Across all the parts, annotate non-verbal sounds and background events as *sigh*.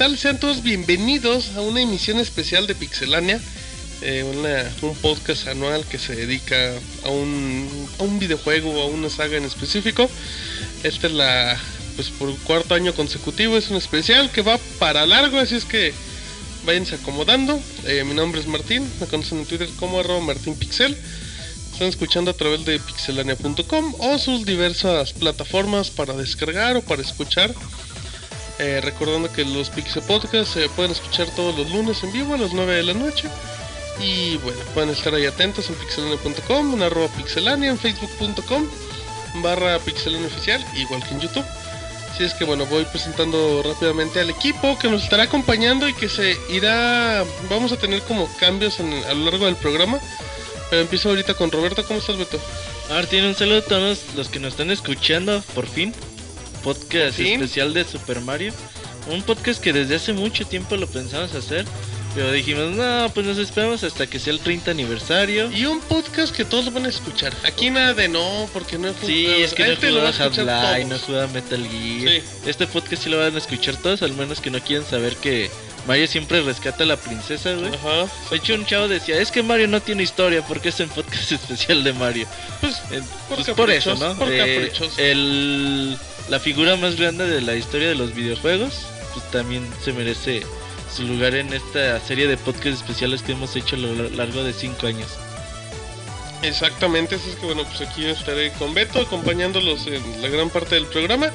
Hola, ¿qué tal? Sean todos bienvenidos a una emisión especial de Pixelania, eh, un podcast anual que se dedica a un, a un videojuego o a una saga en específico. Esta es la, pues por cuarto año consecutivo, es un especial que va para largo, así es que váyanse acomodando. Eh, mi nombre es Martín, me conocen en Twitter como arroba martinpixel. Están escuchando a través de pixelania.com o sus diversas plataformas para descargar o para escuchar. Eh, recordando que los Pixel Podcasts se pueden escuchar todos los lunes en vivo a las 9 de la noche. Y bueno, pueden estar ahí atentos en pixelania.com, en arroba pixelania, en facebook.com, barra pixelania oficial, igual que en YouTube. Así es que bueno, voy presentando rápidamente al equipo que nos estará acompañando y que se irá, vamos a tener como cambios en- a lo largo del programa. Pero empiezo ahorita con Roberto, ¿cómo estás Beto? Martín, un saludo a todos los que nos están escuchando, por fin. Podcast especial de Super Mario. Un podcast que desde hace mucho tiempo lo pensamos hacer. Pero dijimos, no, pues nos esperamos hasta que sea el 30 aniversario. Y un podcast que todos van a escuchar. Aquí nada de no, porque no he Sí, jugado. es que no Este he lo va jugado a escuchar Half-Life, no jugado Metal Gear. Sí. Este podcast sí lo van a escuchar todos, al menos que no quieran saber que Mario siempre rescata a la princesa, güey. Ajá. De hecho, un chavo decía, es que Mario no tiene historia porque es un podcast *laughs* especial de Mario. Pues Eh, Por pues por eso, ¿no? por Eh, el, la figura más grande de la historia de los videojuegos, pues también se merece su lugar en esta serie de podcasts especiales que hemos hecho a lo largo de cinco años. Exactamente, así es que bueno, pues aquí estaré con Beto acompañándolos en la gran parte del programa.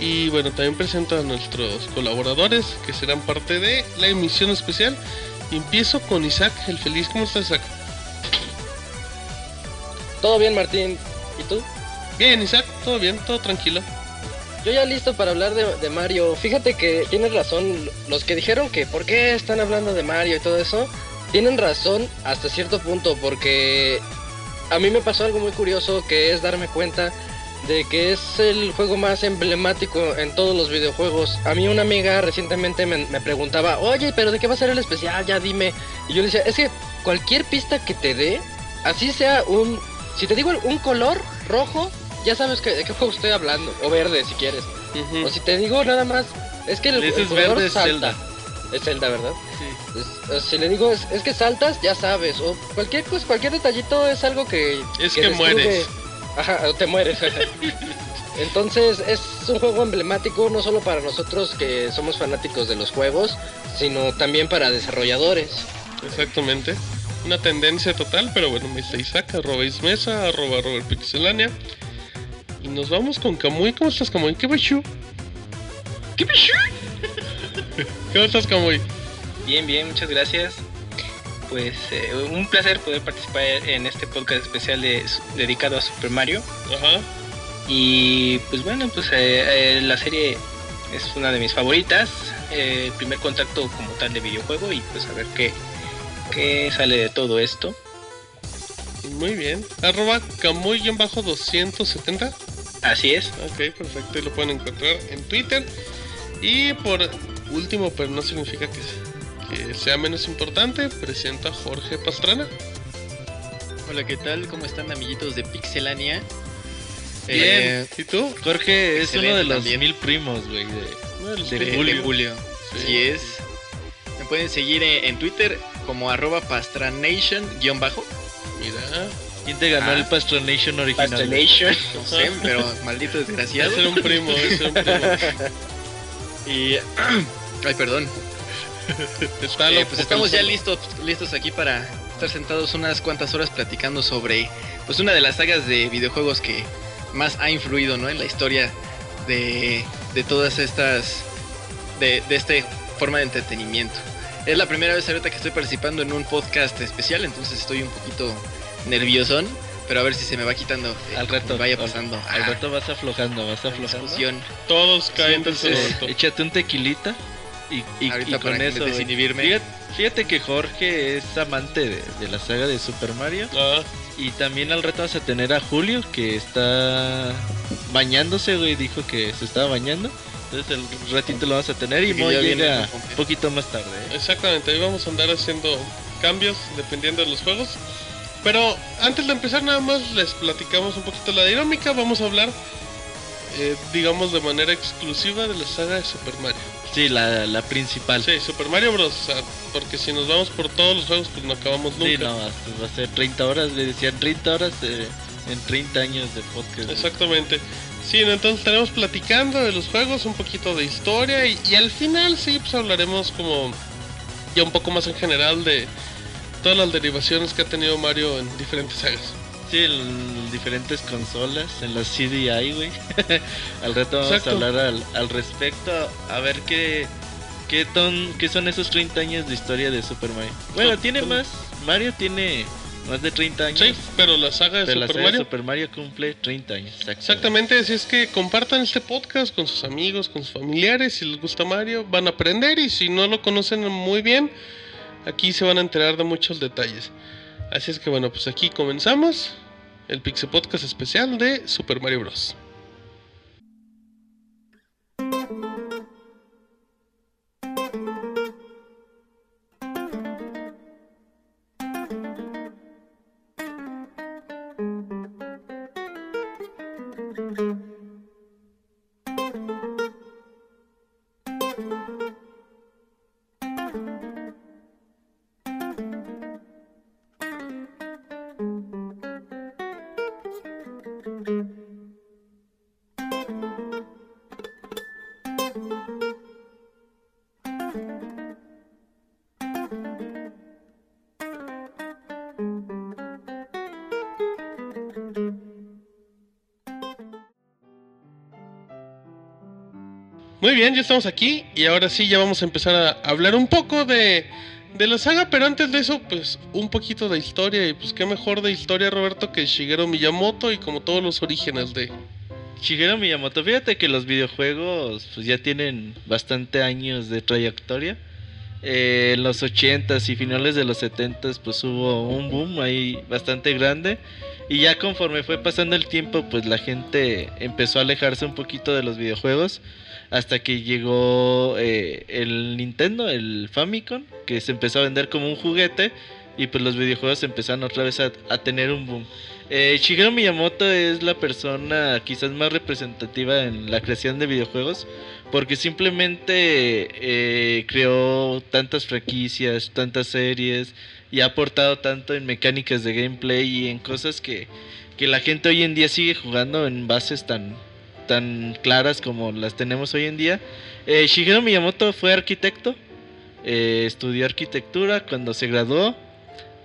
Y bueno, también presento a nuestros colaboradores que serán parte de la emisión especial. Y empiezo con Isaac, el feliz. ¿Cómo estás, Isaac? Todo bien, Martín. ¿Y tú? Bien, Isaac, todo bien, todo tranquilo. Yo ya listo para hablar de, Mario. Fíjate que tienes razón. Los que dijeron que por qué están hablando de Mario y todo eso, tienen razón hasta cierto punto. Porque a mí me pasó algo muy curioso que es darme cuenta de que es el juego más emblemático en todos los videojuegos. A mí una amiga recientemente me, me preguntaba, oye, pero ¿de qué va a ser el especial? Ya dime. Y yo le decía, es que cualquier pista que te dé, así sea un... Si te digo un color rojo, ya sabes que, de qué juego estoy hablando. O verde, si quieres. O si te digo nada más, es que el, el jugador verde, es salta. Zelda. Es Zelda, ¿verdad? Sí. Es- o si le digo es, es que saltas, ya sabes. O cualquier cosa, cualquier detallito es algo que. Es que mueres. Ajá, o te mueres. ajá. *laughs* Entonces es un juego emblemático no solo para nosotros que somos fanáticos de los juegos, sino también para desarrolladores. Exactamente. Una tendencia total, pero bueno, me dice Isaac, arroba Ismesa, arroba Robert Pixelania. Y nos vamos con Kamui. ¿Cómo estás, Kamui? ¿Qué pasó? ¿Qué pasó? *laughs* ¿Cómo estás, Kamui? Bien, bien, muchas gracias. Pues eh, un placer poder participar en este podcast especial de- dedicado a Super Mario. Ajá. Y pues bueno, pues eh, eh, la serie es una de mis favoritas. el primer contacto como tal de videojuego y pues a ver qué, qué sale de todo esto. Muy bien. Arroba Kamui-270. Así es. Ok, perfecto. Y lo pueden encontrar en Twitter. Y por último, pero no significa que, que sea menos importante, presento a Jorge Pastrana. Hola, ¿qué tal? ¿Cómo están, amiguitos de Pixelania? Bien. Eh, ¿Y tú? Jorge es uno de los también. mil primos, güey. de- de Julio. de Julio. Sí. Así es. Me pueden seguir en, en Twitter como arroba pastranation-bajo. Mira. ¿Quién te ganó Ah. el Pastronation original? Constellation. No *laughs* sé, pero maldito Es desgraciado. ser un primo, es ser un primo. *laughs* Y... *clears throat* Ay, perdón. *laughs* Eh, pues estamos ya listos, listos aquí para estar sentados unas cuantas horas platicando sobre pues una de las sagas de videojuegos que más ha influido ¿no? en la historia de, de todas estas de, de esta forma de entretenimiento. Es la primera vez ahorita que estoy participando en un podcast especial, entonces estoy un poquito nerviosón, pero a ver si se me va quitando eh, Al rato. vaya al- pasando Al a rato vas aflojando, vas aflojando. Todos caen del entonces, momento. Échate un tequilita y, y, y con eso. Fíjate, fíjate que Jorge es amante de, de la saga de Super Mario. Ah, Y también al rato vas a tener a Julio que está bañándose, güey. Dijo que se estaba bañando. Entonces el ratito lo vas a tener y Sí, Moy llega un poquito más tarde. ¿eh? exactamente, ahí vamos a andar haciendo cambios dependiendo de los juegos. Pero antes de empezar nada más les platicamos un poquito la dinámica, vamos a hablar eh, digamos, de manera exclusiva de la saga de Super Mario. Sí, la, la principal. Sí, Super Mario Bros. porque si nos vamos por todos los juegos, pues no acabamos nunca. Sí, no, va a ser 30 horas, le decían 30 horas eh, en 30 años de podcast. Exactamente. Sí, entonces estaremos platicando de los juegos, un poquito de historia y, y al final sí, pues hablaremos como ya un poco más en general de todas las derivaciones que ha tenido Mario en diferentes sagas. Sí, en diferentes consolas, en la CDI, güey. *laughs* al rato vamos Exacto. a hablar al, al respecto, a ver qué, qué, ton, qué son esos 30 años de historia de Super Mario. Bueno, tiene más, Mario tiene más de 30 años. Sí, pero la saga de pero la Super saga de Mario. Super Mario cumple 30 años. Exactamente, así es que compartan este podcast con sus amigos, con sus familiares, si les gusta Mario, van a aprender y si no lo conocen muy bien, aquí se van a enterar de muchos detalles. Así es que bueno, pues aquí comenzamos el Pixel Podcast especial de Super Mario Bros. Muy bien, ya estamos aquí y ahora sí ya vamos a empezar a hablar un poco de, de la saga, pero antes de eso, pues un poquito de historia y pues qué mejor de historia, Roberto, que Shigeru Miyamoto y como todos los orígenes de... Shigeru Miyamoto, fíjate que los videojuegos pues ya tienen bastante años de trayectoria. Eh, en los 80s y finales de los 70s pues hubo un boom ahí bastante grande y ya conforme fue pasando el tiempo pues la gente empezó a alejarse un poquito de los videojuegos hasta que llegó eh, el Nintendo, el Famicom, que se empezó a vender como un juguete y pues los videojuegos empezaron otra vez a, tener un boom. Eh, Shigeru Miyamoto es la persona quizás más representativa en la creación de videojuegos porque simplemente eh, creó tantas franquicias, tantas series y ha aportado tanto en mecánicas de gameplay y en cosas que, que la gente hoy en día sigue jugando en bases tan, tan claras como las tenemos hoy en día. Eh, Shigeru Miyamoto fue arquitecto, eh, estudió arquitectura cuando se graduó.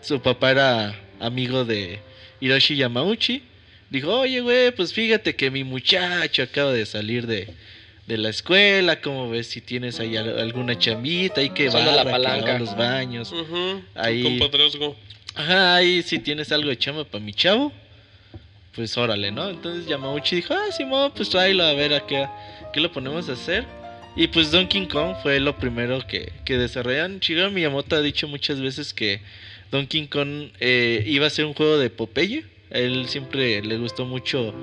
Su papá era amigo de Hiroshi Yamauchi. Dijo, oye, güey, pues fíjate que mi muchacho acaba de salir de, de la escuela. ¿Cómo ves si tienes ahí al- alguna chambita? Hay que Usando la que palanca. los baños. Ujú, Ahí- compadrazgo. Ajá, ahí si tienes algo de chamba para mi chavo, pues órale, ¿no? Entonces Yamauchi dijo, ah, Simón, pues tráelo a ver a qué, qué lo ponemos a hacer. Y pues Donkey Kong fue lo primero que, que desarrollan. Shigeru Miyamoto ha dicho muchas veces que Donkey Kong eh, iba a ser un juego de Popeye. A él siempre le gustó mucho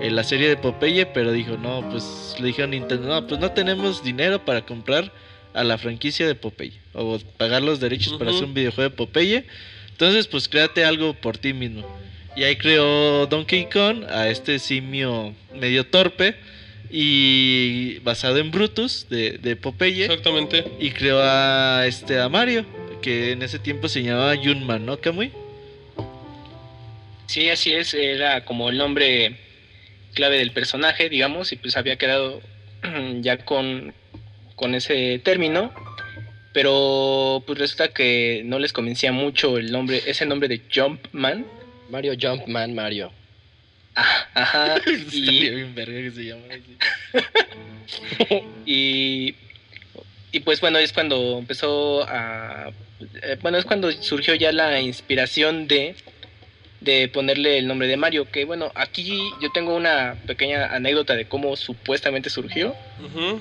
eh, la serie de Popeye, pero dijo, no, pues le dijeron a Nintendo, no, pues no tenemos dinero para comprar a la franquicia de Popeye. O pagar los derechos para hacer un videojuego de Popeye. Entonces, pues créate algo por ti mismo. Y ahí creó Donkey Kong a este simio medio torpe y basado en Brutus de, de Popeye. Exactamente. Y creó a este a Mario, que en ese tiempo se llamaba Junman, ¿no, Kamui? Sí, así es, era como el nombre clave del personaje, digamos, y pues había quedado *clears throat* ya con, con ese término, pero pues resulta que no les convencía mucho el nombre, ese nombre de Jumpman. Mario Jumpman Mario. Ah, Ajá, *laughs* y, bien verga que se llamara así. *laughs* y, y pues bueno, es cuando empezó a... eh, bueno, es cuando surgió ya la inspiración de, de ponerle el nombre de Mario, que bueno, aquí yo tengo una pequeña anécdota de cómo supuestamente surgió, Ujú.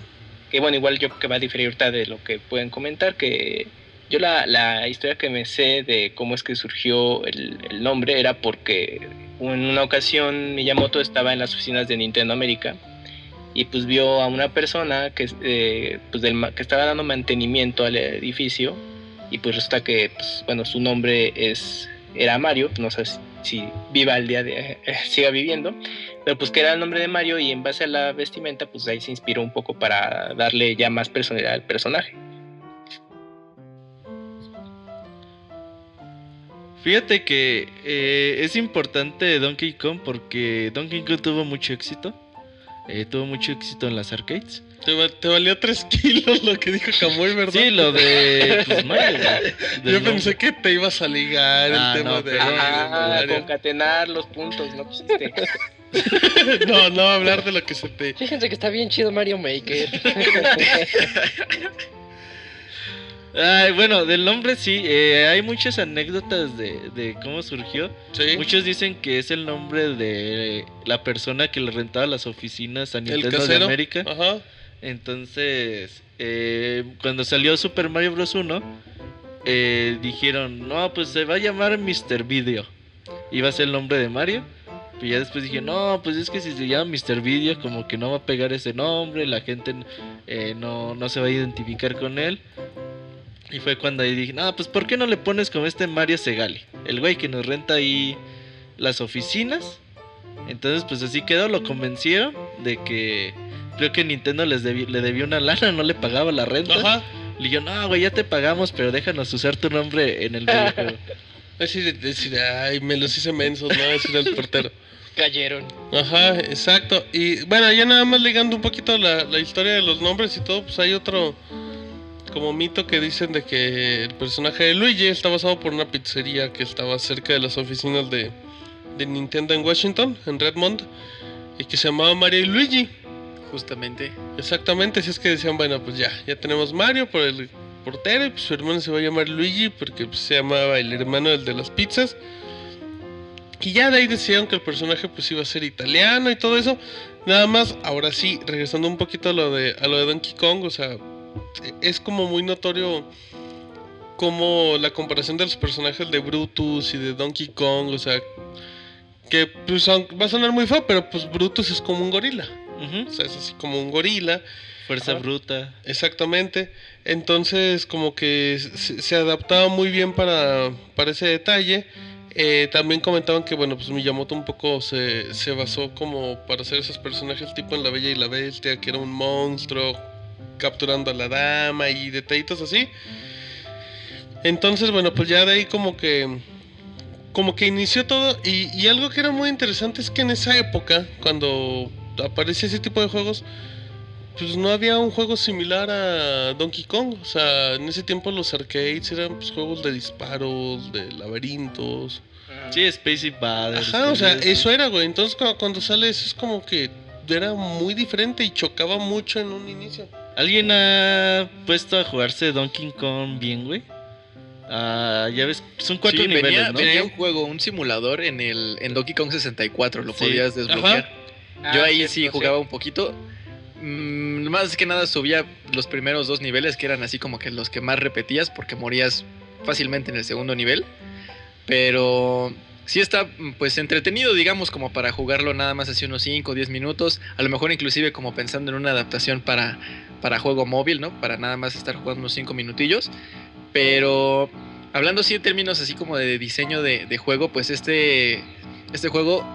que bueno, igual yo creo que va a diferir ahorita de lo que pueden comentar, que yo la, la historia que me sé de cómo es que surgió el, el nombre era porque en una ocasión Miyamoto estaba en las oficinas de Nintendo América y pues vio a una persona que, eh, pues del, que estaba dando mantenimiento al edificio y pues resulta que pues, bueno su nombre es era Mario no sé si- viva al día de eh, *laughs* siga viviendo, pero pues que era el nombre de Mario y en base a la vestimenta pues ahí se inspiró un poco para darle ya más personalidad al personaje. Fíjate que eh, es importante Donkey Kong porque Donkey Kong tuvo mucho éxito. Eh, tuvo mucho éxito en las arcades. Te, va- te valió 3 *laughs* kilos lo que dijo Camuy, ¿verdad? Sí, lo de pues, *laughs* Mario. Yo pensé nombre. que te ibas a ligar Ah, el tema no, de, Ah, concatenar los puntos, ¿no? Pues, este, *laughs* No, no hablar de lo que se te. Fíjense que está bien chido Mario Maker. Ay, bueno, del nombre sí, eh, hay muchas anécdotas de, de cómo surgió. Sí. Muchos dicen que es el nombre de la persona que le rentaba las oficinas a Nintendo de. América. Ajá. Entonces, eh, cuando salió Super Mario Bros. 1, eh, dijeron, no, pues se va a llamar Mr. Video. Iba a ser el nombre de Mario. Y ya después dije, no, pues es que si se llama Mr. Video, como que no va a pegar ese nombre, la gente eh, no, no se va a identificar con él. Y fue cuando ahí dije, no, pues ¿por qué no le pones como este Mario Segali? El güey que nos renta ahí las oficinas. Entonces, pues así quedó, lo convencieron de que creo que Nintendo les debi- le debió una lana, no le pagaba la renta. Ajá. Le dijo, no, güey, ya te pagamos, pero déjanos usar tu nombre en el videojuego. *laughs* Decir, decir, ay, me los hice mensos, ¿no? Decir el portero. Cayeron. Ajá, exacto. Y bueno, ya nada más ligando un poquito la, la historia de los nombres y todo, pues hay otro como mito que dicen de que el personaje de Luigi está basado por una pizzería que estaba cerca de las oficinas de, de Nintendo en Washington, en Redmond, y que se llamaba Mario y Luigi. Justamente. Exactamente, así es que decían, bueno, pues ya, ya tenemos Mario por el portero y pues su hermano se va a llamar Luigi porque pues, se llamaba el hermano del de las pizzas. Y ya de ahí decían que el personaje pues iba a ser italiano y todo eso. Nada más, ahora sí, regresando un poquito a lo de, a lo de Donkey Kong, o sea, es como muy notorio como la comparación de los personajes de Brutus y de Donkey Kong, o sea, que pues va a sonar muy feo, pero pues Brutus es como un gorila. O sea, es así como un gorila. Fuerza bruta. Exactamente. Entonces, como que se, se adaptaba muy bien para, para ese detalle. Eh, también comentaban que, bueno, pues Miyamoto un poco se, se basó como para hacer esos personajes tipo en La Bella y la Bestia, que era un monstruo capturando a la dama y detallitos así. Entonces, bueno, pues ya de ahí como que como que inició todo y, y algo que era muy interesante es que en esa época, cuando aparece ese tipo de juegos, pues no había un juego similar a Donkey Kong. O sea, en ese tiempo los arcades eran pues, juegos de disparos, de laberintos. Sí, Space Invaders. Ajá, o sea, eso era, güey. Entonces cuando, cuando sale eso es como que era muy diferente y chocaba mucho en un inicio. ¿Alguien ha puesto a jugarse Donkey Kong bien, güey? Ah, ya ves, son cuatro Sí, niveles, venía, ¿no? venía un juego, un simulador en el en Donkey Kong 64, lo Sí. podías desbloquear. Ah, Yo ahí cierto, sí jugaba un poquito. Mm, más que nada subía los primeros dos niveles, que eran así como que los que más repetías, porque morías fácilmente en el segundo nivel. Pero sí está mm, pues entretenido, digamos, como para jugarlo nada más así unos 5 o 10 minutos. A lo mejor inclusive como pensando en una adaptación para, para juego móvil, ¿no? Para nada más estar jugando unos 5 minutillos. Pero hablando así en términos así como de diseño de, de juego, pues este, este juego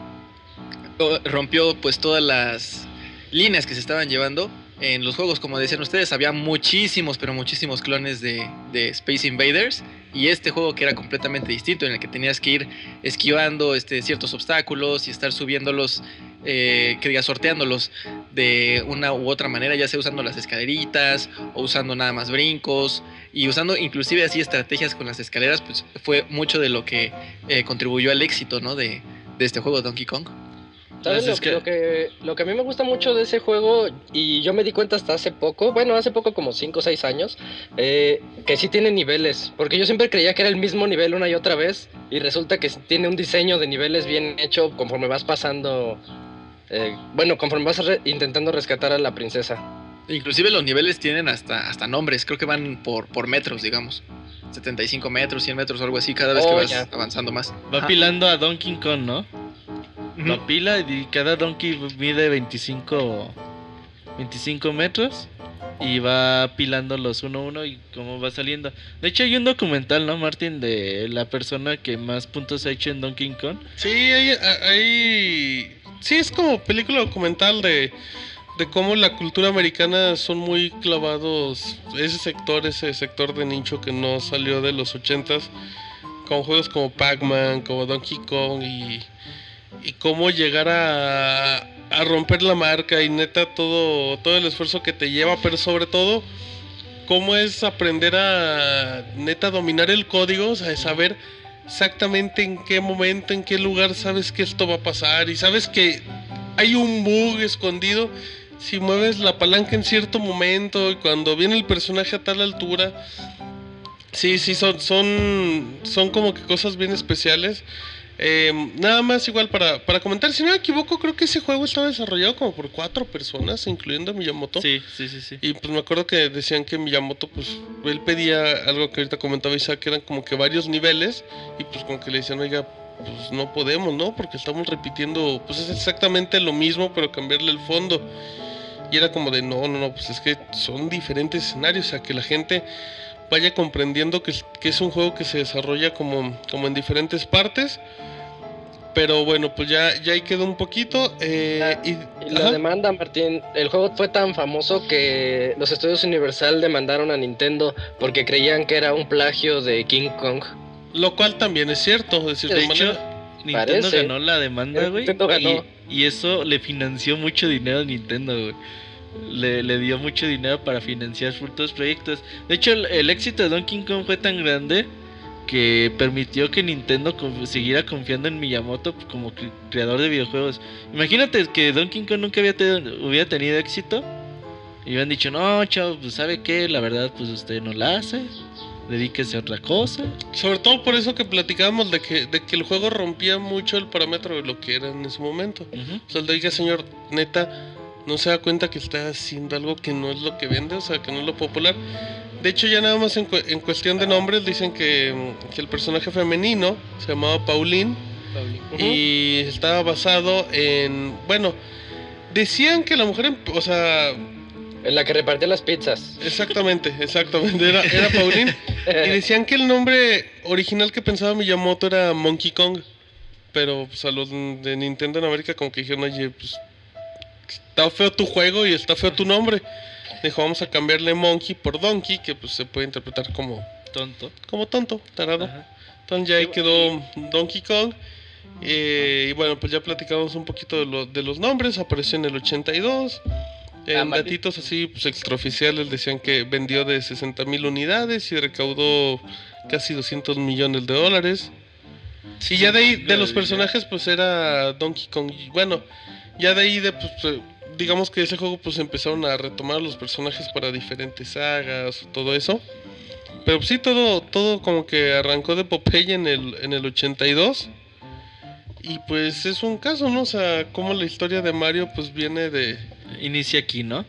oh, rompió pues todas las líneas que se estaban llevando en los juegos, como decían ustedes, había muchísimos, pero muchísimos clones de, Space Invaders. Y este juego que era completamente distinto, en el que tenías que ir esquivando este, ciertos obstáculos y estar subiéndolos, eh, que sorteándolos de una u otra manera, ya sea usando las escaleritas o usando nada más brincos y usando inclusive así estrategias con las escaleras, pues fue mucho de lo que eh, contribuyó al éxito ¿no? de, de este juego Donkey Kong. ¿Sabes Pues lo, que- lo que, lo que a mí me gusta mucho de ese juego, y yo me di cuenta hasta hace poco, bueno, hace poco como 5 o 6 años, eh, que sí tiene niveles, porque yo siempre creía que era el mismo nivel una y otra vez, y resulta que tiene un diseño de niveles bien hecho conforme vas pasando, eh, bueno, conforme vas re- intentando rescatar a la princesa. Inclusive los niveles tienen hasta, hasta nombres, creo que van por, por metros, digamos. 75 metros, 100 metros, algo así, cada vez que Oh, vas ya. avanzando más. Va Ajá. pilando a Donkey Kong, ¿no? Lo pila y cada Donkey mide 25, 25 metros. y va apilando los uno a uno y cómo va saliendo. De hecho hay un documental, ¿no, Martín? De la persona que más puntos ha hecho en Donkey Kong. Sí, hay, hay- sí es como película documental de, de cómo la cultura americana son muy clavados ese sector, ese sector de nicho que no salió de los ochentas, con juegos como Pac-Man, como Donkey Kong y, y cómo llegar a, a romper la marca y neta todo, todo el esfuerzo que te lleva, pero sobre todo cómo es aprender a neta dominar el código, o sea, saber exactamente en qué momento, en qué lugar sabes que esto va a pasar y sabes que hay un bug escondido si mueves la palanca en cierto momento y cuando viene el personaje a tal altura. Sí, sí, son, son, son como que cosas bien especiales. Eh, nada más igual para, para comentar, si no me equivoco, creo que ese juego estaba desarrollado como por cuatro personas, incluyendo a Miyamoto. Sí, sí, sí, sí. Y pues me acuerdo que decían que Miyamoto, pues él pedía algo que ahorita comentaba Isaac, que eran como que varios niveles, y pues como que le decían, oiga, pues no podemos, ¿no? Porque estamos repitiendo, pues es exactamente lo mismo, pero cambiarle el fondo. Y era como de, no, no, no, pues es que son diferentes escenarios, o sea, que la gente vaya comprendiendo que es, que es un juego que se desarrolla como, como en diferentes partes. Pero bueno, pues ya, ya ahí quedó un poquito. eh, y, Y la ajá. demanda, Martín, el juego fue tan famoso que los estudios Universal demandaron a Nintendo porque creían que era un plagio de King Kong. Lo cual también es cierto, de cierta De hecho, manera. Nintendo Parece. ganó la demanda, güey. Nintendo ganó. Y, y eso le financió mucho dinero a Nintendo, güey. Le, le dio mucho dinero para financiar futuros proyectos. De hecho, el, el éxito de Donkey Kong fue tan grande que permitió que Nintendo siguiera confiando en Miyamoto como cre- creador de videojuegos. Imagínate que Donkey Kong nunca había te- hubiera tenido éxito. Y hubieran dicho, no, chavo, pues sabe qué, la verdad, pues usted no la hace. Dedíquese a otra cosa. Sobre todo por eso que platicábamos de que, de que el juego rompía mucho el parámetro de lo que era en ese momento. Ujú. O sea, el de diga, señor, neta, no se da cuenta que está haciendo algo que no es lo que vende, o sea, que no es lo popular. De hecho, ya nada más en, cu- en cuestión de nombres dicen que, mm, que el personaje femenino se llamaba Pauline y estaba basado en, bueno, decían que la mujer, em- o sea, En la que repartía las pizzas. exactamente, exactamente, era, era Pauline. Y decían que el nombre original que pensaba Miyamoto era Monkey Kong. Pero pues a los de Nintendo en América como que dijeron, oye, pues está feo tu juego y está feo tu nombre. Dijo, vamos a cambiarle Monkey por Donkey, que pues se puede interpretar como, Tonto. como tonto, tarado. Ajá. Entonces ya ahí quedó Donkey Kong. Eh, y bueno, pues ya platicamos un poquito de, lo- de los nombres. Apareció en el 82. En Ah, datitos así pues, extraoficiales decían que vendió de 60 mil unidades y recaudó casi 200 millones de dólares. Y ya de ahí, de los personajes, pues era Donkey Kong. Y bueno, ya de ahí, de, pues, eh, digamos que ese juego, pues empezaron a retomar los personajes para diferentes sagas, todo eso. Pero pues, sí, todo, todo como que arrancó de Popeye en el, en el 82. Y pues es un caso, ¿no? O sea, como la historia de Mario, pues viene de. Inicia aquí, ¿no?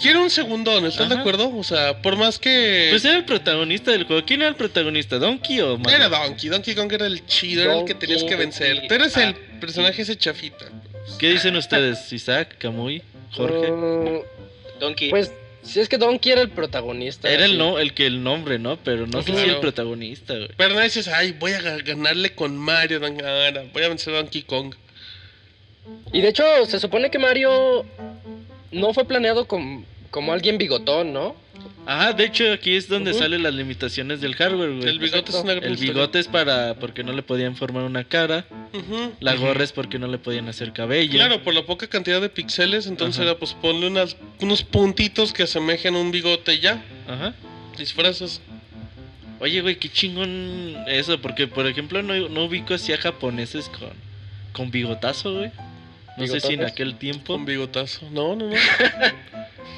Quiero un segundón, ¿estás de Ajá. acuerdo? O sea, por más que. Pues era el protagonista del juego. ¿Quién era el protagonista? ¿Donkey o Mario? Era Donkey, Donkey Kong era el chido, era el que tenías que vencer. Tú eres Ah, el personaje ese chafita. ¿Qué dicen ustedes? Isaac, Camuy, Jorge. Mm, Donkey. pues, si es que Donkey era el protagonista. Era el no, el que el nombre, ¿no? Pero no sé si Claro. el protagonista, güey. Pero no dices, ay, voy a ga- ganarle con Mario, ahora, voy a vencer a Donkey Kong. Y de hecho, se supone que Mario no fue planeado com- como alguien bigotón, ¿no? Ajá, de hecho aquí es donde salen las limitaciones del hardware, güey. El bigote es una gran El historia. bigote es para porque no le podían formar una cara, Ujú. la gorra es porque no le podían hacer cabello. Claro, por la poca cantidad de píxeles, entonces Ajá. era pues ponle unas, unos puntitos que asemejen un bigote y ya, Ajá. disfrazas. Oye, güey, qué chingón eso, porque por ejemplo no, no ubico así a japoneses con, con bigotazo, güey. No sé si en aquel tiempo. Con bigotazo. No, no, no. *laughs*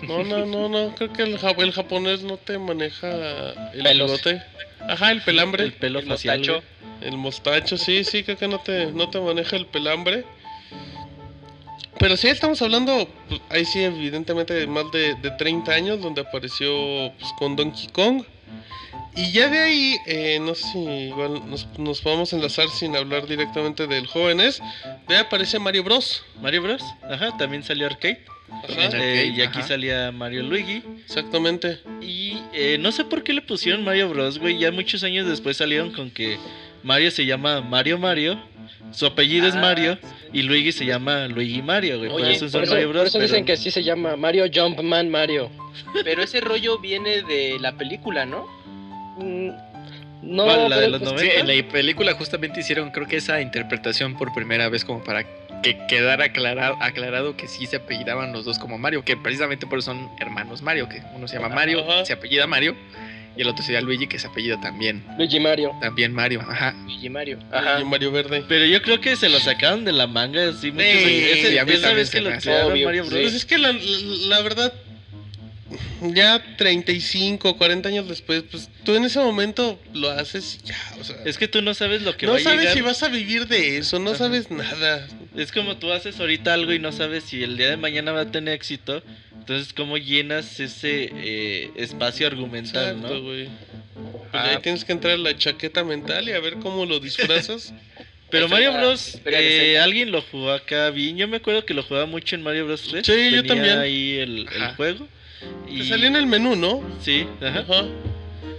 No, no, no, no. Creo que el, ja- el japonés no te maneja el Pelos. bigote. Ajá, el pelambre. El pelo El facial. mostacho. El mostacho, sí, sí, creo que no te, no te maneja el pelambre. Pero sí estamos hablando, pues, ahí sí, evidentemente, de más de, de 30 años, donde apareció pues, con Donkey Kong. Y ya de ahí, eh, no sé si igual nos, nos podemos enlazar sin hablar directamente del jóvenes. De ahí aparece Mario Bros. Mario Bros. Ajá, también salió arcade. Ajá, Eh, y aquí ajá. salía Mario Luigi. exactamente. Y eh, no sé por qué le pusieron Mario Bros, güey. Ya muchos años después salieron con que Mario se llama Mario Mario. Su apellido es Ah. Mario. Y Luigi se llama Luigi Mario, güey. por Oye, eso Por son eso, Mario por eso pero- dicen que sí se llama Mario Jumpman Mario. Pero ese rollo viene de la película, ¿no? Mm, No, ¿Cuál, la de pero, los pues, 90? Sí, en la película justamente hicieron creo que esa interpretación por primera vez como para que quedara aclarado, aclarado que sí se apellidaban los dos como Mario, que precisamente por eso son hermanos Mario, que uno se llama Mario, se apellida Mario, y el otro sería Luigi, que se apellida también, Luigi Mario. también Mario, ajá. Luigi Mario. Ajá. Y Mario Verde. Pero yo creo que se lo sacaron de la manga. Sí, muchos Sí, años. Ese- y a mí esa vez que lo crearon Mario sí. Bros. Pues es que la, la- la verdad, ya 35, 40 años después, pues tú en ese momento lo haces y ya, o sea. Es que tú no sabes lo que no va a sabes llegar. si vas a vivir de eso, no Ajá. sabes nada. Es como tú haces ahorita algo y no sabes si el día de mañana va a tener éxito. Entonces, ¿cómo llenas ese eh, espacio argumental, Exacto, no? güey. Pues Ah. ahí tienes que entrar a la chaqueta mental y a ver cómo lo disfrazas. *laughs* Pero Mario Bros. eh, alguien lo jugó acá bien. Yo me acuerdo que lo jugaba mucho en Mario Bros. 3. Sí, yo también. ahí el, el Ajá. Te Y... salió en el menú, ¿no? Sí, ajá. Ajá.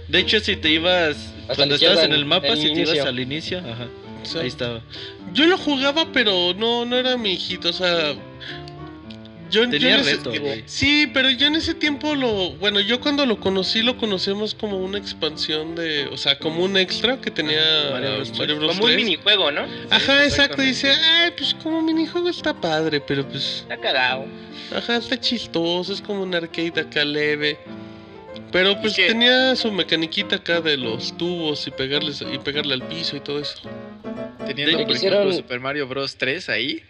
De hecho, si te ibas. cuando estabas en el mapa, el si te ibas al inicio, ajá. Ahí estaba. Yo lo jugaba, pero no, no era mi hijito, o sea. Yo, yo Tenía en ese- reto, güey. Sí, pero yo en ese tiempo lo. Bueno, yo cuando lo conocí lo conocemos como una expansión de. O sea, como un extra que tenía Mario Bros. Mario Bros. Como un 3. minijuego, ¿no? Ajá, exacto. Dice, ay, pues como minijuego está padre, pero pues. Está cagado. Ajá, está chistoso, es como un arcade acá leve. Pero pues tenía su mecaniquita acá de los tubos y pegarles y pegarle al piso y todo eso. Teniendo, Le por quisieron- ejemplo, Super Mario Bros. 3 ahí,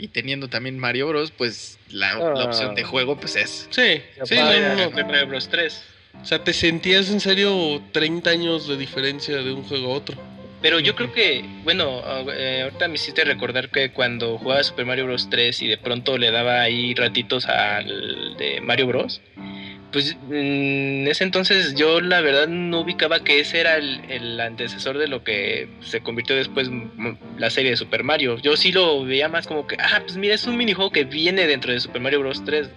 y teniendo también Mario Bros., pues la, la Ah. opción de juego pues es... Sí, sí, no, padre. no, no. Super Mario Bros 3. O sea, te sentías en serio 30 años de diferencia de un juego a otro. Pero yo creo que, bueno, eh, ahorita me hiciste recordar que cuando jugaba Super Mario Bros 3 y de pronto le daba ahí ratitos al de Mario Bros, pues en ese entonces yo la verdad no ubicaba que ese era el, el antecesor de lo que se convirtió después la serie de Super Mario. Yo sí lo veía más como que, ah, pues mira, es un minijuego que viene dentro de Super Mario Bros 3.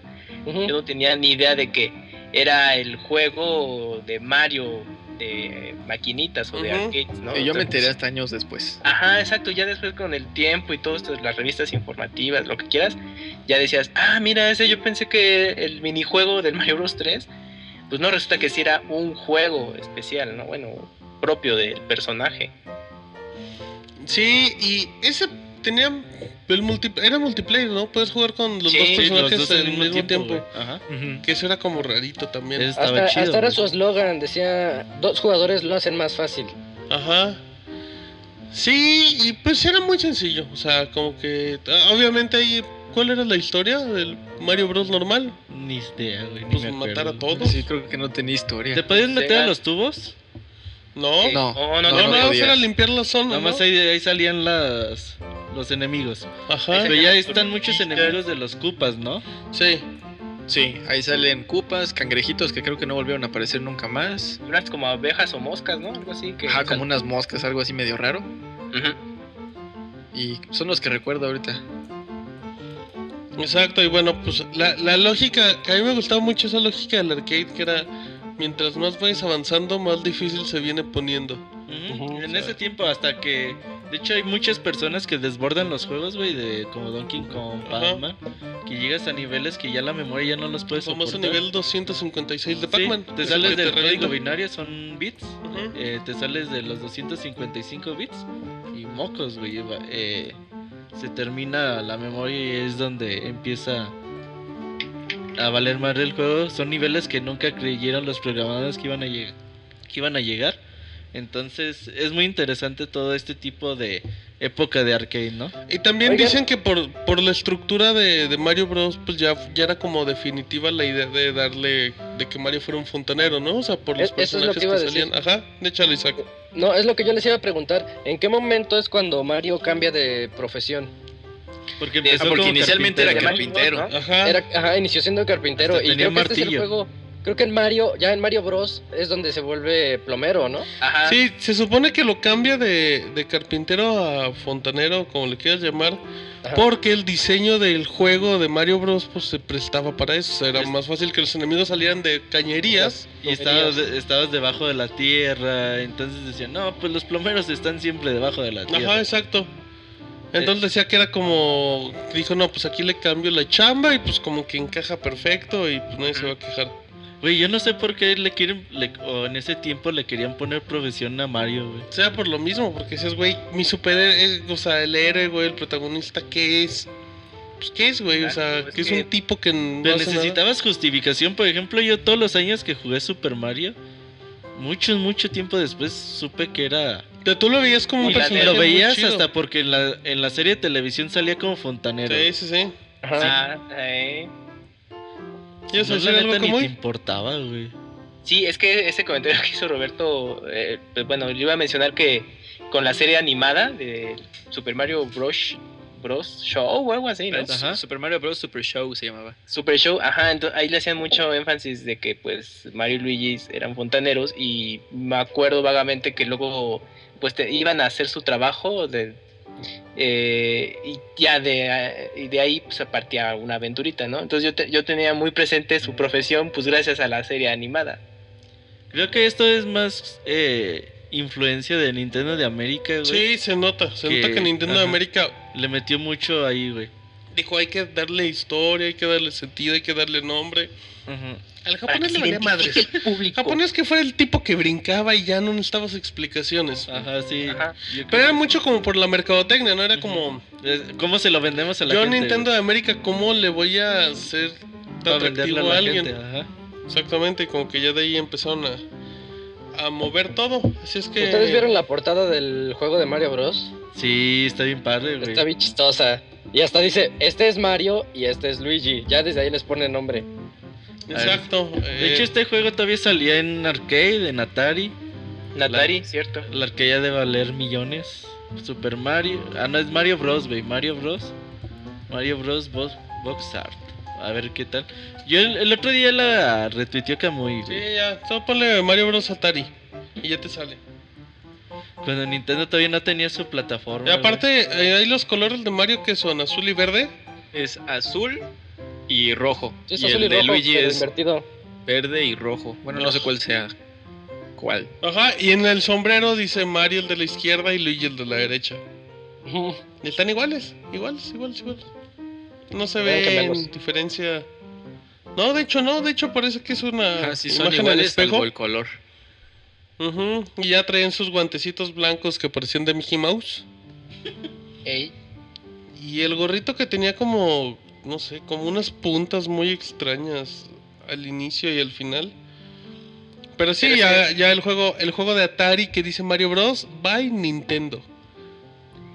Ujú. Yo no tenía ni idea de que era el juego de Mario de maquinitas o de arcades, ¿no? y yo me enteré hasta años después. Ajá, exacto, ya después con el tiempo y todo esto, las revistas informativas, lo que quieras, ya decías, ah, mira, ese yo pensé que el minijuego del Mario Bros 3, pues no resulta que sí era un juego especial, ¿no? Bueno, propio del personaje. Sí, y ese tenía el multi, era multiplayer, ¿no? Puedes jugar con los Sí, dos Sí, los personajes dos al mismo tiempo. Ajá. Que eso era como rarito también. Hasta, chido. hasta era güey. su eslogan, decía, dos jugadores lo hacen más fácil. Ajá. Sí, y pues era muy sencillo. O sea, como que. Obviamente ahí. ¿Cuál era la historia del Mario Bros. normal? Ni idea, güey. Ni Pues me matar a todos. Sí, creo que no tenía historia. ¿Te podías meter Sega. a los tubos? No. No, No, no, No, no, nada más era limpiar la zona. Nada ¿no? más ahí, ahí salían las los enemigos. Ajá. Pero ya están muchos enemigos de los Cupas, ¿no? Sí. Sí, ahí salen cupas, cangrejitos que creo que no volvieron a aparecer nunca más. unas como abejas o moscas, ¿no? Algo así que... Ajá, como unas moscas, algo así medio raro. Ujú. Y son los que recuerdo ahorita. Exacto, y bueno, pues la, la lógica, que a mí me gustaba mucho esa lógica del arcade, que era mientras más vayas avanzando, más difícil se viene poniendo. Ujú. Ujú, en o sea. ese tiempo hasta que de hecho hay muchas personas que desbordan los juegos, güey, de como Donkey Kong. Pac-Man, que llegas a niveles que ya la memoria ya no los puedes Famoso soportar. nivel 256 de Sí, Pac-Man. te ese sales te del código binario son bits, Ujú. eh, te sales de los 255 bits y mocos, güey, eh, se termina la memoria y es donde empieza a valer más el juego. Son niveles que nunca creyeron los programadores que iban a llegar, que iban a llegar. Entonces es muy interesante todo este tipo de época de arcade, ¿no? Y también Oigan. dicen que por, por la estructura de, de Mario Bros. pues ya, ya era como definitiva la idea de darle, de que Mario fuera un fontanero, ¿no? O sea, por los Es- eso es lo personajes que salían. Ajá, échale Isaac. No, es lo que yo les iba a preguntar. ¿En qué momento es cuando Mario cambia de profesión? Porque Ah, empezó porque como inicialmente era carpintero. carpintero. carpintero. ¿no? Ajá. Era, ajá, inició siendo carpintero Hasta y tenía creo que este es el juego creo que en Mario, ya en Mario Bros. es donde se vuelve plomero, ¿no? Ajá. Sí, se supone que lo cambia de, de carpintero a fontanero, como le quieras llamar, Ajá. porque el diseño del juego de Mario Bros. pues se prestaba para eso. Era Es- más fácil que los enemigos salieran de cañerías. Y estabas, estabas debajo de la tierra, entonces decían, no, pues los plomeros están siempre debajo de la tierra. Ajá, exacto. Entonces decía que era como. Dijo, no, pues aquí le cambio la chamba y pues como que encaja perfecto y pues nadie se va a quejar. Güey, yo no sé por qué le quieren, le- o en ese tiempo le querían poner profesión a Mario, güey. Sea por lo mismo, porque dices, güey, mi superhéroe, o sea, el héroe, güey, el protagonista, ¿qué es? Pues, ¿qué es, güey? O sea, Claro, es que es que- un tipo que no nada. necesitabas justificación, por ejemplo, yo todos los años que jugué Super Mario, mucho, mucho tiempo después supe que era... Pero tú lo veías como un personaje Lo muy veías chido. hasta porque en la, en la serie de televisión salía como fontanero. Sí, sí, sí. Ajá. Ah, eh. ¿Quieres No, la algo neta ni te importaba, güey. Sí, es que ese comentario *laughs* que hizo Roberto, eh, pues bueno, yo iba a mencionar que con la serie animada de Super Mario Bros. Bros. Show o algo así, ¿no? Ajá. Super Mario Bros. Super Show se llamaba. Super Show, ajá, entonces ahí le hacían mucho énfasis de que pues Mario y Luigi eran fontaneros y me acuerdo vagamente que luego pues te- iban a hacer su trabajo de eh, y ya de, y de ahí pues partía una aventurita, ¿no? Entonces yo, te- yo tenía muy presente su profesión pues gracias a la serie animada. Creo que esto es más eh, influencia de Nintendo de América, güey. Sí, se nota. Se Que- nota que Nintendo de ajá. América Le metió mucho ahí, güey. dijo, hay que darle historia, hay que darle sentido, hay que darle nombre. Ujú. Al japonés que le valía madres. identifique el público. japonés que fuera el tipo que brincaba y ya no necesitabas explicaciones. Ajá, sí. Ajá. Yo Pero era mucho como por la mercadotecnia, ¿no? Era como, ¿Cómo se lo vendemos a la yo gente? Nintendo güey? de América, ¿cómo le voy a hacer Para venderle atractivo a alguien? gente, ajá. Exactamente, como que ya de ahí empezaron a, a mover todo. Así es que... ¿Ustedes vieron la portada del juego de Mario Bros? Sí, está bien padre, güey. Está bien chistosa. Y hasta dice, este es Mario y este es Luigi. Ya desde ahí les pone nombre. Exacto. De eh, hecho, este juego todavía salía en arcade, en Atari. Natari, ¿cierto? El arcade ya de valer millones. Super Mario. Ah, no, es Mario Bros, güey. Mario Bros. Mario Bros. Box, Box Art. A ver qué tal. Yo el, el otro día la retuiteó Kamui, Sí, ya. Solo ponle Mario Bros. Atari. Y ya te sale. Cuando Nintendo todavía no tenía su plataforma. Y aparte, eh, hay los colores de Mario que son azul y verde. Es azul y rojo. Sí, es y azul el y de rojo, Luigi es invertido. verde y rojo. Bueno, no sé cuál sea. ¿Cuál? Ajá, y en el sombrero dice Mario el de la izquierda y Luigi el de la derecha. Están iguales, iguales, iguales, iguales. No se ve diferencia. No, de hecho no, de hecho parece que es una Ah, sí, son imagen en iguales espejo. el color. Ujú, Y ya traen sus guantecitos blancos que parecían de Mickey Mouse. Ey, Y el gorrito que tenía como, no sé, como unas puntas muy extrañas al inicio y al final. Pero sí, ya, ya el juego, el juego de Atari que dice Mario Bros. by Nintendo.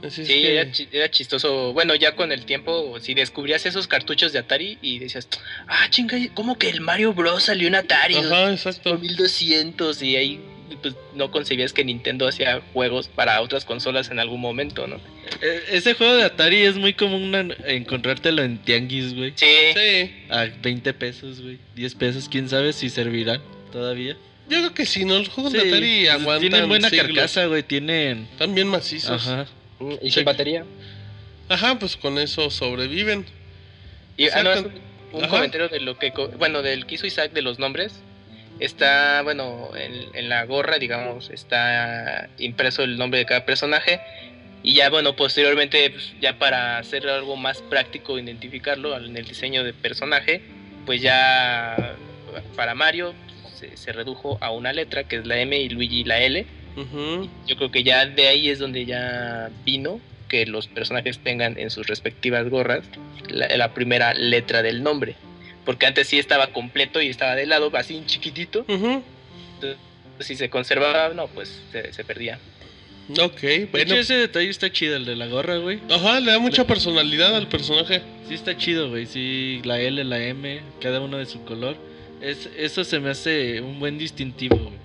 Así Sí, que- era, chi- era chistoso. Bueno, ya con el tiempo, si descubrías esos cartuchos de Atari y decías, ah, chinga, ¿cómo que el Mario Bros salió en Atari? Ajá, exacto. Por 1200 y ahí pues, no concebías que Nintendo hacía juegos para otras consolas en algún momento, ¿no? E- ese juego de Atari es muy común en- encontrártelo en tianguis, güey. Sí, Sí, A 20 pesos, güey. 10 pesos, quién sabe si servirán todavía. yo creo que sí, ¿no? Los juegos Sí, de Atari pues, aguantan Tienen buena siglos. carcasa, güey. Tienen. Están bien macizos. Ajá. Mm, Y Sí. sin batería. Ajá, pues con eso sobreviven. Y ah, no, un Ajá. comentario de lo que, bueno, del que hizo Isaac de los nombres. Está, bueno, en, en la gorra, digamos, está impreso el nombre de cada personaje. Y ya, bueno, posteriormente, pues, ya para hacer algo más práctico, identificarlo en el diseño de personaje, pues ya para Mario se, se redujo a una letra, que es la M, y Luigi la L. Yo creo que ya de ahí es donde ya vino que los personajes tengan en sus respectivas gorras la, la primera letra del nombre. Porque antes sí estaba completo y estaba de lado, así en chiquitito. Ujú. Si se conservaba, no, pues se, se perdía. Ok, De bueno. hecho, ese detalle está chido, el de la gorra, güey. Ajá, le da mucha personalidad al personaje. Sí está chido, güey. Sí, la L, la M, cada uno de su color. Es, eso se me hace un buen distintivo, güey.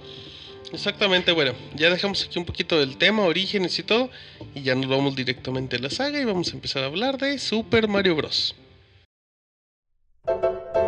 Exactamente, bueno, ya dejamos aquí un poquito del tema, orígenes y todo, y ya nos vamos directamente a la saga y vamos a empezar a hablar de Super Mario Bros. Thank you.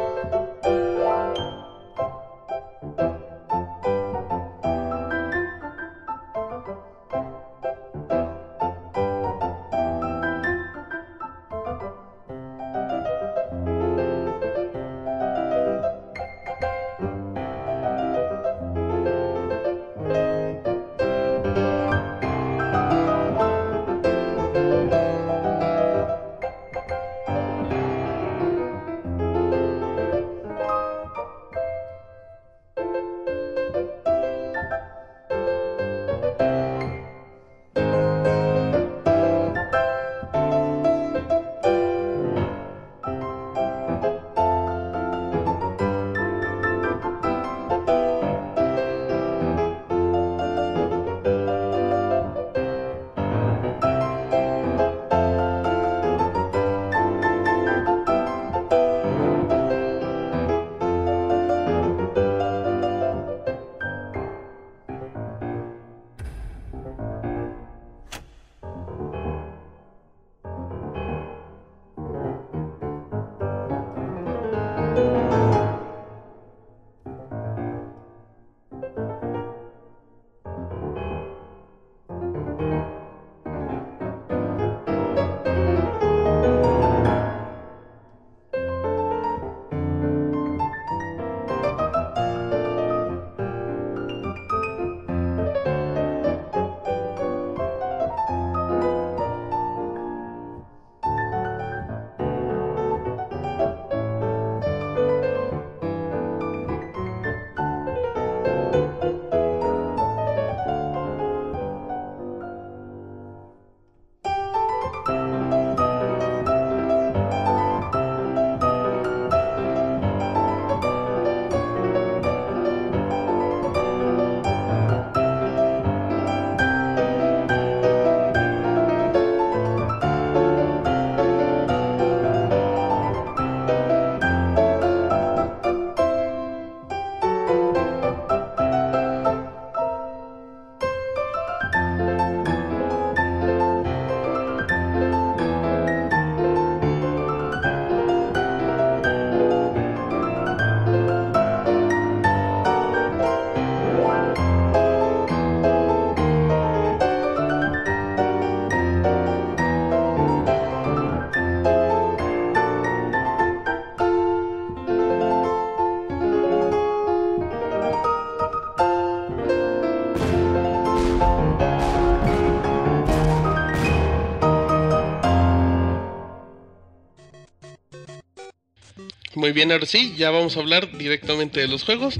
Muy bien, ahora sí, ya vamos a hablar directamente de los juegos.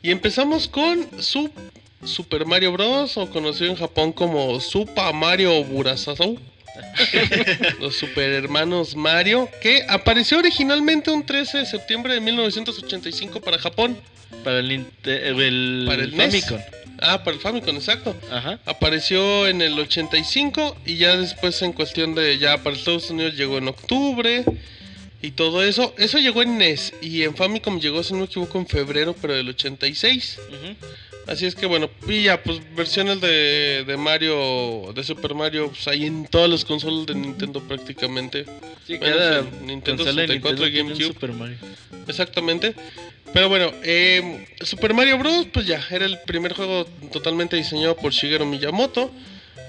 Y empezamos con su Super Mario Bros. o conocido en Japón como Super Mario Burasazou. *laughs* los super hermanos Mario, que apareció originalmente un 13 de septiembre de 1985 para Japón. Para el, el, Para el NES. Famicom. Ah, para el Famicom, exacto. Ajá. Apareció en el 85 y ya después en cuestión de ya para Estados Unidos llegó en octubre y todo eso. Eso llegó en NES y en Famicom llegó, si no me equivoco, en febrero, pero del 86. ujú. Así es que bueno, y ya pues versiones de, de Mario, de Super Mario, pues hay en todas las consolas de Nintendo prácticamente. Sí, cada Nintendo consola de 64 y Nintendo GameCube. Super Mario. Exactamente. Pero bueno, eh, Super Mario Bros. Pues ya, era el primer juego totalmente diseñado por Shigeru Miyamoto.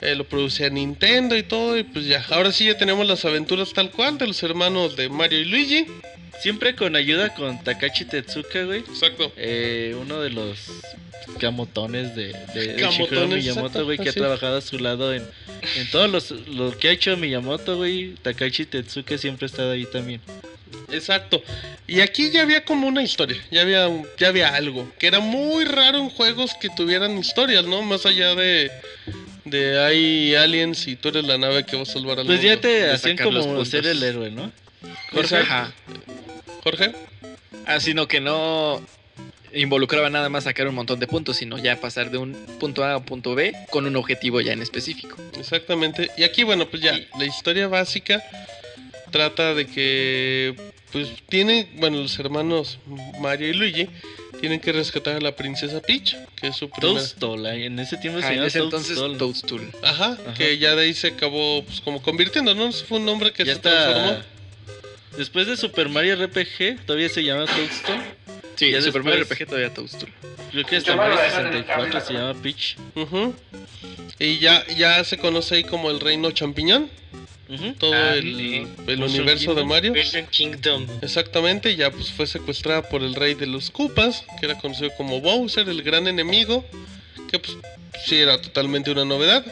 Eh, lo producía Nintendo y todo. Y pues ya, ahora sí ya tenemos las aventuras tal cual de los hermanos de Mario y Luigi. Siempre con ayuda con Takashi Tetsuka, güey. Exacto. Eh, uno de los camotones de, de, de Shigeru Miyamoto, güey, que ha trabajado a su lado en, en todos los lo que ha hecho Miyamoto, güey. Takashi Tetsuka siempre ha estado ahí también. Exacto. Y aquí ya había como una historia, ya había, ya había algo, que era muy raro en juegos que tuvieran historias, ¿no? Más allá de, de hay aliens y tú eres la nave que va a salvar al Pues ya mundo. te de hacían sacar los como ser el héroe, ¿no? Jorge, Ajá. Jorge. Ah, sino que no involucraba nada más sacar un montón de puntos, sino ya pasar de un punto A a un punto B con un objetivo ya en específico. Exactamente. Y aquí, bueno, pues ya, la historia básica trata de que, pues, tiene, bueno, los hermanos Mario y Luigi tienen que rescatar a la princesa Peach, que es su primera... Toadstool, en ese tiempo se Ah, en llamaba ese entonces Toadstool. Toadstool. Ajá, Ajá. que ya de ahí se acabó, pues, como convirtiendo, ¿no? Fue un nombre que ya se transformó. Después de Super Mario RPG, todavía se llama Toadstool. Sí, Ya Super después- Mario RPG todavía Toadstool. Creo que hasta Mario 64 se llama Peach. Ujú. Y ya, ya se conoce ahí como el reino champiñón, Todo Ah, el, universo de Kingdom. Mario. Kingdom. Exactamente, ya pues fue secuestrada por el rey de los Koopas, que era conocido como Bowser, el gran enemigo, que pues sí era totalmente una novedad.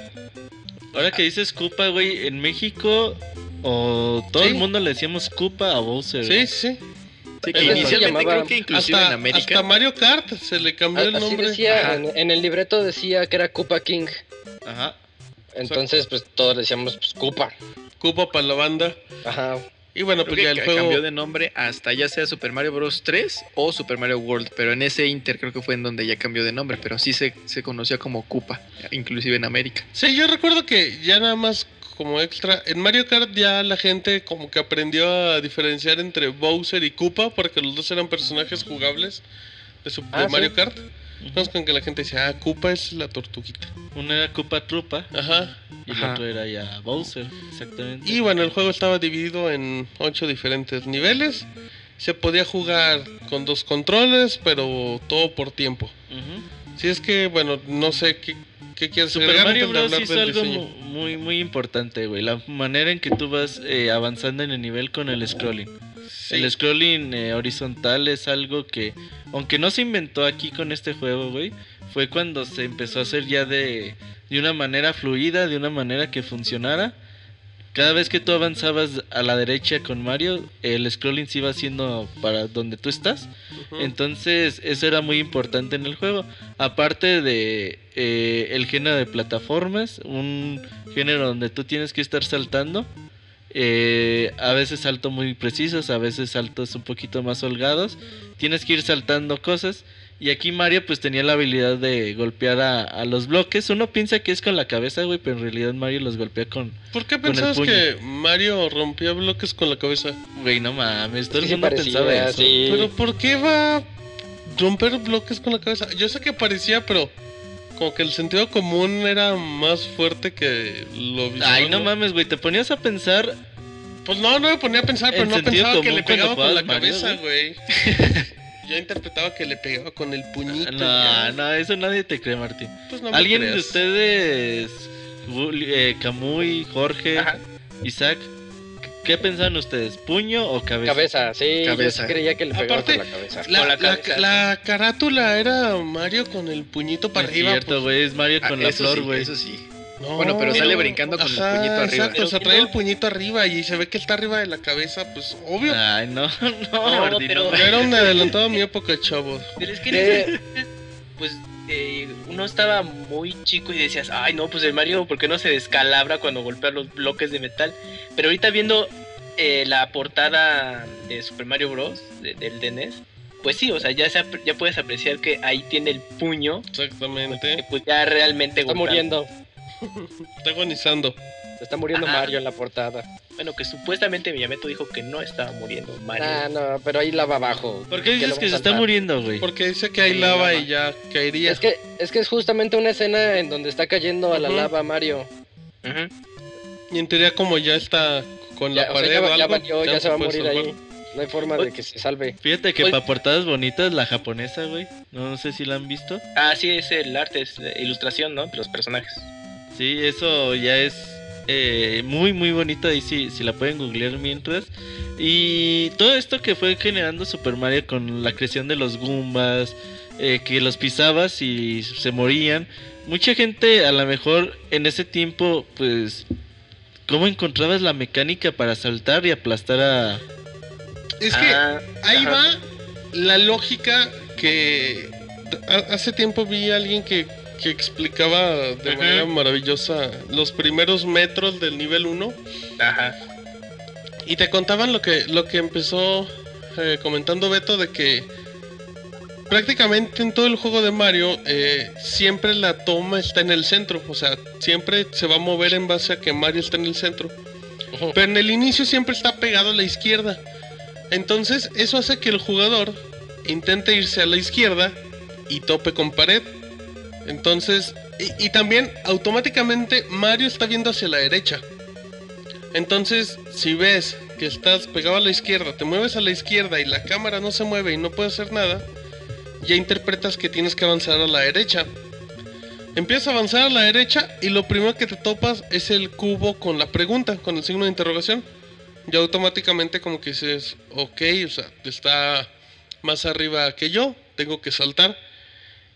Ahora que dices Koopa, güey, en México o todo Sí. el mundo le decíamos Koopa a Bowser. Sí, sí. Que inicialmente llamaba. creo que inclusive Hasta, en América. hasta Mario Kart se le cambió el nombre. decía, Ajá. en, en el libreto decía que era Koopa King. Ajá. Entonces, pues todos le decíamos pues, Koopa. Koopa para la banda. Ajá. Y bueno, Creo pues ya el juego... cambió de nombre hasta ya sea Super Mario Bros 3 o Super Mario World, pero en ese Inter creo que fue en donde ya cambió de nombre, pero sí se, se conocía como Koopa, inclusive en América. Sí, yo recuerdo que ya nada más como extra, en Mario Kart ya la gente como que aprendió a diferenciar entre Bowser y Koopa, porque los dos eran personajes jugables de, su, de Ah, sí. Mario Kart. Entonces con que la gente decía, ah, Koopa es la tortuguita. Uno era Koopa Trupa Ajá. y el Ajá. otro era ya Bowser. Exactamente. Y bueno, el juego estaba dividido en ocho diferentes niveles. Se podía jugar con dos controles, pero todo por tiempo. Ujú. Si es que, bueno, no sé qué, qué quieres Super Mario Bros. hizo algo diseño. muy, muy importante, güey. La manera en que tú vas eh, avanzando en el nivel con el scrolling. Sí. El scrolling eh, horizontal es algo que, aunque no se inventó aquí con este juego, güey, fue cuando se empezó a hacer ya de, de una manera fluida, de una manera que funcionara. Cada vez que tú avanzabas a la derecha con Mario, el scrolling se iba haciendo para donde tú estás. Entonces, eso era muy importante en el juego. Aparte de eh, el género de plataformas, un género donde tú tienes que estar saltando. eh, a veces saltos muy precisos, a veces saltos un poquito más holgados. Tienes que ir saltando cosas. Y aquí Mario pues tenía la habilidad de golpear a, a los bloques. Uno piensa que es con la cabeza, güey, pero en realidad Mario los golpea con... ¿Por qué pensabas que Mario rompía bloques con la cabeza? Güey, no mames, todo el mundo pensaba eso. sí. Pero ¿por qué va a romper bloques con la cabeza? Yo sé que parecía, pero como que el sentido común era más fuerte que lo visual. Ay, no mames, güey, te ponías a pensar Pues no, no me ponía a pensar, pero no pensaba que le pegaba con la cabeza, güey. *laughs* Yo interpretaba que le pegaba con el puñito. No, no, eso nadie te cree, Martín. Pues no me ¿Alguien de creas. ustedes, Juli- eh, Camuy, Jorge, Ajá. Isaac, qué pensaban ustedes? ¿Puño o cabeza? Cabeza, sí. Cabeza. Yo sí creía que le pegaba Aparte, con la cabeza. La, Con la la- cabeza. la carátula era Mario con el puñito para es arriba. cierto, pues. güey, es Mario Ah, con la eso flor, sí, güey. Eso sí. No, Bueno, pero sale brincando con Ajá, el puñito arriba. Exacto, o sea, trae no- el puñito arriba y se ve que está arriba de la cabeza, pues obvio. Ay, no, *laughs* no, No, pero-. Yo era un adelantado a mi época, chavos. Pero es que Eh. pues eh, uno estaba muy chico y decías, ay no, pues el Mario, ¿por qué no se descalabra cuando golpea los bloques de metal? Pero ahorita viendo eh, la portada de Super Mario Bros. de- del DNES, pues sí, o sea, ya, se ya puedes apreciar que ahí tiene el puño, que Exactamente. pues ya realmente Está muriendo. Está agonizando. Se está muriendo Ajá. Mario en la portada. Bueno, que supuestamente Miyamoto dijo que no estaba muriendo Mario. Ah, no, pero ahí la va abajo. ¿Por qué dices que se a está muriendo, güey? Porque dice que hay Sí, lava lava. y ya caería. Es que, es que es justamente una escena en donde está cayendo a la lava Mario. Ujú. Y en teoría como ya está con la Ya, o sea, pared ya, o va- ya algo, valió, ya se va a morir salvar. ahí. No hay forma de que se salve. Fíjate que para portadas bonitas, la japonesa, güey. No sé si la han visto. Ah, sí, es el arte, es la ilustración, ¿no? De los personajes. Sí, eso ya es eh, muy, muy bonito. Ahí sí, si la pueden googlear mientras. Y todo esto que fue generando Super Mario con la creación de los Goombas, eh, que los pisabas y se morían. Mucha gente, a lo mejor en ese tiempo, pues. ¿Cómo encontrabas la mecánica para saltar y aplastar a.? Es que Ah, ahí ajá. va la lógica que ha- hace tiempo vi a alguien que, que explicaba de manera maravillosa los primeros metros del nivel 1 Ajá. y te contaban lo que lo que empezó eh, comentando Beto de que prácticamente en todo el juego de Mario eh, siempre la toma está en el centro, o sea, siempre se va a mover en base a que Mario está en el centro. Pero en el inicio siempre está pegado a la izquierda. Entonces eso hace que el jugador intente irse a la izquierda y tope con pared. Entonces, y, también automáticamente Mario está viendo hacia la derecha. Entonces, si ves que estás pegado a la izquierda, te mueves a la izquierda y la cámara no se mueve y no puede hacer nada, ya interpretas que tienes que avanzar a la derecha. Empiezas a avanzar a la derecha y lo primero que te topas es el cubo con la pregunta, con el signo de interrogación. Ya automáticamente como que dices, ok, o sea, está más arriba que yo, tengo que saltar.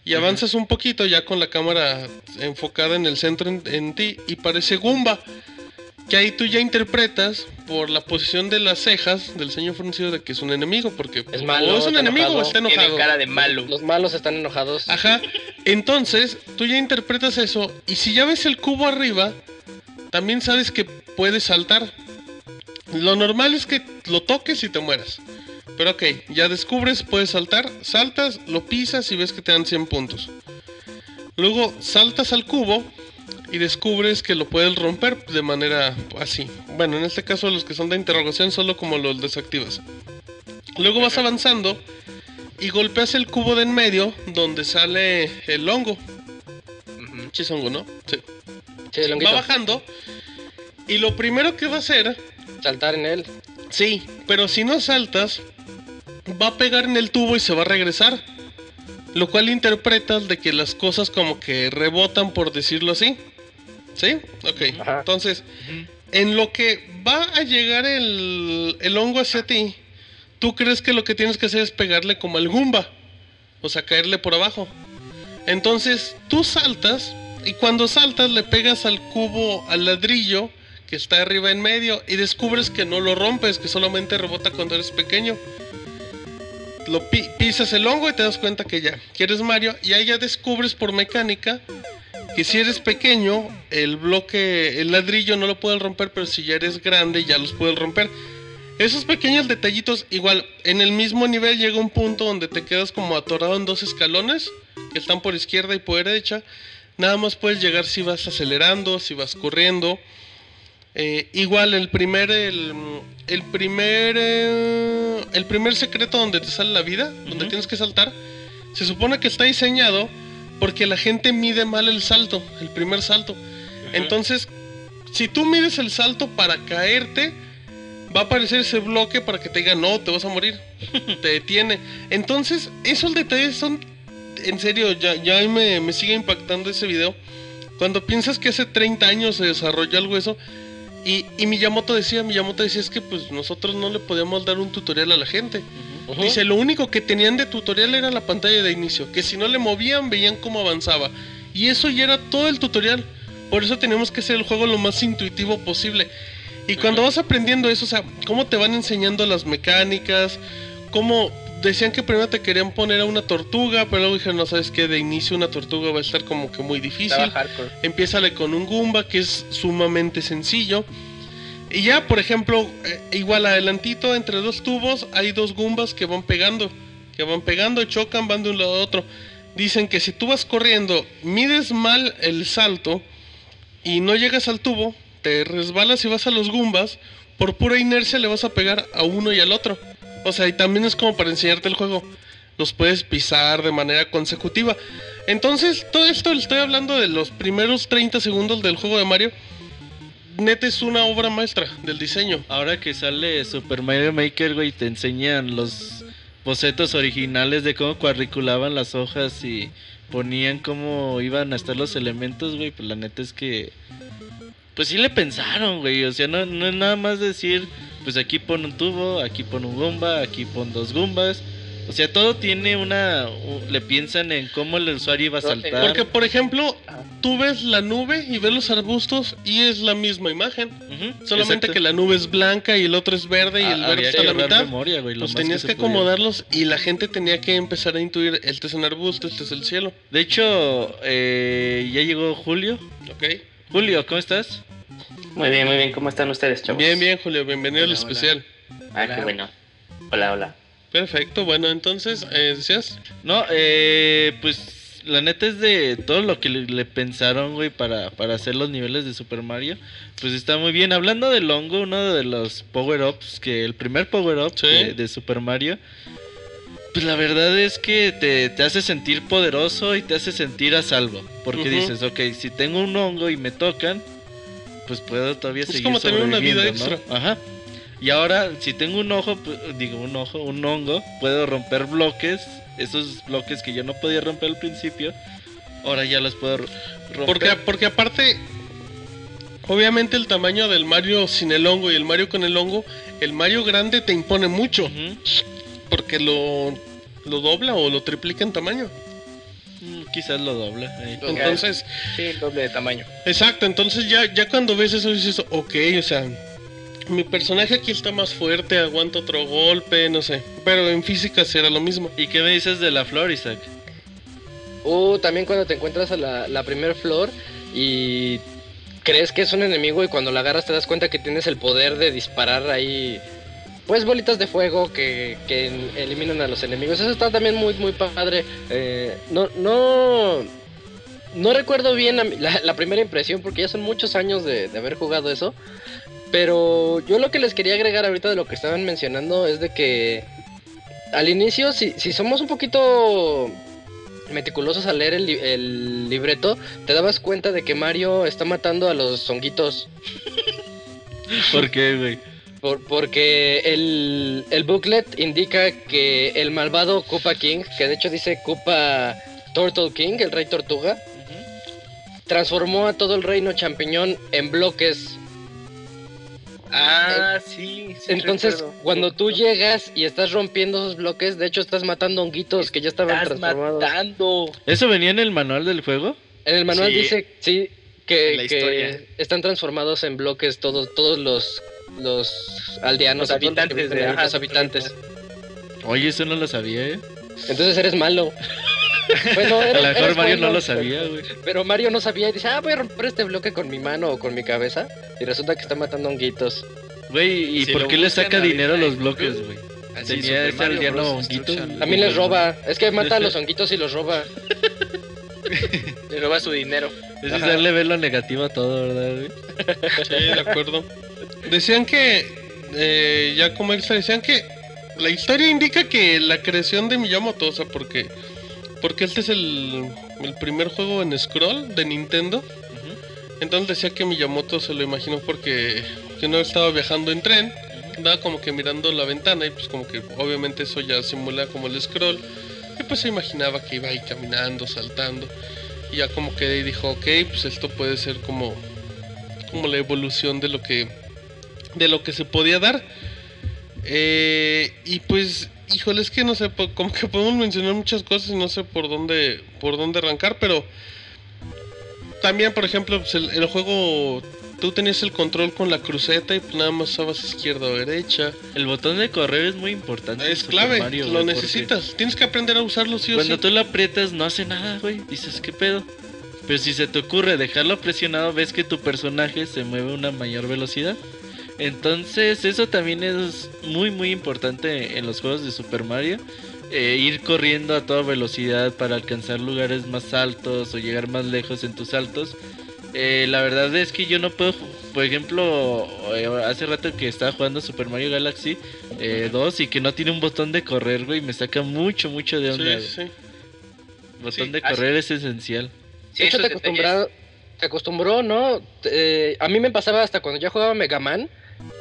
Y avanzas un poquito ya con la cámara enfocada en el centro en, en ti y parece Goomba. Que ahí tú ya interpretas por la posición de las cejas del ceño fruncido de que es un enemigo, porque Es malo, o es un está enemigo o enojado. está Tiene enojado. cara de malo. Los malos están enojados. Ajá. Entonces, tú ya interpretas eso. Y si ya ves el cubo arriba, también sabes que puedes saltar. Lo normal es que lo toques y te mueras. Pero ok, ya descubres, puedes saltar. Saltas, lo pisas y ves que te dan 100 puntos. Luego saltas al cubo y descubres que lo puedes romper de manera así. Bueno, en este caso los que son de interrogación solo como los desactivas. Luego vas avanzando y golpeas el cubo de en medio donde sale el hongo. Hongo, ¿no? Sí. Sí, el honguito. Va bajando y lo primero que va a hacer, Saltar en él. sí, pero si no saltas, va a pegar en el tubo y se va a regresar. Lo cual interpretas de que las cosas como que rebotan por decirlo así. ¿Sí? Ok. Ajá. Entonces, en lo que va a llegar el, el hongo hacia ti, tú crees que lo que tienes que hacer es pegarle como al Goomba. O sea, caerle por abajo. Entonces, tú saltas y cuando saltas le pegas al cubo, al ladrillo que está arriba en medio y descubres que no lo rompes, que solamente rebota cuando eres pequeño. Lo pi- pisas el hongo y te das cuenta que ya, que eres Mario y ahí ya descubres por mecánica que si eres pequeño, el bloque, el ladrillo no lo puedes romper, pero si ya eres grande ya los puedes romper. Esos pequeños detallitos, igual, en el mismo nivel llega un punto donde te quedas como atorado en dos escalones, que están por izquierda y por derecha. Nada más puedes llegar si vas acelerando, si vas corriendo. Eh, igual el primer, el, el primer, eh, el primer secreto donde te sale la vida, donde tienes que saltar, se supone que está diseñado porque la gente mide mal el salto, el primer salto. Entonces, si tú mides el salto para caerte, va a aparecer ese bloque para que te diga no, te vas a morir, *laughs* te detiene. Entonces, esos detalles son, en serio, ya, ya me, me sigue impactando ese video. Cuando piensas que hace 30 años se desarrolló algo eso, y, y Miyamoto decía, Miyamoto decía es que pues nosotros no le podíamos dar un tutorial a la gente. Dice, lo único que tenían de tutorial era la pantalla de inicio, que si no le movían veían cómo avanzaba. Y eso ya era todo el tutorial. Por eso tenemos que hacer el juego lo más intuitivo posible. Y cuando vas aprendiendo eso, o sea, cómo te van enseñando las mecánicas, cómo decían que primero te querían poner a una tortuga, pero luego dijeron, no sabes qué, de inicio una tortuga va a estar como que muy difícil. Empiézale con un Goomba que es sumamente sencillo. Y ya, por ejemplo, eh, igual adelantito entre dos tubos hay dos Goombas que van pegando. Que van pegando, chocan, van de un lado a otro. Dicen que si tú vas corriendo, mides mal el salto y no llegas al tubo, te resbalas y vas a los Goombas, por pura inercia le vas a pegar a uno y al otro. O sea, y también es como para enseñarte el juego. Los puedes pisar de manera consecutiva. Entonces, todo esto le estoy hablando de los primeros 30 segundos del juego de Mario. Neta es una obra maestra del diseño. Ahora que sale Super Mario Maker, güey, te enseñan los bocetos originales de cómo cuadriculaban las hojas y ponían cómo iban a estar los elementos, güey. Pues la neta es que. Pues sí le pensaron, güey. O sea, no, no es nada más decir, pues aquí pon un tubo, aquí pon un gumba, aquí pon dos gumbas. O sea, todo tiene una. le piensan en cómo el usuario iba a saltar. Porque, por ejemplo, tú ves la nube y ves los arbustos y es la misma imagen. Solamente exacto. que la nube es blanca y el otro es verde y Ah, el verde está a la mitad. memoria, güey, lo Pues más tenías que acomodarlos y la gente tenía que empezar a intuir, este es un arbusto, este es el cielo. De hecho, eh, ya llegó Julio. ¿Ok? Julio, ¿cómo estás? Muy bien, muy bien. ¿Cómo están ustedes, chavos? Bien, bien, Julio, bienvenido Hola, al hola. especial. Ah, Hola. qué bueno. Hola, hola. Perfecto, bueno, entonces, eh, ¿decías? No, eh, pues la neta es de todo lo que le, le pensaron, güey, para, para hacer los niveles de Super Mario. Pues está muy bien. Hablando del hongo, uno de los power-ups, que el primer power-up Sí. de, de Super Mario, pues la verdad es que te, te hace sentir poderoso y te hace sentir a salvo. Porque dices, ok, si tengo un hongo y me tocan, pues puedo todavía Es seguir como tener una vida extra. Ajá. Y ahora, si tengo un ojo, digo un ojo, un hongo, puedo romper bloques, esos bloques que yo no podía romper al principio, ahora ya los puedo ro- romper. Porque, porque aparte, obviamente el tamaño del Mario sin el hongo y el Mario con el hongo, el Mario grande te impone mucho, porque lo, lo dobla o lo triplica en tamaño. Mm, Quizás lo dobla. Lo- Entonces, Sí, el doble de tamaño. exacto, entonces ya, ya cuando ves eso dices, ok, o sea, mi personaje aquí está más fuerte, aguanta otro golpe, no sé, pero en física será lo mismo. ¿Y qué me dices de la flor, Isaac? O también cuando te encuentras a la, la primer flor y crees que es un enemigo y cuando la agarras te das cuenta que tienes el poder de disparar ahí pues bolitas de fuego que, que eliminan a los enemigos. Eso está también muy muy padre. Eh, no no no recuerdo bien la, primera impresión porque ya son muchos años de, haber jugado eso. Pero yo lo que les quería agregar ahorita de lo que estaban mencionando es de que al inicio, si, si somos un poquito meticulosos al leer el, el libreto, te dabas cuenta de que Mario está matando a los honguitos. ¿Por qué, güey? Por- porque el, el booklet indica que el malvado Koopa King, que de hecho dice Koopa Turtle King, el rey tortuga, transformó a todo el reino champiñón en bloques. Ah, sí. sí Entonces, recuerdo. cuando tú llegas y estás rompiendo esos bloques, de hecho estás matando honguitos que ya estaban transformados. matando. ¿Eso venía en el manual del juego? En el manual Sí. dice, sí, que, que están transformados en bloques todos todos los los aldeanos, Los habitantes de- ajá, los habitantes. Oye, eso no lo sabía, ¿eh? Entonces eres malo. *laughs* Bueno, A eres- lo mejor Mario no lo sabía, güey. Pero Mario no sabía y dice, ah, voy a romper este bloque con mi mano o con mi cabeza. Y resulta que está matando honguitos. Güey, ¿y Si por qué le saca dinero a los bloques, güey? Tenía Super ese Mario aldeano Bros. honguito. Instruction. También les roba. Es que mata a los honguitos y los roba. *laughs* Le roba su dinero. Ese es darle ver lo negativo a todo, ¿verdad, güey? Sí, de acuerdo. Decían que, eh, ya como extra, decían que la historia indica que la creación de Miyamoto, o sea, porque, porque este es el, el primer juego en scroll de Nintendo. Entonces decía que Miyamoto se lo imaginó porque que no estaba viajando en tren, andaba como que mirando la ventana y pues como que obviamente eso ya simula como el scroll. Y pues se imaginaba que iba ahí caminando, saltando. Y ya como que ahí dijo, ok, pues esto puede ser como, como la evolución de lo que, de lo que se podía dar. Eh, y pues, híjole, es que no sé, como que podemos mencionar muchas cosas y no sé por dónde, por dónde arrancar, pero también, por ejemplo, pues, el, el juego, tú tenías el control con la cruceta y pues nada más usabas izquierda o derecha. El botón de correr es muy importante. Es clave, Mario, lo güey, porque necesitas. Tienes que aprender a usarlo sí o Cuando sí. tú lo aprietas no hace nada, güey. Dices, ¿qué pedo? Pero si se te ocurre dejarlo presionado, ves que tu personaje se mueve a una mayor velocidad. Entonces, eso también es muy, muy importante en los juegos de Super Mario. Eh, ir corriendo a toda velocidad para alcanzar lugares más altos o llegar más lejos en tus saltos. Eh, la verdad es que yo no puedo, por ejemplo, eh, hace rato que estaba jugando Super Mario Galaxy eh, 2 y que no tiene un botón de correr, güey, me saca mucho, mucho de onda. Sí, sí, sí. Botón Sí, de así- correr es esencial. Sí, de hecho, te, acostumbrado- te acostumbró, ¿no? Eh, a mí me pasaba hasta cuando ya jugaba Mega Man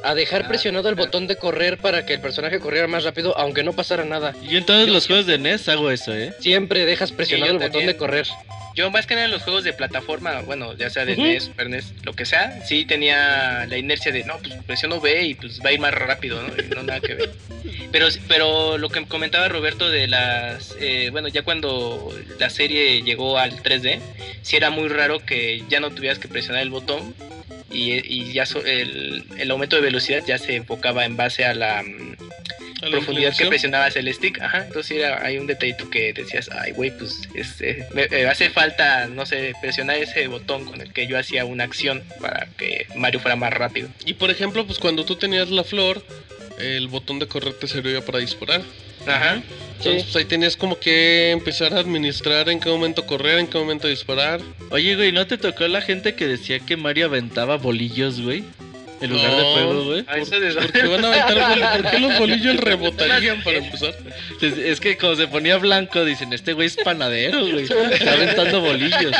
a dejar Ah, presionado el claro. botón de correr para que el personaje corriera más rápido, aunque no pasara nada. Yo en todos Yo los juegos de NES hago eso, ¿eh? Siempre dejas presionado el botón de correr. Yo más que nada en los juegos de plataforma, bueno, ya sea de. NES, Super NES, lo que sea, sí tenía la inercia de, no, pues presiono B y pues va a ir más rápido, ¿no? No nada que ver. *laughs* Pero, pero lo que comentaba Roberto de las, eh, bueno, ya cuando la serie llegó al 3D, sí era muy raro que ya no tuvieras que presionar el botón y, y ya so- el, el aumento de velocidad ya se enfocaba en base a la... mm, A la profundidad que presionabas el stick, ajá, entonces era, hay un detallito que decías, ay güey, pues este, me, me hace falta, no sé, presionar ese botón con el que yo hacía una acción para que Mario fuera más rápido. Y por ejemplo, pues cuando tú tenías la flor, el botón de correr te servía para disparar. Ajá. Entonces, pues ahí tenías como que empezar a administrar en qué momento correr, en qué momento disparar. Oye, güey, ¿no te tocó la gente que decía que Mario aventaba bolillos, güey? En lugar de fuego, güey. ¿Por qué van a aventar ¿Por qué los bolillos rebotarían para empezar? Es, es que como se ponía blanco, dicen, este güey es panadero, güey. Está aventando bolillos.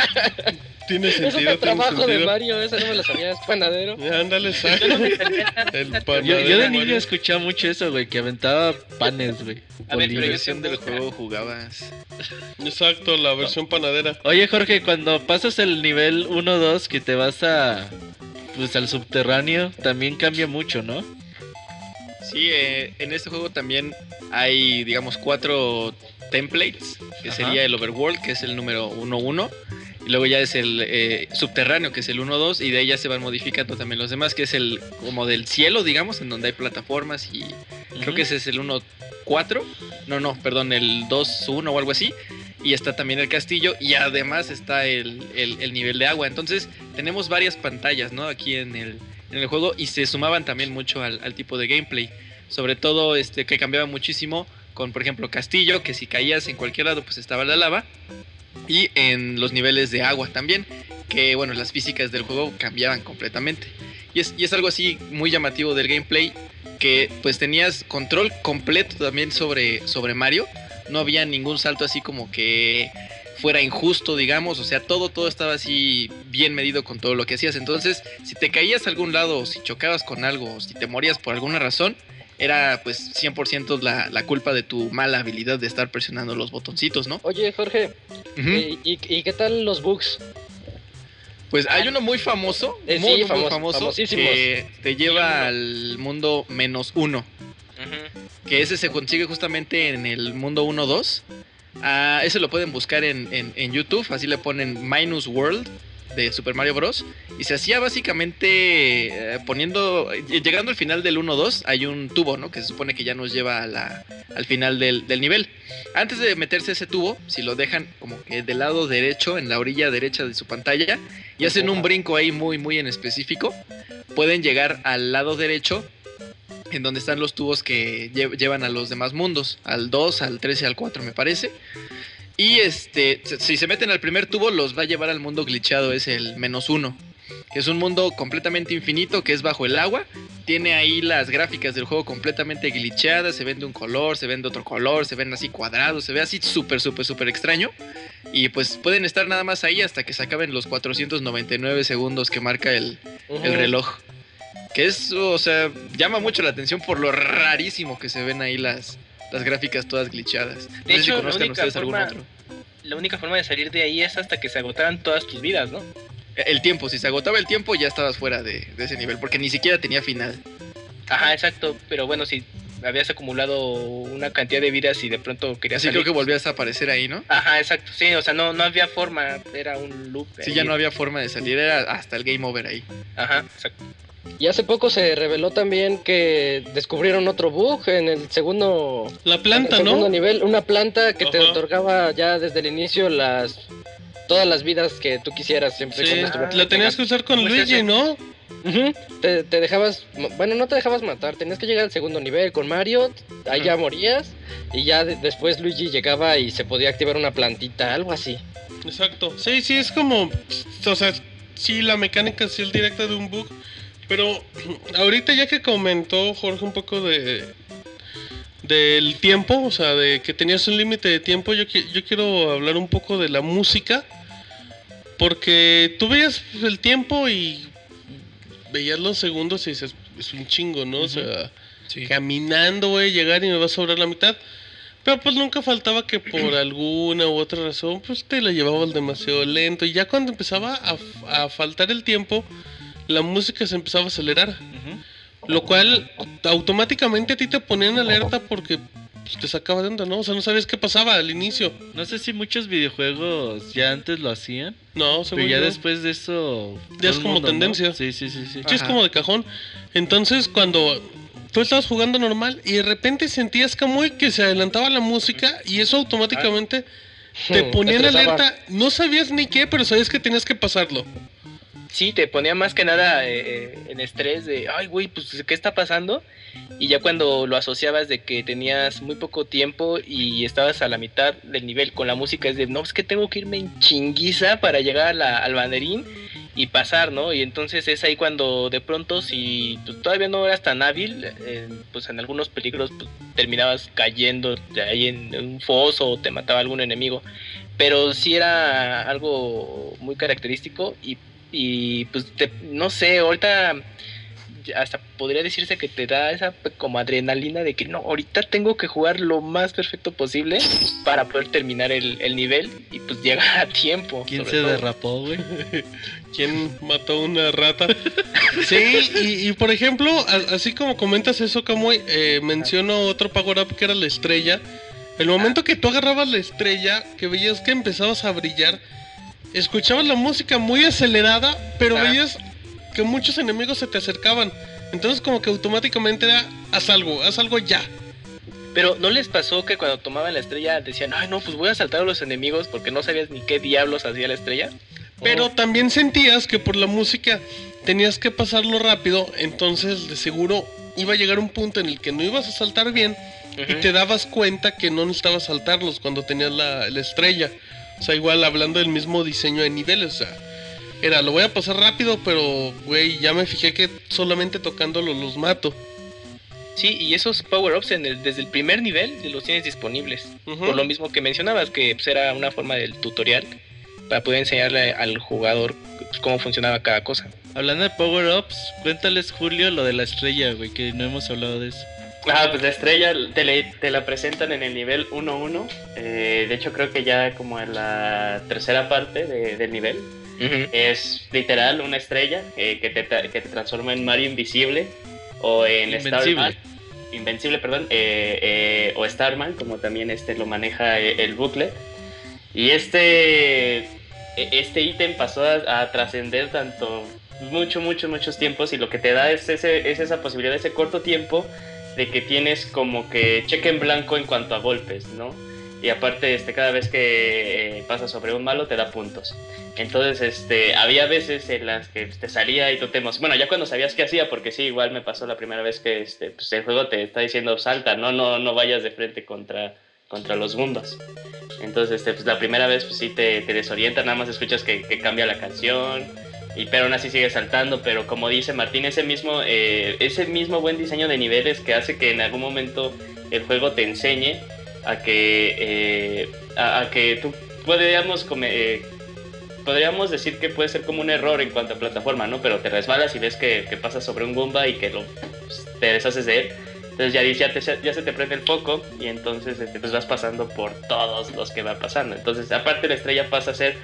Tiene sentido, tiene trabajo de. Mario, esa no me la sabía, es panadero. Ándale, exacto. El Yo, panadero yo de Mario. niño escuchaba mucho eso, güey, que aventaba panes, güey. A ver, pero yo versión del juego jugabas. Exacto, la versión panadera. Oye, Jorge, cuando pasas el nivel 1-2 que te vas a... Pues al subterráneo, también cambia mucho, ¿no? Sí, eh, en este juego también hay, digamos, cuatro templates, que Ajá. sería el overworld, que es el número 1-1, y luego ya es el eh, subterráneo, que es el 1-2, y de ahí ya se van modificando también los demás, que es el como del cielo, digamos, en donde hay plataformas, y creo que ese es el 1-4, no, no, perdón, el 2-1 o algo así, y está también el castillo, y además está el, el- el nivel de agua, entonces tenemos varias pantallas, ¿no? Aquí en el, en el juego, y se sumaban también mucho al, al tipo de gameplay. Sobre todo este que cambiaba muchísimo con por ejemplo castillo que si caías en cualquier lado pues estaba la lava y en los niveles de agua también que bueno las físicas del juego cambiaban completamente. Y es, y es algo así muy llamativo del gameplay que pues tenías control completo también sobre, sobre Mario. No había ningún salto así como que fuera injusto, digamos, o sea, todo, todo estaba así bien medido con todo lo que hacías. Entonces, si te caías a algún lado, si chocabas con algo, o si te morías por alguna razón, era pues 100% la, la culpa de tu mala habilidad de estar presionando los botoncitos, ¿no? Oye, Jorge, Ujú. ¿y, y, y qué tal los bugs? Pues hay uno muy famoso, Eh, muy, sí, muy famos- famoso, que te lleva al mundo menos uno. Que ese se consigue justamente en el mundo 1-2. Ah, ese lo pueden buscar en, en- en YouTube, así le ponen Minus World de Super Mario Bros. Y se hacía básicamente eh, poniendo, eh, llegando al final del 1-2, hay un tubo, ¿no? Que se supone que ya nos lleva a la- al final del, del nivel. Antes de meterse ese tubo, si lo dejan como que del lado derecho, en la orilla derecha de su pantalla, y hacen un brinco ahí muy, muy en específico, pueden llegar al lado derecho en donde están los tubos que lle- llevan a los demás mundos, al 2, al 13, al 4 me parece. Y este, si- se meten al primer tubo, los va a llevar al mundo glitchado, es el menos uno. Que es un mundo completamente infinito, que es bajo el agua. Tiene ahí las gráficas del juego completamente glitchadas. Se ven de un color, se ven de otro color, se ven así cuadrados, se ve así súper, súper, súper extraño. Y pues pueden estar nada más ahí hasta que se acaben los 499 segundos que marca el, el reloj. Que es, o sea, llama mucho la atención por lo rarísimo que se ven ahí las, las gráficas todas glitchadas. No sé si la única ustedes algún otro. La única forma de salir de ahí es hasta que se agotaran todas tus vidas, ¿no? El tiempo, si se agotaba el tiempo ya estabas fuera de, de ese nivel, porque ni siquiera tenía final. Ajá, exacto. Pero bueno, si habías acumulado una cantidad de vidas y de pronto querías Así salir. creo que volvías a aparecer ahí, ¿no? Ajá, exacto, sí, o sea, no, no había forma, era un loop. Sí, ahí. ya no había forma de salir, era hasta el game over ahí. Ajá, exacto. Y hace poco se reveló también que descubrieron otro bug en el segundo, La planta, el segundo ¿no? nivel, una planta que te otorgaba ya desde el inicio las todas las vidas que tú quisieras siempre Sí, la tenías que usar con ¿Cómo es Luigi? ¿no? Te, te dejabas, bueno, no te dejabas matar, tenías que llegar al segundo nivel con Mario, ahí ya morías y ya de- después Luigi llegaba y se podía activar una plantita, algo así. Exacto. Sí, sí, es como. O sea, sí, la mecánica sí es directa de un bug. Pero *clears throat* ahorita ya que comentó Jorge un poco de. Del tiempo, o sea, de que tenías un límite de tiempo, yo, yo quiero hablar un poco de la música. Porque tú veías el tiempo y veías los segundos y dices, es un chingo, ¿no? O sea, caminando, güey, llegar y me va a sobrar la mitad. Pero pues nunca faltaba que por *clears throat* alguna u otra razón, pues te la llevabas demasiado lento. Y ya cuando empezaba a, a faltar el tiempo, la música se empezaba a acelerar. Lo cual automáticamente a ti te ponía en alerta porque pues, te sacaba de onda, ¿no? O sea, no sabías qué pasaba al inicio. No sé si muchos videojuegos ya antes lo hacían, No, según pero ya yo. después de eso... Ya es como mundo, ¿no? tendencia. Sí, sí, sí, sí. Sí, es como de cajón. Entonces, cuando tú estabas jugando normal y de repente sentías como que se adelantaba la música y eso automáticamente te Hmm, ponía en alerta. No sabías ni qué, pero sabías que tenías que pasarlo. Sí, te ponía más que nada eh, eh, en estrés de, ay, güey, pues, ¿qué está pasando? Y ya cuando lo asociabas de que tenías muy poco tiempo y estabas a la mitad del nivel con la música, es de, no, es que tengo que irme en chinguiza para llegar al banderín y pasar, ¿no? Y entonces es ahí cuando de pronto, si todavía no eras tan hábil, eh, pues en algunos peligros pues, terminabas cayendo de ahí en, en un foso o te mataba algún enemigo. Pero sí era algo muy característico y y pues te- no sé, ahorita hasta podría decirse que te da esa como adrenalina de que no, ahorita tengo que jugar lo más perfecto posible para poder terminar el, el nivel y pues llegar a tiempo. ¿Quién se todo. derrapó, güey? *laughs* ¿Quién mató una rata? *laughs* Sí, y, y por ejemplo, a- así como comentas eso, Kamui, eh, menciono otro power up que era la estrella. El momento que tú agarrabas la estrella, que veías que empezabas a brillar, escuchabas la música muy acelerada, pero Ah. veías que muchos enemigos se te acercaban. Entonces como que automáticamente era, haz algo, haz algo ya. Pero ¿no les pasó que cuando tomaban la estrella decían, ay no, pues voy a saltar a los enemigos porque no sabías ni qué diablos hacía la estrella? Pero también sentías que por la música tenías que pasarlo rápido, entonces de seguro iba a llegar un punto en el que no ibas a saltar bien y te dabas cuenta que no necesitabas saltarlos cuando tenías la, la estrella. O sea, igual hablando del mismo diseño de niveles, o sea, era, lo voy a pasar rápido, pero, güey, ya me fijé que solamente tocándolos los mato. Sí, y esos power-ups en el- desde el primer nivel los tienes disponibles. Ujú. Por lo mismo que mencionabas, que pues, era una forma del tutorial para poder enseñarle al jugador pues, cómo funcionaba cada cosa. Hablando de power-ups, cuéntales, Julio, lo de la estrella, güey, que no hemos hablado de eso. Ah, pues la estrella te, le- te la presentan en el nivel 1-1. eh, de hecho, creo que ya como en la tercera parte de- del nivel. Ujú. Es literal una estrella eh, que, te, que te transforma en Mario Invisible o en Invencible. Starman. Invencible, perdón. eh, eh, o Starman, como también este lo maneja eh, el booklet. Y este e- este ítem pasó a, a trascender tanto mucho, muchos, muchos tiempos y lo que te da es, ese, es esa posibilidad, ese corto tiempo de que tienes como que cheque en blanco en cuanto a golpes, ¿no? Y aparte, este, cada vez que eh, pasas sobre un malo te da puntos. Entonces, este, había veces en las que te salía y tú te Bueno, ya cuando sabías qué hacía, porque sí, igual me pasó la primera vez que este, pues, el juego te está diciendo salta, no, no, no vayas de frente contra, contra los mundos. Entonces, este, pues, la primera vez pues, sí te, te desorienta, nada más escuchas que cambia la canción, y pero aún así sigues saltando. Pero como dice Martín, ese mismo, eh, ese mismo buen diseño de niveles que hace que en algún momento el juego te enseñe a que, eh, a, que tú podríamos, eh, podríamos decir que puede ser como un error en cuanto a plataforma, ¿no? Pero te resbalas y ves que, que pasas sobre un Goomba y que lo, pues, te deshaces de él. Entonces ya, ya, ya se te prende el foco y entonces este, pues vas pasando por todos los que va pasando. Entonces, aparte la estrella pasa a ser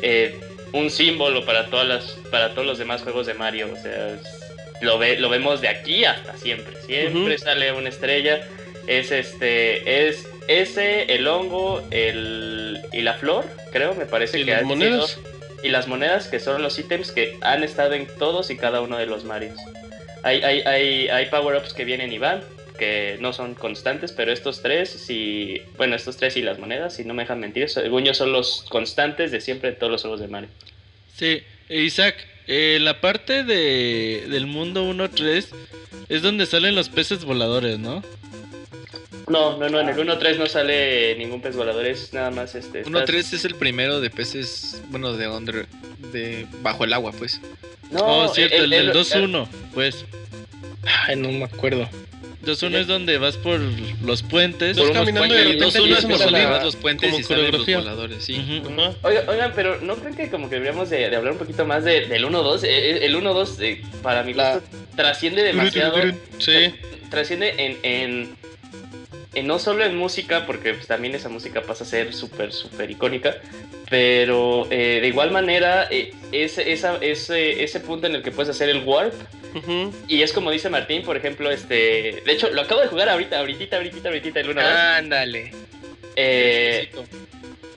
eh, un símbolo para todas las, para todos los demás juegos de Mario. O sea, es- lo, ve, lo vemos de aquí hasta siempre. Siempre sale una estrella. Es este, es ese, el hongo, el, y la flor, creo, me parece Y que las monedas. sido- y las monedas, que son los ítems que han estado en todos y cada uno de los Marios. Hay, hay, hay, hay power-ups que vienen y van, que no son constantes, pero estos tres, si, bueno, estos tres y las monedas, si no me dejan mentir, según yo son los constantes de siempre de todos los juegos de Mario. Sí, Isaac, eh, la parte de, del mundo 1.3 es donde salen los peces voladores, ¿no? No, no, no, en el 1.3 no sale ningún pez volador, es nada más este. 1.3 estás- es el primero de peces, bueno, de under, de bajo el agua, pues. No, oh, cierto, el, del 2.1, pues. Ay, no me acuerdo. 2.1 es donde vas por los puentes. Vas unos caminando y de puentes, repente dos, uno, empiezan a empiezan salir. a- los puentes como y salen los coreografía. voladores, sí. Ujú. Ajá. Oigan, oigan, pero ¿no creen que como que deberíamos de, de hablar un poquito más de- del 1-2? Eh, eh, el 1-2, eh, para mi La- gusto, trasciende demasiado. Sí. Trasciende en, en, no solo en música, porque pues, también esa música pasa a ser súper, súper icónica, pero eh, de igual manera, eh, ese, esa, ese, ese punto en el que puedes hacer el warp, y es como dice Martín, por ejemplo, este... De hecho, lo acabo de jugar ahorita, ahorita, ahorita, ahorita, el 1-2. Ándale. Eh,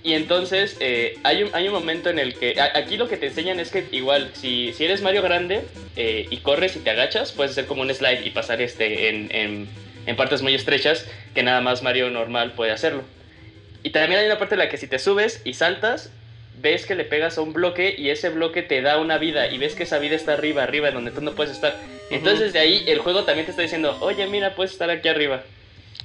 y entonces eh, hay, un, hay un momento en el que a- aquí lo que te enseñan es que igual si, si eres Mario grande y corres y te agachas, puedes hacer como un slide y pasar este en, en- en partes muy estrechas que nada más Mario normal puede hacerlo. Y también hay una parte en la que si te subes y saltas, ves que le pegas a un bloque y ese bloque te da una vida y ves que esa vida está arriba, arriba, en donde tú no puedes estar. Entonces de ahí el juego también te está diciendo, oye mira, puedes estar aquí arriba.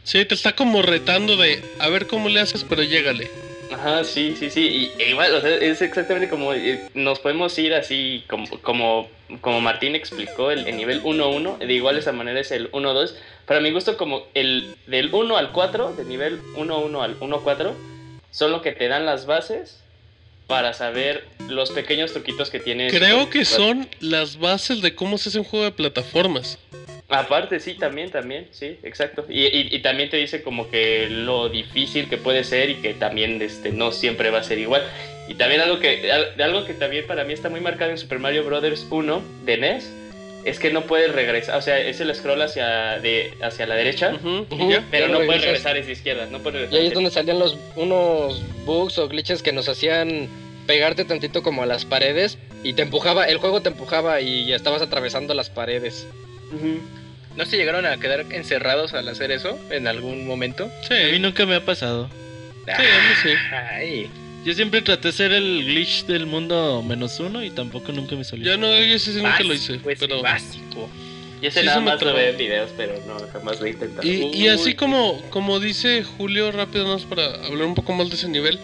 Sí, te está como retando de a ver cómo le haces, pero llégale. Ajá, sí, sí, sí. Y, e igual, o sea, es exactamente como eh, nos podemos ir así, como, como, como Martín explicó, el, el nivel 1-1. De igual esa manera es el 1-2. Para mi gusto, como el del 1 al 4, del nivel 1-1 al 1-4, son lo que te dan las bases para saber los pequeños truquitos que tienes. Creo que son las bases de cómo se hace un juego de plataformas. Aparte, sí, también, también, sí, exacto. Y, y- y también te dice como que lo difícil que puede ser y que también este, no siempre va a ser igual. Y también algo que, al- algo que también para mí está muy marcado en Super Mario Bros. 1 de NES es que no puedes regresar, o sea, es el scroll hacia, de, hacia la derecha, y pero no no puedes regresar hacia izquierda, no puedes Y regresar ahí es donde salían los unos bugs o glitches que nos hacían pegarte tantito como a las paredes y te empujaba, el juego te empujaba y ya estabas atravesando las paredes. Ujú. ¿No se llegaron a quedar encerrados al hacer eso en algún momento? Sí, A mí nunca me ha pasado. sí, a mí sí. Ay, Yo siempre traté de hacer el glitch del mundo menos uno y tampoco nunca me salió. Yo no, yo sí nunca lo hice. ese Pero... básico. Y ese Sí, nada más lo veo en videos, pero no, jamás lo he intentado. Y, y así Uy. como, como dice Julio, rápido más para hablar un poco más de ese nivel,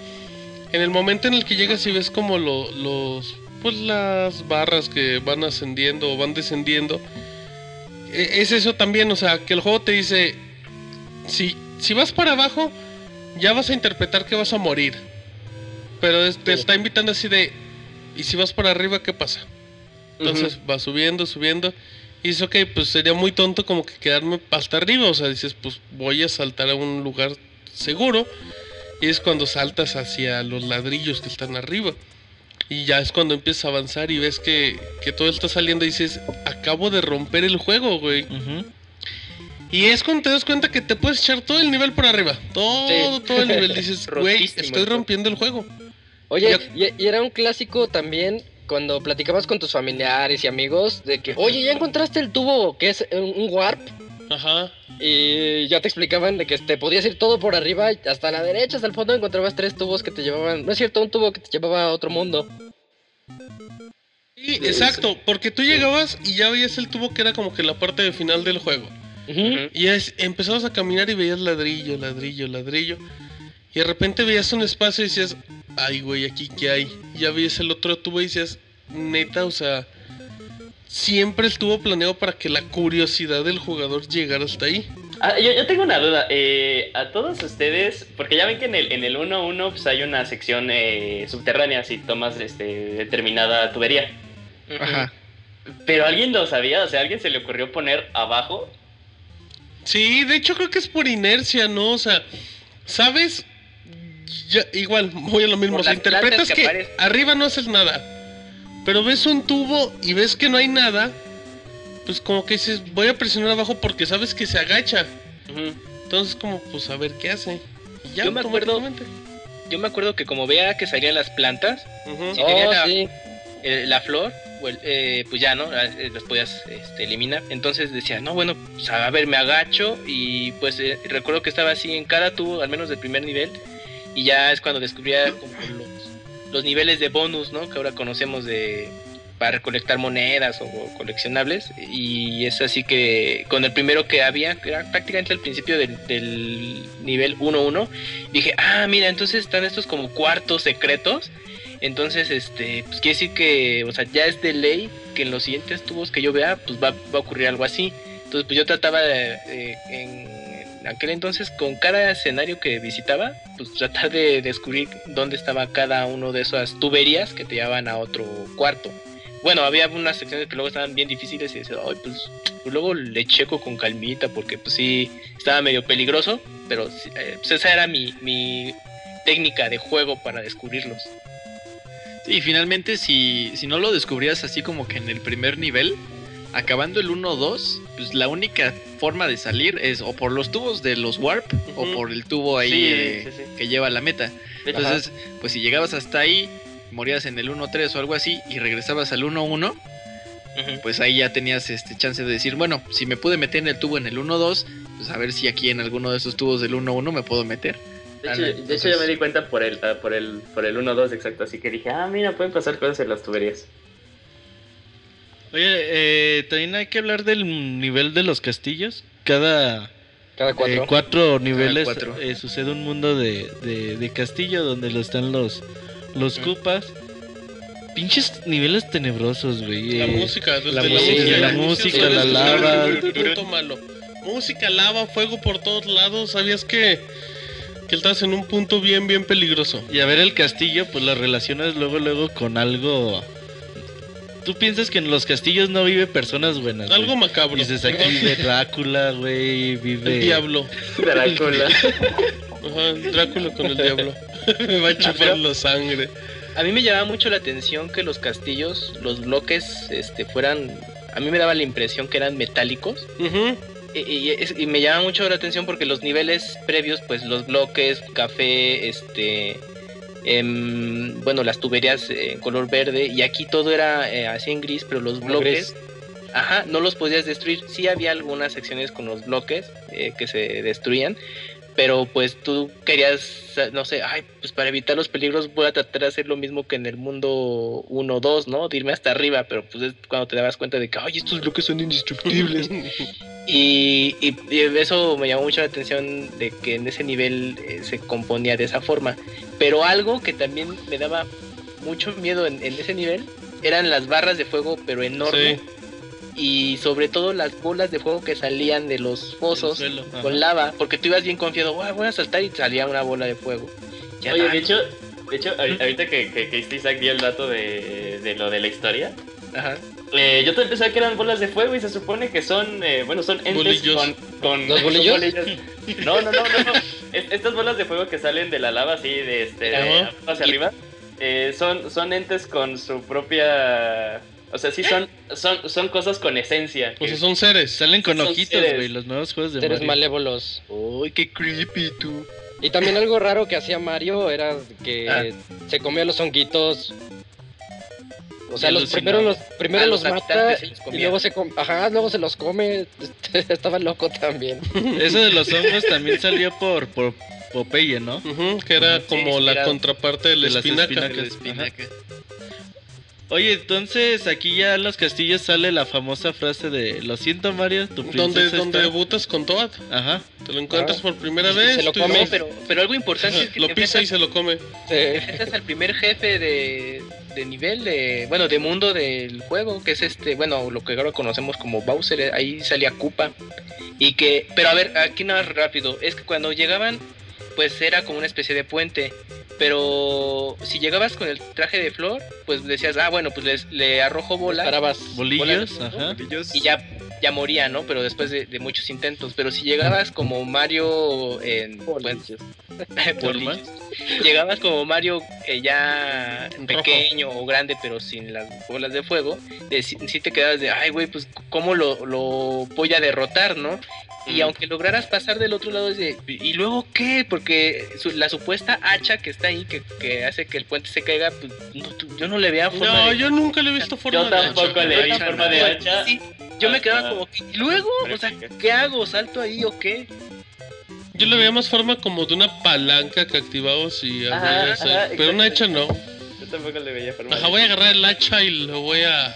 en el momento en el que llegas y ves como lo- los, pues las barras que van ascendiendo o van descendiendo, es eso también, o sea, que el juego te dice, si, si vas para abajo, ya vas a interpretar que vas a morir, pero es- te Sí. está invitando así de, ¿y si vas para arriba qué pasa? Entonces va subiendo, subiendo. Y dices, ok, pues sería muy tonto como que quedarme hasta arriba. O sea, dices, pues voy a saltar a un lugar seguro. Y es cuando saltas hacia los ladrillos que están arriba. Y ya es cuando empiezas a avanzar y ves que, que todo está saliendo y dices, acabo de romper el juego, güey. Y es cuando te das cuenta que te puedes echar todo el nivel por arriba. Todo, Sí. todo el nivel. Dices, *laughs* güey, estoy rompiendo el juego. Oye, y, y era un clásico también cuando platicabas con tus familiares y amigos de que, oye, ya encontraste el tubo que es un warp. Ajá. Y ya te explicaban de que te podías ir todo por arriba hasta la derecha, hasta el fondo encontrabas tres tubos que te llevaban, no es cierto, un tubo que te llevaba a otro mundo. Sí, exacto. Porque tú llegabas y ya veías el tubo que era como que la parte de final del juego. Ujú. Y es, empezabas a caminar y veías ladrillo, ladrillo, ladrillo. Y de repente veías un espacio y decías, ay, güey, aquí qué hay. Y ya veías el otro tubo y decías, neta, o sea, siempre estuvo planeado para que la curiosidad del jugador llegara hasta ahí. Ah, yo, yo tengo una duda. eh, a todos ustedes, porque ya ven que en el en el 1-1 pues hay una sección eh, subterránea si tomas este, determinada tubería. Ajá. Pero alguien lo sabía, o sea, alguien se le ocurrió poner abajo. Sí, de hecho creo que es por inercia, ¿no? O sea, ¿sabes? Ya, igual, voy a lo mismo. O sea, interpretas que que, arriba no haces nada. Pero ves un tubo y ves que no hay nada. pues como que dices, voy a presionar abajo porque sabes que se agacha. Entonces como, pues a ver qué hace. Y ya Yo me acuerdo-. Yo me acuerdo que como veía que salían las plantas. Sí, tenía Oh, la- sí. eh, la flor, eh, pues ya, ¿no? Las, eh, las podías este, eliminar. Entonces decía, no, bueno, pues a ver, me agacho y pues eh, recuerdo que estaba así en cada tubo, al menos del primer nivel, y ya es cuando descubría como los, los niveles de bonus, ¿no? Que ahora conocemos de para recolectar monedas o coleccionables y es así que con el primero que había que era prácticamente al principio del, nivel 1-1 dije ah mira entonces están estos como cuartos secretos entonces, este, pues quiere decir que, o sea, ya es de ley que en los siguientes tubos que yo vea, pues va, va a ocurrir algo así. Entonces, pues yo trataba de, eh, en aquel entonces, con cada escenario que visitaba, pues tratar de descubrir dónde estaba cada uno de esas tuberías que te llevaban a otro cuarto. Bueno, había unas secciones que luego estaban bien difíciles y decía, ay, pues, pues luego le checo con calmita porque pues sí, estaba medio peligroso, pero eh, pues esa era mi, mi técnica de juego para descubrirlos. Y finalmente, si, si no lo descubrías así como que en el primer nivel, acabando el 1 o 2, pues la única forma de salir es o por los tubos de los Warp o por el tubo ahí Sí, eh, sí, sí. que lleva a la meta. Entonces, pues si llegabas hasta ahí, morías en el 1-3 o algo así y regresabas al 1-1, Ujú. pues ahí ya tenías este chance de decir, bueno, si me pude meter en el tubo en el 1-2, pues a ver si aquí en alguno de esos tubos del 1-1 me puedo meter. De hecho, no, de hecho, entonces- ya me di cuenta por el, ah, por el, por el 1-2 exacto, así que dije, ah, mira, pueden pasar cosas en las tuberías. Oye, eh, también hay que hablar del nivel de los castillos. Cada Cada eh, cuatro. cuatro niveles cuatro. eh, sucede un mundo de, de, de castillo donde lo están los, los cupas. Pinches niveles tenebrosos, güey. La eh, música, desde la la, música, música, la música, la lava. punto malo. Música, lava, fuego por todos lados. Sabías que, que estás en un punto bien, bien peligroso. Y a ver el castillo, pues lo relacionas luego, luego con algo. Tú piensas que en los castillos no vive personas buenas. güey. Algo macabro. Dices aquí vive Drácula, güey, vive. El diablo. Drácula. *laughs* Ajá, Drácula con el diablo. *laughs* Me va a chupar la sangre. A mí me llamaba mucho la atención que los castillos, los bloques, este, fueran. A mí me daba la impresión que eran metálicos. Ujú. Y, y me llama mucho la atención porque los niveles previos, pues los bloques, café, este. Em, bueno, las tuberías eh, en color verde. Y aquí todo era eh, así en gris, pero los bloques. Ajá, no los podías destruir. Sí había algunas secciones con los bloques eh, que se destruían, pero pues tú querías, no sé, ay, pues para evitar los peligros voy a tratar de hacer lo mismo que en el mundo 1 2, ¿no? De irme hasta arriba, pero pues es cuando te dabas cuenta de que, ay, estos bloques son indestructibles. *laughs* y, y- y eso me llamó mucho la atención de que en ese nivel eh, se componía de esa forma. Pero algo que también me daba mucho miedo en, en ese nivel eran las barras de fuego, pero enormes Sí. Y sobre todo las bolas de fuego que salían de los pozos suelo, ajá. con lava, porque tú ibas bien confiado, "Guau, voy a saltar y salía una bola de fuego. Ya Oye, de hecho, de hecho ahori- ahorita que, que, que Isaac dio el dato de, de lo de la historia, ajá. eh, yo también pensaba que eran bolas de fuego y se supone que son, eh, bueno, son entes Bolillos. con, con... ¿Los *laughs* bolillos? No, no, no, no, no. Es- estas bolas de fuego que salen de la lava así, de este, de hacia arriba, eh, son, son entes con su propia... O sea, sí son, son, son cosas con esencia. O sea, que- son seres. Salen con Son ojitos, seres. güey, los nuevos juegos de Seres Mario. malévolos. Uy, qué creepy tú. Y también algo raro que hacía Mario era que Ah. se comía los honguitos. O sea, los primeros los primero los, los mata los y luego se com- ajá, luego se los come. *laughs* Estaba loco también. Eso de los hongos también salió por, por Popeye, ¿no? Ujú, que era como la contraparte de la De las espinaca. Oye, entonces aquí ya en los castillos sale la famosa frase de Lo siento, Mario, tu princesa Donde, está-". donde debutas con Toad. Ajá. Te lo encuentras Ah. por primera vez. se lo come, No, pero, pero algo importante es que *laughs* lo te pisa y se lo come. Sí. enfrentas al primer jefe de, de nivel de bueno de mundo del juego que es este bueno lo que ahora conocemos como Bowser eh, ahí salía Koopa y que pero a ver aquí nada más rápido es que cuando llegaban pues era como una especie de puente pero si llegabas con el traje de flor pues decías ah bueno pues les, le arrojo bola Parabas. Bolillos, ajá. Bolillos. y ya ya moría, ¿no? Pero después de, de muchos intentos. Pero si llegabas como Mario en... pues, Polillos. *laughs* Llegabas como Mario eh, ya Rojo. pequeño o grande, pero sin las bolas de fuego. De, si, si te quedabas de, ay, güey, pues, ¿cómo lo, lo voy a derrotar, no? Y Mm. aunque lograras pasar del otro lado, es de, ¿y luego qué? Porque su- la supuesta hacha que está ahí, que, que hace que el puente se caiga, pues, no, tú- yo no le veía forma No, de... yo nunca le he visto forma Yo de tampoco hacha. le vi Yo forma de tampoco. hacha. Sí, yo me quedaba Hasta- como que, ¿y luego? O sea, ¿qué hago? ¿Salto ahí o qué? Yo le veía más forma como de una palanca que activabas y Ajá, ajá, Pero una hacha no. Yo tampoco le veía forma Ajá, de voy a agarrar el hacha y lo voy a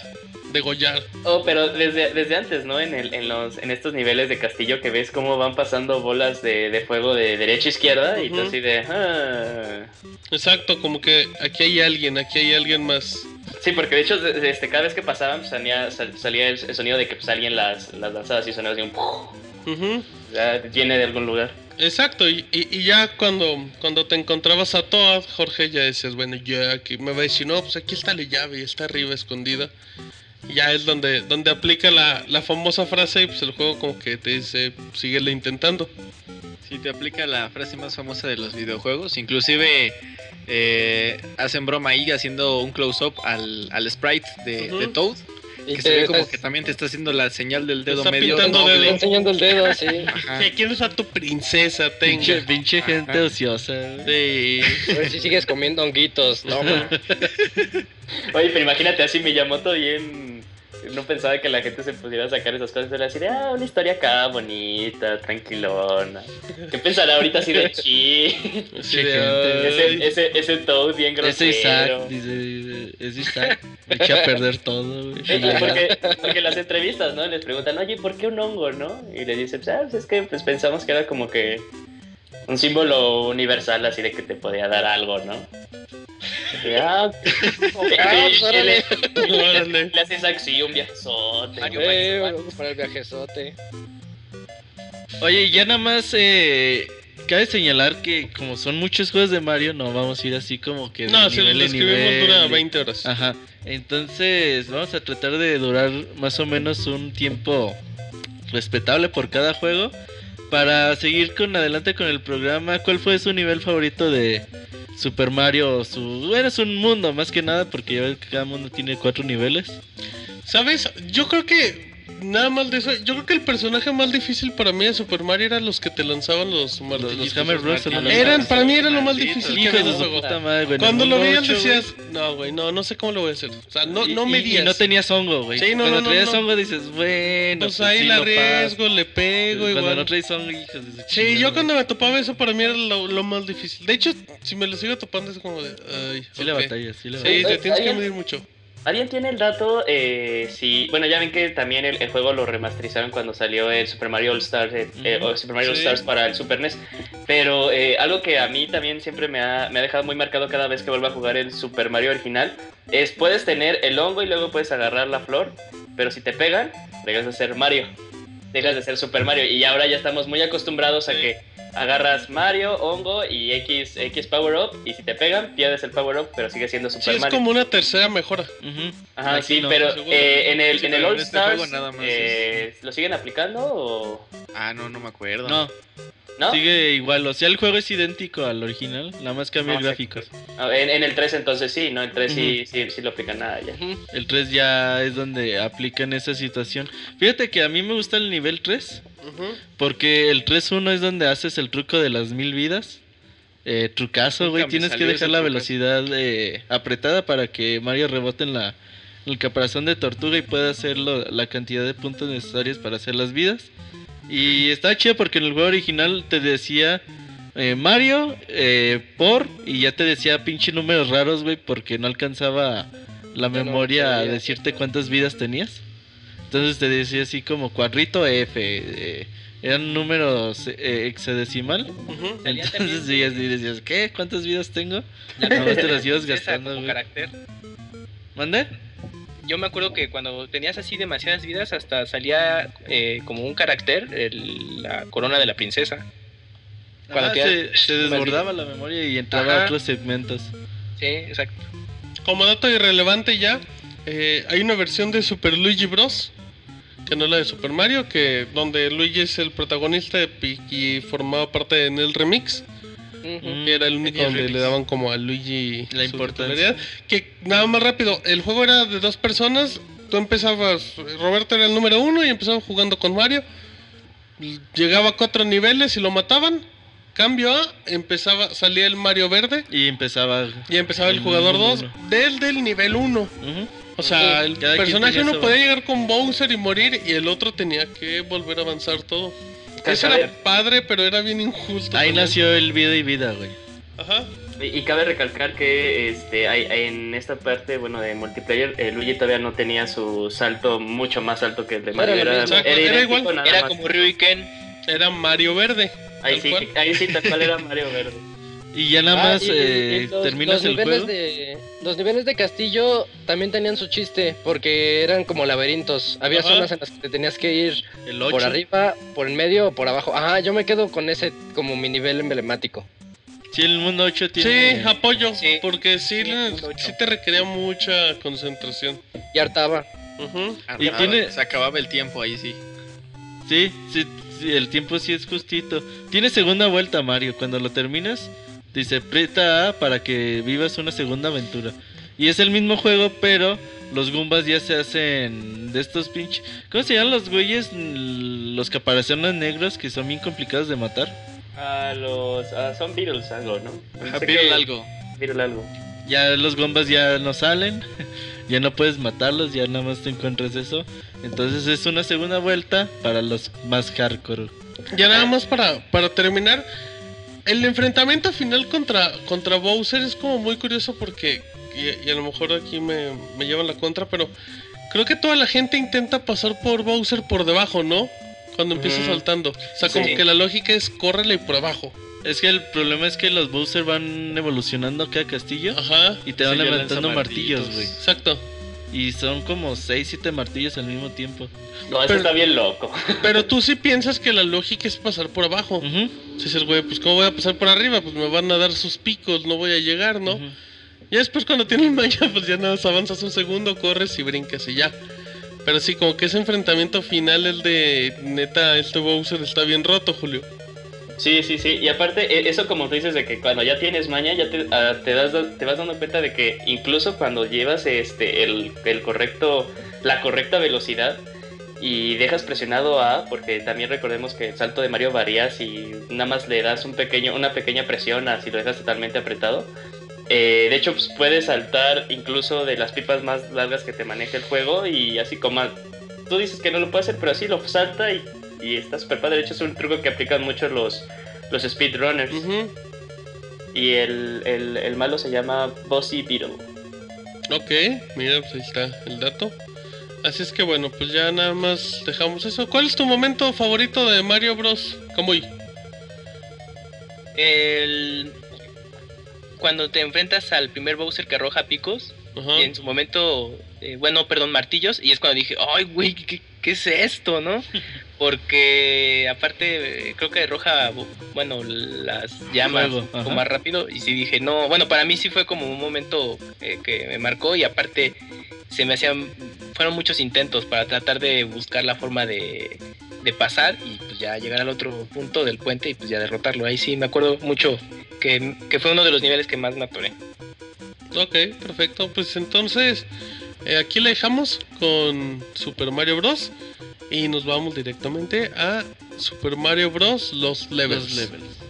degollar. Oh, pero desde, desde antes, ¿no? En, el, en, los, en estos niveles de castillo que ves cómo van pasando bolas de, de fuego de derecha a izquierda y tú así de... "Ah". Exacto, como que aquí hay alguien, aquí hay alguien más. Sí, porque de hecho este, cada vez que pasaban pues, salía, sal- salía el, el sonido de que pues, alguien las, las lanzaba así, sonaba así un... Ujú. Ya viene de algún lugar. Exacto, y, y- y ya cuando, cuando te encontrabas a Toad, Jorge, ya decías, bueno, ya aquí me va a decir, no, pues aquí está la llave, y está arriba escondida. Ya es donde, donde aplica la, la famosa frase y pues el juego como que te dice, síguele intentando. Sí, te aplica la frase más famosa de los videojuegos. Inclusive eh, hacen broma ahí haciendo un close-up al, al sprite de Toad. Que te se ve como que también te está haciendo la señal del dedo Está medio pintando doble. está dedo. enseñando el dedo, sí. *laughs* Quieres a tu princesa, Pinche, tenga. pinche gente Ajá. ociosa. Sí. A ver si sigues comiendo honguitos, no, ma. *laughs* Oye, pero imagínate así Miyamoto bien... No pensaba que la gente se pudiera sacar esas cosas. Era así de, ah, una historia acá bonita, tranquilona. ¿Qué pensará ahorita así de chi? *laughs* De, gente. Ese, ese, ese Toad bien Ese Isaac, grosero. dice, dice, es Isaac. Me echa a perder todo, güey. Sí, porque, porque en las entrevistas, ¿no? Les preguntan, oye, ¿por qué un hongo, no? Y le dicen, ah, pues es que pues, pensamos que era como que un símbolo universal, así de que te podía dar algo, ¿no? Ah, Ah, órale. Órale. le haces así un viajezote. Mario Eh, Bros. vamos para el viajezote. Oye, ya nada más eh, cabe señalar que como son muchos juegos de Mario, no vamos a ir así como que de No, si nivel lo en escribimos dura 20 horas. Ajá. Entonces, vamos a tratar de durar más o menos un tiempo respetable por cada juego. Para seguir con adelante con el programa, ¿cuál fue su nivel favorito de Super Mario? Su, bueno, es un mundo más que nada porque ya ves que cada mundo tiene cuatro niveles. ¿Sabes? Yo creo que nada más de eso. Yo creo que el personaje más difícil para mí de Super Mario eran los que te lanzaban los Los, martillitos. los Hammer Bros. Eran, para mí era lo más difícil que había de en Cuando lo veías decías, no, güey, no, no sé cómo lo voy a hacer. O sea, no, Y- no medías. Y no tenías hongo, güey. Sí, no, Cuando no, no, traías no. hongo dices, bueno. Pues ahí sí la arriesgo, le pego Cuando igual. no traes hongo, hijos de Sí, yo cuando me topaba eso para mí era lo, más difícil. De hecho, si me lo sigo topando es como de, ay, Sí la batalla, sí la Sí, batalla. te tienes que medir mucho. ¿Alguien tiene el dato? Eh, si, bueno, ya ven que también el, el juego lo remasterizaron cuando salió el Super Mario All Stars, eh, eh, Super Mario All. Stars para el Super NES. Pero algo que a mí también siempre me ha, me ha dejado muy marcado cada vez que vuelvo a jugar el Super Mario original es puedes tener el hongo y luego puedes agarrar la flor, pero si te pegan, dejas de ser Mario, dejas de ser Super Mario. Y ahora ya estamos muy acostumbrados a Sí. que agarras Mario, hongo y X, X Power Up, y si te pegan, pierdes el Power Up, pero sigue siendo Sí, Super es Mario. como una tercera mejora. Ajá, Aquí sí, no, pero eh, en el, Sí, en el All este Stars, juego nada más eh, ¿lo siguen aplicando o Ah, no, no me acuerdo. No, no? sigue igual. O sea, el juego es idéntico al original, nada más cambia No, gráficos. En, en el 3 entonces sí, ¿no? El 3 sí, sí, sí lo aplican nada ya. El 3 ya es donde aplican esa situación. Fíjate que a mí me gusta el nivel 3, Ujú. porque el 3-1 es donde haces el truco de las mil vidas. Eh, trucazo, güey. Tienes que dejar la velocidad eh, apretada para que Mario rebote en la en el caparazón de tortuga y pueda hacer lo- la cantidad de puntos necesarios para hacer las vidas. Y está chido porque en el juego original te decía eh, Mario eh, por y ya te decía pinche números raros, güey, porque no alcanzaba la Ya no memoria a decirte cuántas vidas tenías. Entonces te decía así como cuadrito F, eh, eran números eh, hexadecimal. Entonces sí, así decías, ¿qué? ¿Cuántas vidas tengo? Nada más te las *laughs* ibas gastando, güey. carácter. ¿Mande? Yo me acuerdo que cuando tenías así demasiadas vidas, hasta salía eh, como un carácter, el- la corona de la princesa. Cuando te- se, se desbordaba la memoria y entraba a otros segmentos. Sí, exacto. Como dato irrelevante ya, eh, hay una versión de Super Luigi Bros. que no es la de Super Mario, que donde Luigi es el protagonista y, y formaba parte en el remix. Que era el único donde le daban como a Luigi La importancia. Que nada más rápido, el juego era de dos personas. Tú empezabas, Roberto era el número uno y empezaba jugando con Mario. Llegaba a cuatro niveles y lo mataban. Cambio A, empezaba, salía el Mario verde Y empezaba. y empezaba el El jugador mundo 2 uno. desde el nivel 1. Ujú. O sea, el Cada personaje uno podía llegar con Bowser y morir y el otro tenía que volver a avanzar todo. Eso Cabe- era padre, pero era bien injusto. Ahí también. nació el vida y vida, güey. Ajá. Y, y cabe recalcar que este hay, en esta parte, bueno, de multiplayer, eh, Luigi todavía no tenía su salto mucho más alto que el de Mario. Era igual. Era como Ryu y Ken. Era Mario verde. Ahí sí, cual. ahí sí, tal cual era Mario Verde. Y ya nada Ah, más y- eh, los- terminas los el juego. De, los niveles de castillo también tenían su chiste, porque eran como laberintos. Había Ajá. zonas en las que te tenías que ir El por 8. arriba, por el medio o por abajo. Ajá, yo me quedo con ese como mi nivel emblemático. Sí, el mundo 8 tiene. Sí, apoyo, Sí. porque sí, Sí, te requería mucha concentración. Y hartaba. Ujú. Y Ah, tiene- Se acababa el tiempo ahí, sí. Sí, sí, sí, el tiempo sí es justito. Tiene segunda vuelta, Mario. Cuando lo terminas, dice aprieta A para que vivas una segunda aventura. Y es el mismo juego, pero los Goombas ya se hacen de estos pinches. ¿Cómo se llaman los güeyes? Mm, Los caparazones negros que son bien complicados de matar. Ah, los. ah, son Beatles algo, ¿no? Ajá, que- algo. Beetle algo. Ya los Goombas ya no salen. *laughs* ya no puedes matarlos, ya nada más te encuentras eso. Entonces es una segunda vuelta para los más hardcore. Ya nada más para, para terminar, el enfrentamiento final contra, contra Bowser es como muy curioso porque, y, y a lo mejor aquí me, me llevan la contra, pero creo que toda la gente intenta pasar por Bowser por debajo, ¿no? Cuando empieza saltando. O sea, como Sí. que la lógica es córrele por abajo. Es que el problema es que los Bowser van evolucionando cada castillo Ajá, y te van levantando martillos, güey. exacto. Y son como 6, 7 martillos al mismo tiempo. No, eso Pero- está bien loco. *laughs* Pero tú sí piensas que la lógica es pasar por abajo. Ujú, Si dices, güey, pues ¿cómo voy a pasar por arriba? Pues me van a dar sus picos, no voy a llegar, ¿no? ujú. Ya después cuando tienes maña, pues ya nada más avanzas un segundo, corres y brincas y ya. Pero sí, como que ese enfrentamiento final, el de neta, este Bowser está bien roto, Julio. Sí, sí, sí. Y aparte, e- eso como tú dices de que cuando ya tienes maña, ya te, ah, te, das, te vas dando cuenta de que incluso cuando llevas este el, el correcto, la correcta velocidad y dejas presionado A, porque también recordemos que el salto de Mario varía si nada más le das un pequeño, una pequeña presión a si lo dejas totalmente apretado. Eh, de hecho, pues, puedes saltar incluso de las pipas más largas que te maneja el juego y así como tú dices que no lo puede hacer, pero así lo salta y, y está súper padre. De hecho, es un truco que aplican mucho los, los speedrunners. Y el, el, el malo se llama Bossy Beetle. Ok, mira, pues ahí está el dato. Así es que bueno, pues ya nada más dejamos eso. ¿Cuál es tu momento favorito de Mario Bros? Kamui? El... Cuando te enfrentas al primer Bowser que arroja picos, Ajá. y en su momento, eh, bueno, perdón, martillos, y es cuando dije, ay, güey, ¿qué, qué es esto, no? *laughs* Porque aparte, eh, creo que arroja, bu- bueno, las llamas ajá. más rápido, y sí dije, no, bueno, para mí sí fue como un momento eh, que me marcó, y aparte se me hacían, fueron muchos intentos para tratar de buscar la forma de, de pasar y pues ya llegar al otro punto del puente y pues ya derrotarlo. Ahí sí me acuerdo mucho que, que fue uno de los niveles que más me atoré. Ok, perfecto. Pues entonces, eh, aquí la dejamos con Super Mario Bros. Y nos vamos directamente a Super Mario Bros. Los levels. Levels.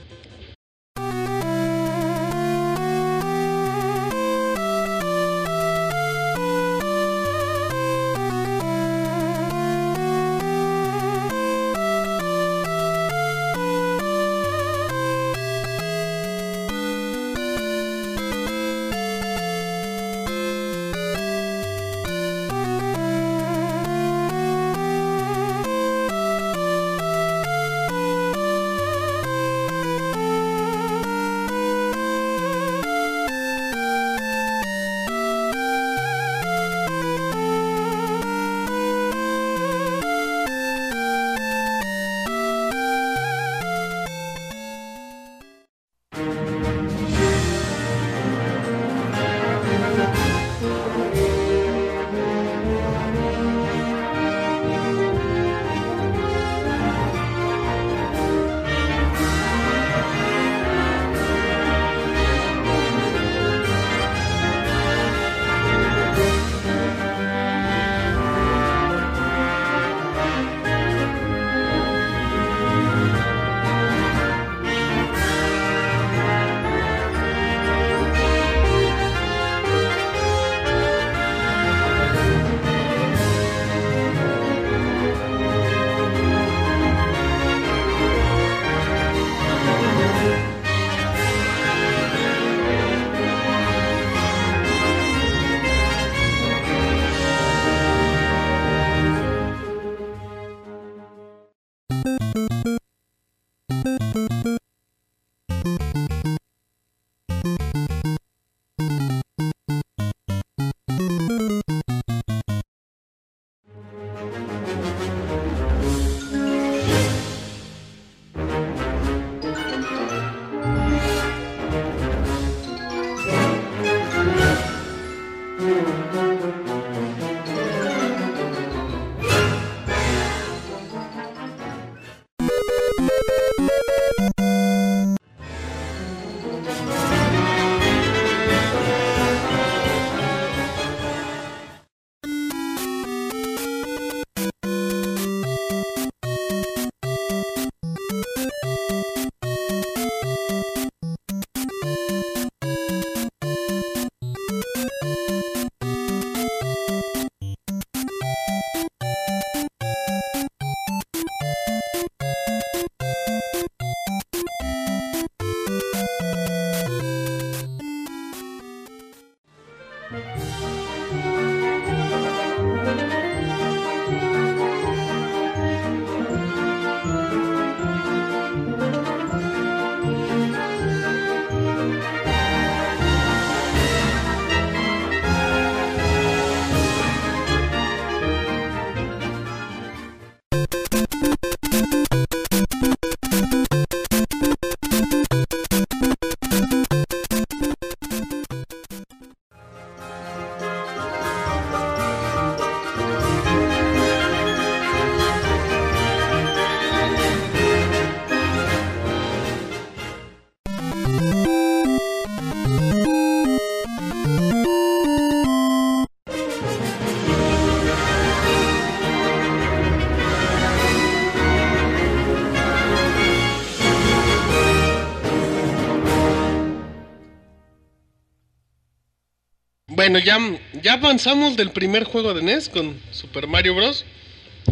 Bueno, ya, ya avanzamos del primer juego de NES con Super Mario Bros.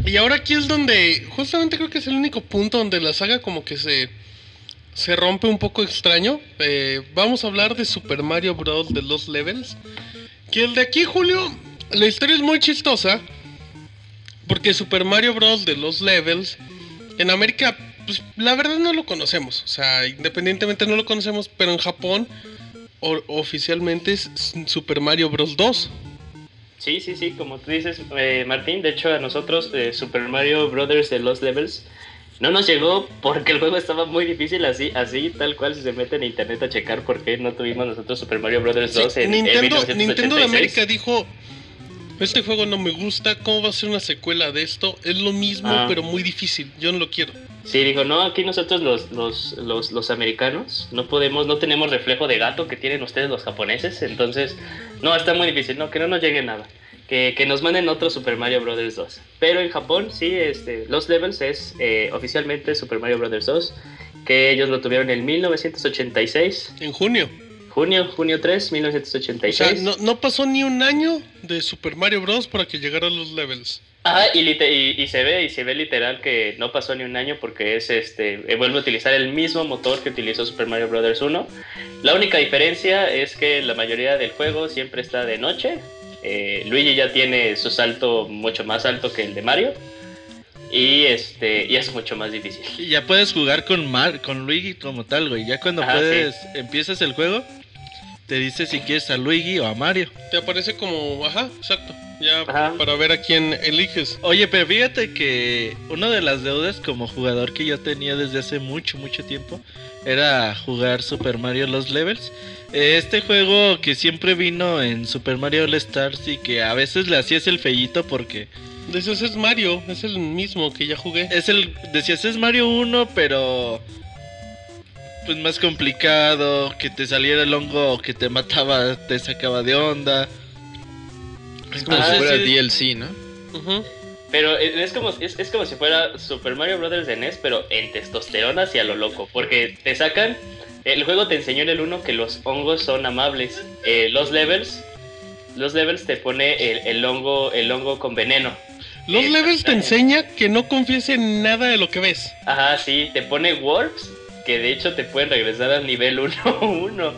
Y ahora aquí es donde, justamente creo que es el único punto donde la saga como que se, se rompe un poco extraño. Eh, vamos a hablar de Super Mario Bros. de los levels. Que el de aquí, Julio, la historia es muy chistosa. Porque Super Mario Bros. de los levels, en América, pues la verdad no lo conocemos. O sea, independientemente no lo conocemos, pero en Japón oficialmente es Super Mario Bros. 2. Sí, sí, sí, como tú dices, eh, Martín, de hecho a nosotros eh, Super Mario Brothers de los Levels no nos llegó porque el juego estaba muy difícil así, así tal cual si se mete en internet a checar por qué no tuvimos nosotros Super Mario Brothers Sí, 2 en, en Nintendo, 1986. Nintendo de América dijo, este juego no me gusta, ¿cómo va a ser una secuela de esto? Es lo mismo, Ah. pero muy difícil, yo no lo quiero. Sí, dijo, no, aquí nosotros los, los, los, los americanos no podemos, no tenemos reflejo de gato que tienen ustedes los japoneses, entonces, no, está muy difícil, no, que no nos llegue nada. Que, que nos manden otro Super Mario Bros. 2. Pero en Japón, sí, este, los levels es eh, oficialmente Super Mario Bros. 2, que ellos lo tuvieron en 1986, En junio. junio, junio 3, O 1986. sea, no, no pasó ni un año de Super Mario Bros. para que llegara a los levels. Ajá, y, y, y se ve, y se ve literal que no pasó ni un año porque es este, eh, vuelve a utilizar el mismo motor que utilizó Super Mario Bros. 1. La única diferencia es que la mayoría del juego siempre está de noche. Eh, Luigi ya tiene su salto mucho más alto que el de Mario. Y este, y es mucho más difícil. Y ya puedes jugar con Mar, con Luigi como tal, güey. Ya cuando Ajá, puedes, empiezas el juego, te dice si quieres a Luigi o a Mario. Te aparece como, ajá, exacto. Ya Ajá. para ver a quién eliges. Oye, pero fíjate que una de las deudas como jugador que yo tenía desde hace mucho, mucho tiempo era jugar Super Mario Los Levels. Este juego que siempre vino en Super Mario All Stars y que a veces le hacías el fellito porque Decías, es Mario, es el mismo que ya jugué. es el decías es Mario 1, pero pues más complicado, que te saliera el hongo que te mataba, te sacaba de onda. Es como Ah, si fuera sí. DLC, ¿no? Pero es como, es, es como si fuera Super Mario Bros. de NES, pero en testosterona hacia lo loco. Porque te sacan. El juego te enseñó en el 1 que los hongos son amables. Eh, los levels. Los levels te pone el, el hongo el hongo con veneno. Los Eh, levels te eh, enseña que no confíes en nada de lo que ves. Ajá, sí, te pone warps. Que de hecho te pueden regresar al nivel *laughs* 1-1.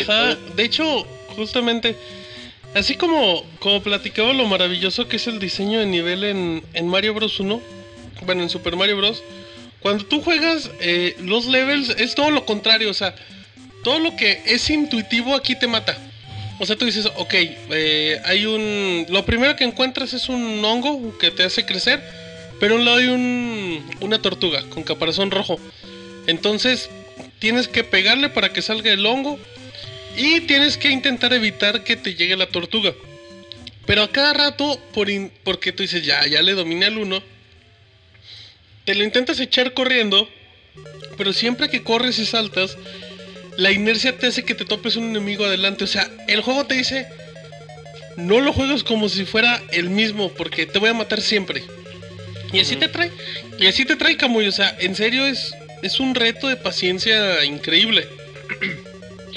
Ajá, de hecho, justamente, así como, como platicaba lo maravilloso que es el diseño de nivel en, en Mario Bros. 1, bueno, en Super Mario Bros. Cuando tú juegas eh, los levels es todo lo contrario, o sea, todo lo que es intuitivo aquí te mata. O sea, tú dices, ok, eh, hay un... Lo primero que encuentras es un hongo que te hace crecer, pero a un lado hay un, una tortuga con caparazón rojo. Entonces, tienes que pegarle para que salga el hongo y tienes que intentar evitar que te llegue la tortuga. Pero a cada rato, por in- porque tú dices, ya, ya le dominé al uno, te lo intentas echar corriendo, pero siempre que corres y saltas, la inercia te hace que te topes un enemigo adelante. O sea, el juego te dice, no lo juegues como si fuera el mismo, porque te voy a matar siempre. Y así te trae, y así te trae Camuy. O sea, en serio es, es un reto de paciencia increíble.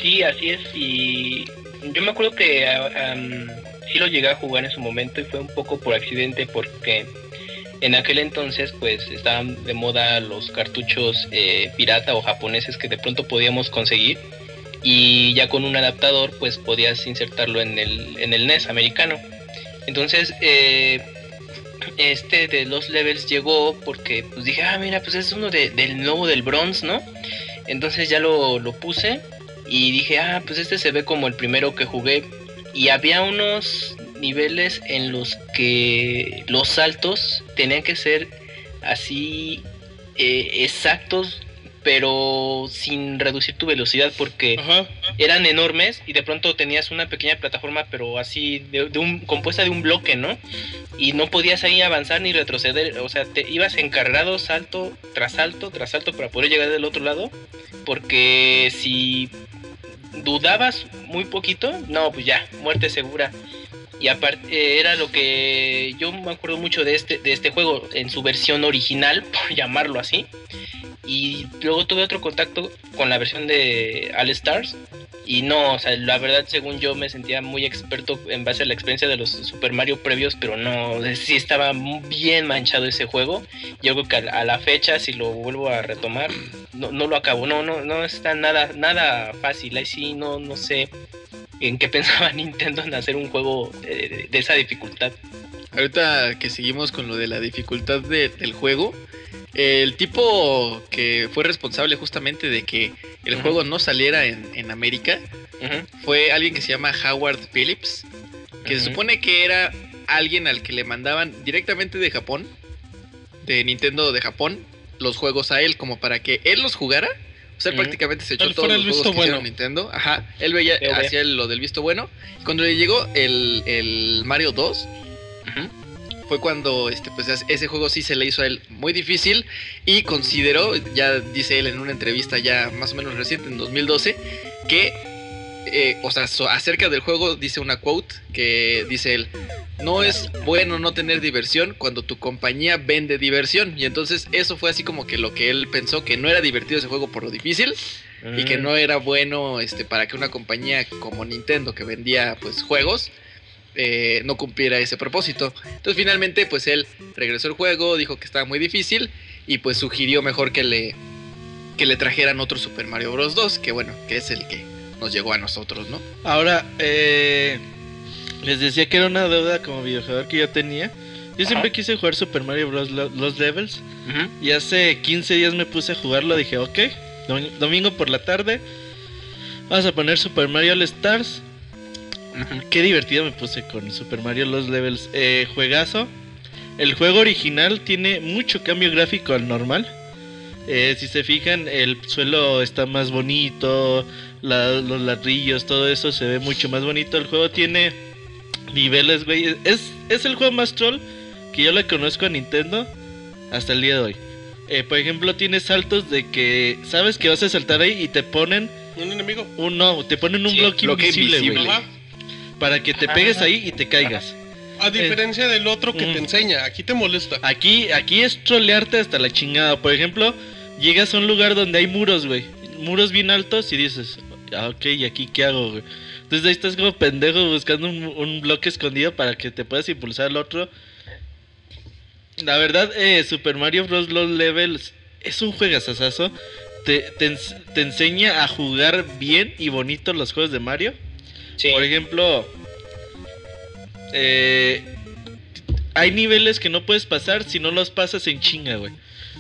Sí, así es. Y yo me acuerdo que am, sí lo llegué a jugar en su momento y fue un poco por accidente porque en aquel entonces pues estaban de moda los cartuchos eh, pirata o japoneses que de pronto podíamos conseguir y ya con un adaptador pues podías insertarlo en el, en el NES americano. Entonces eh, este de los levels llegó porque pues dije, ah mira pues es uno de- del nuevo del bronze, ¿no? Entonces ya lo, lo puse y dije, ah, pues este se ve como el primero que jugué. Y había unos niveles en los que los saltos tenían que ser así eh, exactos, pero sin reducir tu velocidad porque Ajá. eran enormes y de pronto tenías una pequeña plataforma, pero así de, de un, compuesta de un bloque, ¿no? Y no podías ahí avanzar ni retroceder, o sea, te ibas encargado salto tras salto tras salto para poder llegar del otro lado, porque si dudabas muy poquito, no, pues ya, muerte segura. Y aparte era lo que yo me acuerdo mucho de este de este juego en su versión original, *laughs* por llamarlo así. Y luego tuve otro contacto con la versión de All Stars Y no, o sea, la verdad, según yo me sentía muy experto en base a la experiencia de los Super Mario previos, pero no, sí estaba bien manchado ese juego. Yo creo que a, la fecha, si lo vuelvo a retomar, no, no lo acabo. No, no, no está nada, nada fácil. Ahí sí, no, no sé en qué *laughs* pensaba Nintendo en hacer un juego de, esa dificultad. Ahorita que seguimos con lo de la dificultad del juego, el tipo que fue responsable justamente de que el juego no saliera en, América fue alguien que se llama Howard Phillips, que se supone que era alguien al que le mandaban directamente de Japón, de Nintendo de Japón, los juegos a él como para que él los jugara. O sea, prácticamente se echó todos los juegos que bueno. Nintendo. Ajá, él veía, hacía lo del visto bueno. cuando le llegó el, el Mario 2, fue cuando este, pues, ese juego sí se le hizo a él muy difícil y consideró, ya dice él en una entrevista ya más o menos reciente, en 2012, que, eh, o sea, acerca del juego dice una quote que dice él, no es bueno no tener diversión cuando tu compañía vende diversión. Y entonces eso fue así como que lo que él pensó, que no era divertido ese juego por lo difícil. Y que mm. no era bueno este, para que una compañía como Nintendo, que vendía pues juegos, eh, no cumpliera ese propósito. Entonces finalmente pues él regresó al juego, dijo que estaba muy difícil y pues sugirió mejor que le, que le trajeran otro Super Mario Bros. 2, que bueno, que es el que nos llegó a nosotros, ¿no? Ahora, eh, les decía que era una deuda como videojugador que yo tenía. Yo siempre quise jugar Super Mario Bros. los levels. Y hace 15 días me puse a jugarlo. Dije, ok, domingo por la tarde. Vamos a poner Super Mario All Stars. Qué divertido me puse con Super Mario Los Levels. Eh, juegazo. El juego original tiene mucho cambio gráfico al normal. Eh, si se fijan, el suelo está más bonito, los ladrillos, todo eso se ve mucho más bonito. El juego tiene niveles, güey. Es, es el juego más troll que yo le conozco a Nintendo hasta el día de hoy. Eh, por ejemplo, tiene saltos de que sabes que vas a saltar ahí y te ponen un enemigo. Un no, te ponen un bloque, invisible, güey para que te pegues ahí y te caigas. A diferencia del otro que te enseña, aquí te molesta. Aquí, aquí es trolearte hasta la chingada. Por ejemplo, llegas a un lugar donde hay muros, güey. Muros bien altos y dices, ah, ok, ¿y aquí qué hago, güey? Entonces ahí estás como pendejo buscando un, bloque escondido para que te puedas impulsar al otro. La verdad, eh, Super Mario Bros. Los Levels es un juegazazazo. Te, te, te enseña a jugar bien y bonito los juegos de Mario por ejemplo, eh, hay niveles que no puedes pasar si no los pasas en chinga, güey.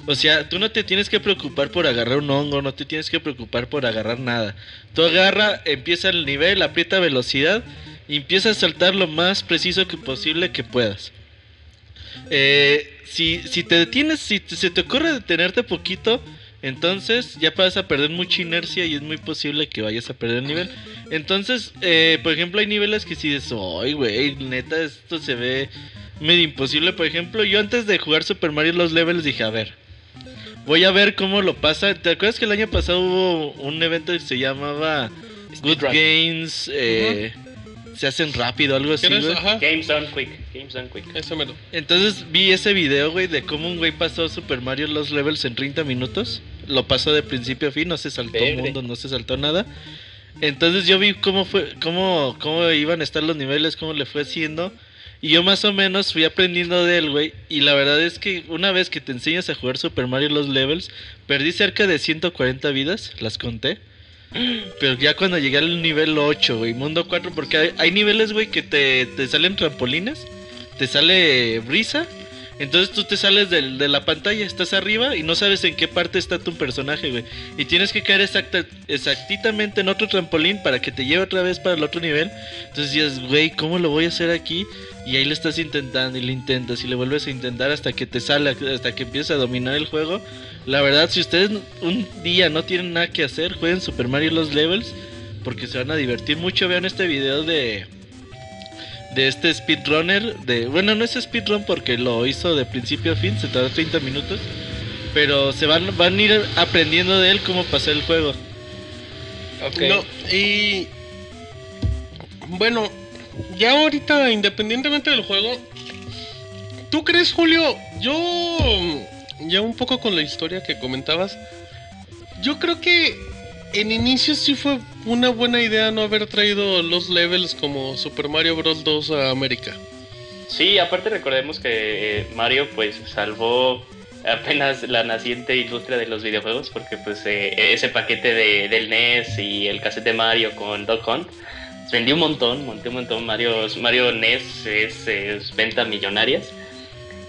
O sea, tú no te tienes que preocupar por agarrar un hongo, no te tienes que preocupar por agarrar nada. Tú agarra, empieza el nivel, aprieta velocidad y empieza a saltar lo más preciso que posible que puedas. Eh, si, si te detienes, si se te ocurre detenerte poquito, entonces ya vas a perder mucha inercia y es muy posible que vayas a perder el nivel. Entonces, eh, por ejemplo, hay niveles que si dices, ay, güey, neta, esto se ve medio imposible. Por ejemplo, yo antes de jugar Super Mario los levels dije, a ver, voy a ver cómo lo pasa. ¿Te acuerdas que el año pasado hubo un evento que se llamaba Good Games? Eh, se hacen rápido, algo así, güey. Games Done Quick. Games Done Quick. Eso me lo. Entonces vi ese video, güey, de cómo un güey pasó Super Mario los levels en 30 minutos. Lo pasó de principio a fin, no se saltó un mundo, no se saltó nada. Entonces yo vi cómo fue, cómo, cómo iban a estar los niveles, cómo le fue haciendo. Y yo más o menos fui aprendiendo de él, güey. Y la verdad es que una vez que te enseñas a jugar Super Mario los levels, perdí cerca de 140 vidas, las conté. Pero ya cuando llegué al nivel 8, güey, mundo 4, porque hay, niveles, güey, que te, te, salen trampolines, te sale brisa, entonces tú te sales de, la pantalla, estás arriba y no sabes en qué parte está tu personaje, güey. Y tienes que caer exacta, exactamente en otro trampolín para que te lleve otra vez para el otro nivel. Entonces dices, güey, ¿cómo lo voy a hacer aquí? Y ahí lo estás intentando y lo intentas y le vuelves a intentar hasta que te sale, hasta que empiezas a dominar el juego. La verdad, si ustedes un día no tienen nada que hacer, jueguen Super Mario los levels porque se van a divertir mucho. Vean este video de de este speedrunner de bueno, no es speedrun porque lo hizo de principio a fin, se tardó 30 minutos, pero se van van a ir aprendiendo de él cómo pasar el juego. No, y bueno, ya ahorita independientemente del juego, ¿tú crees, Julio? Yo ya un poco con la historia que comentabas, yo creo que en inicio sí fue una buena idea no haber traído los levels como Super Mario Bros. 2 a América. Sí, aparte recordemos que eh, Mario pues salvó apenas la naciente industria de los videojuegos porque pues eh, ese paquete de, del NES y el cassette Mario con Dog Hunt vendió un montón, monté un montón. Mario, Mario NES es, es venta millonarias.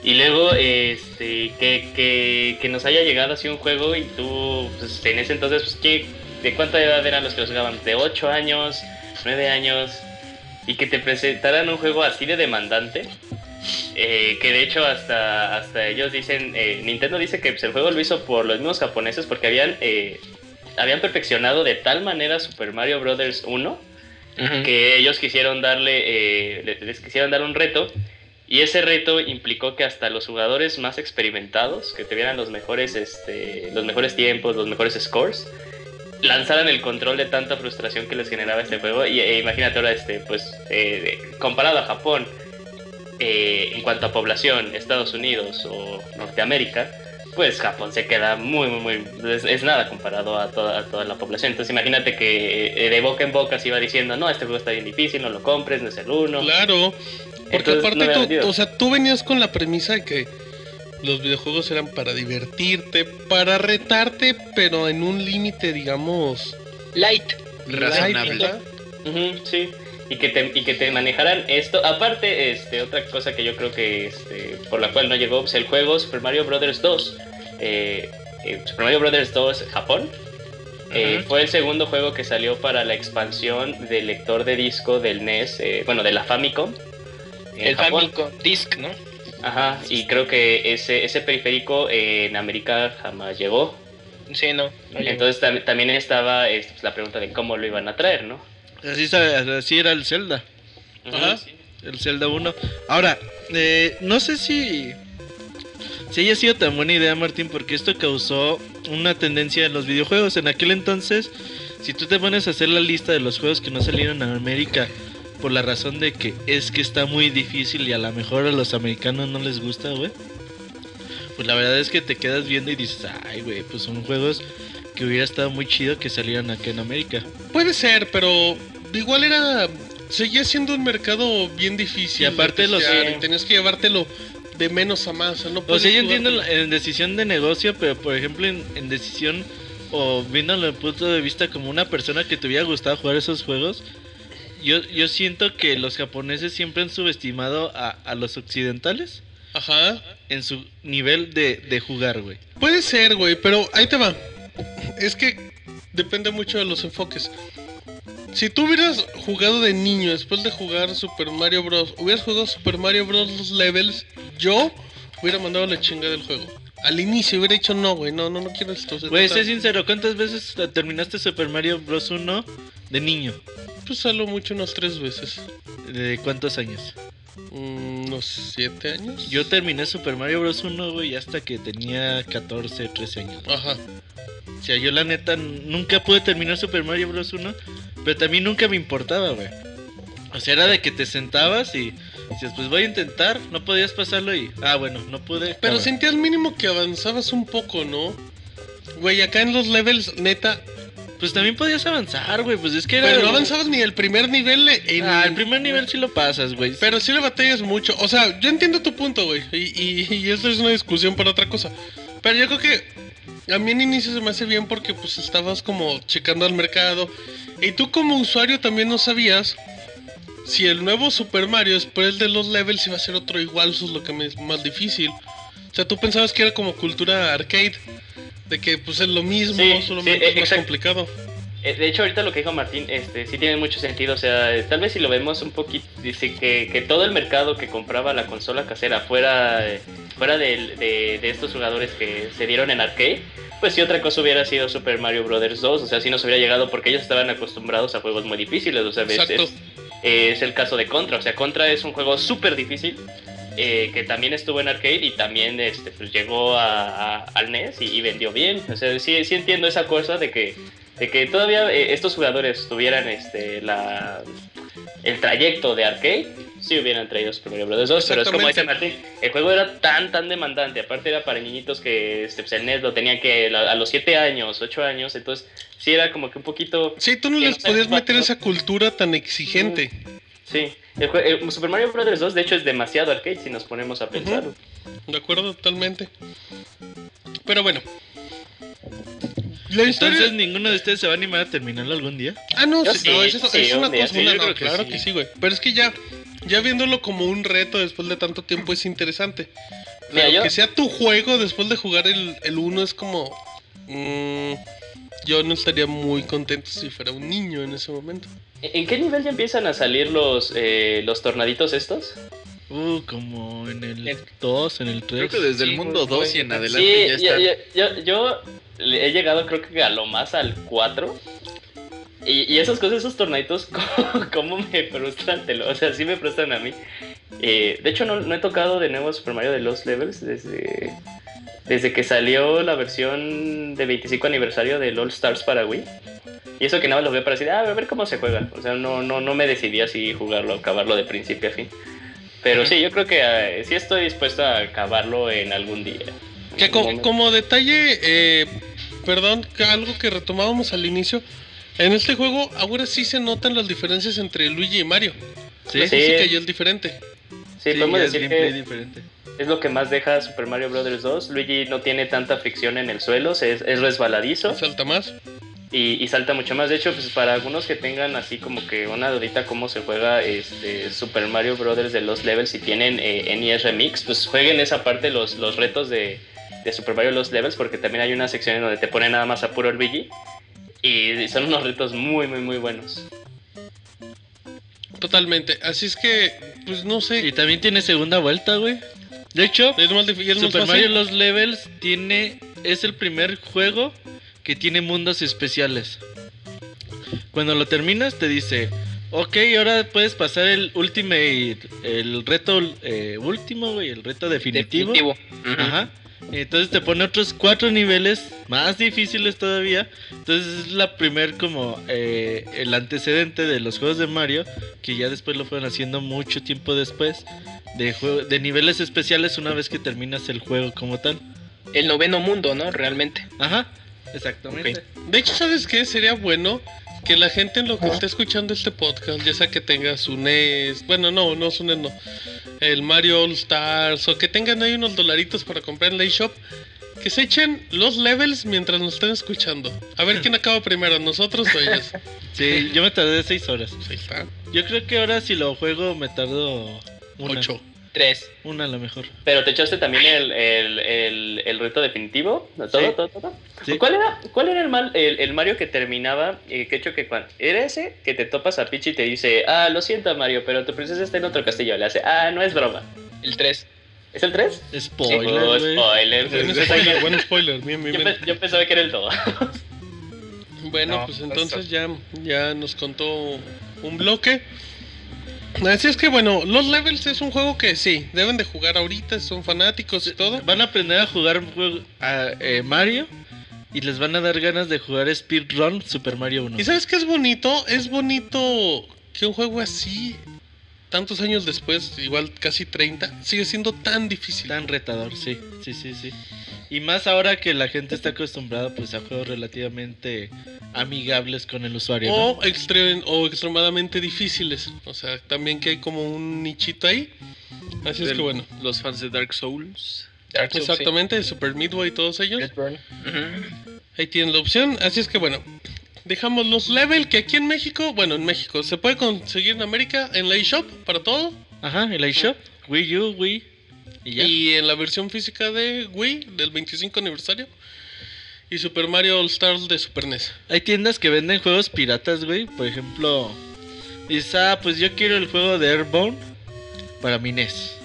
Y luego, este, que, que, que, nos haya llegado así un juego y tú, pues, en ese entonces, pues, ¿qué, ¿de cuánta edad eran los que los jugaban? ¿De 8 años? ¿9 años? Y que te presentaran un juego así de demandante. Eh, que de hecho hasta, hasta ellos dicen, eh, Nintendo dice que pues, el juego lo hizo por los mismos japoneses porque habían, eh, habían perfeccionado de tal manera Super Mario Bros. 1 que ellos quisieron darle, les quisieron dar un reto y ese reto implicó que hasta los jugadores más experimentados, que tuvieran los mejores, este, los mejores tiempos, los mejores scores, lanzaran el control de tanta frustración que les generaba este juego. Y e, imagínate ahora, este, pues, eh, comparado a Japón, eh, en cuanto a población, Estados Unidos o Norteamérica, pues Japón se queda muy, muy, muy. Es, nada comparado a toda, toda, la población. Entonces, imagínate que eh, de boca en boca se iba diciendo: No, este juego está bien difícil, no lo compres, no es el uno. Claro. Porque aparte tú, o sea, tú venías con la premisa de que los videojuegos eran para divertirte, para retarte, pero en un límite, digamos, light, razonable. sí. Y que, te, y que te manejaran esto. Aparte, este, otra cosa que yo creo que este, por la cual no llegó, pues el juego Super Mario Bros. 2. Eh, eh, Super Mario Bros. 2 Japón. Eh, fue el segundo juego que salió para la expansión del lector de disco del NES, bueno, de la Famicom el Famicom Disc, ¿no? Ajá, y creo que ese, ese periférico en América jamás llegó. Sí, no. Entonces también estaba este, pues, la pregunta de cómo lo iban a traer, ¿no? Así, así era el Zelda. Ajá. El Zelda 1. Ahora, eh, no sé si, si haya sido tan buena idea, Martín, porque esto causó una tendencia en los videojuegos. En aquel entonces, si tú te pones a hacer la lista de los juegos que no salieron en América por la razón de que es que está muy difícil y a lo mejor a los americanos no les gusta, güey. Pues la verdad es que te quedas viendo y dices, ay, güey, pues son juegos que hubiera estado muy chido que salieran aquí en América. Puede ser, pero igual era. Seguía siendo un mercado bien difícil. Y aparte, los. tenías que llevártelo de menos a más. No o sea, yo entiendo en decisión de negocio, pero por ejemplo, en, en decisión o viéndolo el punto de vista como una persona que te hubiera gustado jugar esos juegos, yo, yo siento que los japoneses siempre han subestimado a, a los occidentales. Ajá. En su nivel de, de jugar, güey. Puede ser, güey, pero ahí te va. Es que depende mucho de los enfoques. Si tú hubieras jugado de niño después de jugar Super Mario Bros. Hubieras jugado Super Mario Bros. los levels, yo hubiera mandado la chinga del juego. Al inicio hubiera dicho no, güey, no, no, no quiero esto. Güey, sé sincero, ¿cuántas veces terminaste Super Mario Bros. 1 de niño? Pues mucho unas tres veces. ¿De cuántos años? Mm, unos siete años. Yo terminé Super Mario Bros. 1, güey, hasta que tenía 14, 13 años. Ajá. O sea, yo la neta nunca pude terminar Super Mario Bros. 1, pero también nunca me importaba, güey. O sea, era de que te sentabas y dices, pues voy a intentar, no podías pasarlo y, ah, bueno, no pude. Pero sentías mínimo que avanzabas un poco, ¿no? Güey, acá en los levels, neta, pues también podías avanzar, güey. Pues es que era. Pero no avanzabas ni el primer nivel. En... Ah, el primer nivel sí lo pasas, güey. Pero sí le batallas mucho. O sea, yo entiendo tu punto, güey. Y, y, esto es una discusión para otra cosa. Pero yo creo que a mí en inicio se me hace bien porque pues estabas como checando al mercado. Y tú como usuario también no sabías si el nuevo Super Mario después de los levels iba a ser otro igual. Eso es lo que me es más difícil. O sea, tú pensabas que era como cultura arcade. De que pues es lo mismo, solamente es más complicado. Eh, de hecho, ahorita lo que dijo Martín, este, sí tiene mucho sentido. O sea, tal vez si lo vemos un poquito, dice que, que todo el mercado que compraba la consola casera fuera, fuera de, de, estos jugadores que se dieron en arcade, pues si otra cosa hubiera sido Super Mario Bros. 2, o sea, si nos hubiera llegado porque ellos estaban acostumbrados a juegos muy difíciles. O sea, es, es, el caso de Contra. O sea, Contra es un juego súper difícil eh, que también estuvo en arcade y también este, pues, llegó a, al NES y, vendió bien. O sea, sí, sí entiendo esa cosa de que, de que todavía eh, estos jugadores tuvieran este, la, el trayecto de arcade sí hubieran traído Super Mario Bros. 2, pero es como dice Martín, el juego era tan, tan demandante, aparte era para niñitos que este, pues, el NES lo tenían que a los 7 años, 8 años, entonces sí era como que un poquito... Sí, tú no les podías meter esa cultura tan exigente. Sí, el, Super Mario Bros. 2 de hecho es demasiado arcade si nos ponemos a pensar. De acuerdo, totalmente. Pero bueno, la Entonces, ¿ninguno de ustedes se va a animar a terminarlo algún día? Ah, no, sí, no es, una cosa, claro que sí, güey. Pero es que ya, ya viéndolo como un reto después de tanto tiempo es interesante. Pero que sea tu juego después de jugar el, el 1 es como... Mmm, yo no estaría muy contento si fuera un niño en ese momento. ¿En qué nivel ya empiezan a salir los, eh, los tornaditos estos? Uh, como en el 2, en el 3. Creo que desde el mundo 2 y en adelante ya está. yo, he llegado creo que a lo más al 4. Y, esas cosas, esos tornaditos, *laughs* ¿cómo, me frustran? O sea, sí me frustran a mí. Eh, de hecho, no, he tocado de nuevo Super Mario de Lost Levels desde, desde que salió la versión de 25 aniversario de All Stars para Wii. Y eso que nada más lo veo para decir, ah, a ver cómo se juega. O sea, no, no, no me decidí así jugarlo, acabarlo de principio a fin. Pero sí, yo creo que eh, sí estoy dispuesto a acabarlo en algún día. Que como detalle, eh, perdón, algo que retomábamos al inicio, en este juego ahora sí se notan las diferencias entre Luigi y Mario. Sí, sí, que ya es diferente. Sí, podemos decir que diferente. es lo que más deja Super Mario Bros. 2. Luigi no tiene tanta fricción en el suelo, es, es resbaladizo. Salta más y, salta mucho más. De hecho, pues para algunos que tengan así como que una dudita cómo se juega este Super Mario Brothers de los levels, si tienen eh, NES Remix, pues jueguen esa parte, los, los retos de, Super Mario Los Levels, porque también hay una sección en donde te pone nada más a puro Luigi. Y son unos retos muy, muy, muy buenos. Totalmente. Así es que, pues no sé. Y también tiene segunda vuelta, güey. De hecho, Super Mario Los Levels tiene. Es el primer juego que tiene mundos especiales. Cuando lo terminas te dice, ok, ahora puedes pasar el ultimate, el reto eh, último, y el reto definitivo. Ajá. Entonces te pone otros cuatro niveles más difíciles todavía. Entonces es la primer como eh, el antecedente de los juegos de Mario que ya después lo fueron haciendo mucho tiempo después de, de niveles especiales una vez que terminas el juego como tal. El noveno mundo, ¿no? Realmente. Ajá. Exactamente. De hecho, ¿sabes qué? Sería bueno que la gente en lo que esté escuchando este podcast, ya sea que tenga su NES, bueno, no, no su NES, no, el Mario All Stars, o que tengan ahí unos dolaritos para comprar en la eShop, que se echen los levels mientras nos estén escuchando. A ver quién acaba primero, nosotros o ellos. *laughs* Sí, yo me tardé 6 horas. Ahí está. Yo creo que ahora si lo juego me tardo 8. Tres. Una a lo mejor. Pero te echaste también el, el, el, reto definitivo. ¿Todo, todo, todo? ¿Cuál, era, ¿Cuál era el, mal, el, Mario que terminaba? Eh, que hecho que cuando. Era ese que te topas a Peach y te dice: Ah, lo siento, Mario, pero tu princesa está en otro castillo. Le hace: Ah, no es broma. El 3. ¿Es el 3? Spoiler. Oh, spoiler. spoiler. Buen spoiler. Bien, bien, yo, yo, pensaba que era el 2. bueno, pues entonces ya, ya nos contó un bloque. Así es que bueno, los levels es un juego que sí, deben de jugar ahorita, son fanáticos y todo. Van a aprender a jugar a, eh, Mario y les van a dar ganas de jugar Speedrun Super Mario 1. ¿Y sabes qué es bonito? Es bonito que un juego así, tantos años después, igual casi 30, sigue siendo tan difícil. Tan retador, sí, sí, sí, sí. Y más ahora que la gente está acostumbrada pues a juegos relativamente amigables con el usuario. O, o extremadamente difíciles. O sea, también que hay como un nichito ahí. Así es que bueno. Los fans de Dark Souls. Exactamente, Super Midway y todos ellos. Ahí tienen la opción. Así es que bueno. Dejamos los level que aquí en México, bueno, en México, se puede conseguir en América en la eShop para todo. Ajá, en la eShop. Wii U, Wii, ¿Y, en la versión física de Wii del 25 aniversario. Y Super Mario All Stars de Super NES. Hay tiendas que venden juegos piratas, güey. Por ejemplo, dices, ah, pues yo quiero el juego de Airborne para mi NES.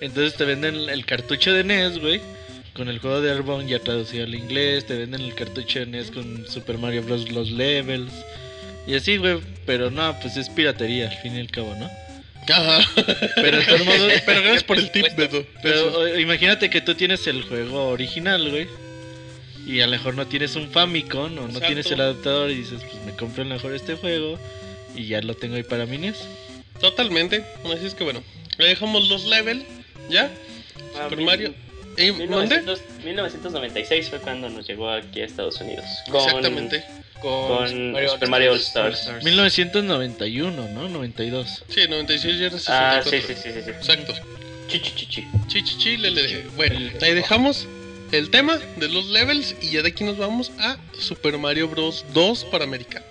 Entonces te venden el cartucho de NES, güey. Con el juego de Airborne ya traducido al inglés. Te venden el cartucho de NES con Super Mario Bros. Los levels. Y así, güey. Pero no, pues es piratería al fin y al cabo, ¿no? Pero, *laughs* pero gracias por el tip, Beto. Pero imagínate que tú tienes el juego original, güey. Y a lo mejor no tienes un Famicom o no tienes el adaptador y dices, pues me compro a lo mejor este juego y ya lo tengo ahí para mi Totalmente. Así es que bueno, le dejamos los level, ¿ya? Ah, Super Mario. Eh, ¿Mande? 1900 1996 fue cuando nos llegó aquí a Estados Unidos. Con, Exactamente. Con Super Mario All Stars. 1991, ¿no? 92. Sí, 96 ya era 64. Ah, sí, sí, sí, sí. sí. Exacto. Chi, chi, chi, chi. Chi, chi, chi, le, le. Bueno, ahí dejamos el tema de los levels y ya de aquí nos vamos a Super Mario Bros. 2 para América.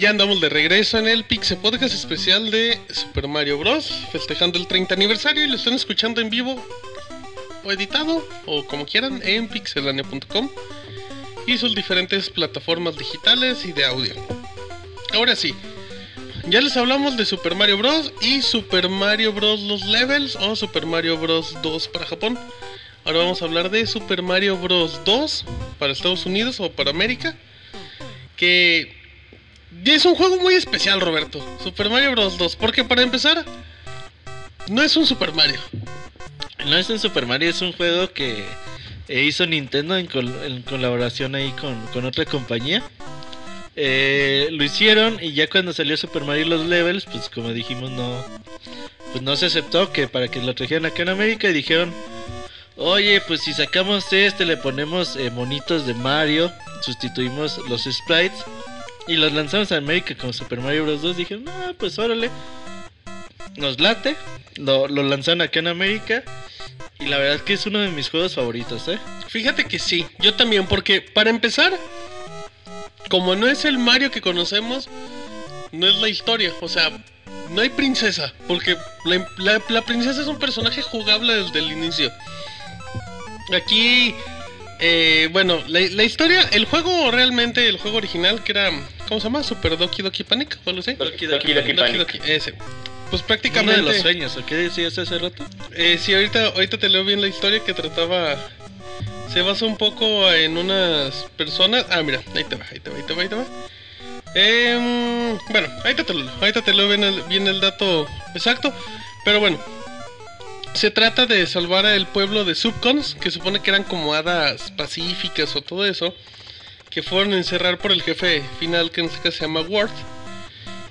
Ya andamos de regreso en el Pixel Podcast especial de Super Mario Bros. Festejando el 30 aniversario y lo están escuchando en vivo o editado o como quieran en pixelania.com y sus diferentes plataformas digitales y de audio. Ahora sí, ya les hablamos de Super Mario Bros. y Super Mario Bros. Los Levels o Super Mario Bros. 2 para Japón. Ahora vamos a hablar de Super Mario Bros. 2 para Estados Unidos o para América. Que es un juego muy especial, Roberto. Super Mario Bros. 2. Porque para empezar, no es un Super Mario. No es un Super Mario, es un juego que hizo Nintendo en, colaboración ahí con, con otra compañía. Eh, lo hicieron y ya cuando salió Super Mario los levels, pues como dijimos no, pues no se aceptó que para que lo trajeran acá en América y dijeron, oye, pues si sacamos este le ponemos eh, monitos de Mario, sustituimos los sprites y los lanzamos a América como Super Mario Bros 2. Dijeron, ah, pues órale, nos late, lo, lo lanzaron acá en América. Y la verdad es que es uno de mis juegos favoritos, ¿eh? Fíjate que sí, yo también, porque para empezar, como no es el Mario que conocemos, no es la historia. O sea, no hay princesa. Porque la, princesa es un personaje jugable desde el inicio. Aquí, eh, bueno, la, historia, el juego realmente, el juego original, que era, ¿cómo se llama? Super Doki Doki Panic, o. Doki Doki, Doki, Panic. ese. Pues prácticamente. Uno de los sueños, ¿o qué decías hace rato? Eh, sí, ahorita, ahorita te leo bien la historia que trataba se basa un poco en unas personas. Ah, mira, ahí te va, ahí te va, ahí te va, ahí te va. Eh, bueno, ahí te lo ahí te lo bien el, bien el dato exacto. Pero bueno, se trata de salvar al pueblo de Subcons, que supone que eran como hadas pacíficas o todo eso, que fueron a encerrar por el jefe final, que en este caso se llama Ward.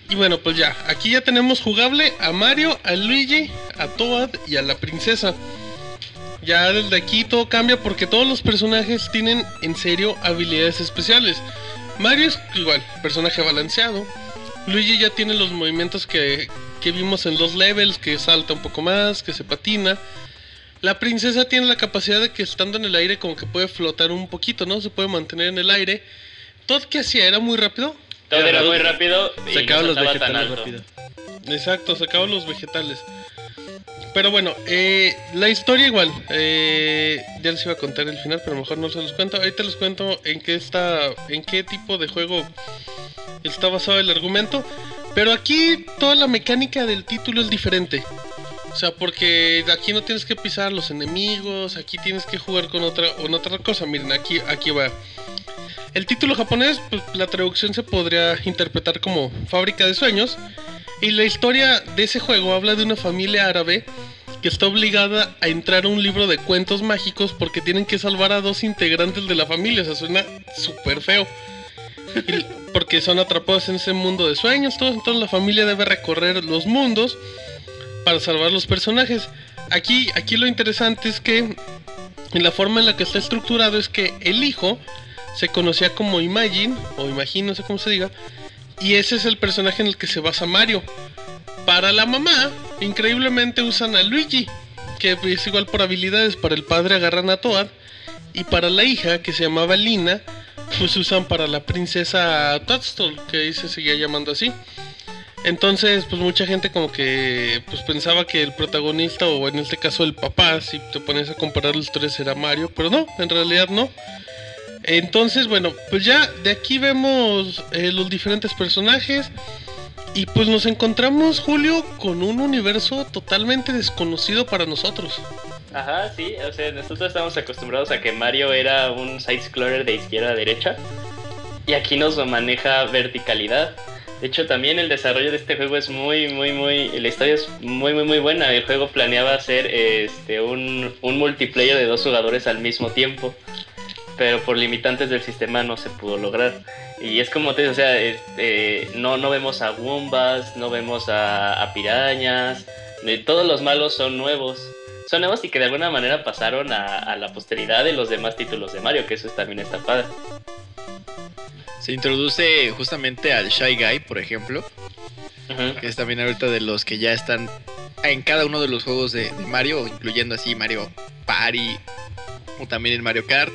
Y bueno, pues ya, aquí ya tenemos jugable a Mario, a Luigi, a Toad y a la princesa. Ya desde aquí todo cambia porque todos los personajes tienen en serio habilidades especiales. Mario es igual, personaje balanceado. Luigi ya tiene los movimientos que, que vimos en los levels, que salta un poco más, que se patina. La princesa tiene la capacidad de que estando en el aire como que puede flotar un poquito, ¿no? Se puede mantener en el aire. Todo que hacía era muy rápido. Todo era muy rápido y sacaba los vegetales rápido. Exacto, sacaba los vegetales. Pero bueno, eh, la historia igual. Eh, ya les iba a contar el final, pero mejor no se los cuento. Ahorita les cuento en qué está, en qué tipo de juego está basado el argumento. Pero aquí toda la mecánica del título es diferente. O sea, porque aquí no tienes que pisar los enemigos, aquí tienes que jugar con otra, con otra cosa. Miren, aquí, aquí va. El título japonés, pues, la traducción se podría interpretar como Fábrica de Sueños. Y la historia de ese juego habla de una familia árabe que está obligada a entrar a un libro de cuentos mágicos porque tienen que salvar a dos integrantes de la familia. O sea, suena súper feo. porque son atrapados en ese mundo de sueños. Todo, entonces la familia debe recorrer los mundos para salvar los personajes. Aquí, aquí lo interesante es que en la forma en la que está estructurado es que el hijo se conocía como Imagine, o Imagine, no sé cómo se diga, y ese es el personaje en el que se basa Mario. Para la mamá, increíblemente usan a Luigi, que es igual por habilidades. Para el padre agarran a Toad. Y para la hija, que se llamaba Lina, pues usan para la princesa Toadstool, que ahí se seguía llamando así. Entonces, pues mucha gente como que pues pensaba que el protagonista, o en este caso el papá, si te pones a comparar los tres, era Mario, pero no, en realidad no. Entonces, bueno, pues ya de aquí vemos eh, los diferentes personajes. Y pues nos encontramos, Julio, con un universo totalmente desconocido para nosotros. Ajá, sí, o sea, nosotros estamos acostumbrados a que Mario era un side-scroller de izquierda a derecha. Y aquí nos maneja verticalidad. De hecho, también el desarrollo de este juego es muy, muy, muy. La historia es muy, muy, muy buena. El juego planeaba hacer este, un, un multiplayer de dos jugadores al mismo tiempo pero por limitantes del sistema no se pudo lograr. Y es como te digo, o sea, este, no, no vemos a Woombas, no vemos a, pirañas, todos los malos son nuevos. Son nuevos y que de alguna manera pasaron a, la posteridad de los demás títulos de Mario, que eso también está padre. Se introduce justamente al Shy Guy, por ejemplo, que es también ahorita de los que ya están en cada uno de los juegos de, de Mario, incluyendo así Mario Party o también en Mario Kart.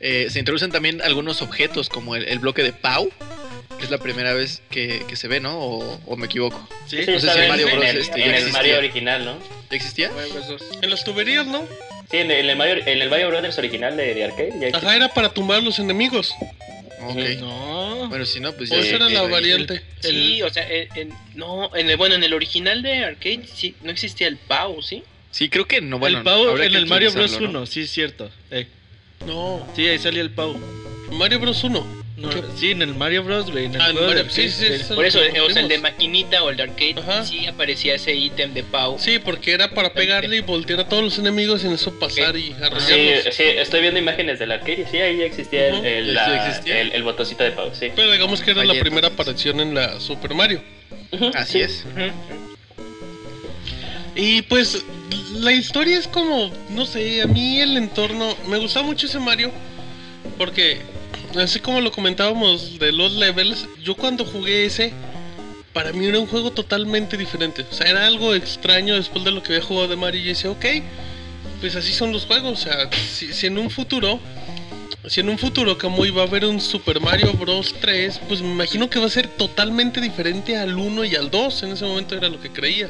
Eh, se introducen también algunos objetos como el, bloque de Pau, es la primera vez que, que se ve, ¿no? O, o me equivoco. Sí, Sí, no sé si en, Mario en Bros. el, este, en ya el existía. Mario original, ¿no? ¿Ya existía? Mario Bros. 2. En las tuberías, ¿no? Sí, en el, en el Mario, en el Mario Brothers original de, de arcade. ya Ajá, era para tumbar los enemigos. Ok. No. Bueno, si no, pues O ya. esa era la variante. Sí, o sea, en, no, en el, bueno, en el original de arcade sí, no existía el PAU, ¿sí? Sí, creo que no. Bueno, el Pau en el Mario Bros. actualizarlo, 1, ¿no? sí, es cierto. Eh, No, sí, ahí salía el Pau. Mario Bros 1. Sí, en el Mario Bros. güey, en el Ah, de sí, sí, sí. Por eso, o sea, el de maquinita o el de arcade Ajá. sí aparecía ese ítem de PAU. Sí, porque era para pegarle y voltear a todos los enemigos y en eso pasar y Sí, arrollarlos. sí, estoy viendo imágenes del arcade y sí, ahí ya existía el- la- existía. el, el botoncito de pause, sí. Pero digamos que era la primera entonces. aparición en la Super Mario. Así es. Y pues la historia es como, no sé, a mí el entorno, me gusta mucho ese Mario, porque así como lo comentábamos de los levels, yo cuando jugué ese, para mí era un juego totalmente diferente. O sea, era algo extraño después de lo que había jugado de Mario y yo decía, ok, pues así son los juegos. O sea, si, en un futuro, si en un futuro Kamui va a haber un Super Mario Bros 3, pues me imagino que va a ser totalmente diferente al 1 y al 2. En ese momento era lo que creía.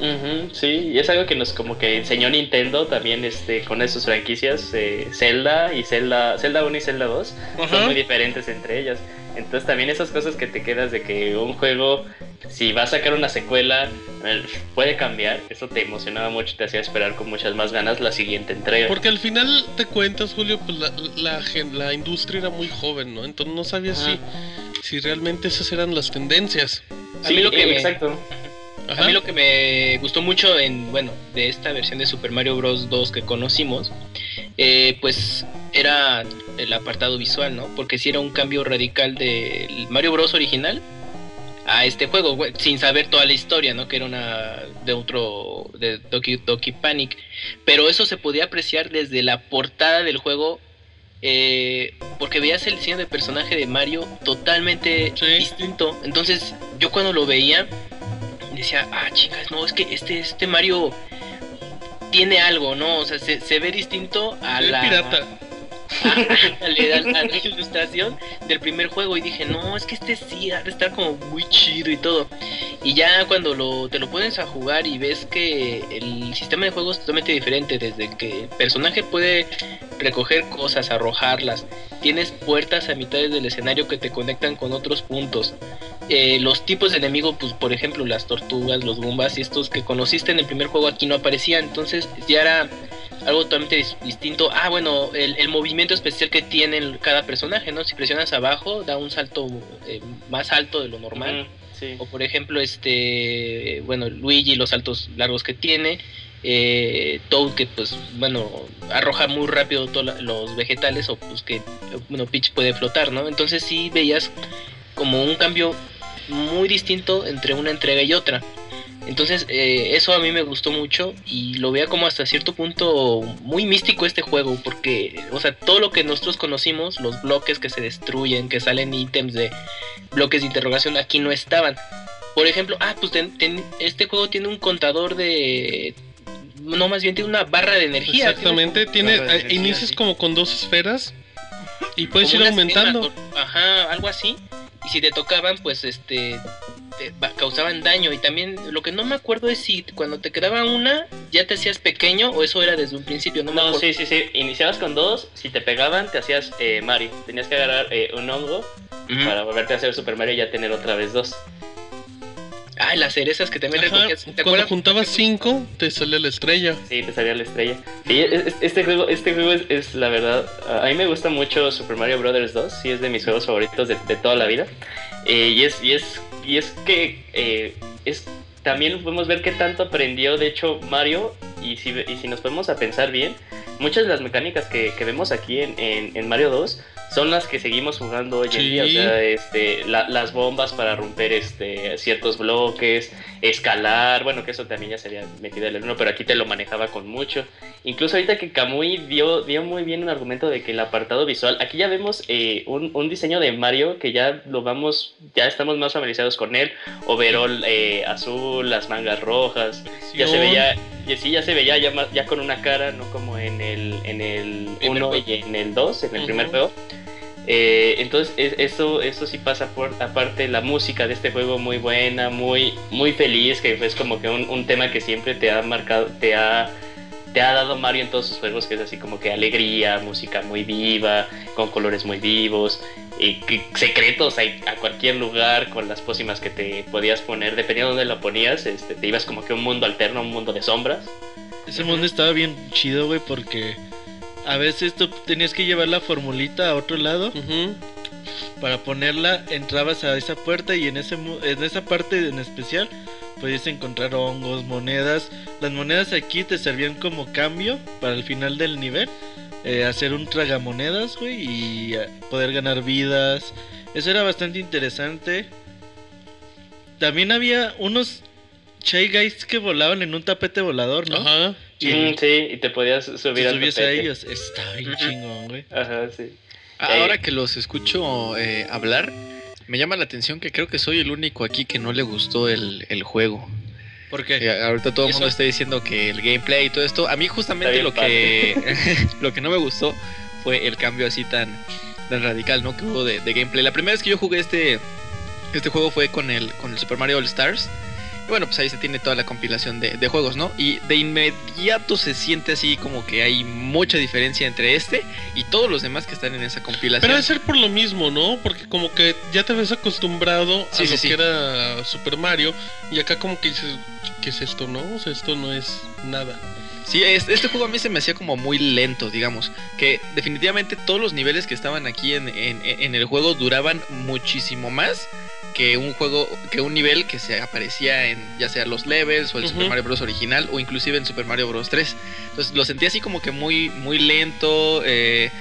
Ujú, sí, y es algo que nos como que enseñó Nintendo también este con esas franquicias, eh, Zelda y Zelda, Zelda 1 y Zelda 2 son muy diferentes entre ellas. Entonces también esas cosas que te quedas de que un juego, si va a sacar una secuela, puede cambiar, eso te emocionaba mucho y te hacía esperar con muchas más ganas la siguiente entrega. Porque al final te cuentas, Julio, pues la, la, la industria era muy joven, ¿no? Entonces no sabías si, si realmente esas eran las tendencias. A mí lo que eh, me- exacto. Ajá. A mí lo que me gustó mucho en, bueno, de esta versión de Super Mario Bros. 2 que conocimos, eh, pues era el apartado visual, ¿no? Porque sí era un cambio radical del Mario Bros. original a este juego, sin saber toda la historia, ¿no? Que era una de otro, de Doki Doki Panic. Pero eso se podía apreciar desde la portada del juego. eh, porque veías el diseño de personaje de Mario totalmente Sí. distinto. Entonces, yo cuando lo veía, decía, ah, chicas, no, es que este, este Mario tiene algo, ¿no? O sea, se, se ve distinto a la, pirata. *laughs* a, la- ilustración del primer juego y dije, no, es que este sí ha de estar como muy chido y todo. Y ya cuando lo, te lo pones a jugar y ves que el sistema de juego es totalmente diferente, desde que el personaje puede recoger cosas, arrojarlas, tienes puertas a mitades del escenario que te conectan con otros puntos. Eh, los tipos de enemigos, pues por ejemplo las tortugas, los bombas y estos que conociste en el primer juego aquí no aparecían, entonces ya era algo totalmente dis- distinto. Ah, bueno, el movimiento especial que tiene cada personaje, ¿no? Si presionas abajo, da un salto eh, más alto de lo normal. Sí. O por ejemplo, este, bueno, Luigi, los saltos largos que tiene. Eh, Toad que pues, bueno, arroja muy rápido todos los vegetales o pues que, bueno, Peach puede flotar, ¿no? Entonces sí veías como un cambio muy distinto entre una entrega y otra. Entonces, eh, eso a mí me gustó mucho y lo veía como hasta cierto punto muy místico este juego, porque, o sea, todo lo que nosotros conocimos, los bloques que se destruyen, que salen ítems de bloques de interrogación, aquí no estaban. Por ejemplo, ah, pues ten- ten- este juego tiene un contador de... No, más bien tiene una barra de energía. Exactamente, tiene, energía, inicias sí. como con dos esferas y puedes como ir aumentando. esfera, Ajá, algo así. Y si te tocaban, pues este te ba- causaban daño. Y también lo que no me acuerdo es si cuando te quedaba una ya te hacías pequeño o eso era desde un principio. No, me No, acuerdo. sí, sí, sí. Iniciabas con dos, si te pegaban te hacías eh, Mario. Tenías que agarrar eh, un hongo para volverte a hacer Super Mario y ya tener otra vez dos. Ah, las cerezas que también recogías. ¿Te Cuando acuerdas? juntabas cinco, te salía la estrella. Sí, te salía la estrella. Sí, es- es- este juego, este juego es, es la verdad. A mí me gusta mucho Super Mario Bros. 2. Sí, es de mis juegos favoritos de, de toda la vida. Eh, y, es, y, es, y es que eh, es, también podemos ver qué tanto aprendió, de hecho, Mario. Y si, y si nos ponemos a pensar bien, muchas de las mecánicas que, que vemos aquí en, en, en Mario 2 son las que seguimos jugando hoy en Sí. día. O sea, este, la- las bombas para romper este, ciertos bloques, escalar, bueno, que eso también ya se había metido en el 1, pero aquí te lo manejaba con mucho. Incluso ahorita que Kamui dio, dio muy bien un argumento de que el apartado visual, aquí ya vemos eh, un, un diseño de Mario que ya lo vamos, ya estamos más familiarizados con él, overall eh, azul, las mangas rojas, ya se veía, y sí, ya se veía ya, más- ya con una cara, no como en el, en el Primer 1 juego. y en el 2, en el primer Ujú. juego. Eh, entonces es- eso, eso sí pasa por aparte la música de este juego muy buena, muy, muy feliz, que es como que un, tema que siempre te ha marcado, te ha, te ha dado Mario en todos sus juegos, que es así como que alegría, música muy viva, con colores muy vivos, y secretos a, a cualquier lugar, con las pócimas que te podías poner, dependiendo de dónde lo ponías, este, te ibas como que un mundo alterno, un mundo de sombras. Ese mundo estaba bien chido, güey, porque a veces tú tenías que llevar la formulita a otro lado para ponerla, entrabas a esa puerta y en ese en esa parte en especial podías encontrar hongos, monedas. Las monedas aquí te servían como cambio para el final del nivel, eh, hacer un tragamonedas, güey, y eh, poder ganar vidas. Eso era bastante interesante. También había unos Shy Guys que volaban en un tapete volador, ¿no? Ajá. Y Mm, sí, y te podías subir te subías a ellos. Está bien chingón, güey. Ajá, sí. Ahora que los escucho eh, hablar, me llama la atención que creo que soy el único aquí que no le gustó el, el juego. ¿Por qué? Eh, ahorita todo el mundo está diciendo que el gameplay y todo esto. A mí justamente lo que *laughs* lo que no me gustó fue el cambio así tan, tan radical, ¿no? Que hubo de, de gameplay. La primera vez que yo jugué este este juego fue con el con el Super Mario All Stars. Bueno, pues ahí se tiene toda la compilación de, de juegos, ¿no? Y de inmediato se siente así como que hay mucha diferencia entre este y todos los demás que están en esa compilación. Pero debe ser por lo mismo, ¿no? Porque como que ya te ves acostumbrado Sí, a sí, lo sí. que era Super Mario y acá como que dices, ¿qué es esto, no? O sea, esto no es nada. Sí, es- este juego a mí se me hacía como muy lento, digamos. Que definitivamente todos los niveles que estaban aquí en, en- en el juego duraban muchísimo más que un juego, que un nivel que se aparecía en ya sea los levels o el. Super Mario Bros. original o inclusive en Super Mario Bros. 3. Entonces lo sentía así como que muy, muy lento. eh,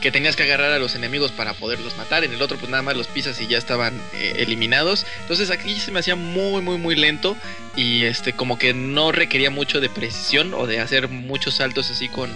que tenías que agarrar a los enemigos para poderlos matar. En el otro, pues nada más los pisas y ya estaban eh, eliminados. Entonces aquí se me hacía muy, muy, muy lento. Y este, como que no requería mucho de precisión o de hacer muchos saltos así con,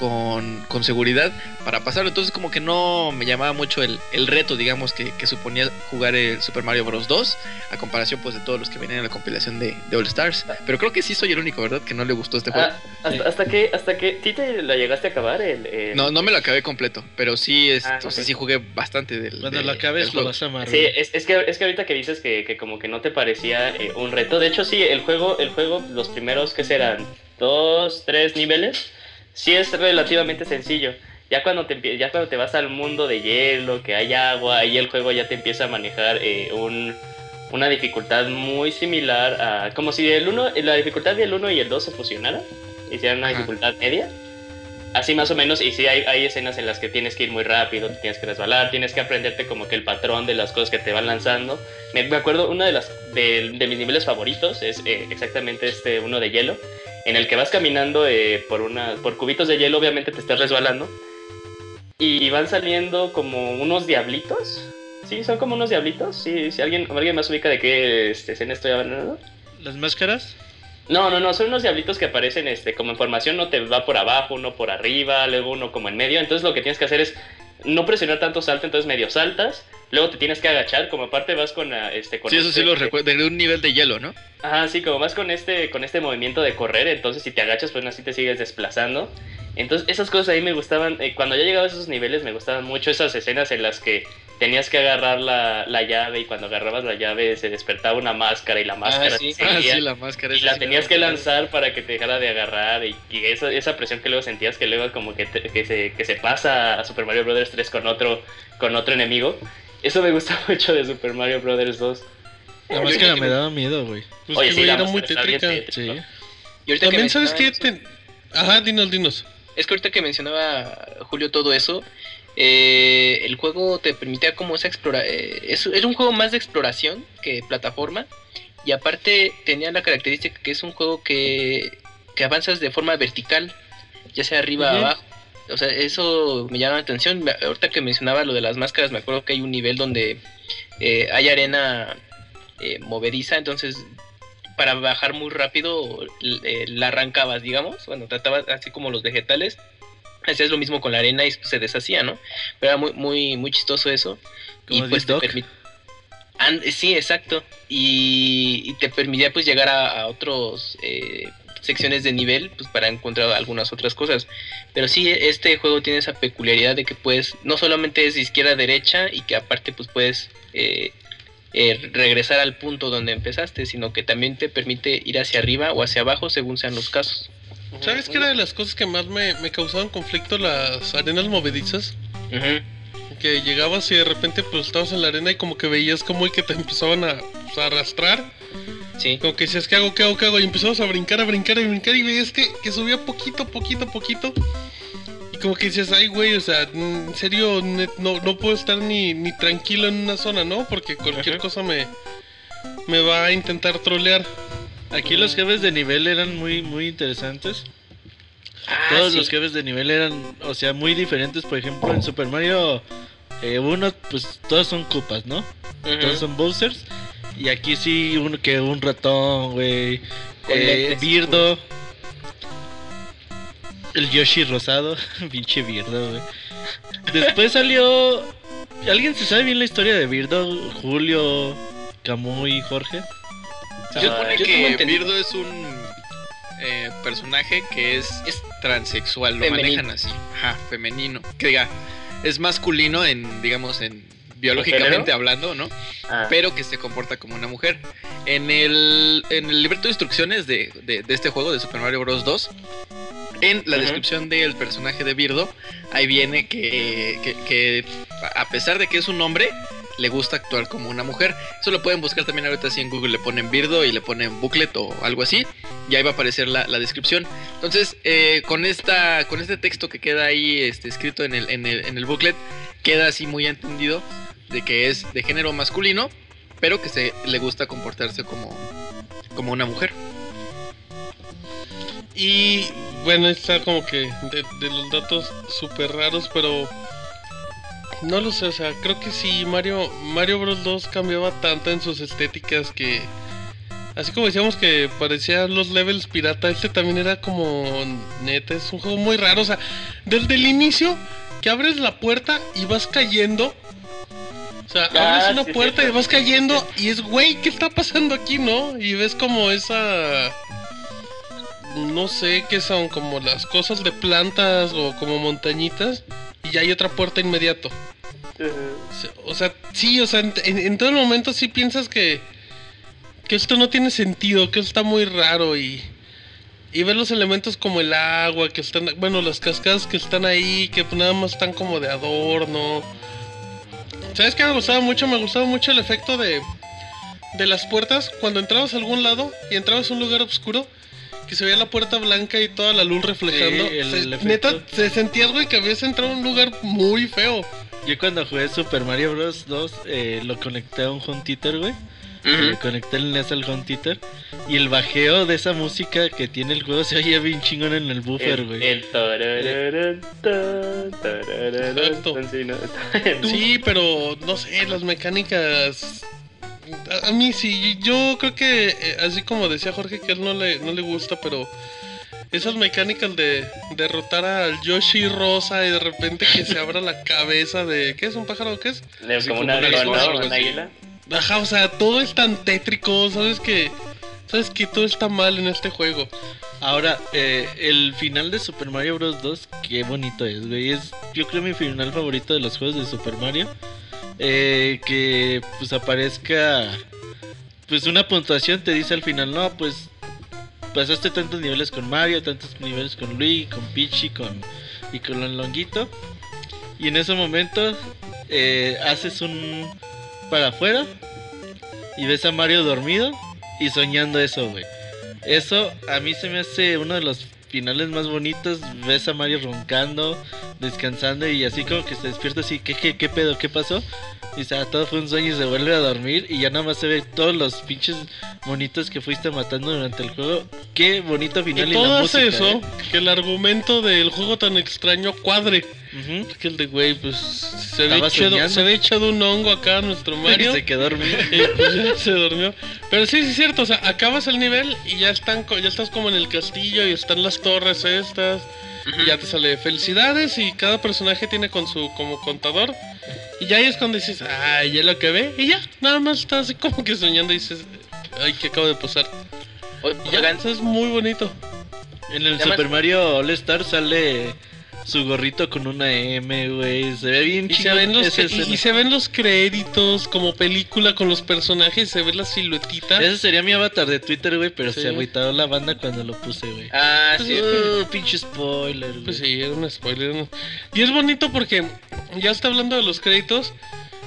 con, con seguridad para pasarlo. Entonces, como que no me llamaba mucho el, el reto, digamos, que, que suponía jugar el Super Mario Bros. 2 a comparación, pues, de todos los que venían en la compilación de, de All Stars. Pero creo que sí soy el único, ¿verdad?, que no le gustó este juego. Ah, hasta, hasta que, hasta que, ¿sí te la llegaste a acabar? El, el- No, no me lo acabé completo, pero sí, es, Ah, o sea, sí jugué bastante del. Cuando de- lo acabes lo vas a amar. Sí, es, es que, es que ahorita que dices que, que como que no te parecía eh, un reto. De hecho, sí, el juego, el juego, los primeros que serán dos, tres niveles, sí es relativamente sencillo. Ya cuando te ya cuando te vas al mundo de hielo, que hay agua, ahí el juego ya te empieza a manejar eh, un, una dificultad muy similar a. como si el uno, la dificultad del 1 y el 2 se fusionaran. Hicieran una Ajá. dificultad media. Así más o menos, y sí hay, hay escenas en las que tienes que ir muy rápido, tienes que resbalar, tienes que aprenderte como que el patrón de las cosas que te van lanzando. Me, acuerdo, uno de, las, de, de mis niveles favoritos es eh, exactamente este, uno de hielo, en el que vas caminando eh, por, una, por cubitos de hielo, obviamente te estás resbalando, y van saliendo como unos diablitos. Sí, son como unos diablitos. Sí, si alguien, alguien más ubica de qué este, escena estoy hablando. ¿Las máscaras? No, no, no, son unos diablitos que aparecen este, como en formación, uno te va por abajo, uno por arriba, luego uno como en medio. Entonces lo que tienes que hacer es no presionar tanto salto, entonces medio saltas, luego te tienes que agachar, como aparte vas con ah, este con Sí, eso sí este- lo recuerdo, de un nivel de hielo, ¿no? Ajá, sí, como vas con este, con este movimiento de correr, entonces si te agachas, pues así te sigues desplazando. Entonces esas cosas ahí me gustaban, eh, cuando ya llegaba a esos niveles me gustaban mucho esas escenas en las que tenías que agarrar la, la llave y cuando agarrabas la llave se despertaba una máscara y la máscara sí. te Ah, seguía. sí, la máscara. Y la sí tenías que lanzar para que te dejara de agarrar y, y esa, esa presión que luego sentías que luego como que, te- que, se, que se pasa a Super Mario Bros. 3 con otro, con otro enemigo. Eso me gusta *laughs* mucho de Super Mario Bros. 2. La máscara me daba miedo, güey. Pues Oye, que, sí, güey, era muy tétrica. Sí. Y ahorita que También, ¿sabes eso- Te- Ajá, dinos, dinos. Es que ahorita que mencionaba Julio todo eso, eh, el juego te permitía como esa explora eh, es, era un juego más de exploración que plataforma y aparte tenía la característica que es un juego que, que avanzas de forma vertical, ya sea arriba o Ujú. abajo. O sea, eso me llama la atención. Ahorita que mencionaba lo de las máscaras, me acuerdo que hay un nivel donde eh, hay arena eh, movediza, entonces para bajar muy rápido eh, la arrancabas, digamos. Bueno, tratabas así como los vegetales. Hacías lo mismo con la arena y se deshacía, ¿no? Pero era muy, muy, muy chistoso eso. Y pues te Dick Dog. permit- And- sí, exacto. Y, y te permitía pues llegar a, a otros eh, secciones de nivel pues para encontrar algunas otras cosas. Pero sí, este juego tiene esa peculiaridad de que puedes, no solamente es izquierda derecha y que aparte pues puedes eh, eh, regresar al punto donde empezaste, sino que también te permite ir hacia arriba o hacia abajo según sean los casos. ¿Sabes qué era de las cosas que más me, me causaban conflicto? Las arenas movedizas. Que llegabas y de repente pues estabas en la arena y como que veías como y que te empezaban a, pues, a arrastrar. Sí. Como que decías, ¿qué hago, qué hago, qué hago? Y empezabas a brincar, a brincar, a brincar y veías que, que subía poquito, poquito, poquito. Y como que decías, ay, güey, o sea, en serio, no, no puedo estar ni, ni tranquilo en una zona, ¿no? Porque cualquier Ajá. cosa me, me va a intentar trolear. Aquí los jefes de nivel eran muy, muy interesantes. Ah, Todos sí. los jefes de nivel eran, o sea, muy diferentes. Por ejemplo, en Super Mario 1, pues todos son Koopas, ¿no? Ujú. Todos son Bowsers. Y aquí sí, uno que un ratón, güey. Eh. Birdo. El Yoshi rosado. *laughs* Pinche Birdo, güey. Después salió. ¿Alguien se sabe bien la historia de Birdo? Julio, Camuy, Jorge. Se supone yo que Birdo es un eh, personaje que es, es transexual, lo Femenino. manejan así. Ajá, femenino. Que diga, es masculino en, digamos, en biológicamente hablando, ¿no? Ah, Pero que se comporta como una mujer. En el, en el libreto de instrucciones de, de- de este juego, de Super Mario Bros. 2, en la descripción del personaje de Birdo, ahí viene que, que- que a pesar de que es un hombre, le gusta actuar como una mujer. Eso lo pueden buscar también ahorita así en Google, le ponen Birdo y le ponen booklet o algo así, y ahí va a aparecer la, la descripción. Entonces, eh, con, esta, con este texto que queda ahí este, escrito en el, en, el, en el booklet, queda así muy entendido de que es de género masculino, pero que se le gusta comportarse como, como una mujer. Y bueno, está como que de, los datos súper raros, pero no lo sé, o sea, creo que si Mario, Mario Bros 2 cambiaba tanto en sus estéticas que, así como decíamos que parecían los levels pirata, este también era como, neta, es un juego muy raro, o sea, desde el inicio que abres la puerta y vas cayendo. O sea, Ah, abres una sí, puerta y vas cayendo y es, güey, ¿qué está pasando aquí, no? Y ves como esa no sé qué son, como las cosas de plantas o como montañitas. Y ya hay otra puerta inmediato. O sea, sí, o sea, en, en- todo el momento sí piensas que, que esto no tiene sentido, que está muy raro y, y ves los elementos como el agua, que están, bueno, las cascadas que están ahí, que pues nada más están como de adorno. ¿Sabes qué me gustaba mucho? Me gustaba mucho el efecto de, de las puertas cuando entrabas a algún lado y entrabas a un lugar oscuro. Que se veía la puerta blanca y toda la luz reflejando. Sí, el Se- neta, se sentías, güey, que habías entrado a un lugar muy feo. Yo cuando jugué Super Mario Bros. 2 eh, lo conecté a un home theater, güey. Le conecté el NES al home theater. Y el bajeo de esa música que tiene el juego se oye bien chingón en el buffer, El, güey. el tan, sí, *laughs* pero no sé, las mecánicas. A, a mí sí, yo creo que, eh, así como decía Jorge, que a él no le, no le gusta, pero esas mecánicas de derrotar al Yoshi rosa y de repente que se abra la cabeza de. ¿Qué es? ¿Un pájaro o qué es? de- Sí, como como una una águila, Ajá, o sea, todo es tan tétrico, ¿sabes que Sabes que todo está mal en este juego. Ahora, eh, el final de Super Mario Bros. 2, qué bonito es, güey. Es, yo creo, mi final favorito de los juegos de Super Mario. Eh, que pues aparezca, pues una puntuación te dice al final, no, pues pasaste tantos niveles con Mario, tantos niveles con Luigi, con Peachy, con y con Longuito. Y en ese momento eh, haces un para afuera y ves a Mario dormido y soñando eso, güey. Eso a mí se me hace uno de los finales más bonitos. Ves a Mario roncando, descansando y así como que se despierta así, ¿qué, qué, qué pedo? ¿Qué pasó? Y ah, todo fue un sueño y se vuelve a dormir y ya nada más se ve todos los pinches monitos que fuiste matando durante el juego. Qué bonito final y y, todo la música, eso, ¿eh? que el argumento del juego tan extraño cuadre. Ujú. Que el de güey, pues se ve, Estaba echado, se un hongo acá a nuestro *laughs* Mario. se quedó dormido. *laughs* Y pues ya se durmió. Pero sí, sí es cierto, o sea, acabas el nivel y ya están co- ya estás como en el castillo y están las torres estas. Y ya te sale felicidades y cada personaje tiene con su como contador. Y ya ahí es cuando dices, ay, ya lo que ve. Y ya, nada más estás así como que soñando y dices, ay, que acabo de pasar. O- Y ya, Oigan, eso es muy bonito. En el Super Mario All Star sale su gorrito con una M, güey. Se ve bien Y se, ven los, y- se ven los créditos como película con los personajes, se ve la siluetita. Ese sería mi avatar de Twitter, güey, pero Sí. se agüitaron la banda cuando lo puse, güey. Ah, sí. Uh, pinche spoiler, güey. Pues sí, era un spoiler. ¿no? Y es bonito porque ya está hablando de los créditos.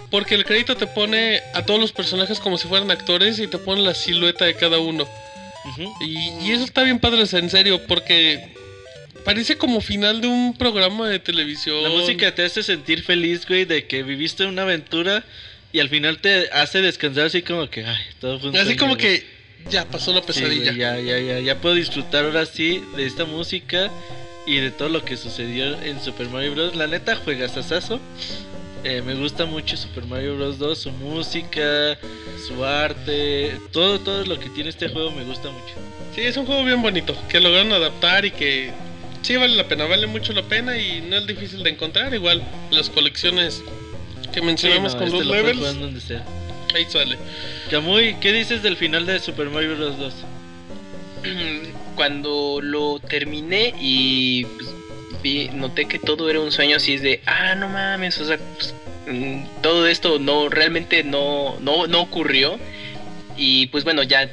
Porque el crédito te pone a todos los personajes como si fueran actores y te pone la silueta de cada uno. Y, y eso está bien padre, en serio, porque parece como final de un programa de televisión. La música te hace sentir feliz, güey, de que viviste una aventura y al final te hace descansar así como que, ay, todo fue un Así sueño, como güey. que ya pasó la Sí, pesadilla. güey, ya, ya, ya, ya puedo disfrutar ahora sí de esta música y de todo lo que sucedió en Super Mario Bros. La neta, juegas asazo. Eh, me gusta mucho Super Mario Bros. 2, su música, su arte, todo, todo lo que tiene este juego me gusta mucho. Sí, es un juego bien bonito, que lograron adaptar y que sí vale la pena, vale mucho la pena y no es difícil de encontrar. Igual, las colecciones que mencionamos Sí, no, con este los lo levels, jugar donde sea. ahí sale. Camuy, ¿qué dices del final de Super Mario Bros. 2? *clears throat* Cuando lo terminé y pues, vi, noté que todo era un sueño así es de, ah, no mames, o sea, pues, mm, todo esto no, realmente no, no, no ocurrió. Y pues bueno, ya,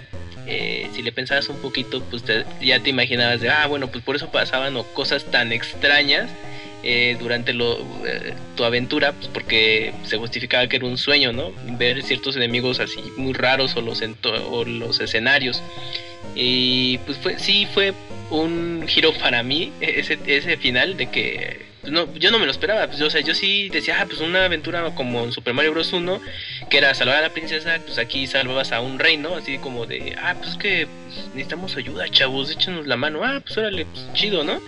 eh, si le pensabas un poquito, pues te- ya te imaginabas de, ah, bueno, pues por eso pasaban o cosas tan extrañas eh, durante eh, tu aventura, pues porque se justificaba que era un sueño, ¿no? Ver ciertos enemigos así muy raros o los, o los escenarios. Y pues fue, sí fue un giro para mí ese, ese final de que pues, no, yo no me lo esperaba. Pues, yo, o sea, yo sí decía, ah, pues una aventura como en Super Mario Bros. 1, que era salvar a la princesa, pues aquí salvabas a un rey, ¿no? Así como de, ah, pues que necesitamos ayuda, chavos, échenos la mano. Ah, pues órale, pues chido, ¿no?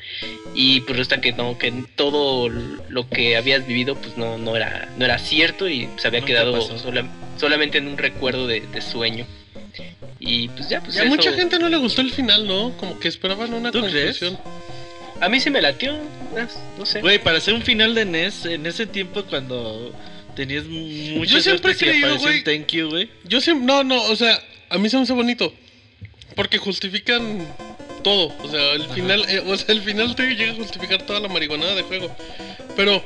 Y pues resulta que no, que todo lo que habías vivido, pues no, no, era, no era cierto y se había quedado sola- solamente en un recuerdo de, de sueño. Y pues ya, pues Y a eso- mucha gente no le gustó el final, ¿no? Como que esperaban una ¿Tú crees? conclusión. A mí se me latió, no, no sé. Güey, para hacer un final de NES, en ese tiempo cuando tenías muchas Yo siempre he creído, güey. thank you, güey. Yo siempre, no, no, o sea, a mí se me hace bonito. Porque justifican todo. O sea, el final, eh, o sea, el final te llega a justificar toda la marihuanada de juego. Pero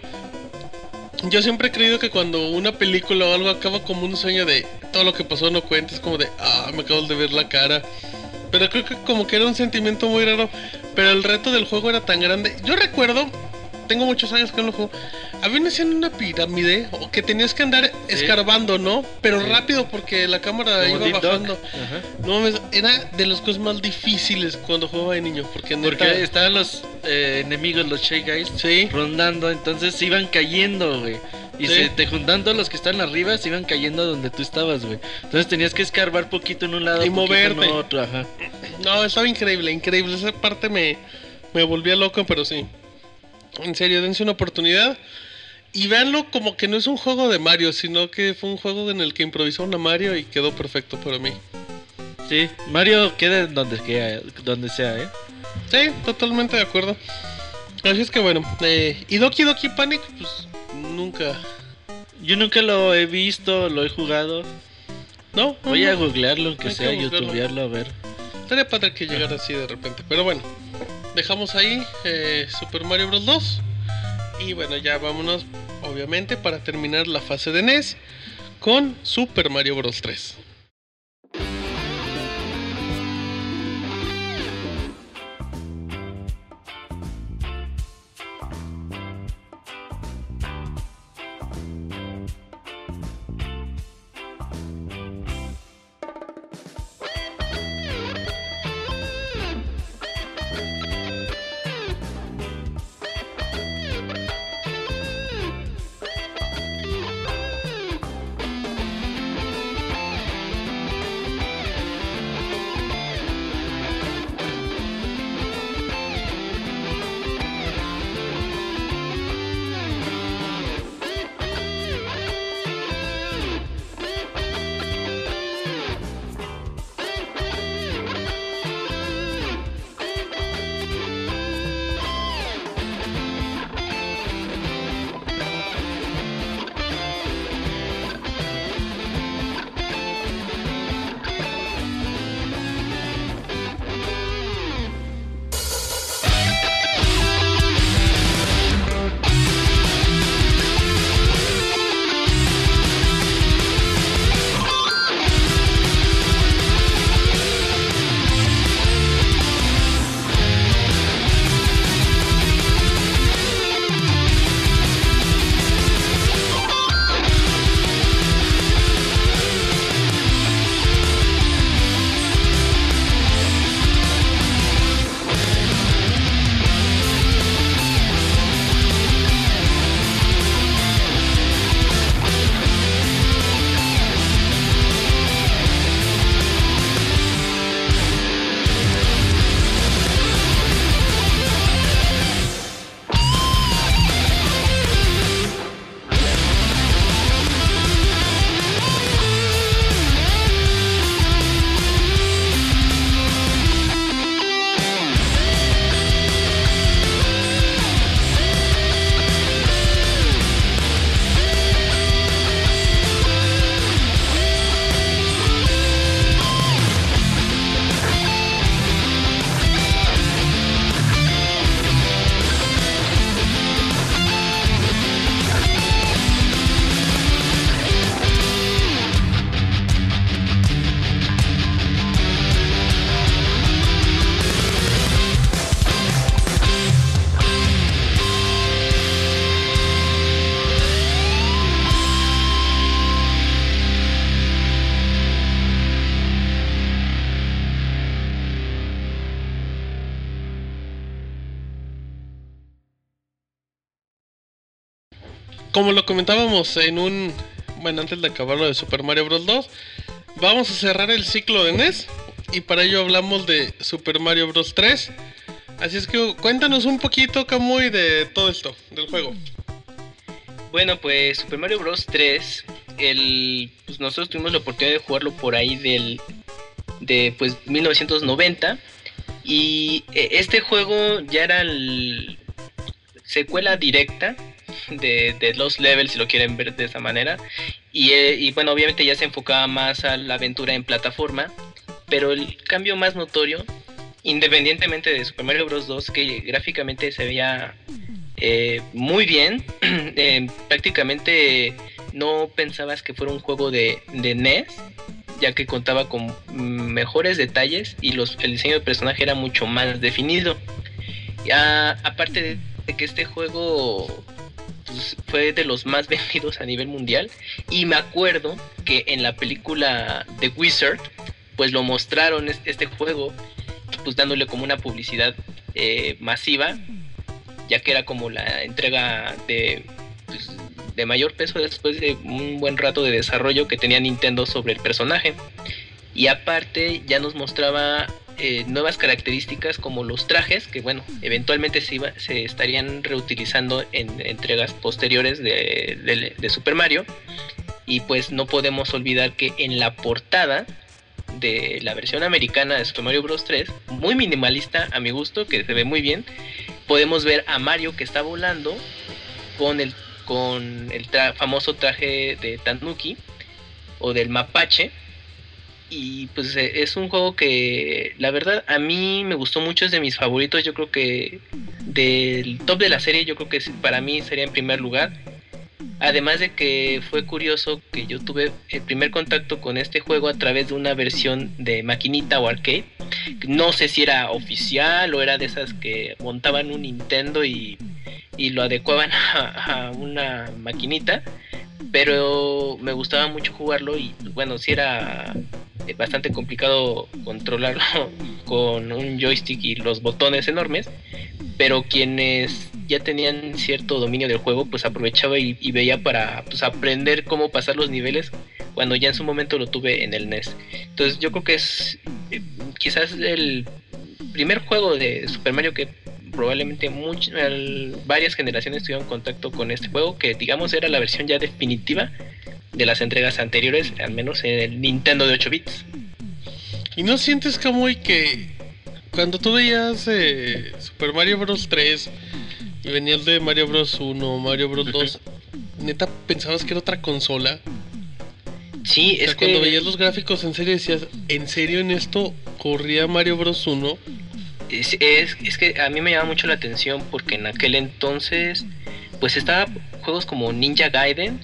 yo siempre he creído que cuando una película o algo acaba como un sueño de todo lo que pasó no cuentes, como de, ah, me acabo de ver la cara. Pero creo que como que era un sentimiento muy raro. Pero el reto del juego era tan grande. Yo recuerdo, tengo muchos años que no lo juego. Había una escena en una pirámide o que tenías que andar escarbando, ¿no? Pero Sí. rápido porque la cámara Como iba Deep bajando. No mames, era de las cosas más difíciles cuando jugaba de niño. Porque, Porque neta- estaban los eh, enemigos, los Shy Guys, Sí. rondando, entonces se iban cayendo, güey. Y Sí. se te juntando los que están arriba, se iban cayendo donde tú estabas, güey. Entonces tenías que escarbar poquito en un lado, Y moverte. en otro, ajá. No, estaba increíble, increíble. Esa parte me, me volvía loco, pero sí. En serio, dense una oportunidad. Y véanlo como que no es un juego de Mario, sino que fue un juego en el que improvisaron a Mario y quedó perfecto para mí. Sí, Mario queda donde, queda- donde sea, ¿eh? Sí, totalmente de acuerdo. Así es que bueno, eh, y Doki Doki Panic, pues nunca. Yo nunca lo he visto, lo he jugado. No, Voy no, a googlearlo, aunque sea, youtubearlo, a ver. Estaría padre que llegara así de repente. Pero bueno, dejamos ahí eh, Super Mario Bros. 2. Y bueno, ya vámonos, obviamente, para terminar la fase de NES con Super Mario Bros. 3. Como lo comentábamos en un... Bueno, antes de acabar lo de Super Mario Bros. 2, vamos a cerrar el ciclo de NES y para ello hablamos de Super Mario Bros. 3. Así es que cuéntanos un poquito, Kamui, de todo esto, del juego. Bueno, pues Super Mario Bros. 3, el, pues nosotros tuvimos la oportunidad de jugarlo por ahí del de pues 1990 y eh, este juego ya era el secuela directa de, Los Levels, si lo quieren ver de esa manera. Y, eh, y, bueno, obviamente ya se enfocaba más a la aventura en plataforma. Pero el cambio más notorio, independientemente de Super Mario Bros. 2, que gráficamente se veía eh, muy bien, *clears throat* eh, prácticamente no pensabas que fuera un juego de, de NES, ya que contaba con mejores detalles y los, el diseño de personaje era mucho más definido. Ya, aparte de que este juego pues, fue de los más *laughs* vendidos a nivel mundial. Y me acuerdo que en la película The Wizard pues lo mostraron este juego pues dándole como una publicidad eh, masiva ya que era como la entrega de pues, de mayor peso después de un buen rato de desarrollo que tenía Nintendo sobre el personaje. Y aparte ya nos mostraba eh, nuevas características como los trajes, que bueno, eventualmente se, iba, se estarían reutilizando en entregas posteriores de, de, Super Mario. Y pues no podemos olvidar que en la portada de la versión americana de Super Mario Bros. 3, muy minimalista a mi gusto, que se ve muy bien, podemos ver a Mario que está volando con el, con el famoso traje de Tanuki o del mapache y pues eh, es un juego que la verdad a mí me gustó mucho, es de mis favoritos, yo creo que del top de la serie yo creo que para mí sería en primer lugar. Además de que fue curioso que yo tuve el primer contacto con este juego a través de una versión de maquinita o arcade. No sé si era oficial o era de esas que montaban un Nintendo y, y lo adecuaban *laughs* a, a una maquinita pero me gustaba mucho jugarlo y bueno, si era eh, bastante complicado controlarlo *laughs* con un joystick y los botones enormes, pero quienes ya tenían cierto dominio del juego, pues aprovechaba y, veía para pues, aprender cómo pasar los niveles cuando ya en su momento lo tuve en el NES. Entonces yo creo que es eh, quizás el primer juego de Super Mario que probablemente varias generaciones tuvieron contacto con este juego, que digamos era la versión ya definitiva de las entregas anteriores, al menos en el Nintendo de 8 bits. ¿Y no sientes, como que cuando tú veías eh, Super Mario Bros. 3 y venía el de Mario Bros. 1, Mario Bros. 2, neta pensabas que era otra consola? Sí, es cuando veías los gráficos en serio decías, ¿en serio en esto corría Mario Bros. 1? Es, es, es, que a mí me llama mucho la atención porque en aquel entonces pues estaba juegos como Ninja Gaiden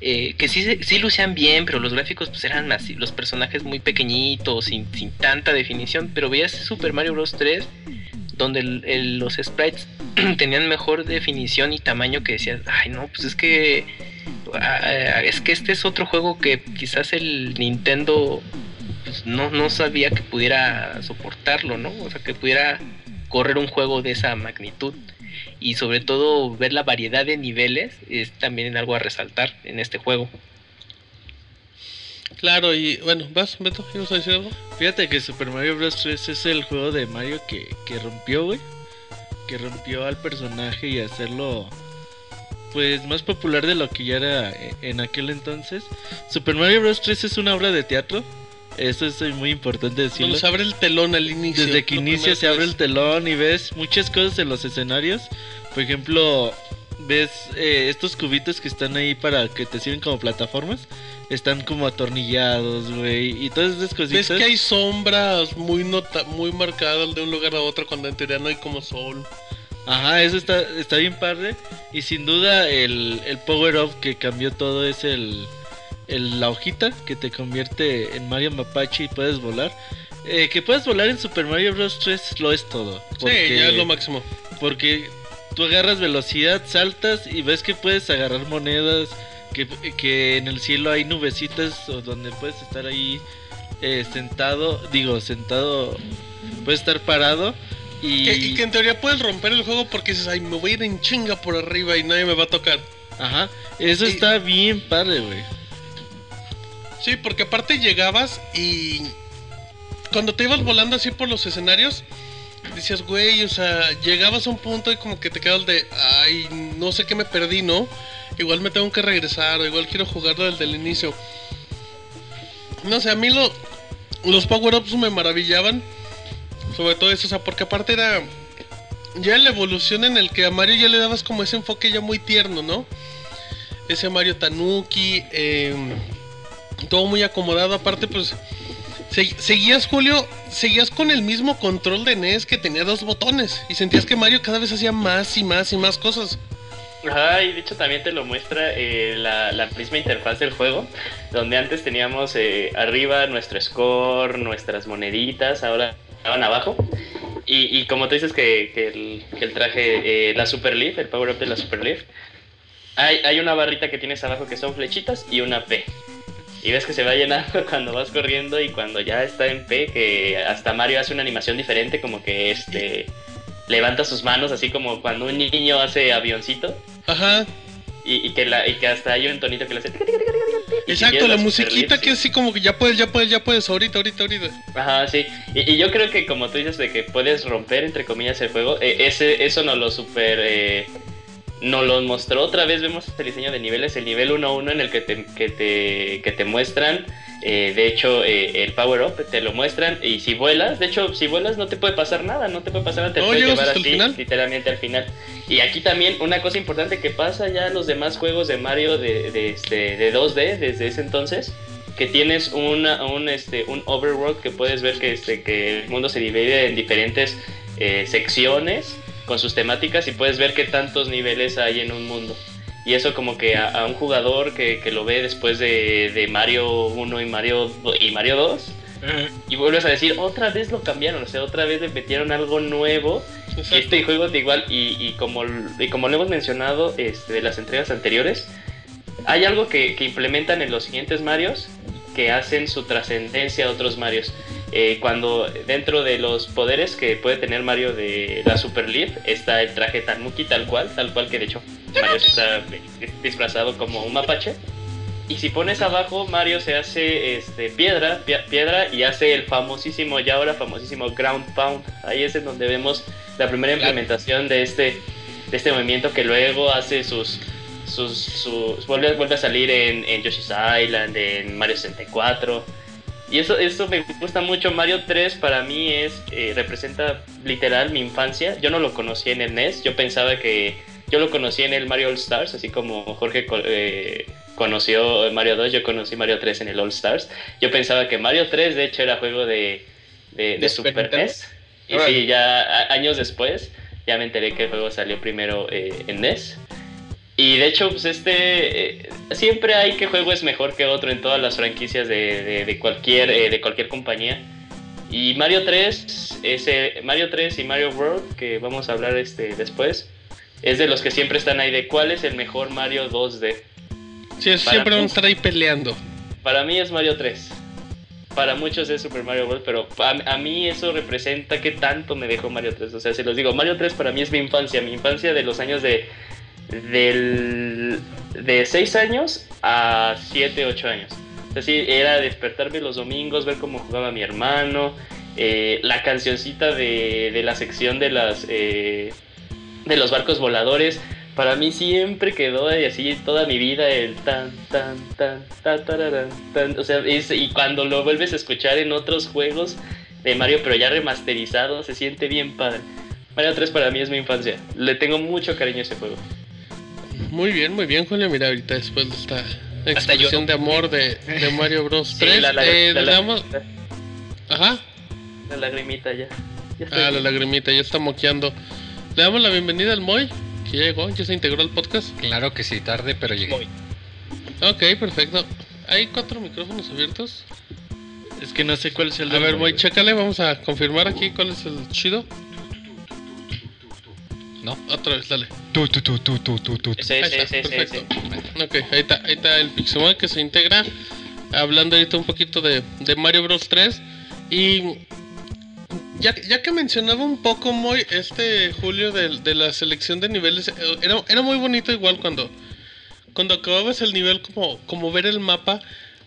eh, que sí, sí lucían bien, pero los gráficos pues eran así, los personajes muy pequeñitos, sin, sin tanta definición, pero veías Super Mario Bros. 3 donde los sprites *clears throat* tenían mejor definición y tamaño que decías, ay no, pues es que ah, es que este es otro juego que quizás el Nintendo pues, no, no sabía que pudiera soportarlo, ¿no? O sea, que pudiera correr un juego de esa magnitud y sobre todo ver la variedad de niveles es también algo a resaltar en este juego. Claro, y bueno, vas, Beto, ¿ibas a decir algo? Fíjate que Super Mario Bros. 3 es el juego de Mario que, que rompió, güey. Que rompió al personaje y hacerlo, pues, más popular de lo que ya era en aquel entonces. Super Mario Bros. 3 es una obra de teatro eso es muy importante decirlo. Cuando se abre el telón al inicio. Desde que inicia se abre el telón y ves muchas cosas en los escenarios. Por ejemplo, ves eh, estos cubitos que están ahí para que te sirven como plataformas. Están como atornillados, güey. Y todas esas cositas. Ves que hay sombras muy, nota muy marcadas de un lugar a otro cuando en teoría no hay como sol. Ajá, eso está, está bien padre. Y sin duda el, el power up que cambió todo es el la hojita que te convierte en Mario Mapache y puedes volar. Eh, que puedes volar en Super Mario Bros. 3 lo es todo. sí, ya es lo máximo. Porque tú agarras velocidad, saltas y ves que puedes agarrar monedas. Que, que en el cielo hay nubecitas o donde puedes estar ahí eh, sentado. Digo, sentado, puedes estar parado. Y... y que en teoría puedes romper el juego porque dices, ay, me voy a ir en chinga por arriba y nadie me va a tocar. Ajá, eso Y- está bien padre, güey. Sí, porque aparte llegabas y cuando te ibas volando así por los escenarios, decías, güey, o sea, llegabas a un punto y como que te quedas de, ay, no sé qué me perdí, ¿no? Igual me tengo que regresar, o igual quiero jugarlo desde el inicio. No sé, a mí lo, los power-ups me maravillaban. Sobre todo eso, o sea, porque aparte era ya la evolución en el que a Mario ya le dabas como ese enfoque ya muy tierno, ¿no? Ese Mario Tanuki, eh, todo muy acomodado. Aparte, pues, se- seguías, Julio, seguías con el mismo control de NES que tenía dos botones. Y sentías que Mario cada vez hacía más y más y más cosas. Ajá, y de hecho también te lo muestra eh, la, la misma interfaz del juego, donde antes teníamos eh, arriba nuestro score, nuestras moneditas, ahora estaban abajo. Y, como tú dices que, el, traje, eh, la Super Leaf, el power up de la Super Leaf, hay, hay una barrita que tienes abajo que son flechitas y una P. Y ves que se va llenando *laughs* cuando vas corriendo y cuando ya está en P, que hasta Mario hace una animación diferente, como que este levanta sus manos, así como cuando un niño hace avioncito. Ajá, Y, y que la, y que hasta hay un tonito que le hace. si exacto, la musiquita que sí. así como que ya puedes, ya puedes, ya puedes, ahorita, ahorita, ahorita. Ajá, sí. Y, y yo creo que como tú dices de que puedes romper entre comillas el juego, eh, ese, eso nos lo super eh, nos lo mostró otra vez, vemos este diseño de niveles, el nivel 1-1 en el que te, que te, que te muestran, eh, de hecho eh, el power up te lo muestran y si vuelas, de hecho si vuelas no te puede pasar nada, no te puede pasar nada, te No, llevar así literalmente al final. Y aquí también una cosa importante que pasa ya en los demás juegos de Mario de, de, este, de 2D desde ese entonces, que tienes una, un, este, un overworld que puedes ver que, este, que el mundo se divide en diferentes eh, secciones con sus temáticas y puedes ver qué tantos niveles hay en un mundo. Y eso como que a, a un jugador que, que lo ve después de, de Mario 1 y Mario, y Mario 2, y vuelves a decir, otra vez lo cambiaron, o sea, otra vez le metieron algo nuevo Exacto. este juego de igual, y, y como, y como lo hemos mencionado este, de las entregas anteriores, hay algo que, que implementan en los siguientes Marios que hacen su trascendencia a otros Marios. Eh, cuando dentro de los poderes que puede tener Mario de la Super Leaf está el traje Tanuki tal cual, tal cual que de hecho Mario está disfrazado como un mapache. Y si pones abajo, Mario se hace este, piedra, pie- piedra y hace el famosísimo, ya ahora famosísimo Ground Pound. Ahí es en donde vemos la primera implementación de este, de este movimiento que luego hace sus... sus, sus vuelve, vuelve a salir en, en Yoshi's Island, en Mario 64. Y eso, eso me gusta mucho. Mario 3 para mí es eh, representa literal mi infancia. Yo no lo conocí en el NES. Yo pensaba que yo lo conocí en el Mario All Stars, así como Jorge eh, conoció Mario 2, yo conocí Mario 3 en el All Stars. Yo pensaba que Mario 3 de hecho era juego de, de, de ¿De Super? NES. Y Órale. sí, ya a- años después ya me enteré que el juego salió primero eh, en NES. Y de hecho, pues este eh, siempre hay que juego es mejor que otro en todas las franquicias de, de- de cualquier eh, de cualquier compañía. Y Mario 3, ese Mario 3 y Mario World que vamos a hablar este después, es de los que siempre están ahí de cuál es el mejor Mario 2D. Sí, Para siempre van a estar ahí peleando. Para mí es Mario 3. Para muchos es Super Mario World, pero a, a mí eso representa que tanto me dejó Mario 3. O sea, se los digo, Mario 3 para mí es mi infancia, mi infancia de los años de del de 6 años a 7, 8 años. O sea, era despertarme los domingos, ver cómo jugaba mi hermano, eh, la cancioncita de, de la sección de las eh, de los barcos voladores. Para mí siempre quedó así toda mi vida el tan tan tan tan tararán, tan. O sea, y cuando lo vuelves a escuchar en otros juegos de Mario, pero ya remasterizado, se siente bien padre. Mario 3 para mí es mi infancia. Le tengo mucho cariño a ese juego. Muy bien, muy bien, Julio. Mira, ahorita después de esta expresión de amor de, de Mario Bros. Sí, 3, la, la- eh, la- le la- damos- Ajá. la lagrimita ya. Ya Ah, la lagrimita, ya está moqueando. Le damos la bienvenida al Moy, que ya llegó, ya se integró al podcast. Claro que sí, tarde, pero llegué. Muy. Ok, perfecto. Hay cuatro micrófonos abiertos. Es que no sé cuál es el A ver, Moy, Moy, chécale, vamos a confirmar aquí cuál es el chido. ¿No? Otra vez, dale. Tú, tú, tú, tú, tú, tú, tú. Sí, Ahí sí, está, sí, sí, perfecto. sí. Ok, ahí está, ahí está el Pixemoy que se integra. Hablando ahorita un poquito de, de Mario Bros 3. Y ya, ya que mencionaba un poco Moy, este Julio de, de la selección de niveles, era, era muy bonito igual cuando, cuando acababas el nivel como, como ver el mapa,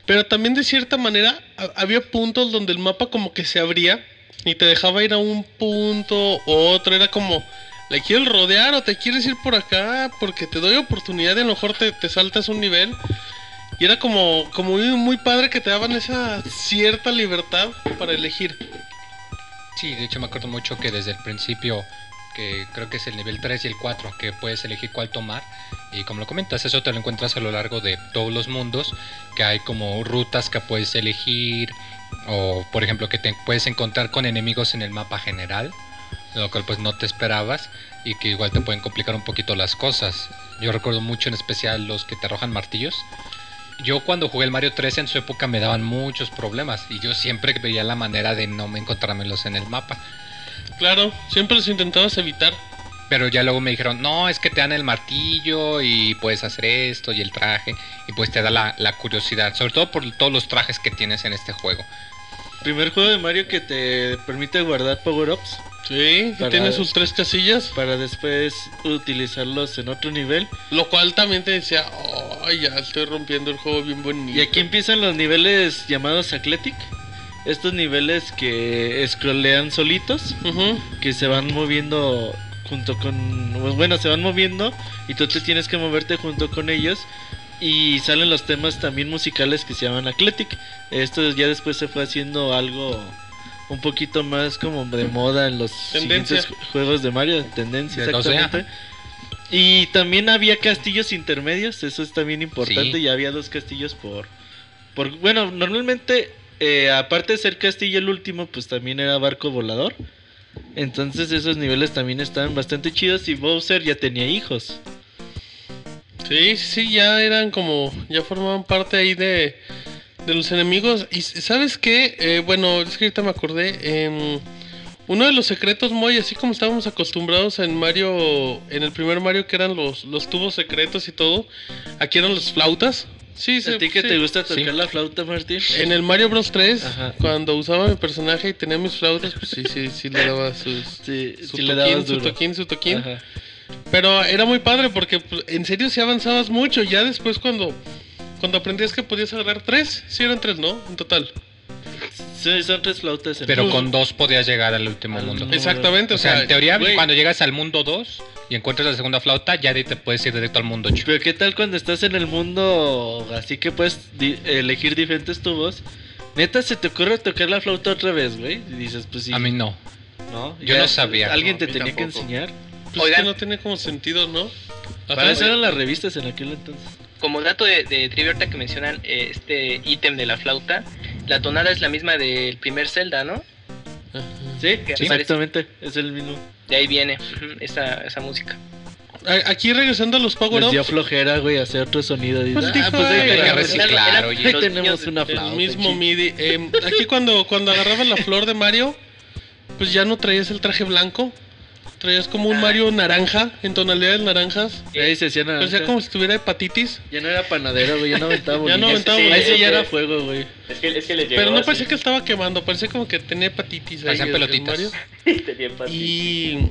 pero también de cierta manera ha- había puntos donde el mapa como que se abría y te dejaba ir a un punto u otro, era como, ¿le quieres rodear o te quieres ir por acá? Porque te doy oportunidad y a lo mejor te, te saltas un nivel. Y era como, como muy, muy padre que te daban esa cierta libertad para elegir. Sí, de hecho me acuerdo mucho que desde el principio, que creo que es el nivel 3 y el 4, que puedes elegir cuál tomar. Y como lo comentas, eso te lo encuentras a lo largo de todos los mundos, que hay como rutas que puedes elegir, o por ejemplo que te puedes encontrar con enemigos en el mapa general, lo cual pues no te esperabas y que igual te pueden complicar un poquito las cosas. Yo recuerdo mucho en especial los que te arrojan martillos. Yo cuando jugué el Mario 3 en su época me daban muchos problemas y yo siempre veía la manera de no me encontrármelos en el mapa. Claro, siempre los intentabas evitar. Pero ya luego me dijeron, no, es que te dan el martillo y puedes hacer esto y el traje y pues te da la, la curiosidad, sobre todo por todos los trajes que tienes en este juego. Primer juego de Mario que te permite guardar power-ups Sí, Para- tiene sus tres casillas. para después utilizarlos en otro nivel. Lo cual también te decía, ay, ya estoy rompiendo el juego bien bonito. Y aquí empiezan los niveles llamados Athletic. Estos niveles que scrollean solitos, que se van moviendo junto con... pues Bueno, se van moviendo y tú te tienes que moverte junto con ellos. Y salen los temas también musicales que se llaman Athletic. Esto ya después se fue haciendo algo un poquito más como de moda en los Tendencia. siguientes ju- juegos de Mario, tendencia De 2D, exactamente. Y también había castillos intermedios, eso es también importante, Sí. y había dos castillos por... por bueno, normalmente, eh, aparte de ser castillo el último, pues también era barco volador. Entonces esos niveles también estaban bastante chidos y Bowser ya tenía hijos. Sí, sí, sí, ya eran como, ya formaban parte ahí de, de los enemigos. Y sabes qué, Eh, bueno, es que ahorita me acordé, em, uno de los secretos muy, así como estábamos acostumbrados en Mario, en el primer Mario que eran los, los tubos secretos y todo, aquí eran las flautas. Sí, sí, ¿A ti que sí. te gusta tocar Sí. la flauta, Martín? En el Mario Bros 3, Ajá. cuando usaba mi personaje y tenía mis flautas, pues sí, sí, sí le daba sus, *laughs* Sí, su sí le toquín, dabas su toquín, su toquín. Ajá. Pero era muy padre porque pues, en serio sí avanzabas mucho. Ya después cuando, cuando aprendías que podías agarrar tres, sí eran tres, ¿no? En total. Sí, son tres flautas. en Pero el- con dos podías llegar al último Al mundo. mundo. Exactamente, O sea, en teoría, cuando llegas al mundo 2 y encuentras la segunda flauta, ya te puedes ir directo al mundo 8. Pero qué tal cuando estás en el mundo así que puedes di- elegir diferentes tubos. Neta, se te ocurre tocar la flauta otra vez, güey. Y dices, pues sí. A mí no. ¿no? yo no sabía. Alguien No, te tenía que enseñar. Pues Oigan. es que no tenía como sentido, ¿no? Para eso eran las revistas en aquel entonces. Como dato de, de trivia que mencionan eh, este ítem de la flauta, la tonada es la misma del primer Zelda, ¿no? Sí, Que exactamente. Es el mismo. De ahí viene esa, esa música. Aquí regresando a los power Les dio ups, flojera, güey, hacer otro sonido. Pues ah, pues "Ay, déjala, hay que güey". reciclar, Era- oye. Tenemos una el flauta. mismo chi- MIDI. Em, aquí cuando, cuando agarrabas la flor de Mario, pues ya no traías el traje blanco. Traías como un Ah. Mario naranja, en tonalidades naranjas. Ahí se hacía nada. Parecía como si tuviera hepatitis. Ya no era panadero, güey, ya no aventaba *laughs* Ya no aventaba Sí, Ahí sí ya era fuego, güey. Es que, es que les llegó Pero no así. parecía que estaba quemando, parecía como que tenía hepatitis ahí. Parecían el- el pelotitas. Mario. *laughs* Tenía hepatitis. Y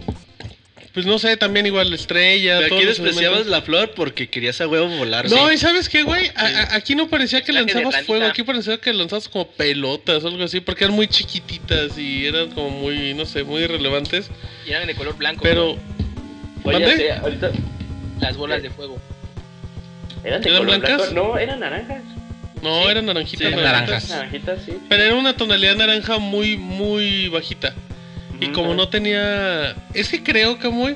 pues no sé, también igual la estrella. Pero aquí despreciabas la flor porque querías a huevo volar. No, y sabes qué, güey, A- a- aquí no parecía que lanzabas fuego, aquí parecía que lanzabas como pelotas o algo así, porque eran muy chiquititas y eran como muy, no sé, muy irrelevantes. Y eran de color blanco. Pero, Oye, ahorita. Las bolas de fuego. ¿Eran de ¿Eran color blancas? blanco? No, eran naranjas. no, Sí. eran naranjitas. Sí, eran naranjitas. naranjas. Naranjitas, sí. Pero era una tonalidad naranja muy, muy bajita. Y como no tenía... Es que creo que muy...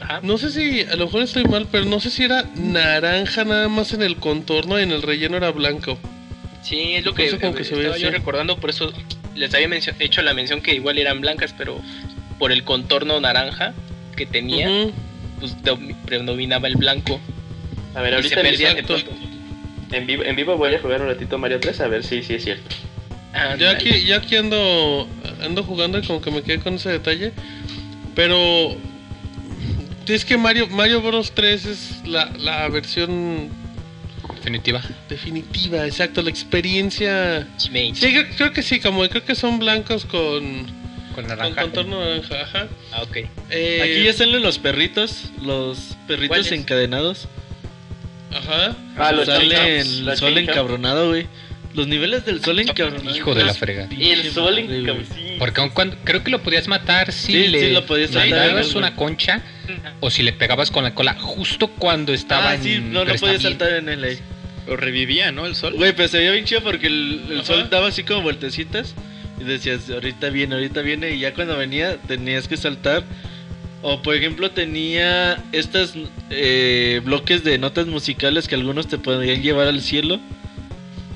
Ajá. No sé si, a lo mejor estoy mal, pero no sé si era naranja nada más en el contorno y en el relleno era blanco. Sí, es lo que, como que se estaba ve yo recordando, por eso les había hecho la mención que igual eran blancas, pero por el contorno naranja que tenía, pues domi- predominaba el blanco. A ver, y ahorita se en vivo, en, vivo, en vivo voy a jugar un ratito Mario 3 a ver si sí es cierto. Ah, Ya nice. aquí, ya aquí ando, ando jugando y como que me quedé con ese detalle. Pero es que Mario, Mario Bros 3 es la, la versión Definitiva. definitiva, exacto, la experiencia. Sí, creo, creo que sí, como creo que son blancos con, Con con naranja. contorno naranja, ajá. Ah, ok. Eh, Aquí ya salen los perritos, los perritos encadenados. Ajá. Ah, los Sale chainsaws, el los sol chainsaws. encabronado, güey. Los niveles del sol encabronado. Hijo de la frega. Y el sol en sí. Porque aun cuando, creo que lo podías matar si Sí, le sí, lo podías mandabas una concha o si le pegabas con la cola justo cuando estaba Ah, en sí, no, no podía crestamiento. saltar en el aire. Lo revivía, ¿no? El sol. Güey, pero se veía bien chido porque el, sol daba así como vueltecitas y decías, ahorita viene, ahorita viene, y ya cuando venía tenías que saltar. O por ejemplo tenía estos bloques de notas musicales que algunos te podían llevar al cielo.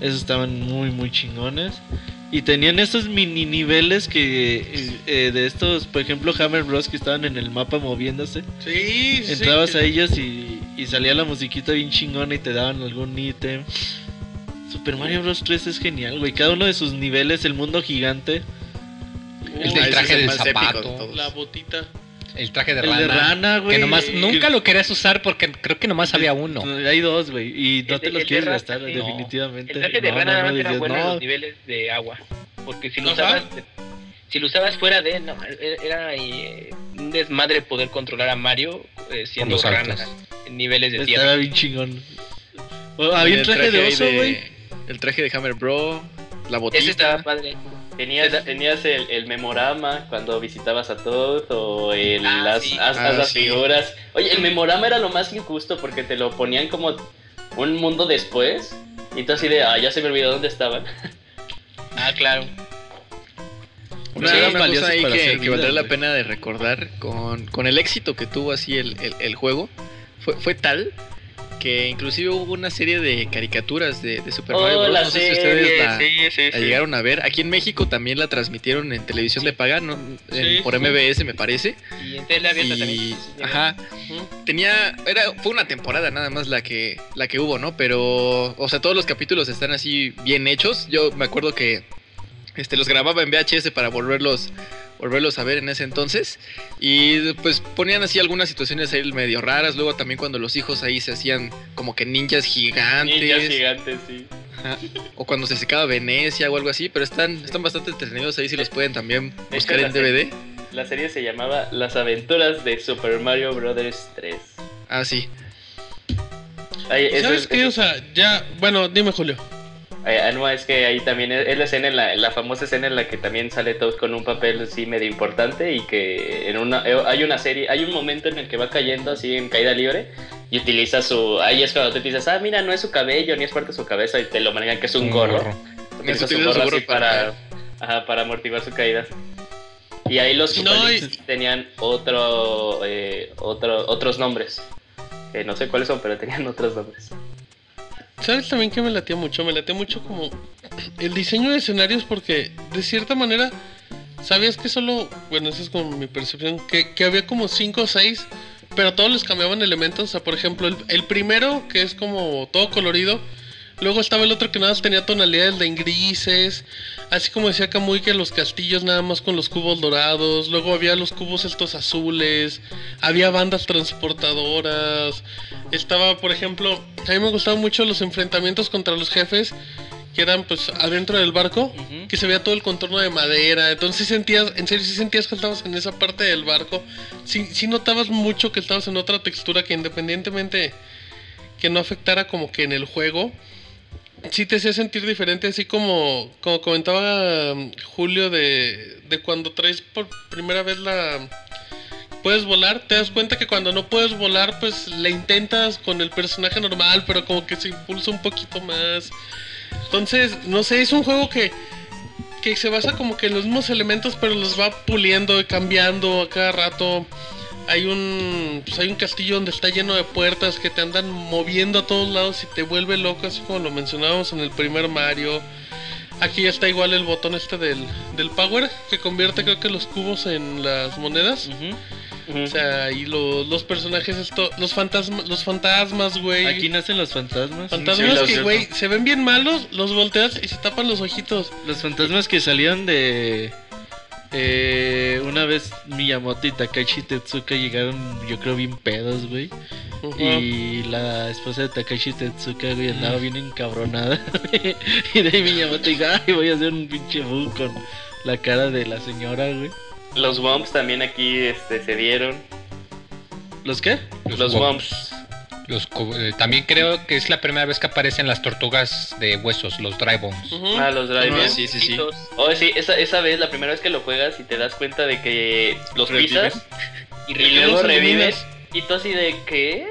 Esos estaban muy, muy chingones. Y tenían estos mini niveles que eh, eh, de estos, por ejemplo, Hammer Bros. que estaban en el mapa moviéndose. Sí, sí. Entrabas sí. a ellos y, y salía la musiquita bien chingona y te daban algún ítem. Super Mario Bros 3 es genial, güey. Cada uno de sus niveles, el mundo gigante. El del ese traje es el épico de zapato. La botita. El traje de El rana. de rana, güey. que nomás, que- nunca lo querías usar porque creo que nomás había uno. Hay dos, güey. Y no El te los quieres rana, gastar, sí. definitivamente. El traje de No, rana no, no, era dices, bueno en no. los niveles de agua. Porque si lo usabas, si lo usabas fuera de, no, era eh, un desmadre poder controlar a Mario eh, siendo los rana en niveles de Estaba tierra. bien chingón. Había un traje de oso, güey. El traje de Hammer Bro, la botita. Ese estaba padre. Tenías, tenías el, el memorama cuando visitabas a Toad o el, Ah, las, sí. haz- Ah, las sí. figuras. Oye, el memorama era lo más injusto porque te lo ponían como un mundo después. Y tú así de, ah, ya se me olvidó dónde estaban. *laughs* Ah, claro. Una, Sí, valiosos cosa ahí para que, que valdría vida, la pena de recordar con, con el éxito que tuvo así el, el- el juego fue, fue tal que inclusive hubo una serie de caricaturas de, de Super Mario Oh, Bros. la No sé serie, si ustedes la, sí, sí, la sí. llegaron a ver. Aquí en México también la transmitieron en televisión de paga, ¿no? En- por. MBS me parece. Y en tele abierta Y, también. ajá, tenía, era, fue una temporada nada más la que, la que hubo, ¿no? Pero, o sea, todos los capítulos están así bien hechos. Yo me acuerdo que este, los grababa en VHS para volverlos, volverlos a ver en ese entonces. Y pues ponían así algunas situaciones ahí medio raras. Luego también cuando los hijos ahí se hacían como que ninjas gigantes. Ninjas gigantes, sí. ajá, o cuando se secaba Venecia o algo así. Pero están, están bastante entretenidos ahí si los pueden también buscar en DVD. La serie se llamaba Las aventuras de Super Mario Bros. 3. Ah, sí. Ay, ¿Sabes es- qué? O sea, ya. Bueno, dime, Julio. Ay, ah, no, es que ahí también es, es la escena, en la, la famosa escena en la que también sale Toad con un papel así medio importante y que en una, eh, hay una serie, hay un momento en el que va cayendo así en caída libre y utiliza su, ahí es cuando tú dices, ah, mira, no es su cabello ni es parte de su cabeza y te lo manejan que es un, gorro. gorro. Utiliza su Utiliza su gorro así para para, ajá, para amortiguar su caída. Y ahí los No, y- tenían otro, eh, otro, otros nombres. No sé cuáles son, pero tenían otros nombres. ¿Sabes también que me latía mucho? Me latía mucho como el diseño de escenarios porque de cierta manera sabías que solo, bueno, esa es como mi percepción, que, que había como 5 o 6, pero todos les cambiaban elementos. O sea, por ejemplo, el, el primero que es como todo colorido, luego estaba el otro que nada más tenía tonalidades de grises, así como decía Kamui que los castillos nada más con los cubos dorados, luego había los cubos estos azules, había bandas transportadoras, estaba, por ejemplo, a mí me gustaban mucho los enfrentamientos contra los jefes que eran pues adentro del barco, que se veía todo el contorno de madera, entonces sí sentías, en serio sí sentías que estabas en esa parte del barco, sí, sí notabas mucho que estabas en otra textura que independientemente que no afectara como que en el juego, sí te hacía sentir diferente, así como, como comentaba um, Julio de, de cuando traes por primera vez la... Puedes volar, te das cuenta que cuando no puedes volar, pues le intentas con el personaje normal, pero como que se impulsa un poquito más. Entonces, no sé, es un juego que, que se basa como que en los mismos elementos, pero los va puliendo y cambiando a cada rato. Hay un, pues hay un castillo donde está lleno de puertas que te andan moviendo a todos lados y te vuelve loco, así como lo mencionábamos en el primer Mario. Aquí ya está igual el botón este del, del power, que convierte creo que los cubos en las monedas. O sea, y lo- los personajes, esto, los fantasmas, los fantasmas, güey. Aquí nacen los fantasmas. Fantasmas Sí, que, güey, se ven bien malos, los volteas y se tapan los ojitos. Los fantasmas que salieron de. Eh, una vez Miyamoto y Takashi Tetsuka llegaron, yo creo, bien pedos, güey. Y la esposa de Takashi Tetsuka, güey, andaba bien encabronada. *laughs* y de ahí Miyamoto dijo, ay, voy a hacer un pinche bug con la cara de la señora, güey. Los Wumps también aquí este, se dieron. ¿Los qué? Los, Wumps. Wumps. Los eh, también creo que es la primera vez que aparecen las tortugas de huesos, los dry bones. Ah, los drive Ah, sí, sí, sí. Oh, sí, esa, esa vez, la primera vez que lo juegas y te das cuenta de que los pisas Y, luego eliminas. Y tú así de ¿qué?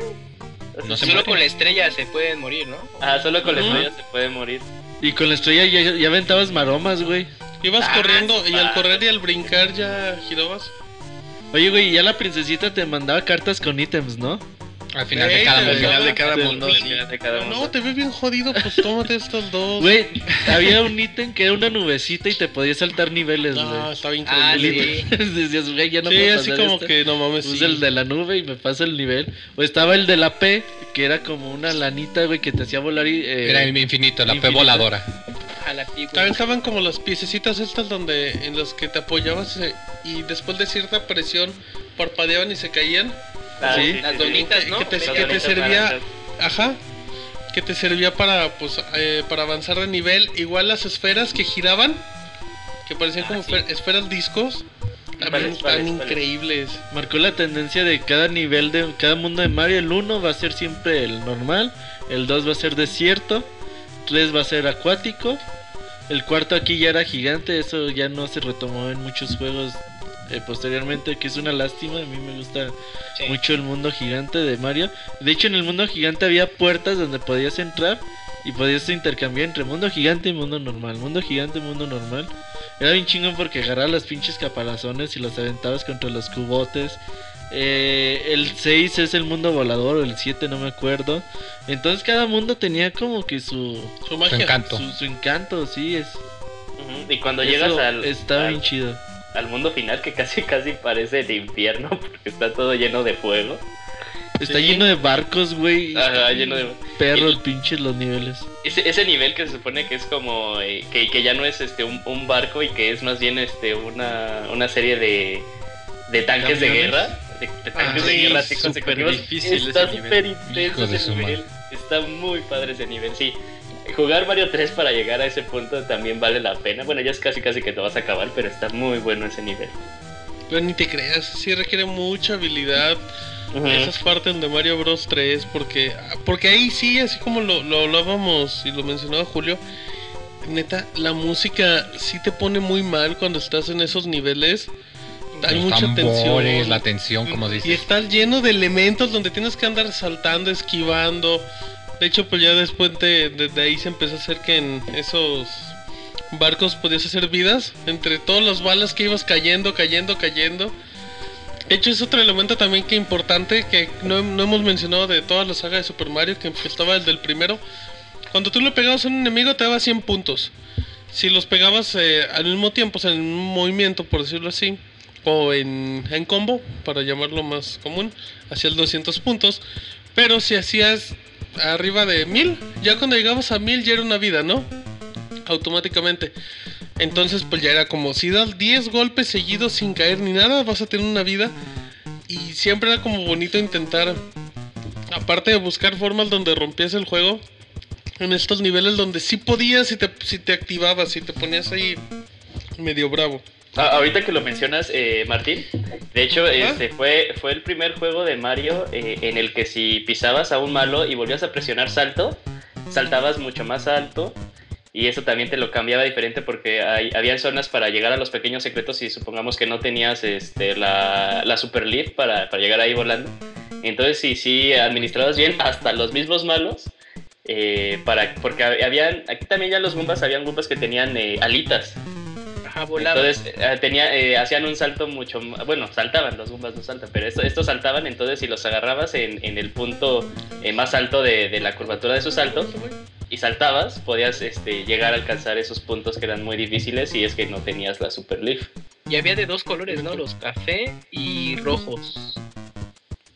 O sea, No se Solo mueren. con la estrella se pueden morir, ¿no? Ah, solo con la estrella se puede morir. Y con la estrella ya, ya aventabas maromas, güey. Ibas Ah, corriendo y al correr y al brincar ya girabas. Oye, güey, ya la princesita te mandaba cartas con ítems, ¿no? Al final de cada pero Al mundo. final de cada mundo, sí. No, mundo. te ves bien jodido, pues tómate estos dos. *laughs* Güey, había un ítem que era una nubecita y te podía saltar niveles, No, güey. estaba Ah, increíble. sí. *laughs* Decías, güey, ya no sí, puedo así como esto. que no mames. Sí. el de la nube y me pasa el nivel. O estaba el de la P, que era como una lanita, güey, que te hacía volar y... eh, Era el infinito, la P voladora. A la. También estaban como las piececitas estas donde en las que te apoyabas eh, y después de cierta presión parpadeaban y se caían. Ah, Sí. Las donitas, Que- ¿no? que te- servía-. Ajá. Que te servía para pues eh, para avanzar de nivel. Igual las esferas que giraban, que parecían Ah, como sí. esferas discos. También ¿Cuáles, están cuáles, cuáles? increíbles. Marcó la tendencia de cada nivel de cada mundo de Mario. El 1 va a ser siempre el normal. El 2 va a ser desierto. 3 va a ser acuático. El cuarto aquí ya era gigante. Eso ya no se retomó en muchos juegos eh, posteriormente. Que es una lástima. A mí me gusta Sí. mucho el mundo gigante de Mario. De hecho, en el mundo gigante había puertas donde podías entrar y podías intercambiar entre mundo gigante y mundo normal. Mundo gigante y mundo normal. Era bien chingón porque agarrabas las pinches caparazones y los aventabas contra los cubotes. Eh, el 6 es el mundo volador, o el 7 no me acuerdo. Entonces cada mundo tenía como que su, Su magia. encanto. su, su encanto, sí, es. Y cuando eso llegas al, Está al, bien chido. Al mundo final, que casi casi parece el infierno, *laughs* porque está todo lleno de fuego. Está Sí. lleno de barcos, güey. Ajá, lleno de... Perros, pinches los niveles. Ese, ese nivel que se supone que es como eh, que, que ya no es este un, un barco y que es más bien este una, una serie de, de tanques de guerra de, de tanques Ah, de sí, guerra así consecutivos. difícil está súper intenso ese nivel está muy padre ese nivel sí jugar Mario 3 para llegar a ese punto también vale la pena bueno ya es casi casi que te vas a acabar pero está muy bueno ese nivel Pero ni te creas, sí requiere mucha habilidad. Esas partes de Mario Bros 3, porque, porque ahí sí, así como lo, lo hablábamos y lo mencionaba Julio, neta, la música sí te pone muy mal cuando estás en esos niveles. Hay Los mucha tambores, tensión. la tensión, como Y dices. estás lleno de elementos donde tienes que andar saltando, esquivando. De hecho, pues ya después de, ahí se empezó a hacer que en esos barcos podías hacer vidas. Entre todas las balas que ibas cayendo, cayendo, cayendo. De hecho, es otro elemento también que importante que no, no hemos mencionado de toda la saga de Super Mario, que estaba el del primero. Cuando tú le pegabas a un enemigo te daba 100 puntos. Si los pegabas eh, al mismo tiempo, o sea, en un movimiento, por decirlo así, o en, en combo, para llamarlo más común, hacías 200 puntos. Pero si hacías arriba de 1000, ya cuando llegabas a 1000 ya era una vida, ¿no? Automáticamente. Entonces, pues ya era como si das 10 golpes seguidos sin caer ni nada, vas a tener una vida. Y siempre era como bonito intentar, aparte de buscar formas donde rompías el juego, en estos niveles donde sí podías si te, si te activabas, si te ponías ahí medio bravo. Ah, ahorita que lo mencionas, eh, Martín, de hecho, este fue, fue el primer juego de Mario eh, en el que si pisabas a un malo y volvías a presionar salto, saltabas mucho más alto. Y eso también te lo cambiaba diferente porque hay, había zonas para llegar a los pequeños secretos y supongamos que no tenías este, la, la Super Leaf para, para llegar ahí volando. Entonces, si sí, administrabas bien hasta los mismos malos, eh, para, porque habían, aquí también ya los Goombas, habían Goombas que tenían eh, alitas. Ajá. Entonces eh, tenía, eh, hacían un salto mucho más, bueno, saltaban, los Goombas no saltan, pero esto- estos saltaban, entonces si los agarrabas en, en el punto eh, más alto de, de la curvatura de su salto y saltabas, podías este, llegar a alcanzar esos puntos que eran muy difíciles y es que no tenías la Super Leaf. Y había de dos colores, ¿no? Los café y rojos.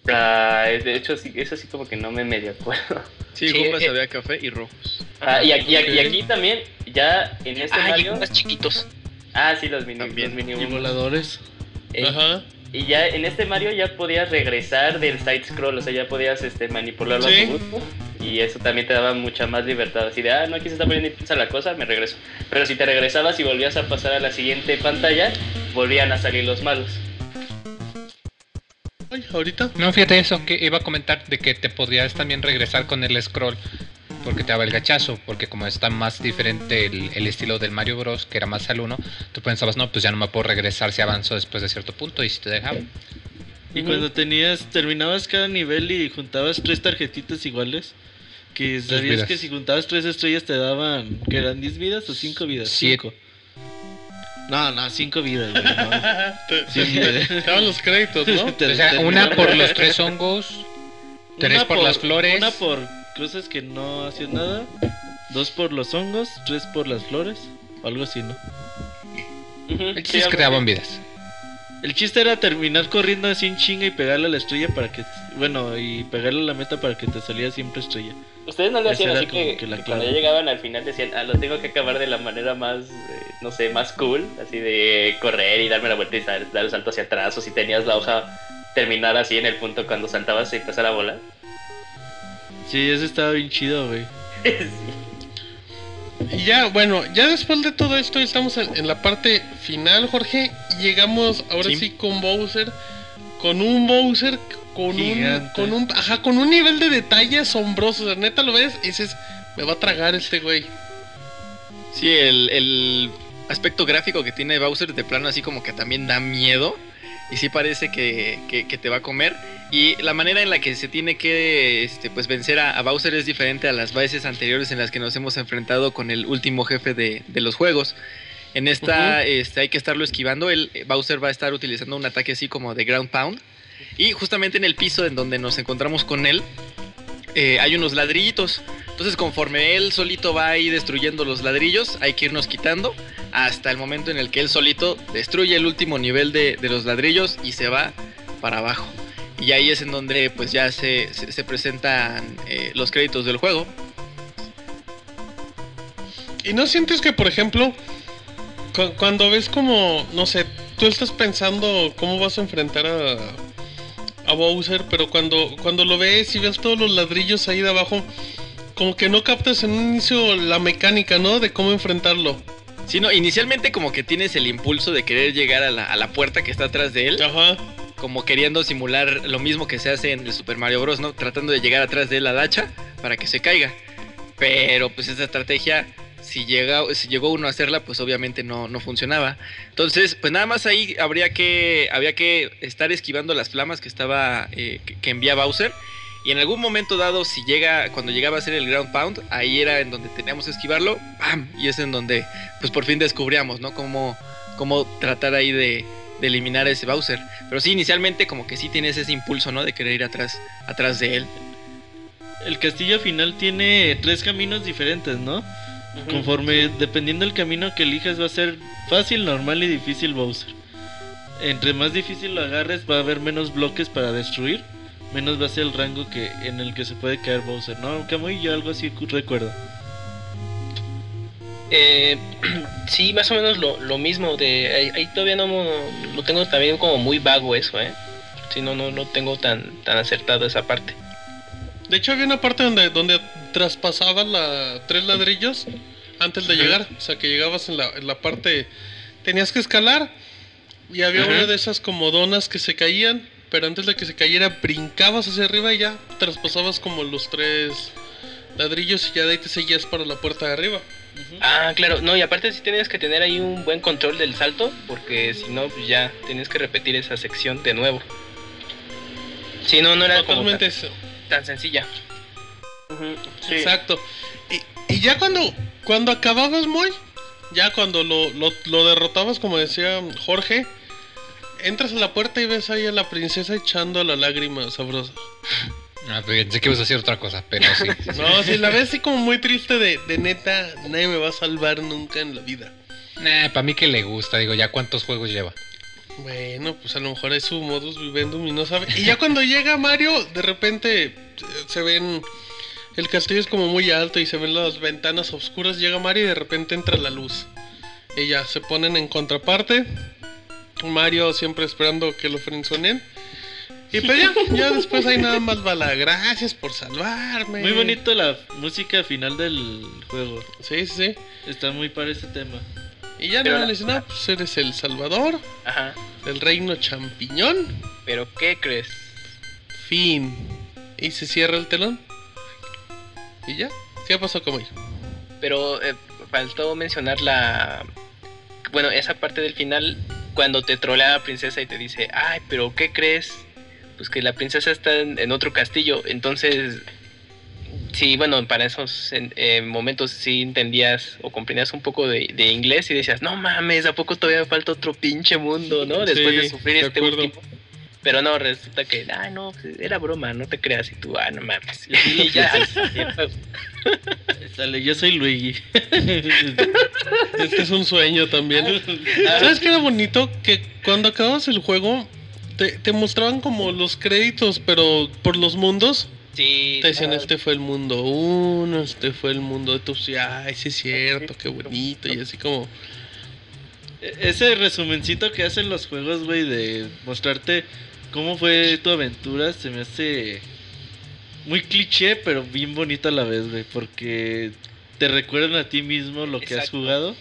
Ah, de hecho, sí, eso sí como que no me medio acuerdo. *laughs* Sí, Goombas eh. había café y rojos. Ah, y, aquí, y aquí, y aquí también, ya en este Ah, Mario... más chiquitos. Ah, sí, los mini, También. los mini Y voladores. Eh, Ajá. Y ya en este Mario ya podías regresar del side scroll, o sea, ya podías este, manipularlo Sí. a tu gusto. Y eso también te daba mucha más libertad. Así de, ah, no, aquí se está poniendo intensa la cosa, me regreso. Pero si te regresabas y volvías a pasar a la siguiente pantalla, volvían a salir los malos. Ay, ahorita. No, fíjate eso, que iba a comentar de que te podrías también regresar con el scroll porque te daba el gachazo, porque como está más diferente el, el estilo del Mario Bros, que era más al 1, tú pensabas, no, pues ya no me puedo regresar si avanzo después de cierto punto y si te dejaba. Y cuando tenías, terminabas cada nivel y juntabas tres tarjetitas iguales, que sabías que si juntabas tres estrellas te daban, que eran 10 vidas o 5 vidas. Siete. Cinco. No, no, 5 vidas, güey. no. *laughs* Te, Sí, te- *laughs* daban los créditos, ¿no? *laughs* O sea, una por los tres hongos, tres Una por, las flores. Una por cosas que no hacían nada. Dos por los hongos. Tres por las flores. O algo así, ¿no? El sí, chiste así. vidas. El chiste era terminar corriendo así en chinga y pegarle a la estrella para que. Bueno, y pegarle a la meta para que te saliera siempre estrella. Ustedes no lo hacían así que, que la que clave. cuando ya llegaban al final decían, ah, lo tengo que acabar de la manera más, eh, no sé, más cool, así de correr y darme la vuelta y dar, dar el salto hacia atrás, o si tenías la hoja terminar así en el punto cuando saltabas y empezar a volar. Sí, ese estaba bien chido, güey. *laughs* Y ya, bueno, ya después de todo esto estamos en, en la parte final, Jorge, y llegamos ahora sí, Sí. con Bowser, con un Bowser con un, con un, ajá, con un nivel de detalle asombroso, o sea, neta lo ves y dices, me va a tragar este güey. Sí, el, el aspecto gráfico que tiene Bowser de plano así como que también da miedo. Y sí parece que, que- que te va a comer. Y la manera en la que se tiene que este, pues vencer a, a Bowser es diferente a las veces anteriores en las que nos hemos enfrentado con el último jefe de, de los juegos. En esta este, hay que estarlo esquivando. El, Bowser va a estar utilizando un ataque así como de ground pound. Y justamente en el piso en donde nos encontramos con él eh, hay unos ladrillitos. Entonces conforme él solito va ahí destruyendo los ladrillos, hay que irnos quitando hasta el momento en el que él solito destruye el último nivel de, de los ladrillos y se va para abajo. Y ahí es en donde pues ya se, se- se presentan eh, los créditos del juego. ¿Y no sientes que, por ejemplo, cu- cuando ves como, no sé, tú estás pensando cómo vas a enfrentar a, a Bowser, pero cuando, cuando lo ves y ves todos los ladrillos ahí de abajo, como que no captas en un inicio la mecánica, ¿no? De cómo enfrentarlo. Sí, no, inicialmente como que tienes el impulso de querer llegar a la, a la puerta que está atrás de él, Ajá. como queriendo simular lo mismo que se hace en el Super Mario Bros, ¿no? Tratando de llegar atrás de él a la hacha para que se caiga. Pero pues esa estrategia, si, llega, si llegó uno a hacerla, pues obviamente no, no funcionaba. Entonces, pues nada más ahí habría que, había que estar esquivando las flamas que estaba, eh, que, envía Bowser. Y en algún momento dado, si llega, cuando llegaba a ser el ground pound, ahí era en donde teníamos que esquivarlo, ¡pam! Y es en donde, pues por fin descubríamos, ¿no? Cómo, cómo tratar ahí de, de eliminar a ese Bowser. Pero sí, inicialmente como que sí tienes ese impulso, ¿no? De querer ir atrás, atrás de él. El castillo final tiene tres caminos diferentes, ¿no? Conforme, dependiendo del camino que elijas, va a ser fácil, normal y difícil Bowser. Entre más difícil lo agarres, va a haber menos bloques para destruir. Menos va a ser el rango que en el que se puede caer Bowser, ¿no? Camuy, yo algo así cu- recuerdo. Eh, *clears throat* sí, más o menos lo, lo mismo. De ahí, ahí todavía no lo tengo también como muy vago eso, ¿eh? Sí, no, no, no tengo tan, tan acertado esa parte. De hecho, había una parte donde, donde traspasabas la tres ladrillos antes de llegar. O sea, que llegabas en la, en la parte. Tenías que escalar. Y había Ajá. una de esas como donas que se caían. Pero antes de que se cayera, brincabas hacia arriba y ya traspasabas como los tres ladrillos. Y ya de ahí te seguías para la puerta de arriba. Ah, claro, no, y aparte sí tienes que tener ahí un buen control del salto, porque si no, pues ya tienes que repetir esa sección de nuevo. Si no, no era como Totalmente tan, eso. Tan sencilla. Sí. Exacto. Y, y ya cuando, cuando acababas muy, ya cuando lo, lo, lo derrotabas, como decía Jorge, entras a la puerta y ves ahí a la princesa echando la lágrima sabrosa. Ah, pensé que ibas a decir otra cosa, pero sí. sí, sí. *laughs* No, si la ves así como muy triste de, de neta, nadie me va a salvar nunca en la vida. Nah, para mí que le gusta, digo, ya cuántos juegos lleva. Bueno, pues a lo mejor es su modus vivendum y no sabe. Y ya cuando llega Mario, de repente eh, se ven. El castillo es como muy alto y se ven las ventanas oscuras. Llega Mario y de repente entra la luz. Y ya se ponen en contraparte. Mario siempre esperando que lo frenzonen. Y pues ya, ya después ahí nada más va la gracias por salvarme. Muy bonito la música final del juego. Sí, sí, sí. Está muy para ese tema. Y ya Pero nada, la- le dicen, ah, pues eres el salvador Ajá. del reino champiñón. Pero ¿qué crees? Fin. Y se cierra el telón. ¿Y ya? ¿Qué pasó con ella? Pero eh, faltó mencionar la... Bueno, esa parte del final, cuando te trolea la princesa y te dice, ay, pero ¿qué crees? Pues que la princesa está en, en otro castillo. Entonces, sí, bueno, para esos eh, momentos sí entendías o comprendías un poco de, de inglés y decías, no mames, ¿a poco todavía me falta otro pinche mundo, no? Después Sí, de sufrir de este acuerdo. último. Pero no, resulta que, ah, no, era broma, no te creas. Y tú, ah, no mames. Y *laughs* ya, *laughs* Sale, yo soy Luigi. *laughs* Este es un sueño también. ¿Sabes qué era bonito? Que cuando acababas el juego, te, te mostraban como los créditos, pero por los mundos. Sí, Te decían, ah, este fue el mundo uno, este fue el mundo de tus... Sí es cierto, qué bonito. Y así como... E- Ese resumencito que hacen los juegos, güey, de mostrarte cómo fue tu aventura, se me hace muy cliché, pero bien bonito a la vez, güey, porque te recuerdan a ti mismo lo que has jugado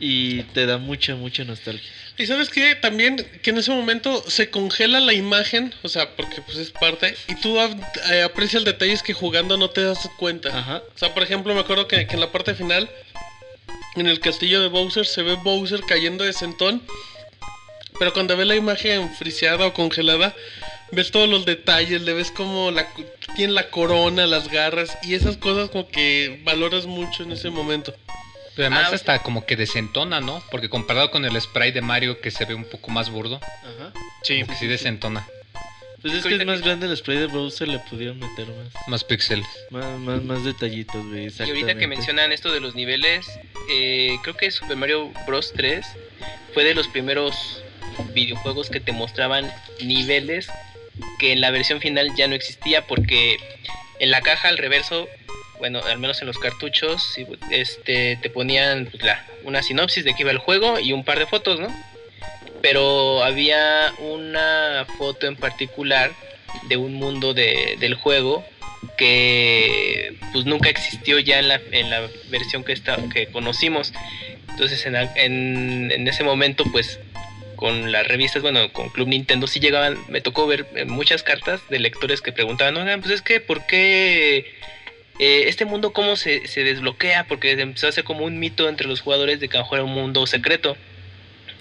y te da mucha, mucha nostalgia. Y sabes qué, también que en ese momento se congela la imagen, o sea, porque pues es parte, y tú eh, aprecias detalles que jugando no te das cuenta. Ajá. O sea, por ejemplo, me acuerdo que, que en la parte final, en el castillo de Bowser, se ve Bowser cayendo de sentón. Pero cuando ves la imagen friseada o congelada, ves todos los detalles, le ves como la, tiene la corona, las garras, y esas cosas como que valoras mucho en ese momento. Pero además Ah, hasta como que desentona, ¿no? Porque comparado con el spray de Mario que se ve un poco más burdo, Ajá. Sí. como que sí desentona. Pues es que es más grande el spray de Bowser, le pudieron meter más, Más píxeles. más, más, más detallitos, güey. Y ahorita que mencionan esto de los niveles, eh, creo que Super Mario Bros. 3 fue de los primeros videojuegos que te mostraban niveles que en la versión final ya no existía porque en la caja al reverso, bueno, al menos en los cartuchos, este, te ponían pues, la- una sinopsis de qué iba el juego y un par de fotos, ¿no? Pero había una foto en particular de un mundo de- del juego que pues nunca existió ya en la, en la versión que, está, que conocimos. Entonces en, en, en ese momento pues con las revistas, bueno, con Club Nintendo sí llegaban, me tocó ver eh, muchas cartas de lectores que preguntaban, oigan, pues es que, ¿por qué eh, este mundo cómo se, desbloquea? Porque empezó a ser como un mito entre los jugadores de que era un mundo secreto.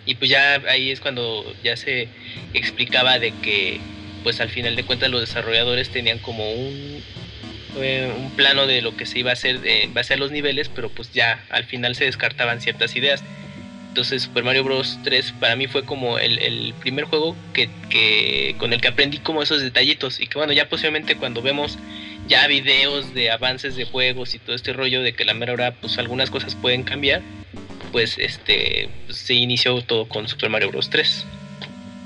Y pues ya ahí es cuando ya se explicaba de que pues al final de cuentas los desarrolladores tenían como un, eh, un plano de lo que se iba a hacer en base a los niveles, pero pues ya al final se descartaban ciertas ideas. Entonces Super Mario Bros. 3 para mí fue como el, el primer juego que, que con el que aprendí como esos detallitos y que bueno, ya posiblemente cuando vemos ya videos de avances de juegos y todo este rollo de que la mera hora pues algunas cosas pueden cambiar, pues este pues, se inició todo con Super Mario Bros. 3.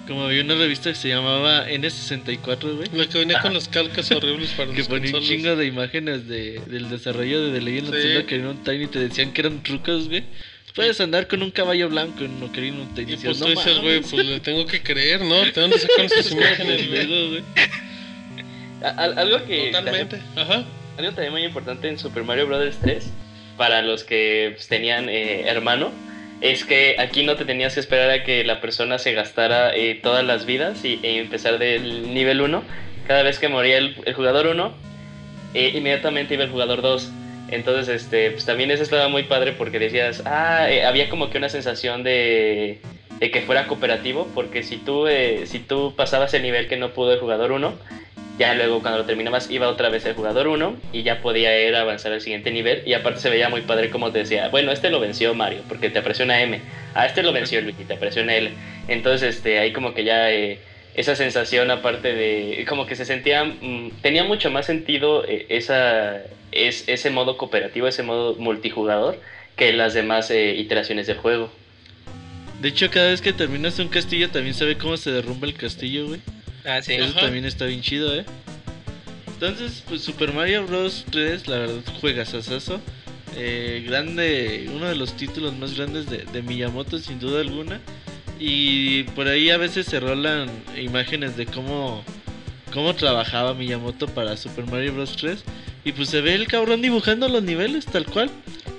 Como había una revista que se llamaba N64, güey. Lo que venía con las calcas horribles para *laughs* Que los ponía un chingo de imágenes de, del desarrollo de The Legend of Sí. Zelda Ocarina of Time y te decían que eran trucos, güey. Puedes andar con un caballo blanco en Ocarina of Time. Y decías, pues tú "No dices, güey, mames". pues le tengo que creer, ¿no? ¿De dónde sacan esas imágenes, güey? Al- algo que Totalmente. Ajá. Algo también muy importante en Super Mario Bros. 3, para los que pues, tenían eh, hermano, es que aquí no te tenías que esperar a que la persona se gastara eh, todas las vidas y, e empezar del nivel 1. Cada vez que moría el, el jugador 1, eh, inmediatamente iba el jugador 2. Entonces, este, pues también eso estaba muy padre porque decías, ah, eh, había como que una sensación de, de que fuera cooperativo, porque si tú, eh, si tú pasabas el nivel que no pudo el jugador 1, ya luego cuando lo terminabas iba otra vez el jugador 1 y ya podía ir a avanzar al siguiente nivel y aparte se veía muy padre como te decía, bueno, este lo venció Mario porque te apareció una M, a este lo venció Luigi, te apareció una L. Entonces este ahí como que ya eh, esa sensación aparte de como que se sentía mm, tenía mucho más sentido eh, esa es, ese modo cooperativo, ese modo multijugador que las demás eh, iteraciones del juego. De hecho, cada vez que terminas un castillo también se ve cómo se derrumba el castillo, güey. Ah, sí. Eso Ajá. también está bien chido, ¿eh? Entonces, pues Super Mario Bros. 3, la verdad, juegas asazo. Eh, grande, uno de los títulos más grandes de, de Miyamoto, sin duda alguna. Y por ahí a veces se rolan imágenes de cómo, cómo trabajaba Miyamoto para Super Mario Bros. 3. Y pues se ve el cabrón dibujando los niveles, tal cual.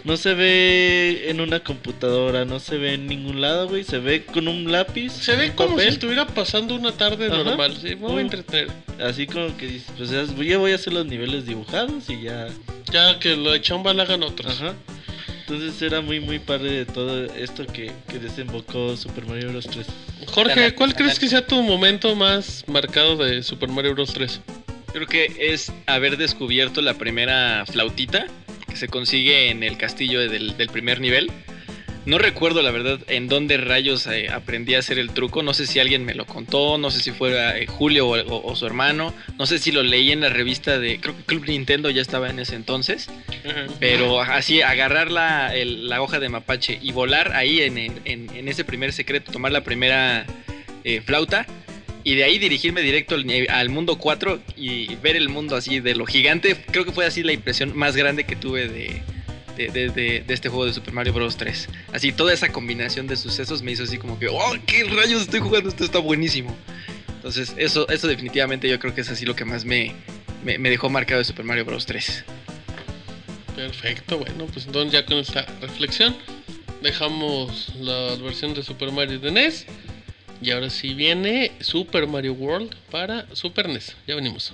No se ve en una computadora, no se ve en ningún lado, güey. Se ve con un lápiz. Se ve como si estuviera pasando una tarde Ajá. normal. Sí, me voy a entretener. Así como que dices, pues ya, ya voy a hacer los niveles dibujados y ya. Ya que lo de chamba la hagan otros. Ajá. Entonces era muy, muy padre de todo esto que, que desembocó Super Mario Bros. 3. Jorge, ¿cuál crees que sea tu momento más marcado de Super Mario Bros. 3? Creo que es haber descubierto la primera flautita que se consigue en el castillo del, del primer nivel. No recuerdo la verdad en dónde rayos eh, aprendí a hacer el truco. No sé si alguien me lo contó, no sé si fuera eh, Julio o, o- o su hermano. No sé si lo leí en la revista de, creo que Club Nintendo ya estaba en ese entonces. Pero así, agarrar la, el- la hoja de mapache y volar ahí en, en- en- en ese primer secreto, tomar la primera eh, flauta y de ahí dirigirme directo al, mundo 4 y ver el mundo así de lo gigante, creo que fue así la impresión más grande que tuve de, de, de- de- de este juego de Super Mario Bros. 3. Así, toda esa combinación de sucesos me hizo así como que, ¡oh, qué rayos estoy jugando! Esto está buenísimo. Entonces, eso, eso definitivamente yo creo que es así lo que más me, me, me dejó marcado de Super Mario Bros. 3. Perfecto, bueno, pues entonces ya con esta reflexión dejamos la versión de Super Mario de NES. Y ahora sí viene Super Mario World para Super NES. Ya venimos.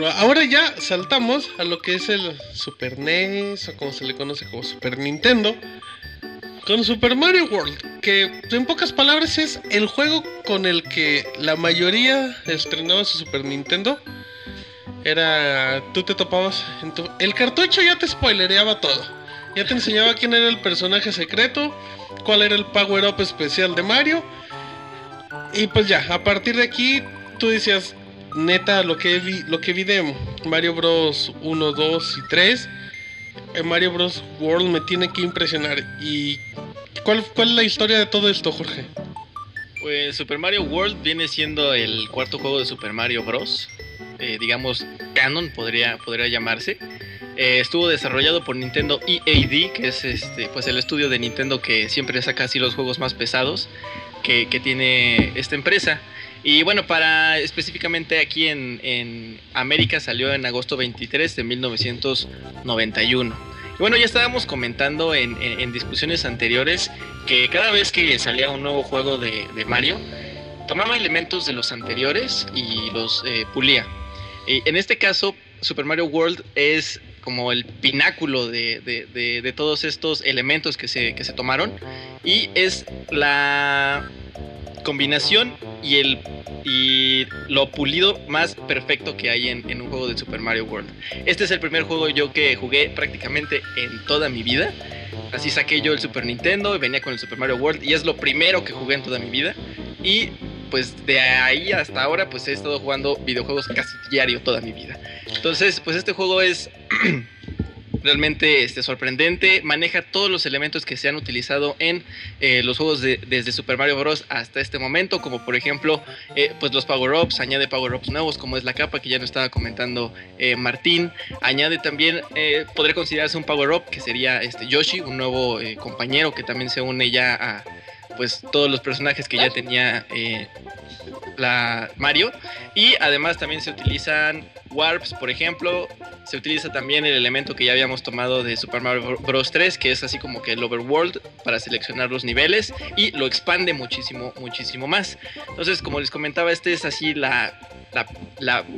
Ahora ya saltamos a lo que es el Super NES o como se le conoce como Super Nintendo. Con Super Mario World, que en pocas palabras es el juego con el que la mayoría estrenaba su Super Nintendo. Era, tú te topabas en tu... El cartucho ya te spoilereaba todo. Ya te enseñaba quién era el personaje secreto, cuál era el power up especial de Mario. Y pues ya, a partir de aquí tú decías, neta, lo que vi, lo que vi de Mario Bros 1, 2 y 3, en Mario Bros World me tiene que impresionar. ¿Y cuál, cuál es la historia de todo esto, Jorge? Pues Super Mario World viene siendo el cuarto juego de Super Mario Bros. Eh, digamos, canon podría, podría llamarse. Eh, estuvo desarrollado por Nintendo EAD, que es este, pues el estudio de Nintendo que siempre saca así los juegos más pesados que, que tiene esta empresa. Y bueno, para específicamente aquí en, en América salió en agosto 23 de 1991. Y bueno, ya estábamos comentando en, en- en discusiones anteriores que cada vez que salía un nuevo juego de, de Mario, tomaba elementos de los anteriores y los eh, pulía. Y en este caso, Super Mario World es como el pináculo de- de- de todos estos elementos que se, que se tomaron y es la combinación y el y lo pulido más perfecto que hay en, en un juego de Super Mario World. Este es el primer juego yo que jugué prácticamente en toda mi vida. Así saqué yo el Super Nintendo y venía con el Super Mario World y es lo primero que jugué en toda mi vida. Y pues de ahí hasta ahora pues he estado jugando videojuegos casi diario toda mi vida. Entonces pues este juego es *clears throat* realmente este, sorprendente. Maneja todos los elementos que se han utilizado en eh, los juegos de- desde Super Mario Bros. hasta este momento, como por ejemplo eh, pues los power-ups, añade power-ups nuevos como es la capa que ya nos estaba comentando eh, Martín. Añade también, eh, podría considerarse un power-up que sería este Yoshi, un nuevo compañero que también se une ya a pues todos los personajes que ya tenía la Mario. Y además también se utilizan warps por ejemplo se utiliza también el elemento que ya habíamos tomado de Super Mario Bros. 3 que es así como que el overworld para seleccionar los niveles y lo expande muchísimo muchísimo más. Entonces como les comentaba este es así la,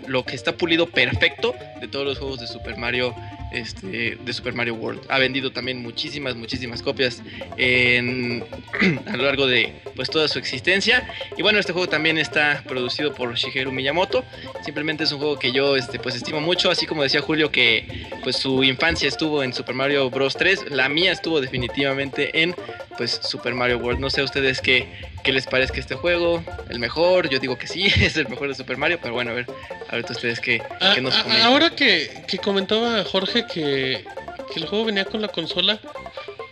lo que está pulido perfecto de todos los juegos de Super Mario este, de Super Mario World. Ha vendido también muchísimas muchísimas copias en, *clears throat* a lo largo de pues toda su existencia. Y bueno este juego también está producido por Shigeru Miyamoto. Simplemente es un juego que yo este pues estimo mucho así como decía Julio que pues su infancia estuvo en Super Mario Bros. 3 la mía estuvo definitivamente en pues Super Mario World. No sé a ustedes qué, qué les parezca este juego el mejor yo digo que sí *laughs* es el mejor de Super Mario pero bueno a ver a ver ustedes qué, Ah, qué nos ah, comentan. ahora que, que comentaba Jorge que, que el juego venía con la consola,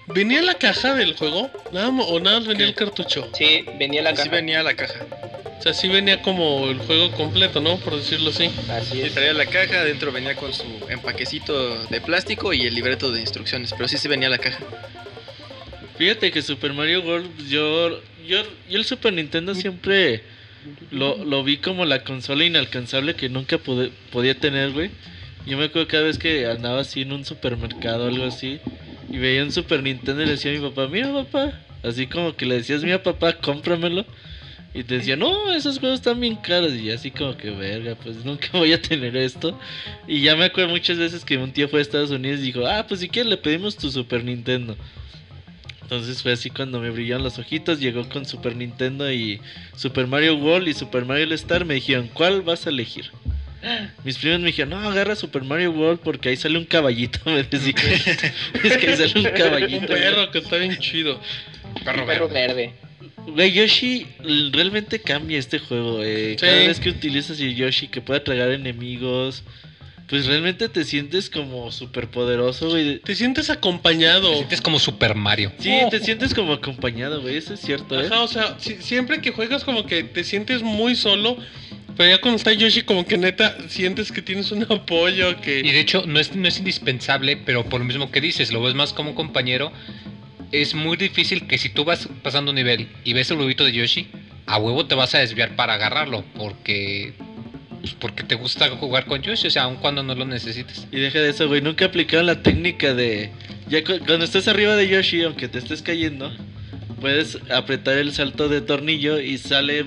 ¿venía la caja del juego? Nada, ¿O nada más venía el cartucho? Sí, venía la caja. venía la caja O sea, sí venía como el juego completo, ¿no? Por decirlo así. Así Sí, es. traía la caja, adentro venía con su empaquecito de plástico y el libreto de instrucciones, pero sí se venía la caja. Fíjate que Super Mario World, yo, yo, yo el Super Nintendo siempre lo, lo vi como la consola inalcanzable que nunca pude- podía tener, güey. Yo me acuerdo cada vez que andaba así en un supermercado o algo así y veía un Super Nintendo y le decía a mi papá, mira papá, así como que le decías, mira papá, cómpramelo. Y te decía, no, esos juegos están bien caros. Y así como que, verga, pues nunca *laughs* voy a tener esto. Y ya me acuerdo muchas veces que un tío fue a Estados Unidos y dijo, ah, pues si quieres le pedimos tu Super Nintendo. Entonces fue así cuando me brillaron los ojitos, llegó con Super Nintendo y Super Mario World y Super Mario Star. Me dijeron, ¿cuál vas a elegir? Mis primos me dijeron, no, agarra Super Mario World porque ahí sale un caballito. *laughs* Me decían, es que ahí sale un caballito. Un perro que está bien chido. Perro verde. verde. Güey, Yoshi realmente cambia este juego. eh. Cada vez que utilizas el Yoshi que pueda tragar enemigos, pues realmente te sientes como súper poderoso, güey. Te sientes acompañado. Te sientes como Super Mario. Sí, te sientes como acompañado, güey. Eso es cierto, ¿eh? Ajá, o sea, si- siempre que juegas como que te sientes muy solo, pero ya cuando está Yoshi como que neta sientes que tienes un apoyo, Y que... de hecho, no es, no es indispensable, pero por lo mismo que dices, lo ves más como un compañero. Es muy difícil que si tú vas pasando un nivel y ves el huevito de Yoshi, a huevo te vas a desviar para agarrarlo, porque pues, porque te gusta jugar con Yoshi, o sea, aun cuando no lo necesites. Y deja de eso, güey. Nunca aplicaron la técnica de. Ya cu- cuando estés arriba de Yoshi, aunque te estés cayendo, puedes apretar el salto de tornillo y sale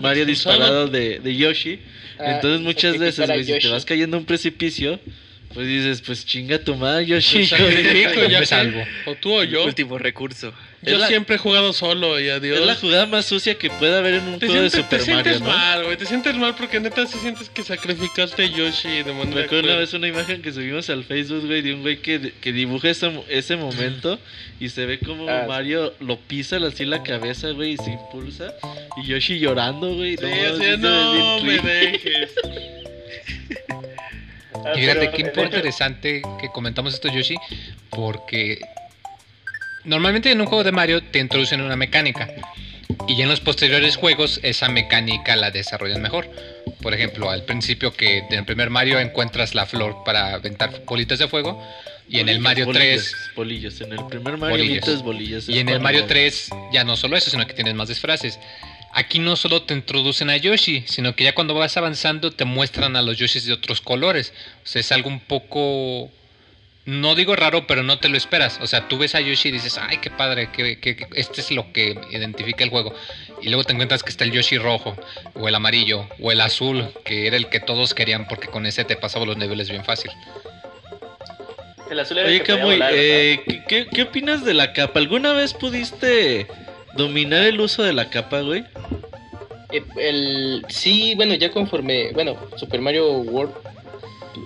Mario disparado de, de Yoshi. Ah, Entonces muchas veces, güey, si te vas cayendo a un precipicio, pues dices, pues chinga tu madre, Yoshi. *laughs* Yo ya me salvo. O tú o yo. Último recurso. Yo la- siempre he jugado solo y adiós. Es la jugada más sucia que puede haber en un te juego de sientes, te Super Mario, sientes ¿no? mal, güey. Te sientes mal porque neta sí sientes que sacrificaste a Yoshi de manera. Me acuerdo una vez una imagen que subimos al Facebook, güey, de un güey que, que dibuja ese, ese momento y se ve como Ah. Mario lo pisa así la cabeza, güey, y se impulsa. Y Yoshi llorando, güey. Sí, no, así no me triste". dejes. Y fíjate qué hecho, interesante que comentamos esto, Yoshi, porque normalmente en un juego de Mario te introducen una mecánica y en los posteriores juegos esa mecánica la desarrollan mejor. Por ejemplo, al principio que en el primer Mario encuentras la flor para aventar bolitas de fuego y en el Mario bolillos, 3 Bolillos. En el primer Mario bolillos. bolillos. y en el Mario 3 ya no solo eso, sino que tienes más disfraces. Aquí no solo te introducen a Yoshi, sino que ya cuando vas avanzando te muestran a los Yoshis de otros colores. O sea, es algo un poco... No digo raro, pero no te lo esperas. O sea, tú ves a Yoshi y dices, ay, qué padre, que, que- que este es lo que identifica el juego. Y luego te encuentras que está el Yoshi rojo, o el amarillo, o el azul, que era el que todos querían porque con ese te pasaba los niveles bien fácil. El azul era el Oye, que Camuy, volar, eh, ¿qué, qué, qué opinas de la capa? ¿Alguna vez pudiste dominar el uso de la capa, güey? Eh, el, sí, bueno, ya conforme, bueno, Super Mario World,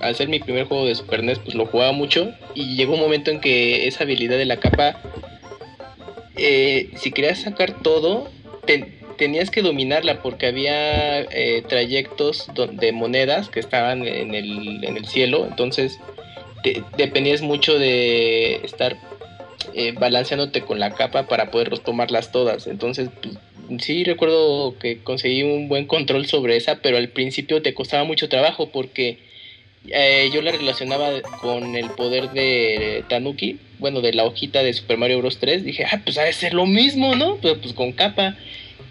al ser mi primer juego de Super NES, pues lo jugaba mucho. Y llegó un momento en que esa habilidad de la capa, eh, si querías sacar todo, te- tenías que dominarla porque había eh, trayectos de monedas que estaban en el, en el cielo, entonces te- dependías mucho de estar eh, balanceándote con la capa para poder tomarlas todas, entonces pues, sí recuerdo que conseguí un buen control sobre esa, pero al principio te costaba mucho trabajo porque eh, yo la relacionaba con el poder de Tanuki, bueno, de la hojita de Super Mario Bros. 3. Dije, ah, pues ha de ser lo mismo, ¿no? Pero pues con capa.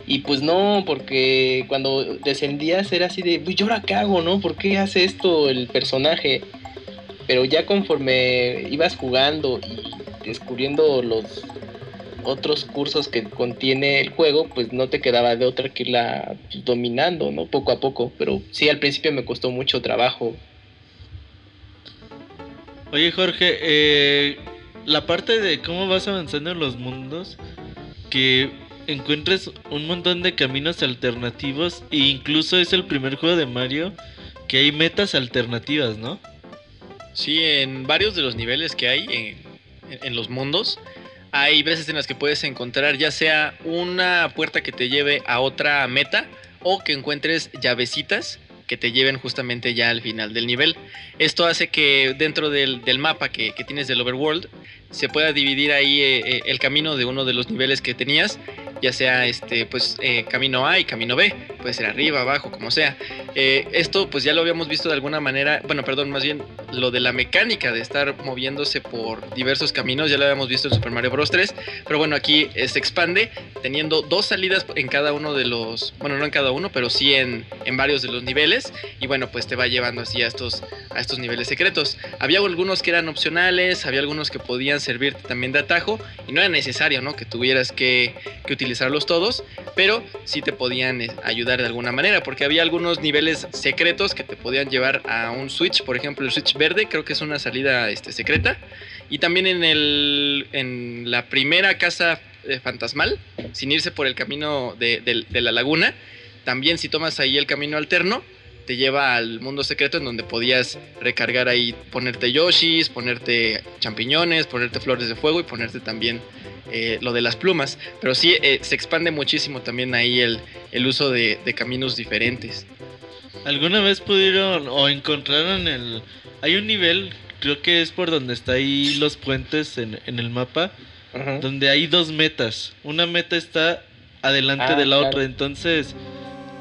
Y pues no, porque cuando descendías era así de, "Uy, ¿y ahora qué hago, no? ¿Por qué hace esto el personaje? Pero ya conforme ibas jugando y descubriendo los otros cursos que contiene el juego, pues no te quedaba de otra que irla pues, dominando, ¿no? Poco a poco. Pero sí, al principio me costó mucho trabajo. Oye, Jorge, eh, la parte de cómo vas avanzando en los mundos, que encuentres un montón de caminos alternativos, e incluso es el primer juego de Mario que hay metas alternativas, ¿no? Sí, en varios de los niveles que hay en, en los mundos, hay veces en las que puedes encontrar ya sea una puerta que te lleve a otra meta o que encuentres llavecitas que te lleven justamente ya al final del nivel. Esto hace que dentro del, del mapa que, que tienes del overworld se pueda dividir ahí eh, eh, el camino de uno de los niveles que tenías, ya sea este pues eh, camino A y camino B, puede ser arriba, abajo, como sea. Eh, esto pues ya lo habíamos visto de alguna manera, bueno, perdón, más bien lo de la mecánica de estar moviéndose por diversos caminos, ya lo habíamos visto en Super Mario Bros. 3, pero bueno, aquí se expande teniendo dos salidas en cada uno de los, bueno, no en cada uno, pero sí en, en varios de los niveles y bueno, pues te va llevando así estos, a estos niveles secretos. Había algunos que eran opcionales, había algunos que podían servirte también de atajo y no era necesario, ¿no? Que tuvieras que, utilizarlos todos, pero sí te podían eh, ayudar de alguna manera, porque había algunos niveles secretos que te podían llevar a un switch, por ejemplo el switch verde, creo que es una salida este, secreta, y también en, el, en la primera casa eh, fantasmal, sin irse por el camino de- de la laguna, también si tomas ahí el camino alterno, te lleva al mundo secreto en donde podías recargar ahí, ponerte yoshis, ponerte champiñones, ponerte flores de fuego y ponerte también eh, lo de las plumas. Pero sí, eh, se expande muchísimo también ahí el, el uso de, de caminos diferentes. ¿Alguna vez pudieron o encontraron el... Hay un nivel, creo que es por donde está ahí los puentes en, en el mapa, Ajá. donde hay dos metas. Una meta está adelante Ah, de la claro. otra, entonces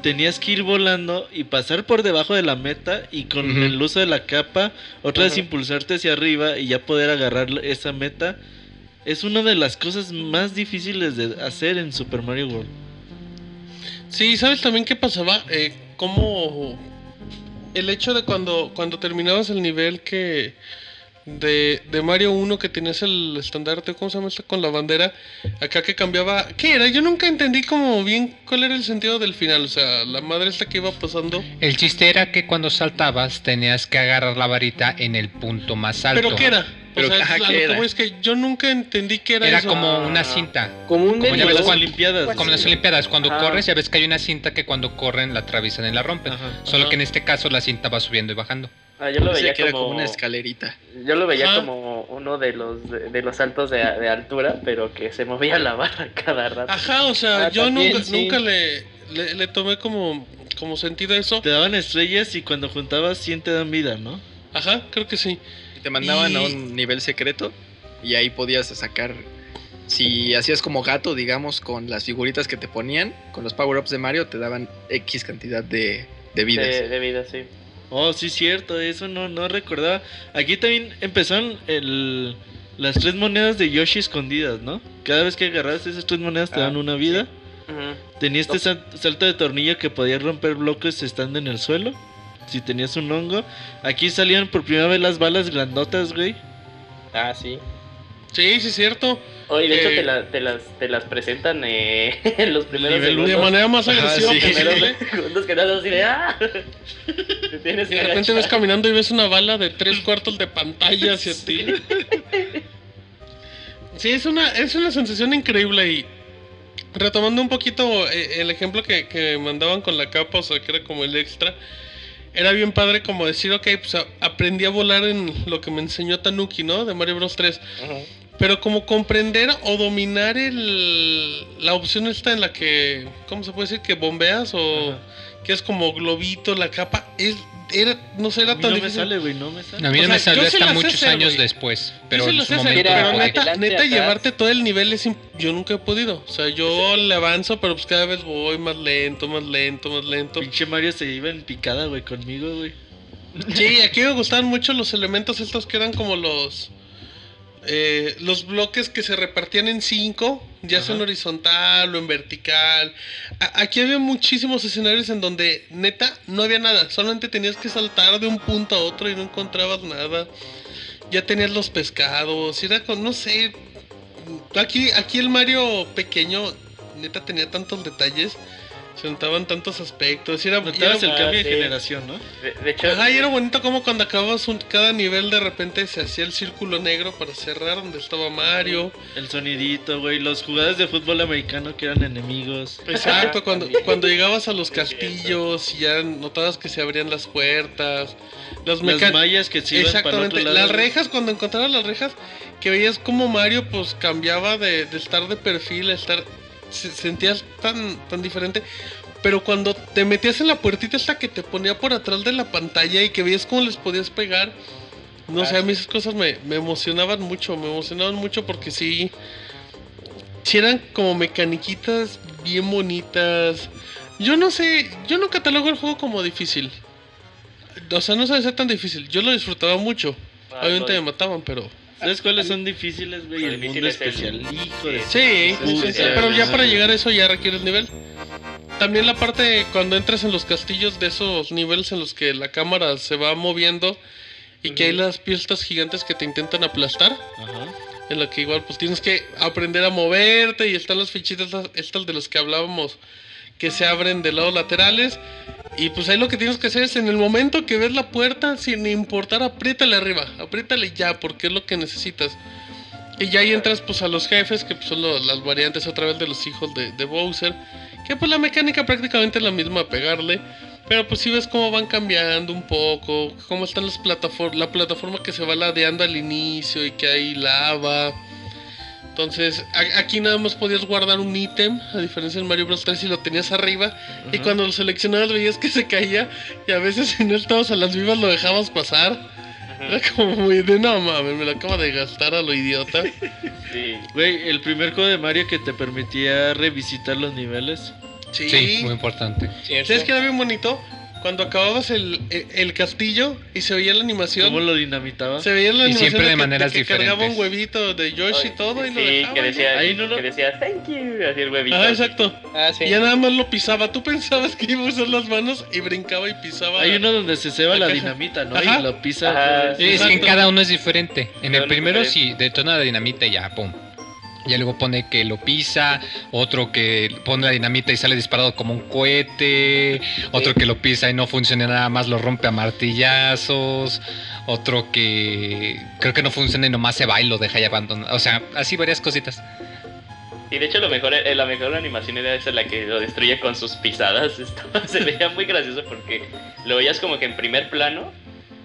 tenías que ir volando y pasar por debajo de la meta y con el uso de la capa, otra vez impulsarte hacia arriba y ya poder agarrar esa meta. Es una de las cosas más difíciles de hacer en Super Mario World. Sí, ¿sabes también qué pasaba? Eh, cómo el hecho de cuando, cuando terminabas el nivel que de, de Mario 1 que tenías el estandarte, ¿cómo se llama esta? Con la bandera. Acá que cambiaba. ¿Qué era? Yo nunca entendí como bien cuál era el sentido del final. O sea, la madre esta que iba pasando. El chiste era que cuando saltabas tenías que agarrar la varita en el punto más alto. ¿Pero qué era? Pero, o sea, ajá, ¿qué que era? es que yo nunca entendí qué era, Era eso. como una cinta. Como un Como ya ves cuando- Olimpiadas. Como en las Olimpiadas, cuando corres ya ves que hay una cinta que cuando corren la atraviesan y la rompen. Ajá. Solo Ajá. que en este caso la cinta va subiendo y bajando. Ah, yo lo veía que era como, una escalerita. yo lo veía como uno de los de, de los saltos de, de altura, pero que se movía la barra *laughs* cada rato. Ajá, o sea, Ah, yo también, nunca, sí. nunca le, le, le tomé como, como sentido a eso. Te daban estrellas y cuando juntabas 100 te dan vida, ¿no? Ajá, creo que sí. Y te mandaban a un nivel secreto y ahí podías sacar. Si hacías como gato, digamos, con las figuritas que te ponían, con los power-ups de Mario, te daban X cantidad de, de vidas. De, de vida, sí. Oh, sí, cierto, eso no, no recordaba. Aquí también empezaron el, las tres monedas de Yoshi escondidas, ¿no? Cada vez que agarras esas tres monedas te Ah, dan una vida. Ujú. Tenía este sal- salto de tornillo que podías romper bloques estando en el suelo. Si tenías un hongo. Aquí salían por primera vez las balas grandotas, güey. Ah, sí. Sí, sí, es cierto. Oye, de hecho Eh, te, la- te las, te las presentan eh, *laughs* en los primeros segundos. De manera más Ajá, agresiva sí. primeros posible. segundos que nada así de ¡ah! *laughs* Te tienes Y de repente ves agachar. caminando y ves una bala de tres cuartos de pantalla hacia *laughs* ti. Sí, es una, es una sensación increíble y retomando un poquito eh, el ejemplo que, que mandaban con la capa, o sea, que era como el extra, era bien padre como decir, ok, pues a- aprendí a volar en lo que me enseñó Tanuki, ¿no? De Mario Bros 3. Ujú. Pero como comprender o dominar el, la opción esta en la que, ¿cómo se puede decir? Que bombeas o que es como globito, la capa, es, era, no sé, A era mí tan no me difícil. sale, güey, no me sale. A mí O no sea, me sí hasta muchos hacer, años después. Pero en su hacer, momento. Mira, pero neta, neta llevarte todo el nivel es imp- yo nunca he podido. O sea, yo le avanzo, pero pues cada vez voy más lento, más lento, más lento. Pinche Mario se iba en picada, güey, conmigo, güey. Sí, aquí me gustaban mucho los elementos estos que eran como los eh, los bloques que se repartían en cinco, ya sea en horizontal o en vertical. A- aquí había muchísimos escenarios en donde neta no había nada, solamente tenías que saltar de un punto a otro y no encontrabas nada. Ya tenías los pescados, era con, no sé. Aquí, aquí el Mario pequeño, neta tenía tantos detalles, se notaban tantos aspectos. Y era, Notabas era- el cambio Ah, de sí. generación, ¿no? De, de hecho, Ajá, y era bonito como cuando acababas un- cada nivel de repente se hacía el círculo negro para cerrar donde estaba Mario. El sonidito, güey. Los jugadores de fútbol americano que eran enemigos. Exacto, cuando, cuando llegabas a los castillos y ya notabas que se abrían las puertas. Los Las mallas que se iban para Exactamente, otro lado. las rejas, cuando encontrabas las rejas, que veías como Mario pues cambiaba de, de estar de perfil a estar... Se, sentías tan, tan diferente. Pero cuando te metías en la puertita esta que te ponía por atrás de la pantalla y que veías cómo les podías pegar, no sé, a mí esas cosas me, me emocionaban mucho, me emocionaban mucho porque sí, sí eran como mecaniquitas bien bonitas. Yo no sé, yo no catalogo el juego como difícil. O sea, no sabe ser tan difícil. Yo lo disfrutaba mucho. ah, Obviamente me matan, pero... ¿Sabes cuáles son difíciles, güey? El mundo es el- especial. Hijo de... Sí, sí, sí, sí, sí, sí, pero ya para llegar a eso ya requiere el nivel. También la parte cuando entras en los castillos de esos niveles en los que la cámara se va moviendo y que hay las pistas gigantes que te intentan aplastar, Ajá. en la que igual pues tienes que aprender a moverte y están las fichitas estas- estas de las que hablábamos que se abren de lados laterales y pues ahí lo que tienes que hacer es en el momento que ves la puerta sin importar apriétale arriba, apriétale ya porque es lo que necesitas. Y ya ahí entras pues a los jefes, que pues, son las variantes otra vez de los hijos de, de Bowser. Que pues la mecánica prácticamente es la misma, pegarle. Pero pues si ves cómo van cambiando un poco, cómo están las plataformas, la plataforma que se va ladeando al inicio y que hay lava. Entonces, a- aquí nada más podías guardar un ítem, a diferencia en Mario Bros 3 si lo tenías arriba. Y cuando lo seleccionabas veías que se caía y a veces *laughs* si no estabas a las vivas lo dejabas pasar. Era como muy de no mames, me lo acaba de gastar a lo idiota. *laughs* sí. Güey, el primer juego de Mario que te permitía revisitar los niveles. Sí, muy importante. ¿cierto? ¿Sabes qué era bien bonito? Cuando acababas el, el, el castillo y se veía la animación. ¿Cómo lo dinamitaba? Se veía la Y animación siempre de que- maneras que cargaba un huevito de Yoshi y todo y lo sí, dejaba. que decía, Ahí no lo- que decía thank you, así el huevito. Ah, exacto. Ah, sí. Y ya nada más lo pisaba. Tú pensabas que iba a usar las manos y brincaba y pisaba. Hay uno donde se ceba La la dinamita, ¿no? Ajá. Y lo pisa. Ajá. Sí, es que en cada uno es diferente. En el primero sí, detona la dinamita y ya, pum. Ya luego pone que lo pisa, otro que pone la dinamita y sale disparado como un cohete, otro que lo pisa y no funciona nada más, lo rompe a martillazos, otro que creo que no funciona y nomás se va y lo deja ahí abandonado. O sea, así varias cositas. Y de hecho lo mejor, eh, la mejor animación era esa la que lo destruye con sus pisadas. *laughs* Estaba- se veía muy gracioso porque lo veías como que en primer plano,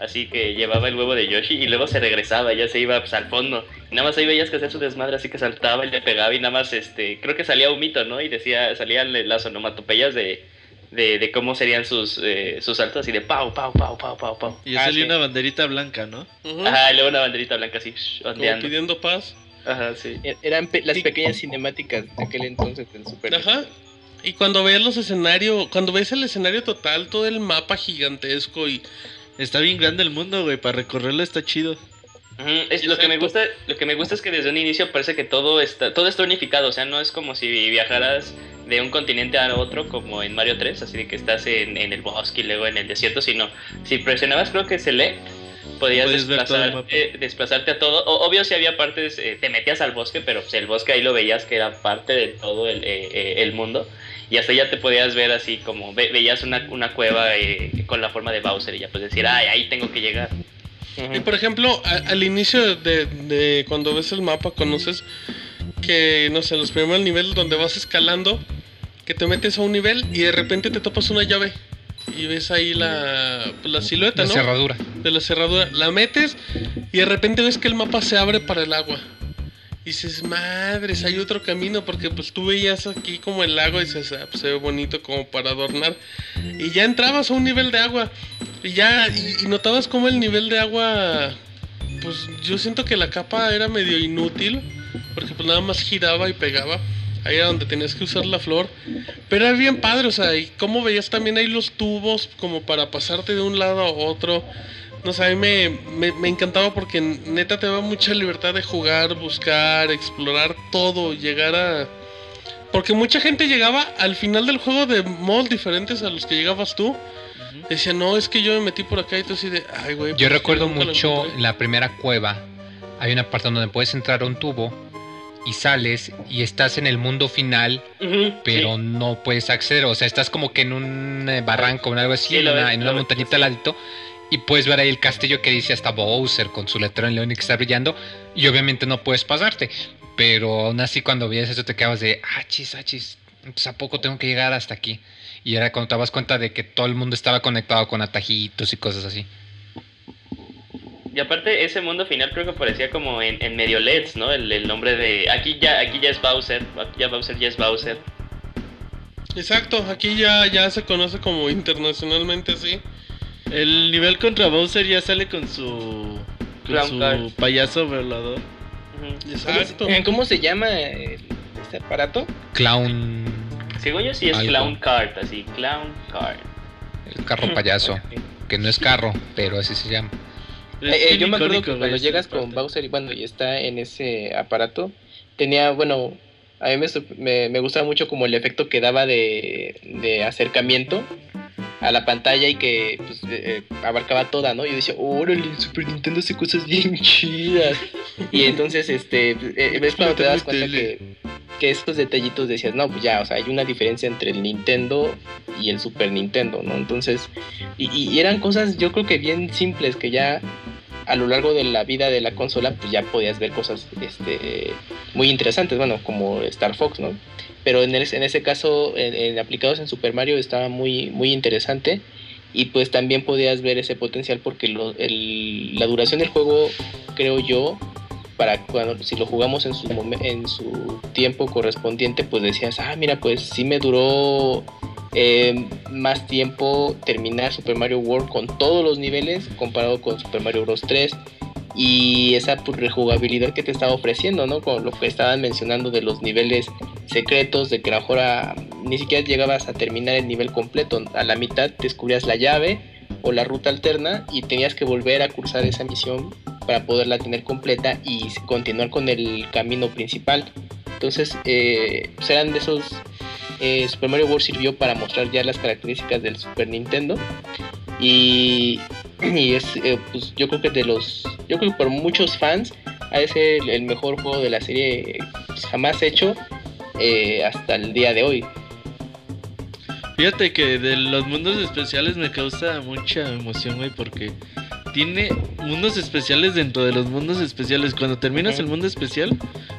así que llevaba el huevo de Yoshi y luego se regresaba, ya se iba pues, al fondo. Y nada más ahí veías que hacer su desmadre, así que saltaba y le pegaba y nada más, este, creo que salía un mito, ¿no? Y decía, salían las onomatopeyas de, de, de cómo serían sus, eh, sus saltos, así de pau, pau, pau, pau, pau, pau. Y Ah, salía sí. una banderita blanca, ¿no? Ujú. Ajá, y luego una banderita blanca así, shh, Como pidiendo paz. Ajá, sí. E- Eran pe- las pequeñas cinemáticas de aquel entonces del Super Ajá. Y cuando ves los escenarios, cuando ves el escenario total, todo el mapa gigantesco y Está bien grande el mundo, güey. Para recorrerlo está chido. Es, lo que me gusta lo que me gusta es que desde un inicio parece que todo está todo está unificado o sea no es como si viajaras de un continente a otro como en Mario 3 así de que estás en, en el bosque y luego en el desierto sino si presionabas creo que select podías desplazarte, desplazarte a todo O- obvio si había partes eh, te metías al bosque pero pues, el bosque ahí lo veías que era parte de todo el, eh, eh, el mundo y hasta ya te podías ver así como ve- veías una, una cueva eh, con la forma de Bowser y ya puedes decir ay ahí tengo que llegar Y por ejemplo, a- al inicio de, de cuando ves el mapa, conoces que, no sé, los primeros niveles donde vas escalando, que te metes a un nivel y de repente te topas una llave. Y ves ahí la, pues, la silueta, La ¿no? cerradura. De la cerradura. La metes y de repente ves que el mapa se abre para el agua. Y dices, madres, hay otro camino, porque pues tú veías aquí como el lago y dices, ah, pues se ve bonito como para adornar. Y ya entrabas a un nivel de agua. Y ya, y, y notabas como el nivel de agua, pues yo siento que la capa era medio inútil, porque pues nada más giraba y pegaba. Ahí era donde tenías que usar la flor. Pero era bien padre, o sea, y cómo veías también ahí los tubos como para pasarte de un lado a otro. No sé, a mí me, me, me encantaba porque neta te daba mucha libertad de jugar, buscar, explorar todo, llegar a... Porque mucha gente llegaba al final del juego de modos diferentes a los que llegabas tú. Decía, no, es que yo me metí por acá y tú así de, ay, güey. Yo pues, recuerdo mucho encontré". en la primera cueva. Hay una parte donde puedes entrar a un tubo y sales y estás en el mundo final, pero sí. no puedes acceder. O sea, estás como que en un eh, barranco o algo así, Sí, en una, ves, en una montañita sí. al ladito. Y puedes ver ahí el castillo que dice hasta Bowser con su letrero en león y que está brillando. Y obviamente no puedes pasarte. Pero aún así cuando veías eso te quedabas de, achis, achis, entonces a poco tengo que llegar hasta aquí. Y era cuando te dabas cuenta de que todo el mundo estaba conectado con atajitos y cosas así. Y aparte ese mundo final creo que parecía como en, en medio LEDs, ¿no? El, el nombre de aquí ya aquí ya es Bowser, aquí ya Bowser ya es Bowser. Exacto, aquí ya, ya se conoce como internacionalmente así. El nivel contra Bowser ya sale con su. Con Clown su Card. payaso volador. Ujú. Exacto. ¿Cómo, cómo se llama el- este aparato? Clown, Según yo sí es Algo. Clown Cart, así, Clown Cart. el carro payaso. Que no es carro, pero así se llama. Es Eh, eh, bien yo me acuerdo icónico, que güey, cuando esa llegas con parte. Bowser y bueno, y está en ese aparato, tenía, bueno, a mí me, sup- me, me gustaba mucho como el efecto que daba de, de acercamiento a la pantalla y que pues, eh, eh, abarcaba toda, ¿no? Yo decía, órale, el Super Nintendo hace cosas bien chidas. Y entonces, este, eh, ves cuando te das cuenta que, que estos detallitos decías, no, pues ya, o sea, hay una diferencia entre el Nintendo y el Super Nintendo, ¿no? Entonces, y, y eran cosas, yo creo que bien simples, que ya a lo largo de la vida de la consola, pues ya podías ver cosas este, muy interesantes, bueno, como Star Fox, ¿no? Pero en, el- en ese caso, en, aplicados en Super Mario, estaba muy, muy interesante. Y pues también podías ver ese potencial porque lo- el- la duración del juego, creo yo, para cuando si lo jugamos en su, en su tiempo correspondiente, pues decías, ah, mira, pues sí me duró eh, más tiempo terminar Super Mario World con todos los niveles comparado con Super Mario Bros. 3 y esa pues, rejugabilidad que te estaba ofreciendo, ¿no? Con lo que estaban mencionando de los niveles secretos, de que a lo mejor ni siquiera llegabas a terminar el nivel completo. A la mitad descubrías la llave o la ruta alterna y tenías que volver a cursar esa misión para poderla tener completa y continuar con el camino principal. Entonces, eh, pues eran de esos. Eh, Super Mario World sirvió para mostrar ya las características del Super Nintendo. Y, *clears throat* y es, eh, pues yo creo que de los. Yo creo que por muchos fans, es el, el mejor juego de la serie pues, jamás hecho eh, hasta el día de hoy. Fíjate que de los mundos especiales me causa mucha emoción, güey, porque tiene mundos especiales dentro de los mundos especiales. Cuando terminas el mundo especial,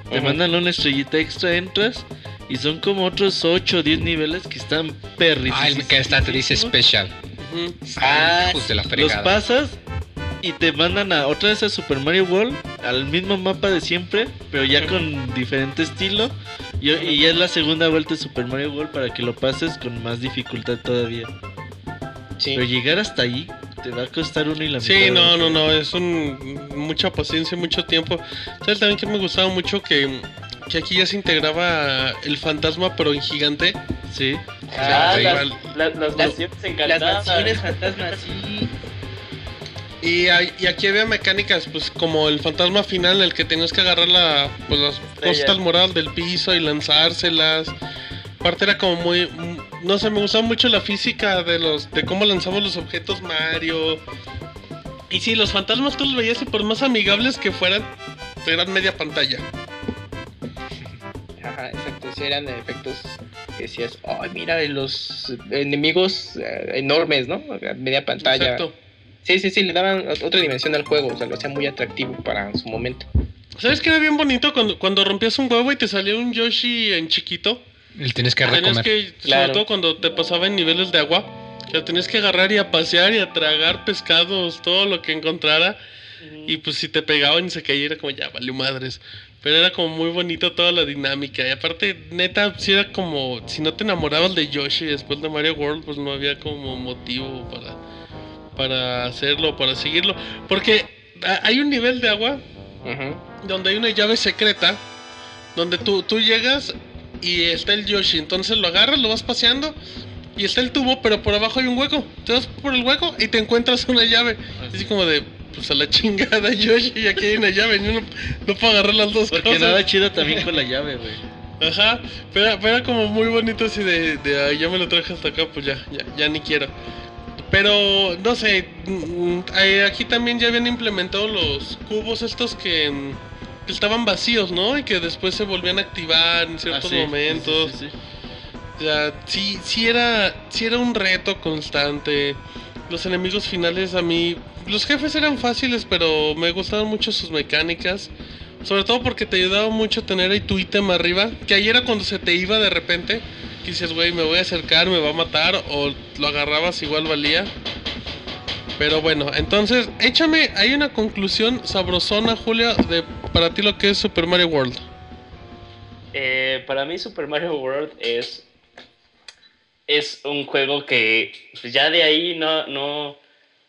te mandan una estrellita extra, entras y son como otros 8 o 10 niveles que están perrísimos. Ah, el que está te dice special. Ujú. Ah, de la Los pasas y te mandan a otra vez a Super Mario World, al mismo mapa de siempre, pero ya con diferente estilo. Y, y ya es la segunda vuelta de Super Mario World para que lo pases con más dificultad todavía. sí. Pero llegar hasta ahí te va a costar uno y la Sí, mitad. no, no, no, es un mucha paciencia, mucho tiempo. ¿Sabes también que me gustaba mucho que, que aquí ya se integraba el fantasma pero en gigante? Sí. Ah, las, las- las Las- mansiones Las encantadas. mansiones fantasmas, sí. Y, hay- y aquí había mecánicas, pues como el fantasma final, el que tenías que agarrar la, pues, las costas moradas del piso y lanzárselas. Aparte era como muy, mm, no sé, me gustaba mucho la física de los, de cómo lanzamos los objetos Mario. Y sí, los fantasmas tú los veías y por más amigables que fueran, eran media pantalla. Eran efectos que decías, ay, mira, los enemigos eh, enormes, ¿no? Media pantalla. Exacto. Sí, sí, sí, le daban otra dimensión al juego, o sea, lo hacía muy atractivo para su momento. ¿Sabes qué era bien bonito cuando, cuando rompías un huevo y te salía un Yoshi en chiquito? Y tienes que Tenías recomer. que, Claro. sobre todo cuando te pasaba en niveles de agua, que lo tenías que agarrar y a pasear y a tragar pescados, todo lo que encontrara. Y pues si te pegaban y se caía era como ya valió madres. Pero era como muy bonito toda la dinámica. Y aparte, neta, si era como, si no te enamorabas de Yoshi después de Mario World, pues no había como motivo para, para hacerlo, para seguirlo. Porque hay un nivel de agua donde hay una llave secreta, donde tú, tú llegas y está el Yoshi, entonces lo agarras, lo vas paseando y está el tubo, pero por abajo hay un hueco. Te vas por el hueco y te encuentras una llave. Así como de, pues a la chingada *laughs* Yoshi, y aquí hay una llave, yo no, no puedo agarrar las dos Porque cosas. nada chido también con la llave, güey. Ajá, pero, pero era como muy bonito así de, de "Ay, ya me lo traje hasta acá, pues ya, ya, ya ni quiero. Pero, no sé, mm, eh, aquí también ya habían implementado los cubos estos que, mm, que estaban vacíos, ¿no? Y que después se volvían a activar en ciertos Ah, sí, momentos. sí, sí, sí. O sea, sí, sí era, sí era un reto constante. Los enemigos finales a mí, los jefes eran fáciles, pero me gustaban mucho sus mecánicas. Sobre todo porque te ayudaba mucho tener ahí tu ítem arriba. Que ahí era cuando se te iba de repente. Que dices, güey, me voy a acercar, me va a matar. O lo agarrabas, igual valía. Pero bueno, entonces, échame, hay una conclusión sabrosona, Julia, de para ti lo que es Super Mario World. Eh, para mí Super Mario World es es un juego que pues, ya de ahí no no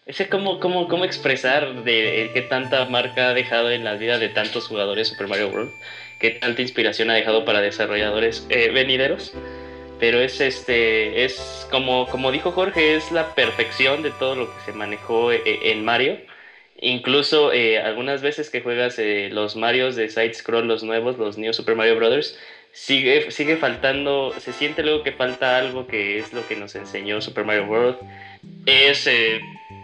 sé cómo, cómo, cómo expresar de qué tanta marca ha dejado en la vida de tantos jugadores Super Mario World, qué tanta inspiración ha dejado para desarrolladores eh, venideros. Pero es este es como como dijo Jorge es la perfección de todo lo que se manejó eh, en Mario. Incluso eh, algunas veces que juegas eh, los Marios de side scroll, los nuevos, los New Super Mario Brothers, sigue, sigue faltando, se siente luego que falta algo que es lo que nos enseñó Super Mario World. Es eh,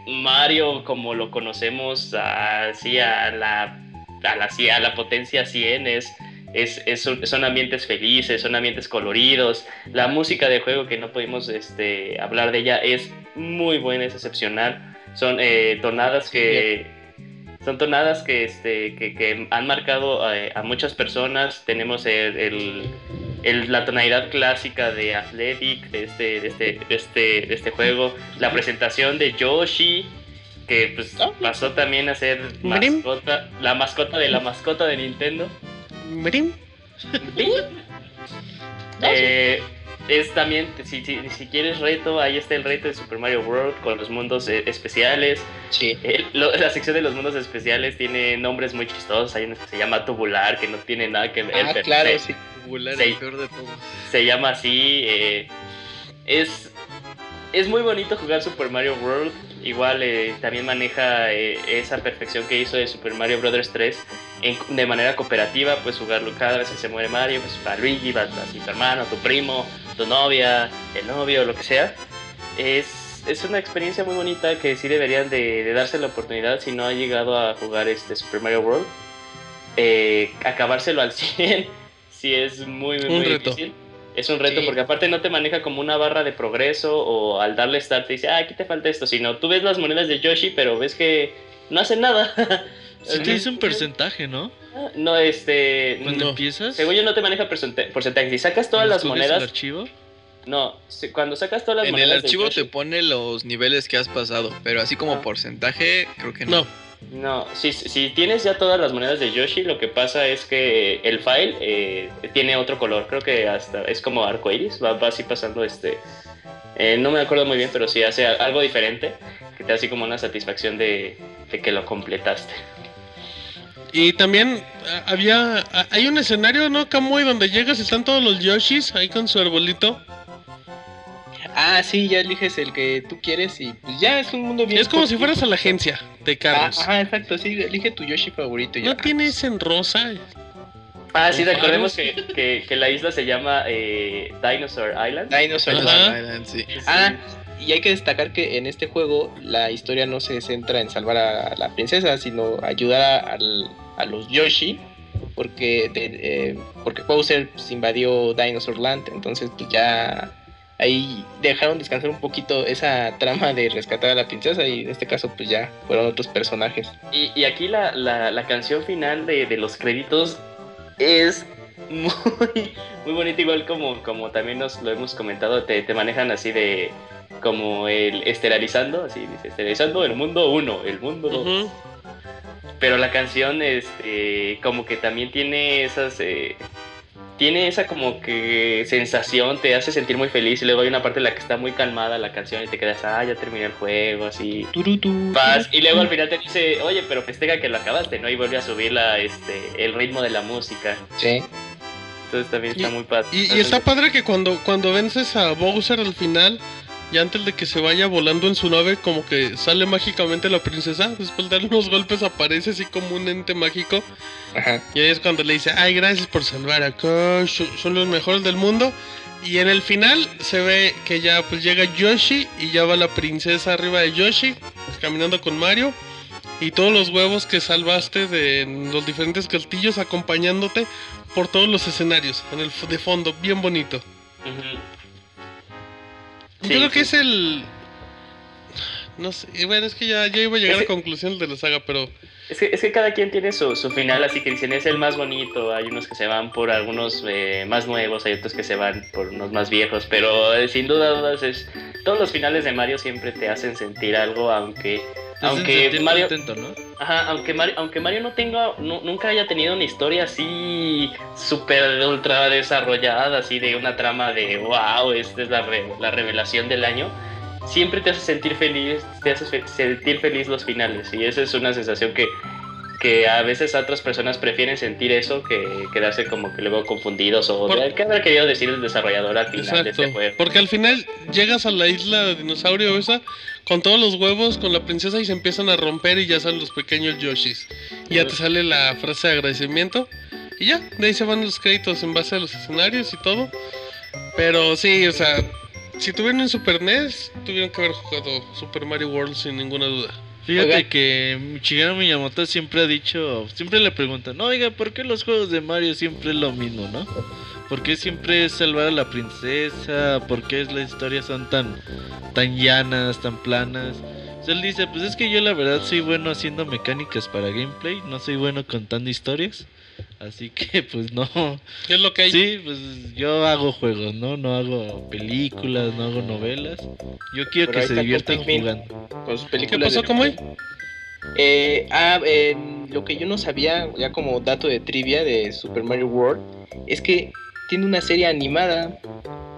Mario como lo conocemos, así a la, a la, a la potencia 100, es, es, es son ambientes felices, son ambientes coloridos. La música de juego, que no pudimos este, hablar de ella, es muy buena, es excepcional. Son eh, tonadas que son tonadas que, este, que, que han marcado a muchas personas. Tenemos el, el- el- la tonalidad clásica de Athletic de este, de este, de este, de este juego. La presentación de Yoshi, que pues, pasó también a ser Brim. mascota, la mascota de la mascota de Nintendo. Brim. *laughs* Eh, es también, si, si, si quieres reto, ahí está el reto de Super Mario World con los mundos eh, especiales. Sí. Eh, lo- la sección de los mundos especiales tiene nombres muy chistosos. Hay uno que se llama Tubular, que no tiene nada que ver. Ah, pero claro, se, sí. popular, Sí. el peor de todos. se llama así. eh, es, es muy bonito jugar Super Mario World. Igual eh, también maneja eh, esa perfección que hizo de Super Mario Bros. 3 en- de manera cooperativa. Pues jugarlo cada vez que se muere Mario, pues para Luigi, va así tu hermano, tu primo, tu novia, el novio, lo que sea. Es, es una experiencia muy bonita que sí deberían de, de darse la oportunidad si no ha llegado a jugar este Super Mario World. Eh, acabárselo al *laughs* 100 sí es muy, muy, muy difícil. Es un reto Sí. porque aparte no te maneja como una barra de progreso o al darle start te dice, ah, aquí te falta esto, sino tú ves las monedas de Yoshi pero ves que no hacen nada. *laughs* Sí te dice un porcentaje, ¿no? No, este... Cuando No. empiezas. Según yo no te maneja porcenta- porcentaje. Si sacas todas las escoges el monedas... archivo. No, si- cuando sacas todas las En monedas el de archivo Yoshi- te pone los niveles que has pasado, pero así como Ah. porcentaje, creo que no. No, No, si, si tienes ya todas las monedas de Yoshi, lo que pasa es que el file eh, tiene otro color. Creo que hasta es como arcoiris, va, va así pasando este. eh, no me acuerdo muy bien, pero sí hace algo diferente que te da así como una satisfacción de, que lo completaste. Y también había. Hay un escenario, ¿no, Kamui? Donde llegas están todos los Yoshis ahí con su arbolito. Ah, sí, ya eliges el que tú quieres y pues ya es un mundo bien. Es como si fueras a la agencia de Ah, carros. ajá, exacto, sí, elige tu Yoshi favorito y ya. ¿No tienes en rosa? Ah, sí, recordemos que, que, que la isla se llama eh, Dinosaur Island. Dinosaur Ajá. Island. sí. Ah, y hay que destacar que en este juego la historia no se centra en salvar a la princesa, sino ayudar a, los Yoshi, porque de- eh, porque Bowser pues, invadió Dinosaur Land, entonces pues ya ahí dejaron descansar un poquito esa trama de rescatar a la princesa y en este caso pues ya fueron otros personajes. Y, y aquí la, la, la canción final de, de los créditos es muy, muy bonita, igual como, como también nos lo hemos comentado, te, te manejan así de como el estelarizando, así dice, estelarizando el mundo 1, el mundo 2. Ujú. Pero la canción, este, como que también tiene esas, eh, tiene esa como que sensación, te hace sentir muy feliz y luego hay una parte en la que está muy calmada la canción y te quedas, ah, ya terminé el juego, así. Turutu. Paz, y luego al final te dice, oye, pero festeja que lo acabaste, ¿no? Y vuelve a subir la, este, el ritmo de la música. Sí. Entonces también está Y- muy padre. Y, y está padre que cuando, cuando vences a Bowser al final, y antes de que se vaya volando en su nave, como que sale mágicamente la princesa. Después de dar unos golpes aparece así como un ente mágico. Ajá. Y ahí es cuando le dice, ay, gracias por salvar acá, so- son los mejores del mundo. Y en el final se ve que ya pues llega Yoshi y ya va la princesa arriba de Yoshi, caminando con Mario. Y todos los huevos que salvaste de los diferentes castillos acompañándote por todos los escenarios, en el de fondo, bien bonito. Sí, creo que es el... No sé, bueno, es que ya, ya iba a llegar a Ese- conclusión de la saga, pero... Es que, es que cada quien tiene su, su final, así que dicen es el más bonito. Hay unos que se van por algunos eh, más nuevos, hay otros que se van por unos más viejos, pero eh, sin duda dudas es todos los finales de Mario siempre te hacen sentir algo, aunque aunque Mario. Ajá, aunque Mario, aunque Mario no tenga, nu- nunca haya tenido una historia así súper ultra desarrollada, así de una trama de wow, esta es la, re- la revelación del año, siempre te hace sentir feliz, te hace fe- sentir feliz los finales, y esa es una sensación que, que a veces otras personas prefieren sentir eso que quedarse como que luego confundidos o Por- qué habrá querido decir el desarrollador al final de este juego. Porque al final llegas a la isla de dinosaurio esa con todos los huevos, con la princesa y se empiezan a romper y ya salen los pequeños Yoshis. Y ya te sale la frase de agradecimiento. Y ya, de ahí se van los créditos en base a los escenarios y todo. Pero sí, o sea, si tuvieron un Super NES, tuvieron que haber jugado Super Mario World sin ninguna duda. Fíjate Oiga. que Shigeru Miyamoto siempre ha dicho, siempre le preguntan, oiga, ¿por qué los juegos de Mario siempre es lo mismo, no? ¿Por qué siempre es salvar a la princesa? ¿Por qué las historias son tan, tan llanas, tan planas? O sea, él dice, pues es que yo la verdad soy bueno haciendo mecánicas para gameplay, no soy bueno contando historias. Así que *laughs* pues no. ¿Qué es lo que hay? Sí, pues yo hago juegos, ¿no? No hago películas, no hago novelas. Yo quiero Pero que se con diviertan Pikmin. jugando. Con sus ¿Qué pasó, de- Kamui? Eh, ah, eh, lo que yo no sabía, ya como dato de trivia de Super Mario World, es que tiene una serie animada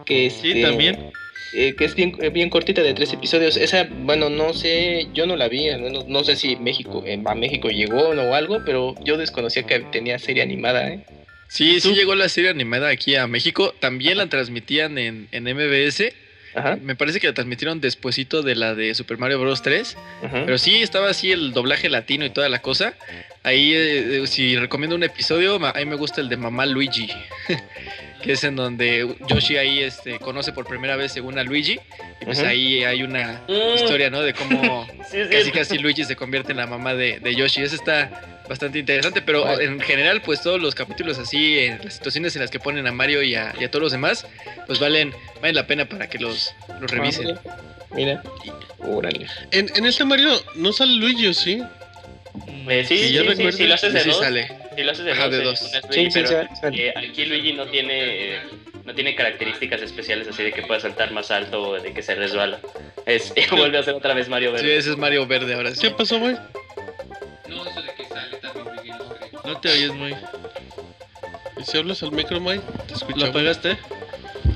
que es, Sí, también. Eh, que es bien, eh, bien cortita de tres episodios. Esa, bueno, no sé, yo no la vi, al menos no sé si México, eh, a México llegó o algo, pero yo desconocía que tenía serie animada, ¿eh? Sí, sí llegó la serie animada aquí a México. También la transmitían en, en MBS. Ajá, Me parece que la transmitieron despuesito de la de Super Mario Bros. 3. ajá. Pero sí, estaba así el doblaje latino y toda la cosa. Ahí, eh, si recomiendo un episodio, a mí me gusta el de Mamá Luigi. *laughs* que es en donde Yoshi ahí este, conoce por primera vez según a Luigi. Y pues ahí hay una Mm. historia, ¿no? De cómo *laughs* Sí, casi casi Luigi se convierte en la mamá de, de Yoshi. Eso está bastante interesante, pero Vale. en general, pues todos los capítulos así, en las situaciones en las que ponen a Mario y a, y a todos los demás, pues valen, valen la pena para que los, los revisen. Mira. Órale. En, en este Mario no sale Luigi, ¿o sí? Eh, sí, sí, yo sí, lo haces de Sí dos, sale. Si lo haces de Ajá, dos, de dos. Sí, Luigi, sí, pero sí, sí. eh, aquí Luigi no tiene eh, no tiene características especiales así de que pueda saltar más alto o de que se resbala. Es *laughs* vuelve a ser otra vez Mario Sí, Verde. ese es Mario Verde ahora sí. ¿Qué pasó, güey? No, eso de que sale también Luigi. No te oyes muy. ¿Y si hablas al micro, Mike? Te ¿Lo escuchamos. apagaste?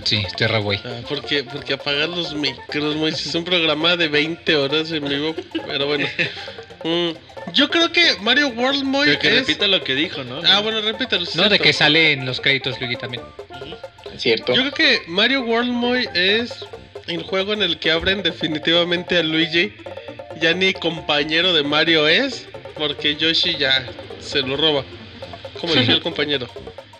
Sí, estoy re güey. Ah, porque, porque apagar los micros, Moy, si es un programa de 20 horas en vivo, pero bueno. *laughs* Mm, yo creo que Mario World Moy Pero que es... repita lo que dijo, ¿no? Ah, bueno, repítelo. es No, de que sale en los créditos Luigi también. Cierto. Yo creo que Mario World Moy es el juego en el que abren definitivamente a Luigi. Ya ni compañero de Mario es, porque Yoshi ya se lo roba. Como decía el *laughs* compañero.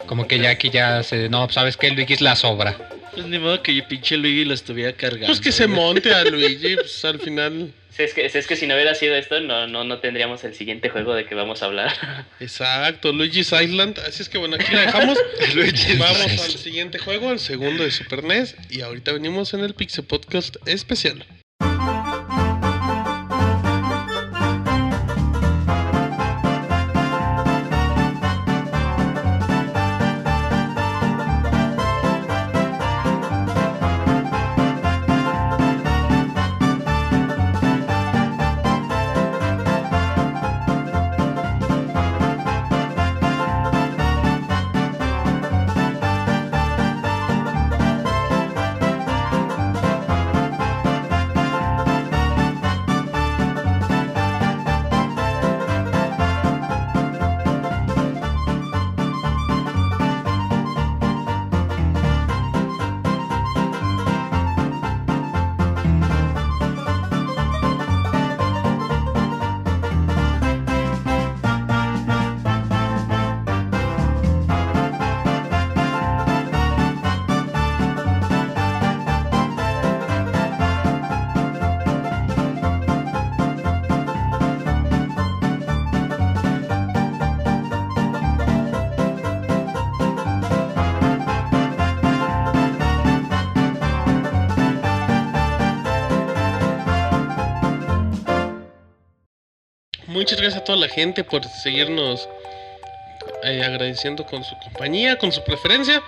Como que ya aquí ya se... No, ¿sabes qué? Luigi es la sobra. Pues ni modo que yo pinche Luigi lo estuviera cargando. Pues que se monte a *laughs* Luigi, pues al final. Si es, que, si es que si no hubiera sido esto, no, no, no tendríamos el siguiente juego de que vamos a hablar. *laughs* Exacto, Luigi's Island. Así es que bueno, aquí la dejamos. *laughs* Vamos al siguiente juego, el segundo de Super NES. Y ahorita venimos en el Pixel Podcast especial. Muchas gracias a toda la gente por seguirnos eh, agradeciendo con su compañía, con su preferencia.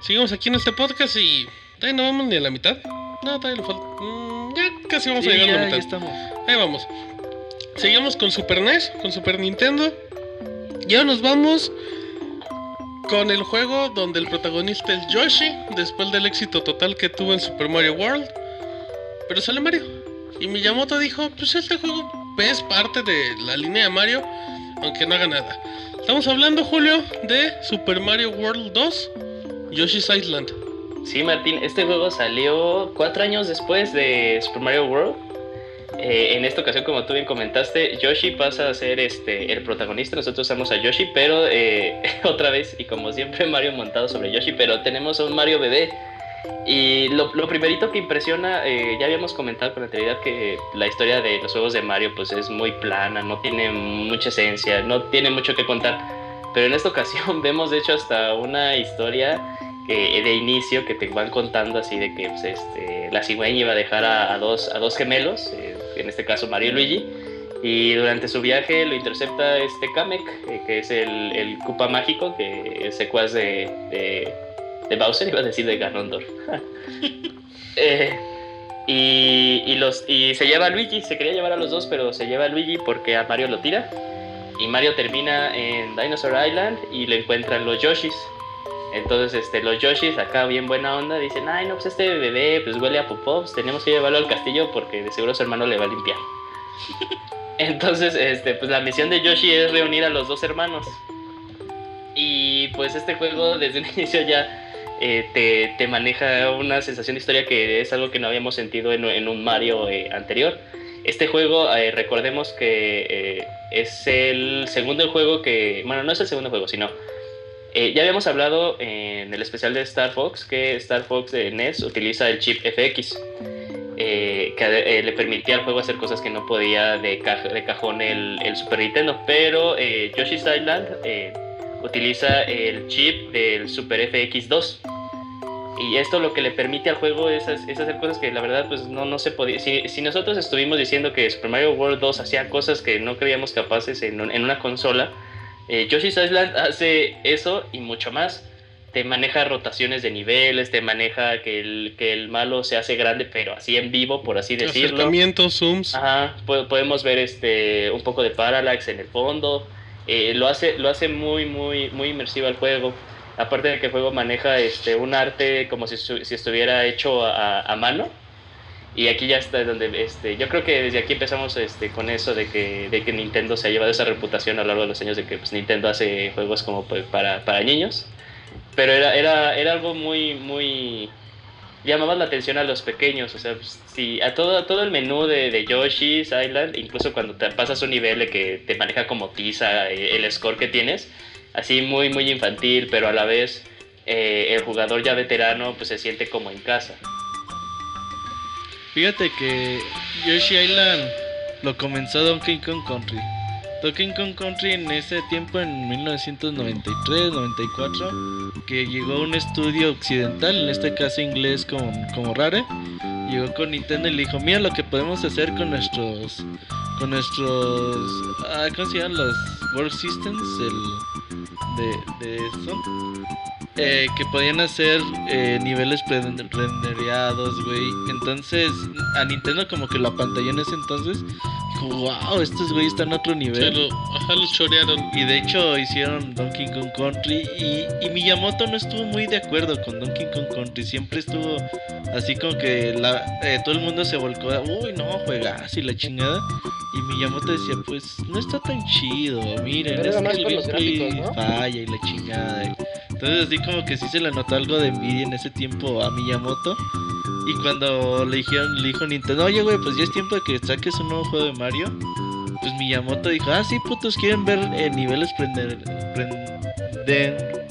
Seguimos aquí en este podcast y todavía no vamos ni a la mitad. No, todavía le falta. mm, ya casi vamos Sí, a llegar a la mitad. estamos. Ahí vamos. Seguimos con Super NES, con Super Nintendo. Y ahora nos vamos con el juego donde el protagonista es Yoshi, después del éxito total que tuvo en Super Mario World. Pero sale Mario. Y Miyamoto dijo, pues este juego es parte de la línea de Mario, aunque no haga nada. Estamos hablando, Julio, de Super Mario World 2, Yoshi's Island. Sí, Martín, este juego salió cuatro años después de Super Mario World. Eh, en esta ocasión, como tú bien comentaste, Yoshi pasa a ser este, el protagonista. Nosotros usamos a Yoshi, pero eh, *laughs* otra vez, y como siempre, Mario montado sobre Yoshi, pero tenemos a un Mario bebé. Y lo, lo primerito que impresiona, eh, ya habíamos comentado con anterioridad que la historia de los juegos de Mario pues es muy plana, no tiene mucha esencia, no tiene mucho que contar. Pero en esta *laughs* ocasión vemos de hecho hasta una historia de inicio que te van contando así de que pues, este, la cigüeña iba a dejar a, a dos, a dos gemelos, eh, en este caso Mario y Luigi, y durante su viaje lo intercepta este Kamek, eh, que es el, el Koopa mágico, que es secuaz de, de, de Bowser, iba a decir de Ganondorf. *laughs* Eh, y, y, los, y se lleva a Luigi, se quería llevar a los dos, pero se lleva a Luigi porque a Mario lo tira. Y Mario termina en Dinosaur Island y le encuentran los Yoshis. Entonces, este, los Yoshis, acá bien buena onda, dicen, ay, no, pues este bebé pues huele a popó, pues tenemos que llevarlo al castillo porque de seguro su hermano le va a limpiar. *laughs* Entonces, este, pues la misión de Yoshi es reunir a los dos hermanos. Y pues este juego desde el *laughs* inicio ya eh, te, te, maneja una sensación de historia que es algo que no habíamos sentido en, en un Mario eh, anterior. Este juego, eh, recordemos que es el segundo juego que, bueno, no es el segundo juego, sino ya habíamos hablado en el especial de Star Fox que Star Fox de NES utiliza el chip FX. que le permitía al juego hacer cosas que no podía de, de cajón el, el, Super Nintendo. Pero Yoshi's Island utiliza el chip del Super FX2. Y esto lo que le permite al juego es, hacer cosas que la verdad pues no, no se podía. Si, nosotros estuvimos diciendo que Super Mario World 2 hacía cosas que no creíamos capaces en, una consola, eh, Yoshi's Island *laughs* hace eso y mucho más. Te maneja rotaciones de niveles, te maneja que el, que el malo se hace grande, pero así en vivo, por así decirlo. Acercamientos, zooms. Ajá, podemos ver este un poco de parallax en el fondo. Eh, lo, hace, lo hace muy, muy, muy inmersivo al juego. Aparte de que el juego maneja este, un arte como si, si estuviera hecho a, mano. Y aquí ya está donde este, yo creo que desde aquí empezamos este, con eso de que, de que Nintendo se ha llevado esa reputación a lo largo de los años de que pues, Nintendo hace juegos como pues, para, para niños. Pero era, era, era algo muy, muy, llamaba la atención a los pequeños, o sea, si a todo, todo el menú de, de, Yoshi's Island, incluso cuando te pasas un nivel de que te maneja como tiza eh, el score que tienes, así muy, muy infantil, pero a la vez eh, el jugador ya veterano pues se siente como en casa. Fíjate que Yoshi Island lo comenzó Donkey Kong Country. Donkey Kong Country en ese tiempo, en 1993-94, que llegó un estudio occidental, en este caso inglés como, como Rare, llegó con Nintendo y le dijo, mira lo que podemos hacer con nuestros, con nuestros, ah, ¿cómo se llaman? Los World Systems, el, de, de eso. Eh, que podían hacer eh, niveles rendereados, güey. Entonces, a Nintendo como que la pantalla en ese entonces dijo, wow, estos güeyes están a otro nivel. ajá, los chorearon. Y de hecho hicieron Donkey Kong Country y, y, Miyamoto no estuvo muy de acuerdo con Donkey Kong Country. Siempre estuvo así como que la, eh, todo el mundo se volcó, uy, no, juega así la chingada. Y Miyamoto decía, pues no está tan chido, miren, es que el gameplay falla y la chingada. Entonces así como que sí se le notó algo de envidia en ese tiempo a Miyamoto. Y cuando le dijeron, le dijo Nintendo, oye güey, pues ya es tiempo de que saques un nuevo juego de Mario. Pues Miyamoto dijo, ah sí putos quieren ver eh, niveles prender,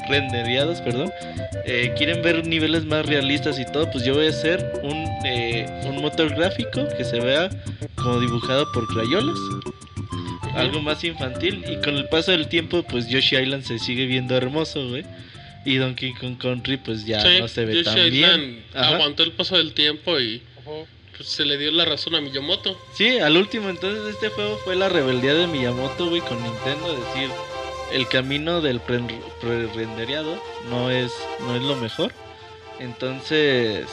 renderiados, perdón. Eh, quieren ver niveles más realistas y todo, pues yo voy a hacer un, eh, un motor gráfico que se vea como dibujado por crayolas. Algo más infantil. Y con el paso del tiempo, pues Yoshi Island se sigue viendo hermoso, güey. Y Donkey Kong Country pues ya no se ve tan bien. Aguantó el paso del tiempo y pues, se le dio la razón a Miyamoto. Sí, al último entonces este juego fue la rebeldía de Miyamoto, güey, con Nintendo, decir, el camino del pre-rendereado no es no es lo mejor. Entonces,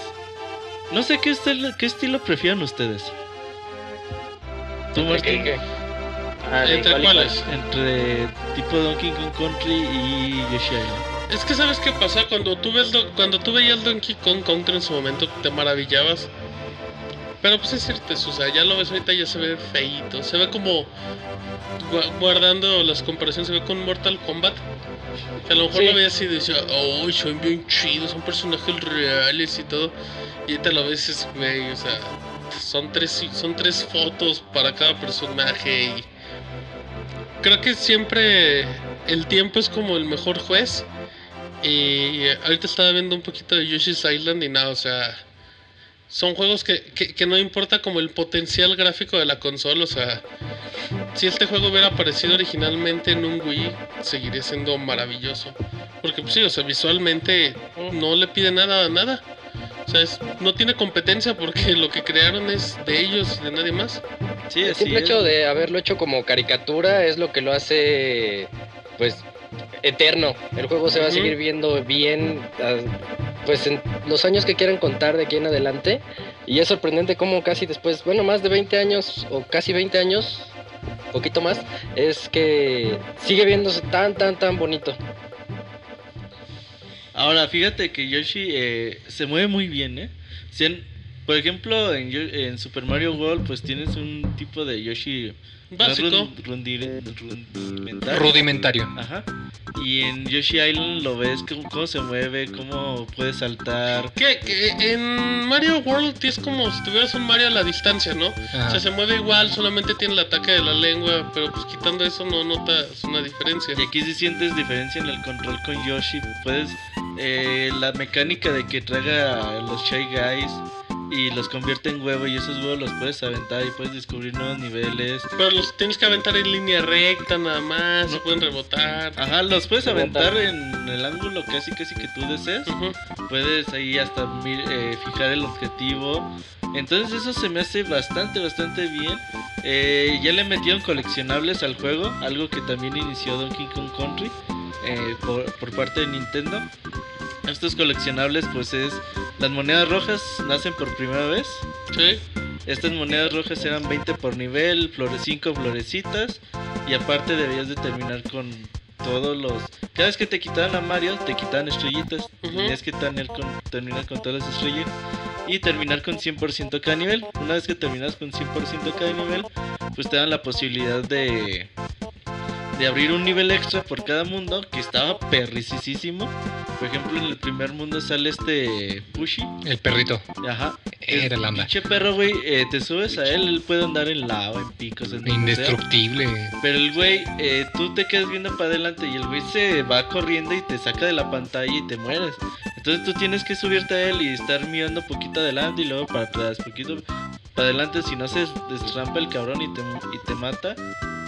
no sé qué estilo, qué estilo prefieren ustedes. ¿Tú, Martín? ¿Qué, ah, ¿Entre cuáles? Entre tipo Donkey Kong Country y Yoshi Island. Es que sabes qué pasa cuando tú ves cuando tú veías el Donkey Kong Country en su momento te maravillabas. Pero pues es cierto, o sea, ya lo ves ahorita ya se ve feito, se ve como guardando las comparaciones, se ve con Mortal Kombat. Que a lo mejor lo veías y decía, oh, son bien chidos, son personajes reales y todo. Y te lo ves, es, güey, o sea, son tres, son tres fotos para cada personaje. Y creo que siempre el tiempo es como el mejor juez. Y ahorita estaba viendo un poquito de Yoshi's Island y nada, o sea, son juegos que, que, no importa como el potencial gráfico de la consola, o sea, si este juego hubiera aparecido originalmente en un Wii, seguiría siendo maravilloso. Porque pues sí, o sea, visualmente no le pide nada a nada. O sea, no tiene competencia porque *laughs* lo que crearon es de ellos y de nadie más. Sí, el simple hecho de haberlo hecho como caricatura es lo que lo hace, pues, eterno. El juego se va a seguir viendo bien, ah, pues en los años que quieran contar de aquí en adelante. Y es sorprendente cómo casi después, bueno, más de 20 años o casi 20 años, poquito más, es que sigue viéndose tan, tan, tan bonito. Ahora, fíjate que Yoshi eh, se mueve muy bien, ¿eh? Por ejemplo, en, Yo- en Super Mario World, pues tienes un tipo de Yoshi Básico. rudimentario. Rudimentario. Ajá. Y en Yoshi Island lo ves cómo, cómo se mueve, cómo puede saltar. Que, que en Mario World es como si tuvieras un Mario a la distancia, ¿no? Ajá. O sea, se mueve igual, solamente tiene el ataque de la lengua, pero pues quitando eso no notas una diferencia. Y aquí sí sientes diferencia en el control con Yoshi. Puedes. eh, la mecánica de que traiga a los Shy Guys y los convierte en huevo y esos huevos los puedes aventar y puedes descubrir nuevos niveles. Pero los tienes que aventar en línea recta nada más, se No. pueden rebotar. Ajá, los puedes aventar en el ángulo casi casi que tú desees. Puedes ahí hasta eh, fijar el objetivo. Entonces eso se me hace bastante, bastante bien. Eh, ya le metieron coleccionables al juego, algo que también inició Donkey Kong Country eh, por, por parte de Nintendo. Estos coleccionables pues es las monedas rojas nacen por primera vez. Sí. Estas monedas rojas eran 20 por nivel, flore 5 florecitas y aparte debías de terminar con todos los... Cada vez que te quitaban a Mario, te quitaban estrellitas. Ujú. Tenías que tener con, terminar con todas las estrellas y terminar con 100% cada nivel. Una vez que terminas con 100% cada nivel, pues te dan la posibilidad de... De abrir un nivel extra por cada mundo que estaba perricisísimo. Por ejemplo, en el primer mundo sale este Pushy. El perrito. Ajá. Era el anda. Pinche perro, güey, eh, te subes a él, él puede andar en lava, en picos, en sea. Indestructible. Pero el güey, eh, tú te quedas viendo para adelante y el güey se va corriendo y te saca de la pantalla y te mueres. Entonces tú tienes que subirte a él y estar mirando poquito adelante y luego para atrás, poquito para adelante, si no se destrampa el cabrón y te, y te mata.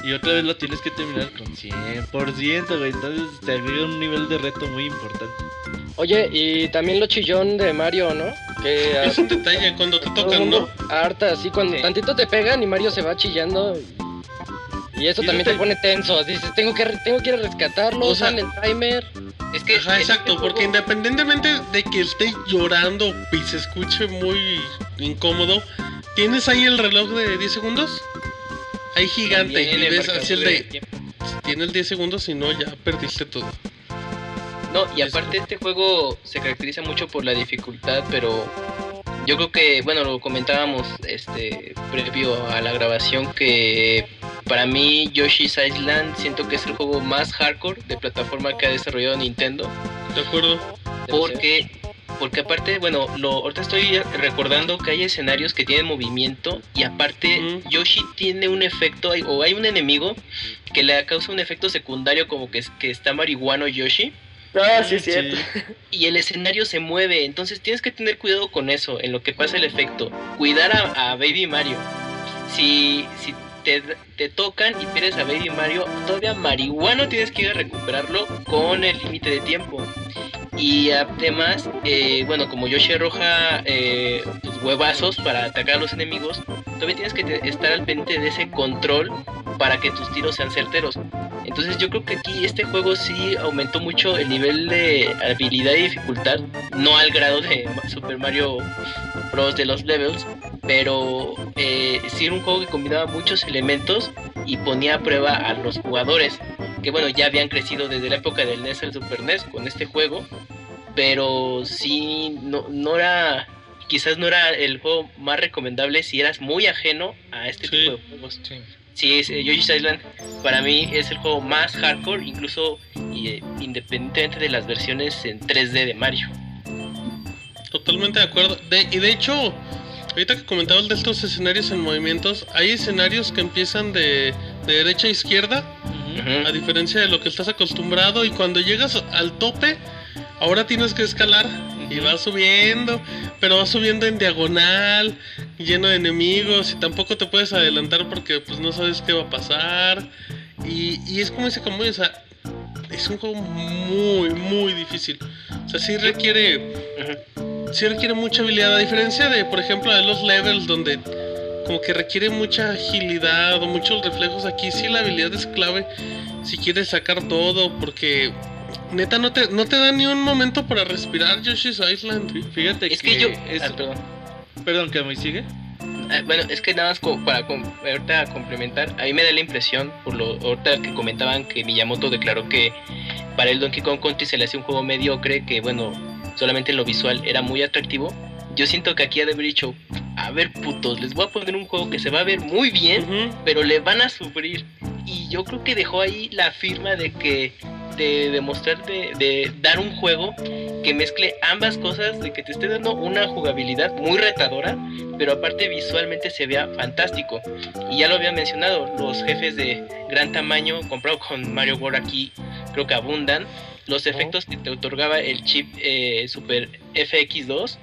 Y otra vez lo tienes que terminar con 100%, güey. Entonces te agrega un nivel de reto muy importante. Oye, y también lo chillón de Mario, ¿no? Que a- Es un detalle cuando te tocan, ¿no? harta, así cuando Sí. tantito te pegan y Mario se va chillando. Y, y eso también te- te pone tenso. Dices, tengo que, re- tengo que ir a rescatarlo, O sea- el timer. Es que Ajá, en exacto, este porque juego- independientemente de que esté llorando y se escuche muy incómodo, ¿tienes ahí el reloj de 10 segundos? Ahí gigante, también y el ves así el marcador de, tiempo. si tienes 10 segundos, si no, ya perdiste todo. No, y aparte este juego se caracteriza mucho por la dificultad, pero yo creo que, bueno, lo comentábamos este previo a la grabación que para mí Yoshi's Island siento que es el juego más hardcore de plataforma que ha desarrollado Nintendo, ¿De acuerdo? porque porque aparte, bueno, lo ahorita estoy recordando que hay escenarios que tienen movimiento y aparte. Yoshi tiene un efecto hay- o hay un enemigo que le causa un efecto secundario como que, es- que está marihuano Yoshi Ah, Sí. y el escenario se mueve, entonces tienes que tener cuidado con eso, en lo que pasa el efecto. Cuidar a, a Baby Mario. Si, si te, te tocan y pierdes a Baby Mario, todavía marihuano tienes que ir a recuperarlo con el límite de tiempo. Y además, eh, bueno, como Yoshi arroja eh, tus huevazos para atacar a los enemigos, todavía tienes que estar al pendiente de ese control para que tus tiros sean certeros. Entonces yo creo que aquí este juego sí aumentó mucho el nivel de habilidad y dificultad, no al grado de *laughs* Super Mario Bros. de los levels, pero eh, sí era un juego que combinaba muchos elementos y ponía a prueba a los jugadores, que bueno, ya habían crecido desde la época del NES al Super NES con este juego, pero sí, no, no era, quizás no era el juego más recomendable si eras muy ajeno a este Sí. tipo de juegos. Sí. Sí, es, eh, Yoshi's Island para mí es el juego más hardcore, incluso eh, independientemente de las versiones en 3D de Mario. Totalmente de acuerdo. De- y de hecho, ahorita que comentabas de estos escenarios en movimientos, hay escenarios que empiezan de, de derecha a izquierda, a diferencia de lo que estás acostumbrado, y cuando llegas al tope, ahora tienes que escalar. Y vas subiendo, pero vas subiendo en diagonal, lleno de enemigos, y tampoco te puedes adelantar porque pues no sabes qué va a pasar. Y, y es como dice Camuy, o sea, es un juego muy, muy difícil. O sea, sí requiere sí requiere mucha habilidad, a diferencia de, por ejemplo, de los levels donde como que requiere mucha agilidad o muchos reflejos, aquí sí la habilidad es clave si quieres sacar todo, porque neta no te, no te da ni un momento para respirar Yoshi's Island. Fíjate Es que yo... es- ah, perdón. Perdón, que me sigue. Ah, bueno, es que nada más co- para com- ahorita complementar, a mí me da la impresión, por lo ahorita que comentaban que Miyamoto declaró que para el Donkey Kong Country se le hacía un juego mediocre, que bueno, solamente en lo visual era muy atractivo. Yo siento que aquí ha de haber dicho, a ver putos, les voy a poner un juego que se va a ver muy bien, pero le van a sufrir. Y yo creo que dejó ahí la firma de que de demostrar de, de dar un juego que mezcle ambas cosas, de que te esté dando una jugabilidad muy retadora, pero aparte visualmente se vea fantástico. Y ya lo había mencionado, los jefes de gran tamaño comprado con Mario World aquí creo que abundan. Los efectos que te otorgaba el chip eh, Super FX2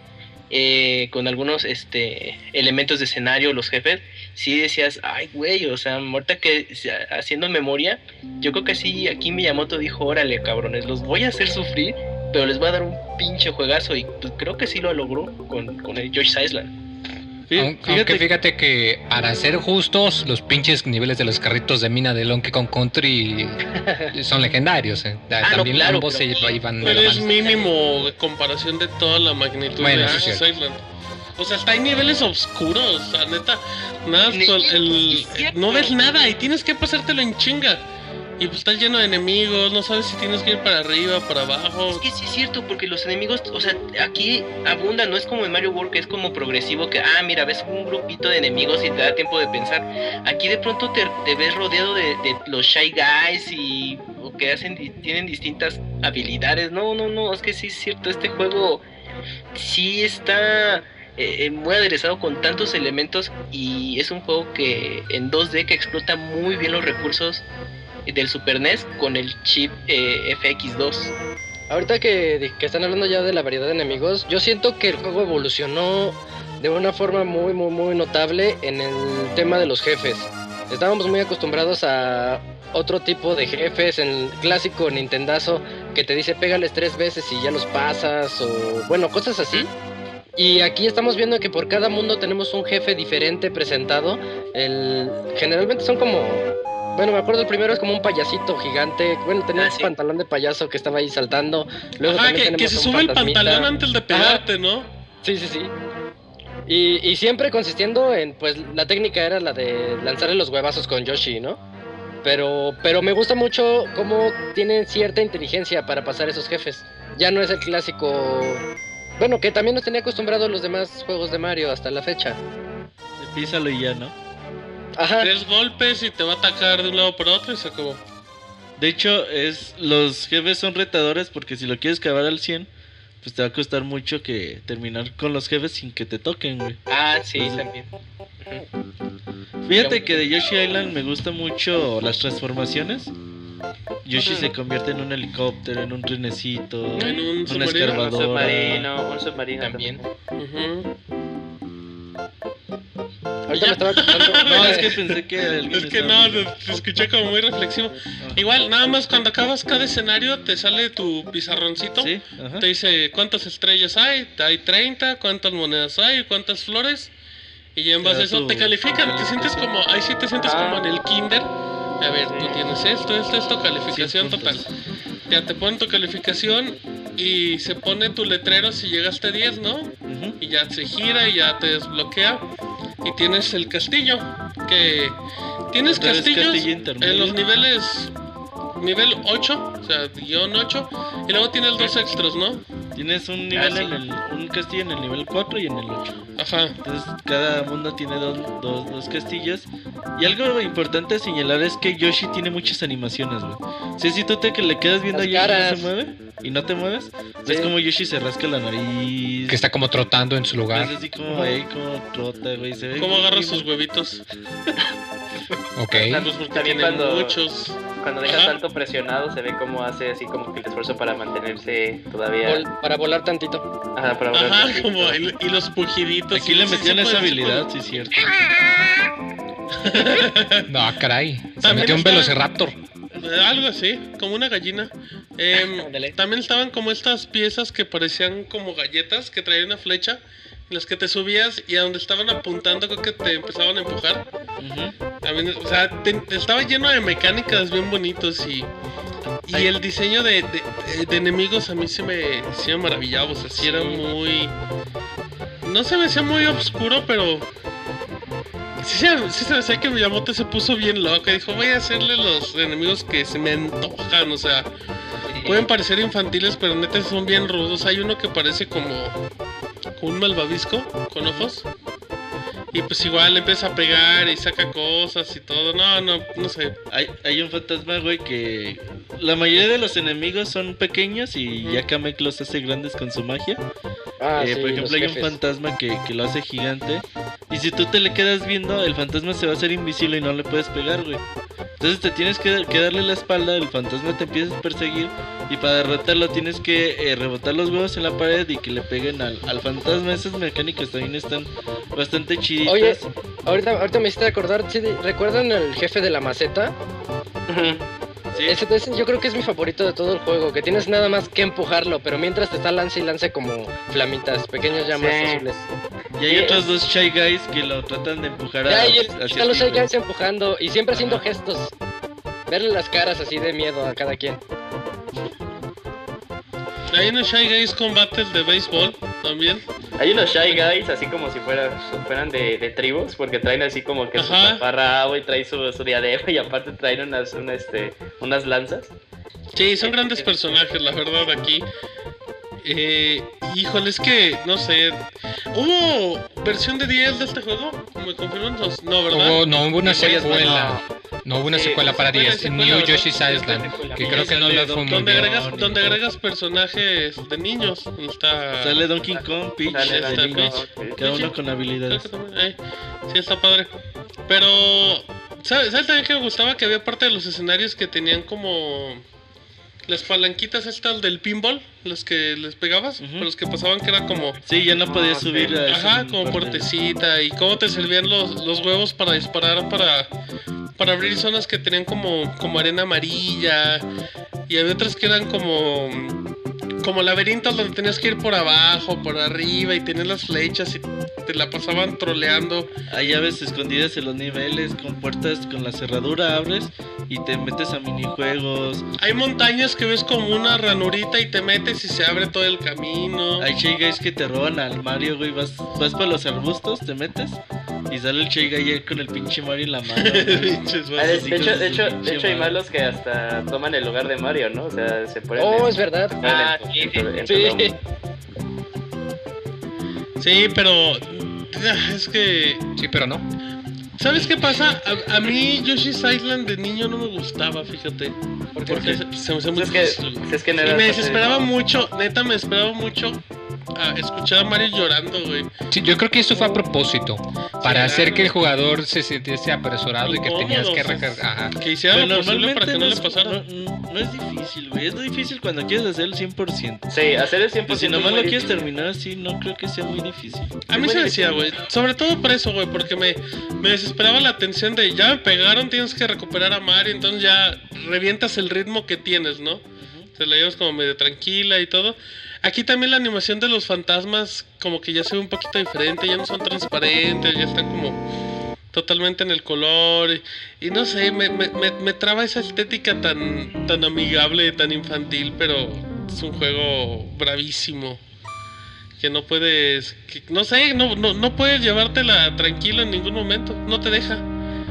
eh, con algunos este elementos de escenario, los jefes, sí decías, ay güey, o sea, ahorita que haciendo memoria, yo creo que sí, aquí Miyamoto dijo, órale cabrones, los voy a hacer sufrir, pero les voy a dar un pinche juegazo y pues, creo que sí lo logró con, con el George Island. Aun- Aunque fíjate que, para ser justos, los pinches niveles de los carritos de mina de Donkey Kong Country *laughs* son legendarios. eh. Ah, no, También claro, ambos pero- se iban de Pero es mínimo comparación de toda la magnitud Bueno, de sí. Island. O sea, está en niveles oscuros, o sea, neta. Nada, el- es no ves nada y tienes que pasártelo en chinga. Y pues estás lleno de enemigos, no sabes si tienes que ir para arriba, para Es abajo. que sí es cierto, porque los enemigos, o sea, aquí abundan, no es como en Mario World que es como progresivo, que, ah, mira, ves un grupito de enemigos y te da tiempo de pensar. Aquí de pronto te, te ves rodeado de, de los Shy Guys y o que hacen, tienen distintas habilidades. No, no, no, es que sí es cierto, este juego sí está eh, eh, muy aderezado con tantos elementos y es un juego que en 2D que explota muy bien los recursos del Super NES con el chip eh, FX2. Ahorita que, que están hablando ya de la variedad de enemigos, yo siento que el juego evolucionó de una forma muy, muy, muy notable en el tema de los jefes. Estábamos muy acostumbrados a otro tipo de jefes, en el clásico Nintendazo, que te dice pégales tres veces y ya los pasas, o bueno, cosas así. Y aquí estamos viendo que por cada mundo tenemos un jefe diferente presentado. El, generalmente son como bueno, me acuerdo el primero es como un payasito gigante. Bueno, tenía Ah, un pantalón de payaso que estaba ahí saltando. Luego Ajá, que, se sube el pantalón antes de pegarte, ¿no? Sí, sí, sí. Y, y siempre consistiendo en, pues, la técnica era la de lanzarle los huevazos con Yoshi, ¿no? Pero, pero me gusta mucho cómo tienen cierta inteligencia para pasar esos jefes. Ya no es el clásico... Bueno, que también nos tenía acostumbrado los demás juegos de Mario hasta la fecha. Písalo y ya, ¿no? Ajá. Tres golpes y te va a atacar de un lado para otro y se acabó. De hecho, es los jefes son retadores porque si lo quieres acabar al 100, pues te va a costar mucho que terminar con los jefes sin que te toquen, güey. Ah, sí, Pues- también. Fíjate que de Yoshi Island me gusta mucho las transformaciones. Yoshi se convierte en un helicóptero, en un trenecito, En un una submarino. Un submarino, un submarino También. Ujú. Ahorita me estaba *laughs* contando. No, es que pensé que alguien Es que no, te, escuché como muy reflexivo. Igual, nada más cuando acabas cada escenario te sale tu pizarroncito. Sí, ajá. Te dice cuántas estrellas hay, hay 30, cuántas monedas hay, cuántas flores. Y ya en base a eso te califican, te sientes como, ahí sí te sientes Ah. como en el kinder. A ver, tú tienes esto, esto, esto, calificación total. Ya te ponen tu calificación y se pone tu letrero si llegaste a 10, ¿no? Y ya se gira y ya te desbloquea y tienes el castillo que tienes castillos en los niveles nivel 8 o sea guion 8 y luego tienes dos extras no Tienes un nivel Ah, sí. en el, un castillo en el nivel 4 y en el 8. ajá Entonces cada mundo tiene dos, dos, dos castillos. Y algo importante a señalar es que Yoshi tiene muchas animaciones, güey. O sea, si tú te que le quedas viendo Las a Yoshi y no caras. se mueve y no te mueves, Sí. ves como Yoshi se rasca la nariz. Que está como trotando en su Es lugar. así como ahí, como trota, güey. Se ve cómo agarra sus huevitos Ok. pues porque También tiene cuando- muchos Cuando dejas Ajá. tanto presionado se ve cómo hace así como que el esfuerzo para mantenerse todavía Vol- para volar tantito. Ajá, para volar ajá tantito. como y, y los pujiditos Aquí le metían esa habilidad, sí, cierto. *laughs* No, caray. Se También metió un está- velociraptor. Algo así, como una gallina. Em, *laughs* también estaban como estas piezas que parecían como galletas que traían una flecha, en las que te subías y a donde estaban apuntando creo que te empezaban a empujar. También, o sea, te- estaba lleno de mecánicas bien bonitos y, y el diseño de, de- de enemigos a mí se me, sí me maravillaba, o sea, sí era muy... No se me hacía muy oscuro, pero... Sí se, sí se me hacía que Miyamoto se puso bien loco y dijo, voy a hacerle los enemigos que se me antojan, o sea... Pueden parecer infantiles, pero neta son bien rudos. Hay uno que parece como con un malvavisco con ojos. Y pues igual empieza a pegar y saca cosas y todo. No, no, no sé. Hay, hay un fantasma, güey, que la mayoría de los enemigos son pequeños y ya Kamek los hace grandes con su magia. Ah, Eh, sí, por ejemplo, los hay un fantasma que, que lo hace gigante. Y si tú te le quedas viendo, el fantasma se va a hacer invisible y no le puedes pegar, güey. Entonces te tienes que, que darle la espalda, el fantasma te empieza a perseguir. Y para derrotarlo tienes que eh, rebotar los huevos en la pared y que le peguen al, al fantasma. Esas mecánicas también están bastante chiditas. Oye, ahorita, ahorita me hiciste acordar, ¿sí? ¿recuerdan el jefe de la maceta? Sí. Ese, ese yo creo que es mi favorito de todo el juego, que tienes nada más que empujarlo, pero mientras te está lance y lance como flamitas, pequeñas llamas Sí. azules. Y hay otros dos Shy Guys que lo tratan de empujar Ya, a, y el- hacia los Shy. Guys empujando y siempre haciendo gestos. Verle las caras así de miedo a cada quien. Hay unos Shy Guys con battles de béisbol también. Hay unos Shy Guys así como si fueran, fueran de, de tribus, porque traen así como que su Ajá. taparrabo y traen su, su diadema y aparte traen unas, una, este, unas lanzas. Sí, son grandes personajes, la verdad, aquí. Eh, híjole, es que, no sé. ¿Hubo versión de 10 de este juego? ¿Me confirman los? No, ¿verdad? Hubo, no hubo una secuela. No hubo una secuela para secuela, 10. secuela, New ¿verdad? Yoshi's Island. Que creo que no le fue muy donde bien. agregas, donde agregas personajes de niños. Está. Sale Donkey Kong, Peach, niños, Kong. cada uno Peach. con habilidades. eh, sí, está padre. Pero, ¿sabes, ¿sabes también que me gustaba? Que había parte de los escenarios que tenían como las palanquitas estas del pinball, los que les pegabas, pero los que pasaban que era como, Sí, ya no podías Ah, subir a ajá, como parte. puertecita y cómo te servían los, los huevos para disparar para, para abrir zonas que tenían como, como arena amarilla y había otras que eran como como laberintos donde tenías que ir por abajo, por arriba y tenías las flechas y te la pasaban troleando. Hay llaves escondidas en los niveles, con puertas con la cerradura abres y te metes a minijuegos. Hay montañas que ves como una ranurita y te metes y se abre todo el camino. Hay Guys que te roban al Mario, güey. Vas, vas por los arbustos, te metes y sale el Guy ahí con el pinche Mario en la mano. *laughs* Pinches Ah, de, hecho, de, hecho, de hecho hay malos que hasta toman el lugar de Mario, ¿no? O sea, se ponen... Oh, es verdad. Ah, sí, sí. pero ah, es que Sí, pero no. ¿Sabes qué pasa? A, a mí Yoshi's Island de niño no me gustaba, fíjate. Porque se, se me hacía muy Es que, difícil. es que no Y me desesperaba mucho, neta me desesperaba mucho a escuchar a Mario llorando, güey. Sí, yo creo que eso fue a propósito. Para Sí, hacer claro. que el jugador se sintiese apresurado y que tenías que Incómodo, recargar. Ajá. Que hiciera Pero lo posible normalmente para que no, le es, pasara. no, no es difícil, güey. Es difícil cuando quieres hacer el 100%. Sí, hacer el 100% Pues si nomás lo quieres terminar así, no creo que sea muy difícil. A mí se decía, güey. Sobre todo por eso, güey. Porque me, me desesperaba la tensión de ya me pegaron, tienes que recuperar a Mario. Entonces ya revientas el ritmo que tienes, ¿no? Se la llevas como medio tranquila y todo. Aquí también la animación de los fantasmas como que ya se ve un poquito diferente, ya no son transparentes, ya están como totalmente en el color. Y, y no sé, me, me, me, me traba esa estética tan, tan amigable, tan infantil, pero es un juego bravísimo. Que no puedes, que, no sé, no, no, no puedes llevártela tranquilo en ningún momento, no te deja.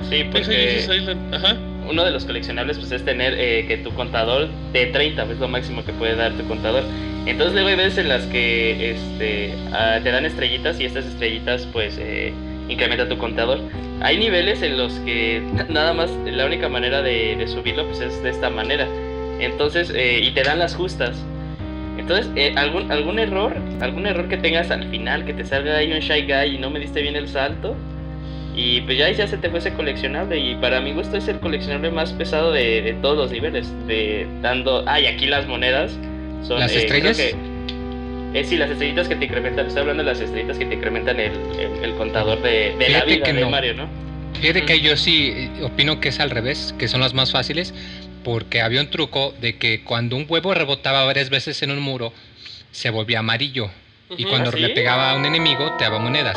Sí, Deja porque Island, ajá. Uno de los coleccionables pues es tener eh, que tu contador de 30 es lo máximo que puede dar tu contador. Entonces luego hay veces en las que este, ah, te dan estrellitas y estas estrellitas pues eh, incrementa tu contador. Hay niveles en los que *laughs* nada más la única manera de, de subirlo pues es de esta manera. Entonces, eh, y te dan las justas. Entonces, eh, algún, algún error, algún error que tengas al final, que te salga ahí un Shy Guy y no me diste bien el salto, y pues ya, ya se te fue ese coleccionable. Y para mi gusto es el coleccionable más pesado de, de todos los niveles. De dando. Ah, y aquí las monedas son. ¿Las eh, estrellas? que- eh, sí, las estrellitas que te incrementan. Estoy hablando de las estrellitas que te incrementan el, el, el contador de, de la vida que de no. Mario, ¿no? Fíjate que yo sí eh, opino que es al revés, que son las más fáciles, porque había un truco de que cuando un huevo rebotaba varias veces en un muro, se volvía amarillo. Y cuando ¿Ah, sí? le pegaba a un enemigo, te daba monedas.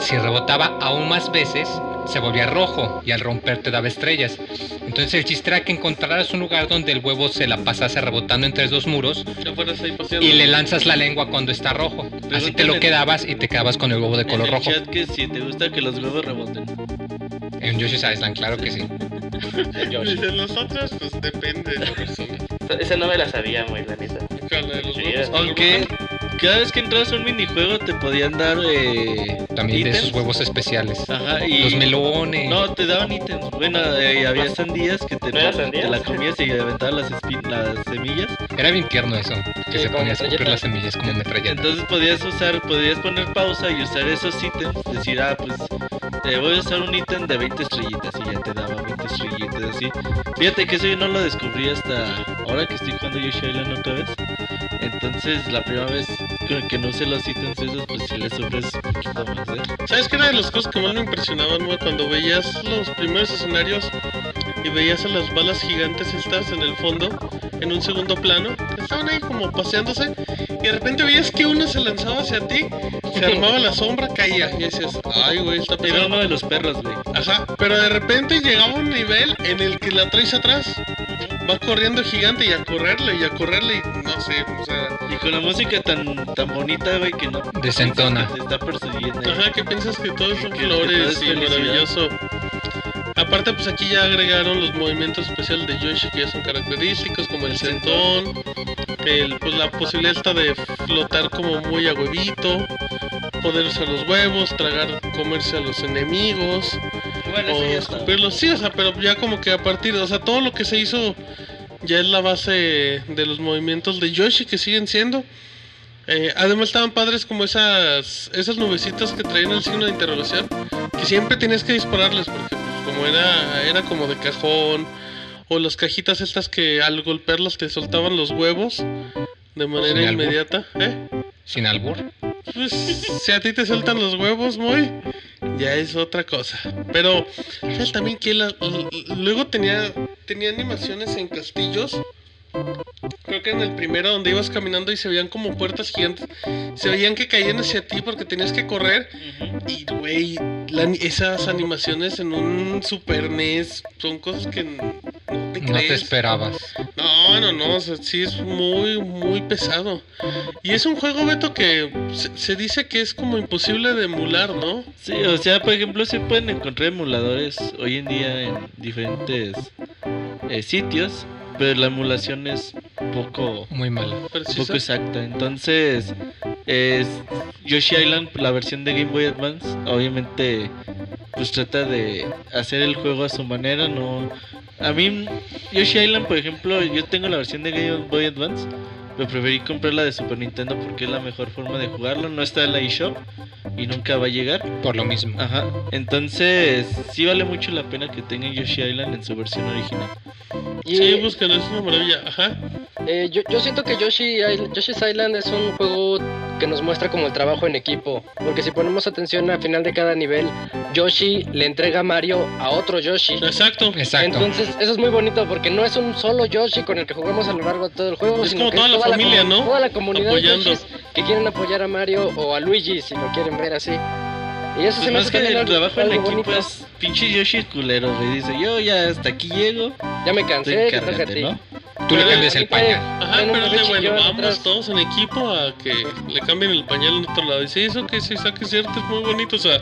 Si rebotaba aún más veces, se volvía rojo y al romper te daba estrellas. Entonces el chiste era que encontraras un lugar donde el huevo se la pasase rebotando entre dos muros y le lanzas la lengua cuando está rojo. Así te lo quedabas y te quedabas con el huevo de color en el rojo. chat que si te gusta que los huevos reboten. En Yoshi's Island, claro que sí. *laughs* Dicen nosotros, pues depende de la persona. Esa no me la sabía muy, la neta. ¿Cuál, la de los Aunque? Cada vez que entras a un minijuego te podían dar eh, También de esos huevos especiales. Ajá, y Los melones. No, te daban ítems. Bueno, eh, había sandías que te, ¿No eran te sandías? la comías y aventaban las, espin- las semillas. Era bien tierno eso. Que Sí, se ponía a escupir las semillas como metralleta. Entonces podías usar, podías poner pausa y usar esos ítems. Decir, ah, pues eh, voy a usar un ítem de 20 estrellitas y ya te daba 20 estrellitas así. Fíjate que eso yo no lo descubrí hasta ahora que estoy jugando Yoshi Island otra vez. Entonces la primera vez que, que no usé los ítems esos, pues sí les ofreces un poquito más, ¿eh? ¿Sabes qué era de las cosas que más me impresionaban? Cuando veías los primeros escenarios y veías a las balas gigantes estas en el fondo, en un segundo plano, estaban ahí como paseándose, y de repente veías que una se lanzaba hacia ti, se *laughs* armaba la sombra, caía, y decías, ay, güey, está Era pesado. uno de los perros, güey. Ajá, pero de repente llegaba un nivel en el que la traes atrás, va corriendo gigante y a correrle, y a correrle, y no sé, o sea... Y con la música tan tan bonita, güey, que no Desentona. piensas que te está persiguiendo. Ajá, que piensas que todo que todo flores es y felicidad. maravilloso. Aparte, pues aquí ya agregaron los movimientos especiales de Yoshi que ya son característicos, como el sentón, el, pues la posibilidad esta de flotar como muy a huevito, poder usar los huevos, tragar, comerse a los enemigos, Bueno, o escupirlos. Sí, o sea, pero ya como que a partir, o sea, todo lo que se hizo ya es la base de los movimientos de Yoshi que siguen siendo. Eh, además estaban padres como esas esas nubecitas que traían el signo de interrogación, que siempre tenías que dispararles porque como era era como de cajón o las cajitas estas que al golpearlas te soltaban los huevos de manera Sin albur. inmediata, ¿eh? Sin albur. Pues si a ti te sueltan los huevos, muy ya es otra cosa. Pero ¿sabes también que la- luego tenía tenía animaciones en castillos. Creo que en el primero donde ibas caminando y se veían como puertas gigantes, se veían que caían hacia ti porque tenías que correr y güey, esas animaciones en un Super NES son cosas que no te No te crees. esperabas. No, no, no, o sea, sí es muy, muy pesado. Y es un juego, Beto, que se, se dice que es como imposible de emular, ¿no? Sí, o sea, por ejemplo, se pueden encontrar emuladores hoy en día en diferentes eh, sitios, pero la emulación es poco, Muy mal. Precisa. poco exacta. Entonces, es Yoshi Island, la versión de Game Boy Advance, obviamente, pues trata de hacer el juego a su manera, no... A mí, Yoshi Island, por ejemplo, yo tengo la versión de Game Boy Advance, pero preferí comprar la de Super Nintendo porque es la mejor forma de jugarlo, no está en la eShop y nunca va a llegar. Por lo mismo. Ajá, entonces sí vale mucho la pena que tengan Yoshi Island en su versión original. Y Sí, búsquenlo, es una maravilla. Ajá. eh, yo, yo siento que Yoshi, Isl- Yoshi's Island es un juego que nos muestra como el trabajo en equipo. Porque si ponemos atención al final de cada nivel, Yoshi le entrega a Mario a otro Yoshi. Exacto. Exacto. Entonces, eso es muy bonito porque no es un solo Yoshi con el que jugamos a lo largo de todo el juego, Es sino como que toda la familia, comu- ¿no? Toda la comunidad Apoyando. que quieren apoyar a Mario o a Luigi, si lo quieren ver así. Y eso Pues se me más hace que el algo, trabajo en algo equipo bonito. es pinche Yoshi culero, güey. Dice, yo ya hasta aquí llego, Ya me cansé, encárgate. ¿no? Tú le Pero- cambias el pañal. Ajá, pero es de bueno, vamos atrás. todos en equipo a que le cambien el pañal en otro lado. Y sí, eso que sí, está que es cierto, es muy bonito, o sea.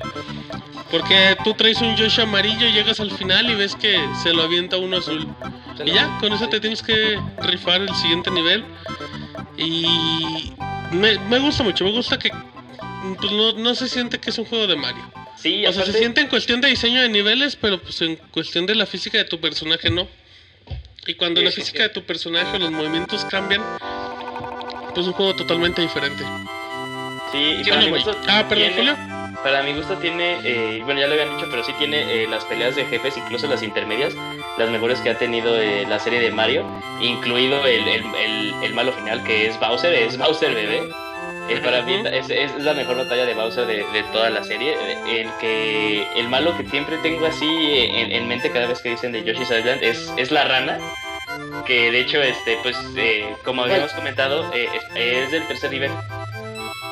Porque tú traes un Yoshi amarillo, llegas al final y ves que se lo avienta uno azul. Se Y ya, con eso te tienes que rifar el siguiente nivel. Y me, me gusta mucho, me gusta que pues no, no se siente que es un juego de Mario. Sí, O sea, se siente en cuestión de diseño de niveles, pero pues en cuestión de la física de tu personaje no. Y cuando Sí, la física sí. de tu personaje, los movimientos cambian, pues es un juego totalmente diferente. Sí, y ¿Sí o Ah, perdón, tiene- Julio. Para mi gusto tiene, eh, bueno ya lo habían dicho, pero sí tiene eh, las peleas de jefes, incluso las intermedias, las mejores que ha tenido eh, la serie de Mario, incluido el, el, el- el malo final que es Bowser, es Bowser bebé. Eh, para mí es, es la mejor batalla de Bowser de, de toda la serie. El que el malo que siempre tengo así eh, en, en mente cada vez que dicen de Yoshi's Island es, es la rana. Que de hecho, este, pues, eh, como habíamos comentado, eh, es del tercer nivel.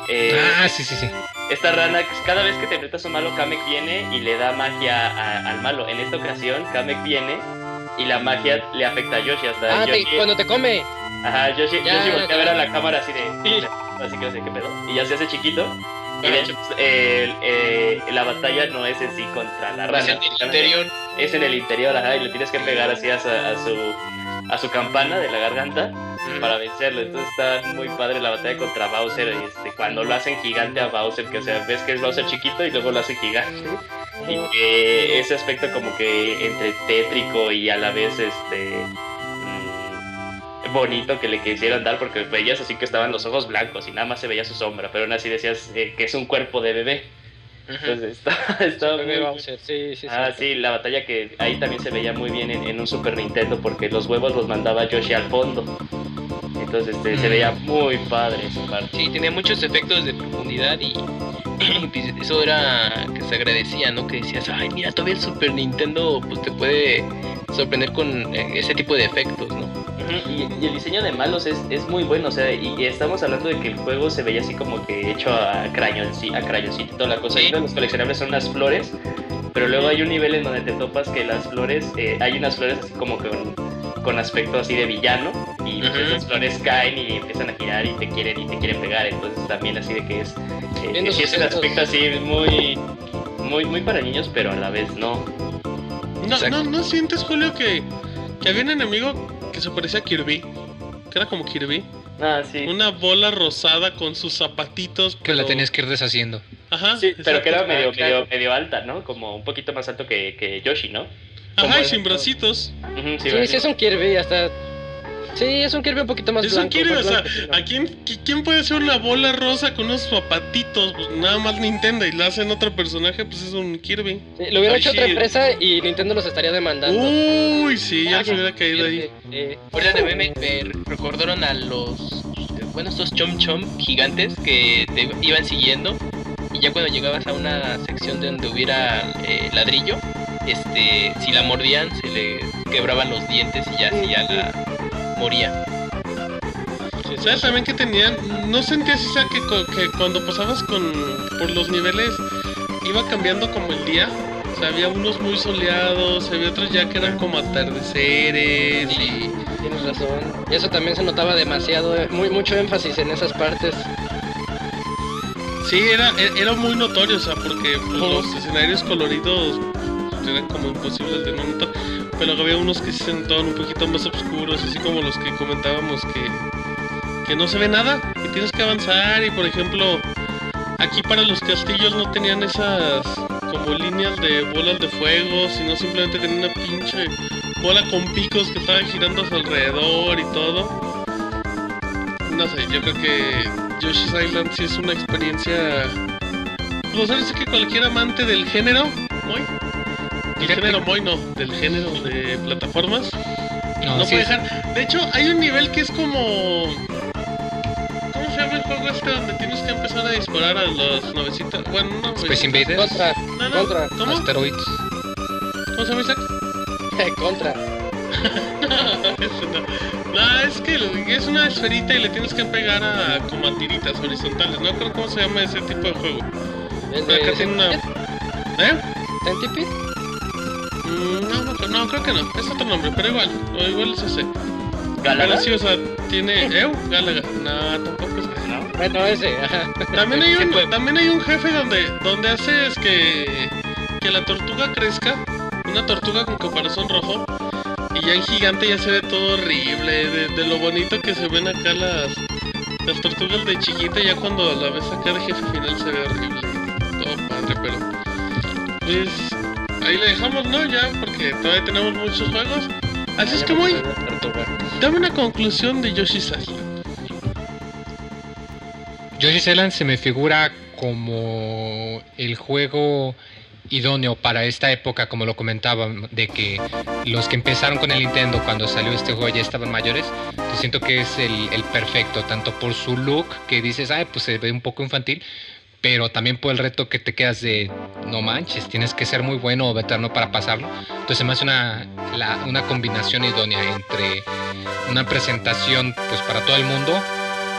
Eh, Ah, sí, sí, sí. esta rana, cada vez que te enfrentas a un malo, Kamek viene y le da magia a- al malo. En esta ocasión, Kamek viene y la magia le afecta a Yoshi. Hasta Ah, te- cuando te come. Ajá, Yoshi, Ya, Yoshi voltea a ver a la cámara así de. *laughs* Así que no sé qué pedo. Y ya se hace chiquito. Y de Ah. hecho, pues, eh, la batalla no es en sí contra la rana. Es en el interior. Es en el interior, ajá, y le tienes que pegar así a, su- a su a su campana de la garganta para vencerlo. Entonces está muy padre la batalla contra Bowser. Este, cuando lo hacen gigante a Bowser, que o sea, ves que es Bowser chiquito y luego lo hacen gigante. Y que ese aspecto como que entre tétrico y a la vez este mm, bonito que le quisieron dar porque veías así que estaban los ojos blancos y nada más se veía su sombra, pero aún así decías eh, que es un cuerpo de bebé. Entonces está, *laughs* está muy- Bowser, sí, sí, Ah, sí, la batalla que ahí también se veía muy bien en, en un Super Nintendo porque los huevos los mandaba Yoshi al fondo. Entonces este, se veía muy padre esa parte. Sí, tenía muchos efectos de profundidad y, *clears throat* y pues eso era que se agradecía, ¿no? Que decías, ay, mira, todavía el Super Nintendo pues te puede sorprender con eh, ese tipo de efectos, ¿no? Y, y el diseño de malos es, es muy bueno, o sea, y, y estamos hablando de que el juego se veía así como que hecho a crayoncito, a crayoncito y toda la cosa. Sí. Los coleccionables son las flores, pero luego hay un nivel en donde te topas que las flores, eh, hay unas flores así como con, con aspecto así de villano, y pues esas flores caen y empiezan a girar y te quieren y te quieren pegar, entonces también así de que es, eh, Viendo sí es un aspecto así muy, muy, muy para niños, pero a la vez no. No, Exacto. no, ¿no sientes, Julio, que, que había un enemigo que se parecía a Kirby? Que era como Kirby. Ah, sí. Una bola rosada con sus zapatitos. Que la tenías que ir deshaciendo. Ajá. Sí, pero que era medio, Ah, medio, medio alta, ¿no? Como un poquito más alto que, que Yoshi, ¿no? Ajá, y sin bracitos. Ujú, Sí, ¿verdad? sí, es un Kirby, hasta. Sí, es un Kirby un poquito más Es un blanco. Kirby, o sea. ¿a quién, qui- quién puede hacer una bola rosa con unos zapatitos? Pues nada más Nintendo y la hacen otro personaje, pues es un Kirby. Sí, lo hubiera Ay, hecho sí. otra empresa y Nintendo los estaría demandando. Uy, sí, ya se hubiera caído ahí. Eh, Ahorita de meme me recordaron a los, bueno, estos chom chom gigantes que te iban siguiendo y ya cuando llegabas a una sección de donde hubiera eh, ladrillo, este, si la mordían se le quebraban los dientes y ya ya la moría. ¿Sabes también que tenían? ¿No sentías esa que, cuando pasabas con por los niveles iba cambiando como el día? O sea, había unos muy soleados, había otros ya que eran como atardeceres y... Tienes razón. Y eso también se notaba demasiado, eh, muy mucho énfasis en esas partes. Sí, era, e- era muy notorio, o sea, porque pues, los escenarios coloridos eran como imposibles de no notar. Pero había unos que se notaban un poquito más oscuros, así como los que comentábamos que, que no se ve nada y tienes que avanzar. Y por ejemplo, aquí para los castillos no tenían esas como líneas de bolas de fuego, sino simplemente tenían una pinche bola con picos que estaba girando a su alrededor y todo. No sé, yo creo que Yoshi's Island sí es una experiencia. Pues sí que cualquier amante del género, Moy. Del Fíjate. género Moy, no, del género de plataformas. No, No sí puede es- dejar. De hecho, hay un nivel que es como. ¿Cómo se llama el juego este donde tienes que empezar a disparar a los novecitos? Bueno, no, Space Invaders, Contra, No, no, contra, ¿Cómo? Asteroids. ¿Cómo se llama Isaac? *laughs* contra. Eso *laughs* no. No, es que es una esferita y le tienes que pegar a como a tiritas horizontales. No creo cómo se llama ese tipo de juego. El Pero acá de tiene una. ¿Eh? Centipede. Mm, No, no, no, creo que no. Es otro nombre, pero igual. O igual es ese. ¿Galaga? Pero sí, o sea, tiene. *laughs* ¿Eu? Galaga. No, tampoco es ese. ¿No? Bueno, ese, ajá. También hay *laughs* un, pues. también hay un jefe donde, donde haces que, que la tortuga crezca. Una tortuga con caparazón rojo. Y ya en gigante ya se ve todo horrible. De, de lo bonito que se ven acá las, las tortugas de chiquita. Ya cuando la ves acá de jefe final se ve horrible. Todo padre, pero. Pues. Ahí le dejamos, ¿no? Ya, porque todavía tenemos muchos juegos. Así es que muy. Dame una conclusión de Yoshi's Island. Yoshi's Island se me figura como el juego idóneo para esta época, como lo comentaba, de que los que empezaron con el Nintendo cuando salió este juego ya estaban mayores. Yo siento que es el, el perfecto, tanto por su look, que dices, ay, pues se ve un poco infantil, pero también por el reto que te quedas de, no manches, tienes que ser muy bueno o veterano para pasarlo. Entonces me hace una, la- una combinación idónea entre una presentación pues para todo el mundo,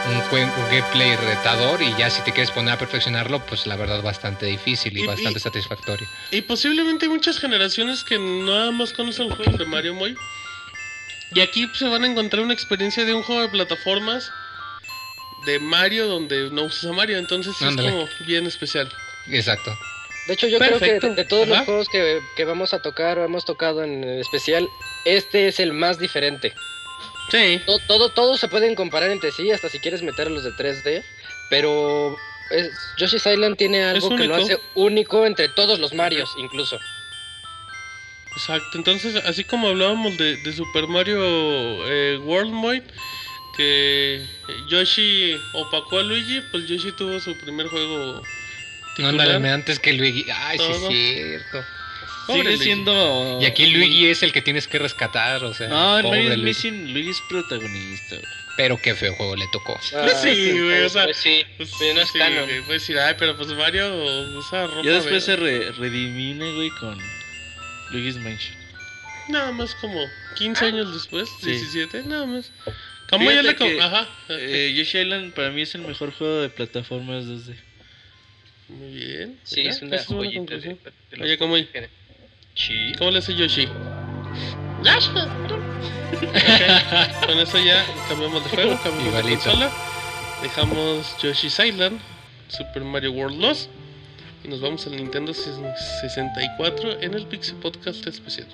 un, un gameplay retador y ya si te quieres poner a perfeccionarlo, pues la verdad bastante difícil y, Y- bastante y- satisfactorio. Y posiblemente muchas generaciones que nada más conocen juegos de Mario Moy. Y aquí pues, se van a encontrar una experiencia de un juego de plataformas de Mario donde no usas a Mario. Entonces es como bien especial. Exacto. De hecho, yo creo que de, de todos los juegos que, que vamos a tocar o hemos tocado en especial, este es el más diferente. Sí. To- todo, todos se pueden comparar entre sí, hasta si quieres meter los de 3D, pero es, Yoshi's Island tiene algo que lo hace único entre todos los Marios, incluso. Exacto, entonces así como hablábamos de, de Super Mario eh, World Boy, que Yoshi opacó a Luigi, pues Yoshi tuvo su primer juego No, ándale, antes que Luigi. Ay, sí, Todo. es cierto. Pobre Sigue Luigi. siendo. Y aquí Luigi es el que tienes que rescatar, o sea. No, en Mario Luigi. Missing, Luigi es protagonista, güey. Pero qué feo juego le tocó. Ah, sí, güey, o sea, Pues sí, pues, no es sí, canon. güey, puedes decir, ay, pero pues Mario usa ropa Ya después de- se re- redimine, güey, con Luigi's Mansion. Nada más como 15 años después, Sí. 17, nada más. Como ya Fíjate le... que, Ajá. Eh, Yoshi Island para mí es el mejor juego de plataformas 2D. Muy bien. Sí, mira, es una esa buena joyita de, de Oye, ¿cómo Sí. ¿Cómo le hace Yoshi? *laughs* Ok, Con eso ya cambiamos de juego, cambiamos de consola. Dejamos Yoshi's Island, Super Mario World 2 y nos vamos al Nintendo 64 en el Pixie Podcast especial.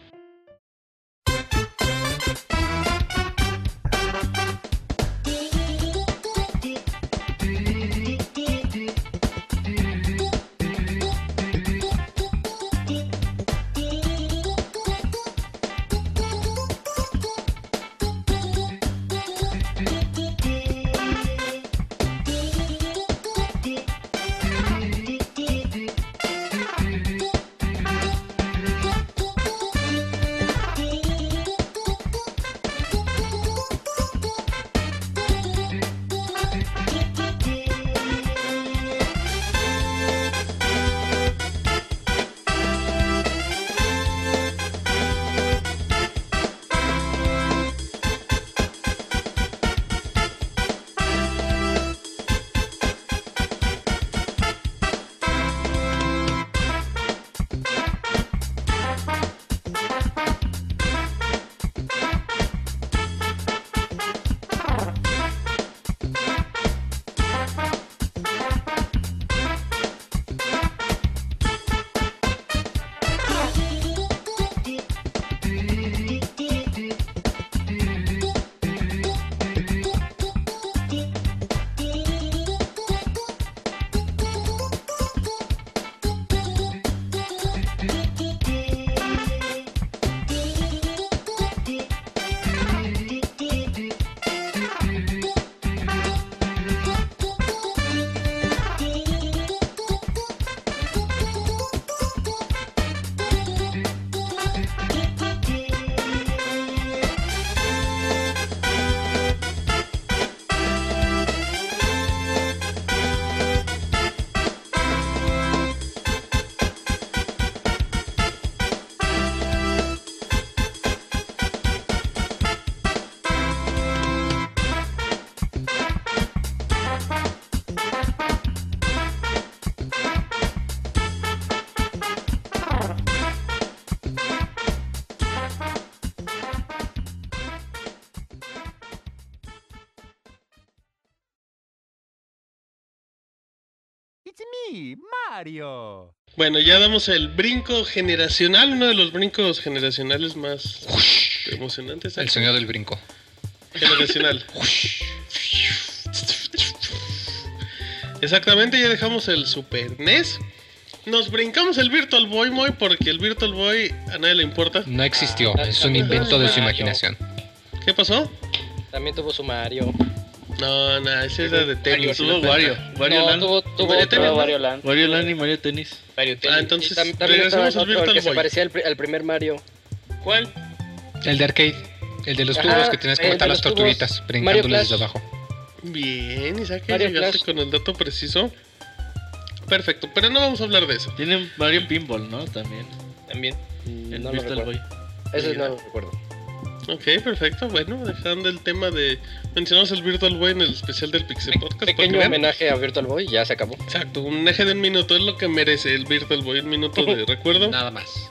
Bueno, ya damos el brinco generacional, uno de los brincos generacionales más emocionantes. El sonido del brinco. Generacional. Exactamente, ya dejamos el Super NES. Nos brincamos el Virtual Boy Moy porque el Virtual Boy a nadie le importa. No existió, Ah, es un invento de su imaginación. ¿Qué pasó? También tuvo su Mario. No, no, ese era de tenis. Tuvo no Wario. Wario no, Land. tuvo, tuvo Mario otro. Tennis, ¿no? Wario Land. Wario Land y Mario Tennis. Mario Ah, entonces también estaba regresamos el al Virtual que se Boy. parecía al, pri- al primer Mario. ¿Cuál? El de arcade. El de los Ajá, tubos que tienes que matar las tortuguitas brincándoles desde abajo. Bien, Isaac, Mario llegaste Flash. con el dato preciso. Perfecto, pero no vamos a hablar de eso. Tiene Mario Pinball, ¿no? También. También. El No lo Virtual recuerdo. Boy. Ese no lo recuerdo. Ok, perfecto. Bueno, dejando el tema de. Mencionamos el Virtual Boy en el especial del Pixel Podcast. Pequeño homenaje a Virtual Boy, ya se acabó. Exacto, un eje de un minuto es lo que merece el Virtual Boy, un minuto de *laughs* recuerdo. Nada más.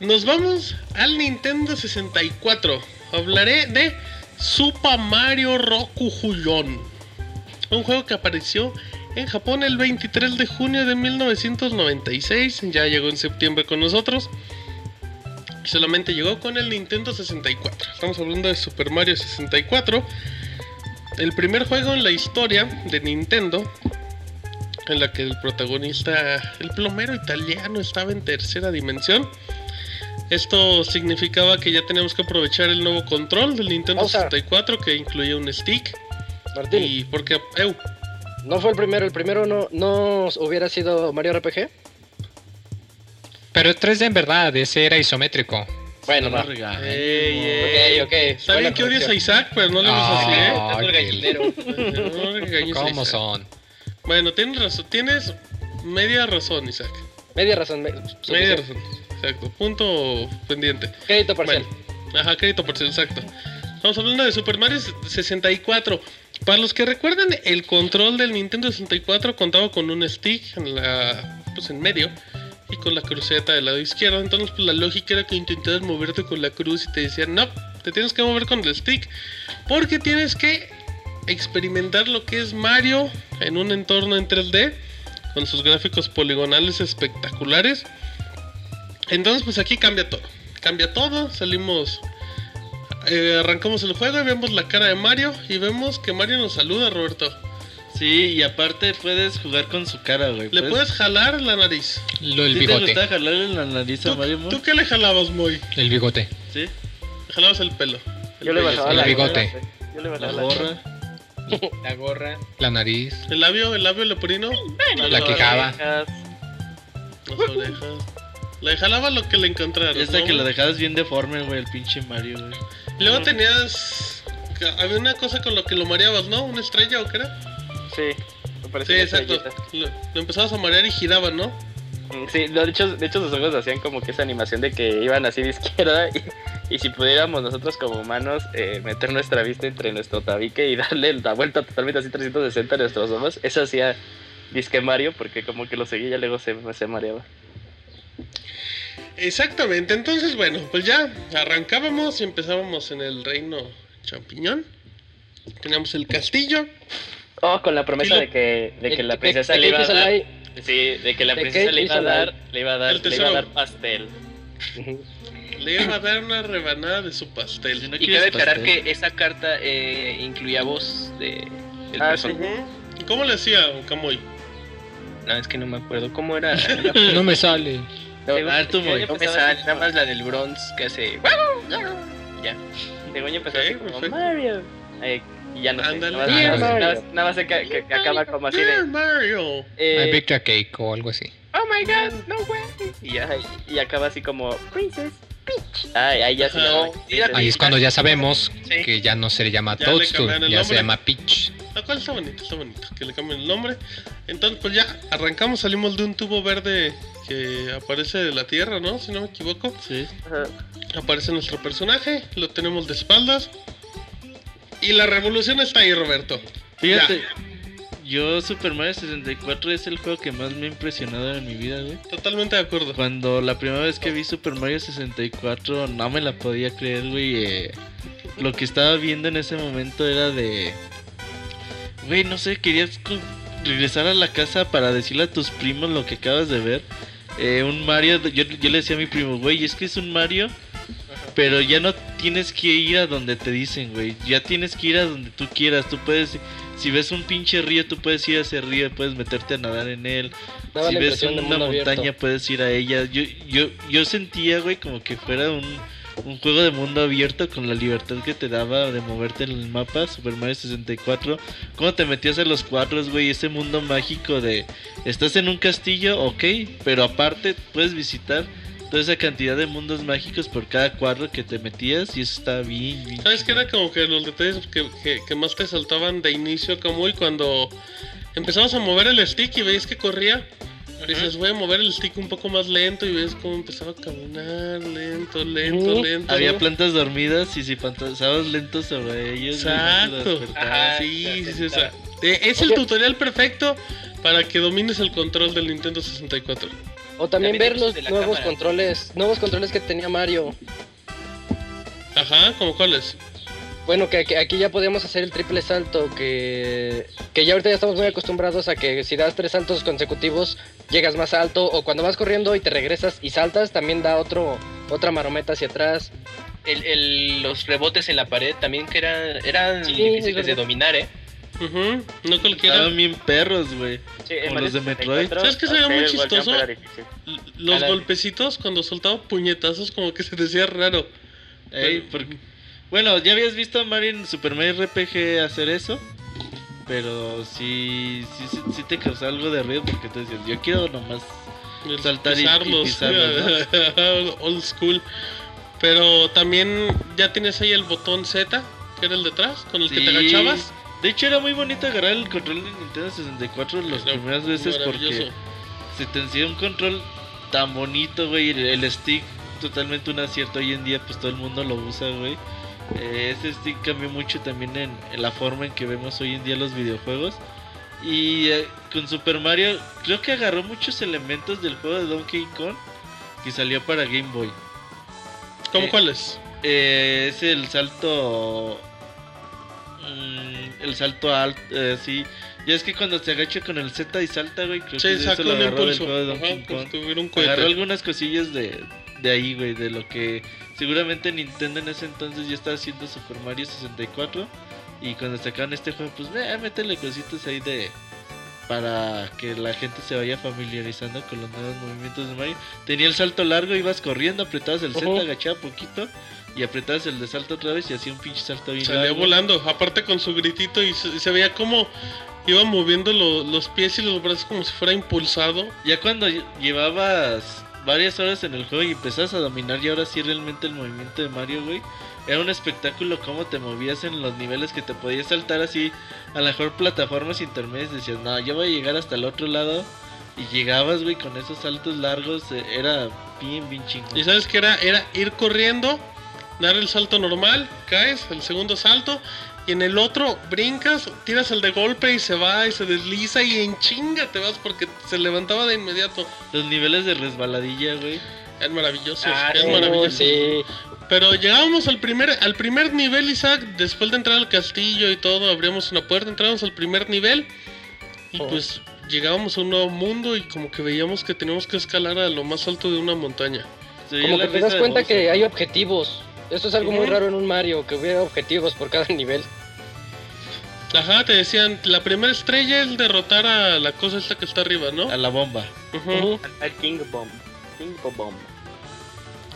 Nos vamos al Nintendo 64. Hablaré de Super Mario Roku Juyon. Un juego que apareció en Japón el 23 de junio de 1996. Ya llegó en septiembre con nosotros. Y solamente llegó con el Nintendo 64. Estamos hablando de Super Mario 64, el primer juego en la historia de Nintendo en la que el protagonista, el plomero italiano, estaba en tercera dimensión. Esto significaba que ya teníamos que aprovechar el nuevo control del Nintendo Pausa. 64 que incluía un stick. Martín, Y porque, ¿no fue el primero? ¿El primero no, no hubiera sido Mario RPG? Pero es 3D en verdad, ese era isométrico. Bueno, No. Ey, ey. Ok, ok. Está bien que odias a. Isaac, pero no le hagas así, ¿eh? Ah, *laughs* ¿Cómo son? Bueno, tienes razón, tienes media razón, Isaac. Media razón. me- Media razón. Exacto. Punto pendiente. Crédito parcial. Bueno, ajá, crédito parcial, exacto. Estamos hablando de Super Mario 64. Para los que recuerdan, el control del Nintendo 64 contaba con un stick en la, pues en medio y con la cruceta del lado izquierdo. Entonces, pues la lógica era que intentabas moverte con la cruz y te decían, no, te tienes que mover con el stick porque tienes que experimentar lo que es Mario en un entorno en 3D con sus gráficos poligonales espectaculares. Entonces, pues aquí cambia todo. Cambia todo, salimos eh, arrancamos el juego y vemos la cara de Mario y vemos que Mario nos saluda, Roberto. Sí, y aparte puedes jugar con su cara, güey. Le puedes jalar la nariz. Lo, el ¿Sí te bigote. gusta jalarle la nariz a ¿Tú, Mario, Mo? tú qué le jalabas, Moy? El bigote. ¿Sí? Le jalabas el pelo. El Yo le pelo. bajaba El la bigote. gorra, Yo le La bajaba la gorra. La gorra. La nariz. El labio, el labio leporino. La quijada. orejas. Las orejas. Le jalaba lo que le encontraron. Esta ¿no? que la dejabas bien deforme, güey, el pinche Mario, güey. Luego tenías. que Había una cosa con lo que lo mareabas, ¿no? ¿Una estrella o qué era? Sí, me Sí, parecía una exacto. Lo, lo empezabas a marear y giraban, ¿no? Mm, Sí, no, de, hecho, de hecho sus ojos hacían como que esa animación de que iban así de izquierda *laughs* y, y si pudiéramos nosotros como humanos eh, meter nuestra vista entre nuestro tabique y darle la vuelta totalmente así 360 a nuestros ojos, eso hacía disque Mario porque como que lo seguía y luego se, se mareaba. Exactamente, entonces bueno, pues ya arrancábamos y empezábamos en el reino champiñón. Teníamos el castillo. Oh, con la promesa lo- de que, de que De- la de- princesa de le iba a dar... Sí, de que la de princesa le iba a dar, le iba a dar, El le iba a dar pastel. Le iba a dar una rebanada de su pastel. Si no Y cabe aclarar pastel. que esa carta eh, incluía voz de, del Ah. ¿Y ¿Cómo le hacía Camoy? No, es que no me acuerdo cómo era. *laughs* No me sale. No, A ver, tú, Moy. no me sale, nada más la del bronze que hace. Ya. Según yo empezó así Ok, como. Mario. Eh, y ya no sé. Nada más, nada más- nada más- nada más sé que, que- que acaba como así de. Mario. eh, I a cake o algo así. Oh my god, no way. y, ya, y acaba así como. Princess Peach. Ay, ahí ya se llama. Ahí es cuando ya sabemos Sí. que ya no se le llama Ya Toadstool, ya se llama Peach. La cual está bonito, está bonito. Que le cambien el nombre. Entonces, pues ya arrancamos, salimos de un tubo verde que aparece de la tierra, ¿no? Si no me equivoco. Sí. Ajá. Aparece nuestro personaje, lo tenemos de espaldas. Y la revolución está ahí, Roberto. Fíjate, yo Super Mario 64 es el juego que más me ha impresionado en mi vida, güey. Totalmente de acuerdo. Cuando la primera vez que vi Super Mario 64 no me la podía creer, güey. eh, lo que estaba viendo en ese momento era de... Güey, no sé, querías regresar a la casa para decirle a tus primos lo que acabas de ver. Eh, un Mario, yo, yo le decía a mi primo, güey, es que es un Mario, pero ya no tienes que ir a donde te dicen, güey. Ya tienes que ir a donde tú quieras. Tú puedes, si ves un pinche río, tú puedes ir a ese río, puedes meterte a nadar en él. Daba si ves una abierto. montaña, puedes ir a ella. Yo, yo, yo sentía, güey, como que fuera un, un juego de mundo abierto con la libertad que te daba de moverte en el mapa, Super Mario 64. Cómo te metías en los cuadros, güey, ese mundo mágico de estás en un castillo, ok, pero aparte puedes visitar toda esa cantidad de mundos mágicos por cada cuadro que te metías y eso está bien, bien ¿Sabes qué era como que los detalles que, que- que más te saltaban de inicio, Camuy, cuando empezabas a mover el stick y veías que corría? Dices, voy a mover el stick un poco más lento y ves cómo empezaba a caminar, lento, lento, lento. Había plantas dormidas y si pasabas lento sobre ellos, Exacto. despertabas. Ajá, Sí, te sí, sí, o aceptaba. sea, eh, es el tutorial perfecto para que domines el control del Nintendo 64. O también ver los nuevos cámara. controles, nuevos controles que tenía Mario. Ajá, ¿como cuáles? Bueno, que, que aquí ya podíamos hacer el triple salto, que, que ya ahorita ya estamos muy acostumbrados a que si das tres saltos consecutivos llegas más alto, o cuando vas corriendo y te regresas y saltas, también da otro, otra marometa hacia atrás. El, el- los rebotes en la pared también que eran, eran Sí, difíciles de dominar, ¿eh? Ujú, No cualquiera. Estaban bien perros, güey. Sí, en Como los de Metroid. 64, ¿Sabes qué muy el wall jump chistoso? Los golpecitos cuando soltaba puñetazos como que se decía raro. Ey, porque- Bueno, ya habías visto a Mario en Super Mario RPG hacer eso. Pero sí, sí, sí, sí te causó algo de ruido porque tú decías, yo quiero nomás El Saltar y- y pisarlos, pisarlos, *laughs* old school. Pero también ya tienes ahí el botón Z, que era el detrás, con el que te Sí. agachabas. De hecho era muy bonito agarrar el control de Nintendo 64 las Era primeras veces porque se te hacía un control tan bonito, güey. El, el stick totalmente un acierto. Hoy en día pues todo el mundo lo usa, güey. Eh, ese stick cambió mucho también en, en la forma en que vemos hoy en día los videojuegos. Y eh, con Super Mario creo que agarró muchos elementos del juego de Donkey Kong que salió para Game Boy. ¿Cómo Eh, cuáles? Eh, es el salto. mm, el salto alto, eh, sí. Ya es que cuando se agacha con el Z y salta, güey, creo que Sí, eso lo agarró del impulso. juego de Ajá, tuviera un Agarró cohete. algunas cosillas de, de ahí, güey, de lo que seguramente Nintendo en ese entonces ya estaba haciendo Super Mario 64. Y cuando sacaron este juego, pues eh, métele cositas ahí de. Para que la gente se vaya familiarizando con los nuevos movimientos de Mario. Tenía el salto largo, ibas corriendo, apretabas el Z, agachaba poquito. Y apretabas el de salto otra vez y hacía un pinche salto bien Salía largo. volando, aparte con su gritito y se, y se veía como iba moviendo lo- los pies y los brazos como si fuera impulsado. Ya cuando lle- llevabas varias horas en el juego y empezabas a dominar y ahora sí realmente el movimiento de Mario, güey, era un espectáculo cómo te movías en los niveles que te podías saltar así a lo mejor plataformas intermedias, decías, no, yo voy a llegar hasta el otro lado y llegabas, güey, con esos saltos largos, eh, era bien, bien chingón. Y sabes que era, era ir corriendo, dar el salto normal, caes, el segundo salto, y en el otro brincas, tiras el de golpe y se va y se desliza y en chinga te vas porque se levantaba de inmediato. Los niveles de resbaladilla, güey. Es maravilloso, Ah, es sí, maravilloso. sí. Pero llegábamos al primer, al primer nivel, Isaac, después de entrar al castillo y todo, abríamos una puerta, entramos al primer nivel y Oh. pues llegábamos a un nuevo mundo y como que veíamos que teníamos que escalar a lo más alto de una montaña. Se Como que te das cuenta que hay objetivos. Eso es algo muy raro en un Mario, que hubiera objetivos por cada *laughs* nivel. Ajá, te decían, la primera estrella es derrotar a la cosa esta que está arriba, ¿no? A la bomba. Ujú. Ujú. Al King Bomb. King Bomb.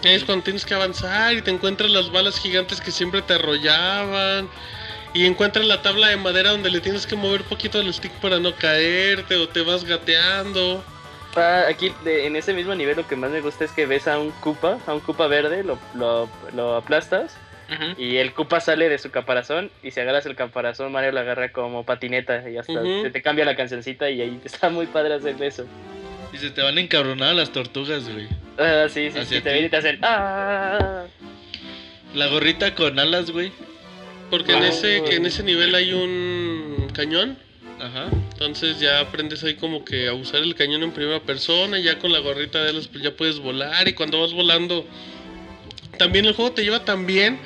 Es cuando tienes que avanzar y te encuentras las balas gigantes que siempre te arrollaban. Y encuentras la tabla de madera donde le tienes que mover poquito el stick para no caerte o te vas gateando. Ah, aquí de- en ese mismo nivel lo que más me gusta es que ves a un Koopa, a un Koopa verde, lo, lo, lo aplastas y el Koopa sale de su caparazón y si agarras el caparazón Mario lo agarra como patineta y hasta Ujú. se te cambia la cancioncita y ahí *laughs* está muy padre hacer eso. Y se te van a encabronar las tortugas, güey. Ah, sí, sí, Hacia sí, te ti. vienen y te hacen ¡Ah! La gorrita con alas, güey. Porque en ese, que en ese nivel hay un cañón. Ajá. Entonces ya aprendes ahí como que a usar el cañón en primera persona. Y ya con la gorrita de alas pues ya puedes volar. Y cuando vas volando, también el juego te lleva tan bien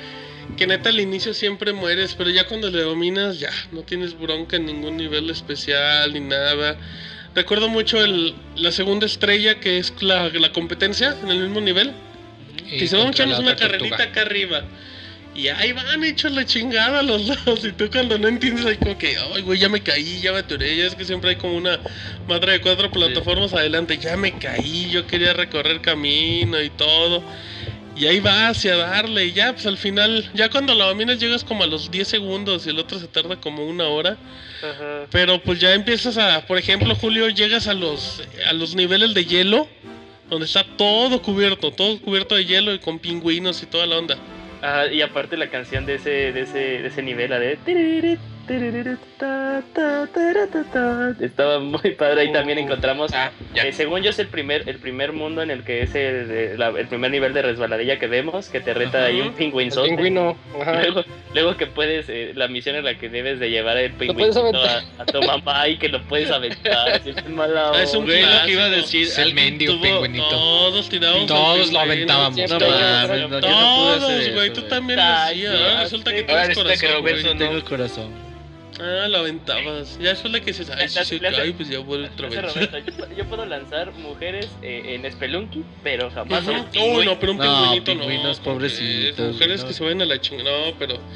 que neta al inicio siempre mueres. Pero ya cuando le dominas, ya no tienes bronca en ningún nivel especial ni nada. Recuerdo mucho el, la segunda estrella que es la, la competencia en el mismo nivel. Y Que se van echando una carrerita acá arriba. Y ahí van hechos la chingada los dos. Y tú cuando no entiendes ahí como que, ay güey, ya me caí, ya me atoré. Ya es que siempre hay como una madre de cuatro plataformas adelante. Ya me caí, yo quería recorrer camino y todo. Y ahí va hacia darle. Y ya, pues al final, ya cuando la dominas llegas como a los 10 segundos y el otro se tarda como una hora. Ajá. Pero pues ya empiezas a, por ejemplo, Julio, llegas a los a los niveles de hielo, donde está todo cubierto, todo cubierto de hielo y con pingüinos y toda la onda. Ajá, y aparte la canción de ese, de ese, de ese nivel, la de estaba muy padre. Ahí también encontramos Ah. Eh, según yo es el primer, el primer mundo en el que es el, la- el primer nivel de resbaladilla que vemos, que te reta Ajá. ahí un El pingüino. Ajá. Luego, luego que puedes, eh, la misión en la que debes de llevar el puedes pingüinito a, a tu mamá y que lo puedes aventar. así es mala es un. Güey, lo que iba a decir. Es el mendigo pingüinito. Todos tirados. Todos lo aventábamos. No no, yo no pude hacer Todos, güey, tú también lo hacías. Resulta que tienes corazón, tengo corazón. Ah, la aventabas. Ya eso es la que dices, ay, si se cae, pues ya vuelve otra vez. Roberto, yo, yo puedo lanzar mujeres eh, en Spelunky, pero jamás Oh, Pingüino. no, pero un No, pingüinito no. pingüinos, porque pobrecitos, Mujeres no. que se vayan a la chingada. No, pero. *laughs*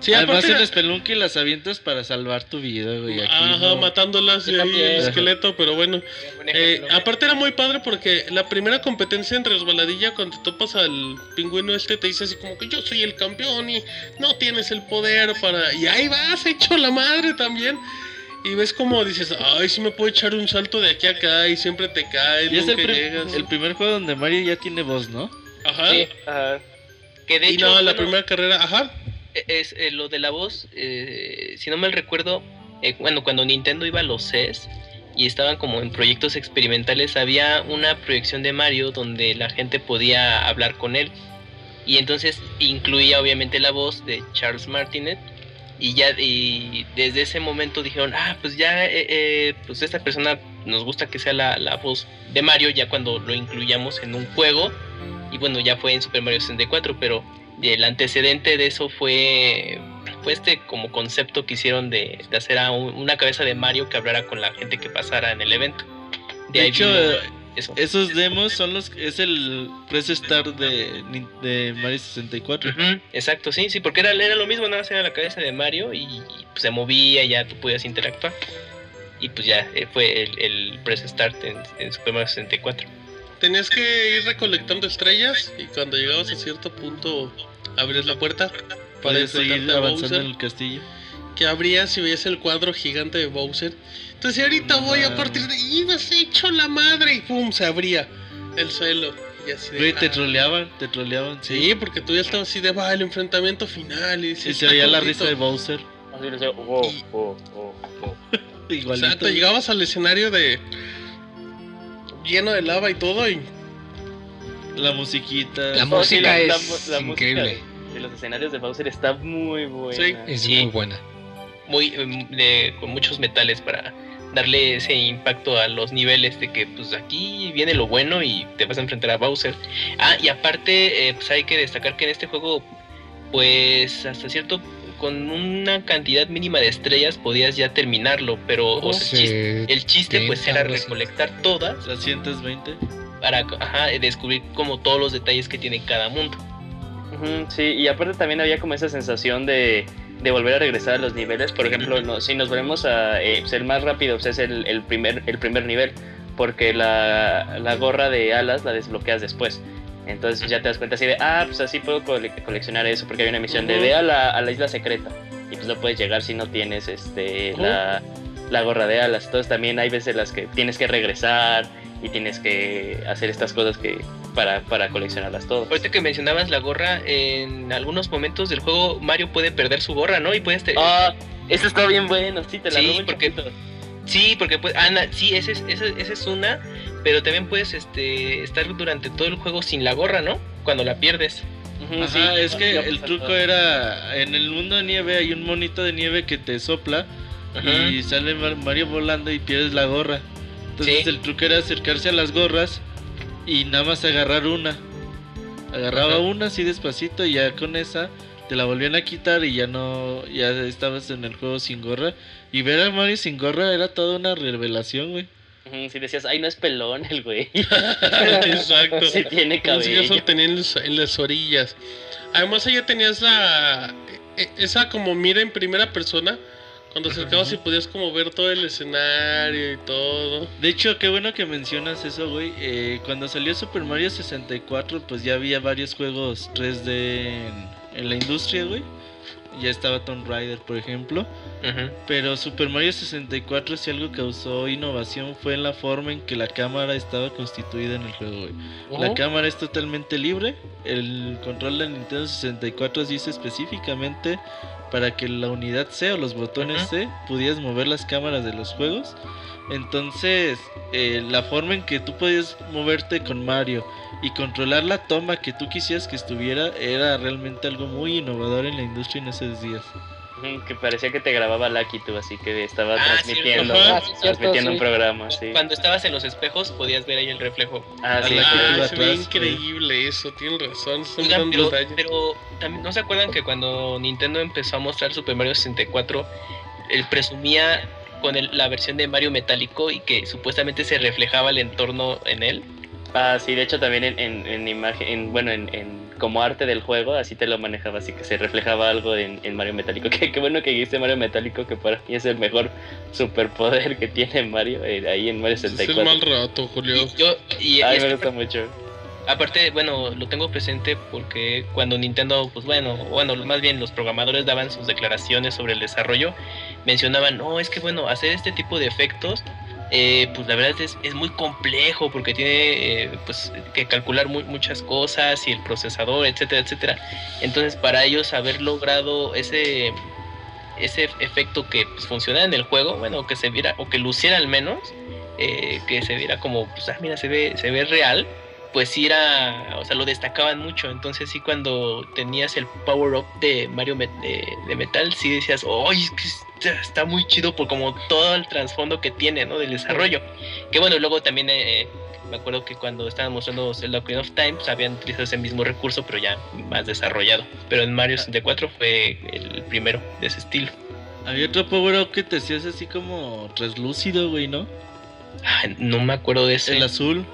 Sí, Además aparte. en Spelunky las avientas para salvar tu vida, güey. Aquí Ajá, no. matándolas y ahí el esqueleto, pero bueno. Buen Eh, aparte era muy padre porque la primera competencia en resbaladilla cuando te topas al pingüino este te dice así como que yo soy el campeón y no tienes el poder para... Y ahí vas, hecho la madre también. Y ves como dices, ay, sí me puedo echar un salto de aquí a acá y siempre te caes, Y es el, llegas. el primer juego donde Mario ya tiene voz, ¿no? Ajá. Sí. Ajá. Que de y hecho, no, la bueno, primera carrera, ajá. es eh, lo de la voz, eh, si no mal recuerdo, eh, bueno, cuando Nintendo iba a los CES y estaban como en proyectos experimentales, había una proyección de Mario donde la gente podía hablar con él. Y entonces incluía obviamente la voz de Charles Martinet. Y ya y desde ese momento dijeron, ah, pues ya, eh, eh, pues esta persona nos gusta que sea la, la voz de Mario ya cuando lo incluyamos en un juego. Y bueno, ya fue en Super Mario 64, pero el antecedente de eso fue, fue este como concepto que hicieron de, de hacer a un- una cabeza de Mario que hablara con la gente que pasara en el evento. De, hecho, vino eso. Esos demos son los es el Press Start de, de Mario 64. Ujú, exacto, sí, sí, porque era, era lo mismo, nada más era la cabeza de Mario y, y, pues, se movía, ya tú podías interactuar. Y pues ya eh, fue el, el Press Start en, en Super Mario 64. Tenías que ir recolectando estrellas y cuando llegabas a cierto punto abrías la puerta para seguir avanzando en el castillo. Que abrías y veías el cuadro gigante de Bowser. Entonces ahorita voy a partir de... ¡Ibas hecho la madre! Y ¡pum! Se abría el suelo. Y así de, Güey, te ah. troleaban, te troleaban, sí. Sí, porque tú ya estabas así de, va, el enfrentamiento final. Y, Y dices, se veía "Ah, la gordito". risa de Bowser. Así le decía, oh, Y- oh, oh, oh. Igualito. Exacto, llegabas al escenario de... Lleno de lava y todo y... La musiquita. La sí, música la- es la música increíble. de- De los escenarios de Bowser está muy buena. Sí. Es Sí. muy buena. Muy em, de- con muchos metales para darle ese impacto a los niveles de que pues aquí viene lo bueno y te vas a enfrentar a Bowser. Ah, y aparte eh, pues hay que destacar que en este juego pues hasta cierto con una cantidad mínima de estrellas podías ya terminarlo, pero o sea, el chiste, Sí, el chiste, pues 30, era recolectar todas Las 120. para ajá, descubrir como todos los detalles que tiene cada mundo. Sí, y aparte también había como esa sensación de, de volver a regresar a los niveles. Por ejemplo, no, si nos volvemos a eh, pues, el más rápido, pues es el, el primer, el primer nivel, porque la, la gorra de alas la desbloqueas después. Entonces ya te das cuenta así de, ah, pues así puedo cole- coleccionar eso, porque hay una misión de Ujú. ve a la, a la isla secreta. Y pues no puedes llegar si no tienes este la, la gorra de alas. Entonces también hay veces en las que tienes que regresar y tienes que hacer estas cosas que para, para coleccionarlas todas. Ahorita que mencionabas la gorra, en algunos momentos del juego Mario puede perder su gorra, ¿no? Y puedes te- Ah, eso está bien bueno, sí, te la Sí, porque-. Sí, porque pues, ah, na- sí, esa es, esa, esa es una, pero también puedes este, estar durante todo el juego sin la gorra, ¿no? Cuando la pierdes. Ajá, sí, es que el truco era en el mundo de nieve hay un monito de nieve que te sopla y sale Mar- Mario volando y pierdes la gorra. Entonces Sí. el truco era acercarse a las gorras y nada más agarrar una. Agarraba Ajá. una así despacito y ya con esa te la volvían a quitar y ya no ya estabas en el juego sin gorra y ver a Mario sin gorra era toda una revelación, güey. Si decías, ay, no es pelón el güey. *laughs* *laughs* Exacto. Sí tiene si ya cabello. solo tenía en, los- en las orillas. Además allá tenías la... e- Esa como mira en primera persona. Cuando acercabas y podías como ver todo el escenario y todo. De hecho, qué bueno que mencionas eso, güey. Eh, cuando salió Super Mario 64, pues ya había varios juegos 3D en, en la industria, güey. Ya estaba Tomb Raider, por ejemplo. Ujú. Pero Super Mario 64 si algo causó innovación fue en la forma en que la cámara estaba constituida en el juego, güey. La cámara es totalmente libre. El control de Nintendo 64 dice específicamente para que la unidad C o los botones. C pudieras mover las cámaras de los juegos. Entonces, eh, la forma en que tú podías moverte con Mario y controlar la toma que tú quisieras que estuviera era realmente algo muy innovador en la industria en esos días. *laughs* Que parecía que te grababa Lucky tú, así que estaba Ah, transmitiendo. Ah, sí, cierto, transmitiendo sí. un programa, sí. Cuando estabas en los espejos podías ver ahí el reflejo. Ah, sí, Ah. Ah, atrás, increíble eso, tienen razón. Son Oigan, pero, detalles. pero también no se acuerdan que cuando Nintendo empezó a mostrar Super Mario 64, él presumía con el- la versión de Mario metálico y que supuestamente se reflejaba el entorno en él. Ah, sí, de hecho también en, en, en imagen, en, bueno, en, en como arte del juego, así te lo manejaba, así que se reflejaba algo en, en Mario Metálico. *laughs* Qué, qué bueno que dijiste Mario Metálico, que para mí es el mejor superpoder que tiene Mario, eh, ahí en Mario Es el 64. mal rato, Julio. Y yo y, Ay, y me gusta mucho. Aparte, bueno, lo tengo presente porque cuando Nintendo, pues bueno, bueno, más bien los programadores daban sus declaraciones sobre el desarrollo, mencionaban, no, es que bueno, hacer este tipo de efectos, eh, pues la verdad es, es muy complejo porque tiene eh, pues que calcular mu- muchas cosas y el procesador, etcétera, etcétera. Entonces, para ellos haber logrado ese ese efecto que pues, funcionara en el juego, bueno, que se viera o que luciera al menos, eh, que se viera como, pues, ah, mira, se ve, se ve real, pues sí era, o sea, lo destacaban mucho. Entonces sí cuando tenías el power up de Mario Met- de, de Metal, sí decías, ¡ay, es que está, está muy chido por como todo el trasfondo que tiene, ¿no? Del desarrollo. Que bueno, luego también eh, me acuerdo que cuando estaban mostrando Zelda Ocarina of Time, pues, habían utilizado ese mismo recurso, pero ya más desarrollado. Pero en Mario 64 fue el primero de ese estilo. Había otro power up que te hacías así como translúcido, güey, ¿no? Ah, no me acuerdo de ese. El azul.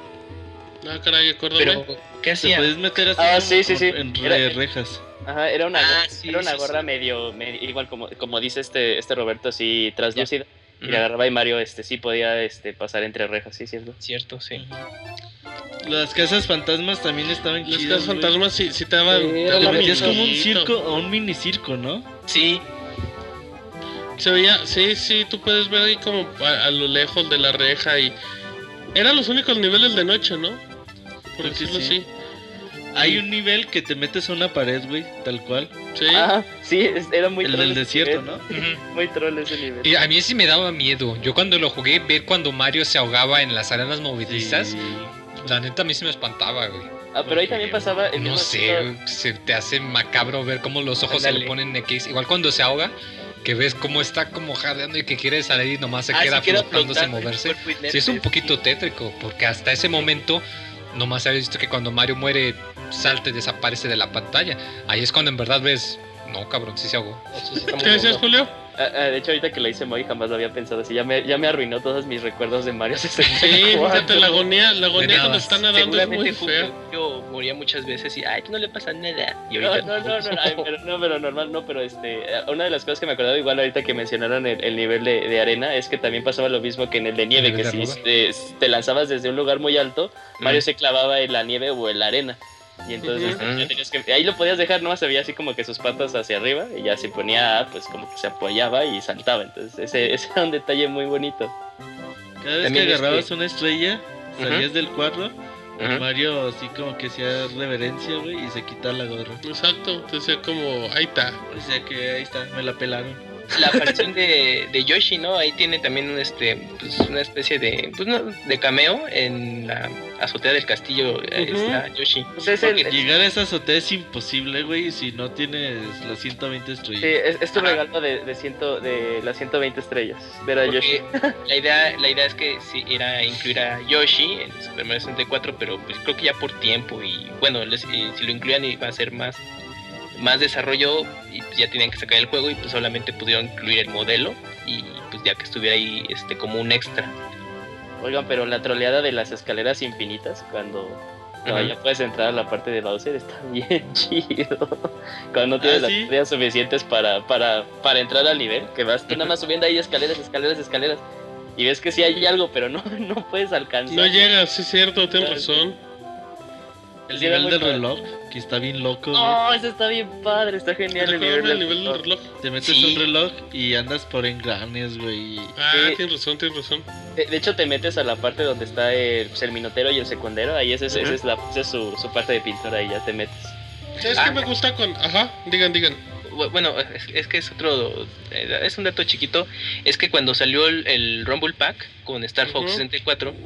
Ah, caray, acuérdame. pero, ¿qué Te hacía? puedes meter así Ah, como sí, sí, sí. en Era- rejas. Ajá, era una, Ah, sí, era una sí, gorra sí. medio, medio- igual como, como dice este, este Roberto, así translúcida. Y Ujú. le agarraba y Mario este sí podía este pasar entre rejas, sí, cierto. Cierto, sí. Las casas fantasmas también estaban Las chidas. casas fantasmas sí, sí te daban. Metías como un circo o un mini circo, ¿no? Sí, Se veía, sí, sí, tú puedes ver ahí como a, a lo lejos de la reja y. Eran los únicos niveles de noche, ¿no? Por decirlo sí. así. Hay un nivel que te metes a una pared, güey, tal cual. Sí. Ah, sí, era muy el troll del ese desierto, nivel, ¿no? *laughs* Muy troll ese nivel. Y a mí sí me daba miedo. Yo cuando lo jugué, ver cuando Mario se ahogaba en las arenas movedizas, la neta a mí sí me espantaba, güey. Ah, pero ahí también pasaba el No sé, efecto- se te hace macabro ver cómo los ojos se le ponen X. Igual cuando se ahoga, que ves cómo está como jadeando y que quiere salir y nomás se Ah, queda flotando sin el moverse. Sí, es un poquito tétrico, porque hasta ese momento nomás había visto que cuando Mario muere, salta y desaparece de la pantalla. Ahí es cuando en verdad ves, no cabrón, sí se ahogó. Sí ¿Qué decías. Julio? Ah, ah, de hecho, ahorita que lo hice Moy jamás lo había pensado así. Ya me, ya me arruinó todos mis recuerdos de Mario 64. Sí, fíjate, la agonía, la agonía cuando está nadando es muy fea. Julio moría muchas veces y, ay, no le pasa nada. Y No, ahorita no, no, no, ay, pero, no, pero normal, no, pero este, eh, una de las cosas que me acordaba igual ahorita que mencionaron el, el nivel de, de arena es que también pasaba lo mismo que en el de nieve, que si te lanzabas desde un lugar muy alto, Mario Mm. se clavaba en la nieve o en la arena. Y entonces ya tenías que- ahí lo podías dejar, nomás se veía así como que sus patas hacia arriba y ya se ponía, pues como que se apoyaba y saltaba. Entonces ese, *laughs* ese era un detalle muy bonito. Cada vez También que es agarrabas que- una estrella, salías del cuadro. Mario así como que hacía reverencia, güey, y se quitaba la gorra. Exacto, decía como, ahí está. O sea que ahí está, me la pelaron. La aparición de, de Yoshi, ¿no? Ahí tiene también un, este, pues, una especie de, pues, no, de cameo en la azotea del castillo. Ujú. está Yoshi. Pues es el- Llegar a esa azotea es imposible, güey, si no tienes las 120 estrellas. Sí, es, es tu Ajá. regalo de, de, ciento, de las 120 estrellas. Ver a Yoshi. La idea, la idea es que sí era incluir a Yoshi en Super Mario 64, pero pues creo que ya por tiempo y bueno, les- y si lo incluían iba a ser más, más desarrollo y pues ya tenían que sacar el juego y pues solamente pudieron incluir el modelo y pues ya que estuviera ahí este como un extra. Oigan, pero la troleada de las escaleras infinitas, cuando, ya puedes entrar a la parte de Bowser, está *laughs* bien chido. Cuando no tienes ¿Ah, las sí? estrellas suficientes para, para, para entrar al nivel, que vas tú nada más subiendo ahí escaleras, escaleras, escaleras. Y ves que sí hay algo, pero no, *laughs* no puedes alcanzar. No llegas, sí es cierto, tienes razón. El nivel del padre. reloj, que está bien loco, güey. Oh, eso está bien padre, está genial el nivel, del reloj. reloj. Te metes Sí. un reloj y andas por engranes, güey. Ah, tienes razón, tienes razón. De, de hecho, te metes a la parte donde está el, pues, el minotero y el secundero. Ahí ese, es- esa es, la, esa es su, su parte de pintura y ya te metes. ¿Sabes Ah. qué me gusta con.? Ajá, digan, digan. Bu- Bueno, es, es que es otro, eh, es un dato chiquito, es que cuando salió el, el Rumble Pack con Star Fox Ujú. 64,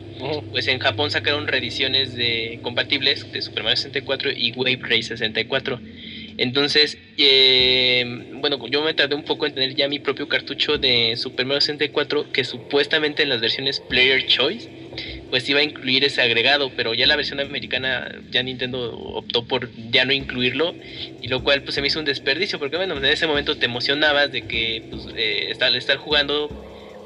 pues en Japón sacaron reediciones de compatibles de Super Mario 64 y Wave Race 64. Entonces, eh, bueno, yo me tardé un poco en tener ya mi propio cartucho de Super Mario 64 que supuestamente en las versiones Player Choice pues iba a incluir ese agregado, pero ya la versión americana ya Nintendo optó por ya no incluirlo y lo cual pues se me hizo un desperdicio porque bueno, en ese momento te emocionabas de que pues, eh, estar, estar jugando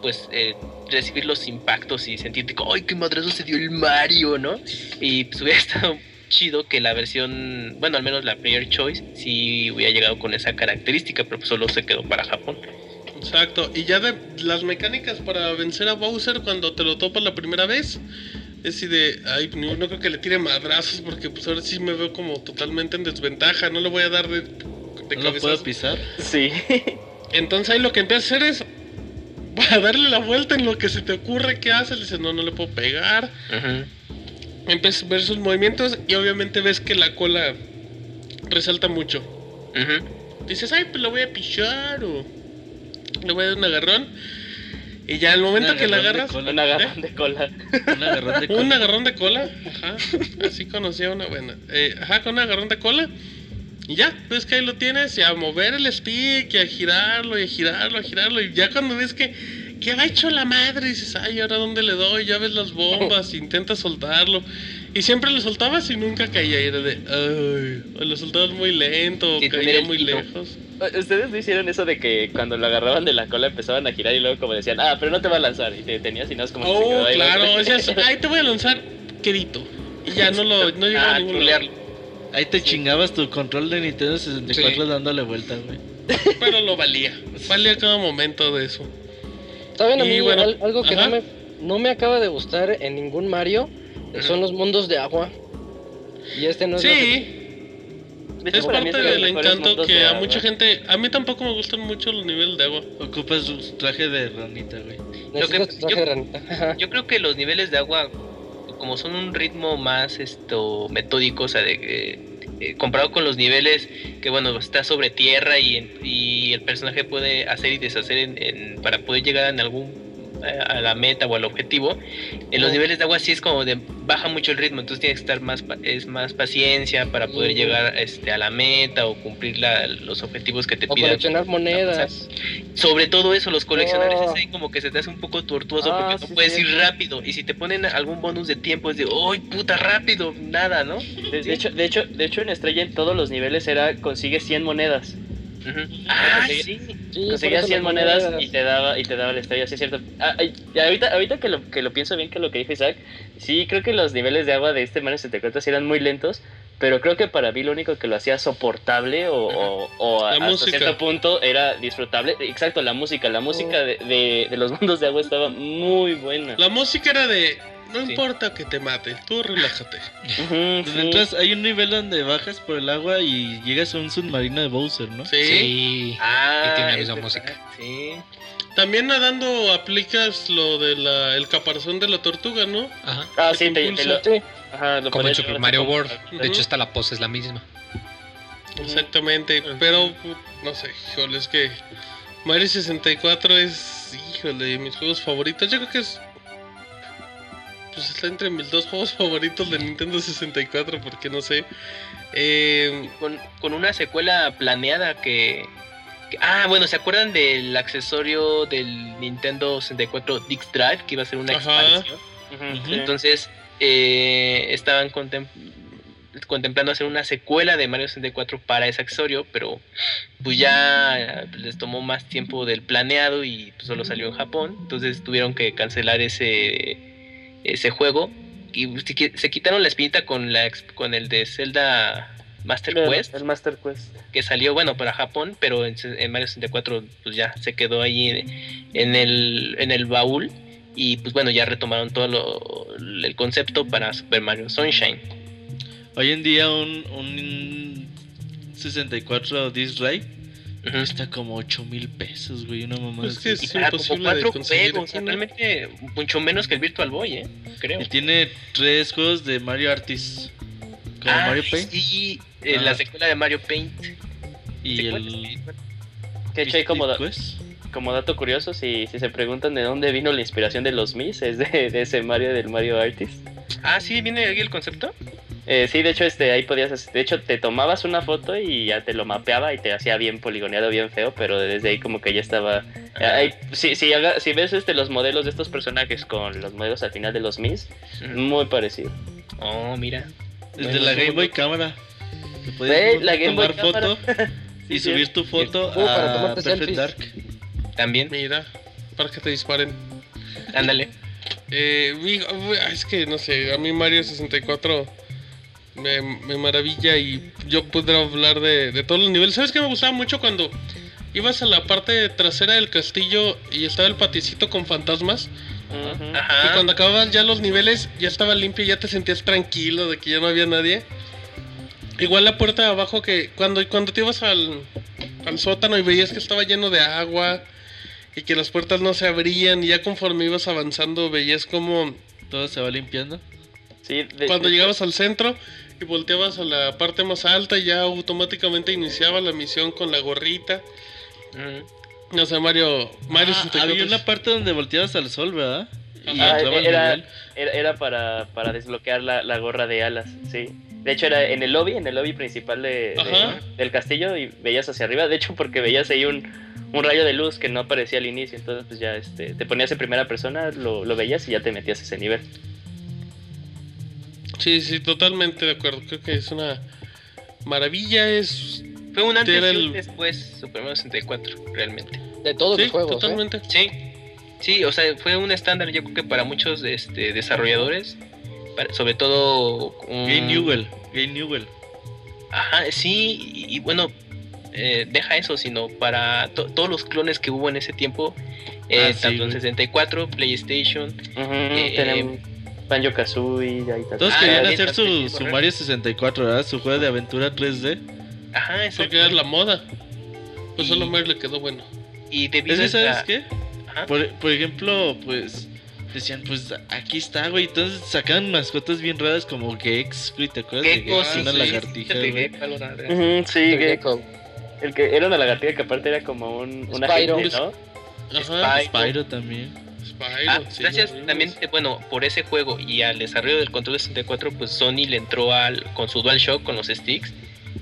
pues eh, recibir los impactos y sentirte ¡ay, qué madrazo se dio el Mario! ¿no? Y pues hubiera *laughs* estado chido que la versión, bueno, al menos la Player Choice, sí hubiera llegado con esa característica, pero pues solo se quedó para Japón. Exacto. Y ya de las mecánicas para vencer a Bowser cuando te lo topas la primera vez. Es así de, ay, no, no creo que le tire madrazos porque pues ahora sí me veo como totalmente en desventaja. No le voy a dar de, de ¿No lo puedo pisar? Sí. Entonces ahí lo que empieza a hacer es *laughs* a darle la vuelta en lo que se te ocurre que hace. Le dices, no, no le puedo pegar. Empiezas a ver sus movimientos y obviamente ves que la cola resalta mucho. Dices, ay, pues lo voy a pichar o le voy a dar un agarrón. Y ya al momento Un que la agarras, cola. Un agarrón de cola. *laughs* Un agarrón de un cola. agarrón de cola, ajá, así conocía una buena. Eh, ajá, con un agarrón de cola. Y ya, ves que ahí lo tienes, y a mover el stick, y a girarlo, y a girarlo, a girarlo. Y ya cuando ves que, que va hecho la madre, dices, ay, ¿ahora dónde le doy? Ya ves las bombas, *laughs* intentas soltarlo. Y siempre lo soltabas y nunca caía. Y era de, ay, o lo soltabas muy lento, o Sí, caía muy tino. lejos. ¿Ustedes no hicieron eso de que cuando lo agarraban de la cola empezaban a girar y luego como decían, ah, pero no te va a lanzar? Y te detenías y no es como que se quedó Oh, ahí. claro, decías, *laughs* ay, te voy a lanzar quedito. Y ya no lo, no llegó a Ah, ningún trolearlo. lado. Ahí te chingabas tu control de Nintendo 64 dándole vuelta, güey. Pero lo valía. Valía cada momento de eso. ¿Saben a mí bueno, al- algo que no me, no me acaba de gustar en ningún Mario? Son los mundos de agua. Y este no es Sí, hecho, es parte del encanto que de a mucha gente. A mí tampoco me gustan mucho los niveles de agua. Ocupas un traje de ranita, güey. Lo que- traje yo- de ranita. Yo creo que los niveles de agua, como son un ritmo más esto metódico, o sea, de que, eh, comparado con los niveles que, bueno, está sobre tierra y, y el personaje puede hacer y deshacer en- en- para poder llegar en algún a la meta o al objetivo. En los niveles de agua sí es como de baja mucho el ritmo, entonces tienes que estar más es más paciencia para poder llegar este, a la meta o cumplir la- los objetivos que te O pidan. coleccionar monedas. Sobre todo eso, los coleccionables Oh. es ahí como que se te hace un poco tortuoso Ah, porque no sí, puedes ir rápido. Y si te ponen algún bonus de tiempo es de, ¡ay, puta, rápido! Nada, ¿no? De, de hecho, de, hecho, de hecho, en Estrella en todos los niveles era consigue 100 monedas. Ah, sí. Sí, por Conseguías eso 100 las monedas y te daba y te daba la estrella, sí es cierto. Ah, y ahorita ahorita que lo que lo pienso bien que lo que dijo Isaac, sí creo que los niveles de agua de este Mario 64 sí eran muy lentos, pero creo que para mí lo único que lo hacía soportable o, o, o La hasta cierto punto era disfrutable. Exacto, la música, la música de, de, de los *laughs* mundos de agua estaba muy buena. La música era de. No Sí. importa que te mate, tú relájate. Sí. entras, hay un nivel donde bajas por el agua y llegas a un submarino de Bowser, ¿no? Sí. Sí. Ah, Y tiene la misma música. Sí. También nadando aplicas lo de la, el caparazón de la tortuga, ¿no? Ajá. Ah, sí, te te, lo, Sí. ajá, lo Como en Super Mario World. De hecho, hasta la pose es la misma. Exactamente. Pero, no sé, híjole, es que Mario 64 es, híjole, de mis juegos favoritos. Yo creo que es. Pues está entre mis dos juegos favoritos de Nintendo 64, porque no sé. Eh, Con, con una secuela planeada que, que- Ah, bueno, ¿se acuerdan del accesorio del Nintendo 64 Dix Drive? Que iba a ser una Ajá. expansión. Entonces, eh, estaban contem- contemplando hacer una secuela de Mario 64 para ese accesorio, pero pues ya eh, les tomó más tiempo del planeado y pues, solo salió en Japón. Entonces tuvieron que cancelar ese, ese juego. Y se qui- se quitaron la espinita con, la, con el de Zelda Master El- Quest El Master Quest. que salió, bueno, para Japón, pero en, en Mario 64 pues ya se quedó ahí en, en el, en el baúl y pues bueno, ya retomaron todo lo- el concepto para Super Mario Sunshine. Hoy en día un, un 64 Disc Drive Cuesta como 8 mil pesos, güey, una mamá Es que. Y es para como imposible de cuatro conseguir juegos, aquí, ¿no? realmente mucho menos que el Virtual Boy, ¿eh? Creo. Y tiene tres juegos de Mario Artist. Como Ah, Mario Paint Sí, eh, Ajá. la secuela de Mario Paint. y el de hecho hay como, Quest. como dato curioso, si, si se preguntan de dónde vino la inspiración de los Mis, es de, de ese Mario del Mario Artist. Ah, sí, viene ahí el concepto. Eh, sí, de hecho, este, ahí podías, hacer- de hecho, te tomabas una foto y ya te lo mapeaba y te hacía bien poligoneado, bien feo, pero desde ahí como que ya estaba... eh, ahí- si, si, haga- si ves este, los modelos de estos personajes con los modelos al final de los Mis, muy parecido. Oh, mira. Desde la Game Boy Cámara. Te la Game Boy tomar foto *laughs* Sí, y sí. subir tu foto Uh, para a Perfect selfies. Dark. También, Mira, para que te disparen. ándale. Eh, es que no sé, a mí Mario 64 me, me maravilla y yo podré hablar de, de todos los niveles. ¿Sabes qué me gustaba mucho cuando ibas a la parte trasera del castillo y estaba el paticito con fantasmas? Ujú. Y Ajá. cuando acababas ya los niveles, ya estaba limpio y ya te sentías tranquilo de que ya no había nadie. Igual la puerta de abajo que cuando, cuando te ibas al, al sótano y veías que estaba lleno de agua y que las puertas no se abrían y ya conforme ibas avanzando veías como Todo se va limpiando. Sí, de- cuando de- llegabas al centro y volteabas a la parte más alta ya automáticamente iniciaba la misión con la gorrita. No sé, Mario, Mario Ah, 64 había una parte donde volteabas al sol, ¿verdad? Y Ah, entraba al era, nivel. era, era para, para desbloquear la, la gorra de alas, sí. De hecho era en el lobby, en el lobby principal de, de- del castillo y veías hacia arriba. De hecho porque veías ahí un, un rayo de luz que no aparecía al inicio. Entonces pues ya este, te ponías en primera persona, lo, lo veías y ya te metías a ese nivel. Sí, sí, totalmente de acuerdo. Creo que es una maravilla, es Fue un antes y un después, Super Mario 64, realmente. De todos sí, los juegos. ¿eh? totalmente. Sí, sí, o sea, fue un estándar, yo creo que para muchos este, desarrolladores, para- sobre todo. un- Game Newell. Game Newell. Ajá, sí, y, y bueno, eh, deja eso, sino para to- todos los clones que hubo en ese tiempo, eh, Ah, sí, tanto en güey. 64, PlayStation. Eh, tenemos Banjo Kazooie, ahí está. Todos Ah, querían hacer su, sí, su. Mario 64, ¿verdad? Su juego de aventura 3D. Ajá, exacto. Porque era la moda. Pues Y- solo a Mario le quedó bueno. Y debido ¿Ese a sabes qué? Ajá. Por, por ejemplo, pues decían, pues aquí está, güey. Entonces sacaban mascotas bien raras como Gex, güey. ¿Te acuerdas de Gecko, Gex? sí, Una sí, lagartija, güey. Sí, El que- Gecko. el que era una lagartija que aparte era como un, una Spyro. gente, ¿no? Ajá. Spyro. Spyro también. Spyro, Ah, gracias también, bueno, por ese juego y al desarrollo del control de 64, pues Sony le entró al, con su DualShock, con los sticks,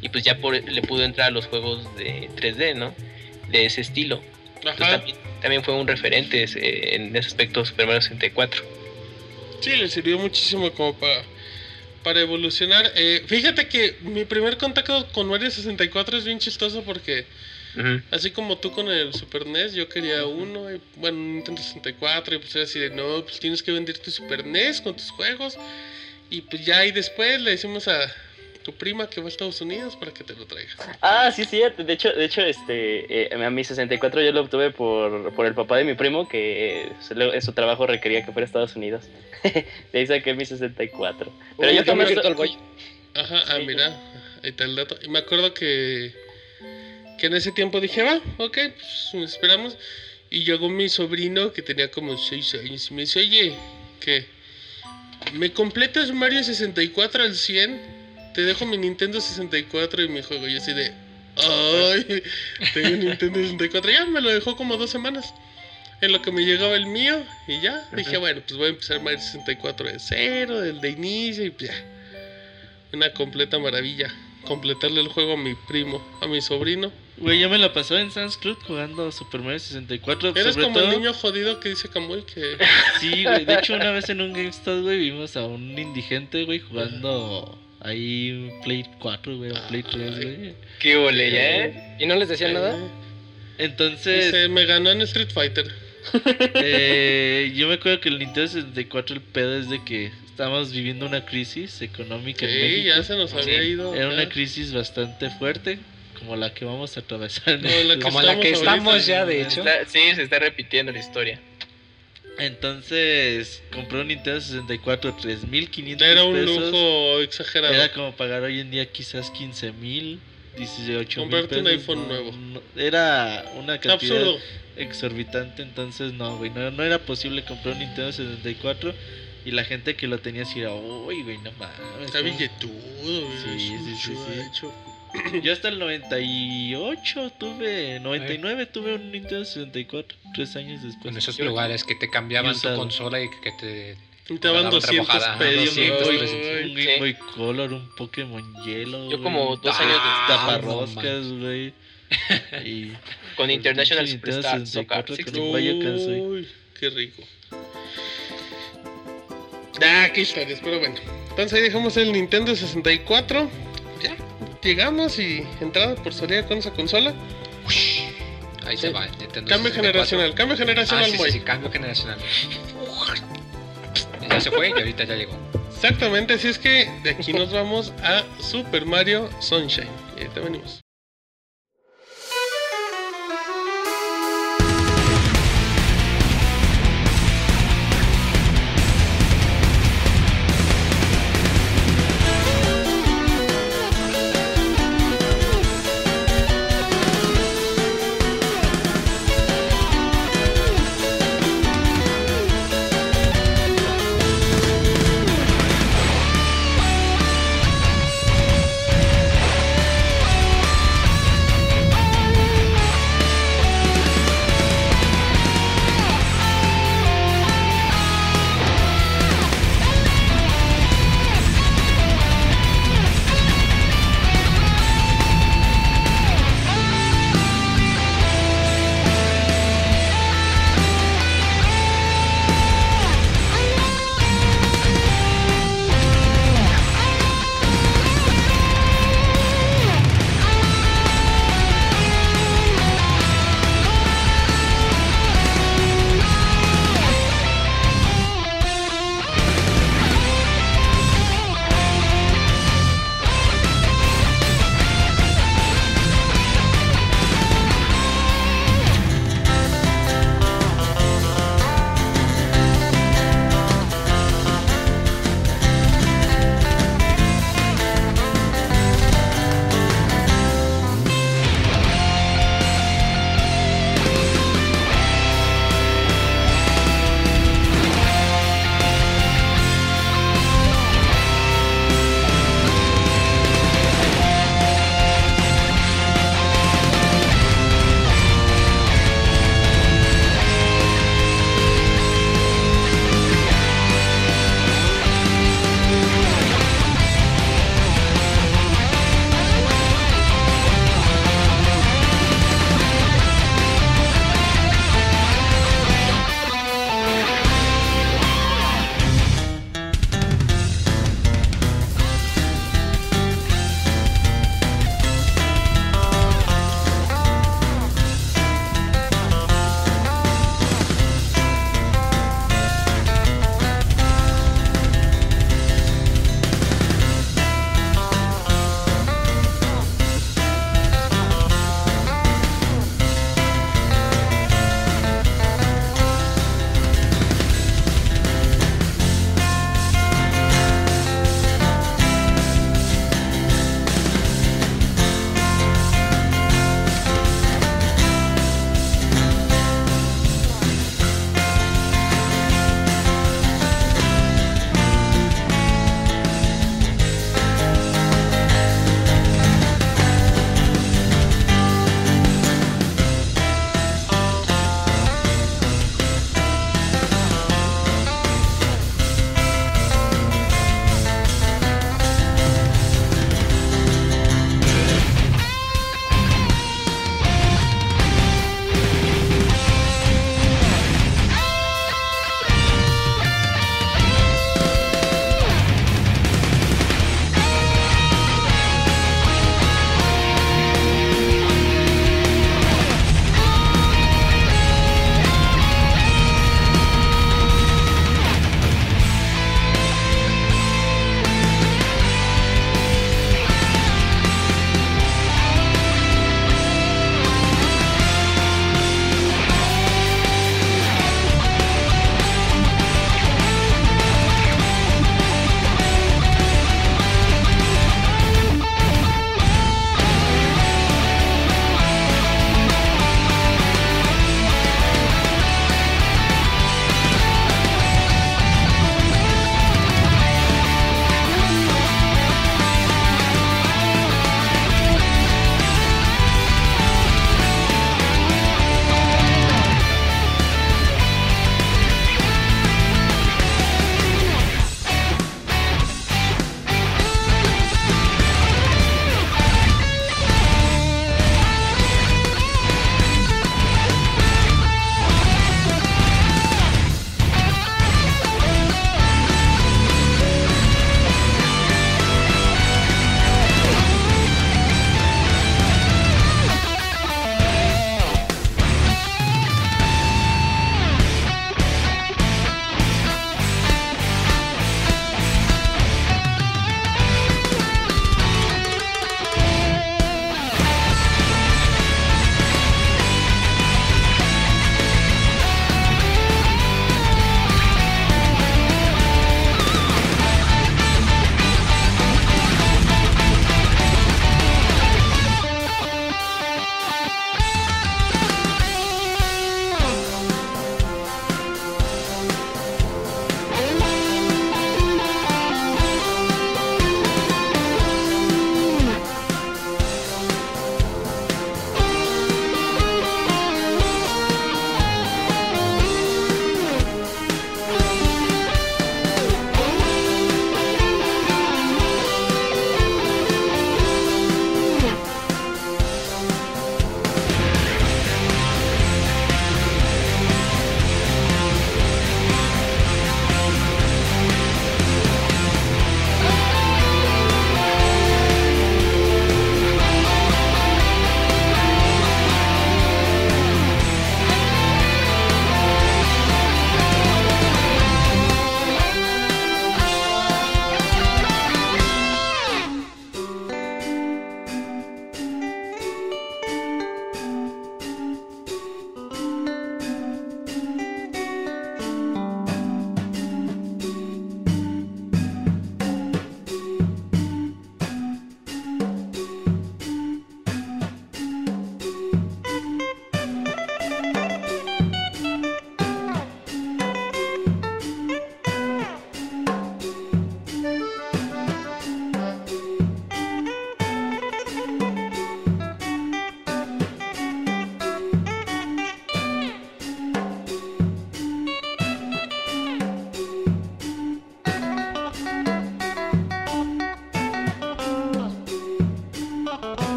y pues ya por, le pudo entrar a los juegos de 3D, ¿no? De ese estilo. Entonces, también fue un referente eh, en ese aspecto Super Mario 64. Sí, le sirvió muchísimo como para, para evolucionar. Eh, fíjate que mi primer contacto con Mario 64 es bien chistoso porque Así como tú con el Super NES, yo quería uno, y, bueno, un Nintendo 64 y pues era así de, no, pues tienes que vender tu Super NES con tus juegos. Y pues ya y después le decimos a tu prima que va a Estados Unidos para que te lo traiga. Ah, sí, sí. De hecho, de hecho este, eh, a mi 64 yo lo obtuve por, por el papá de mi primo, que eh, le- su trabajo requería que fuera a Estados Unidos. *laughs* de ahí saqué mi 64. Pero Uy, yo también. Ajá, ah, Sí. mira, ahí está el dato. Y me acuerdo que, que en ese tiempo dije, va, ok, pues esperamos. Y llegó mi sobrino que tenía como 6 años y me dice, oye, que ¿me completas Mario 64 al 100? Te dejo mi Nintendo 64 y mi juego. Y así de, ay, tengo un Nintendo 64. Ya me lo dejó como dos semanas. En lo que me llegaba el mío y ya dije, bueno, pues voy a empezar Mario 64 de cero, del de inicio y pues ya una completa maravilla. Completarle el juego a mi primo, a mi sobrino. Güey, yo me la pasaba en Sanskrit jugando Super Mario 64. Eres sobre como todo- el niño jodido que dice Camuy que... Sí, güey. De hecho, una vez en un GameStop, güey, vimos a un indigente, güey, jugando ahí un Play 4, güey, o Play 3, güey. ¿Qué ole, ya? eh? ¿Y no les decían nada? Entonces, Dice, me ganó en Street Fighter. *laughs* eh, yo me acuerdo que el Nintendo 64, el pedo es de que estábamos viviendo una crisis económica en Sí, México. ya se nos había Sí, ido. Era una crisis bastante fuerte, como la que vamos a atravesar. la que Como la que estamos ya, de hecho. Está- sí, se está repitiendo la historia. Entonces, compré un Nintendo 64, 3500 Era un pesos. lujo exagerado. Era como pagar hoy en día quizás 15 mil, 18 mil Comprarte un iPhone no, nuevo. no, era una cantidad Absurdo. exorbitante, entonces no, güey, no, no era posible comprar un Nintendo 64 y la gente que lo tenía así era, uy, güey, no mames. Está ¿cómo?". billetudo, güey. Sí, sí, sí. *clears throat* Yo hasta el 98 tuve, 99 tuve un Nintendo 64, tres años después. Pues En esos Yo- lugares que te cambiaban tu consola y que te te otra 200 mojada, pesos. 200, güey. 300. Un Game Boy Color, un Pokémon Hielo. Yo como dos Ah, años no taparroscas, güey. *laughs* Y con International Nintendo Superstar 64 Soccer. qué rico. Ah, qué historias, pero bueno. Entonces ahí dejamos el Nintendo 64. Llegamos y entrada por salida con esa consola. Ahí se va. Nintendo Cambio 64. generacional, cambio Ah, generacional, sí, güey. sí, sí, cambio generacional. Ya se fue y ahorita ya llegó. Exactamente, así es que de aquí nos vamos a Super Mario Sunshine. Y ahorita venimos.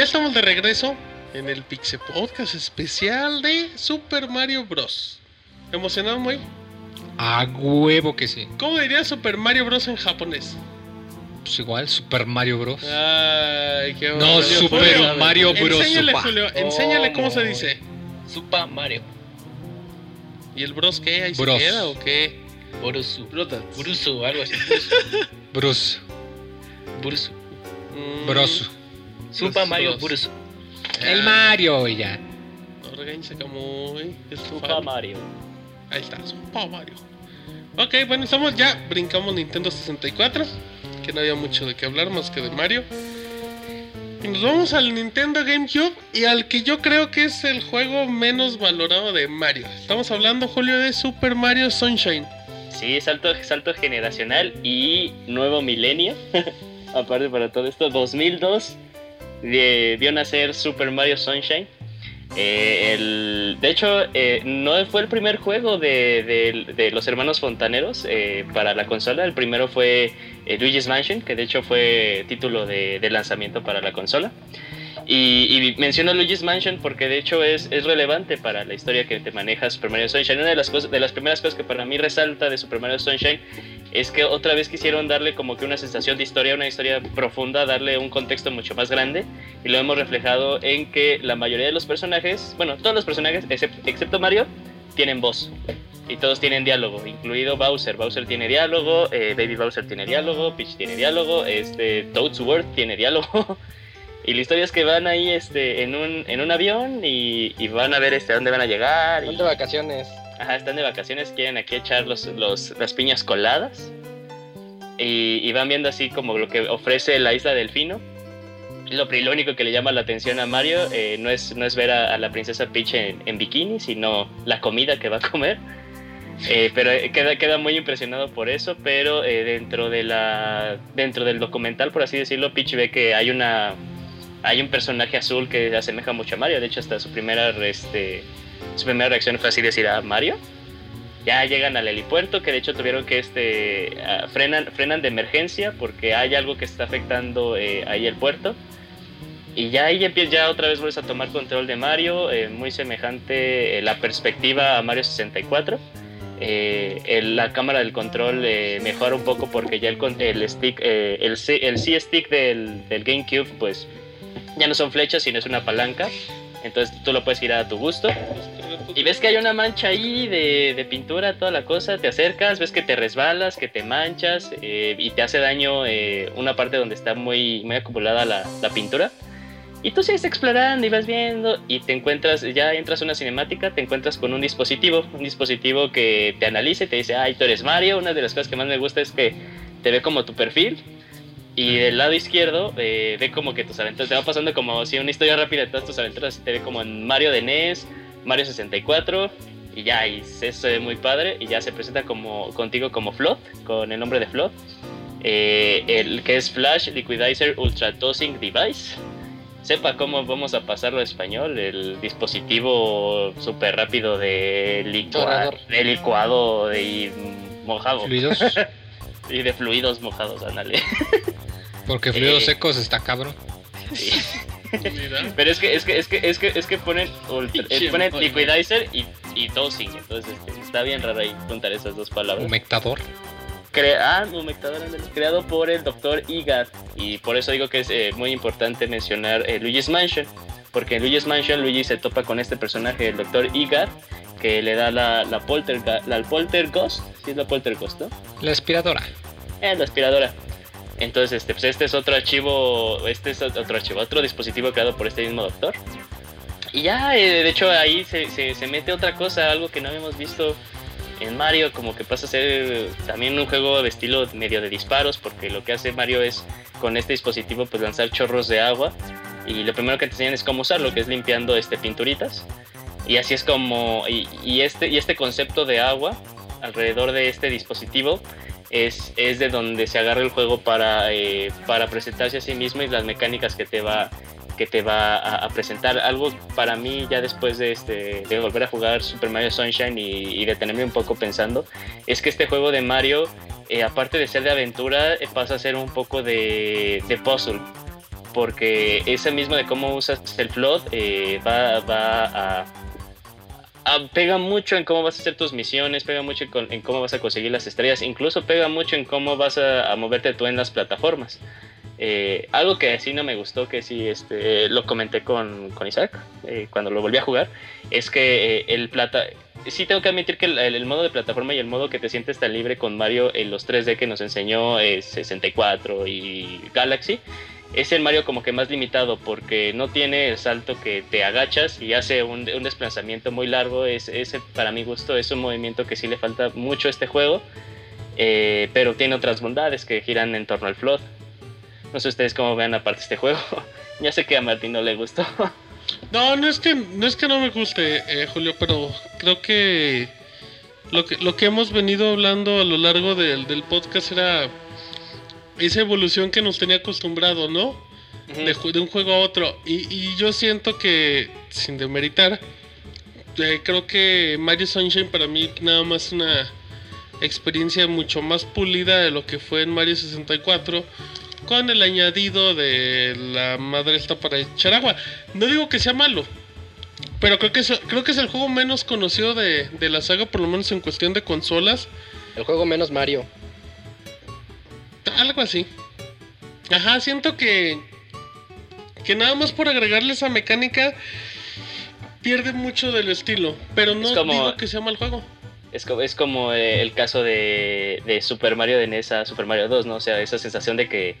Ya estamos de regreso en el Pixel Podcast especial de Super Mario Bros. ¿Emocionado, muy? A huevo que sí. ¿Cómo diría Super Mario Bros en japonés? Pues igual, Super Mario Bros. Ay, qué No, bonito. Super Julio, Mario Bros. Enséñale. Julio, enséñale cómo se dice. Super Mario. ¿Y el Bros qué? ¿Ahí Bros. se queda o qué? Borusu. Burusu, algo así. *laughs* Bruce. Burusu. Mm, Bros. Super Bros, Mario Bros. El Mario ya. Super. Mario. Ahí está, Super Mario. Ok, bueno, estamos ya, brincamos Nintendo 64, que no había mucho de qué hablar más que de Mario. Y nos vamos al Nintendo GameCube y al que yo creo que es el juego menos valorado de Mario. Estamos hablando, Julio, de Super Mario Sunshine. Sí, salto, salto generacional y nuevo milenio. *laughs* Aparte para todo esto, 2002 vio nacer Super Mario Sunshine. Eh, de hecho, eh, no fue el primer juego de, los hermanos fontaneros eh, para la consola. El primero fue Luigi's Mansion, que de hecho fue título de lanzamiento para la consola. Y, y menciono Luigi's Mansion porque de hecho es, es relevante para la historia que te maneja Super Mario Sunshine. Una de las, cosas, de las primeras cosas que para mí resalta de Super Mario Sunshine es que otra vez quisieron darle como que una sensación de historia, una historia profunda, darle un contexto mucho más grande. Y lo hemos reflejado en que la mayoría de los personajes, bueno, todos los personajes, excep- excepto Mario, tienen voz. Y todos tienen diálogo, incluido Bowser. Bowser tiene diálogo, eh, Baby Bowser tiene diálogo, Peach tiene diálogo, este, Toad's World tiene diálogo. *laughs* y la historia es que van ahí este, en, un, en un avión y, y van a ver este, a dónde van a llegar. Y- de vacaciones. Ajá, están de vacaciones, quieren aquí echar los, los- las piñas coladas. Y, y van viendo así como lo que ofrece la isla Delfino. Lo, lo único que le llama la atención a Mario eh, no, es, no es ver a, a la princesa Peach en, en bikini, sino la comida que va a comer. Eh, pero eh, queda, queda muy impresionado por eso, pero eh, dentro, de la, dentro del documental, por así decirlo, Peach ve que hay una hay un personaje azul que asemeja mucho a Mario. De hecho, hasta su primera, este, su primera reacción fue así decir a Mario. Ya llegan al helipuerto, que de hecho tuvieron que este, ah, frenan, frenan de emergencia porque hay algo que está afectando eh, ahí el puerto. Y ya ahí empieza ya otra vez vuelves a tomar control de Mario, eh, muy semejante eh, la perspectiva a Mario 64. Eh, el- la cámara del control eh, mejora un poco porque ya el, el stick, eh, el, el C-stick del, del GameCube, pues ya no son flechas, sino es una palanca. Entonces tú lo puedes girar a tu gusto. Y ves que hay una mancha ahí de, de pintura, toda la cosa, te acercas, ves que te resbalas, que te manchas eh, y te hace daño eh, una parte donde está muy, muy acumulada la, la pintura. Y tú sigues explorando y vas viendo y te encuentras, ya entras a una cinemática, te encuentras con un dispositivo, un dispositivo que te analiza y te dice, ay, tú eres Mario. Una de las cosas que más me gusta es que te ve como tu perfil y del lado izquierdo eh, ve como que tus aventuras, te va pasando como si una historia rápida de todas tus aventuras, te ve como en Mario de NES, Mario 64 y ya, y eso se ve muy padre y ya se presenta como contigo como Flood, con el nombre de Flood, eh, el que es Flash Liquidizer Ultra Tossing Device. Sepa cómo vamos a pasarlo a español, el dispositivo súper rápido de, licua- de licuado y mojado. Fluidos. *laughs* Y de fluidos mojados, ándale. *laughs* Porque fluidos Eh. secos está cabrón. Sí. *laughs* Pero es que, es que, es que, es que, es que ponen, ultra- eh, ponen liquidizer y, y tossing. Entonces este, está bien raro ahí juntar esas dos palabras. Humectador. Crea ah, humectador, ándale, creado por el Dr. Igad. Y por eso digo que es eh, muy importante mencionar eh, Luigi's Mansion. Porque en Luigi's Mansion Luigi se topa con este personaje, el Dr. Igad, que le da la, la, polterga- la Polterghost. Sí, es la Polterghost, ¿no? La aspiradora. Eh, la aspiradora. Entonces, este, pues este es otro archivo, este es otro archivo, otro dispositivo creado por este mismo doctor. Y ya, eh, de hecho, ahí se, se, se mete otra cosa, algo que no habíamos visto en Mario, como que pasa a ser también un juego de estilo medio de disparos, porque lo que hace Mario es con este dispositivo pues lanzar chorros de agua y lo primero que te enseñan es cómo usarlo, que es limpiando este pinturitas. Y así es como, y, y este, y este concepto de agua alrededor de este dispositivo es, es de donde se agarra el juego para, eh, para presentarse a sí mismo y las mecánicas que te va que te va a, a presentar algo para mí ya después de este de volver a jugar Super Mario Sunshine y, y detenerme un poco pensando es que este juego de Mario eh, aparte de ser de aventura eh, pasa a ser un poco de, de puzzle porque ese mismo de cómo usas el flood eh, va, va a, pega mucho en cómo vas a hacer tus misiones, pega mucho en, cómo vas a conseguir las estrellas, incluso pega mucho en cómo vas a, moverte tú en las plataformas. Eh, algo que sí no me gustó, que sí este, lo comenté con, con Isaac eh, cuando lo volví a jugar, es que el plata... Sí tengo que admitir que el, modo de plataforma y el modo que te sientes tan libre con Mario en los 3D que nos enseñó eh, 64 y Galaxy, es el Mario como que más limitado porque no tiene el salto que te agachas y hace un, desplazamiento muy largo. Es, para mi gusto es un movimiento que sí le falta mucho a este juego, eh, pero tiene otras bondades que giran en torno al flood. No sé ustedes cómo vean aparte este juego. *laughs* ya sé que a Martín no le gustó. *laughs* No, no es que no es que no me guste, eh, Julio, pero creo que lo que lo que hemos venido hablando a lo largo del, del podcast era esa evolución que nos tenía acostumbrado, ¿no? De, un juego a otro. Y, y yo siento que, sin demeritar, eh, creo que Mario Sunshine para mí nada más una experiencia mucho más pulida de lo que fue en Mario 64 con el añadido de la madre esta para echar agua. No digo que sea malo, pero creo que es, creo que es el juego menos conocido de, de la saga, por lo menos en cuestión de consolas. El juego menos Mario. Algo así. Ajá, siento que. Que nada más por agregarle esa mecánica. Pierde mucho del estilo. Pero no Es como- digo que sea mal juego. Es como, es como eh, el caso de, de Super Mario de NES a Super Mario 2, ¿no? O sea, esa sensación de que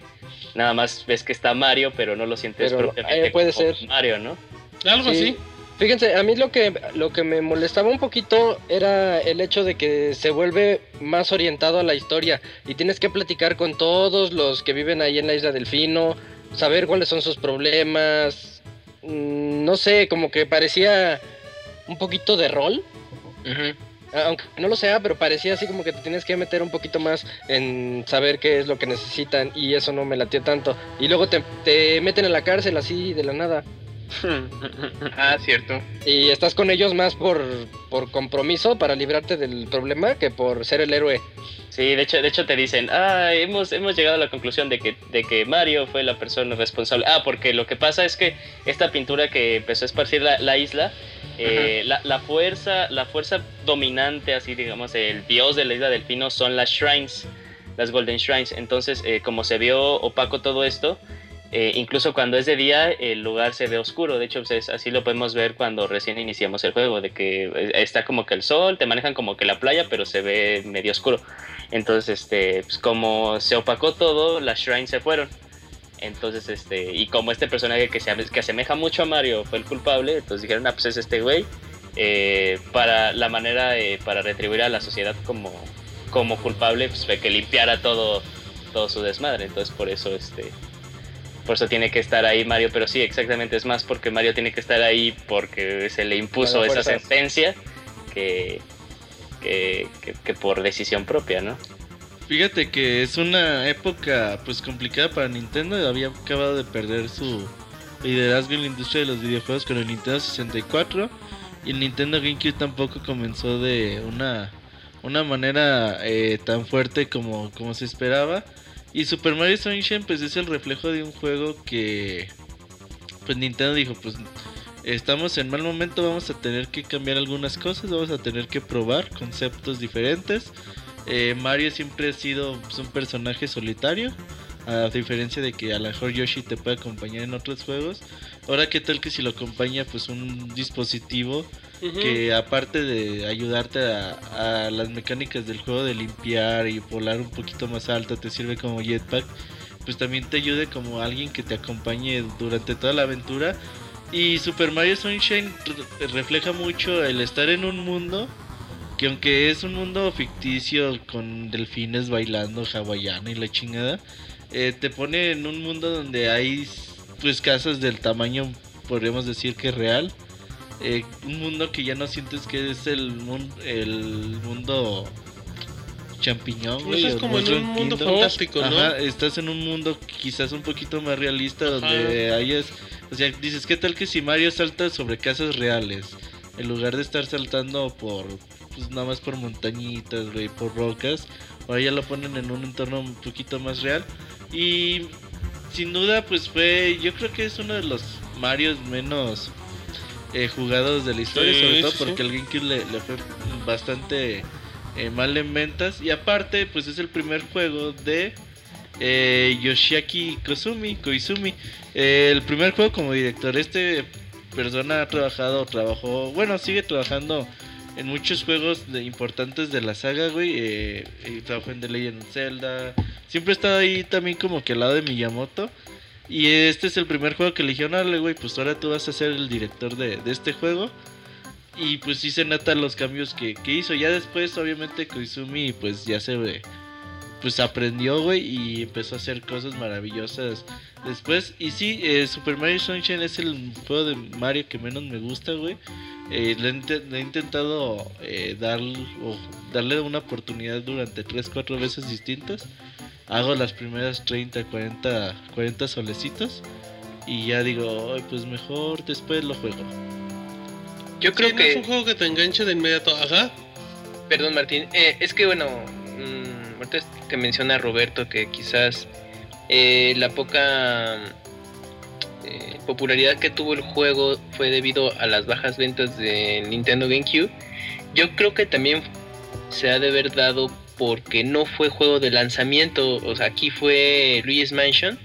nada más ves que está Mario, pero no lo sientes Pero, propiamente eh, puede como ser. Mario, ¿no? Algo Sí. así. Fíjense, a mí lo que, lo que me molestaba un poquito era el hecho de que se vuelve más orientado a la historia y tienes que platicar con todos los que viven ahí en la isla Delfino, saber cuáles son sus problemas, mm, no sé, como que parecía un poquito de rol, a- aunque no lo sea, pero parecía así como que te tienes que meter un poquito más en saber qué es lo que necesitan y eso no me latió tanto. Y luego te, te meten en la cárcel así de la nada. *laughs* Ah, cierto. Y estás con ellos más por, por compromiso para librarte del problema que por ser el héroe. Sí, de hecho, de hecho te dicen, ah, hemos, hemos llegado a la conclusión de que, de que Mario fue la persona responsable. Ah, porque lo que pasa es que esta pintura que empezó a esparcir la, la isla, eh, la, la fuerza, la fuerza dominante, así digamos, el dios de la isla del Pino son las shrines, las golden shrines. Entonces, eh, como se vio opaco todo esto, eh, incluso cuando es de día, el lugar se ve oscuro. De hecho, pues, así lo podemos ver cuando recién iniciamos el juego, de que eh, está como que el sol, te manejan como que la playa, pero se ve medio oscuro. Entonces, este, pues como se opacó todo, las shrines se fueron. Entonces, este, y como este personaje que se que asemeja mucho a Mario fue el culpable, entonces dijeron, ah, pues es este güey, eh, para la manera de, para retribuir a la sociedad como, como culpable, pues fue que limpiara todo, todo su desmadre. Entonces, por eso, este, por eso tiene que estar ahí Mario, pero sí, exactamente, es más porque Mario tiene que estar ahí porque se le impuso esa sentencia que, que, que- que por decisión propia, ¿no? Fíjate que es una época pues complicada para Nintendo. Había acabado de perder su liderazgo en la industria de los videojuegos con el Nintendo 64 y el Nintendo GameCube tampoco comenzó de una una manera eh, tan fuerte como, como se esperaba. Y Super Mario Sunshine pues es el reflejo de un juego que pues Nintendo dijo pues estamos en mal momento, vamos a tener que cambiar algunas cosas, vamos a tener que probar conceptos diferentes. Eh, Mario siempre ha sido pues, un personaje solitario, a diferencia de que a lo mejor Yoshi te puede acompañar en otros juegos. Ahora, ¿qué tal que si lo acompaña pues un dispositivo Que aparte de ayudarte a, las mecánicas del juego de limpiar y volar un poquito más alto, te sirve como jetpack, pues también te ayude como alguien que te acompañe durante toda la aventura. Y Super Mario Sunshine re- refleja mucho el estar en un mundo que aunque es un mundo ficticio con delfines bailando hawaiano y la chingada, eh, te pone en un mundo donde hay pues casas del tamaño, podríamos decir que real. Eh, un mundo que ya no sientes que es el, mun- el mundo champiñón, güey, Estás o como en un mundo Kingdom. fantástico, ¿no? Ajá, estás en un mundo quizás un poquito más realista donde hayas, o sea, dices, ¿qué tal que si Mario salta sobre casas reales? En lugar de estar saltando por, pues nada más por montañitas, güey, por rocas, ahora ya lo ponen en un entorno un poquito más real. Y sin duda, pues fue. Yo creo que es uno de los Marios menos eh, jugados de la historia, Sí, sobre todo sí, porque el GameCube le, le fue bastante eh, mal en ventas. Y aparte, pues es el primer juego de eh, Yoshiaki Kozumi, Koizumi. Eh, el primer juego como director. Este persona ha trabajado, trabajó, bueno, sigue trabajando en muchos juegos de- importantes de la saga, güey. Eh, eh, trabajó en The Legend of Zelda. Siempre ha estado ahí también como que al lado de Miyamoto. Y este es el primer juego que le dijeron, "Órale, güey, pues ahora tú vas a ser el director de, de este juego. Y pues sí se notan los cambios que, que hizo. Ya después, obviamente, Koizumi pues ya se. Pues aprendió, güey, y empezó a hacer cosas maravillosas después. Y sí, eh, Super Mario Sunshine es el juego de Mario que menos me gusta, güey. Eh, le, he le he intentado eh, dar, o darle una oportunidad durante 3-4 veces distintas. Hago las primeras 30, 40, 40 solecitos. Y ya digo, "Ay, pues mejor después lo juego. Yo creo Sí, no es que... un juego que te enganche de inmediato. Ajá. Perdón, Martín. Eh, es que, bueno, mm, ahorita es que menciona Roberto que quizás eh, la poca eh, popularidad que tuvo el juego fue debido a las bajas ventas de Nintendo GameCube. Yo creo que también se ha de haber dado porque no fue juego de lanzamiento. O sea, aquí fue Luigi's Mansion.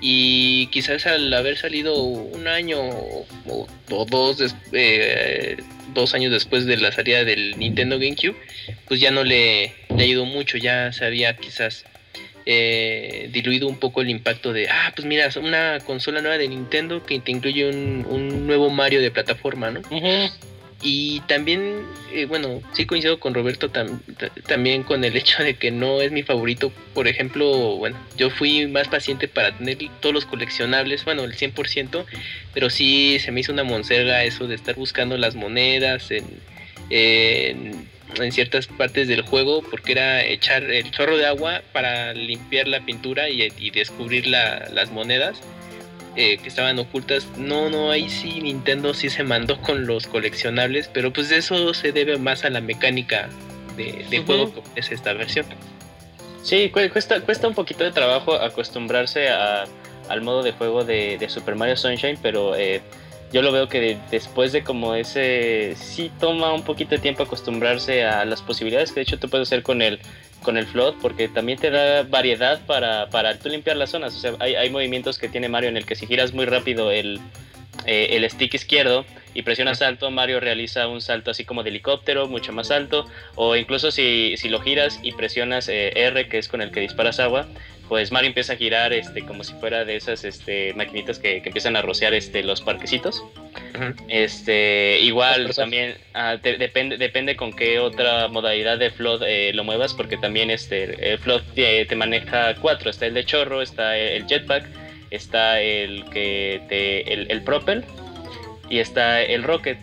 Y quizás al haber salido un año o, dos, eh, dos años después de la salida del Nintendo GameCube, pues ya no le, le ayudó mucho, ya se había quizás eh, diluido un poco el impacto de, ah, pues mira, es una consola nueva de Nintendo que te incluye un, un nuevo Mario de plataforma, ¿no? Y también, eh, bueno, sí coincido con Roberto tam- ta- también con el hecho de que no es mi favorito. Por ejemplo, bueno, yo fui más paciente para tener todos los coleccionables, bueno, el 100%, pero sí se me hizo una monserga eso de estar buscando las monedas en, en, en ciertas partes del juego, porque era echar el chorro de agua para limpiar la pintura y, y descubrir la- las monedas eh, que estaban ocultas. No, no, ahí sí Nintendo sí se mandó con los coleccionables, pero pues eso se debe más a la mecánica de, juego que es esta versión. Sí, cu- cuesta, cuesta un poquito de trabajo acostumbrarse a- al modo de juego de, de Super Mario Sunshine, pero eh, yo lo veo que de- después de como ese, sí toma un poquito de tiempo acostumbrarse a las posibilidades que de hecho tú puedes hacer con el, con el float, porque también te da variedad para, para tú limpiar las zonas. O sea, hay, hay movimientos que tiene Mario en el que si giras muy rápido el, eh, el stick izquierdo y presionas salto, Mario realiza un salto así como de helicóptero, mucho más alto, o incluso si, si lo giras y presionas eh, R, que es con el que disparas agua, pues Mario empieza a girar este, como si fuera de esas este, maquinitas que, que empiezan a rociar este, los parquecitos. Este, igual también ah, te- depende, depende con qué otra modalidad de float eh, lo muevas, porque también este, el float te, te maneja cuatro, está el de chorro, está el jetpack, está el que te, el, el propel y está el rocket.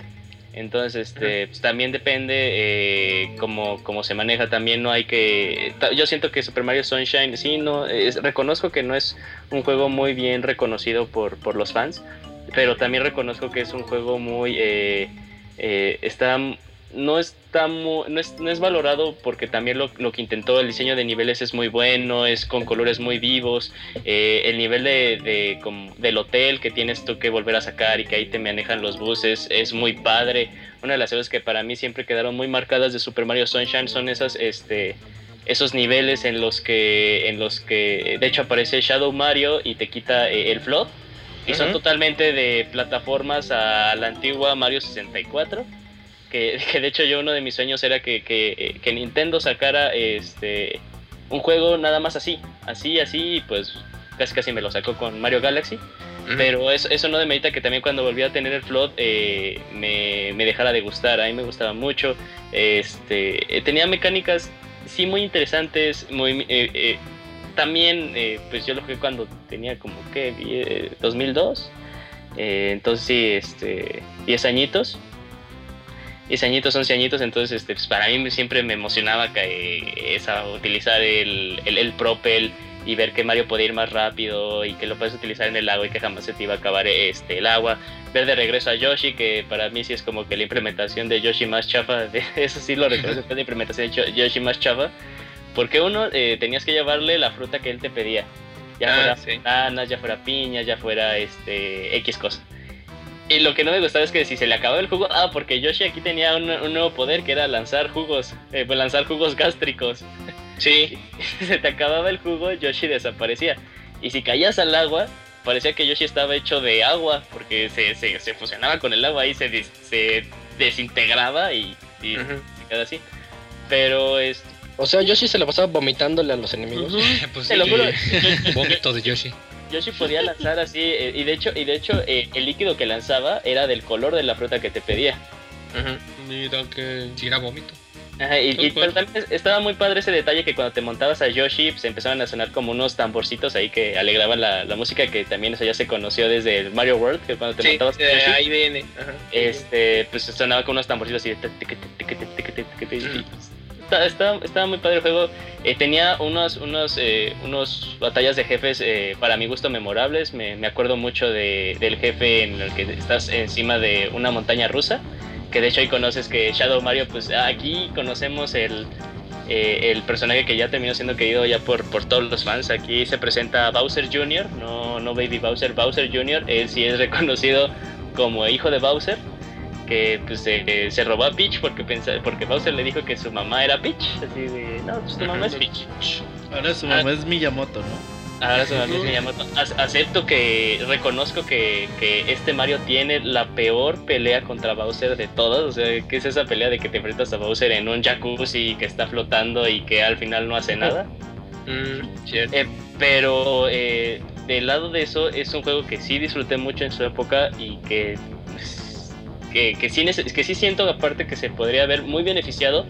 Entonces, este, pues, también depende eh, cómo, cómo se maneja. También no hay que. Yo siento que Super Mario Sunshine, sí, no. es- reconozco que no es un juego muy bien reconocido por, por los fans. Pero también reconozco que es un juego muy. eh, eh, está. No está no es, no es valorado porque también lo, lo que intentó el diseño de niveles es muy bueno, es con colores muy vivos, eh, el nivel de, de como del hotel que tienes tú que volver a sacar y que ahí te manejan los buses es muy padre. Una de las cosas que para mí siempre quedaron muy marcadas de Super Mario Sunshine son esas, este, esos niveles en los que, en los que, de hecho aparece Shadow Mario y te quita eh, el float. Y son totalmente de plataformas a la antigua Mario 64. Que, *laughs* que de hecho yo uno de mis sueños era que, que, que Nintendo sacara este un juego nada más así, así, así, y pues casi casi me lo sacó con Mario Galaxy. Pero eso, eso no demerita que también cuando volví a tener el float eh, me, me dejara de gustar. A mí me gustaba mucho. Este, eh, tenía mecánicas sí muy interesantes. Muy, eh, eh, también, eh, pues yo lo jugué cuando tenía como que Die- 2002. Eh, entonces sí, este, 10 añitos. 10 añitos, 11 añitos, entonces este, pues, para mí siempre me emocionaba que, eh, esa, utilizar el, el, el propel y ver que Mario podía ir más rápido y que lo puedes utilizar en el lago y que jamás se te iba a acabar este, el agua. Ver de regreso a Yoshi, que para mí sí es como que la implementación de Yoshi más chafa, *laughs* de, eso sí lo que es la implementación de Yo- Yoshi más chafa, porque uno, eh, tenías que llevarle la fruta que él te pedía. Ya Ah, fuera sí. bananas, ya fuera piña, ya fuera este X cosa. Y lo que no me gustaba es que si se le acababa el jugo, ah, porque Yoshi aquí tenía un, un nuevo poder que era lanzar jugos, eh, pues lanzar jugos gástricos. Sí, *laughs* Si se te acababa el jugo, Yoshi desaparecía. Y si caías al agua, parecía que Yoshi estaba hecho de agua, porque se, se, se fusionaba con el agua y se, des- se desintegraba y, y Ujú. se queda así. Pero es, O sea, yo sí se la pasaba vomitándole a los enemigos. pues *laughs* te lo juro, vómito de Yoshi. Yoshi podía lanzar así, eh, y de hecho, y de hecho eh, el líquido que lanzaba era del color de la fruta que te pedía. ujú. Mira que. Sí, era vómito. Ajá, y, Tal y- pero también estaba muy padre ese detalle que cuando te montabas a Yoshi pues empezaban a sonar como unos tamborcitos ahí que alegraban la, la música que también eso ya se conoció desde el Mario World, que cuando te Sí, montabas a Yoshi, ahí viene. Ajá. este, pues sonaba con unos tamborcitos así de estaba, estaba muy padre el juego. Eh, tenía unos, unos, eh, unos batallas de jefes eh, para mi gusto memorables. Me, me acuerdo mucho de, del jefe en el que estás encima de una montaña rusa. Que de hecho ahí conoces que Shadow Mario, pues aquí conocemos el, eh, el personaje que ya terminó siendo querido ya por, por todos los fans. Aquí se presenta Bowser Jr., no, no Baby Bowser, Bowser Jr. Él sí es reconocido como hijo de Bowser que pues se, se robó a Peach porque pensa, porque Bowser le dijo que su mamá era Peach, así de, no, pues tu mamá es Peach. Ahora su mamá es Miyamoto, ¿no? Ahora su mamá es Miyamoto. Ac- Acepto que reconozco que, que este Mario tiene la peor pelea contra Bowser de todas, o sea, que es esa pelea de que te enfrentas a Bowser en un jacuzzi que está flotando y que al final no hace nada. Mm, cierto. Eh, pero eh, del lado de eso es un juego que sí disfruté mucho en su época y que que, que sí que sí siento aparte que se podría haber muy beneficiado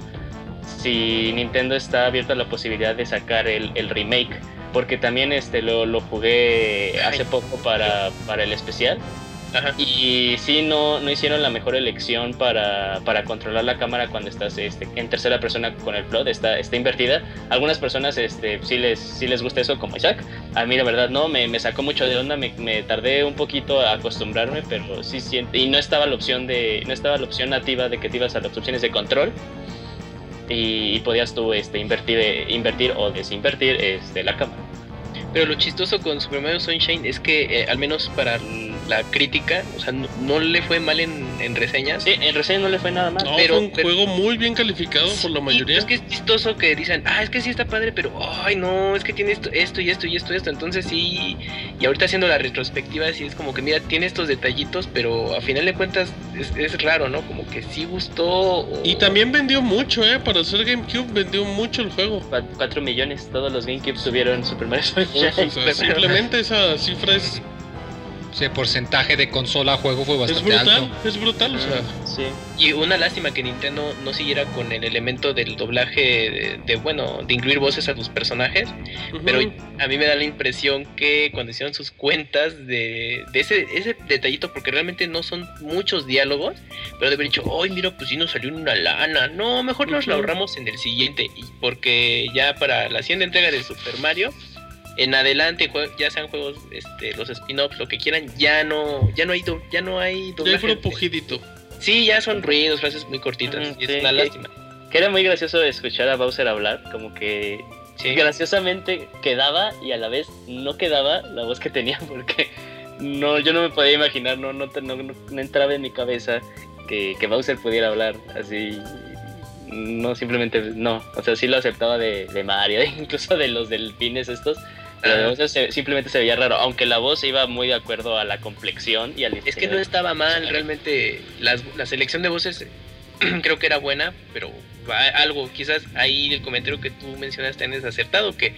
si Nintendo está abierta a la posibilidad de sacar el, el remake porque también este lo, lo jugué hace poco para, para el especial Y sí no, no hicieron la mejor elección para, para controlar la cámara cuando estás este, en tercera persona con el float, está, está invertida. Algunas personas este, sí, les, sí les gusta eso como Isaac. A mí la verdad no, me, me sacó mucho de onda, me, me tardé un poquito a acostumbrarme, pero sí siento, y no estaba la opción de, no estaba la opción nativa de que te ibas a las opciones de control. Y, y podías tú este, invertir, invertir o desinvertir este, la cámara. Pero lo chistoso con Super Mario Sunshine es que, eh, al menos para la crítica, o sea, no, no le fue mal en, en reseñas. Sí, en reseña no le fue nada mal. No, pero- fue un pero- juego muy bien calificado por la mayoría. Es que es chistoso que dicen, ah, es que sí está padre, pero, ay, no, es que tiene esto, esto y esto y esto y esto. Entonces sí, y ahorita haciendo la retrospectiva, sí es como que, mira, tiene estos detallitos, pero a final de cuentas es, es raro, ¿no? Como que sí gustó. o- Y también vendió mucho, ¿eh? Para ser GameCube vendió mucho el juego. 4 millones, todos los GameCubes tuvieron Super Mario Sunshine. *laughs* O sea, simplemente esa cifra es, Ese porcentaje de consola a juego fue es bastante brutal. alto. Es brutal, o sea. Sí. Y una lástima que Nintendo no siguiera con el elemento del doblaje, de, de, bueno, de incluir voces a tus personajes. Pero a mí me da la impresión que cuando hicieron sus cuentas de, de ese, ese detallito, porque realmente no son muchos diálogos, pero de haber dicho, ay, mira, pues sí nos salió una lana. No, mejor nos la ahorramos en el siguiente. Porque ya para la siguiente entrega de Super Mario, en adelante, ya sean juegos, este, los spin-offs, lo que quieran, ya no, ya no hay, do- ya no hay Ya hay pujidito. Sí, ya son ruidos, frases muy cortitas. Ujú, y es una que- lástima. Que era muy gracioso escuchar a Bowser hablar, como que Sí. graciosamente quedaba y a la vez no quedaba la voz que tenía, *laughs* porque no, yo no me podía imaginar, no, no, te- no, no- no entraba en mi cabeza que, que Bowser pudiera hablar así. No, simplemente no. O sea, sí lo aceptaba de, de Mario, *laughs* incluso de los delfines estos. Pero se- simplemente se veía raro, aunque la voz iba muy de acuerdo a la complexión y al Es que no estaba mal, realmente las- la selección de voces *clears throat* creo que era buena, pero algo, quizás ahí el comentario que tú mencionaste es acertado, que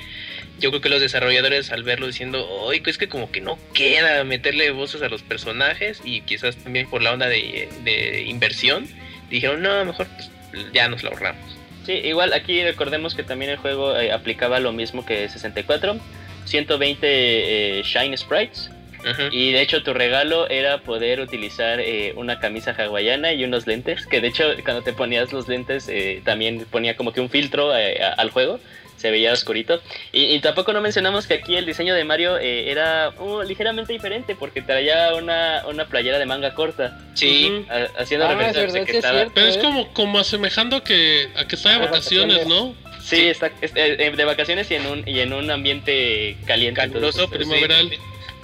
yo creo que los desarrolladores al verlo diciendo, oye, es que como que no queda meterle voces a los personajes y quizás también por la onda de, de inversión, dijeron, no, mejor pues, ya nos lo ahorramos. Sí, igual aquí recordemos que también el juego eh, aplicaba lo mismo que 64, 120 eh, Shine Sprites Ujú. y de hecho tu regalo era poder utilizar eh, una camisa hawaiana y unos lentes, que de hecho cuando te ponías los lentes eh, también ponía como que un filtro eh, a- al juego, se veía oscurito. Y, y tampoco no mencionamos que aquí el diseño de Mario eh, era uh, ligeramente diferente porque traía una, una playera de manga corta, Sí, a- haciendo Ah, referencia es verdad, a que sí es estaba... cierto. Pero es ¿eh? como, como asemejando que, a que está de vacaciones, vacaciones. ¿no? Sí, está es- eh, de vacaciones y en un y en un ambiente caliente. Caluroso, entonces, primaveral. sí,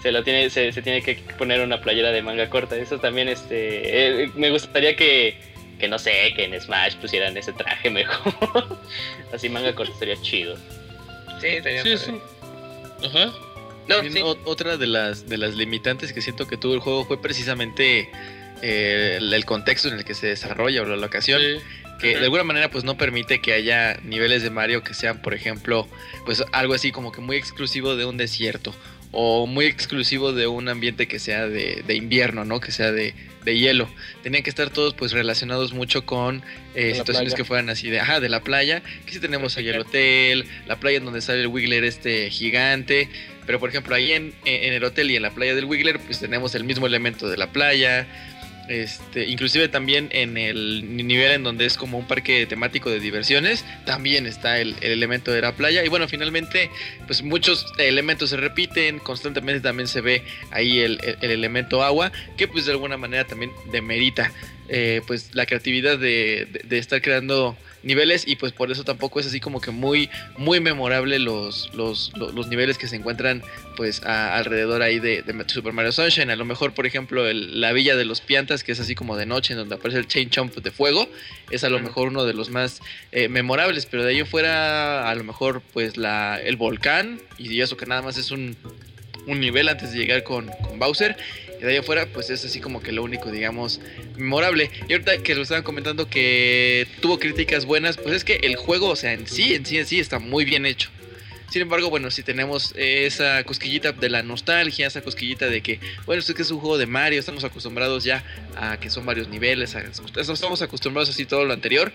se lo tiene se, se tiene que poner una playera de manga corta. Eso también este eh, me gustaría que que no sé, que en Smash pusieran ese traje mejor. *laughs* Así manga corta sería chido. Sí, estaría Sí, un- Ajá. No, También sí. Otra de las, de las limitantes que siento que tuvo el juego fue precisamente eh, el, el contexto en el que se desarrolla o la locación. Sí. Que de alguna manera pues no permite que haya niveles de Mario que sean por ejemplo pues algo así como que muy exclusivo de un desierto o muy exclusivo de un ambiente que sea de, de invierno, ¿no? Que sea de, de hielo. Tenían que estar todos pues relacionados mucho con eh, situaciones playa. que fueran así de, ajá, de la playa, que sí tenemos ahí el hotel, la playa en donde sale el Wiggler este gigante, pero por ejemplo ahí en, en el hotel y en la playa del Wiggler pues tenemos el mismo elemento de la playa, este, inclusive también en el nivel en donde es como un parque temático de diversiones, también está el, el elemento de la playa. Y bueno, finalmente, pues muchos elementos se repiten, constantemente también se ve ahí el, el- el elemento agua, que pues de alguna manera también demerita eh, pues la creatividad de estar creando niveles y pues por eso tampoco es así como que muy muy memorable los los, los, los niveles que se encuentran pues a- alrededor ahí de, de Super Mario Sunshine a lo mejor por ejemplo el- la villa de los piantas que es así como de noche en donde aparece el chain chomp de fuego es a lo mejor uno de los más eh, memorables pero de ahí fuera a lo mejor pues la el volcán y eso que nada más es un un nivel antes de llegar con, con Bowser. Y de ahí afuera, pues es así como que lo único, digamos, memorable. Y ahorita que lo estaban comentando que tuvo críticas buenas, pues es que el juego, o sea, en sí, en sí, en sí, está muy bien hecho. Sin embargo, bueno, si tenemos esa cosquillita de la nostalgia, esa cosquillita de que, bueno, es que es un juego de Mario, estamos acostumbrados ya a que son varios niveles, estamos acostumbrados así todo lo anterior.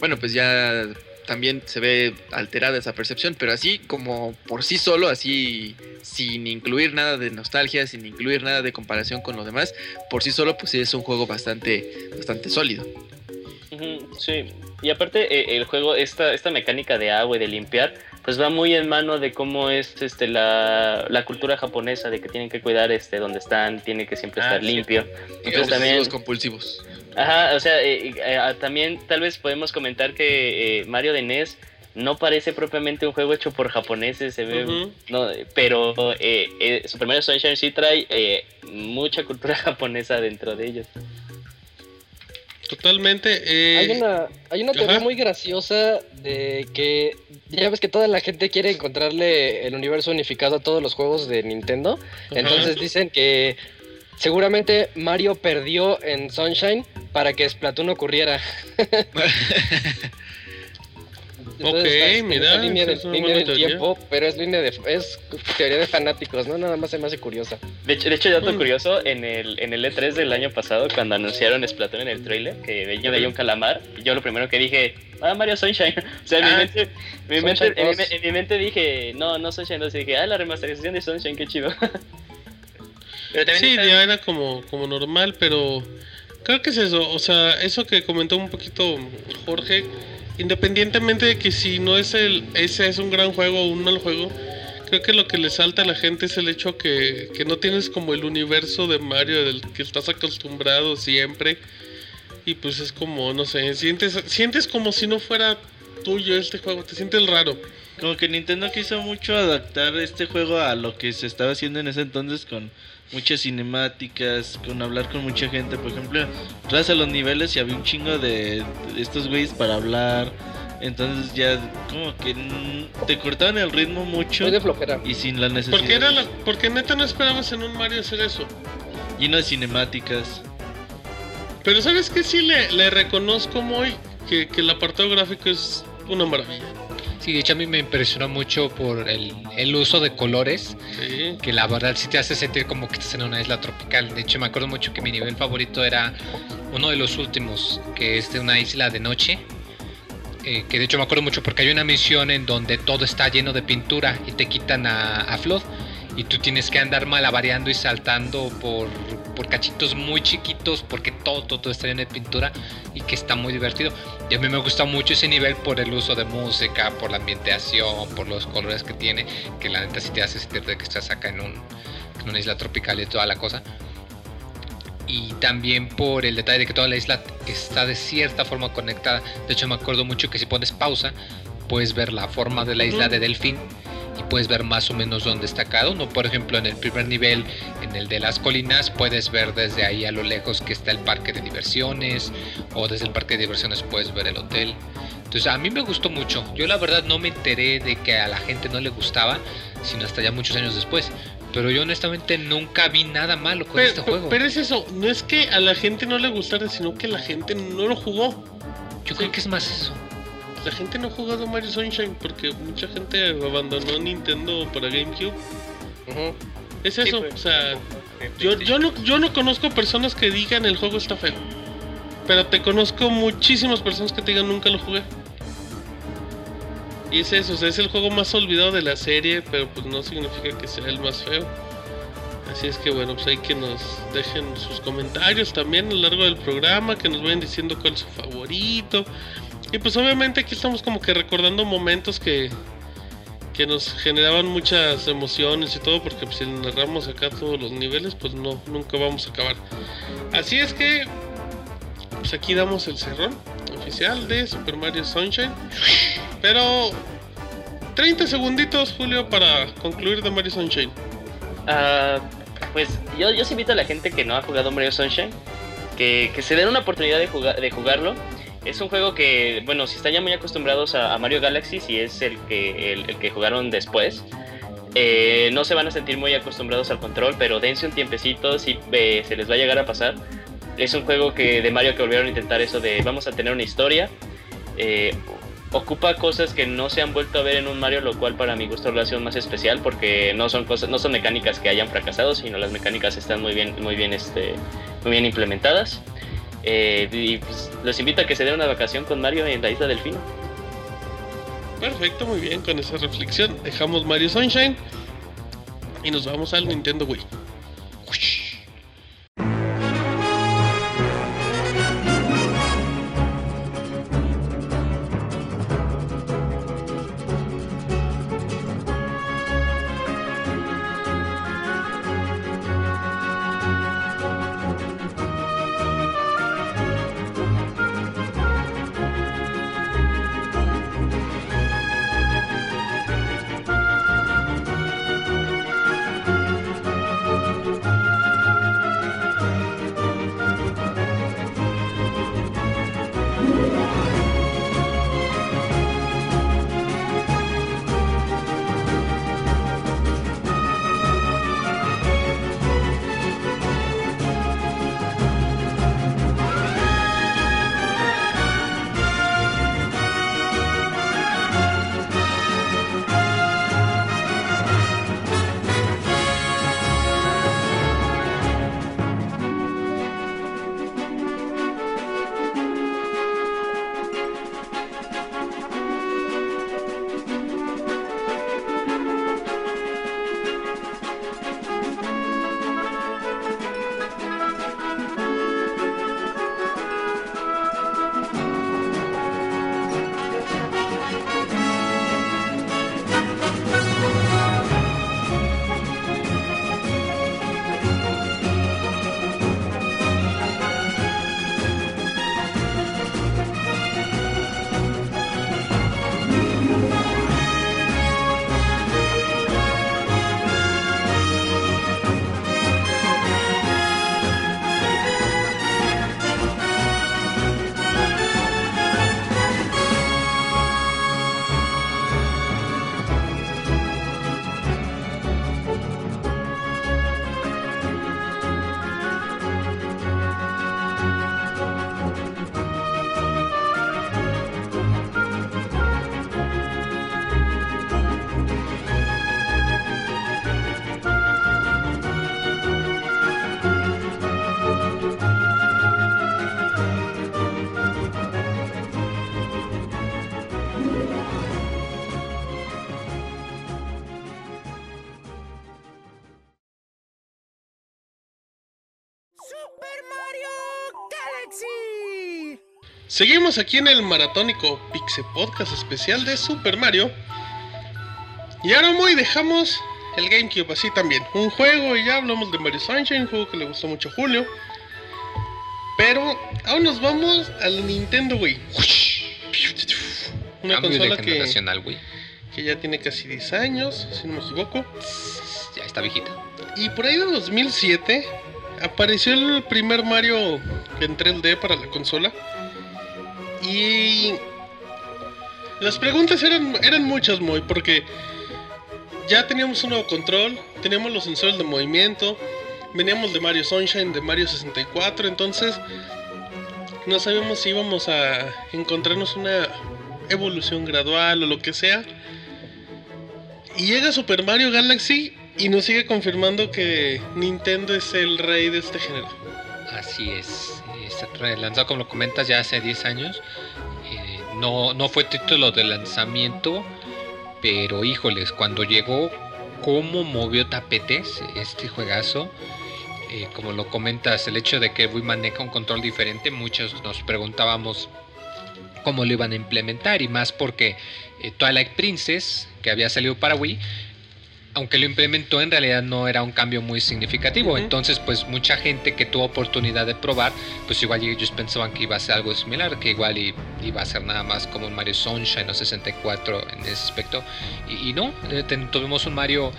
Bueno, pues ya también se ve alterada esa percepción, pero así como por sí solo, así sin incluir nada de nostalgia, sin incluir nada de comparación con los demás, por sí solo pues sí es un juego bastante bastante sólido. Sí, y aparte eh, el juego, esta, esta mecánica de agua y de limpiar, pues va muy en mano de cómo es este la, la cultura japonesa, de que tienen que cuidar este donde están, tiene que siempre Ah, estar sí. limpio. Entonces también, compulsivos. Ajá, o sea, eh, eh, ah, también tal vez podemos comentar que eh, Mario de NES no parece propiamente un juego hecho por japoneses, se ve, no, pero eh, eh, Super Mario Sunshine sí trae eh, mucha cultura *laughs* japonesa dentro de ellos. Totalmente. eh, Hay una, hay una teoría ajá. muy graciosa de que ya ves que toda la gente quiere encontrarle el universo unificado a todos los juegos de Nintendo. Ajá. Entonces dicen que seguramente Mario perdió en Sunshine para que Splatoon ocurriera. *laughs* Ok, está en mira, línea, de, es línea del teoría. tiempo, pero es línea de es teoría de fanáticos, ¿no? Nada más se me hace curiosa. De hecho, de hecho, dato Mm. curioso, en el, en el E3 del año pasado, cuando anunciaron Splatoon en el trailer, que yo veía un calamar, yo lo primero que dije, ah, Mario Sunshine. *laughs* O sea, en, mi, Ah, mente, mi mente- Sunshine en, mi, 2. me- en mi mente dije, no, no Sunshine 2, y dije, ah, la remasterización de Sunshine, qué chido. *laughs* Pero también Sí, está- ya era como, como normal, pero creo que es eso. O sea, eso que comentó un poquito Jorge, independientemente de que si no es el, ese es un gran juego o un mal juego, creo que lo que le salta a la gente es el hecho que, que no tienes como el universo de Mario del que estás acostumbrado siempre. Y pues es como, no sé, sientes, sientes como si no fuera tuyo este juego, te sientes raro. Como que Nintendo quiso mucho adaptar este juego a lo que se estaba haciendo en ese entonces con muchas cinemáticas, con hablar con mucha gente. Por ejemplo, entras a los niveles y había un chingo de, estos güeyes para hablar. Entonces ya como que te cortaban el ritmo mucho Muy de flojera. y sin la necesidad. Porque era la, porque neta no esperabas en un Mario hacer eso. Lleno de cinemáticas. Pero ¿sabes qué? Sí le, le reconozco muy que, que el apartado gráfico es una maravilla. Sí, de hecho a mí me impresionó mucho por el, el uso de colores, Sí. que la verdad sí te hace sentir como que estás en una isla tropical. De hecho me acuerdo mucho que mi nivel favorito era uno de los últimos, que es de una isla de noche. eh, que de hecho me acuerdo mucho porque hay una misión en donde todo está lleno de pintura y te quitan a, a Flood y tú tienes que andar malabareando y saltando por, por cachitos muy chiquitos porque todo, todo está lleno de pintura y que está muy divertido. Y a mí me gusta mucho ese nivel por el uso de música, por la ambientación, por los colores que tiene, que la neta sí te hace sentir de que estás acá en, un, en una isla tropical y toda la cosa. Y también por el detalle de que toda la isla está de cierta forma conectada. De hecho me acuerdo mucho que si pones pausa, puedes ver la forma de la isla de Delfín y puedes ver más o menos dónde está cada uno. Por ejemplo, en el primer nivel, en el de las colinas, puedes ver desde ahí a lo lejos que está el parque de diversiones o desde el parque de diversiones puedes ver el hotel. Entonces a mí me gustó mucho. Yo la verdad no me enteré de que a la gente no le gustaba, sino hasta ya muchos años después. Pero yo honestamente nunca vi nada malo con Pero, este juego. pero es eso, no es que a la gente no le gustara, sino que la gente no lo jugó. yo creo que es más eso. La gente no ha jugado Mario Sunshine porque mucha gente abandonó Nintendo para GameCube. Es Sí, eso, pues, o sea, yo, no, yo no conozco personas que digan el juego está feo. Pero te conozco muchísimas personas que te digan nunca lo jugué. Y es eso, o sea, es el juego más olvidado de la serie, pero pues no significa que sea el más feo. Así es que bueno, pues hay que nos dejen sus comentarios también a lo largo del programa, que nos vayan diciendo cuál es su favorito. Y pues obviamente aquí estamos como que recordando momentos que, que nos generaban muchas emociones y todo, porque pues, si narramos acá todos los niveles, pues no, nunca vamos a acabar. Así es que, pues aquí damos el cerrón oficial de Super Mario Sunshine. Pero 30 segunditos, Julio, para concluir de Mario Sunshine. Ah, pues yo, yo sí invito a la gente que no ha jugado Mario Sunshine que, que se den una oportunidad de, jugar, de jugarlo. Es un juego que, bueno, si están ya muy acostumbrados a, Mario Galaxy, si es el que, el, que jugaron después, eh, no se van a sentir muy acostumbrados al control, pero dense un tiempecito si se les va a llegar a pasar. Es un juego que de Mario que volvieron a intentar eso de vamos a tener una historia. Eh, ocupa cosas que no se han vuelto a ver en un Mario, lo cual para mi gusto lo hace más especial porque no son cosas, no son mecánicas que hayan fracasado, sino las mecánicas están muy bien, muy bien, este, muy bien implementadas. Eh, y pues, los invito a que se den una vacación con Mario en la isla Delfino. Perfecto, muy bien, con esa reflexión dejamos Mario Sunshine y nos vamos al Nintendo Wii. Seguimos aquí en el maratónico Pixe Podcast especial de Super Mario. Y ahora muy dejamos el GameCube así también. Un juego y ya hablamos de Mario Sunshine, un juego que le gustó mucho a Julio. Pero ahora nos vamos al Nintendo Wii. Una Cambio consola que, Wii. que ya tiene casi 10 años, si no me equivoco. Ya está viejita. Y por ahí de 2007 apareció el primer Mario en 3D para la consola. Y las preguntas eran, eran muchas, muy, porque ya teníamos un nuevo control, teníamos los sensores de movimiento, veníamos de Mario Sunshine, de Mario 64, entonces no sabíamos si íbamos a encontrarnos una evolución gradual o lo que sea. Y llega Super Mario Galaxy y nos sigue confirmando que Nintendo es el rey de este género. Así es. Está lanzado, como lo comentas, ya hace 10 años. Eh, no, no fue título de lanzamiento, pero híjoles, cuando llegó, cómo movió tapetes este juegazo. Eh, como lo comentas, el hecho de que Wii maneja un control diferente, muchos nos preguntábamos cómo lo iban a implementar y más porque eh, Twilight Princess, que había salido para Wii, aunque lo implementó en realidad no era un cambio muy significativo. Ujú. Entonces, pues mucha gente que tuvo oportunidad de probar, pues igual ellos pensaban que iba a ser algo similar, que igual iba a ser nada más como un Mario Sunshine o 64 en ese aspecto. Y, y no, eh, tuvimos un Mario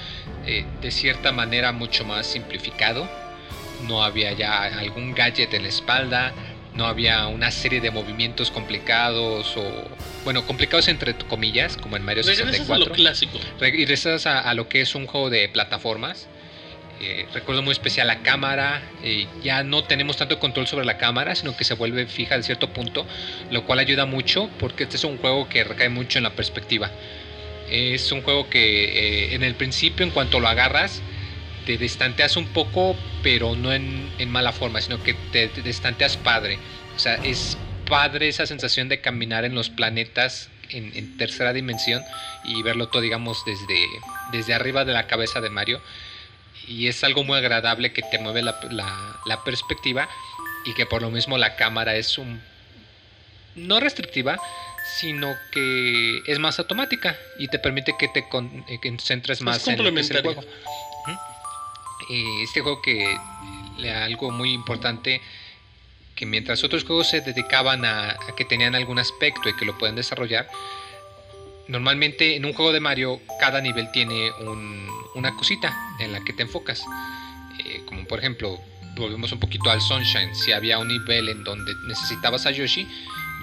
eh, de cierta manera mucho más simplificado. No había ya algún gadget en la espalda, no había una serie de movimientos complicados o, bueno, complicados entre comillas, como en Mario Regresas a 64. lo clásico. Regresas a, a lo que es un juego de plataformas. Eh, recuerdo muy especial la cámara. eh, ya no tenemos tanto control sobre la cámara, sino que se vuelve fija a cierto punto, lo cual ayuda mucho porque este es un juego que recae mucho en la perspectiva. Es un juego que eh, en el principio, en cuanto lo agarras, te distanteas un poco, pero no en, en mala forma, sino que te, te distanteas padre. O sea, es padre esa sensación de caminar en los planetas en, en tercera dimensión y verlo todo, digamos, desde, desde arriba de la cabeza de Mario. Y es algo muy agradable que te mueve la, la- la perspectiva y que por lo mismo la cámara es un... no restrictiva, sino que es más automática y te permite que te con- eh, concentres más en el juego. Este juego que le algo muy importante que mientras otros juegos se dedicaban a, que tenían algún aspecto y que lo pueden desarrollar, normalmente en un juego de Mario cada nivel tiene un- una cosita en la que te enfocas. Eh, como por ejemplo, volvemos un poquito al Sunshine, si había un nivel en donde necesitabas a Yoshi,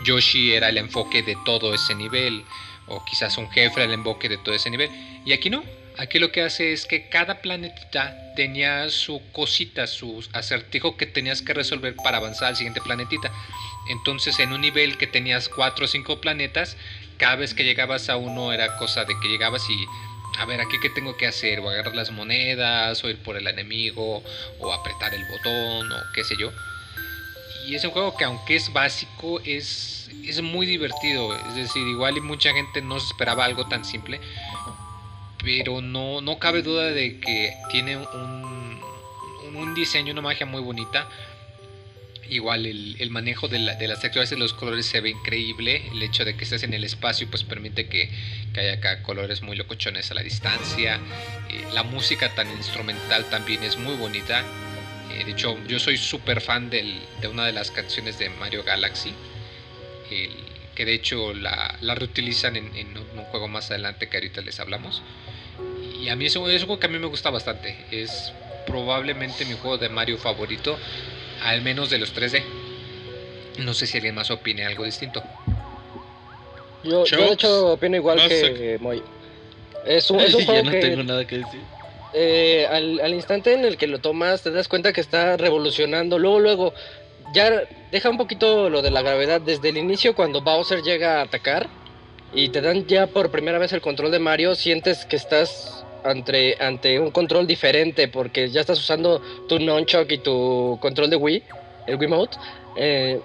Yoshi era el enfoque de todo ese nivel, o quizás un jefe era el enfoque de todo ese nivel. Y aquí no, aquí lo que hace es que cada planetita tenía su cosita, su acertijo que tenías que resolver para avanzar al siguiente planetita. Entonces en un nivel que tenías cuatro o cinco planetas, cada vez que llegabas a uno era cosa de que llegabas y a ver, aquí qué tengo que hacer, o agarrar las monedas, o ir por el enemigo, o apretar el botón, o qué sé yo. Y es un juego que aunque es básico, es, es muy divertido. Es decir, igual y mucha gente no se esperaba algo tan simple. Pero no, no cabe duda de que tiene un, un- diseño, una magia muy bonita. Igual el, el manejo de, la- de las texturas y los colores se ve increíble. El hecho de que estés en el espacio pues permite que, que haya colores muy locochones a la distancia. Eh, la música tan instrumental también es muy bonita. Eh, de hecho, yo soy súper fan del- de una de las canciones de Mario Galaxy. que de hecho la, la reutilizan en, un juego más adelante que ahorita les hablamos. Y a mí es un, es un juego que a mí me gusta bastante. Es probablemente mi juego de Mario favorito, al menos de los 3D. No sé si alguien más opine algo distinto. Yo, yo de hecho opino igual que Moy. Es un, es un *laughs* ya juego no que tengo nada que decir. eh, al, al instante en el que lo tomas te das cuenta que está revolucionando. Luego, luego, ya deja un poquito lo de la gravedad. Desde el inicio cuando Bowser llega a atacar y te dan ya por primera vez el control de Mario, sientes que estás ante, ante un control diferente porque ya estás usando tu nunchuck y tu control de Wii, el Wiimote. Eh,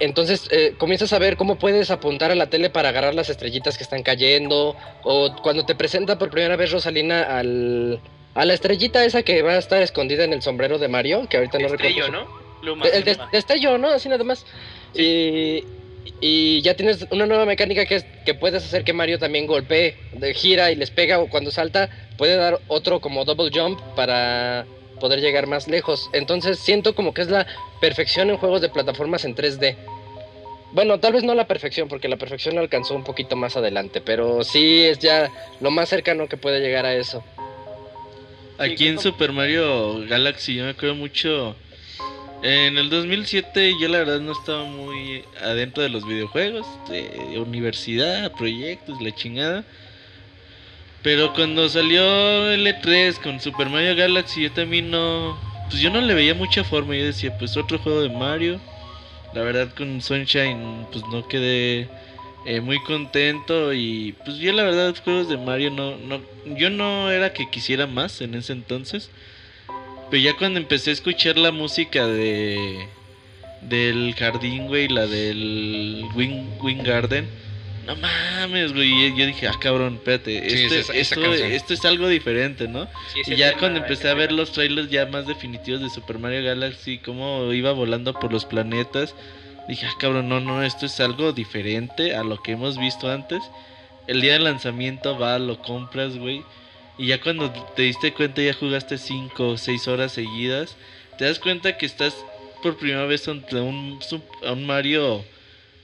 entonces eh, comienzas a ver cómo puedes apuntar a la tele para agarrar las estrellitas que están cayendo. O cuando te presenta por primera vez Rosalina al, a la estrellita esa que va a estar escondida en el sombrero de Mario, que ahorita no Destello, recuerdo. ¿no? El destello, ¿no? Así nada más. Y, y ya tienes una nueva mecánica que es que puedes hacer que Mario también golpee, de- gira y les pega o cuando salta puede dar otro como double jump para poder llegar más lejos. Entonces siento como que es la perfección en juegos de plataformas en 3D. Bueno, tal vez no la perfección, porque la perfección alcanzó un poquito más adelante, pero sí es ya lo más cercano que puede llegar a eso. Aquí en Super Mario Galaxy yo me acuerdo mucho... En el 2007 yo la verdad no estaba muy adentro de los videojuegos, de universidad, proyectos, la chingada. Pero cuando salió el E3 con Super Mario Galaxy yo también no... Pues yo no le veía mucha forma, yo decía pues otro juego de Mario. La verdad con Sunshine pues no quedé eh, muy contento y pues yo la verdad juegos de Mario no, no... Yo no era que quisiera más en ese entonces. Pero ya cuando empecé a escuchar la música de del jardín, güey, la del Wing, Wing Garden, no mames, güey. y Yo dije, ah, cabrón, espérate, Sí, esto, es esa- esa esto, es algo diferente, ¿no? Sí, Y ya tema, cuando empecé a ver tema. los trailers ya más definitivos de Super Mario Galaxy, cómo iba volando por los planetas, dije, ah, cabrón, no, no, esto es algo diferente a lo que hemos visto antes. El día del lanzamiento va, lo compras, güey. Y ya cuando te diste cuenta, ya jugaste 5 o 6 horas seguidas, te das cuenta que estás por primera vez ante un, un Mario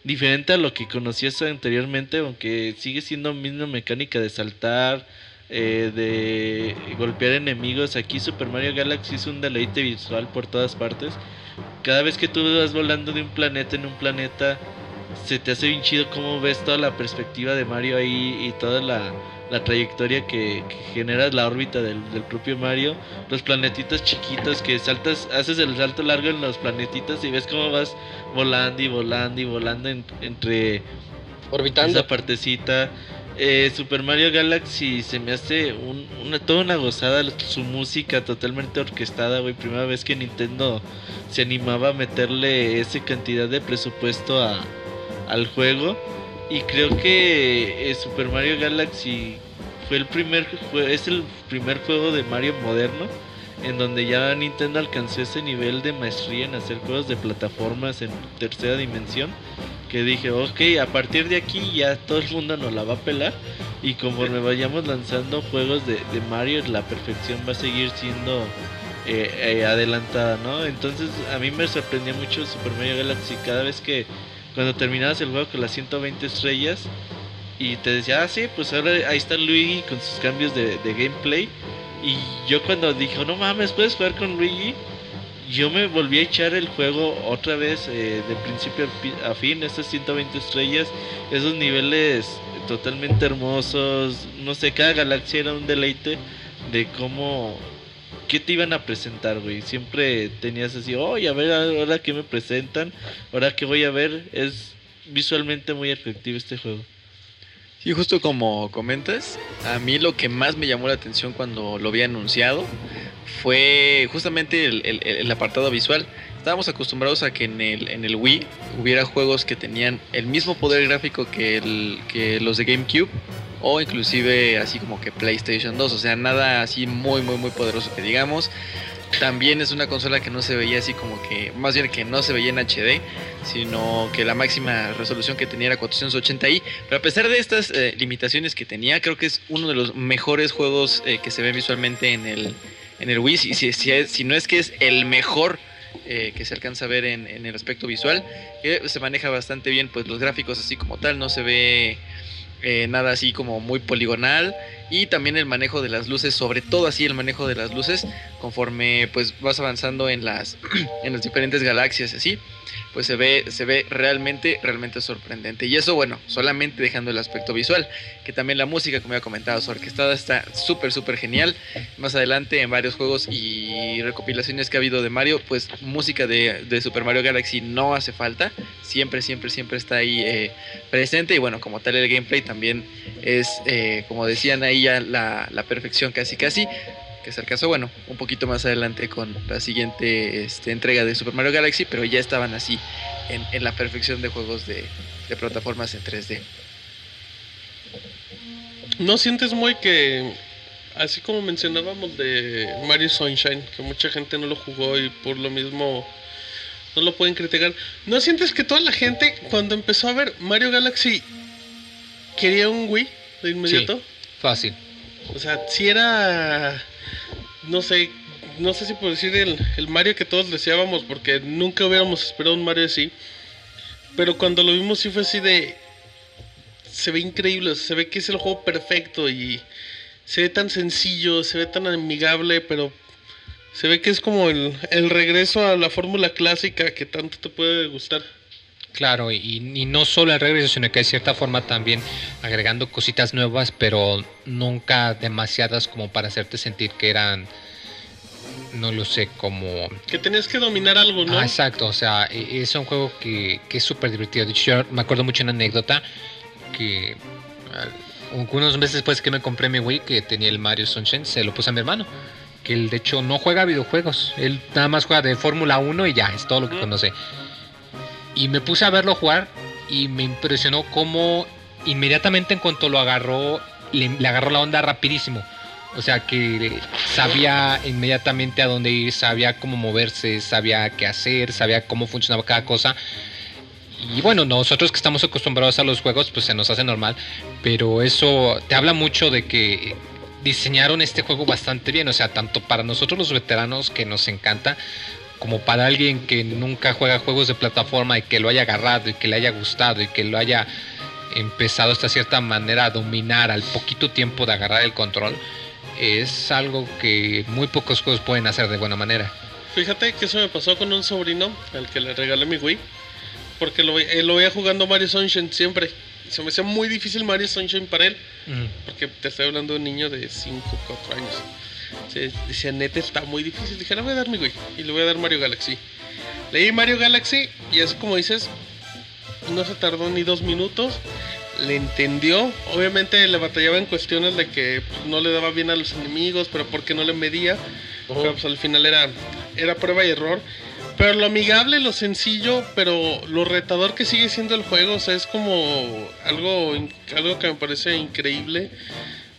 diferente a lo que conocías anteriormente, aunque sigue siendo misma mecánica de saltar, eh, de golpear enemigos. Aquí Super Mario Galaxy es un deleite visual por todas partes. Cada vez que tú vas volando de un planeta en un planeta, se te hace bien chido cómo ves toda la perspectiva de Mario ahí y toda la, la trayectoria que, que genera la órbita del, del propio Mario. Los planetitos chiquitos que saltas, haces el salto largo en los planetitos y ves cómo vas volando y volando y volando en- entre Orbitando. esa partecita. Eh, Super Mario Galaxy se me hace un- una, toda una gozada. Su música totalmente orquestada, güey. Primera vez que Nintendo se animaba a meterle esa cantidad de presupuesto a, al juego. Y creo que eh, Super Mario Galaxy fue el primer es el primer juego de Mario moderno en donde ya Nintendo alcanzó ese nivel de maestría en hacer juegos de plataformas en tercera dimensión que dije, ok, a partir de aquí ya todo el mundo nos la va a pelar y conforme vayamos lanzando juegos de, de Mario, la perfección va a seguir siendo eh, eh, adelantada, ¿no? Entonces a mí me sorprendió mucho Super Mario Galaxy cada vez que cuando terminabas el juego con las 120 estrellas y te decía, ah, sí, pues ahora ahí está Luigi con sus cambios de, gameplay. Y yo cuando dije, "Oh, no mames, puedes jugar con Luigi, yo me volví a echar el juego otra vez eh, de principio a pi- a fin, estas 120 estrellas, esos niveles totalmente hermosos, no sé, cada galaxia era un deleite de cómo, qué te iban a presentar, güey, siempre tenías así, oye, a ver, ahora qué me presentan, ahora qué voy a ver, es visualmente muy efectivo este juego. Sí, justo como comentas, a mí lo que más me llamó la atención cuando lo vi anunciado fue justamente el apartado visual. Estábamos acostumbrados a que en el, en el Wii hubiera juegos que tenían el mismo poder gráfico que, el, que los de GameCube o inclusive así como que PlayStation 2, o sea, nada así muy muy muy poderoso que digamos. También es una consola que no se veía así como que, más bien que no se veía en HD, sino que la máxima resolución que tenía era 480i. Pero a pesar de estas eh, limitaciones que tenía, creo que es uno de los mejores juegos eh, que se ven visualmente en el, en el Wii. Si, si, si no es que es el mejor eh, que se alcanza a ver en, el aspecto visual, que se maneja bastante bien pues los gráficos así como tal, no se ve eh, nada así como muy poligonal y también el manejo de las luces, sobre todo así el manejo de las luces conforme pues vas avanzando en las *clears throat* en las diferentes galaxias así pues se ve se ve realmente realmente sorprendente. Y eso bueno solamente dejando el aspecto visual que también la música como ya comentado su orquestada está súper súper genial. Más adelante en varios juegos y recopilaciones que ha habido de Mario pues música de, de Super Mario Galaxy no hace falta. Siempre siempre siempre está ahí eh, presente. Y bueno como tal el gameplay también es eh, como decían ahí ya la, perfección casi casi que se alcanzó bueno un poquito más adelante con la siguiente este, entrega de Super Mario Galaxy pero ya estaban así en, la perfección de juegos de plataformas en 3D ¿No sientes muy que, así como mencionábamos de Mario Sunshine, que mucha gente no lo jugó y por lo mismo no lo pueden criticar? ¿No sientes que toda la gente cuando empezó a ver Mario Galaxy quería un Wii de inmediato? Fácil. O sea, si era, no sé, no sé si por decir el, el Mario que todos deseábamos, porque nunca hubiéramos esperado un Mario así. Pero cuando lo vimos sí fue así de... Se ve increíble, se ve que es el juego perfecto y se ve tan sencillo, se ve tan amigable, pero se ve que es como el, el regreso a la fórmula clásica que tanto te puede gustar. Claro, y, y no solo el regreso, sino que de cierta forma también agregando cositas nuevas, pero nunca demasiadas como para hacerte sentir que eran, no lo sé, como... Que tenías que dominar algo, ¿no? Ah, exacto, o sea, e- es un juego que, que es súper divertido. De hecho, yo me acuerdo mucho una anécdota que ah, unos meses después que me compré mi Wii, que tenía el Mario Sunshine, se lo puse a mi hermano. Que él de hecho no juega videojuegos, él nada más juega de Fórmula 1 y ya, es todo lo que conoce. Y me puse a verlo jugar y me impresionó cómo inmediatamente en cuanto lo agarró, le, agarró la onda rapidísimo. O sea que sabía inmediatamente a dónde ir, sabía cómo moverse, sabía qué hacer, sabía cómo funcionaba cada cosa. Y bueno, nosotros que estamos acostumbrados a los juegos, pues se nos hace normal. Pero eso te habla mucho de que diseñaron este juego bastante bien. O sea, tanto para nosotros los veteranos que nos encanta, como para alguien que nunca juega juegos de plataforma y que lo haya agarrado y que le haya gustado y que lo haya empezado hasta cierta manera a dominar al poquito tiempo de agarrar el control, es algo que muy pocos juegos pueden hacer de buena manera. Fíjate que eso me pasó con un sobrino al que le regalé mi Wii. Porque lo, él lo veía jugando Mario Sunshine siempre. Se me hacía muy difícil Mario Sunshine para él. Porque te estoy hablando de un niño de 5, 4 años. Se decía, neta, está muy difícil. Dije, le voy a dar mi Wii. Y le voy a dar Mario Galaxy. Leí Mario Galaxy y así como dices, no se tardó ni dos minutos. Le entendió. Obviamente le batallaba en cuestiones de que pues, no le daba bien a los enemigos, pero porque no le medía. Pero pues al final era, era prueba y error. Pero lo amigable, lo sencillo, pero lo retador que sigue siendo el juego, o sea, es como algo, algo que me parece increíble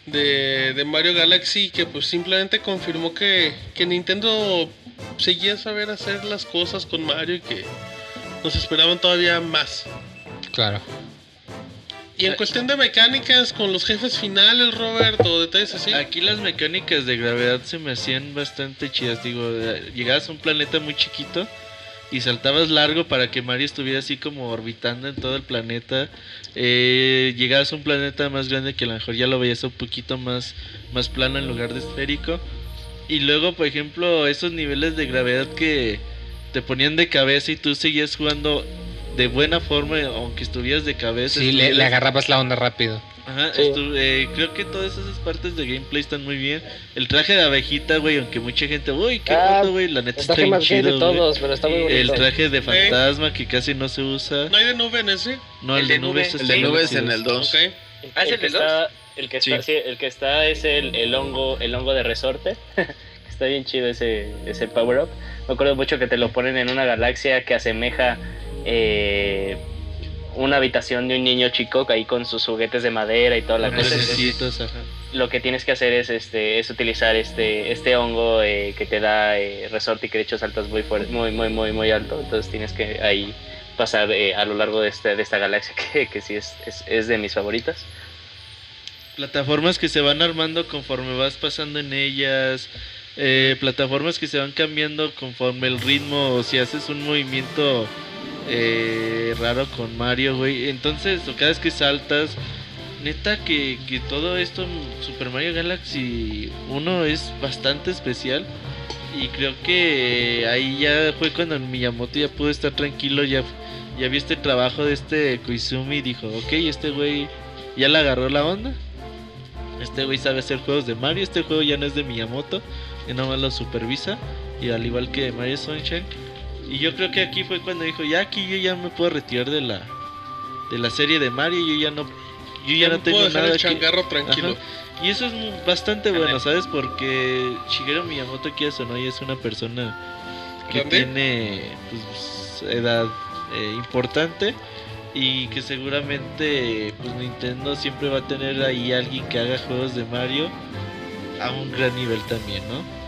de, de Mario Galaxy, que pues simplemente confirmó que, que Nintendo seguía a saber hacer las cosas con Mario y que nos esperaban todavía más. Claro. Y en cuestión de mecánicas, con los jefes finales, Robert, o detalles así. Aquí las mecánicas de gravedad se me hacían bastante chidas. Digo, eh, llegabas a un planeta muy chiquito y saltabas largo para que Mario estuviera así como orbitando en todo el planeta. Eh, llegabas a un planeta más grande que a lo mejor ya lo veías un poquito más, más plano en lugar de esférico. Y luego, por ejemplo, esos niveles de gravedad que te ponían de cabeza y tú seguías jugando de buena forma, aunque estuvieras de cabeza. Sí, le, agarrabas la onda rápido. Ajá, Sí. eh, creo que todas esas partes de gameplay están muy bien. El traje de abejita, güey, aunque mucha gente, uy, qué Ah, güey, la neta Está bien de chido, todos, pero está muy bonito. El traje de fantasma que casi no se usa. ¿No hay de nube en ese? No, el, el de nube, nubes. el de chido. en el 2. Ok. ¿Ah, es el el que está, el que está, Sí. sí, el que está es el, el hongo, el hongo de resorte. *laughs* está bien chido ese, ese power up. Me acuerdo mucho que te lo ponen en una galaxia que asemeja eh, una habitación de un niño chico ahí con sus juguetes de madera y toda la Con cosa. Lo que tienes que hacer es este es utilizar este este hongo eh, que te da eh, resorte y que de hecho saltas muy fuerte, muy muy muy muy alto. Entonces tienes que ahí pasar eh, a lo largo de, este, de esta galaxia *laughs* que, que sí es, es, es de mis favoritas. Plataformas que se van armando conforme vas pasando en ellas. eh, plataformas que se van cambiando conforme el ritmo. O si haces un movimiento eh, raro con Mario, güey. Entonces, cada vez que saltas. Neta que, que todo esto Super Mario Galaxy 1 es bastante especial. Y creo que ahí ya fue cuando Miyamoto ya pudo estar tranquilo. Ya, ya este trabajo de este Koizumi y dijo: Ok, este güey ya le agarró la onda. Este güey sabe hacer juegos de Mario. Este juego ya no es de Miyamoto. Y nomás lo supervisa. Y al igual que Mario Sunshine. Y yo creo que aquí fue cuando dijo: Ya aquí yo ya me puedo retirar de la de la serie de Mario. Yo ya no, yo ya no puedo tengo dejar nada el que. changarro tranquilo. Y eso es bastante bueno, ¿sabes? Porque Shigeru Miyamoto, que eso no, y es una persona que ¿Grande? tiene pues, edad eh, importante y que seguramente pues Nintendo siempre va a tener ahí alguien que haga juegos de Mario a un gran nivel también, ¿no?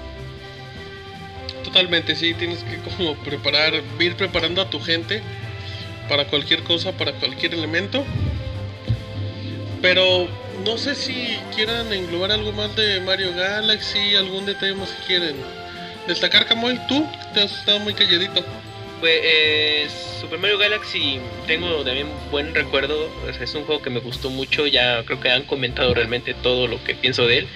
Totalmente, sí, tienes que como preparar, ir preparando a tu gente para cualquier cosa, para cualquier elemento. Pero no sé si quieran englobar algo más de Mario Galaxy, algún detalle más que quieren. Destacar, Camoy, tú te has estado muy calladito. Pues eh, Super Mario Galaxy tengo también buen recuerdo. o sea, es un juego que me gustó mucho. Ya creo que han comentado realmente todo lo que pienso de él.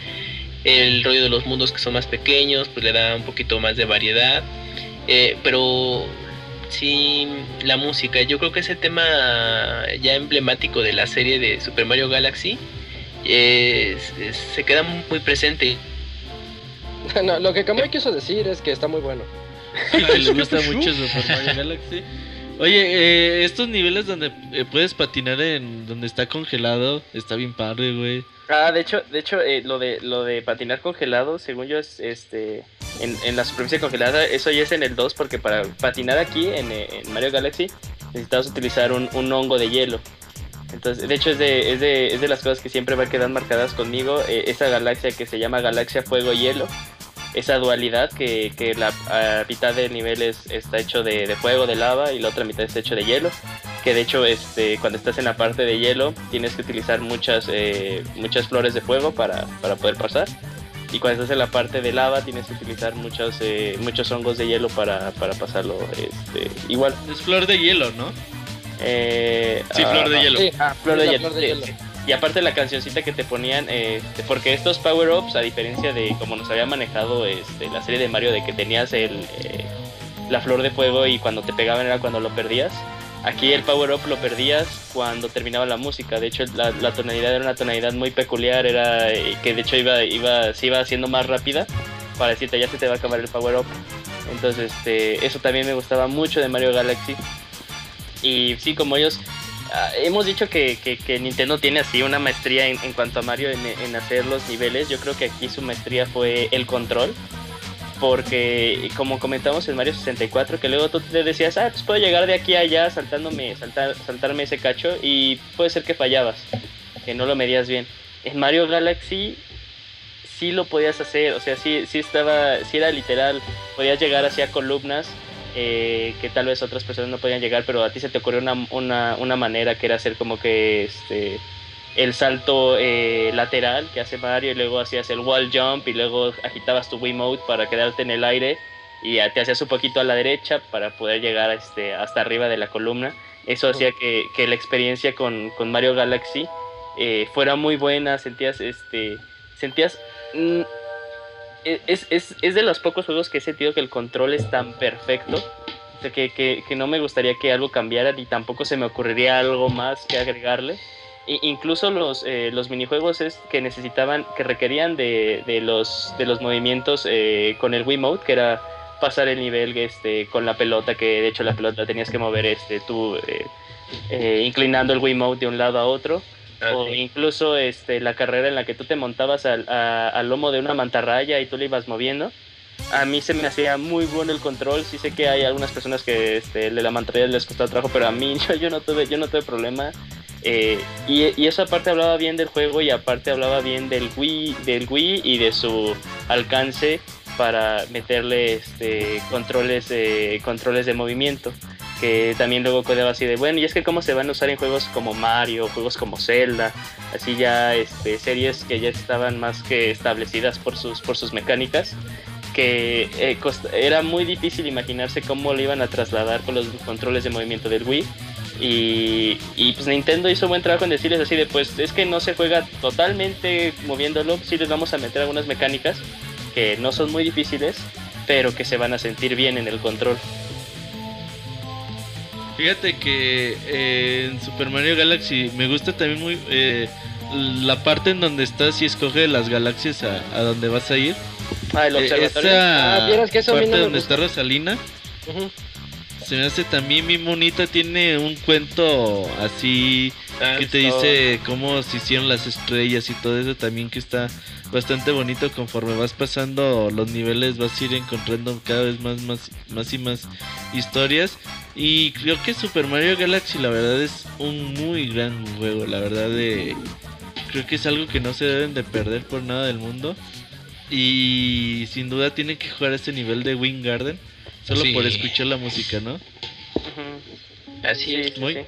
El rollo de los mundos que son más pequeños, pues le da un poquito más de variedad. Eh, pero sí, la música. Yo creo que ese tema ya emblemático de la serie de Super Mario Galaxy es- es- se queda muy presente. *laughs* No, lo que Kamui quiso decir es que está muy bueno. que *laughs* le gusta mucho Super Mario Galaxy. Oye, eh, estos niveles donde eh, puedes patinar en donde está congelado, está bien padre, güey. Ah, de hecho, de hecho eh, lo de lo de patinar congelado, según yo es este en, en la superficie congelada, eso ya es en el 2 porque para patinar aquí en, eh, en Mario Galaxy necesitabas utilizar un, un hongo de hielo. Entonces, de hecho es de, es de, es de las cosas que siempre van a quedar marcadas conmigo, eh, esa galaxia que se llama Galaxia Fuego Hielo, esa dualidad que, que la mitad del nivel es, está hecho de, de fuego, de lava y la otra mitad está hecho de hielo que de hecho este cuando estás en la parte de hielo tienes que utilizar muchas eh, muchas flores de fuego para, para poder pasar y cuando estás en la parte de lava tienes que utilizar muchos eh, muchos hongos de hielo para, para pasarlo este, igual Es flor de hielo, ¿no? Eh, Sí, flor de ah, hielo. Sí, ah, flor de hielo, flor de sí, hielo. sí. Y aparte la cancioncita que te ponían eh, porque estos power ups a diferencia de como nos había manejado este, la serie de Mario de que tenías el eh, la flor de fuego y cuando te pegaban era cuando lo perdías Aquí el power up lo perdías cuando terminaba la música. De hecho, la, tonalidad era una tonalidad muy peculiar, era eh, que de hecho iba, iba, se iba haciendo más rápida para decirte ya se te va a acabar el power up. Entonces, este, eso también me gustaba mucho de Mario Galaxy. Y sí, como ellos, ah, hemos dicho que, que- Nintendo tiene así una maestría en, en cuanto a Mario en, en hacer los niveles. Yo creo que aquí su maestría fue el control porque como comentamos en Mario 64 que luego tú te decías ah pues puedo llegar de aquí a allá saltándome saltar, saltarme ese cacho y puede ser que fallabas que no lo medías bien en Mario Galaxy sí lo podías hacer o sea sí sí estaba sí era literal podías llegar hacia columnas eh, que tal vez otras personas no podían llegar pero a ti se te ocurrió una, una, una manera que era hacer como que este el salto eh, lateral que hace Mario y luego hacías el wall jump y luego agitabas tu Wiimote para quedarte en el aire y ya te hacías un poquito a la derecha para poder llegar este, hasta arriba de la columna. Eso hacía que, que la experiencia con, con Mario Galaxy eh, fuera muy buena, sentías, este, sentías... mm, es, es, es de los pocos juegos que he sentido que el control es tan perfecto o sea, que, que, no me gustaría que algo cambiara ni tampoco se me ocurriría algo más que agregarle. I- incluso los, eh, los minijuegos es que necesitaban, que requerían de, de los, de los movimientos eh, con el Wiimote, que era pasar el nivel este, con la pelota, que de hecho la pelota tenías que mover este, tú eh, eh, inclinando el Wiimote de un lado a otro. O incluso este, la carrera en la que tú te montabas al, a- al lomo de una mantarraya y tú le ibas moviendo. A mí se me hacía muy bueno el control. Sí sé que hay algunas personas que este, de la mantarraya les costó trabajo, pero a mí *laughs* yo, yo no tuve yo no tuve problema. Eh, y, y eso aparte hablaba bien del juego y aparte hablaba bien del Wii, del Wii y de su alcance para meterle este, controles, de, controles de movimiento. Que también luego quedaba así de bueno, y es que cómo se van a usar en juegos como Mario, juegos como Zelda, así ya este, series que ya estaban más que establecidas por sus, por sus mecánicas que eh, era muy difícil imaginarse cómo lo iban a trasladar con los controles de movimiento del Wii. Y, y, pues Nintendo hizo buen trabajo en decirles así de pues es que no se juega totalmente moviéndolo, sí les vamos a meter algunas mecánicas que no son muy difíciles, pero que se van a sentir bien en el control. Fíjate que eh, en Super Mario Galaxy me gusta también muy eh, la parte en donde estás y escoge las galaxias a, a donde vas a ir. Ah, el Eh, observatorio. esa Ah, que eso a mí parte no me donde gusta. está Rosalina se me hace también bien bonita. Tiene un cuento así que te dice cómo se hicieron las estrellas y todo eso también que está bastante bonito conforme vas pasando los niveles vas a ir encontrando cada vez más más más y más historias y creo que Super Mario Galaxy la verdad es un muy gran juego la verdad de creo que es algo que no se deben de perder por nada del mundo y sin duda tienen que jugar a ese nivel de Wing Garden solo Sí. por escuchar la música no. Así Sí, es. Muy- sí.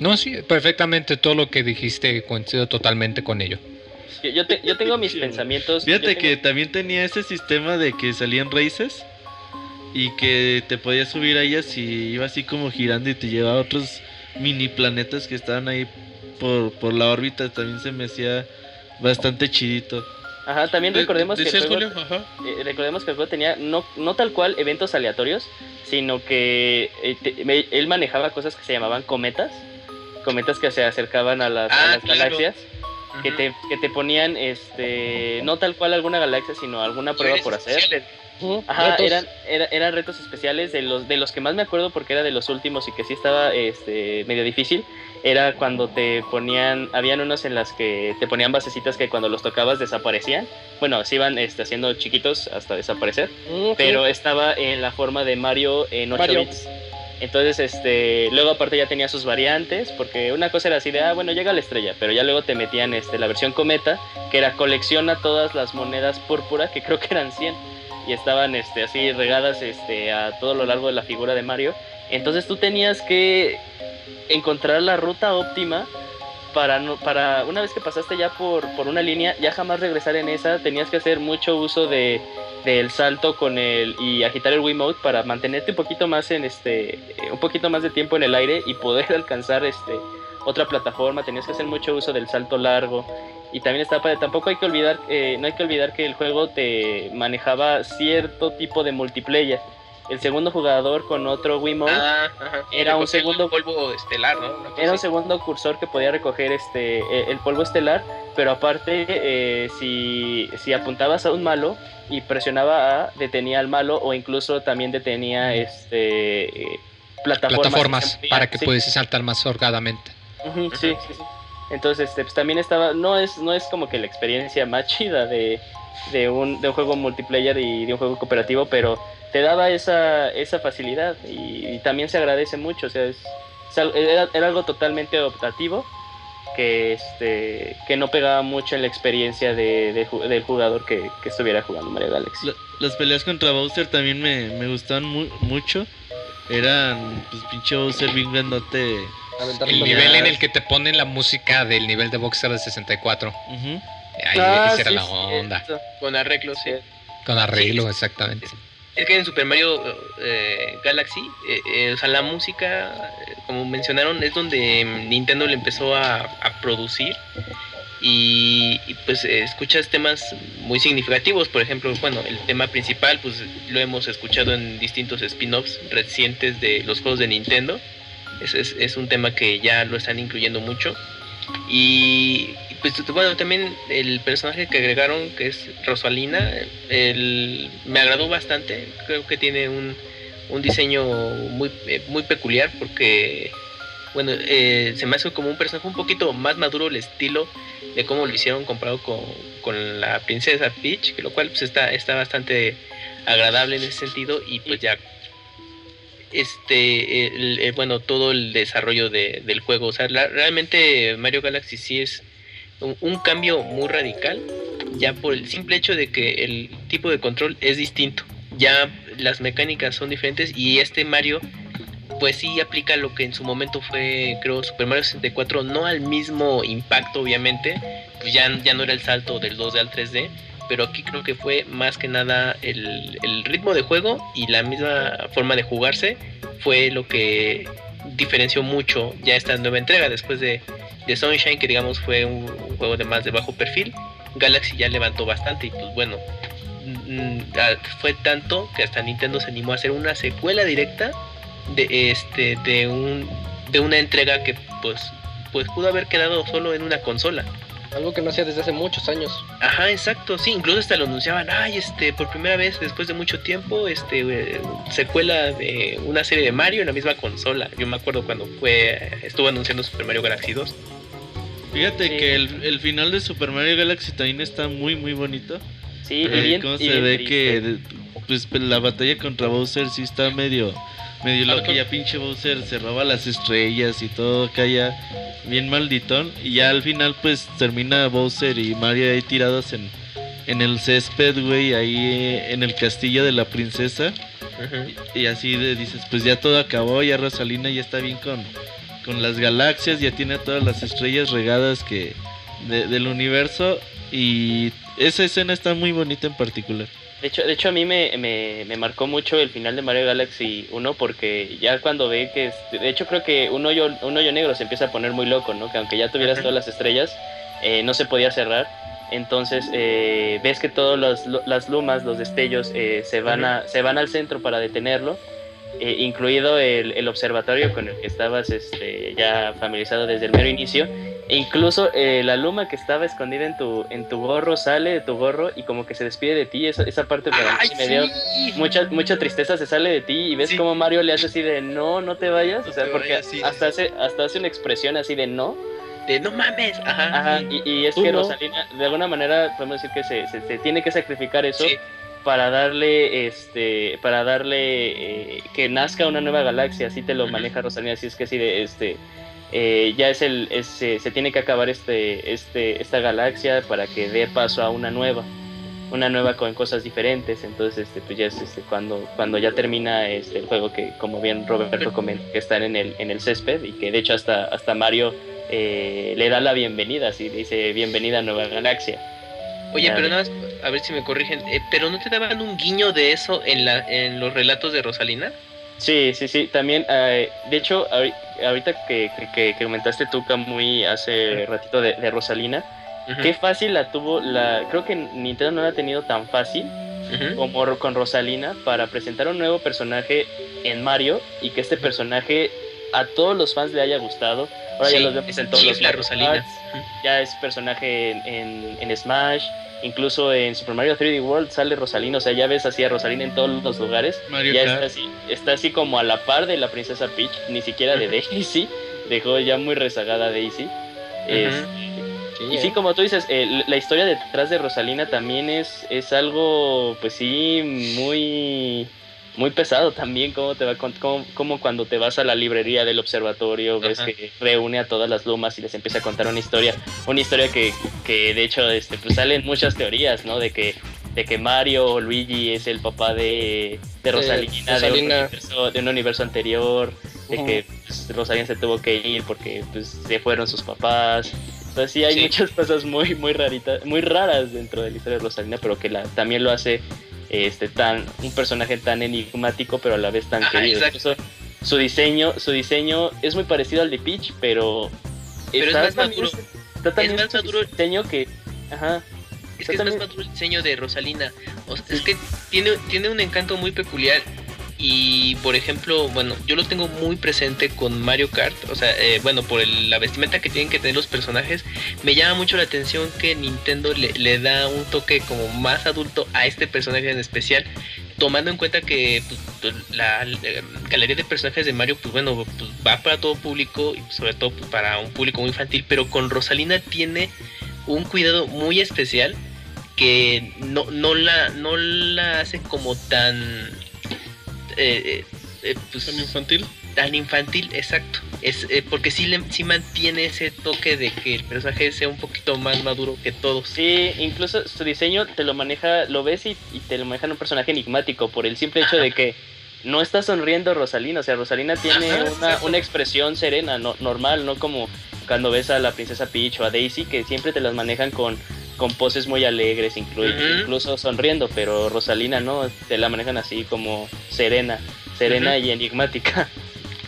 No, sí, perfectamente todo lo que dijiste coincido totalmente con ello. Yo, yo te- yo tengo mis *laughs* pensamientos. Fíjate tengo- que también tenía ese sistema de que salían races y que te podías subir a ellas y iba así como girando y te llevaba a otros mini planetas que estaban ahí por, por la órbita. También se me hacía bastante chidito. Ajá, también De- recordemos que el eh, recordemos que el juego tenía no, no tal cual eventos aleatorios, sino que eh, te- me- él manejaba cosas que se llamaban cometas, cometas que se acercaban a las, a Ah, las claro. galaxias, que te, que te ponían, este, no tal cual alguna galaxia, sino alguna prueba por hacer. Ajá, retos. eran, era- eran retos especiales de los de los que más me acuerdo porque era de los últimos y que sí estaba este medio difícil. Era cuando te ponían, habían unos en las que te ponían basecitas que cuando los tocabas desaparecían. Bueno, se iban este, haciendo chiquitos hasta desaparecer. Pero estaba en la forma de Mario en 8 Mario. bits. Entonces, este, luego aparte ya tenía sus variantes, porque una cosa era así de, ah, bueno, llega la estrella, pero ya luego te metían este, la versión cometa, que era colecciona todas las monedas púrpura, que creo que eran 100, y estaban este, así regadas este, a todo lo largo de la figura de Mario. Entonces tú tenías que encontrar la ruta óptima para, para una vez que pasaste ya por, por una línea, ya jamás regresar en esa, tenías que hacer mucho uso de del salto con el y agitar el Wiimote para mantenerte un poquito más en este eh, un poquito más de tiempo en el aire y poder *laughs* alcanzar este otra plataforma. Tenías que hacer mucho uso del salto largo. Y también está padre. Tampoco hay que olvidar eh, no hay que olvidar que el juego te manejaba cierto tipo de multiplayer el segundo jugador con otro Wiimote Ah, ajá. Era un segundo- polvo estelar, ¿no? Era un segundo cursor que podía recoger este eh, el polvo estelar, pero aparte eh, si, si apuntabas a un malo y presionaba A, detenía al malo o incluso también detenía este eh, plataformas, Plataformas para que Sí. pudiese saltar más holgadamente. Sí, sí, sí. Entonces, este, pues también estaba, no es, no es como que la experiencia más *laughs* chida de, de, un, de un juego multiplayer y de un juego cooperativo, pero te daba esa, esa facilidad y, y también se agradece mucho, o sea, es, es era, era algo totalmente optativo que, este, que no pegaba mucho en la experiencia de, del jugador que, que estuviera jugando Mario Galaxy. La- las peleas contra Bowser también me, me gustaban mu- mucho. Eran, pues, pinche Bowser bien grandote. El nivel en el que te ponen la música del nivel de Boxer de 64. Ujú. Ahí Ah, esa era la onda. Con arreglos, sí. Con arreglo, exactamente. Es que en Super Mario eh, Galaxy, eh, eh, o sea, la música, como mencionaron, es donde Nintendo le empezó a, producir y, pues escuchas temas muy significativos. Por ejemplo, bueno, el tema principal, pues lo hemos escuchado en distintos spin-offs recientes de los juegos de Nintendo. Es, es, un tema que ya lo están incluyendo mucho. Y, pues bueno, también el personaje que agregaron, que es Rosalina, el, me agradó bastante. Creo que tiene un, un diseño muy, muy peculiar porque, bueno, eh, se me hace como un personaje un poquito más maduro el estilo de cómo lo hicieron comparado con, con la princesa Peach, que lo cual pues está, está bastante agradable en ese sentido y pues ya este el- bueno todo el desarrollo de- del juego o sea realmente Mario Galaxy sí es un, cambio muy radical ya por el simple hecho de que el tipo de control es distinto. Ya las mecánicas son diferentes y este Mario pues sí aplica lo que en su momento fue creo Super Mario 64 no al mismo impacto obviamente pues ya, ya no era el salto del 2D al 3D pero aquí creo que fue más que nada el, el ritmo de juego y la misma forma de jugarse fue lo que diferenció mucho ya esta nueva entrega después de, de Sunshine que digamos fue un, juego de más de bajo perfil Galaxy ya levantó bastante y pues bueno mm, ah, fue tanto que hasta Nintendo se animó a hacer una secuela directa de este de un de una entrega que pues pues pudo haber quedado solo en una consola Algo que no hacía desde hace muchos años. Ajá, exacto, sí, incluso hasta lo anunciaban, ay, este, por primera vez después de mucho tiempo, este, eh, secuela de una serie de Mario en la misma consola. Yo me acuerdo cuando fue, estuvo anunciando Super Mario Galaxy 2. Fíjate Sí. que el, el final de Super Mario Galaxy también está muy, muy bonito. Sí, y Eh, bien, cómo y se bien ve triste. que de- pues la batalla contra Bowser sí está medio medio loca ya pinche Bowser se roba las estrellas y todo acá ya bien malditón y ya al final pues termina Bowser y Mario ahí tirados en en el césped, güey, ahí en el castillo de la princesa y así de, dices, pues ya todo acabó, ya Rosalina ya está bien con, con las galaxias, ya tiene todas las estrellas regadas que de- del universo y esa escena está muy bonita en particular. De hecho, de hecho a mí me, me, me marcó mucho el final de Mario Galaxy 1 porque ya cuando ve que... es- de hecho creo que un hoyo, un hoyo negro se empieza a poner muy loco, ¿no? Que aunque ya tuvieras todas las estrellas, eh, no se podía cerrar. Entonces eh, ves que todas las, las lumas, los destellos, eh, se, van a, se van al centro para detenerlo. Eh, incluido el, el observatorio con el que estabas este, ya familiarizado desde el mero inicio. E incluso eh, la luma que estaba escondida en tu, en tu gorro sale de tu gorro y como que se despide de ti. Esa, esa parte para mí ¡Ay, me dio mucha, mucha tristeza, se sale de ti y ves Sí. como Mario le hace así de no, no te vayas. No o sea, porque vayas, sí, hasta, hace, hasta hace una expresión así de no. De no mames. Ajá. Ajá, y, y es que no. Rosalina, de alguna manera podemos decir que se, se- se tiene que sacrificar eso Sí. Para darle, este, para darle eh, que nazca una nueva galaxia, así te lo maneja Rosalina, así es que así de, este, eh, ya es el, es, eh, se tiene que acabar este, este, esta galaxia para que dé paso a una nueva, una nueva con cosas diferentes, entonces, este, pues ya es este, cuando, cuando ya termina este, el juego que, como bien Roberto comenta, que están en el, en el césped y que de hecho hasta, hasta Mario eh, le da la bienvenida, así dice bienvenida a Nueva Galaxia. Oye, pero nada más, a ver si me corrigen. eh, ¿Pero no te daban un guiño de eso en, la, en los relatos de Rosalina? Sí, sí, sí, también, eh, de hecho, ahori- ahorita que, que, que- comentaste tú, muy hace ratito de, de Rosalina, qué fácil la tuvo, la creo que Nintendo no la ha tenido tan fácil como con Rosalina para presentar un nuevo personaje en Mario y que este personaje a todos los fans le haya gustado. Ahora ya Sí, los vemos es en todos los Rosalina. Karts, ya es personaje en, en- en Smash, incluso en Super Mario 3D World sale Rosalina, o sea, ya ves así a Rosalina en todos los lugares. Mario ya Kart. está así, está así como a la par de la princesa Peach, ni siquiera de *laughs* Daisy, dejó ya muy rezagada Daisy. Este, y sí, como tú dices, eh, la historia detrás de Rosalina también es, es algo, pues sí, muy muy pesado también, como te va como, como cuando te vas a la librería del observatorio, ves Ajá. que reúne a todas las lumas y les empieza a contar una historia, una historia que, que de hecho este, pues salen muchas teorías, ¿no? De que de que Mario o Luigi es el papá de, de Rosalina, De, Rosalina. un universo, de un universo anterior, de que pues, Rosalina se tuvo que ir porque pues, se fueron sus papás. Entonces sí hay Sí. muchas cosas muy muy raritas, muy raras dentro de la historia de Rosalina, pero que la, también lo hace este tan un personaje tan enigmático, pero a la vez tan Ajá, querido. su diseño, su diseño es muy parecido al de Peach, pero Pero es más maduro. Está también más su maduro. diseño que ajá, Es que es más maduro el diseño de Rosalina. O sea, es que tiene, tiene un encanto muy peculiar. Y por ejemplo, bueno, yo lo tengo muy presente con Mario Kart. O sea, eh, bueno, por la vestimenta que tienen que tener los personajes. Me llama mucho la atención que Nintendo le, da un toque como más adulto a este personaje en especial. Tomando en cuenta que pues, la, la galería de personajes de Mario, pues bueno, pues, va para todo público y sobre todo pues, para un público muy infantil. Pero con Rosalina tiene un cuidado muy especial que no, no, la, no la hace como tan... eh, eh, eh, pues, ¿Tan infantil? tan infantil, exacto. Es eh, porque sí, le, sí mantiene ese toque de que el personaje sea un poquito más maduro que todos. Sí, incluso su diseño te lo maneja, lo ves y, y te lo manejan un personaje enigmático por el simple hecho de que no está sonriendo Rosalina, o sea, Rosalina tiene Ajá, una, una expresión serena, no, normal, no como cuando ves a la princesa Peach o a Daisy, que siempre te las manejan con, con poses muy alegres, inclu- Ujú. incluso sonriendo, pero Rosalina no, te la manejan así como serena, serena y enigmática.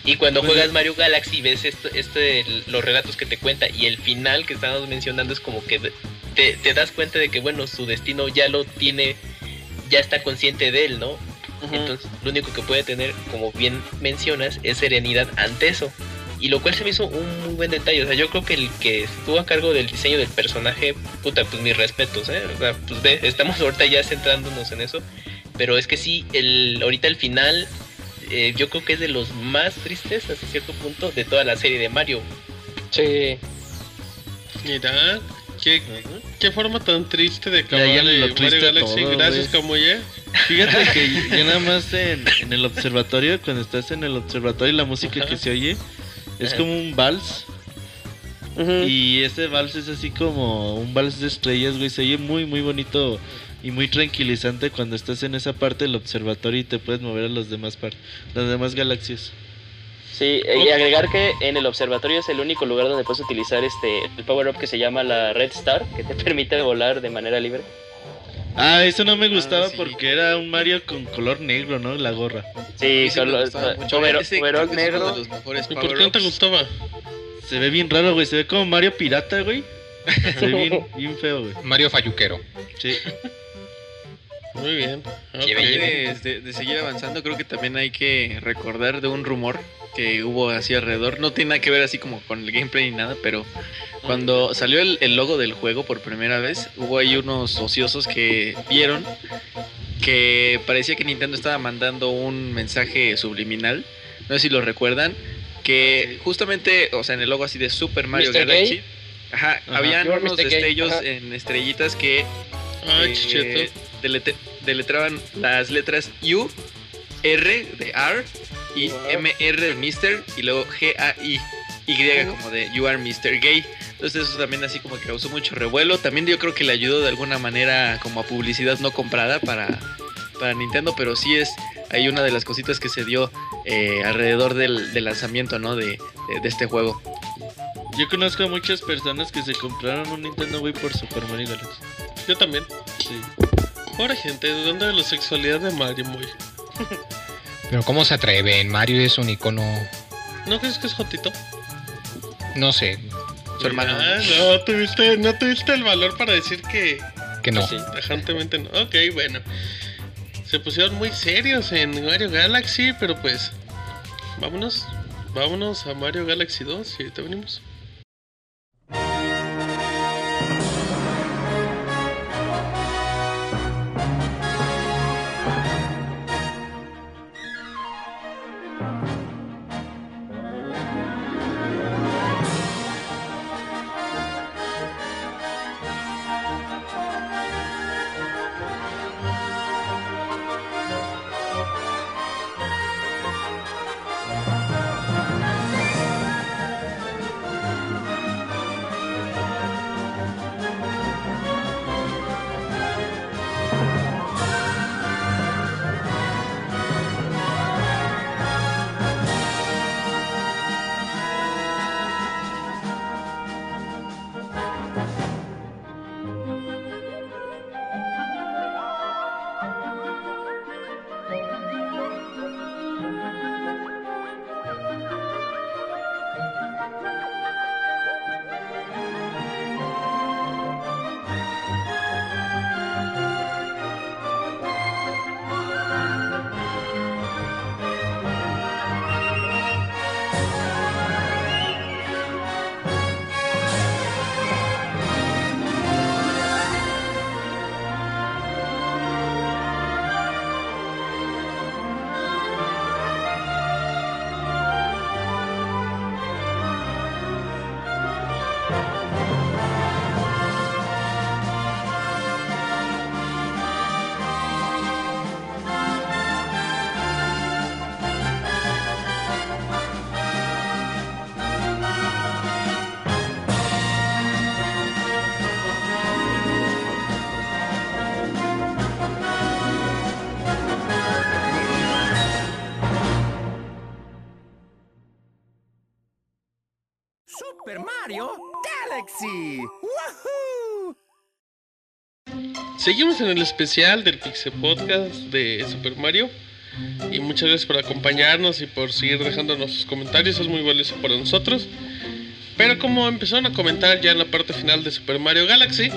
Y cuando juegas Mario Galaxy ves esto, este, los relatos que te cuenta y el final que estábamos mencionando es como que te, te das cuenta de que bueno, su destino ya lo tiene, ya está consciente de él, ¿no? Entonces lo único que puede tener, como bien mencionas, es serenidad ante eso. Y lo cual se me hizo un muy buen detalle. O sea, yo creo que el que estuvo a cargo del diseño del personaje, puta, pues mis respetos, ¿eh? O sea, pues ve, estamos *laughs* ahorita ya centrándonos en eso. Pero es que sí, el, ahorita el final, eh, yo creo que es de los más tristes hasta cierto punto de toda la serie de Mario. Sí. Mira, qué, qué forma tan triste de acabar lo triste Mario a Galaxy. todo, Gracias, güey. Camuye. Fíjate *laughs* que yo nada más en, en el observatorio, cuando estás en el observatorio, la música que se oye es como un vals. Y ese vals es así como un vals de estrellas, güey. Se oye muy, muy bonito y muy tranquilizante cuando estás en esa parte del observatorio y te puedes mover a los demás las demás galaxias. Sí, y agregar que en el observatorio es el único lugar donde puedes utilizar este el power up que se llama la Red Star, que te *laughs* permite volar de manera libre. Ah, eso no me gustaba sí. porque era un Mario con color negro, ¿no? La gorra. Sí, gustaba es uno negro. de los mejores ¿Y por qué no te gustaba? Se ve bien raro, güey. Se ve como Mario pirata, güey. Se ve bien, *laughs* bien feo, güey. Mario Falluquero. Sí. Muy bien. Y Ok. antes de, de seguir avanzando, creo que también hay que recordar de un rumor que hubo así alrededor. No tiene nada que ver así como con el gameplay ni nada, pero cuando salió el, el logo del juego por primera vez, hubo ahí unos ociosos que vieron que parecía que Nintendo estaba mandando un mensaje subliminal. No sé si lo recuerdan. Que justamente, o sea, en el logo así de Super Mario Mr. Galaxy. Ajá, Ajá. habían unos Mr. Destellos ajá. en estrellitas que Ay, eh, deletraban las letras U, R de R y Wow. M R de Mr. y luego G A I Y como de You are Mr. Gay. Entonces eso también así como que causó mucho revuelo. También yo creo que le ayudó de alguna manera como a publicidad no comprada para, para Nintendo, pero sí es ahí una de las cositas que se dio eh, alrededor del, del lanzamiento ¿no? de, de- de este juego. Yo conozco a muchas personas que se compraron un Nintendo Wii por Super Mario Galaxy. Yo también. Sí. Pobre gente, dudando de la sexualidad de Mario, muy. Pero ¿cómo se atreven? Mario es un icono, ¿No crees que es Jotito? no sé, Su hermano. Ah, no tuviste, no tuviste el valor para decir que que no. Sí. tajantemente no. Ok, bueno. Se pusieron muy serios en Mario Galaxy, pero pues. Vámonos. Vámonos a Mario Galaxy 2 y ahorita venimos. Seguimos en el especial del Pixel Podcast de Super Mario. Y muchas gracias por acompañarnos y por seguir dejándonos sus comentarios. Es muy valioso para nosotros. Pero como empezaron a comentar ya en la parte final de Super Mario Galaxy,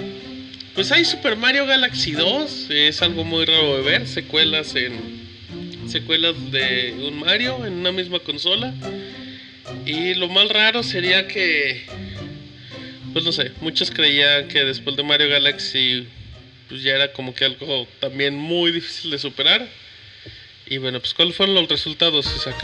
pues hay Super Mario Galaxy 2. Es algo muy raro de ver. Secuelas en. Secuelas de un Mario en una misma consola. Y lo más raro sería que. Pues no sé, muchos creían que después de Mario Galaxy pues ya era como que algo también muy difícil de superar. Y bueno, pues ¿cuáles fueron los resultados, Isaac?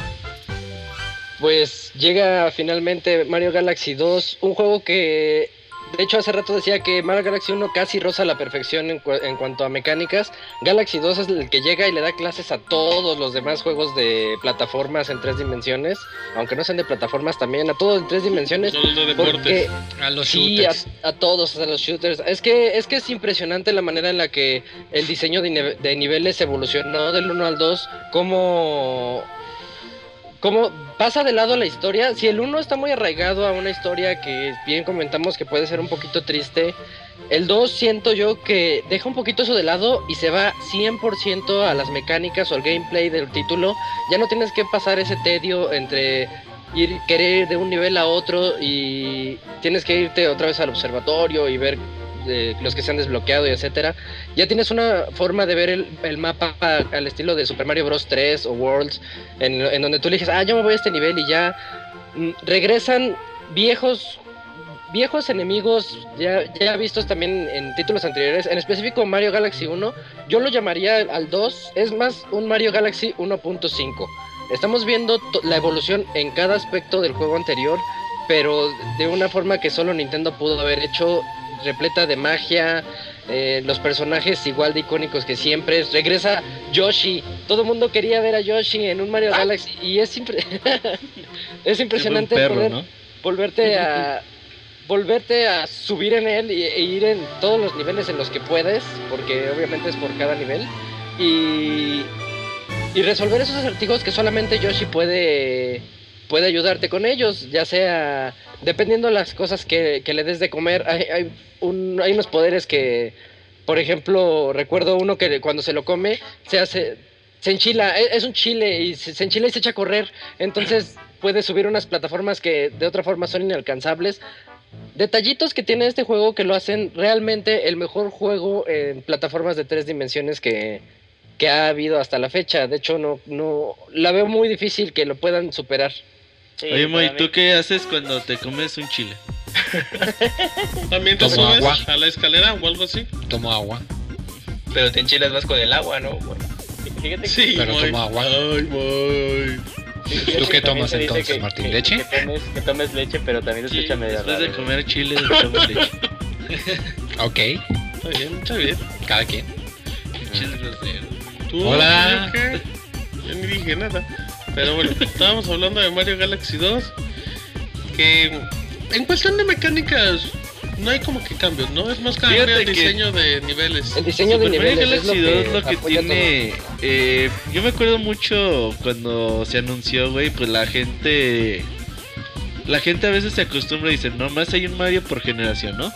Pues llega finalmente Mario Galaxy 2, un juego que de hecho hace rato decía que Mario Galaxy 1 casi roza la perfección en, cu- en cuanto a mecánicas. Galaxy 2 es el que llega y le da clases a todos los demás juegos de plataformas en tres dimensiones, aunque no sean de plataformas también, a todos en tres dimensiones. Los de deportes. Porque A los Sí, shooters. a, a todos, a los shooters. Es que, es que es impresionante la manera en la que el diseño de, nive- de niveles evolucionó del 1 al 2, cómo, cómo pasa de lado la historia. Si el 1 está muy arraigado a una historia que bien comentamos que puede ser un poquito triste, El 2 siento yo que deja un poquito eso de lado y se va 100% a las mecánicas o al gameplay del título. Ya no tienes que pasar ese tedio entre ir querer ir de un nivel a otro y tienes que irte otra vez al observatorio y ver los que se han desbloqueado y etcétera. Ya tienes una forma de ver el, mapa al estilo de Super Mario Bros 3 o Worlds en, en donde tú eliges, ah, yo me voy a este nivel y ya mm, regresan viejos viejos enemigos ya, ya vistos también en títulos anteriores, en específico Mario Galaxy 1, yo lo llamaría al 2, es más un Mario Galaxy 1.5. Estamos viendo la evolución en cada aspecto del juego anterior, pero de una forma que solo Nintendo pudo haber hecho, repleta de magia, eh, los personajes igual de icónicos que siempre. Regresa Yoshi, todo el mundo quería ver a Yoshi en un Mario Galaxy y es, impre- *laughs* es impresionante perro, poder ¿no? volverte a volverte a subir en él y- e ir en todos los niveles en los que puedes, porque obviamente es por cada nivel y y resolver esos acertijos que solamente Yoshi puede puede ayudarte con ellos, ya sea dependiendo las cosas que, le des de comer, hay, un- hay unos poderes que, por ejemplo, recuerdo uno que cuando se lo come se hace, se enchila, e- es un chile y se, se enchila y se echa a correr, entonces puede subir unas plataformas que de otra forma son inalcanzables. Detallitos que tiene este juego que lo hacen realmente el mejor juego en plataformas de tres dimensiones que, que ha habido hasta la fecha. De hecho, no, no, la veo muy difícil que lo puedan superar. Sí, Oye, Moy, ¿tú qué haces cuando te comes un chile? *laughs* ¿También te Tomo subes agua. a la escalera o algo así? Tomo agua. Pero te enchilas más con el agua, ¿no? Bueno, Fíjate que, Sí, Pero Moy. toma agua. Ay, Moy. fíjate ¿Tú que qué también tomas se dice entonces, que- Martín? que- ¿Leche? Que tomes, que tomes leche, pero también se Sí, escucha medio después de raro. comer chile, tomo leche. *laughs* Ok, Está bien, está bien. cada quien. Groseros. ¿Tú, Hola. qué? Yo ni dije nada. Pero bueno, estábamos hablando de Mario Galaxy 2. Que en cuestión de mecánicas no hay como que cambios, ¿no? Es más Fíjate el que- diseño de niveles. El diseño de Super niveles es lo Galaxy 2 que, lo que tiene. eh, yo me acuerdo mucho cuando se anunció, güey, pues la gente. La gente a veces se acostumbra y dice, no más hay un Mario por generación, ¿no?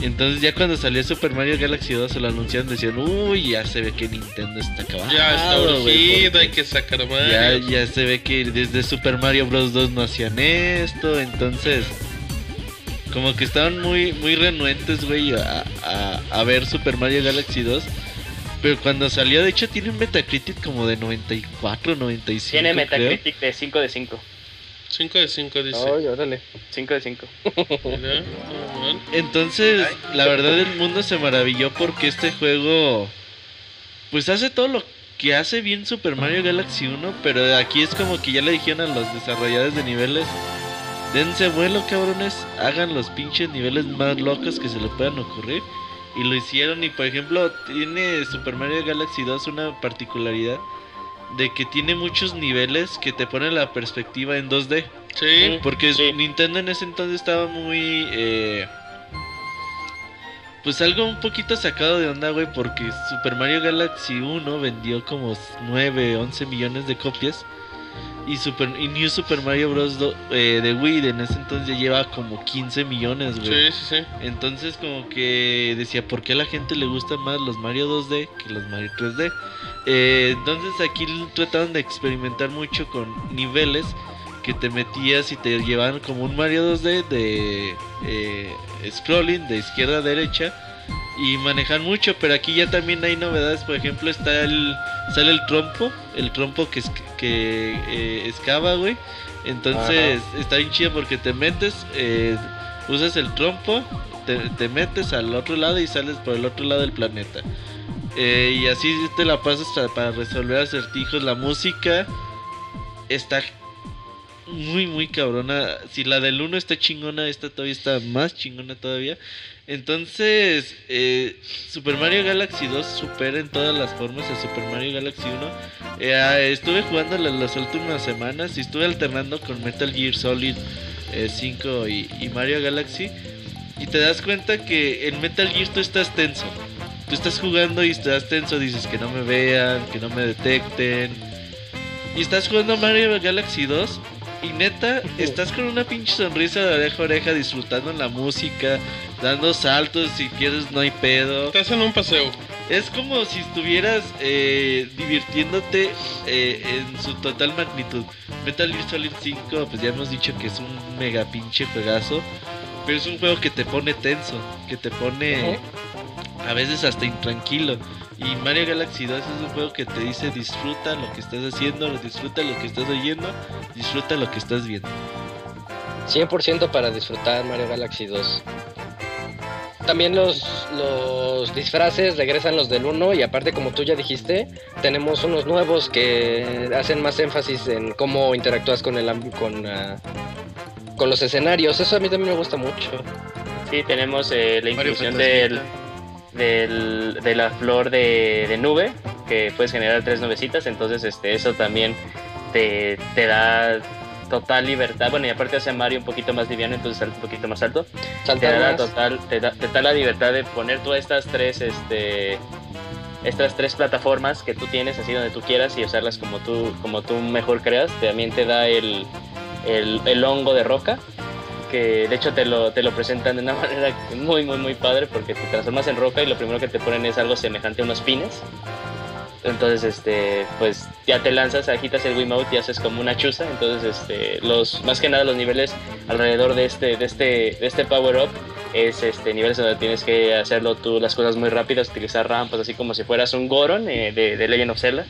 Entonces ya cuando salió Super Mario Galaxy 2 se lo anunciaron, decían, uy, ya se ve que Nintendo está acabado. Ya está urgido, hay que sacar más. ya, ya se ve que desde Super Mario Bros. 2 no hacían esto, entonces como que estaban muy muy renuentes, güey, a, a, a ver Super Mario Galaxy 2. Pero cuando salió, de hecho, tiene un Metacritic como de 94, 95. Tiene creo. Metacritic de 5 de 5. 5 de 5 dice. Ay, órale. 5 de 5. Mira, muy mal. Entonces, la verdad, el mundo se maravilló porque este juego, pues hace todo lo que hace bien Super Mario Galaxy 1, pero aquí es como que ya le dijeron a los desarrolladores de niveles, dense vuelo, cabrones, hagan los pinches niveles más locos que se le puedan ocurrir. Y lo hicieron y por ejemplo tiene Super Mario Galaxy 2 una particularidad de que tiene muchos niveles que te ponen la perspectiva en 2D. Sí, Porque Sí. Nintendo en ese entonces estaba muy... eh, pues algo un poquito sacado de onda, güey, porque Super Mario Galaxy 1 vendió como 9, 11 millones de copias. Y, Super, y New Super Mario Bros. do- eh, de Wii en ese entonces ya lleva como 15 millones, güey. sí, sí, sí. Entonces como que decía, ¿por qué a la gente le gustan más los Mario 2D que los Mario 3D? Eh, entonces aquí trataron de experimentar mucho con niveles que te metías y te llevaban como un Mario 2D de eh, scrolling de izquierda a derecha y manejar mucho, pero aquí ya también hay novedades, por ejemplo está el sale el trompo, el trompo que, es, que eh, excava, güey. Entonces está bien chido porque te metes, eh, usas el trompo, te, te metes al otro lado y sales por el otro lado del planeta. Eh, y así te la pasas para resolver acertijos. La música está muy, muy cabrona. Si la del 1 está chingona, esta todavía está más chingona todavía. Entonces, eh, Super Mario Galaxy 2 supera en todas las formas a Super Mario Galaxy 1. Eh, ah, estuve jugando la- las últimas semanas y estuve alternando con Metal Gear Solid eh, 5 y, y Mario Galaxy. Y te das cuenta que en Metal Gear tú estás tenso. Tú estás jugando y estás tenso, dices que no me vean, que no me detecten. Y estás jugando Mario Galaxy 2 y neta, estás con una pinche sonrisa de oreja a oreja disfrutando la música, dando saltos, si quieres no hay pedo. Te hacen un paseo. Es como si estuvieras eh, divirtiéndote eh, en su total magnitud. Metal Gear Solid 5, pues ya hemos dicho que es un mega pinche juegazo. Pero es un juego que te pone tenso, que te pone a veces hasta intranquilo. Y Mario Galaxy 2 es un juego que te dice disfruta lo que estás haciendo, disfruta lo que estás oyendo, disfruta lo que estás viendo. 100% para disfrutar Mario Galaxy 2. También los, los disfraces regresan los del 1 y aparte como tú ya dijiste, tenemos unos nuevos que hacen más énfasis en cómo interactúas con el con, ah, con los escenarios. Eso a mí también me gusta mucho. Sí, tenemos eh, la inclusión del, del- de la flor de, de nube, que puedes generar tres nubecitas, entonces este, eso también te, te da total libertad. Bueno, y aparte hace a Mario un poquito más liviano, entonces salta un poquito más alto. Te da, total, te, da, te da la libertad de poner todas estas tres, este, estas tres plataformas que tú tienes así donde tú quieras y usarlas como tú, como tú mejor creas. También te da el, el, el hongo de roca, que de hecho te lo, te lo presentan de una *laughs* manera muy, muy, muy padre porque te transformas en roca y lo primero que te ponen es algo semejante a unos pines. Entonces, este, pues ya te lanzas, agitas el Wiimote y haces como una chuza. Entonces, este, los, más que nada los niveles alrededor de este, de este, de este power up es este niveles donde tienes que hacerlo tú las cosas muy rápidas, utilizar rampas así como si fueras un Goron eh, de, de Legend of Zelda.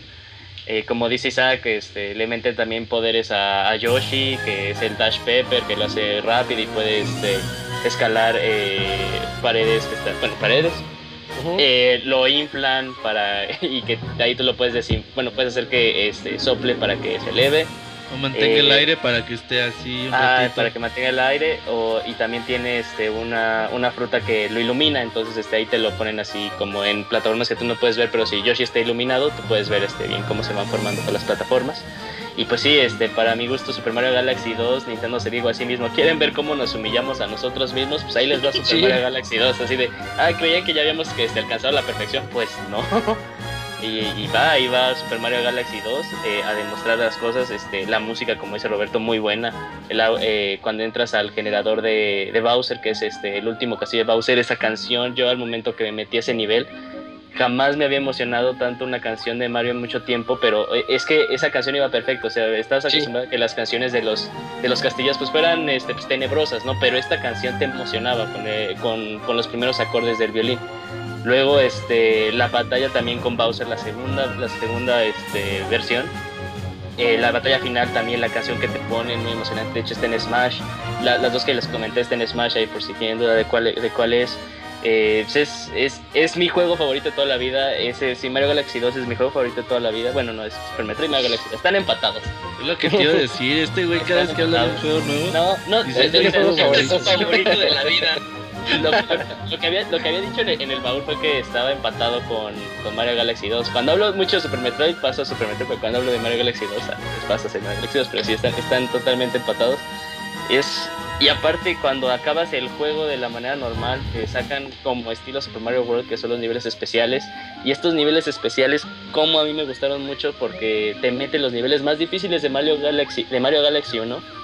Eh, como dice Isaac, este, le meten también poderes a, a Yoshi, que es el Dash Pepper, que lo hace rápido y puede este, escalar eh, paredes, que están, bueno, paredes. Eh, lo inflan para *laughs* y que ahí tú lo puedes decir, bueno, puedes hacer que este, sople para que se eleve. O mantenga el Eh, aire para que esté así un Ah, ratito. para que mantenga el aire o, y también tiene este, una, una fruta que lo ilumina, entonces este, ahí te lo ponen así como en plataformas que tú no puedes ver, pero si Yoshi está iluminado, tú puedes ver este, bien cómo se van formando todas las plataformas. Y pues sí, este, para mi gusto Super Mario Galaxy 2, Nintendo se digo a sí mismo, ¿quieren ver cómo nos humillamos a nosotros mismos? Pues ahí les va *laughs* Super Sí. Mario Galaxy 2, así de, ah, creían que ya habíamos este, alcanzado la perfección, pues no. *laughs* Y, y va, ahí va Super Mario Galaxy 2 eh, a demostrar las cosas. Este, la música, como dice Roberto, muy buena. El eh, cuando entras al generador de, de Bowser, que es este, el último castillo de Bowser, esa canción, yo al momento que me metí a ese nivel, jamás me había emocionado tanto una canción de Mario en mucho tiempo, pero eh, es que esa canción iba perfecto. O sea, estás Sí. acostumbrado a que las canciones de los, de los castillos pues fueran este, pues, tenebrosas, ¿no? Pero esta canción te emocionaba con, eh, con, con los primeros acordes del violín. Luego este, la batalla también con Bowser, la segunda, la segunda este, versión. Eh, la batalla final también, la canción que te ponen, muy emocionante. De hecho, está en Smash. La- las dos que les comenté están en Smash, ahí por si tienen duda de cuál, de cuál es. Eh, pues es, es, es mi juego favorito de toda la vida. Ese, sí, Mario Galaxy 2 es mi juego favorito de toda la vida. Bueno, no, es Super Metroid y Mario Galaxy. Están empatados. Es lo que a decir, este güey cada vez que habla de un juego nuevo, No, no, es de "Es mi juego favorito". favoritos de la vida. *laughs* Lo, que había, dicho en el, baúl fue que estaba empatado con, Mario Galaxy 2. Cuando hablo mucho de Super Metroid, paso a Super Metroid, pero cuando hablo de Mario Galaxy 2, ah, pues paso a Mario Galaxy 2, pero sí están, están totalmente empatados. Es, y aparte, cuando acabas el juego de la manera normal, te sacan como estilo Super Mario World, que son los niveles especiales. Y estos niveles especiales, como a mí me gustaron mucho, porque te meten los niveles más difíciles de Mario Galaxy, de Mario Galaxy 1.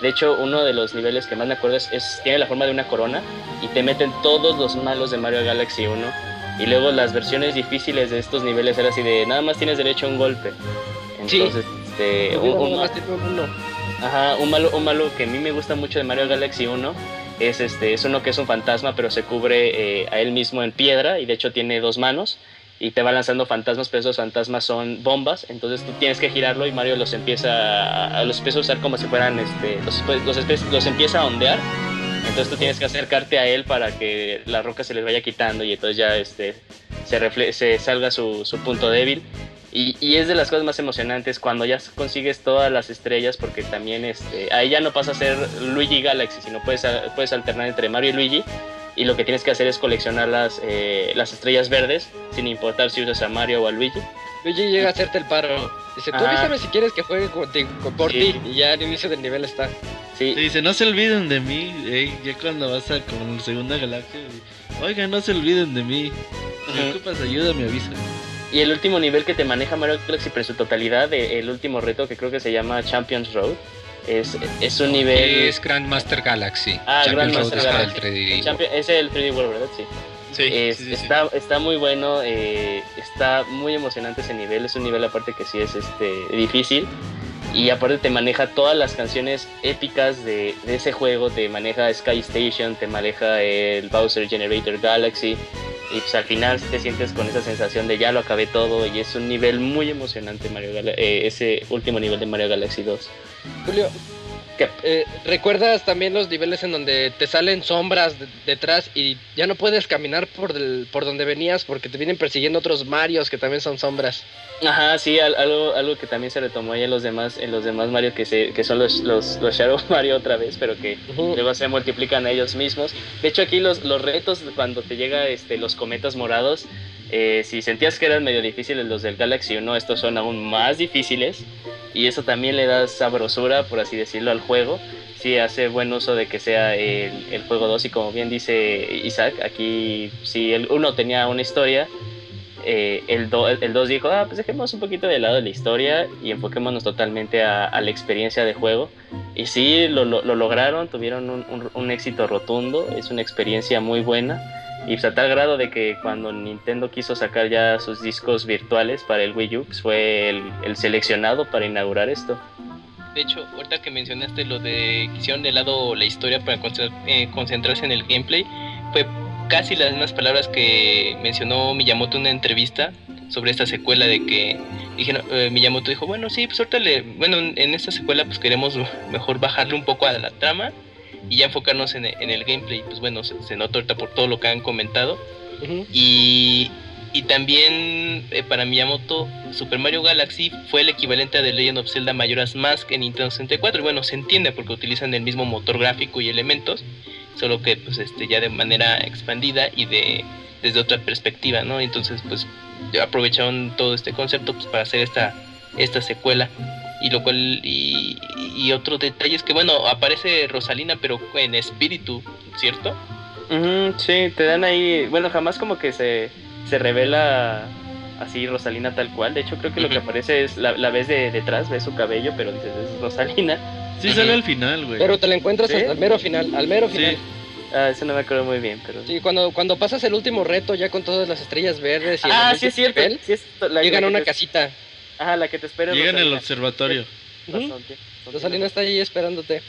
De hecho, uno de los niveles que más me acuerdo es, es- tiene la forma de una corona y te meten todos los malos de Mario Galaxy 1. Y luego las versiones difíciles de estos niveles era así de nada más tienes derecho a un golpe. Sí. Entonces, este, un- un- tiene uno. Ajá, un malo, un malo que a mí me gusta mucho de Mario Galaxy 1 es este, es uno que es un fantasma, pero se cubre eh, a él mismo en piedra y de hecho tiene dos manos y te va lanzando fantasmas, pero esos fantasmas son bombas, entonces tú tienes que girarlo y Mario los empieza a, los empieza a usar como si fueran este, los, los, los empieza a ondear. Entonces tú tienes que acercarte a él para que la roca se les vaya quitando y entonces ya este, se, refle- se salga su, su punto débil. Y, y es de las cosas más emocionantes cuando ya consigues todas las estrellas, porque también este, ahí ya no pasa a ser Luigi Galaxy, sino puedes, puedes alternar entre Mario y Luigi. Y lo que tienes que hacer es coleccionar las, eh, las estrellas verdes, sin importar si usas a Mario o a Luigi. Luigi llega a hacerte el paro. Dice, tú Ajá. avísame si quieres que juegue contigo, con- por Sí. ti. Y ya al inicio del nivel está. Sí, te dice, no se olviden de mí, ey, ya cuando vas a con la segunda galaxia, oiga, no se olviden de mí, si ocupas ayuda me avisa. Y el último nivel que te maneja Mario Galaxy, pero en su totalidad, eh, el último reto que creo que se llama Champions Road, Es, es un nivel... Es Grandmaster Galaxy. Ah, Grandmaster Galaxy. el 3D. Champion- es el 3D World, ¿verdad? Sí. Sí, Es- sí, sí, sí. está, está muy bueno, eh, está muy emocionante ese nivel, es un nivel aparte que sí es este difícil y aparte te maneja todas las canciones épicas de, de ese juego, te maneja Sky Station, te maneja el Bowser Generator Galaxy y pues al final te sientes con esa sensación de ya lo acabé todo y es un nivel muy emocionante Mario Gal- eh, ese último nivel de Mario Galaxy 2. Julio, eh, ¿recuerdas también los niveles en donde te salen sombras de- detrás y ya no puedes caminar por, por donde venías porque te vienen persiguiendo otros Marios que también son sombras? Ajá, sí, al- algo, algo que también se retomó ahí en los demás, en los demás Mario que se, que son los, los, los Shadow *laughs* Mario otra vez, pero que luego se multiplican a ellos mismos. De hecho aquí los, los retos cuando te llega este, los cometas morados, eh, si sentías que eran medio difíciles los del Galaxy 1, estos son aún más difíciles y eso también le da sabrosura, por así decirlo, al juego. Sí, hace buen uso de que sea el, el juego 2 y como bien dice Isaac, aquí si el 1 tenía una historia, eh, el 2 el dijo, ah, pues dejemos un poquito de lado la historia y enfoquémonos totalmente a, a la experiencia de juego. Y sí, lo, lo- lo lograron, tuvieron un, un- un éxito rotundo, es una experiencia muy buena. Y pues a tal grado de que cuando Nintendo quiso sacar ya sus discos virtuales para el Wii U, pues fue el, el seleccionado para inaugurar esto. De hecho, ahorita que mencionaste lo de que hicieron de lado la historia para eh, concentrarse en el gameplay, fue casi las mismas palabras que mencionó Miyamoto en una entrevista sobre esta secuela de que dijeron, eh, Miyamoto dijo, bueno, sí, pues ahorita bueno, en esta secuela pues queremos mejor bajarle un poco a la trama y ya enfocarnos en, el- en el gameplay. Pues bueno, se, se nota ahorita por todo lo que han comentado. Y, y también eh, para Miyamoto, Super Mario Galaxy fue el equivalente a The Legend of Zelda Majora's Mask en Nintendo 64. Y bueno, se entiende porque utilizan el mismo motor gráfico y elementos, solo que pues este ya de manera expandida y de desde otra perspectiva, ¿no? Entonces, pues aprovecharon todo este concepto pues, para hacer esta esta secuela. Y lo cual y, y otro detalle es que bueno, aparece Rosalina pero en espíritu, ¿cierto? Ujú, sí, te dan ahí, bueno, jamás como que se, se revela así Rosalina tal cual. De hecho, creo que lo que aparece es la, la ves de detrás, ves su cabello, pero dices, es Rosalina. Sí sale al final, güey. Pero te la encuentras ¿Sí? el mero final, al mero Sí. final. Ah, eso no me acuerdo muy bien, pero... Sí, cuando, cuando pasas el último reto ya con todas las estrellas verdes y Ah, sí es cierto. nivel, sí es la, llegan a una casita. Ajá, la que te espera. es Llegan al observatorio. Razón, Rosalina está ahí esperándote.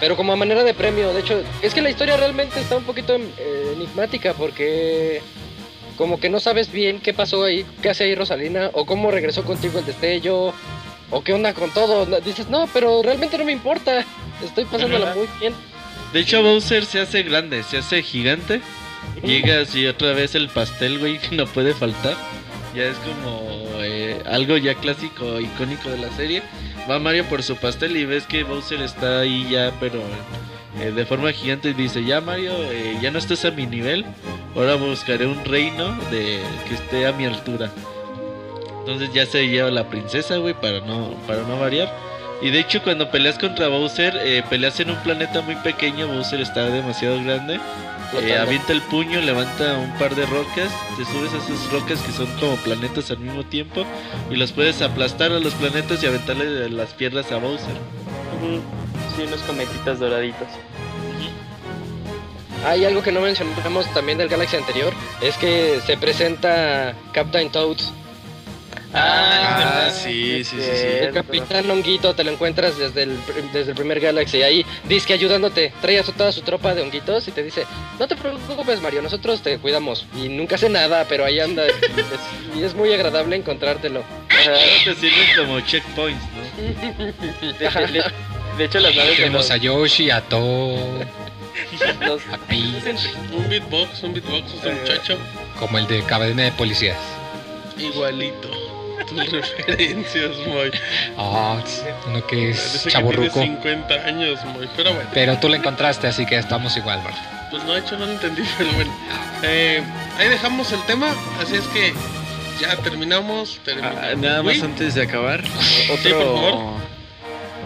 Pero como a manera de premio, de hecho, es que la historia realmente está un poquito eh, enigmática porque como que no sabes bien qué pasó ahí, qué hace ahí Rosalina, o cómo regresó contigo el destello, o qué onda con todo. Dices, no, pero realmente no me importa, estoy pasándola muy bien. De hecho, Bowser se hace grande, se hace gigante. Llega así otra vez el pastel, güey, *laughs* que no puede faltar. Ya es como eh, algo ya clásico, icónico de la serie. Va Mario por su pastel y ves que Bowser está ahí ya, pero eh, de forma gigante. Y dice, ya Mario, eh, ya no estás a mi nivel. Ahora buscaré un reino de que esté a mi altura. Entonces ya se lleva la princesa, güey, para no, para no variar. Y de hecho cuando peleas contra Bowser, peleas en un planeta muy pequeño, Bowser está demasiado grande. Eh, avienta el puño, levanta un par de rocas, te subes a esas rocas que son como planetas al mismo tiempo y los puedes aplastar a los planetas y aventarle las piernas a Bowser. Sí, unos cometitas doraditos. Hay algo que no mencionamos también del Galaxy anterior, es que se presenta Captain Toad. Ah, Ah, sí, sí, sí, sí. El Capitán Honguito te lo encuentras desde el, desde el primer Galaxy. Ahí dice que ayudándote, trae a su- toda su tropa de honguitos y te dice: No te preocupes, Mario, nosotros te cuidamos. Y nunca hace nada, pero ahí anda. Es- y es muy agradable encontrártelo. Ahora te sirven como checkpoints, ¿no? De, de- de- de hecho, las naves Tenemos los, a Yoshi, a Toad, los- a Peach, Un beatbox, un beatbox, este muchacho. como el de Cadena de Policías. Igualito. Tus referencias, Moy. Ah, uno que es chaburruco. tiene 50 años, Moy. Pero bueno, Pero tú lo encontraste, así que estamos igual, bro. pues no, de hecho no lo entendí, *laughs* pero bueno. Eh, ahí dejamos el tema, así es que ya terminamos. terminamos. Ah, nada más Uy, antes de acabar, por otro, favor.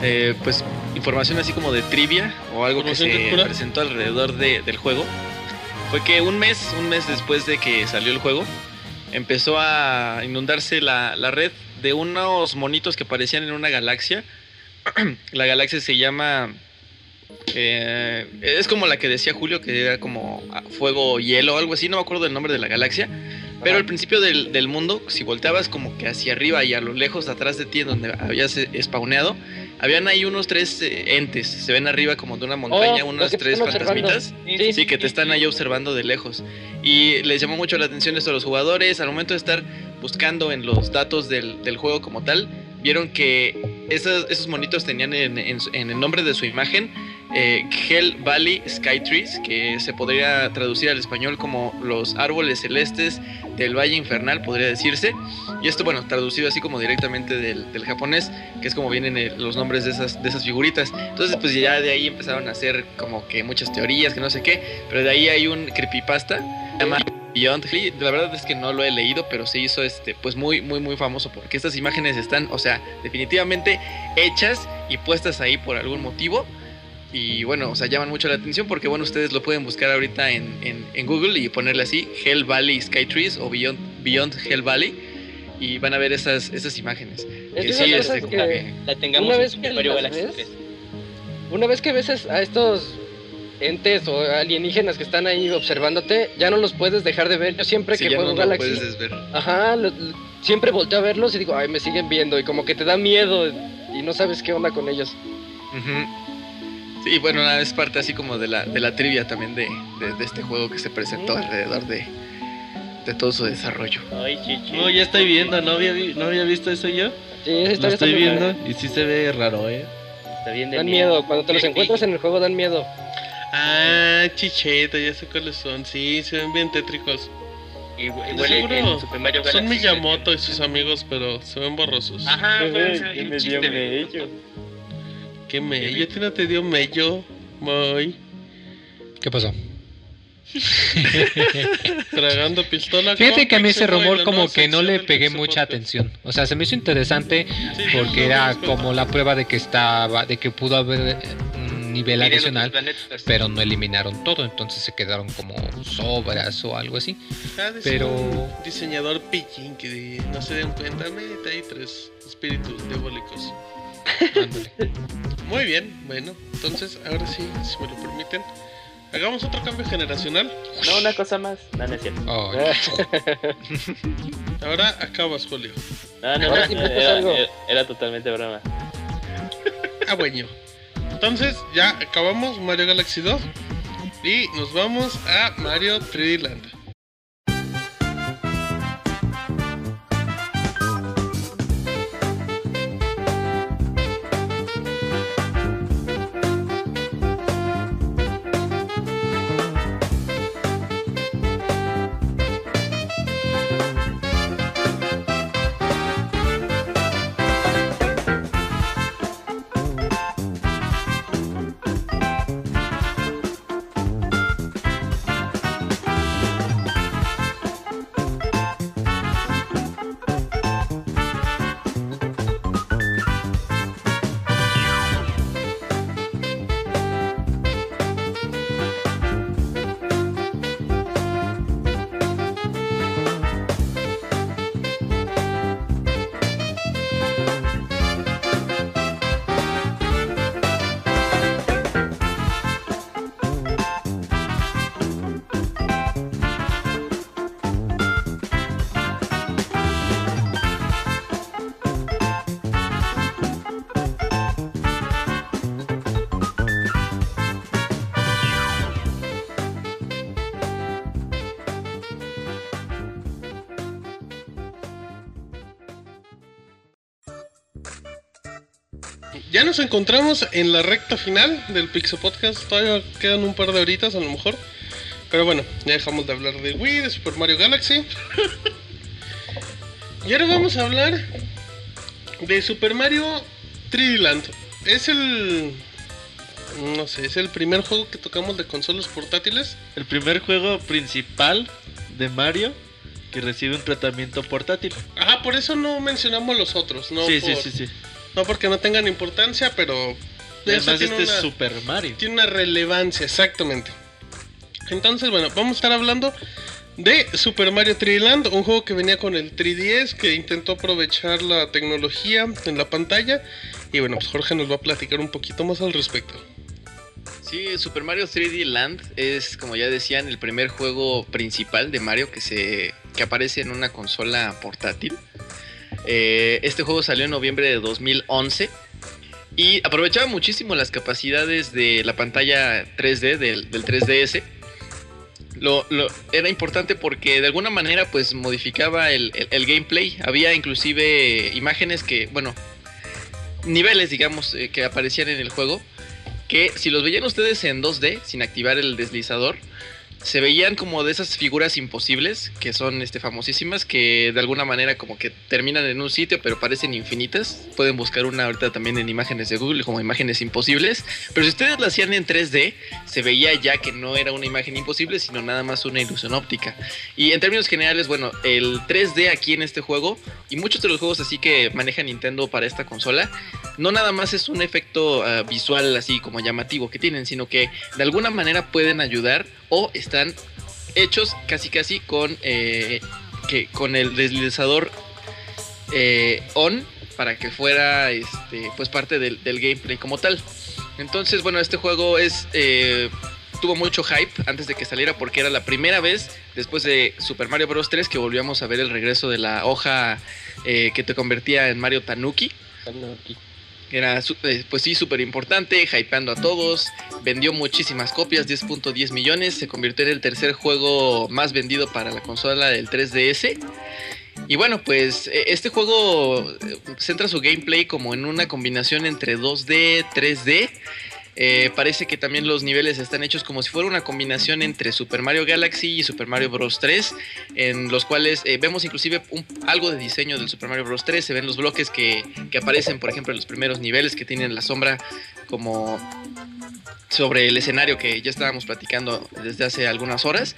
eh, pues información así como de trivia o algo que se presentó alrededor de- del juego, fue que un mes, un mes después de que salió el juego, empezó a inundarse la, la red de unos monitos que aparecían en una galaxia *clears throat* la galaxia se llama... eh, es como la que decía Julio, que era como fuego hielo o algo así, no me acuerdo del nombre de la galaxia. Pero al principio del, del mundo, si volteabas como que hacia arriba y a lo lejos atrás de ti, donde habías eh, spawneado, habían ahí unos tres eh, entes. Se ven arriba como de una montaña, Oh, los que te tres fantasmitas. Sí, que te están ahí observando de lejos. Y les llamó mucho la atención esto a los jugadores. Al momento de estar buscando en los datos del, del juego como tal, vieron que esos, esos monitos tenían en, en su- en el nombre de su imagen eh, Hell Valley Sky Trees, que se podría traducir al español como los árboles celestes del Valle Infernal, podría decirse. Y esto, bueno, traducido así como directamente del, del japonés, que es como vienen eh, los nombres de esas, de esas figuritas. Entonces, pues ya de ahí empezaron a hacer como que muchas teorías, que no sé qué, pero de ahí hay un creepypasta, se llama Beyond. La verdad es que no lo he leído, pero se hizo este, pues muy, muy, muy famoso, porque estas imágenes están, o sea, definitivamente hechas y puestas ahí por algún motivo. Y bueno, o sea, llaman mucho la atención porque, bueno, ustedes lo pueden buscar ahorita en, en, en Google y ponerle así, Hell Valley Sky Trees o Beyond, Beyond Hell Valley. Y van a ver esas, esas imágenes. Es Que de sí, este, como que- que- La tengamos Una en vez Super que las ves, 3. Una vez que ves a estos entes o alienígenas que están ahí observándote, ya no los puedes dejar de ver. Yo siempre Sí, que ya juego no Galaxy, puedes desver. ajá, lo- lo- siempre volteo a verlos y digo, ay, me siguen viendo y como que te da miedo y no sabes qué onda con ellos. Ujú. Sí, bueno, nada, es parte así como de la, de la trivia también de, de- de este juego que se presentó alrededor de, de todo su desarrollo. Ay, chichi. No, ya estoy viendo, no había, no había visto eso yo. Sí, esa Lo estoy viendo y sí se ve raro, eh. Está bien de Dan miedo, cuando te los encuentras en el juego dan miedo. Ah, chicheta, ya sé cuáles son. Sí, se ven bien tétricos. Y, y De huele seguro en Super Mario Galaxy. Son Miyamoto y sus amigos, pero se ven borrosos. Ajá, fue qué un me chiste, dio güey. Qué mello. ¿A ti no te dio mello, Moy? ¿Qué pasó? *laughs* Tragando pistola. Fíjate que a mí ese rumor como que no le pegué mucha atención. O sea, se me hizo interesante Sí, porque no, era no, no, como la prueba de que estaba, de que pudo haber eh, un nivel Miren adicional, pero no eliminaron todo, entonces se quedaron como sobras o algo así. Ah, Pero- un diseñador pillín que no se den cuenta, mete ahí tres espíritus diabólicos. *laughs* Muy bien, bueno, entonces ahora sí, si me lo permiten, hagamos otro cambio generacional. No, una cosa más. No, no es cierto. *laughs* Oh, Ahora acabas, Julio. No, no, Ahora no. sí prestas Era, algo. era- era totalmente broma. Ah, bueno. Entonces ya acabamos Mario Galaxy 2 y nos vamos a Mario 3D Land. Nos encontramos en la recta final del Pixel Podcast. Todavía quedan un par de horitas a lo mejor. Pero bueno, ya dejamos de hablar de Wii, de Super Mario Galaxy. *laughs* y ahora vamos a hablar de Super Mario 3D Land. Es el. No sé, es el primer juego que tocamos de consolas portátiles. El primer juego principal de Mario que recibe un tratamiento portátil. Ajá, por eso no mencionamos los otros. No, sí, por- sí, sí, sí. No porque no tengan importancia, pero. eso Además, tiene este una- es Super Mario. tiene una relevancia, exactamente. Entonces, bueno, vamos a estar hablando de Super Mario 3D Land, un juego que venía con el 3DS, que intentó aprovechar la tecnología en la pantalla Y bueno, pues Jorge nos va a platicar un poquito más al respecto. Sí, Super Mario 3D Land es, como ya decían, el primer juego principal de Mario que, se, que aparece en una consola portátil. Eh, este juego salió en noviembre de 2011 y aprovechaba muchísimo las capacidades de la pantalla 3D del, del 3DS. Lo, lo- era importante porque de alguna manera pues modificaba el, el- el gameplay. Había inclusive imágenes que, bueno, niveles digamos eh, que aparecían en el juego que si los veían ustedes en 2D sin activar el deslizador, se veían como de esas figuras imposibles que son este, famosísimas, que de alguna manera como que terminan en un sitio pero parecen infinitas. Pueden buscar una ahorita también en imágenes de Google como imágenes imposibles. Pero si ustedes la hacían en 3D, se veía ya que no era una imagen imposible, sino nada más una ilusión óptica. Y en términos generales, bueno, el 3D aquí en este juego y muchos de los juegos así que maneja Nintendo para esta consola, no nada más es un efecto ah, visual así como llamativo que tienen, sino que de alguna manera pueden ayudar o están hechos casi casi con, eh, que, con el deslizador eh, on para que fuera este, pues parte del, del gameplay como tal. Entonces, bueno, este juego es eh, tuvo mucho hype antes de que saliera porque era la primera vez después de Super Mario Bros. 3 que volvíamos a ver el regreso de la hoja eh, que te convertía en Mario Tanuki. Era eh, pues sí, súper importante, hypeando a todos, vendió muchísimas copias, 10.10 millones, se convirtió en el tercer juego más vendido para la consola del 3DS. Y bueno, pues eh, este juego eh, centra su gameplay como en una combinación entre 2D, 3D. Eh, parece que también los niveles están hechos como si fuera una combinación entre Super Mario Galaxy y Super Mario Bros. 3, en los cuales eh, vemos inclusive un- algo de diseño del Super Mario Bros. 3, se ven los bloques que, que aparecen, por ejemplo, en los primeros niveles que tienen la sombra como sobre el escenario que ya estábamos platicando desde hace algunas horas.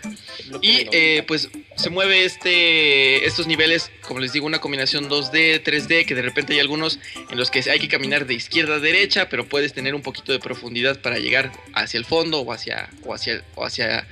Y eh, pues se mueve este estos niveles, como les digo, una combinación 2D, 3D, que de repente hay algunos en los que hay que caminar de izquierda a derecha, pero puedes tener un poquito de profundidad para llegar hacia el fondo o hacia, o hacia, o hacia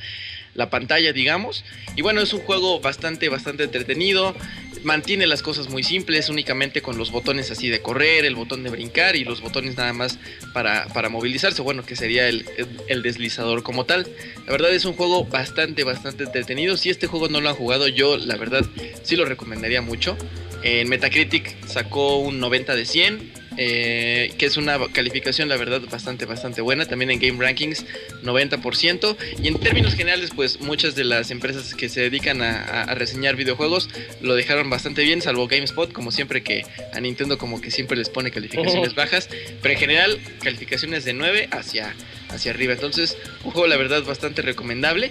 la pantalla, digamos. Y bueno, es un juego bastante, bastante entretenido. Mantiene las cosas muy simples, únicamente con los botones así de correr, el botón de brincar y los botones nada más para, para movilizarse, bueno, que sería el, el- deslizador como tal. La verdad es un juego bastante, bastante entretenido. Si este juego no lo han jugado, yo la verdad sí lo recomendaría mucho. En Metacritic sacó un 90 de 100, eh, que es una calificación, la verdad, bastante, bastante buena. También en Game Rankings, 90%. Y en términos generales, pues muchas de las empresas que se dedican a, a- a reseñar videojuegos lo dejaron bastante bien, salvo GameSpot, como siempre que a Nintendo como que siempre les pone calificaciones bajas. Pero en general, calificaciones de 9 hacia, hacia arriba. Entonces, un juego, la verdad, bastante recomendable.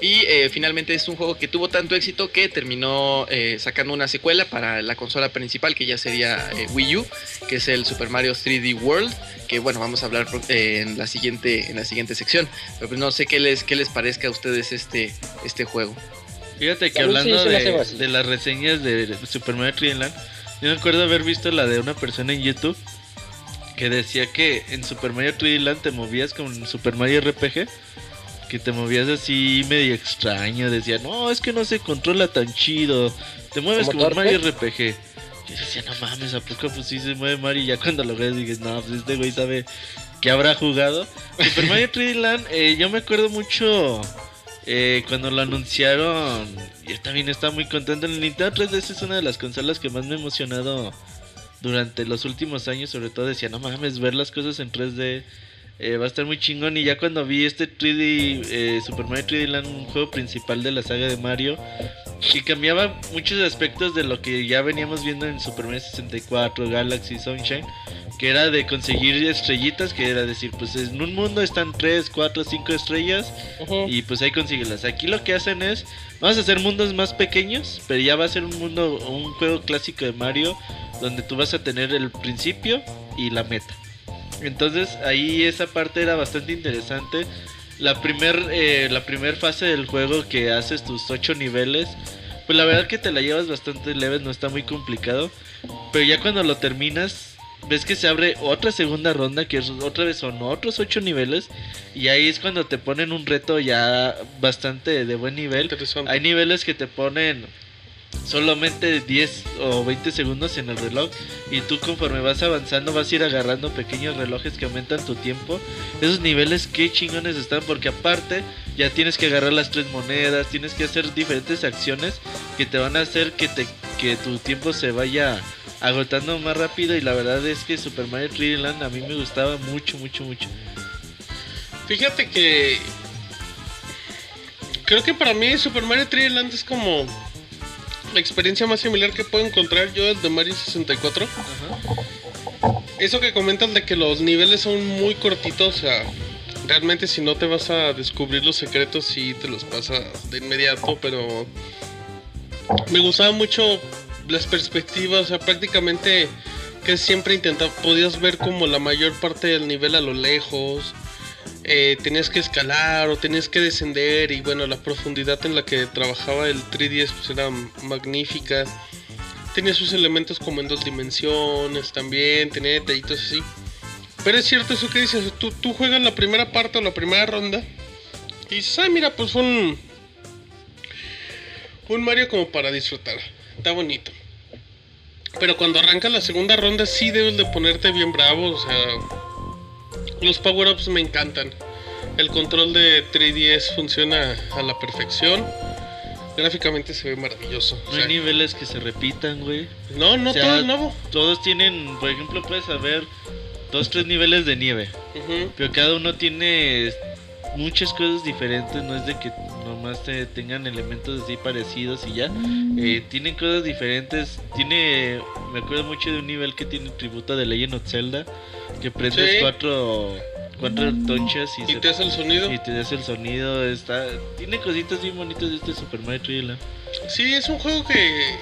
Y eh, finalmente es un juego que tuvo tanto éxito que terminó eh, sacando una secuela para la consola principal, que ya sería eh, Wii U, que es el Super Mario 3D World, que bueno, vamos a hablar eh, en, la siguiente, en la siguiente sección. Pero pues no sé qué les, qué les parezca a ustedes este, este juego. Fíjate que sí hablando de las reseñas de Super Mario 3D Land, yo me acuerdo haber visto la de una persona en YouTube que decía que en Super Mario 3D Land te movías con Super Mario RPG, que te movías así medio extraño, decía, no, es que no se controla tan chido, te mueves ¿Como como? Mario RPG. Yo decía, no mames, ¿a poco pues sí se mueve Mario? Y ya cuando lo ves dices, no, pues este güey sabe que habrá jugado. Super Mario *laughs* 3D Land, eh, yo me acuerdo mucho eh, cuando lo anunciaron, yo también estaba muy contento. El Nintendo 3DS es una de las consolas que más me ha emocionado durante los últimos años. Sobre todo decía, no mames, ver las cosas en 3D eh, va a estar muy chingón. Y ya cuando vi este 3D, eh, Super Mario 3D Land, un juego principal de la saga de Mario, que cambiaba muchos aspectos de lo que ya veníamos viendo en Super Mario 64, Galaxy, Sunshine, que era de conseguir estrellitas, que era decir, pues en un mundo están 3, 4, 5 estrellas y pues ahí consíguelas. Aquí lo que hacen es, vamos a hacer mundos más pequeños, pero ya va a ser un mundo, un juego clásico de Mario, donde tú vas a tener el principio y la meta. Entonces ahí esa parte era bastante interesante. La primer, eh, la primer fase del juego que haces tus 8 niveles, pues la verdad que te la llevas bastante leve, no está muy complicado. Pero ya cuando lo terminas, ves que se abre otra segunda ronda, que es otra vez son otros 8 niveles. Y ahí es cuando te ponen un reto ya bastante de buen nivel. Hay niveles que te ponen solamente 10 o 20 segundos en el reloj y tú conforme vas avanzando vas a ir agarrando pequeños relojes que aumentan tu tiempo. Esos niveles qué chingones están porque aparte ya tienes que agarrar las tres monedas, tienes que hacer diferentes acciones que te van a hacer que te que tu tiempo se vaya agotando más rápido y la verdad es que Super Mario 3D Land a mí me gustaba mucho, mucho, mucho. Fíjate que. Creo que para mí Super Mario 3D Land es como la experiencia más similar que puedo encontrar yo el de Mario 64. Eso que comentas de que los niveles son muy cortitos, o sea, realmente si no te vas a descubrir los secretos, sí te los pasa de inmediato, pero me gustaba mucho las perspectivas, o sea, prácticamente que siempre intentaba, podías ver como la mayor parte del nivel a lo lejos. Eh, tenías que escalar o tenías que descender y bueno, la profundidad en la que trabajaba el 3DS pues era magnífica. Tenía sus elementos como en dos dimensiones también, tenía detallitos así. Pero es cierto eso que dices, tú, tú juegas la primera parte o la primera ronda y dices, ah, mira, pues un, un Mario como para disfrutar. Está bonito. Pero cuando arranca la segunda ronda sí debes de ponerte bien bravo, o sea, los power-ups me encantan. El control de 3DS funciona a la perfección. Gráficamente se ve maravilloso. No hay niveles que se repitan, güey. No, no, O sea, todo es nuevo. Todos tienen, por ejemplo, puedes haber dos, tres niveles de nieve. Ujú. Pero cada uno tiene muchas cosas diferentes, no es de que nomás te tengan elementos así parecidos y ya. Eh, tienen cosas diferentes. Tiene, me acuerdo mucho de un nivel que tiene tributo de Legend of Zelda, que prendes Sí. cuatro, cuatro tonchas y, Y se- te hace el sonido. y te hace el sonido. Está, tiene cositas bien bonitas de este Super Mario 3D Land. Sí, es un juego que,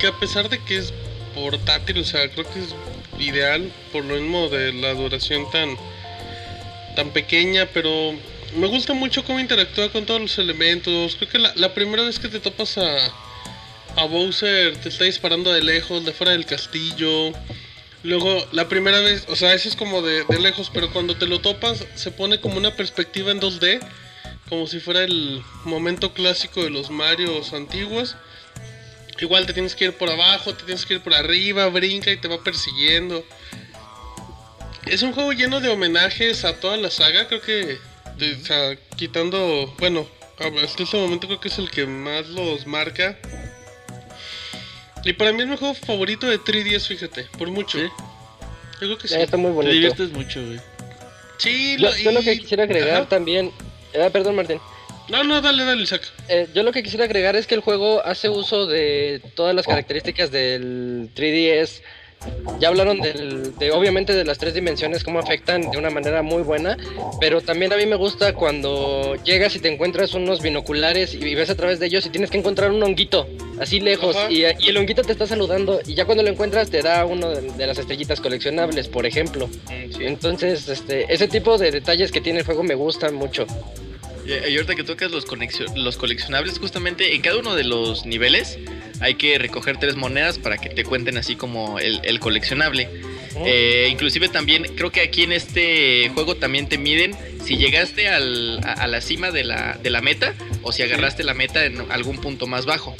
que a pesar de que es portátil, o sea, creo que es ideal por lo mismo de la duración tan, tan pequeña, pero me gusta mucho cómo interactúa con todos los elementos. Creo que la, la primera vez que te topas a, a Bowser te está disparando de lejos, de fuera del castillo. Luego, la primera vez, o sea, eso es como de, de lejos, pero cuando te lo topas se pone como una perspectiva en 2D, como si fuera el momento clásico de los Marios antiguos. Igual te tienes que ir por abajo, te tienes que ir por arriba, brinca y te va persiguiendo. Es un juego lleno de homenajes a toda la saga, creo que, o sea, quitando, bueno, hasta este momento creo que es el que más los marca. Y para mí es mi juego favorito de 3DS, fíjate, por mucho. ¿Sí? Yo creo que sí. Ya está muy Te bonito. diviertes mucho, güey. Sí, Yo, lo- yo lo y- que quisiera agregar Ajá. también... Ah, perdón, Martín. No, no, dale, dale, Isaac. Eh, yo lo que quisiera agregar es que el juego hace uso de todas las características del 3DS. Ya hablaron del, de obviamente de las tres dimensiones, cómo afectan de una manera muy buena, pero también a mí me gusta cuando llegas y te encuentras unos binoculares y ves a través de ellos y tienes que encontrar un honguito así lejos y, y el honguito te está saludando y ya cuando lo encuentras te da uno de, de las estrellitas coleccionables, por ejemplo. Entonces, este, ese tipo de detalles que tiene el juego me gustan mucho. Y, ahorita que tocas los, los coleccionables, justamente en cada uno de los niveles hay que recoger tres monedas para que te cuenten así como el, el coleccionable. Eh, inclusive también creo que aquí en este juego también te miden si llegaste al- a, a la cima de la, de la meta o si agarraste la meta en algún punto más bajo.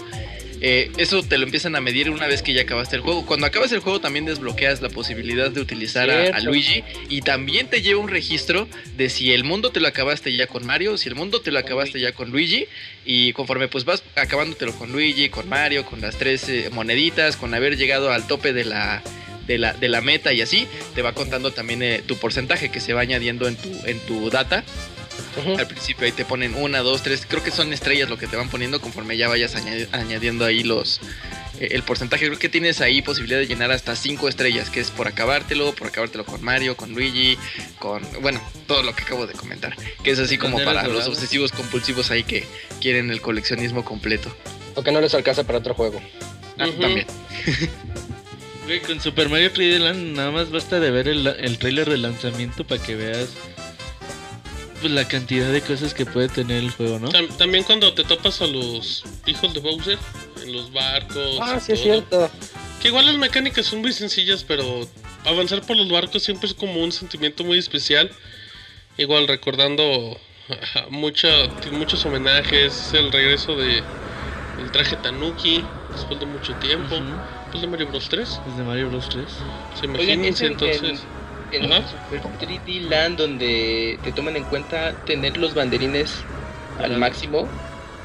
Eh, eso te lo empiezan a medir una vez que ya acabaste el juego. Cuando acabas el juego también desbloqueas la posibilidad de utilizar a-. Luigi y también te lleva un registro de si el mundo te lo acabaste ya con Mario, si el mundo te lo acabaste ya con Luigi y conforme pues vas acabándotelo con Luigi, con Mario, con las tres eh, moneditas, con haber llegado al tope de la de la, de la meta y así, te va contando también eh, tu porcentaje que se va añadiendo en tu, en tu data. Al principio ahí te ponen una, dos, tres, creo que son estrellas lo que te van poniendo conforme ya vayas añadi- añadiendo ahí los eh, el porcentaje. Creo que tienes ahí posibilidad de llenar hasta cinco estrellas, que es por acabártelo, por acabártelo con Mario, con Luigi, con bueno, todo lo que acabo de comentar, que es así como para los obsesivos compulsivos ahí que quieren el coleccionismo completo. O que no les alcanza para otro juego. Ah. También. Güey, con Super Mario 3D Land nada más basta de ver el, el trailer de lanzamiento para que veas pues, la cantidad de cosas que puede tener el juego, ¿no? Tam- también cuando te topas a los hijos de Bowser en los barcos. Ah, sí es cierto. Que igual las mecánicas son muy sencillas, pero avanzar por los barcos siempre es como un sentimiento muy especial. Igual recordando mucha- muchos homenajes, el regreso de el traje Tanuki, después de mucho tiempo. Después de Mario Bros 3. Es de Mario Bros 3. Se Oigan, imagínense es en, Ajá. Super 3D Land donde te toman en cuenta tener los banderines al máximo.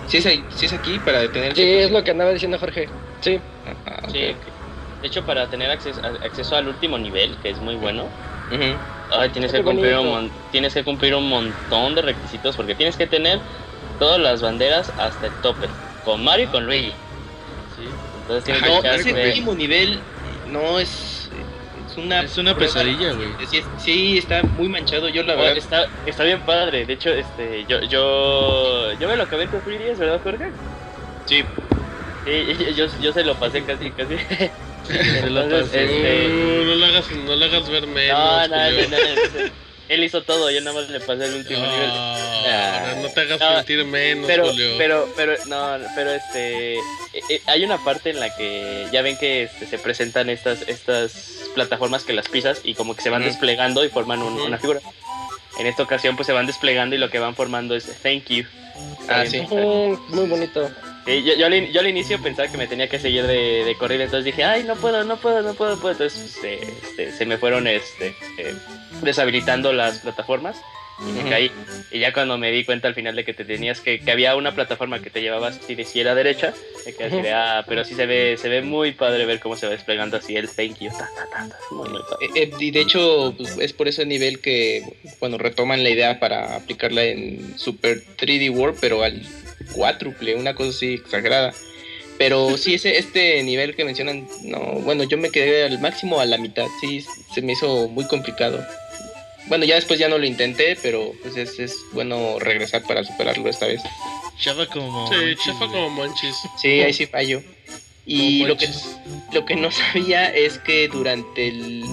Si es, ahí- si es aquí para detener. Sí, es lo que andaba diciendo Jorge. Sí. Ah, ok. Sí. De hecho, para tener acceso, acceso al último nivel, que es muy bueno, Ujú. ay, tienes, Qué que cumplir un tienes que cumplir un montón de requisitos porque tienes que tener todas las banderas hasta el tope, con Mario y con Luigi. Sí. Entonces tienes que ese último nivel no es. Es una, Es una pesadilla, güey. Sí, sí, está muy manchado. Yo la Oh, verdad. está, está bien padre. De hecho, este, yo, yo, yo me lo acabé con Free DS, ¿verdad, Jorge? Sí. Sí, yo, yo se lo pasé casi, casi. Se lo Entonces, pasé. este, Uh, no, le hagas, no le hagas ver menos. no, no, Julio. no, no, Él hizo todo, yo nada más le pasé el último nivel. Ah, no te hagas No, sentir menos, Pero, Julio. pero, pero, no, pero este, eh, eh, hay una parte en la que ya ven que este, se presentan estas, estas plataformas que las pisas y como que se van desplegando y forman un- una figura. En esta ocasión pues se van desplegando y lo que van formando es thank you. Ah, sí. Muy bonito. Eh, yo, yo, al, yo al inicio pensaba que me tenía que seguir de, de corrida, entonces dije, ay, no puedo, no puedo, no puedo, no puedo. Entonces pues, eh, este, se me fueron este, eh, deshabilitando las plataformas y me caí. Y ya cuando me di cuenta al final de que te tenías que, que había una plataforma que te llevaba así de izquierda a derecha, me quedé así de, ah, pero sí se ve, se ve muy padre ver cómo se va desplegando así el thank you. Ta, ta, ta, ta. Muy, muy padre. Eh, eh, y de hecho, pues, es por ese nivel que, bueno, retoman la idea para aplicarla en Super 3D World, pero al cuádruple, una cosa así exagerada. Pero sí, ese, este nivel que mencionan, no, bueno, yo me quedé al máximo a la mitad, sí, se me hizo muy complicado. Bueno, ya después ya no lo intenté, pero pues es, es bueno regresar para superarlo esta vez. Chafa como. Sí, chafa como manches. Sí, ahí sí fallo. Y Como lo que, lo que no sabía es que durante el,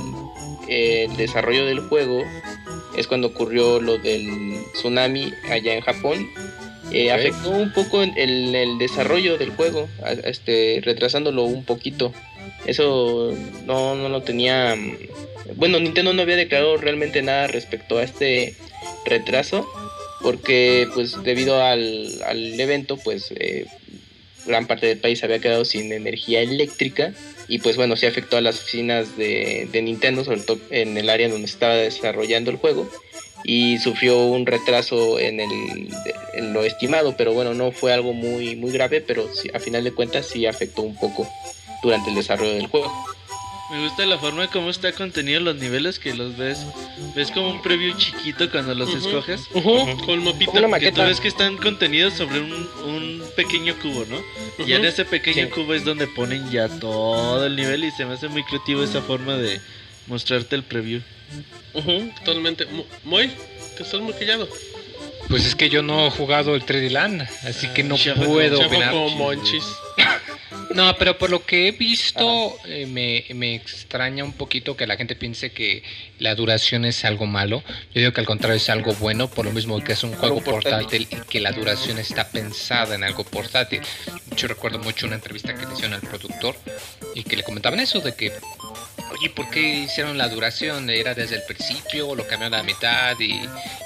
el desarrollo del juego es cuando ocurrió lo del tsunami allá en Japón. Eh. Afectó un poco en el, el desarrollo del juego, este, retrasándolo un poquito. Eso no, no lo tenía. mm, Bueno, Nintendo no había declarado realmente nada respecto a este retraso, porque pues debido al, al evento, pues eh, gran parte del país había quedado sin energía eléctrica y pues bueno, sí afectó a las oficinas de, de Nintendo, sobre todo en el área donde estaba desarrollando el juego y sufrió un retraso en, el, en lo estimado, pero bueno, no fue algo muy, muy grave, pero sí, a final de cuentas sí afectó un poco durante el desarrollo del juego. Me gusta la forma de cómo está contenido los niveles que los ves. Ves como un preview chiquito cuando los Ujú. escoges. Ujú. Con el mapita. Como una Que tú maqueta. ves que están contenidos sobre un, un pequeño cubo, ¿no? Y en ese pequeño Sí. cubo es donde ponen ya todo el nivel y se me hace muy creativo esa forma de mostrarte el preview. Ujú. Totalmente. Mo- Moy, te estás muy callado. Pues es que yo no he jugado el 3D Land, así que no Chafa puedo Chafa opinar. como manches. *laughs* No, pero por lo que he visto, eh, me, me extraña un poquito que la gente piense que la duración es algo malo. Yo digo que al contrario es algo bueno, por lo mismo que es un juego portátil. portátil y que la duración está pensada en algo portátil. Yo recuerdo mucho una entrevista que le hicieron al productor y que le comentaban eso de que, oye, ¿por qué hicieron la duración? ¿Era desde el principio o lo cambiaron a la mitad? Y,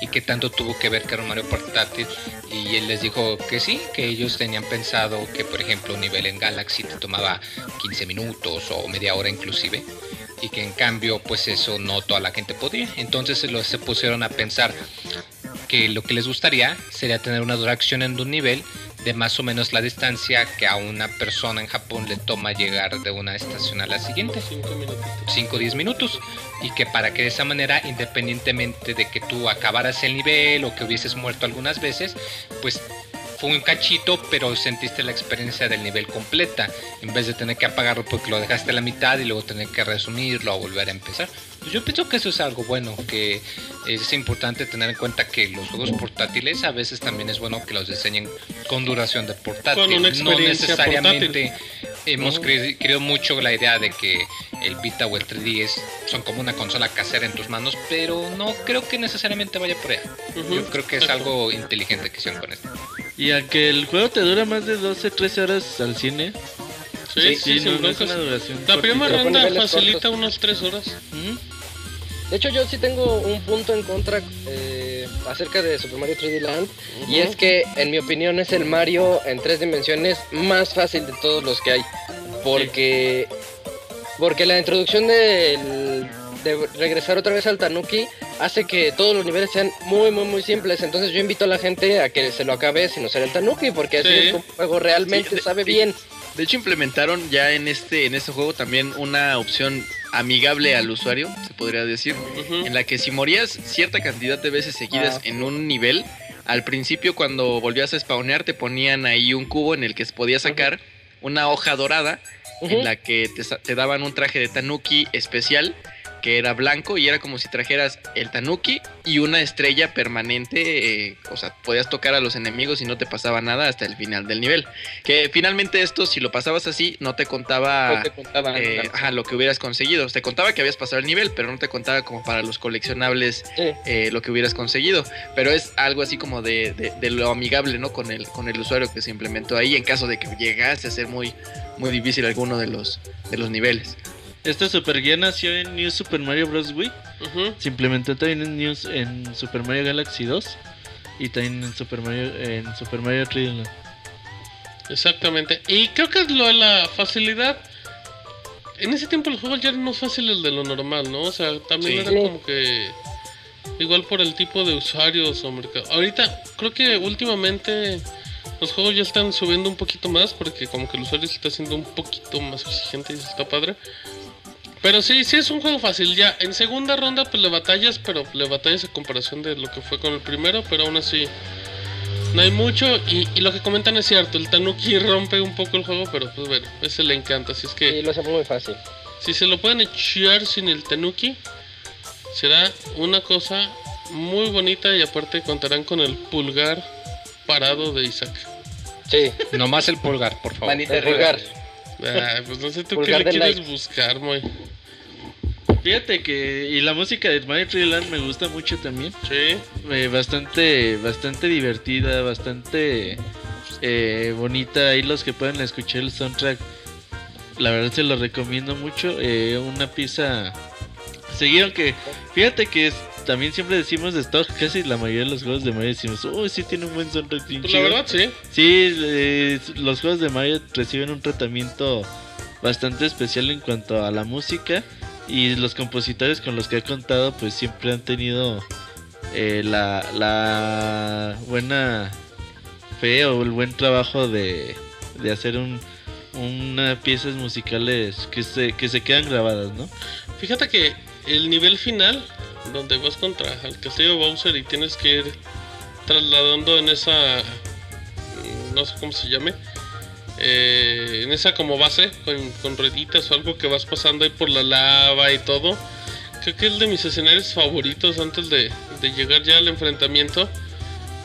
qué tanto tuvo que ver que Mario portátil? Y él les dijo que sí, que ellos tenían pensado que, por ejemplo, un nivel en Galaxy te tomaba 15 minutos o media hora inclusive. Y que en cambio, pues eso no toda la gente podía. Entonces se, lo- se pusieron a pensar que lo que les gustaría sería tener una duración en un nivel de más o menos la distancia que a una persona en Japón le toma llegar de una estación a la siguiente. Cinco minutitos. 5 o 10 minutos y que para que de esa manera independientemente de que tú acabaras el nivel o que hubieses muerto algunas veces pues fue un cachito pero sentiste la experiencia del nivel completa en vez de tener que apagarlo porque lo dejaste a la mitad y luego tener que resumirlo o volver a empezar yo pienso que eso es algo bueno que es importante tener en cuenta que los juegos portátiles a veces también es bueno que los diseñen con duración de portátil Con una no necesariamente hemos creído mucho la idea de que el Vita o el 3DS son como una consola casera en tus manos, pero no creo que necesariamente vaya por allá. Yo creo que es algo inteligente que hicieron con esto. Y a que el juego te dura más de 12, 13 horas al cine. Sí, sí, Sí, no, no es una duración. La cortita. primera ronda facilita cortos. unas tres horas. ¿Mm? De hecho, yo sí tengo un punto en contra. eh, acerca de Super Mario 3D Land. Y es que, en mi opinión, es el Mario en tres dimensiones más fácil de todos los que hay. Porque, porque la introducción del- de regresar otra vez al Tanuki hace que todos los niveles sean muy, muy, muy simples. Entonces yo invito a la gente a que se lo acabe sin usar el Tanuki, porque así Sí. es como el juego realmente Sí, sabe bien. De hecho, implementaron ya en este, en este juego también una opción amigable al usuario, se podría decir, en la que si morías cierta cantidad de veces seguidas Ah. en un nivel, al principio cuando volvías a spawnear te ponían ahí un cubo en el que podías sacar una hoja dorada en la que te, te daban un traje de tanuki especial que era blanco y era como si trajeras el tanuki y una estrella permanente, eh, o sea, podías tocar a los enemigos y no te pasaba nada hasta el final del nivel. Que finalmente esto, si lo pasabas así, no te contaba No te contaban, eh, claro. ajá, lo que hubieras conseguido. Te contaba que habías pasado el nivel, pero no te contaba como para los coleccionables Sí. eh, lo que hubieras conseguido. Pero es algo así como de, de- de lo amigable, ¿no? Con el, con el usuario que se implementó ahí en caso de que llegase a ser muy, muy difícil alguno de los, de los niveles. Esta super guía nació en New Super Mario Bros. Wii. Ujú. Se implementó también en, News, en Super Mario Galaxy 2. Y también en Super Mario, en Super Mario 3D Land. Exactamente. Y creo que lo de la facilidad. En ese tiempo el juego ya era más fácil el de lo normal, ¿no? O sea, también Sí. era Sí. como que. Igual por el tipo de usuarios o mercado. Ahorita creo que últimamente los juegos ya están subiendo un poquito más porque como que el usuario se está haciendo un poquito más exigente y eso está padre. Pero sí, sí es un juego fácil. Ya en segunda ronda pues le batallas, pero le batallas a comparación de lo que fue con el primero, pero aún así no hay mucho. Y, y lo que comentan es cierto, el Tanuki *laughs* rompe un poco el juego, pero pues bueno, ese le encanta. Así es que lo hace muy fácil. si se lo pueden echar sin el Tanuki, será una cosa muy bonita y aparte contarán con el pulgar parado de Isaac. Sí, Nomás el pulgar, por favor. Manita el pulgar. Ay, pues no sé tú qué le quieres like. buscar, muy. Fíjate que. Y la música de Mario 3D Land me gusta mucho también. Sí. Eh, bastante, bastante divertida, bastante eh, bonita. Ahí los que pueden escuchar el soundtrack, la verdad se lo recomiendo mucho. Eh, una pieza seguida que, fíjate que es- también siempre decimos de stock, casi la mayoría de los juegos de Mario decimos, uy, sí tiene un buen soundtrack. bien Pues la chido". verdad, sí. Sí, eh, los juegos de Mario reciben un tratamiento bastante especial en cuanto a la música y los compositores con los que he contado pues siempre han tenido eh, la, la buena fe o el buen trabajo de, de hacer un, unas piezas musicales que se, que se quedan grabadas, ¿no? Fíjate que el nivel final, donde vas contra el castillo Bowser y tienes que ir trasladando en esa. No sé cómo se llame. eh, en esa como base, con, con rueditas o algo que vas pasando ahí por la lava y todo. Creo que es de mis escenarios favoritos antes de, de llegar ya al enfrentamiento.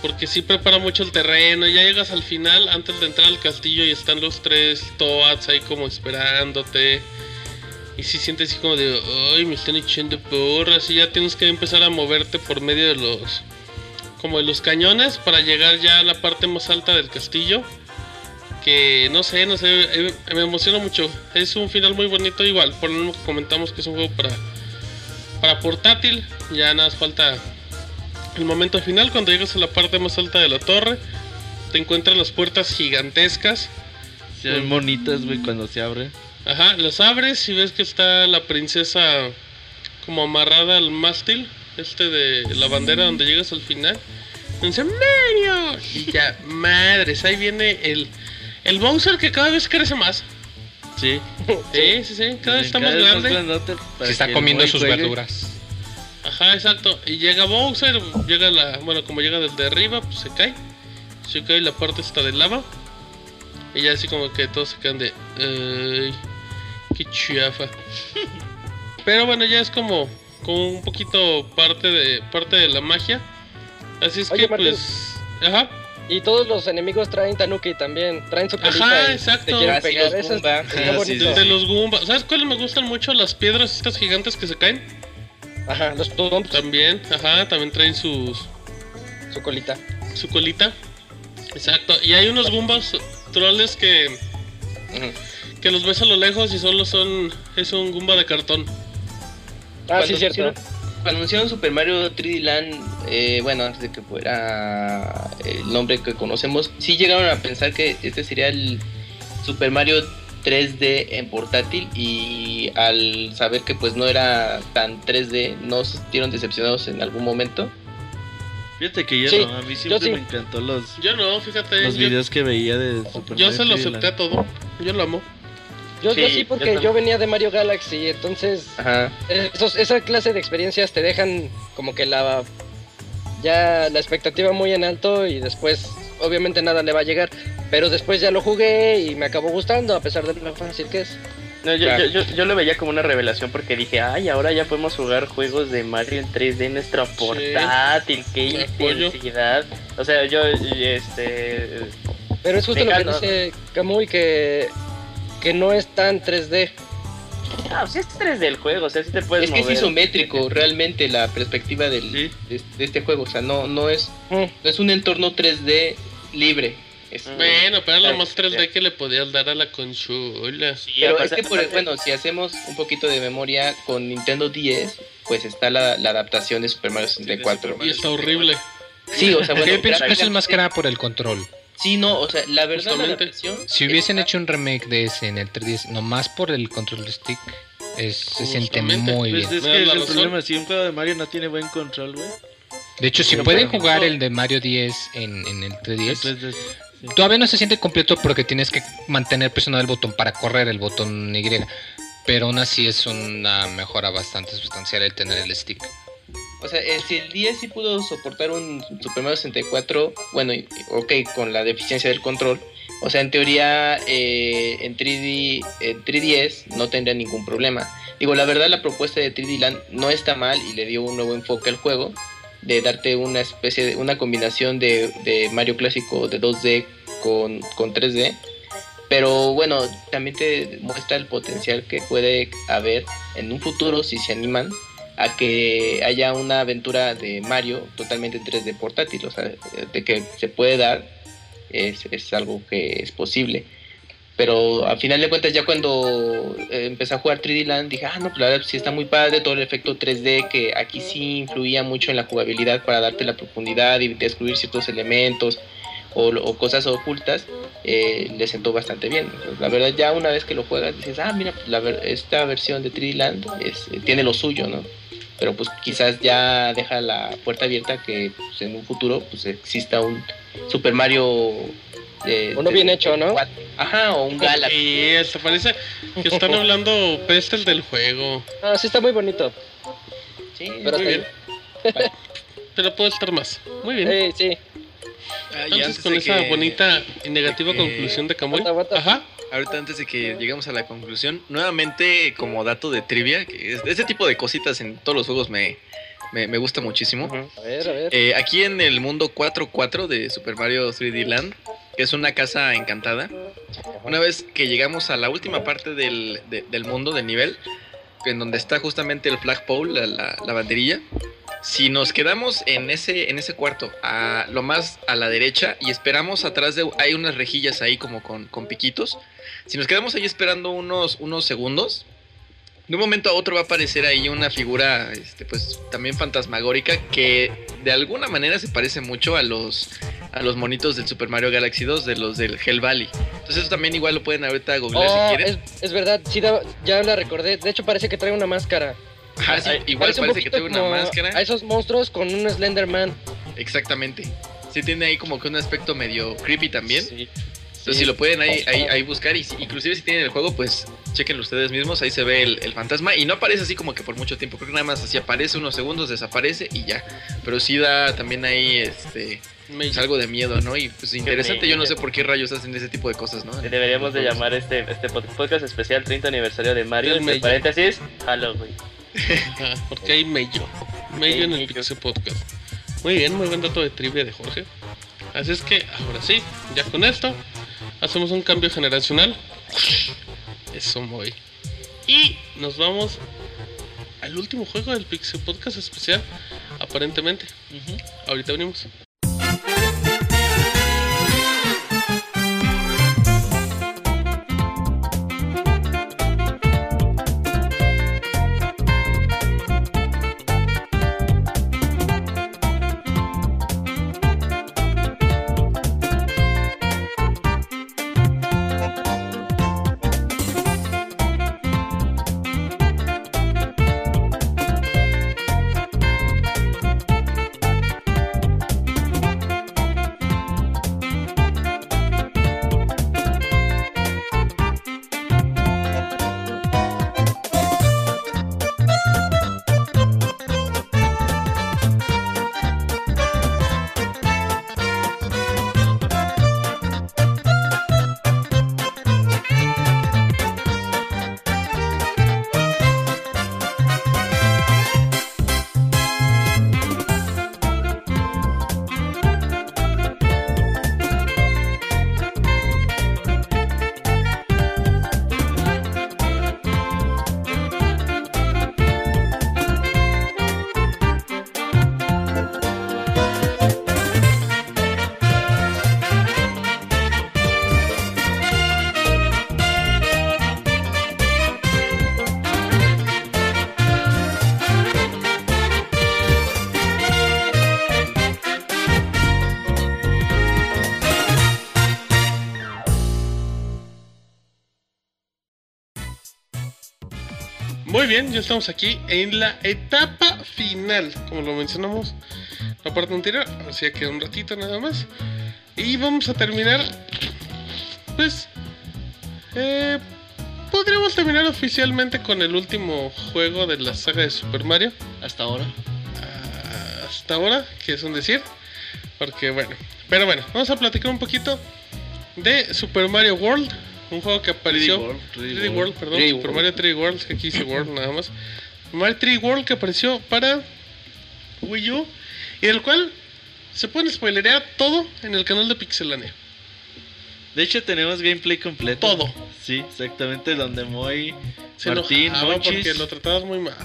Porque sí prepara mucho el terreno. Ya llegas al final, antes de entrar al castillo, y están los tres Toads ahí como esperándote. Y si sientes así como de, ay, me están echando porras. Y ya tienes que empezar a moverte por medio de los, como de los cañones para llegar ya a la parte más alta del castillo. Que no sé, no sé, eh, me emociona mucho. Es un final muy bonito, igual, por lo mismo que comentamos que es un juego para, para portátil. Ya nada más falta el momento final cuando llegas a la parte más alta de la torre. Te encuentras las puertas gigantescas. Se ven bonitas, güey, cuando se abre. Ajá, las abres y ves que está la princesa como amarrada al mástil, este de la bandera donde llegas al final. Y dice, Mario. Y ya, madres, ahí viene el, el Bowser que cada vez crece más. Sí, *laughs* Sí, sí, sí, cada vez está más grande. Se está comiendo sus juegue. verduras. Ajá, exacto. Y llega Bowser, llega la, bueno, como llega desde arriba, pues se cae. Se cae la parte esta de lava. Y ya así como que todos se quedan de, qué chafa. Pero bueno, ya es como, como un poquito parte de, parte de la magia. Así es Oye, que Martín. pues, ajá, Y todos los enemigos traen Tanuki también. Traen su colita Ajá, y exacto. Te Ah, sí, pegar. los Eso Goomba. está Ah, sí, de los Goombas. ¿Sabes cuáles me gustan mucho? Las piedras estas gigantes que se caen. Ajá, los Tumps, También, ajá, también traen sus, su colita. su colita. Exacto. Y hay unos Goombas troles que, Ujú. Que los ves a lo lejos y solo son. Es un Goomba de cartón. Ah, Cuando sí, cierto. cuando anunciaron Super Mario 3D Land, eh, bueno, antes de que fuera el nombre que conocemos, sí llegaron a pensar que este sería el Super Mario 3D en portátil y al saber que pues no era tan 3D, no se sintieron decepcionados en algún momento. Fíjate que yo Sí, no, a mí yo siempre sí. me encantó los, Yo no, fíjate. los yo, videos que veía de Super yo Mario se lo 3D acepté a todo. Yo lo amo. Yo yo Sí, sí, yo porque también. yo venía de Mario Galaxy, entonces Ajá. esos- esa clase de experiencias te dejan como que la ya la expectativa muy en alto y después obviamente nada le va a llegar, pero después ya lo jugué y me acabó gustando a pesar de lo fácil que es. No, yo, Claro. yo, yo, yo lo veía como una revelación porque dije, ay, ahora ya podemos jugar juegos de Mario en 3D en nuestro portátil, qué Me apoyo. intensidad. O sea, yo, este... Pero es justo lo que dice Kamui que que no es tan 3D. Ah, pues es 3D el juego, o sea, sí te puedes Es que es isométrico realmente la perspectiva del, Sí. de, de este juego, o sea, no, no, es, Mm. no es un entorno 3D libre. Es- Mm. Bueno, pero lo más 3D ya. que le podías dar a la consola. Sí, Pero aparte- es que, por, bueno, si hacemos un poquito de memoria con Nintendo 10, pues está la, la adaptación de Super Mario 64. Y está horrible. Sí, o sea, *laughs* bueno, eso es más que nada por el control. Sí, no, o sea, la verdad la adaptación Si hubiesen está- hecho un remake de ese en el 3DS, nomás por el control de stick, es- se siente muy Pues bien. es que el razón. problema, si un juego de Mario no tiene buen control, güey. De hecho, si pueden jugar el de Mario 10 en, en el 3DS, Entonces, sí. todavía no se siente completo porque tienes que mantener presionado el botón para correr, el botón Y. Pero aún así es una mejora bastante sustancial el tener el stick. O sea, eh, si el 10 sí pudo soportar un Super Mario 64, bueno, ok, con la deficiencia del control. O sea, en teoría, eh, en 3D, en 3DS no tendría ningún problema. Digo, la verdad, la propuesta de 3D Land no está mal y le dio un nuevo enfoque al juego. De darte una especie de una combinación de, de Mario clásico de 2D con, con 3D. Pero bueno, también te muestra el potencial que puede haber en un futuro si se animan a que haya una aventura de Mario totalmente en 3D portátil, o sea, de que se puede dar, es, algo que es posible. Pero al final de cuentas, ya cuando eh, empecé a jugar 3D Land, dije, ah, no, pues la verdad sí está muy padre todo el efecto 3D, que aquí sí influía mucho en la jugabilidad para darte la profundidad y descubrir ciertos elementos o, cosas ocultas, eh, le sentó bastante bien. La verdad, ya una vez que lo juegas, dices, ah, mira, pues, la ver- esta versión de 3D Land es, eh, tiene lo suyo, ¿no? Pero pues quizás ya deja la puerta abierta que pues, en un futuro pues exista un Super Mario de- Uno de- bien hecho, ¿no? Ajá, o un Galaxy. Y esto parece que están hablando pestes del juego. Ah, sí está muy bonito. Sí, Pero Muy bien. *laughs* Pero puede estar más. Muy bien. Sí, sí. Ah, Entonces con esa que- bonita y negativa conclusión de Camuy. Ajá. Ahorita antes de que lleguemos a la conclusión, nuevamente como dato de trivia, que es- este tipo de cositas en todos los juegos me, me, me gusta muchísimo. A ver, a ver. Eh, aquí en el mundo 4-4 de Super Mario 3D Land, que es una casa encantada, una vez que llegamos a la última parte del, de- del mundo, del nivel, en donde está justamente el flagpole, la, la, la banderilla, si nos quedamos en ese, en ese cuarto, a lo más a la derecha, y esperamos atrás de... Hay unas rejillas ahí como con, con piquitos. Si nos quedamos ahí esperando unos, unos segundos, de un momento a otro va a aparecer ahí una figura, este, pues también fantasmagórica, que de alguna manera se parece mucho a los, a los monitos del Super Mario Galaxy 2, de los del Hell Valley. Entonces eso también igual lo pueden ahorita googlear Oh, si quieren. es, es verdad, sí, ya la recordé. De hecho, parece que trae una máscara. Ajá, sí, igual parece que tiene una máscara. A esos monstruos con un Slenderman. Exactamente. Sí tiene ahí como que un aspecto medio creepy también. Sí. Entonces si lo pueden ahí, ahí, ahí buscar y si- inclusive si tienen el juego, pues chequenlo ustedes mismos, ahí se ve el, el fantasma y no aparece así como que por mucho tiempo, creo que nada más así aparece unos segundos, desaparece y ya. Pero sí da también ahí este Me- pues, algo de miedo, ¿no? Y pues interesante, yo no sé por qué rayos hacen ese tipo de cosas, ¿no? Deberíamos de llamar este, este pod- podcast especial 30 aniversario de Mario, entre paréntesis, Halloween. *laughs* Porque hay Mello. Mello en el. Pixel Podcast. Muy bien, muy buen dato de trivia de Jorge. Así es que ahora sí, ya con esto, hacemos un cambio generacional. Eso muy. Y nos vamos al último juego del Pixel Podcast especial, aparentemente. Ahorita venimos. Bien, ya estamos aquí en la etapa final, como lo mencionamos la parte anterior, así que queda un ratito nada más. Y vamos a terminar, pues, eh, podríamos terminar oficialmente con el último juego de la saga de Super Mario, Hasta ahora. hasta ahora, que es un decir, porque bueno, pero bueno, vamos a platicar un poquito de Super Mario World, un juego que apareció... 3D World, 3D 3D World, perdón, 3D Super World. Mario 3D World, que aquí dice World nada más. Mario 3D World que apareció para Wii U y del cual se puede spoilerear todo en el canal de Pixelania. De hecho, tenemos gameplay completo. Todo. Sí, exactamente. Donde Moy, Se Martín, Monchis. porque lo tratabas muy mal.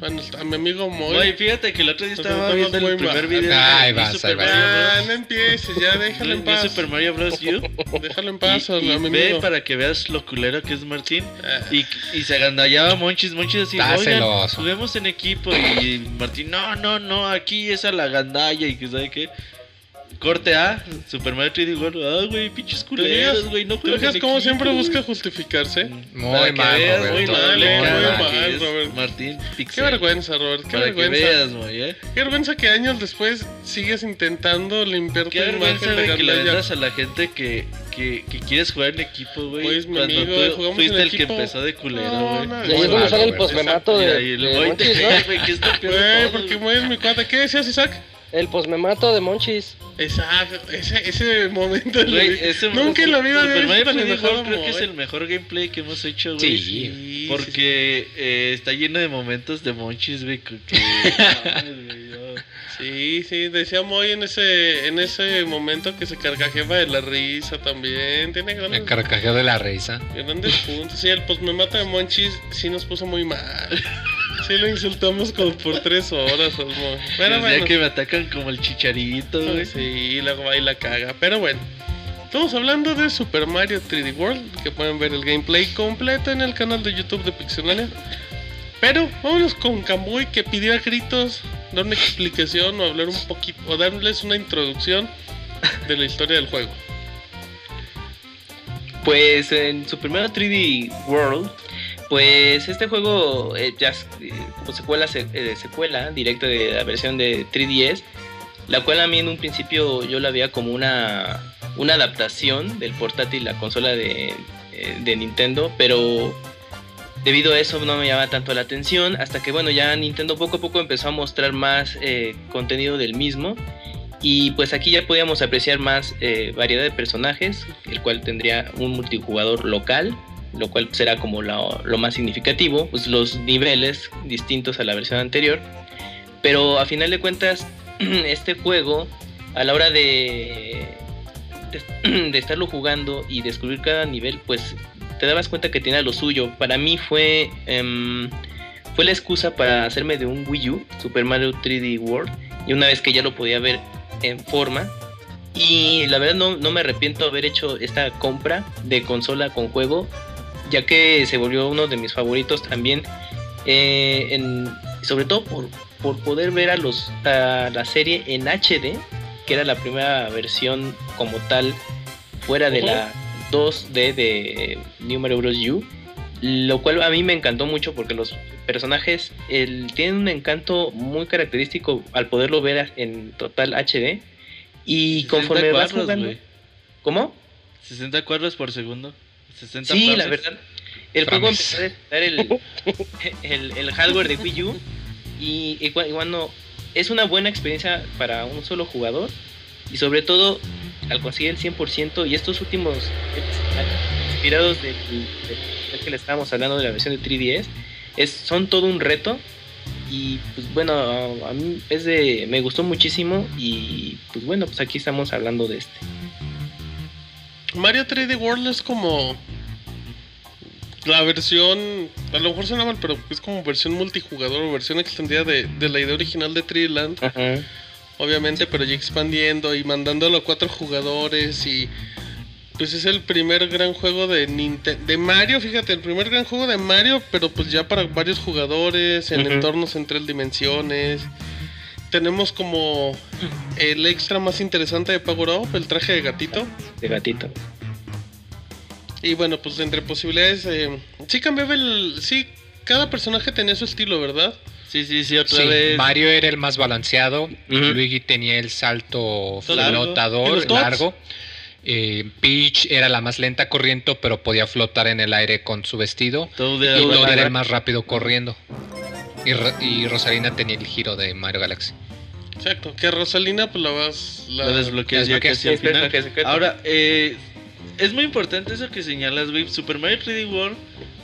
A, nuestro- a mi amigo Moy. Oye, fíjate que el otro día Lo estaba viendo el primer mal. video Ay, vas, Super ahí vas. Mario Ah, Bros. no empieces, ya *laughs* déjalo en paz. Super Mario Bros. U. Déjalo en paz, y, a y mi ve amigo. para que veas lo culero que es Martín. Ah. Y, y se agandallaba Monchis, Monchis así, Está oigan, celoso. juguemos en equipo. Y Martín, no, no, no, aquí es a la gandalla y que sabe qué. Corte A, Super Mario 3D World. Ah, güey, pinches culeros, güey, no ¿Te fijas cómo siempre busca justificarse? Muy Para que mal, veas, Roberto. güey, lo Muy mal, cara muy que mal, Robert. Martín Pixel. Qué vergüenza, Robert, qué Para que vergüenza. veas, güey, eh. Qué vergüenza que años después sigues intentando limpiar tu Qué vergüenza, imagen de que le vendas a la gente que, que, que quieres jugar en equipo, güey. Pues, mi cuando amigo, tú jugamos fuiste en el que empezó de culero, No, güey. no, es donde mal, sale el Robert. posmemato Y de, *laughs* ¿no? güey, que es lo peor de Güey, todo, porque güey. muy es mi cuata. ¿Qué decías, Isaac? El posmemato de Monchis. Exacto, ese, ese momento. ese Nunca Super había Mario visto tan 3D enojado World creo que es el mejor gameplay que hemos hecho, güey. Sí. Sí, Porque eh, está lleno de momentos de monchis, güey. que-. *laughs* Sí, sí, decía Moy en ese, en ese momento que se carcajeaba de la risa también. Tiene Me grandes, carcajeo de la risa. grandes puntos. Sí, el posmemata de Monchis sí nos puso muy mal. Sí, lo insultamos como por tres horas, al Moy. Pero bueno. que me atacan como el chicharito, güey. Sí, y luego y la caga. Pero bueno, estamos hablando de Super Mario 3D World, que pueden ver el gameplay completo en el canal de YouTube de Pixelania. Pero vámonos con Kamui que pidió a gritos dar una explicación o hablar un poquito, o darles una introducción de la historia del juego. Pues en Super Mario 3D World, pues este juego eh, ya eh, como secuela, se- eh, secuela directa de la versión de 3DS, la cual a mí en un principio yo la veía como una, una adaptación del portátil, la consola de, Nintendo, pero debido a eso no me llama tanto la atención, hasta que bueno, ya Nintendo poco a poco empezó a mostrar más contenido del mismo. Y pues aquí ya podíamos apreciar más variedad de personajes, el cual tendría un multijugador local, lo cual será como lo, más significativo, pues los niveles distintos a la versión anterior. Pero a final de cuentas, *clears throat* este juego, a la hora de, de, *clears throat* de estarlo jugando y descubrir cada nivel, pues te dabas cuenta que tenía lo suyo. Para mí fue, em, fue la excusa para hacerme de un Wii U, Super Mario 3D World, y una vez que ya lo podía ver en forma. Y la verdad no, no me arrepiento de haber hecho esta compra de consola con juego, ya que se volvió uno de mis favoritos también. eh, en- sobre todo por, por poder ver a, los, a la serie en HD, que era la primera versión como tal fuera de la 2D de New Mario Bros. U. Lo cual a mí me encantó mucho porque los personajes el, tienen un encanto muy característico al poderlo ver en total HD. Y 60 conforme vas jugando. güey. ¿Cómo? 60 cuadros por segundo. 60 Sí, la verdad. El juego empezó a desarrollar el, *laughs* el, el hardware de Wii U. Y, y cua- y cuando es una buena experiencia para un solo jugador. Y sobre todo al conseguir el 100%. Y estos últimos inspirados del, del- del que le estábamos hablando de la versión de 3DS. Es, son todo un reto. Y pues bueno, a, a mí es de, me gustó muchísimo. Y pues bueno, pues aquí estamos hablando de este. Mario 3D World es como la versión, a lo mejor suena mal, pero es como versión multijugador o versión extendida de, de la idea original de 3D Land. Ajá. obviamente, pero ya expandiendo y mandándolo a cuatro jugadores y pues es el primer gran juego de Ninte- de Mario, fíjate, el primer gran juego de Mario, pero pues ya para varios jugadores, en entornos en tres dimensiones. Tenemos como el extra más interesante de Power Up, el traje de gatito. De gatito. Y bueno, pues entre posibilidades, eh, sí cambiaba el. Sí, cada personaje tenía su estilo, ¿verdad? Sí, sí, sí, otra Sí, vez. Mario era el más balanceado. Luigi tenía el salto Largo. ¿Y flotador largo, eh, Peach era la más lenta corriendo, pero podía flotar en el aire con su vestido, Todo y largo. era el más rápido corriendo. Y, Ro- y Rosalina tenía el giro de Mario Galaxy. Exacto. Que Rosalina, pues la vas. La, La desbloqueas ya casi al final. Ahora, eh, es muy importante eso que señalas, güey. Super Mario 3D World.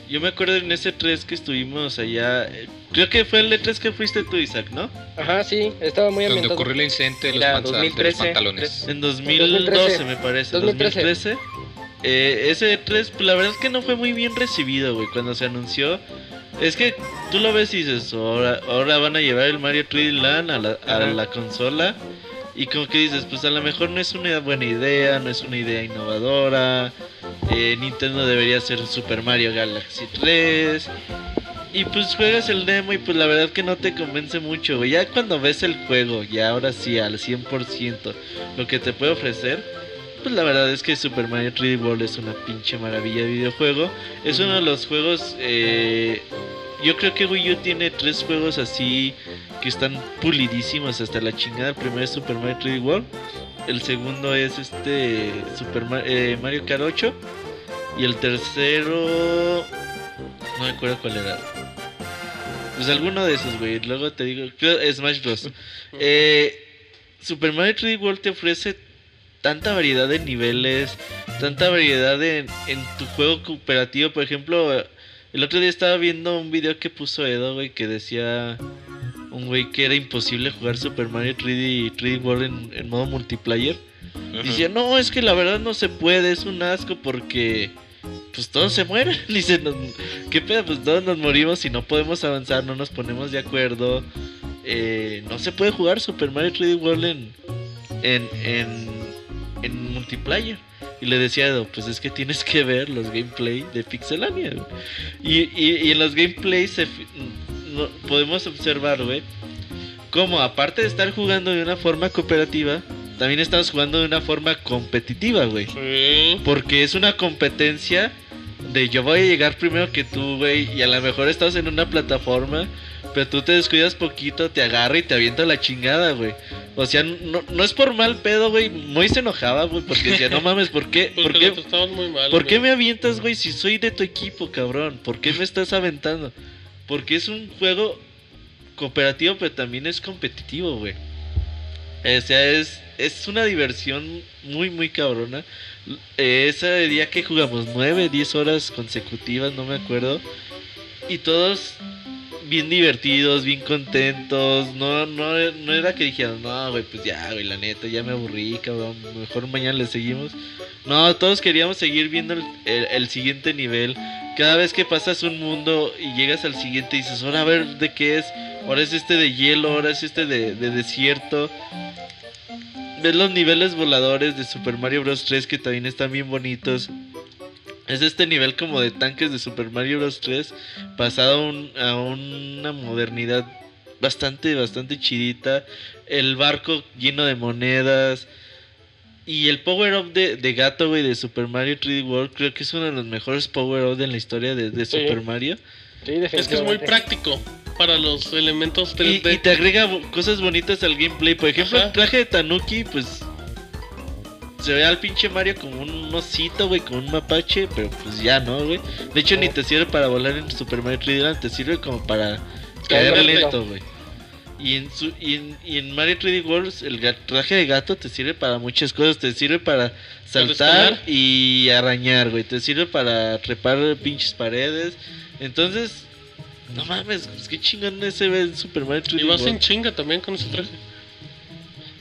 Yo me acuerdo en ese 3 que estuvimos allá. eh, creo que fue el E3 que fuiste tú, Isaac, ¿no? Ajá, sí, estaba muy Donde ambientado. ocurrió el incidente de los, Era panza- de los 2013, pantalones. En 2012 2013. me parece. 2013. 2013. Eh, ese E3, pues, la verdad es que no fue muy bien recibido, güey, cuando se anunció. Es que tú lo ves y dices, ahora, ahora van a llevar el Mario 3D Land a la, a Ajá. la consola. Y como que dices, pues a lo mejor no es una buena idea, no es una idea innovadora. eh, Nintendo debería hacer Super Mario Galaxy 3. Y pues juegas el demo y pues la verdad que no te convence mucho. Ya cuando ves el juego, ya ahora sí al 100% lo que te puede ofrecer, pues la verdad es que Super Mario 3D World es una pinche maravilla de videojuego. Es uno de los juegos, eh, yo creo que Wii U tiene tres juegos así que están pulidísimos hasta la chingada. El primero es Super Mario 3D World, el segundo es este Super eh, Mario Kart 8 y el tercero no me acuerdo cuál era. Pues alguno de esos, güey. Luego te digo, Smash Bros. *laughs* Eh, Super Mario 3D World te ofrece tanta variedad de niveles, tanta variedad en, en tu juego cooperativo. Por ejemplo, el otro día estaba viendo un video que puso Edo, güey, que decía un güey que era imposible jugar Super Mario 3D, 3D World en, en modo multiplayer. Decía, no, es que la verdad no se puede, es un asco porque pues todos se mueren. *laughs* Dice, "Nos- ¿qué pedo? Pues todos nos morimos y no podemos avanzar, no nos ponemos de acuerdo. Eh, no se puede jugar Super Mario 3D World en, en, en, en multiplayer. Y le decía pues es que tienes que ver los gameplay de Pixelania. güey". Y, y, y en los gameplays se fi- no- podemos observar, güey, como aparte de estar jugando de una forma cooperativa, también estamos jugando de una forma competitiva, güey. Sí. Porque es una competencia de yo voy a llegar primero que tú, güey, y a lo mejor estás en una plataforma, pero tú te descuidas poquito, te agarra y te avienta la chingada, güey. O sea, no, no es por mal pedo, güey. Muy se enojaba, güey, porque decía, no mames, ¿por qué? ¿Por Porque qué? muy mal. ¿Por qué me avientas, güey, si soy de tu equipo, cabrón? ¿Por qué me estás aventando? Porque es un juego cooperativo, pero también es competitivo, güey. O sea, es, es una diversión muy, muy cabrona. Ese día que jugamos 9, 10 horas consecutivas, no me acuerdo. Y todos bien divertidos, bien contentos. No, no, no era que dijeran, no, güey, pues ya, güey, la neta, ya me aburrí, cabrón. Mejor mañana le seguimos. No, todos queríamos seguir viendo el, el- siguiente nivel. Cada vez que pasas un mundo y llegas al siguiente dices, ahora a ver de qué es. Ahora es este de hielo, ahora es este de, de desierto. Ves los niveles voladores de Super Mario Bros. 3 que también están bien bonitos. Es este nivel como de tanques de Super Mario Bros. 3 pasado a, un- a una modernidad bastante, bastante chidita. El barco lleno de monedas. Y el power up de, de gato, güey, de Super Mario 3D World, creo que es uno de los mejores power up en la historia de, de Sí. Super Mario. Sí, Es que es muy práctico para los elementos Y, 3D. y te agrega cosas bonitas al gameplay. Por ejemplo, Ajá. el traje de Tanuki, pues. Se ve al pinche Mario como un osito, güey, como un mapache, pero pues ya no, güey. De hecho, ni te sirve para volar en Super Mario 3D Land, te sirve como para caer lento, güey. Y en, su, y, en, y en Mario 3D World, el traje de gato te sirve para muchas cosas. Te sirve para saltar y arañar, güey. Te sirve para trepar pinches paredes. Entonces, no mames, pues qué chingón ese ve en Super Mario 3D Y vas en World. chinga también con ese traje.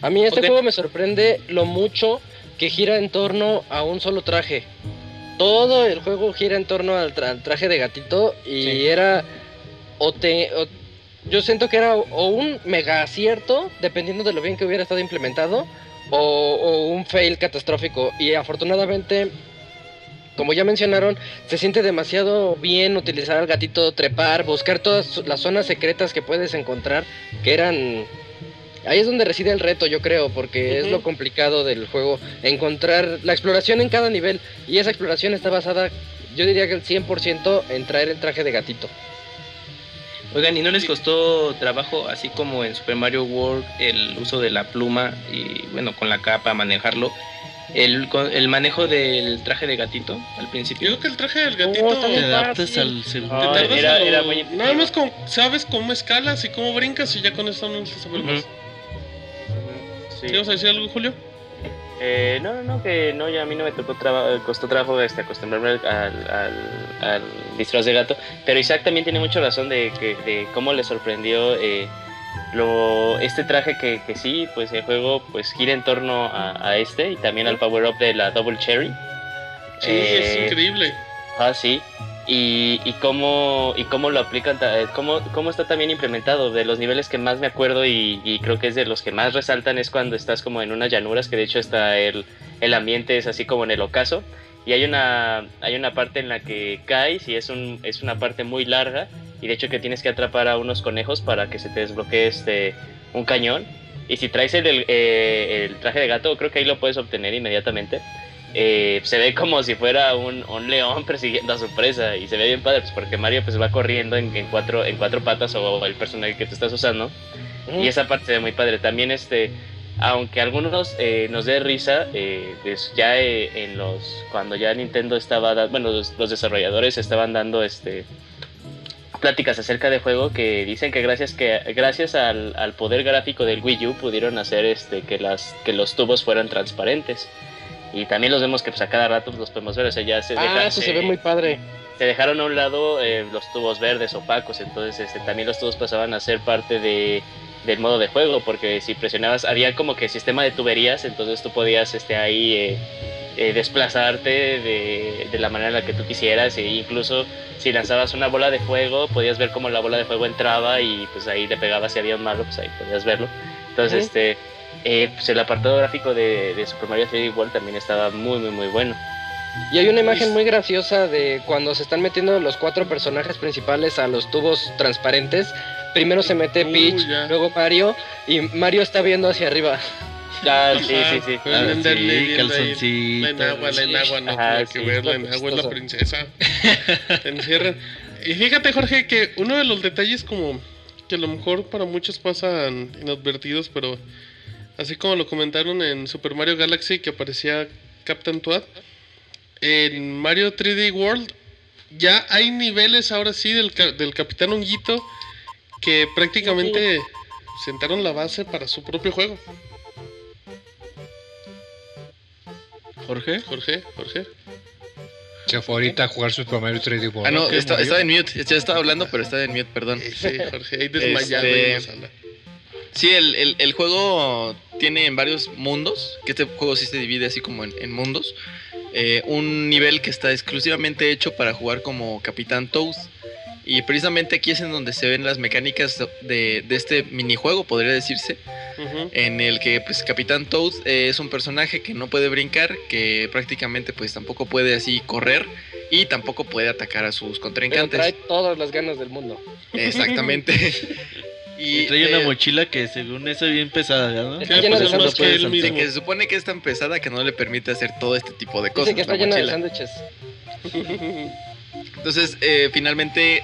A mí este juego me sorprende lo mucho que gira en torno a un solo traje. Todo el juego gira en torno al, tra- al traje de gatito y Sí. era o te o- yo siento que era o- un mega acierto dependiendo de lo bien que hubiera estado implementado o, o un fail catastrófico y afortunadamente como ya mencionaron, se siente demasiado bien utilizar al gatito, trepar, buscar todas las zonas secretas que puedes encontrar, que eran Ahí es donde reside el reto, yo creo, porque es lo complicado del juego, encontrar la exploración en cada nivel. Y esa exploración está basada, yo diría que el 100% en traer el traje de gatito. Oigan, ¿y no les costó trabajo, así como en Super Mario World, el uso de la pluma y, bueno, con la capa manejarlo? El, con- el manejo del traje de gatito al Yo principio. creo que el traje del gatito Oh, Te adaptas al segundo. era- muy Nada más con, sabes cómo escalas y cómo brincas y ya con eso no saber más. Sí. ¿Ibas a decir algo, Julio? Eh, no, no, no, que no, ya a mí no me tocó traba- costó trabajo este, acostumbrarme al, al, al disfraz de gato, pero Isaac también tiene mucha razón de, que, de cómo le sorprendió eh, lo, este traje que, que sí, pues el juego pues gira en torno a, a este y también al power up de la Double Cherry. Sí, Eh, es increíble. Ah, sí. Y, y cómo y cómo lo aplican, eh, cómo, cómo está también implementado. De los niveles que más me acuerdo y, y creo que es de los que más resaltan es cuando estás como en unas llanuras, que de hecho está el, el ambiente es así como en el ocaso. Y hay una, hay una parte en la que caes y es, un, es una parte muy larga. Y de hecho que tienes que atrapar a unos conejos para que se te desbloquee este, un cañón. Y si traes el, el, eh, el traje de gato, creo que ahí lo puedes obtener inmediatamente eh, se ve como si fuera un, un león persiguiendo a su presa y se ve bien padre pues, porque Mario pues va corriendo en, en cuatro en cuatro patas o el personaje que tú estás usando. Y esa parte se ve muy padre. También este aunque algunos eh, nos dé risa eh, pues, ya eh, en los cuando ya Nintendo estaba da- bueno los, los desarrolladores estaban dando este pláticas acerca de juego que dicen que gracias que gracias al, al poder gráfico del Wii U pudieron hacer este que las que los tubos fueran transparentes y también los vemos que pues a cada rato los podemos ver o sea ya se Ah, dejan- eso se ve muy padre. se dejaron a un lado eh, los tubos verdes opacos, entonces este, también los tubos pasaban a ser parte de, del modo de juego, porque si presionabas, había como que sistema de tuberías, entonces tú podías este, ahí eh, eh, desplazarte de, de la manera en la que tú quisieras, e incluso si lanzabas una bola de fuego, podías ver cómo la bola de fuego entraba y pues ahí le pegabas si había un malo, pues ahí podías verlo. Entonces, este, eh, pues el apartado gráfico de, de Super Mario 3D World también estaba muy, muy, muy bueno. Y hay una imagen muy graciosa de cuando se están metiendo los cuatro personajes principales a los tubos transparentes. Primero se mete Peach, ya. luego Mario, y Mario está viendo hacia arriba. Ah, *laughs* sí, sí, sí. Ah, sí, ahí La calzoncito. enagua, la enagua, no Ajá, tiene que sí, ver, la enagua es la princesa. *laughs* Te encierran. Y fíjate, Jorge, que uno de los detalles como que a lo mejor para muchos pasan inadvertidos, pero así como lo comentaron en Super Mario Galaxy que aparecía Captain Toad, en Mario 3D World ya hay niveles ahora sí del, ca- del Capitán Honguito que prácticamente sentaron la base para su propio juego. Jorge. Jorge, Jorge. Se fue ahorita a jugar Super Mario 3D World. Ah, no, ¿Qué está, estaba en mute. Ya estaba hablando, pero estaba en mute, perdón. Sí, Jorge, ahí desmayado ahí en la Este, sala. Sí, el, el- el juego tiene varios mundos, que este juego sí se divide así como en, en mundos. Eh, un nivel que está exclusivamente hecho para jugar como Capitán Toad. Y precisamente aquí es en donde se ven las mecánicas de, de este minijuego, podría decirse. En el que pues Capitán Toad eh, es un personaje que no puede brincar, que prácticamente pues tampoco puede así correr y tampoco puede atacar a sus Pero contrincantes. trae todas las ganas del mundo. Exactamente. *laughs* Y trae una eh, mochila que según eso es bien pesada, ¿no? Está Sí, llena pues de es que él Sí, Sí, mismo. que se supone que es tan pesada que no le permite hacer todo este tipo de cosas. Dice que está llena de sándwiches. Entonces, eh, finalmente,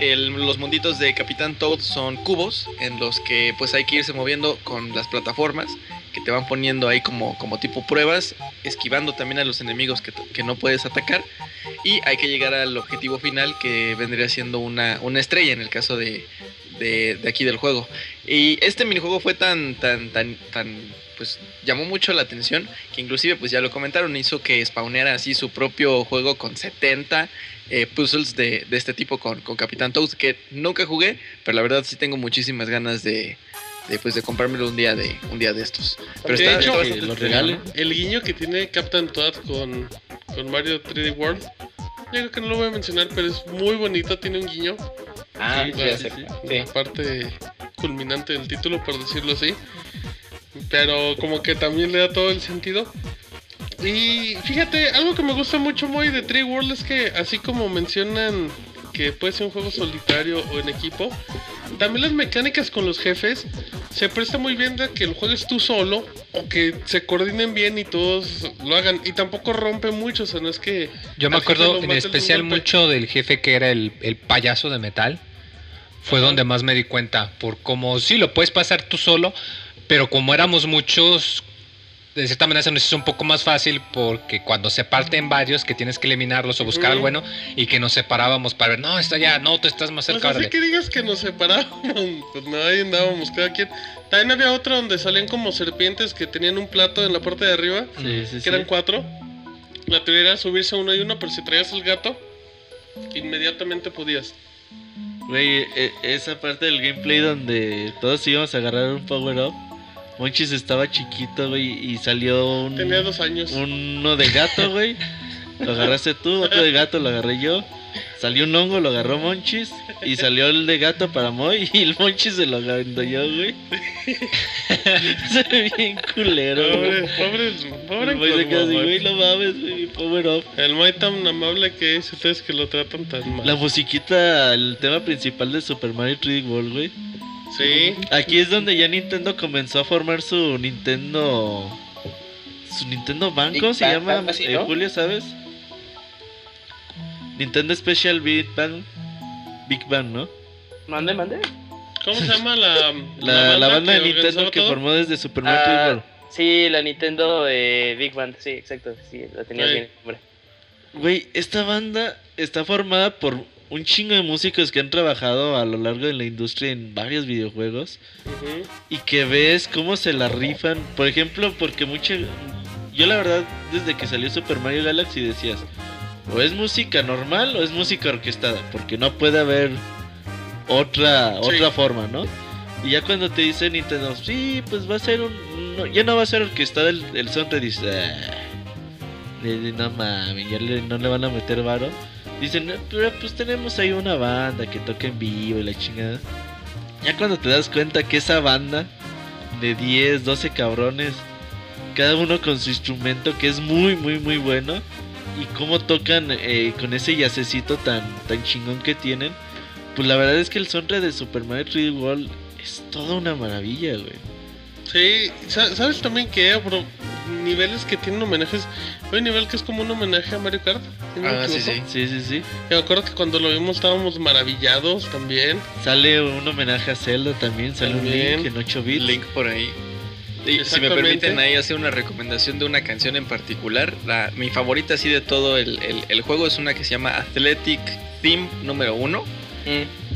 el- los munditos de Capitán Toad son cubos en los que pues hay que irse moviendo con las plataformas que te van poniendo ahí como, como tipo pruebas, esquivando también a los enemigos que, que no puedes atacar y hay que llegar al objetivo final que vendría siendo una, una estrella en el caso de, de, de aquí del juego. Y este minijuego fue tan, tan, tan, tan, pues llamó mucho la atención que inclusive pues ya lo comentaron, hizo que spawneara así su propio juego con 70 eh, puzzles de, de este tipo con, con Capitán Toad que nunca jugué, pero la verdad sí tengo muchísimas ganas de, de, pues, de comprármelo un día de un día de estos. Pero está, hecho, está Que. El guiño que tiene Captain Toad con, con Mario 3D World, yo creo que no lo voy a mencionar, pero es muy bonito, tiene un guiño. Ah, Sí, sí, sí, Sí. La parte culminante del título, por decirlo así. Pero como que también le da todo el sentido. Y fíjate, algo que me gusta mucho muy de 3D World es que así como mencionan que puede ser un juego solitario o en equipo, también las mecánicas con los jefes se presta muy bien de que lo juegues tú solo o que se coordinen bien y todos lo hagan. Y tampoco rompe mucho, o sea, no es que... Yo me acuerdo en especial mucho del jefe que era el, el payaso de metal. fue donde más me di cuenta. Por como sí, lo puedes pasar tú solo, pero como éramos muchos, de cierta manera se nos hizo un poco más fácil porque cuando se parten varios que tienes que eliminarlos o buscar al bueno y que nos separábamos para ver, no, está ya, no, tú estás más Pues cerca. así órale". que digas que nos separábamos, *laughs* pues no, ahí andábamos cada quien. También había otro donde salían como serpientes que tenían un plato en la parte de arriba, Sí, sí, que sí. eran cuatro. La teoría era subirse uno y uno, pero si traías el gato, inmediatamente podías. Güey, e- esa parte del gameplay donde todos íbamos a agarrar un power up. Monchis estaba chiquito, güey, y salió un, Tenía dos años. uno de gato, güey. Lo agarraste tú, otro de gato lo agarré yo. Salió un hongo, lo agarró Monchis. Y salió el de gato para Moy. *laughs* Y el Monchis se lo agarró yo, güey. *laughs* se ve bien culero, Pobre, pobre, pobre Moy se queda así, güey, no mames, güey, power up. El Moy tan amable que es, ustedes que lo tratan tan mal. La musiquita, el tema principal de Super Mario 3D World, güey. Sí, Aquí es donde ya Nintendo comenzó a formar su Nintendo. Su Nintendo ¿cómo se Bang, llama? así, Eh, ¿no? Julio, ¿sabes? Nintendo Special Big Bang. Big Bang, ¿no? Mande, mande. ¿cómo se llama la, La, la banda de Nintendo que todo? formó desde Super Mario 3D Ah, World. sí, la Nintendo eh, Big Band, sí, exacto, sí, la tenías Sí. bien, hombre. Güey, esta banda está formada por un chingo de músicos que han trabajado a lo largo de la industria en varios videojuegos. Ujú. y que ves cómo se la rifan. Por ejemplo, porque mucha. Yo, la verdad, desde que salió Super Mario Galaxy decías: o es música normal o es música orquestada, porque no puede haber otra, Sí. otra forma, ¿no? Y ya cuando te dice Nintendo, sí, pues va a ser un. no, ya no va a ser orquestada el, el soundtrack, dices, "Ah, le- le- no mames, ya no le van a meter varo. Dicen, "No, pero pues tenemos ahí una banda que toca en vivo y la chingada. Ya cuando te das cuenta que esa banda de 10, 12 cabrones, cada uno con su instrumento que es muy, muy, muy bueno, y cómo tocan eh, con ese yacecito tan, tan chingón que tienen, pues la verdad es que el soundtrack de Super Mario 3D World es toda una maravilla, güey. Sí, sa- ¿sabes también que bro? niveles que tienen homenajes? Hay un nivel que es como un homenaje a Mario Kart. si no Ah, sí, sí. Sí, sí, me acuerdo que cuando lo vimos estábamos maravillados también. Sale un homenaje a Zelda también, sale También. un link en 8 bits. Link por ahí. Y si me permiten ahí hacer una recomendación de una canción en particular, la, mi favorita así de todo el, el- el juego es una que se llama Athletic Theme número uno, Mm.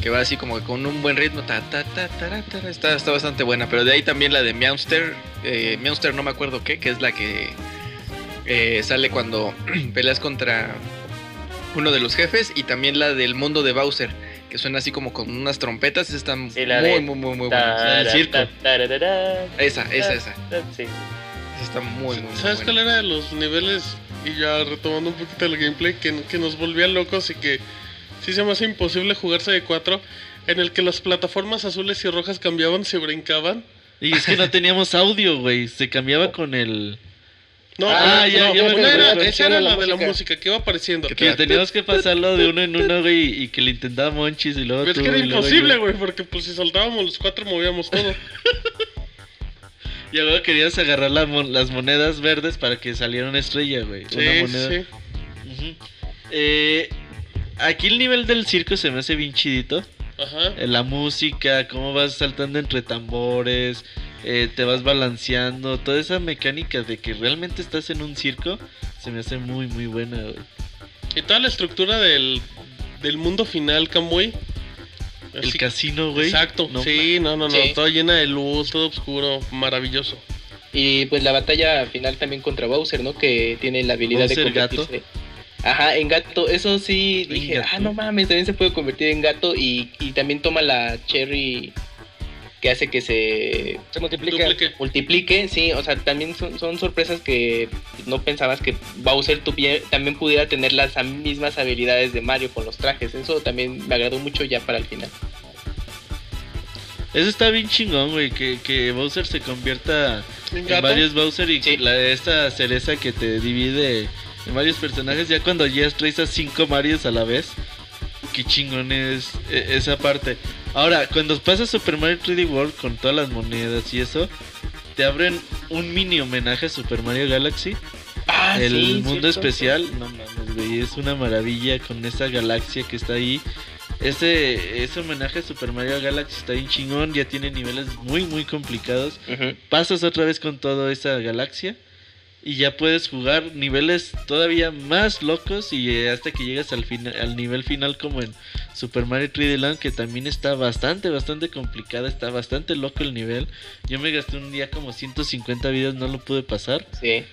Que va así como que con un buen ritmo, ta, ta, ta, tara, está, está bastante buena, pero de ahí también la de Meowster, eh, Meowster no me acuerdo qué, que es la que eh, sale cuando *clears throat* peleas contra uno de los jefes y también la del mundo de Bowser, que suena así como con unas trompetas, esa está Sí, la muy, de- muy, muy, muy buena. en el Tara, circo. ta- tararara, Esa, esa, esa. ta- Sí. Esa está muy, muy, muy ¿Sabes buena. cuál era de los niveles? Y ya retomando un poquito el gameplay, que, que nos volvía locos y que sí se me hace imposible jugarse de cuatro, en el que las plataformas azules y rojas cambiaban, se brincaban. Y es que no *laughs* teníamos audio, güey. Se cambiaba con el. No, Ah, no, ya- no, ya una era, esa era la la de la música. que iba apareciendo. Que teníamos que pasarlo de uno en uno, güey. Y que le intentaba Monchis y luego Es tú. que era imposible, güey, porque pues si saltábamos los cuatro movíamos todo. *laughs* Y luego querías agarrar la mon- las monedas verdes para que saliera una estrella, güey. una Sí, moneda. sí. Eh, aquí el nivel del circo se me hace bien chidito. Ajá. Eh, La música, cómo vas saltando entre tambores, eh, te vas balanceando, toda esa mecánica de que realmente estás en un circo, se me hace muy, muy buena, güey. Y toda la estructura del, del mundo final, Camboy. El Así- casino, güey. Exacto, No sí, no, no, no, Sí. todo llena de luz, todo oscuro, maravilloso. Y pues la batalla final también contra Bowser, ¿no? Que tiene la habilidad de gato. Ajá, en gato. Eso sí, dije, gato. ah, no mames, también se puede convertir en gato y, y también toma la cherry que hace que se. Duplique. multiplique, sí, o sea, también son, son sorpresas que no pensabas que Bowser también pudiera tener las mismas habilidades de Mario con los trajes. Eso también me agradó mucho ya para el final. Eso está bien chingón, güey, que, que Bowser se convierta ¿En en varios Bowser y Sí. la, esta cereza que te divide en varios personajes, ya cuando ya traes a cinco Marios a la vez, qué chingón es e- esa parte. Ahora, cuando pasas Super Mario 3D World con todas las monedas y eso, te abren un mini homenaje a Super Mario Galaxy. Ah, el sí, mundo cierto. especial, no mames, güey, es una maravilla con esa galaxia que está ahí. Ese, ese homenaje a Super Mario Galaxy está bien chingón, ya tiene niveles muy muy complicados. Pasas otra vez con toda esa galaxia y ya puedes jugar niveles todavía más locos y eh, hasta que llegas al, fina- al nivel final como en Super Mario 3D Land que también está bastante, bastante complicada, está bastante loco el nivel. Yo me gasté un día como 150 vidas, no lo pude pasar. Sí.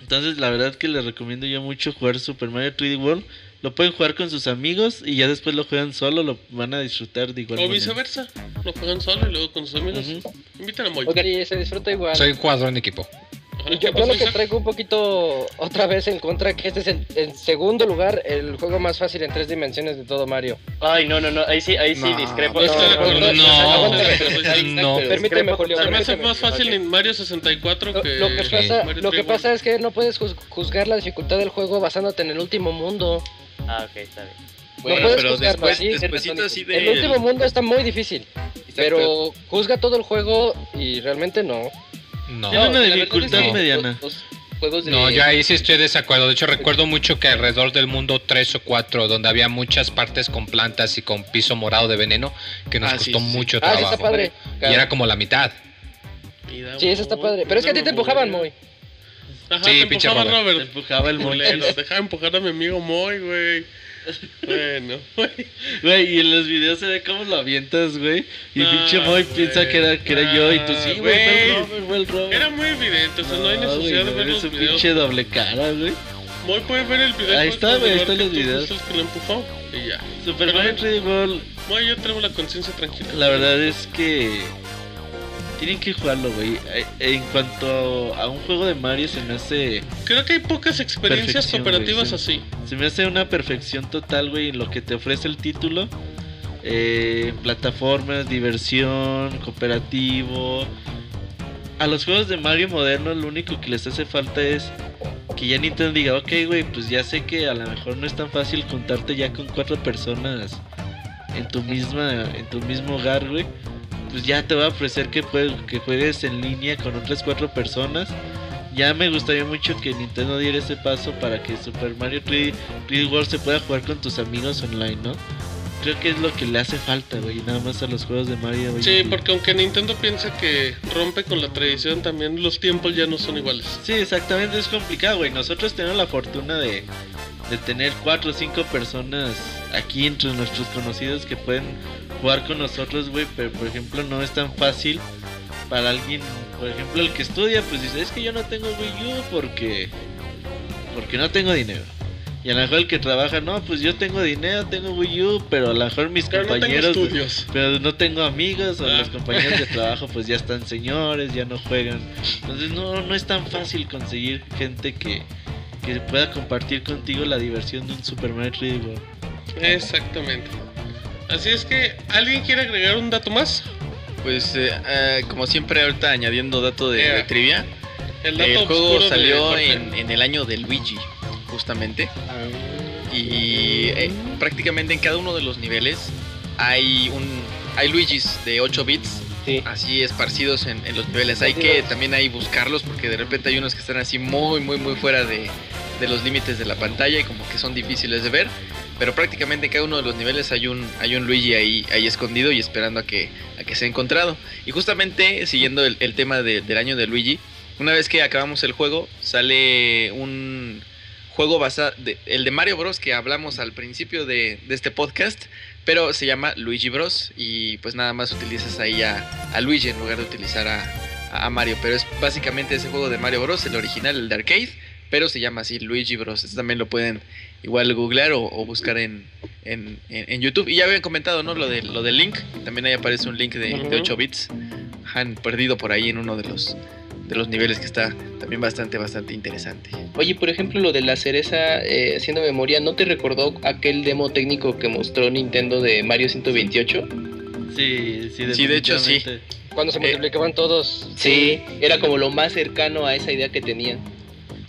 Entonces la verdad que les recomiendo yo mucho jugar Super Mario 3D World. Lo pueden jugar con sus amigos y ya después lo juegan solo, lo van a disfrutar de igual O manera. viceversa. Lo juegan solo y luego con sus amigos. Ujú. Invitan a Moy. Sí, se disfruta igual. Soy un jugador en equipo. Ajá, Y ¿qué yo, lo que traigo un poquito otra vez en contra, que este es el, en segundo lugar el juego más fácil en tres dimensiones de todo Mario. Ay, no, no, no. Ahí sí, ahí sí No. discrepo. No, acuerdo. No. Aguántame. No. Permíteme, Julio. Se me hace más fácil en Mario 64 Lo, que lo que pasa, lo que 3D pasa es que no puedes juz- juzgar la dificultad del juego basándote en el último mundo. Ah, ok, está bien. Bueno, puedes pero juzgarlo después, así. despuésito así de... El último mundo está muy difícil, Exacto. pero juzga todo el juego y realmente no. No. Tiene una dificultad mediana. Los, los juegos de No, yo ahí sí estoy de desacuerdo. De hecho, recuerdo mucho que alrededor del mundo 3 o 4, donde había muchas partes con plantas y con piso morado de veneno, que nos Ah, costó sí, sí. mucho Ah, sí trabajo. está padre. y era como la mitad. Sí, eso está padre. Pero es que a ti te empujaban muy. Ajá, Sí, te pinche empujaba Robert. Te Robert. empujaba el. *laughs* Deja de empujar a mi amigo Moy, güey. Bueno, *laughs* Güey, y en los videos se ve cómo lo avientas, güey. Y No, pinche Moy piensa que era, que era yo y tú sí, Ah, güey, era muy evidente, o sea, no hay güey, necesidad de no, ver los videos. pinche doble cara, güey. Moy puede ver el video. Ahí pues, está, güey, ahí están los tú videos. el que lo empujó y ya. Super Pero- Mario 3D World, Moy, yo tengo la conciencia tranquila. la verdad es que tienen que jugarlo, güey. Eh, En cuanto a un juego de Mario se me hace Creo que hay pocas experiencias güey, así. se me hace una perfección total, güey, en lo que te ofrece el título. Eh, plataformas, diversión, cooperativo. A los juegos de Mario modernos lo único que les hace falta es que ya Nintendo diga, ok, güey, pues ya sé que a lo mejor no es tan fácil contarte ya con cuatro personas en tu misma, en tu mismo hogar, güey. Pues ya te va a ofrecer que, jue- que juegues en línea con otras cuatro personas. Ya me gustaría mucho que Nintendo diera ese paso para que Super Mario 3D, 3D World se pueda jugar con tus amigos online, ¿no? Creo que es lo que le hace falta, güey, nada más a los juegos de Mario. Sí, porque aunque Nintendo piensa que rompe con la tradición, también los tiempos ya no son iguales. Sí, exactamente, es complicado, güey. Nosotros tenemos la fortuna de, de tener cuatro o cinco personas aquí entre nuestros conocidos que pueden jugar con nosotros, güey. Pero, por ejemplo, no es tan fácil para alguien, por ejemplo, el que estudia, pues dice, es que yo no tengo Wii U porque, porque no tengo dinero. Y a lo mejor el que trabaja, no, pues yo tengo dinero, tengo Wii U, pero a lo mejor mis Pero no tengo compañeros... pero no tengo amigos o Ah. los compañeros de trabajo pues ya están *laughs* señores, ya no juegan. Entonces no, no es tan fácil conseguir gente que, que pueda compartir contigo la diversión de un Super Mario 3D World. Exactamente. Así es que, ¿alguien quiere agregar un dato más? Pues eh, eh, como siempre ahorita añadiendo dato de, trivia, El dato el juego salió en, en el año de Luigi, justamente. Y eh, prácticamente en cada uno de los niveles hay un hay Luigis de 8 bits, Sí. así esparcidos en, en los niveles. Hay que también ahí buscarlos porque de repente hay unos que están así muy muy muy fuera de, de los límites de la pantalla y como que son difíciles de ver. Pero prácticamente en cada uno de los niveles hay un, hay un Luigi ahí, ahí escondido y esperando a que, a que sea encontrado. Y justamente siguiendo el, tema de- del año de Luigi, una vez que acabamos el juego, sale un juego basado, de- el de Mario Bros. que hablamos al principio de, este podcast, pero se llama Luigi Bros. Y pues nada más utilizas ahí a, Luigi en lugar de utilizar a, a Mario. Pero es básicamente ese juego de Mario Bros. el original, el de arcade, pero se llama así Luigi Bros. Este también lo pueden igual googlear o, o buscar en, en, en- en YouTube. Y ya habían comentado, ¿no? Lo, de, lo del link. También ahí aparece un link de, de Ujú. 8 bits. Han perdido por ahí en uno de los, de los niveles que está también bastante, bastante interesante. Oye, por ejemplo, lo de la cereza eh, haciendo memoria, ¿no te recordó aquel demo técnico que mostró Nintendo de Mario 128? Sí, sí, Sí, de hecho, sí. Cuando se Eh, multiplicaban todos. Sí, era como lo más cercano a esa idea que tenían.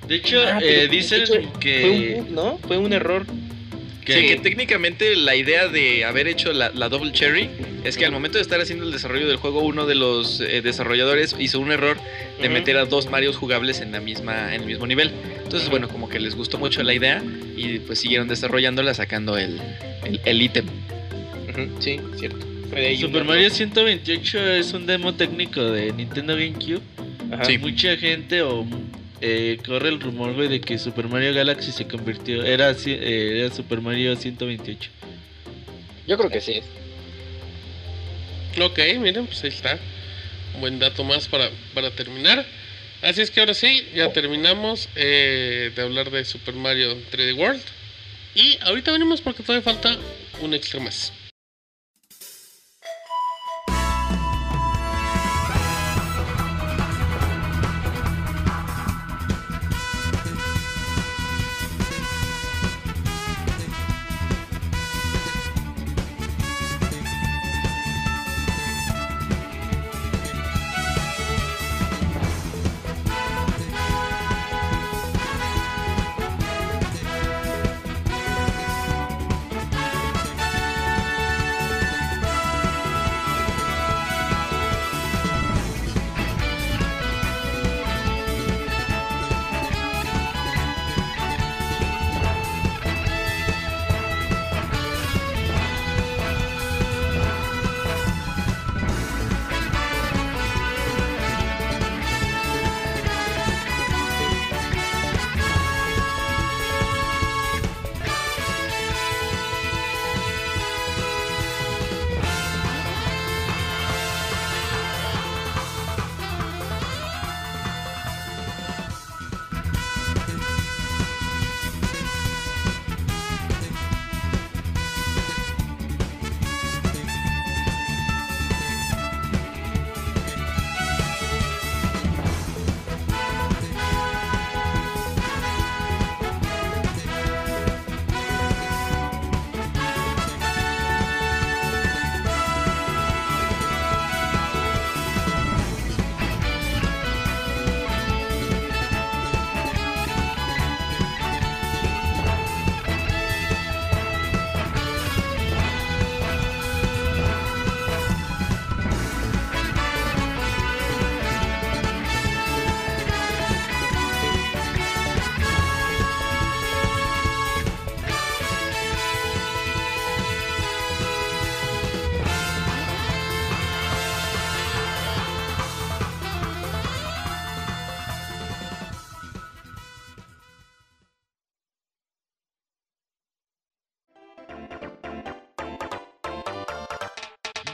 De hecho, Ah, eh, pero, dicen de hecho, Fue un que, bug, ¿no? Fue un error. que- Sí, que técnicamente la idea de haber hecho la, la Double Cherry es que al momento de estar haciendo el desarrollo del juego, uno de los eh, desarrolladores hizo un error de meter a dos Marios jugables en la misma en el mismo nivel. Entonces, bueno, como que les gustó mucho la idea y pues siguieron desarrollándola sacando el el el ítem. Ujú, Sí, cierto. Super Mario 128 es un demo técnico de Nintendo GameCube. Ajá. Sí. Mucha gente o eh, corre el rumor, güey, de que Super Mario Galaxy se convirtió, era, eh, era Super Mario 128. Yo creo que sí. Ok, miren, pues ahí está. Un buen dato más para, para terminar. Así es que ahora sí, ya terminamos eh, de hablar de Super Mario 3D World. Y ahorita venimos porque todavía falta un extra más.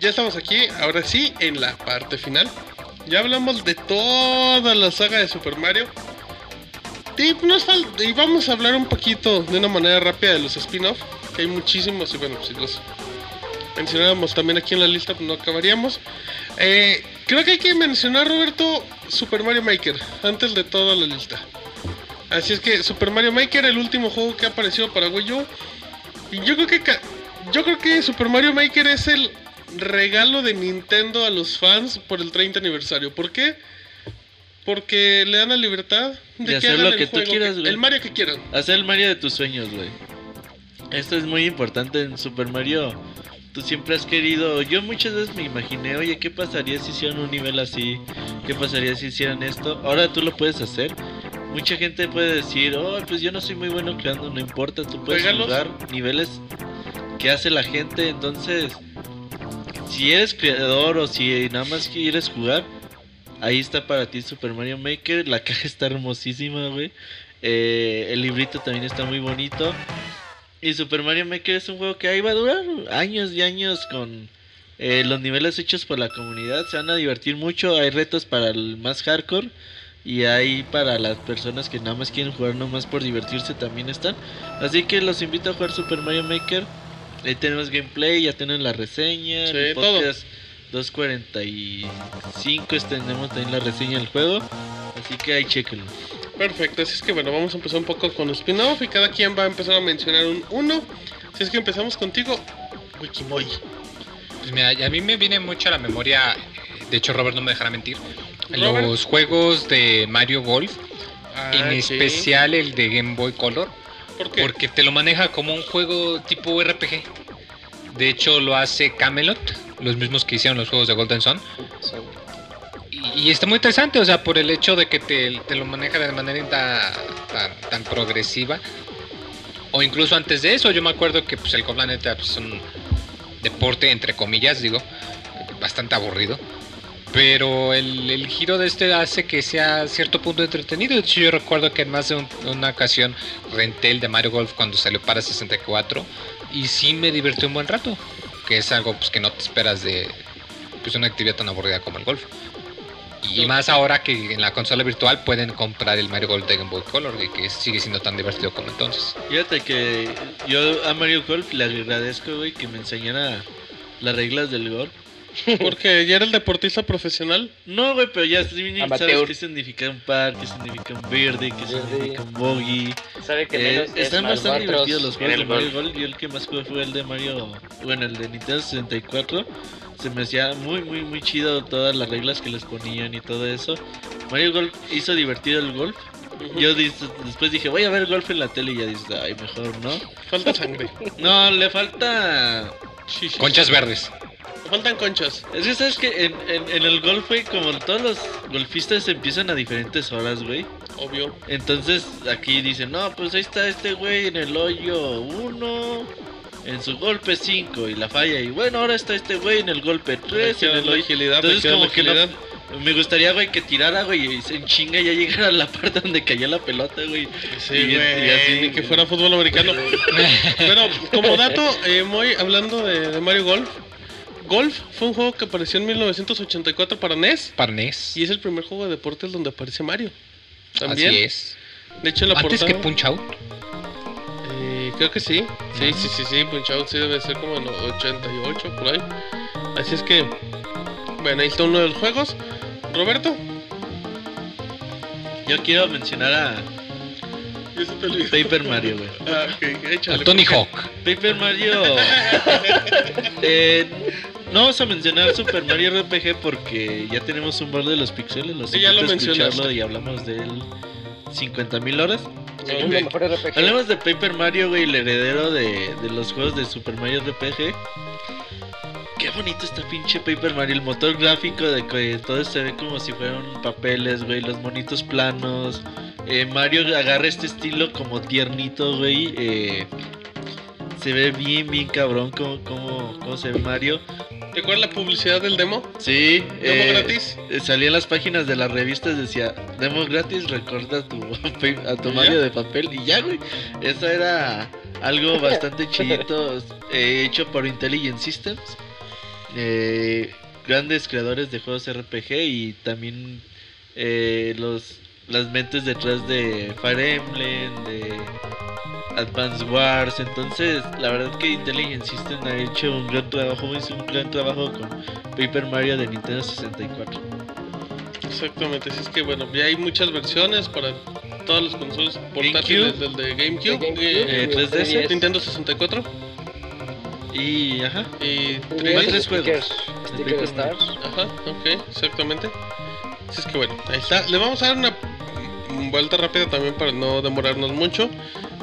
Ya estamos aquí, ahora sí, en la parte final. Ya hablamos de toda la saga de Super Mario. Y, nos y vamos a hablar un poquito de una manera rápida de los spin-off, que hay muchísimos y bueno, si los mencionáramos también aquí en la lista, pues no acabaríamos. Eh, creo que hay que mencionar, Roberto, Super Mario Maker, antes de toda la lista. Así es que Super Mario Maker, el último juego que apareció para Wii U. Y yo creo que yo creo que Super Mario Maker es el regalo de Nintendo a los fans por el 30 aniversario. ¿Por qué? Porque le dan la libertad de, De que hacer lo el que tú quieras, güey. el Mario que quieran. Hacer el Mario de tus sueños, güey. Esto es muy importante en Super Mario. Tú siempre has querido. Yo muchas veces me imaginé, oye, ¿qué pasaría si hicieran un nivel así? ¿Qué pasaría si hicieran esto? Ahora tú lo puedes hacer. Mucha gente puede decir, oh, pues yo no soy muy bueno creando, no importa, tú puedes jugar niveles que hace la gente. Entonces, si eres creador o si nada más quieres jugar, ahí está para ti Super Mario Maker. La caja está hermosísima, güey. Eh, el librito también está muy bonito. Y Super Mario Maker es un juego que ahí va a durar años y años con eh, los niveles hechos por la comunidad. Se van a divertir mucho. Hay retos para el más hardcore. Y hay para las personas que nada más quieren jugar nomás por divertirse también están. Así que los invito a jugar Super Mario Maker. Ahí tenemos gameplay, ya tienen la reseña. Sí, el todo. podcast 245 extendemos también la reseña del juego. Así que ahí chequenlo. Perfecto, así es que bueno, vamos a empezar un poco con los spin-off y cada quien va a empezar a mencionar un uno. Así es que empezamos contigo, Wikimoy. Pues mira, a mí me viene mucho a la memoria, de hecho Robert no me dejará mentir, Robert. los juegos de Mario Golf, Ah, en sí. especial el de Game Boy Color, Porque te lo maneja como un juego tipo RPG. De hecho lo hace Camelot, los mismos que hicieron los juegos de Golden Sun. Y está muy interesante, o sea, por el hecho de que te, te lo maneja de manera tan, tan, progresiva. O incluso antes de eso, yo me acuerdo que pues, el Golf, la neta, pues, es un deporte, entre comillas, digo, bastante aburrido. Pero el, el giro de este hace que sea a cierto punto entretenido. De hecho, yo recuerdo que en más de un- una ocasión renté el de Mario Golf cuando salió para 64 y sí me divertí un buen rato. Que es algo pues, que no te esperas de pues, una actividad tan aburrida como el golf. Y más ahora que en la consola virtual pueden comprar el Mario Golf de Game Boy Color y que sigue siendo tan divertido como entonces. Fíjate que yo a Mario Golf le agradezco, güey, que me enseñara las reglas del golf. Porque ya era el deportista profesional. No, güey, pero ya sabes qué significa un par, qué significa un verde, qué significa un bogey. Sabe que Eh, menos están bastante divertidos los juegos de Mario golf. Yo el que más jugué fue el de Mario, bueno, el de Nintendo 64. Se me hacía muy, muy, muy chido todas las reglas que les ponían y todo eso. Mario Golf hizo divertido el golf. Yo después dije, voy a ver golf en la tele y ya dices, ay, mejor no. Falta sangre. No, le falta... Sí, sí, Conchas sí. verdes. Faltan conchas. Es que sabes que en, en, en el golf, güey, como todos los golfistas empiezan a diferentes horas, güey. Obvio. Entonces aquí dicen, no, pues ahí está este güey en el hoyo 1, en su golpe 5 y la falla. Y bueno, ahora está este güey en el golpe 3, en el hoyo. agilidad, Entonces como que no-. Me gustaría, güey, que tirara, güey, y se en chinga ya llegara a la parte donde cayó la pelota, güey. Sí, Y- güey, y así, ni que fuera fútbol americano. *laughs* Pero como dato, eh, muy hablando de, de Mario Golf. Golf fue un juego que apareció en 1984 para NES Parnés. y es el primer juego de deportes donde aparece Mario. También. Así es. De hecho, la Antes portada. que Punch Out. eh, creo que sí. Sí, sí, sí, sí. Punch Out sí debe ser como en 88 por ahí. Así es que. Bueno, ahí está uno de los juegos. Roberto. Yo quiero mencionar a. Paper Mario, güey. Ah, échale, Tony porque- Hawk. Paper Mario. *laughs* Eh, no vamos a mencionar Super Mario RPG porque ya tenemos un borde de los pixeles. Los Sí, ya lo mencionaste. y hablamos de él 50.000 horas. Segundo Ok. mejor RPG. Hablemos de Paper Mario, güey, el heredero de, de los juegos de Super Mario RPG. Bonito está pinche Paper Mario, el motor gráfico de que todo se ve como si fueran papeles, güey, los monitos planos. Eh, Mario agarra este estilo como tiernito, güey. eh, se ve bien, bien cabrón como, como, como se ve Mario. ¿Te acuerdas la publicidad del demo? Sí, ¿Demo eh, gratis? salía en las páginas de las revistas, decía, demo gratis, recorta a tu, *laughs* a tu ¿Y Mario ya? de papel y ya, güey. Eso era algo bastante *laughs* chidito, eh, hecho por Intelligent Systems. Eh, grandes creadores de juegos RPG y también eh, los las mentes detrás de Fire Emblem, de Advance Wars. Entonces, la verdad que Intelligent System ha hecho un gran trabajo, hizo un gran trabajo con Paper Mario de Nintendo 64. Exactamente, así es que bueno, ya hay muchas versiones para todas las consolas portátiles del de GameCube, De GameCube, eh, eh, 3DS. Nintendo 64 Y, ajá, y 3DS. tres juegos. Sticker, de. Ajá, ok, exactamente. Así es que bueno, ahí está. Le vamos a dar una vuelta rápida también para no demorarnos mucho.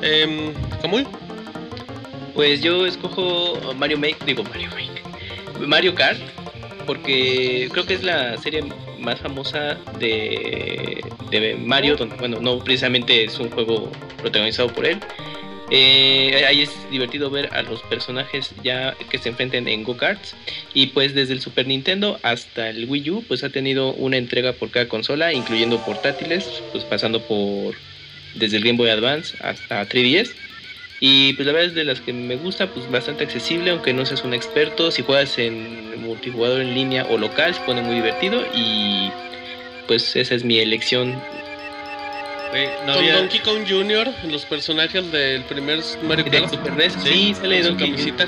Eh, Camuy, Pues yo escojo Mario Make, digo Mario Make, Mario Kart, porque creo que es la serie más famosa de, de Mario, donde, bueno, no precisamente es un juego protagonizado por él. Eh, ahí es divertido ver a los personajes ya que se enfrenten en go-karts y pues desde el Super Nintendo hasta el Wii U pues ha tenido una entrega por cada consola incluyendo portátiles pues pasando por desde el Game Boy Advance hasta 3DS y pues la verdad es de las que me gusta, pues bastante accesible, aunque no seas un experto. Si juegas en multijugador en línea o local, se pone muy divertido. Y pues esa es mi elección. No con había- Donkey Kong Jr., los personajes del primer Mario De Kart. Super NES, Sí, sí, sale Donkey, camisita.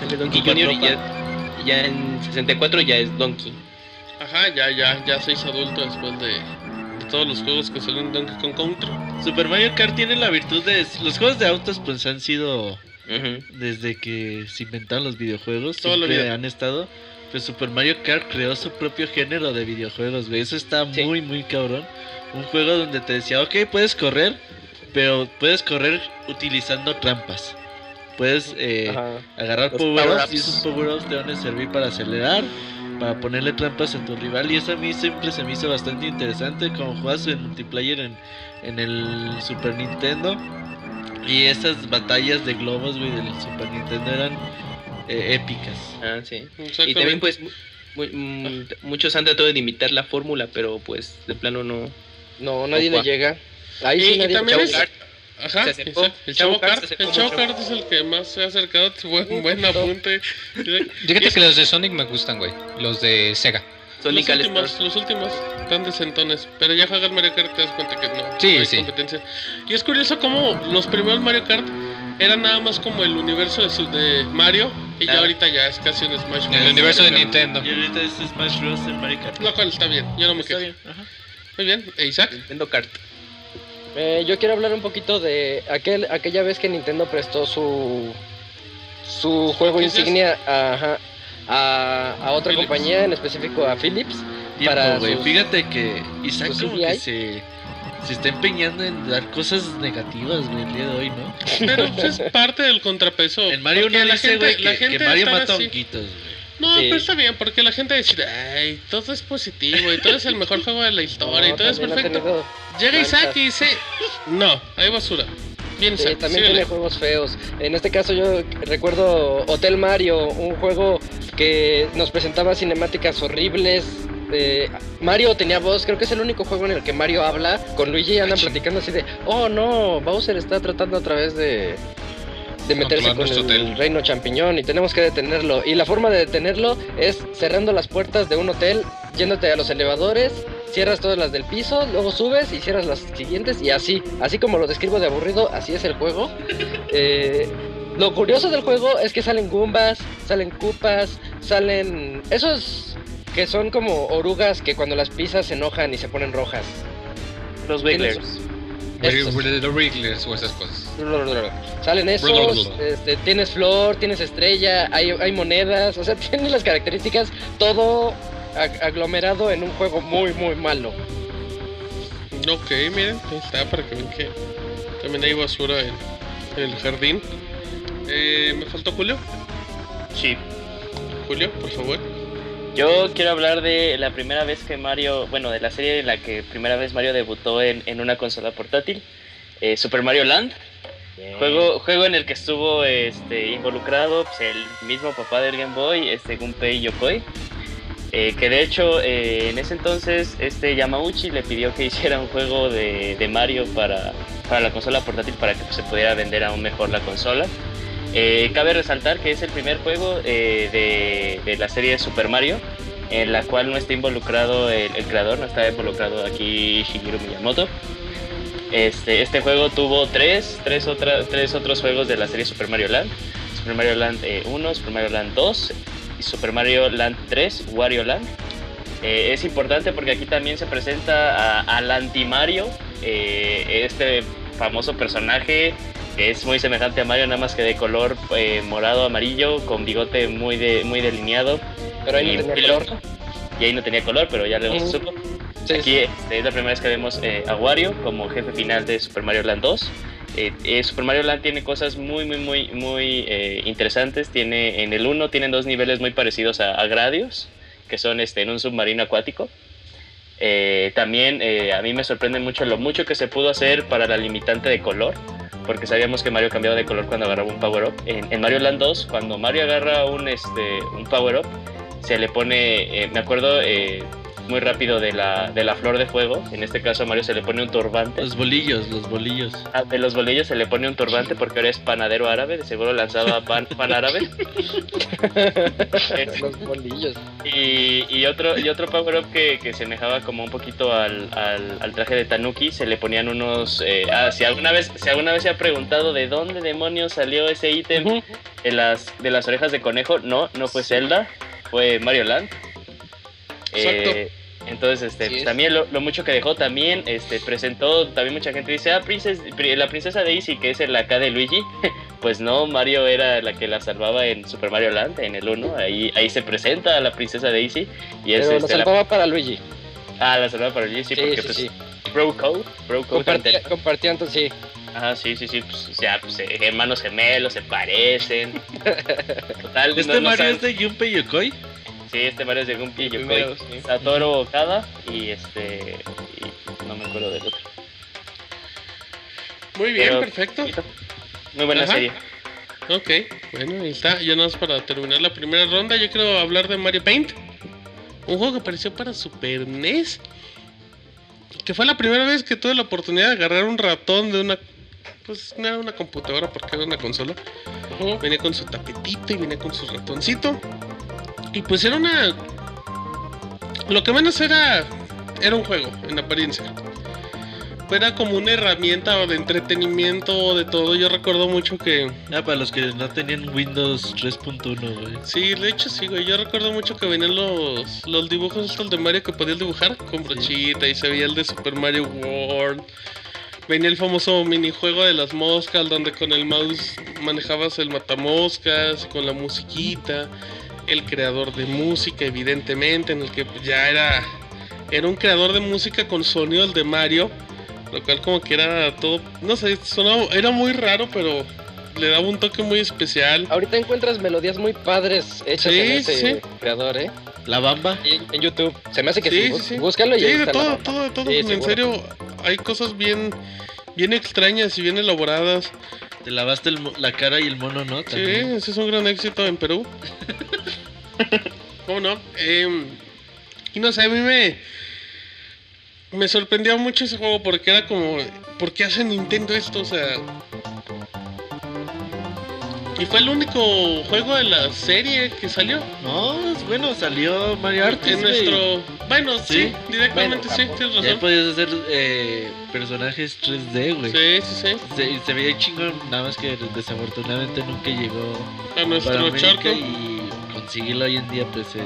sale Donkey Jr. y ya, ya en 64 ya es Donkey. Ajá, ya, ya, ya hizo adulto después de, de todos los juegos que salen en Donkey Kong Country. Super Mario Kart tiene la virtud de... Los juegos de autos pues han sido... Desde que se inventaron los videojuegos, Toda la siempre vida. han estado. Pues Super Mario Kart creó su propio género de videojuegos, güey. Eso está Sí. muy, muy cabrón. Un juego donde te decía, ok, puedes correr, pero puedes correr utilizando trampas. Puedes eh, agarrar power-ups y esos power-ups te van a servir para acelerar. para ponerle trampas a tu rival. Y eso a mí siempre se me hizo bastante interesante. Como juegas en multiplayer en, en el Super Nintendo. Y esas batallas de globos, güey, del Super Nintendo eran eh, épicas. Ah, sí. Y también pues mu- mm, muchos han tratado de imitar la fórmula, pero pues de plano no. No, nadie le Opa. llega. Ahí Y- sí y nadie también le es-. Ajá, se acercó. el Chavo acercó el Chavo. Cart es el que más se ha acercado, buen, buen apunte. Fíjate que los de Sonic me gustan, güey. Los de Sega. Sonic los últimos, los últimos están decentones, pero ya juegas Mario Kart te das cuenta que no, Sí, no hay sí. competencia. Y es curioso cómo los primeros Mario Kart eran nada más como el universo de, su- de Mario y ya Claro. ahorita ya es casi un Smash Bros. el universo de. Nintendo. Y ahorita es Smash Bros. en Mario Kart. Lo cual está bien, yo no me Está quejo. bien, ajá. Muy bien, ¿e Isaac? Nintendo Kart. Eh, yo quiero hablar un poquito de aquel, aquella vez que Nintendo prestó su su juego insignia a, a otra Philips. compañía, en específico a Philips. Tiempo, Para sus- Fíjate que Isaac como que se, se está empeñando en dar cosas negativas, güey, el día de hoy, ¿no? *laughs* *laughs* Pero pues, es parte del contrapeso. En Mario uno la dice, gente- güey, la que, Mario mata así. honguitos, güey. No, Sí. pero está bien, porque la gente dice, ay, todo es positivo y todo es el mejor juego de la historia y todo es perfecto. Llega Isaac y dice, no, hay basura. Bien, Sí, Isaac, también síguele. tiene juegos feos. En este caso yo recuerdo Hotel Mario, un juego que nos presentaba cinemáticas horribles. Eh, Mario tenía voz, creo que es el único juego en el que Mario habla. Con Luigi andan platicando así de, oh no, Bowser está tratando a través de, de meterse con el hotel. reino champiñón y tenemos que detenerlo. Y la forma de detenerlo es cerrando las puertas de un hotel, yéndote a los elevadores, cierras todas las del piso, luego subes y cierras las siguientes y así, así como lo describo de aburrido, así es el juego. *laughs* Eh, lo curioso del juego es que salen Goombas, salen Koopas, salen esos que son como orugas que cuando las pisas se enojan y se ponen rojas. Los Wigglers. Los Wrigglers o esas cosas. Salen esos, este, tienes flor, tienes estrella, hay, hay monedas, o sea, *laughs* tienes las características, todo ag- aglomerado en un juego muy, muy malo. Ok, miren, ahí está para que vean que también hay basura en, en el jardín. Eh, ¿Me faltó Julio? Sí. Julio, por favor. Yo quiero hablar de la primera vez que Mario, bueno, de la serie en la que primera vez Mario debutó en, en una consola portátil, eh, Super Mario Land. Juego, juego en el que estuvo este, involucrado pues, el mismo papá del Game Boy, este Gunpei Yokoi. eh, que de hecho eh, en ese entonces este Yamauchi le pidió que *laughs* hiciera un juego de, de Mario para, para la consola portátil para que pues, se pudiera vender aún mejor la consola. Eh, cabe resaltar que es el primer juego eh, de, la serie de Super Mario en la cual no está involucrado el, creador, no está involucrado aquí Shigeru Miyamoto. Este, este juego tuvo tres, tres, otra- tres otros juegos de la serie Super Mario Land. Super Mario Land eh, 1, Super Mario Land 2 y Super Mario Land 3, Wario Land. Eh, es importante porque aquí también se presenta al anti-Mario, eh, este famoso personaje que es muy semejante a Mario, nada más que de color eh, morado amarillo, con bigote muy, de, muy delineado. Pero ahí y no tenía color. Y ahí no tenía color, pero ya se Ujú. supo. Sí, Aquí este, es la primera vez que vemos eh, a Wario como jefe final de Super Mario Land 2. Eh, eh, Super Mario Land tiene cosas muy, muy, muy, muy eh, interesantes. Tiene, en el 1 tienen dos niveles muy parecidos a, a Gradius, que son este, en un submarino acuático. Eh, también eh, a mí me sorprende mucho lo mucho que se pudo hacer para la limitante de color, porque sabíamos que Mario cambiaba de color cuando agarraba un power up. En, Mario Land 2, cuando Mario agarra un, este, un power up, se le pone, eh, me acuerdo eh, muy rápido de la, de la flor de fuego, en este caso a Mario se le pone un turbante. Los bolillos, los bolillos. Ah, de los bolillos se le pone un turbante porque ahora es panadero árabe, de seguro lanzaba pan, *laughs* pan árabe. *laughs* Los bolillos. Y, y otro, y otro power up que, que semejaba como un poquito al, al, al traje de Tanuki, se le ponían unos... eh, ah, si alguna, vez, si alguna vez se ha preguntado de dónde demonios salió ese ítem de, las, de las orejas de conejo, no, no fue Zelda, fue Mario Land. Exacto. Eh, entonces, este, pues, es. también lo, lo mucho que dejó, también este, presentó, también mucha gente dice, ah, princes- pri- la princesa Daisy, que es el acá de Luigi. *laughs* pues no, Mario era la que la salvaba en Super Mario Land, en el 1. Ahí, ahí se presenta a la princesa Daisy. Y es Pero este, la- salvaba para Luigi. Ah, la salvaba para Luigi, sí, Sí, porque sí, pues, sí. Bro Code, Bro Code Compartía, entonces sí. Ajá, sí, sí, sí, pues, o sea, pues, eh, hermanos gemelos, se parecen. *laughs* Total, ¿Este no- no Mario saben- es de Junpei Yokoi? Sí, este Mario es de Gunpei Yokoi. Primero, sí. Satoru Okada y este. y no me acuerdo del otro. Muy bien, Pero- perfecto. Muy buena Ajá. serie. Ok, bueno, ahí está. Ya nada más para terminar la primera ronda, yo quiero hablar de Mario Paint. Un juego que apareció para Super NES. Que fue la primera vez que tuve la oportunidad de agarrar un ratón de una. Pues no era una computadora porque era una consola. Venía con su tapetito y venía con su ratoncito. Y pues era una. Lo que menos era. Era un juego, en apariencia. Era como una herramienta de entretenimiento, de todo. Yo recuerdo mucho que. Ah, para los que no tenían Windows 3.1, güey. Sí, de hecho sí, güey. Yo recuerdo mucho que venían los, los dibujos estos de Mario que podías dibujar con brochita y se veía el de Super Mario World. Venía el famoso minijuego de las moscas donde con el mouse manejabas el matamoscas con la musiquita. El creador de música, evidentemente, en el que ya era, era un creador de música con sonido el de Mario. Lo cual como que era todo, no sé, sonaba, era muy raro, pero le daba un toque muy especial. Ahorita encuentras melodías muy padres hechas Sí, en ese sí. creador, ¿eh? La Bamba. Y en YouTube. Se me hace que sí. Sí, bú- sí, sí. Búscalo y Sí, ahí de está todo, todo, de todo. Sí, en serio, hay cosas bien, bien extrañas y bien elaboradas. Te lavaste el la cara y el mono, ¿no? Sí, ese es un gran éxito en Perú. *laughs* ¿Cómo no? Em, y no sé, a mí me, me sorprendió mucho ese juego porque era como, ¿por qué hace Nintendo esto? O sea... Y fue el único juego de la serie que salió. No, es bueno, salió Mario Artes, En nuestro... Bueno, sí, Sí. directamente Bueno, sí, tienes Ya razón. podías hacer eh, personajes 3D, güey. Sí, sí, sí. Se, se veía chingón, nada más que desafortunadamente nunca llegó A nuestro charco. y conseguirlo hoy en día pues es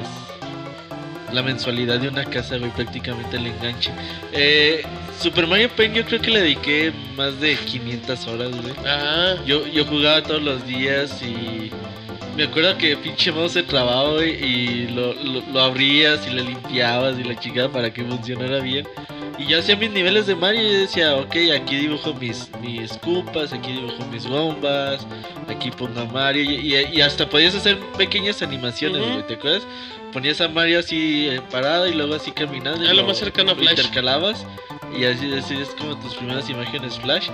la mensualidad de una casa, güey, prácticamente el enganche. Eh, Super Mario Paint yo creo que le dediqué más de 500 horas, güey. Ah, Yo, yo jugaba todos los días y me acuerdo que pinche mouse se trababa güey, y lo, lo, lo abrías y lo limpiabas y la chingada para que funcionara bien. Y yo hacía mis niveles de Mario y yo decía, ok, aquí dibujo mis, mis Koopas, aquí dibujo mis bombas, aquí pongo a Mario y, y- y hasta podías hacer pequeñas animaciones, güey, ¿te acuerdas? Ponías a Mario así eh, parado y luego así caminando. y Ah, lo más cercano a lo Flash. Intercalabas y así, así es como tus primeras imágenes Flash.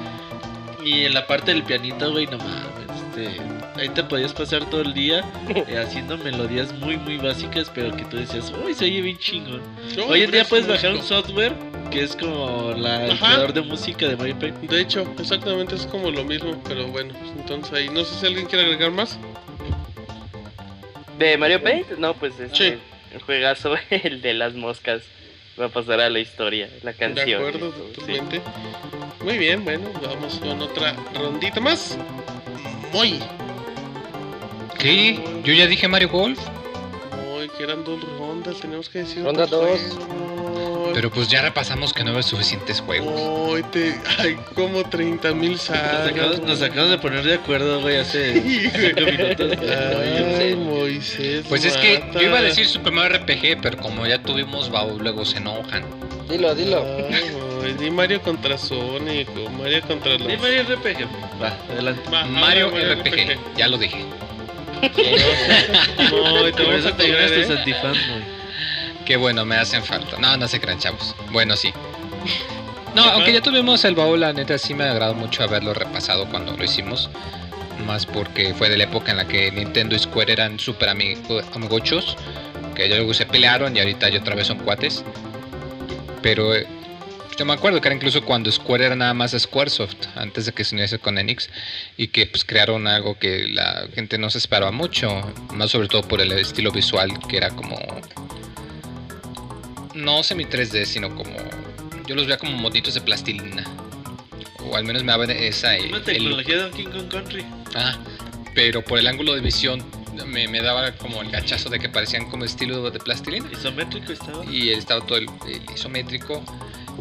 Y en la parte del pianito, güey, no mames, este, ahí te podías pasar todo el día *laughs* eh, haciendo melodías muy, muy básicas, pero que tú decías, uy, se oye bien chingón. Hoy en día puedes bajar un software que es como la, el creador de música de Mario Paint. De hecho, exactamente es como lo mismo, pero bueno, entonces ahí no sé si alguien quiere agregar más. ¿De Mario Paint? No, pues este. Sí. El juegazo, *laughs* el de las moscas. Va a pasar a la historia, la canción. De acuerdo, sí. totalmente. Muy bien, bueno, vamos con otra rondita más. Muy, ¿Qué? Yo ya dije Mario Golf, que eran dos rondas, tenemos que decir. Ronda dos. juego. pero pues ya repasamos que no había suficientes juegos. Ay, te, hay como 30 mil sagas. nos acabamos de poner de acuerdo, güey, hace 5 minutos. Ay, Moisés. Pues es que yo iba a decir Super Mario RPG, pero como ya tuvimos Bao, luego se enojan. Dilo, dilo. Ay, di Mario contra Sonic o Mario contra los. Di Mario RPG. Va, adelante. Va, Mario RPG, ya lo dije. No, te eso a güey. Qué bueno, me hacen falta. No, no se crean, chavos. Bueno, sí. No, aunque ya tuvimos el baúl, la neta sí me agradó mucho haberlo repasado cuando lo hicimos. Más porque fue de la época en la que Nintendo y Square eran súper amigo- amigochos. Que luego se pelearon y ahorita ya otra vez son cuates. Pero eh, yo me acuerdo que era incluso cuando Square era nada más Squaresoft, antes de que se uniese con Enix. Y que pues crearon algo que la gente no se esperaba mucho. Más sobre todo por el estilo visual, que era como no semi 3D, sino como. Yo los veía como moditos de plastilina. O al menos me daba esa. Una tecnología de Donkey Kong Country. Ah, pero por el ángulo de visión me, me daba como el gachazo de que parecían como estilo de plastilina. Isométrico estaba. Y estaba todo el, el isométrico.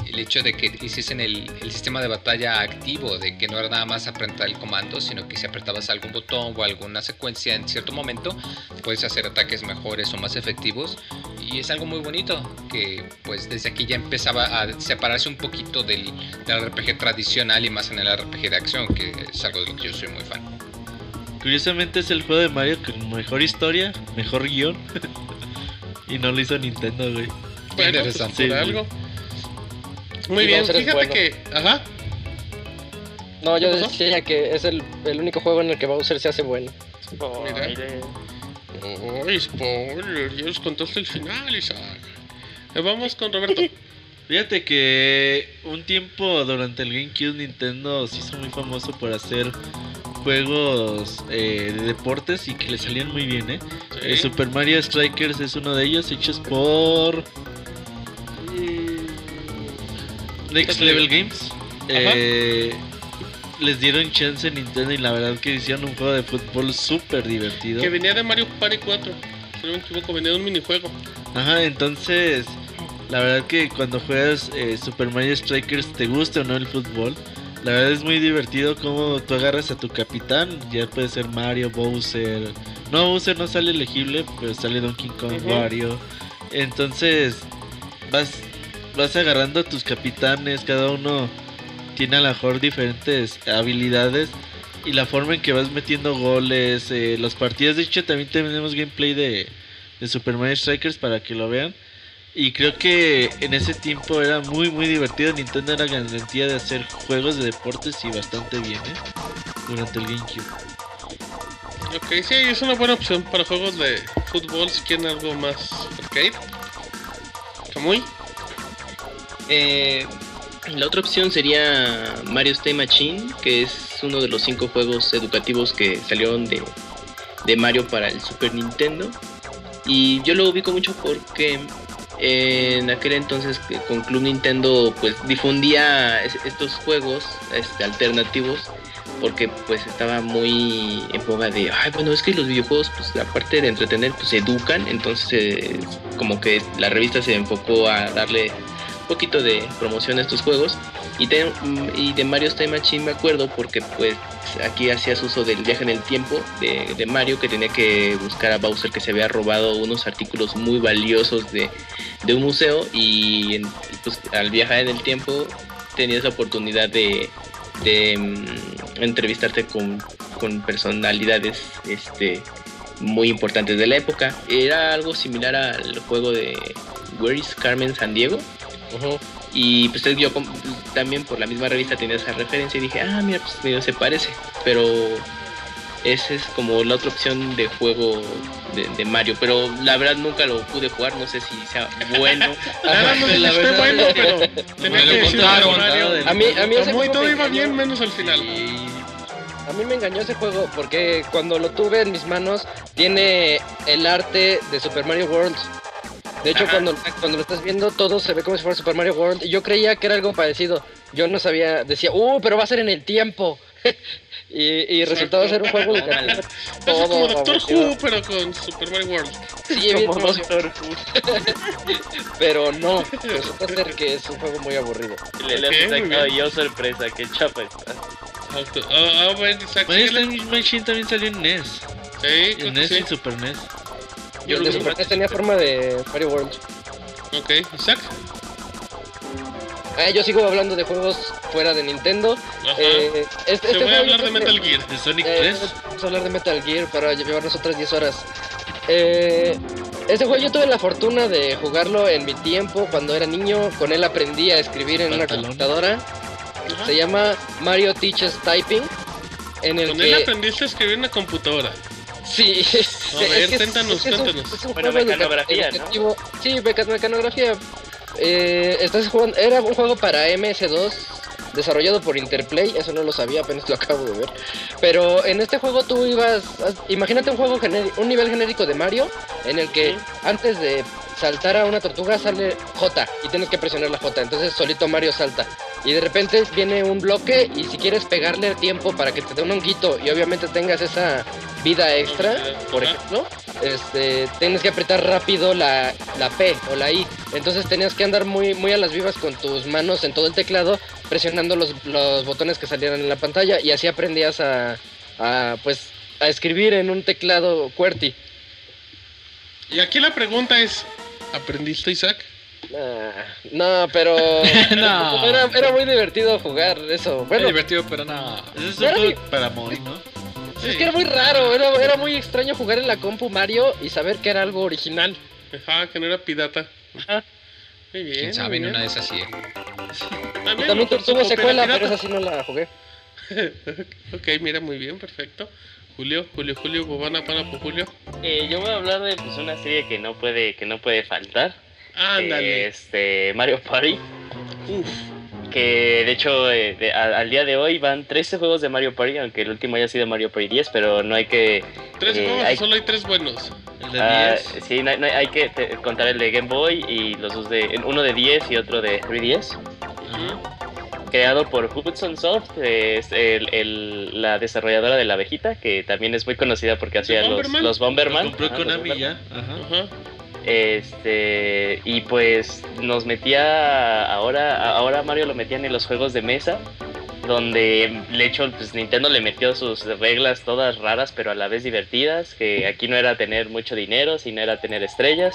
El hecho de que hiciesen el, el sistema de batalla activo, de que no era nada más apretar el comando, sino que si apretabas algún botón o alguna secuencia en cierto momento, puedes hacer ataques mejores o más efectivos. Y es algo muy bonito, que pues desde aquí ya empezaba a separarse un poquito del, del RPG tradicional y más en el RPG de acción, que es algo de lo que yo soy muy fan. Curiosamente es el juego de Mario con mejor historia, mejor guion. *laughs* Y no lo hizo Nintendo, güey. Bueno, Interesante. Sí, algo. Muy bien, fíjate bueno. que. Ajá. No, yo decía que es el, el único juego en el que Bowser se hace bueno. Mira. Mire. Ay, spoiler, ya les contaste el final, Isaac. Eh, Vamos con Roberto. *laughs* Fíjate que un tiempo durante el GameCube Nintendo se hizo muy famoso por hacer juegos eh, de deportes y que le salían muy bien, ¿eh? Eh, Super Mario Strikers es uno de ellos, hechos por Next Level Games. Eh, les dieron chance en Nintendo y la verdad que hicieron un juego de fútbol súper divertido. Que venía de Mario Party 4. Si no me equivoco, venía de un minijuego. Ajá, entonces, la verdad que cuando juegas eh, Super Mario Strikers, te guste o no el fútbol, la verdad es muy divertido como tú agarras a tu capitán, ya puede ser Mario, Bowser. No, Bowser no sale elegible, pero sale Donkey Kong, Ujú. Wario. Entonces, vas, vas agarrando a tus capitanes, cada uno tiene a lo mejor diferentes habilidades. Y la forma en que vas metiendo goles, eh, los partidos, de hecho también tenemos gameplay de, de Super Mario Strikers para que lo vean. Y creo que en ese tiempo era muy muy divertido. Nintendo era garantía de hacer juegos de deportes y bastante bien, ¿eh? Durante el GameCube. Ok, sí, es una buena opción para juegos de fútbol si quieren algo más arcade. Camuy. Eh, la otra opción sería Mario Stay Machine, que es uno de los cinco juegos educativos que salieron de, de Mario para el Super Nintendo. Y yo lo ubico mucho porque en aquel entonces con Club Nintendo pues difundía es- estos juegos este, alternativos porque pues estaba muy en boga de ay bueno es que los videojuegos pues aparte de entretener pues educan entonces como que la revista se enfocó a darle poquito de promoción a estos juegos. Y, de, y de Mario Time Machine me acuerdo porque pues aquí hacías uso del viaje en el tiempo de, Mario que tenía que buscar a Bowser que se había robado unos artículos muy valiosos de, de un museo. Y, pues al viajar en el tiempo tenías la oportunidad de, de mm, entrevistarte con, con personalidades este muy importantes de la época. Era algo similar al juego de Where is Carmen San Diego Y pues yo también por la misma revista tenía esa referencia y dije, ah, mira, pues medio se parece. Pero esa es como la otra opción de juego de, de Mario. Pero la verdad nunca lo pude jugar, no sé si sea bueno. *laughs* Nada la verdad bueno, que pero *laughs* me tenía lo que decir contaron, Mario. A mí, a mí ese juego todo me iba engañó. bien, menos al final. A mí me engañó ese juego porque cuando lo tuve en mis manos tiene el arte de Super Mario World. De hecho, Ajá. cuando, cuando lo estás viendo, todo se ve como si fuera Super Mario World. Y yo creía que era algo parecido. Yo no sabía, decía, uh, pero va a ser en el tiempo. *laughs* y, y resultaba ser un juego de Tómala. Eso es como Doctor. Who, pero con Super Mario World. Sí, Como Doctor Who. *laughs* pero no. Resulta ser que es un juego muy aburrido. Le, le bien. yo sorpresa, que chapa está. Ah, bueno, síguele. Time Machine también salió en NES. Sí, En NES sí. y Super NES. Yo el lo de vi. Super NES tenía forma de Mario World. Ok, Isaac. Ah, yo sigo hablando de juegos fuera de Nintendo. Eh, este, Se este voy a hablar de Metal Gear. De Sonic Eh, 3. vamos a hablar de Metal Gear para llevarnos otras 10 horas. Eh, este juego yo tuve la fortuna de jugarlo en mi tiempo cuando era niño. Con él aprendí a escribir en una computadora. Ajá. Se llama Mario Teaches Typing. En el Con que él aprendiste a escribir en una computadora. *laughs* sí, A ver, que cuéntanos, es un- cuéntanos. es un Bueno, mecanografía, ¿no? educativo. Sí, mecanografía. Eh, estás jugando, era un juego para MS2 desarrollado por Interplay, eso no lo sabía, apenas lo *laughs* acabo de ver. Pero en este juego tú ibas, imagínate un juego generi- un nivel genérico de Mario en el que antes de saltar a una tortuga sale J y tienes que presionar la J, entonces solito Mario salta. Y de repente viene un bloque y si quieres pegarle tiempo para que te dé un honguito y obviamente tengas esa vida extra, por ejemplo, este, tienes que apretar rápido la, la P o la I. Entonces tenías que andar muy, muy a las vivas con tus manos en todo el teclado, presionando los, los botones que salieran en la pantalla y así aprendías a, a, pues, a escribir en un teclado QWERTY. Y aquí la pregunta es: ¿aprendiste, Isaac? Ah, no, pero *laughs* No. era, era muy divertido jugar eso. Muy Bueno, divertido, pero no. Ese es juego para morir, ¿no? es que era muy raro, era, era muy extraño jugar en la compu Mario y saber que era algo original. Ajá, que no era pirata. Ajá. Muy bien. Quién sabe, muy en una de esas sí. ¿eh? También, tuvo secuela, era pero pirata. esa sí no la jugué. *laughs* ok, mira, muy bien, perfecto. Julio, Julio, Julio, Bobana, pana por Julio. Eh, yo voy a hablar de pues, una serie que no puede, que no puede faltar. Ándale. Este, Mario Party. Uf, Que de hecho, eh, de- a- al día de hoy van 13 juegos de Mario Party, aunque el último haya sido Mario Party 10, pero no hay que. tres eh, juegos, hay- solo hay tres buenos. El de ah, 10. sí, no, hay- no hay- hay que te- contar el de Game Boy y los dos de. Uno de 10 y otro de 3DS. Creado por Hudson Soft, es el- el- la desarrolladora de la abejita, que también es muy conocida porque hacía los, Bomberman? los Bomberman. Compró Ajá, los Konami ya. Ajá. Este, y pues nos metía ahora, ahora Mario lo metían en los juegos de mesa, donde de hecho pues Nintendo le metió sus reglas todas raras pero a la vez divertidas, que aquí no era tener mucho dinero, sino era tener estrellas,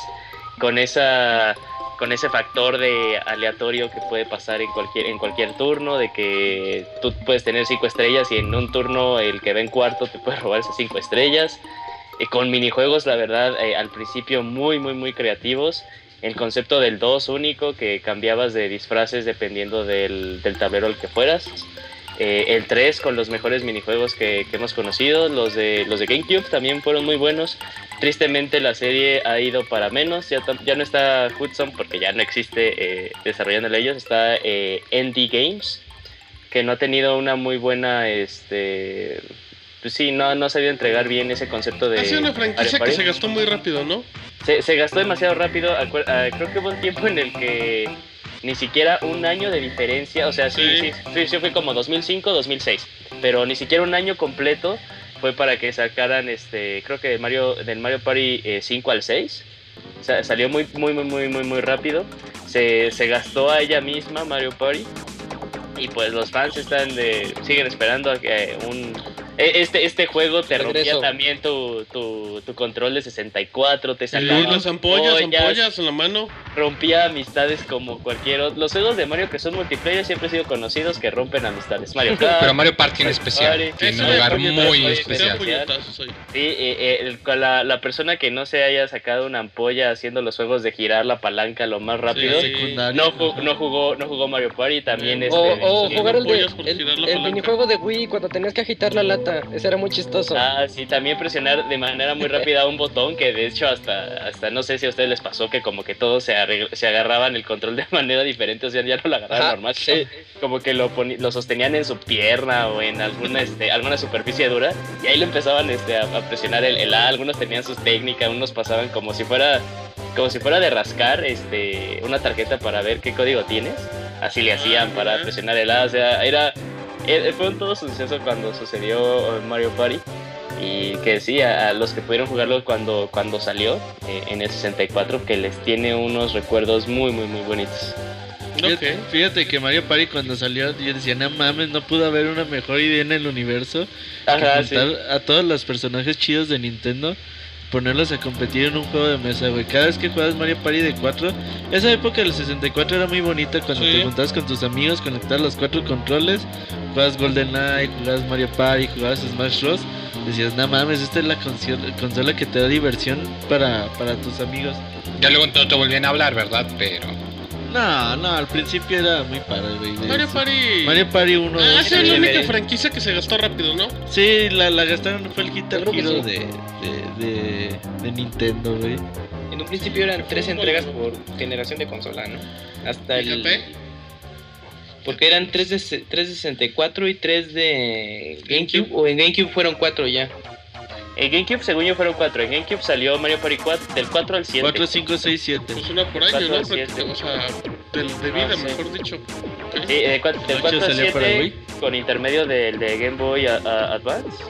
con esa con ese factor de aleatorio que puede pasar en cualquier en cualquier turno, de que tú puedes tener cinco estrellas y en un turno el que va en cuarto te puede robar esas cinco estrellas. Eh, con minijuegos, la verdad, eh, al principio muy, muy, muy creativos. El concepto del 2 único, que cambiabas de disfraces dependiendo del, del tablero al que fueras. Eh, el 3 con los mejores minijuegos que, que hemos conocido. Los de, los de GameCube también fueron muy buenos. Tristemente la serie ha ido para menos. Ya, ya no está Hudson porque ya no existe eh, desarrollándole ellos. Está eh, ND Games, que no ha tenido una muy buena... Este, pues sí, no, no ha sabido entregar bien ese concepto de... Ha sido una franquicia que se gastó muy rápido, ¿no? Se, se gastó demasiado rápido. ah, creo que hubo un tiempo en el que ni siquiera un año de diferencia. O sea, sí, Sí. sí, sí, fue como 2005, 2006. Pero ni siquiera un año completo fue para que sacaran, este, creo que de Mario, del Mario Party eh, 5 al 6. O sea, salió muy, muy, muy, muy, muy, muy rápido. Se, se gastó a ella misma Mario Party. Y pues los fans están de, siguen esperando a que eh, un... e- Este, este juego te rompía también tu, tu, tu control de 64, te Y sacaba las ampollas, ampollas, ampollas en la mano. rompía amistades como cualquier otro. Los juegos de Mario que son multiplayer siempre han sido conocidos que rompen amistades. Mario Kart, Pero Mario Party en Mario especial Party. tiene un lugar muy especial. Sí, eh, eh, la, la persona que no se haya sacado una ampolla haciendo los juegos de girar la palanca lo más rápido, Sí. No, ju- no jugó no jugó Mario Party también Bien. este, O, o sí, jugar el, de, el, el minijuego de Wii cuando tenías que agitar la lata. Ese era muy chistoso. Ah, sí, también presionar de manera muy rápida un botón que de hecho hasta, hasta no sé si a ustedes les pasó que como que todos se, se agarraban el control de *laughs* manera diferente, o sea, ya no lo agarraban Ajá, normal, sí. como que lo, lo sostenían en su pierna o en alguna, este, alguna superficie dura y ahí lo empezaban este, a, a presionar el, el A, algunos tenían sus técnicas, unos pasaban como si fuera como si fuera de rascar este, una tarjeta para ver qué código tienes, así le hacían para presionar el A, o sea, era... eh, Fue un todo suceso cuando sucedió Mario Party y que sí, a, a los que pudieron jugarlo cuando, cuando salió eh, en el 64, que les tiene unos recuerdos muy, muy, muy bonitos. Fíjate, Ok. fíjate que Mario Party cuando salió, yo decía, no mames, no pudo haber una mejor idea en el universo que Ajá, sí. juntar a todos los personajes chidos de Nintendo, ponerlos a competir en un juego de mesa, güey. Cada vez que jugabas Mario Party de 4, esa época del 64 era muy bonita cuando Sí. te juntabas con tus amigos, conectabas los cuatro controles, jugabas GoldenEye, jugabas Mario Party, jugabas Smash Bros. Decías, no mames, esta es la consola, que te da diversión para, para tus amigos. Ya luego no te volvían a hablar, ¿verdad? Pero No, no, al principio era muy padre, güey. Mario Party. Mario Party 1. Ah, dos, esa es la única franquicia que se gastó rápido, ¿no? Sí, la, la gastaron, fue el Guitar Hero sí. de, de, de, de Nintendo, güey. En un principio eran tres entregas por generación de consola, ¿no? Hasta el. Porque eran tres de, se- tres de 64 y tres de GameCube. GameCube. O en GameCube fueron cuatro ya. En GameCube, según yo, fueron 4. En GameCube salió Mario Party 4 del 4 al 7. 4, 5, 6, 7. Pues una por año, Cuatro ¿no? O sea, del- de vida, Ah, sí. mejor dicho. Ok. Sí, de cua- del Ocho 4 al salió para 7 Wii. con intermedio del de Game Boy a- a- Advance.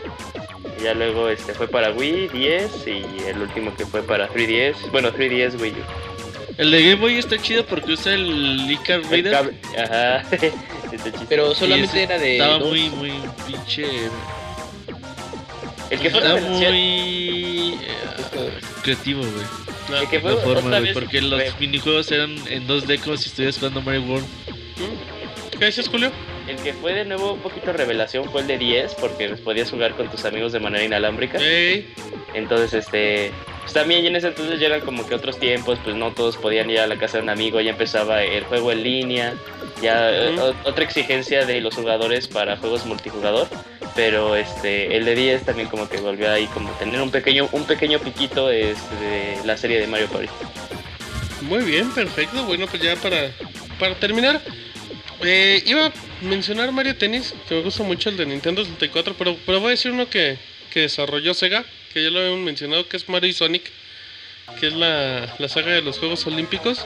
Y ya luego este fue para Wii 10 y el último que fue para 3DS. Bueno, 3DS Wii U. El de Game Boy está chido porque usa el Icar Reader. Ajá. *laughs* Pero solamente era de. Estaba dos. muy, muy pinche. El que fue Está muy eh, creativo, güey. No. el que fue La forma, güey. Porque los fue- minijuegos eran en 2D como si estuvieras jugando Mario World. ¿Qué dices, Julio? El que fue de nuevo un poquito revelación fue el de 10 porque podías jugar con tus amigos de manera inalámbrica. Ey, Entonces, este, pues también en ese entonces ya eran como que otros tiempos, pues no todos podían ir a la casa de un amigo, ya empezaba el juego en línea, ya eh, otra exigencia de los jugadores para juegos multijugador, pero este el de 10 también como que volvió ahí como tener un pequeño un pequeño piquito este, de la serie de Mario Party. Muy bien, perfecto. Bueno, pues ya para, para terminar, eh, iba a mencionar Mario Tennis, que me gusta mucho el de Nintendo 64, pero, pero voy a decir uno que, que desarrolló Sega, que ya lo habíamos mencionado, que es Mario y Sonic, que es la, la saga de los Juegos Olímpicos,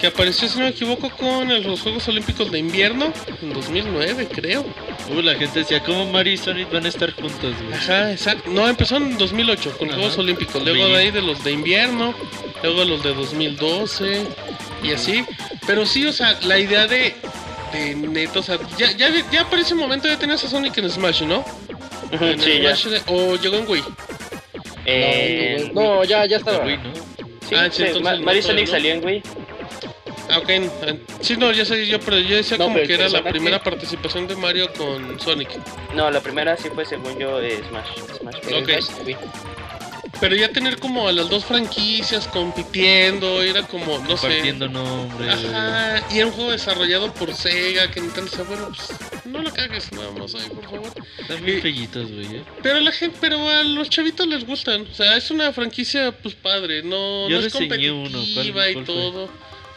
que apareció, si no me equivoco, con el- los Juegos Olímpicos de invierno en 2009, creo. Uh, la gente decía, ¿cómo Mario y Sonic van a estar juntos, güey? Ajá, exacto. No, empezó en 2008 con los. Juegos Olímpicos. Luego de ahí de los de invierno. Luego los de 2012. Y así. Pero sí, o sea, la idea de. De neto, o sea, ya, ya, ya para ese momento ya tenías a Sonic en Smash, ¿no? En sí, ya. Smash de- o llegó en Wii. Eh, No, ya, ya estaba. Wii, ¿no? sí, Ah, sí, sí, entonces Ma- no Mario Sonic ¿no? salió en Wii. Ah, ok. Sí, no, ya sé, yo, pero yo decía No, como pero que era la primera participación de Mario con Sonic. No, la primera sí fue según yo eh, Smash. Smash. Ok. Sí. Pero ya tener como a las dos franquicias compitiendo, era como, no sé. Compartiendo nombre, güey. Ajá, y era un juego desarrollado por Sega, que Nintendo decía, bueno, pues no lo cagues nada más ahí, por favor. Están bien fellitos, güey. ¿eh? Pero a la gente, pero a los chavitos les gustan, o sea, es una franquicia, pues padre, no, Yo no es reseñé uno, competitiva ¿cuál- y fue?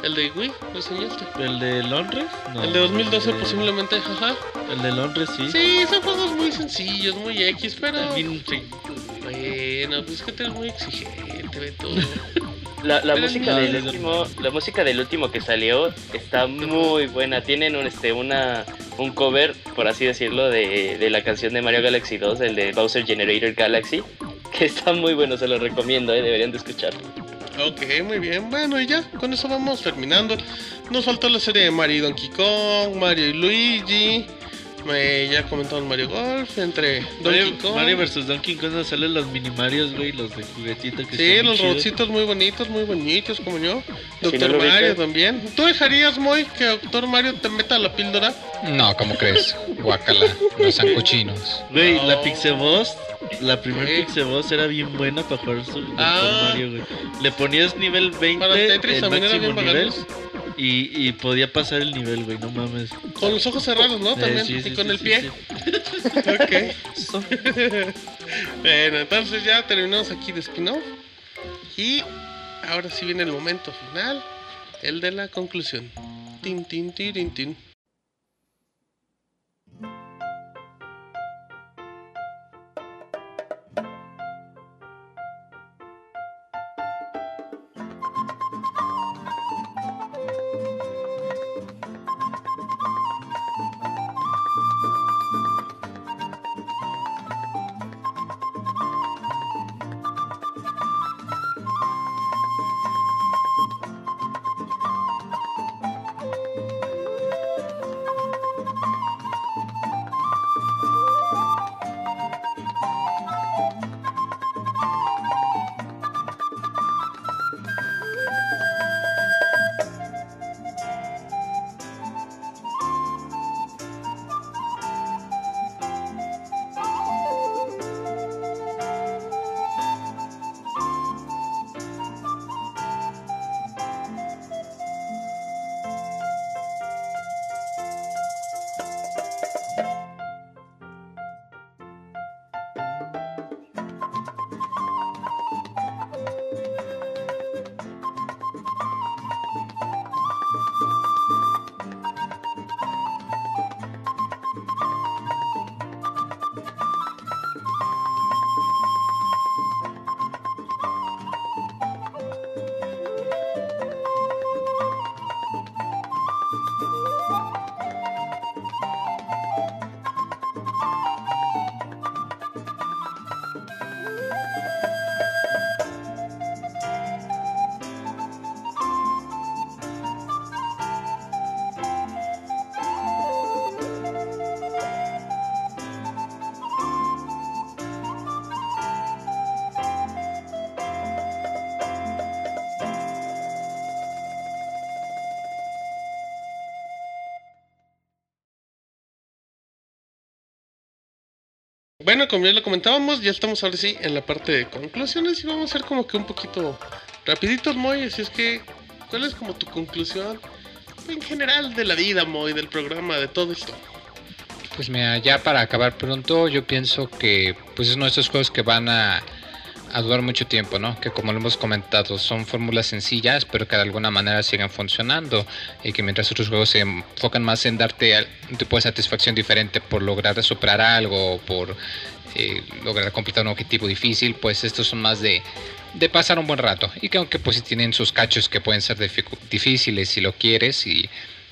El de Wii, lo enseñaste. ¿El de Londres? No. el de 2012 el de- posiblemente, ajá. El de Londres, sí. Sí, son juegos muy sencillos, muy X, pero... Bueno, pues es que tú eres muy exigente, ve todo. *laughs* La, música no, del no, no. último, la música del último que salió está muy buena. Tienen un este una un cover, por así decirlo, de, de la canción de Mario Galaxy 2, el de Bowser Generator Galaxy, que está muy bueno, se lo recomiendo, eh, deberían de escucharlo. Ok, muy bien. Bueno, y ya, con eso vamos terminando. Nos faltó la serie de Mario y Donkey Kong, Mario y Luigi. Eh, ya comentamos Mario Golf, entre Donkey Mario, Kong. Mario vs Donkey Kong donde salen los minimarios, güey, los de juguetito que Sí, están los robotcitos muy bonitos, muy bonitos, como yo. Doctor no Mario viste. también. ¿Tú dejarías, Moy, que Doctor Mario te meta la píldora? No, ¿cómo crees? Guacala, los sancochinos. Güey, No. la Pixeboss, la primer ¿Qué? Pixeboss era bien buena para jugar su Doctor Ah. Mario, güey. Le ponías nivel 20, Para Tetris el máximo bien nivel, bagados. Y, y podía pasar el nivel, güey, no mames. Con los ojos cerrados, ¿no? También. sí, y con sí, el pie. *laughs* Ok. bueno, entonces ya terminamos aquí de spin-off. Y ahora sí viene el momento final, el de la conclusión. Tin, tin, tirin, tin. Bueno, como ya lo comentábamos, ya estamos ahora sí en la parte de conclusiones y vamos a ser como que un poquito rapiditos, Moy. Así es que, ¿cuál es como tu conclusión en general de la vida, Moy, del programa, de todo esto? Pues mira, ya para acabar pronto, yo pienso que pues es uno de esos juegos que van a, a durar mucho tiempo, ¿no? Que como lo hemos comentado, son fórmulas sencillas, pero que de alguna manera siguen funcionando. Y que mientras otros juegos se enfocan más en darte un tipo de satisfacción diferente por lograr superar algo, o por eh, lograr completar un objetivo difícil, pues estos son más de, de pasar un buen rato. Y que aunque pues sí tienen sus cachos que pueden ser difíciles si lo quieres y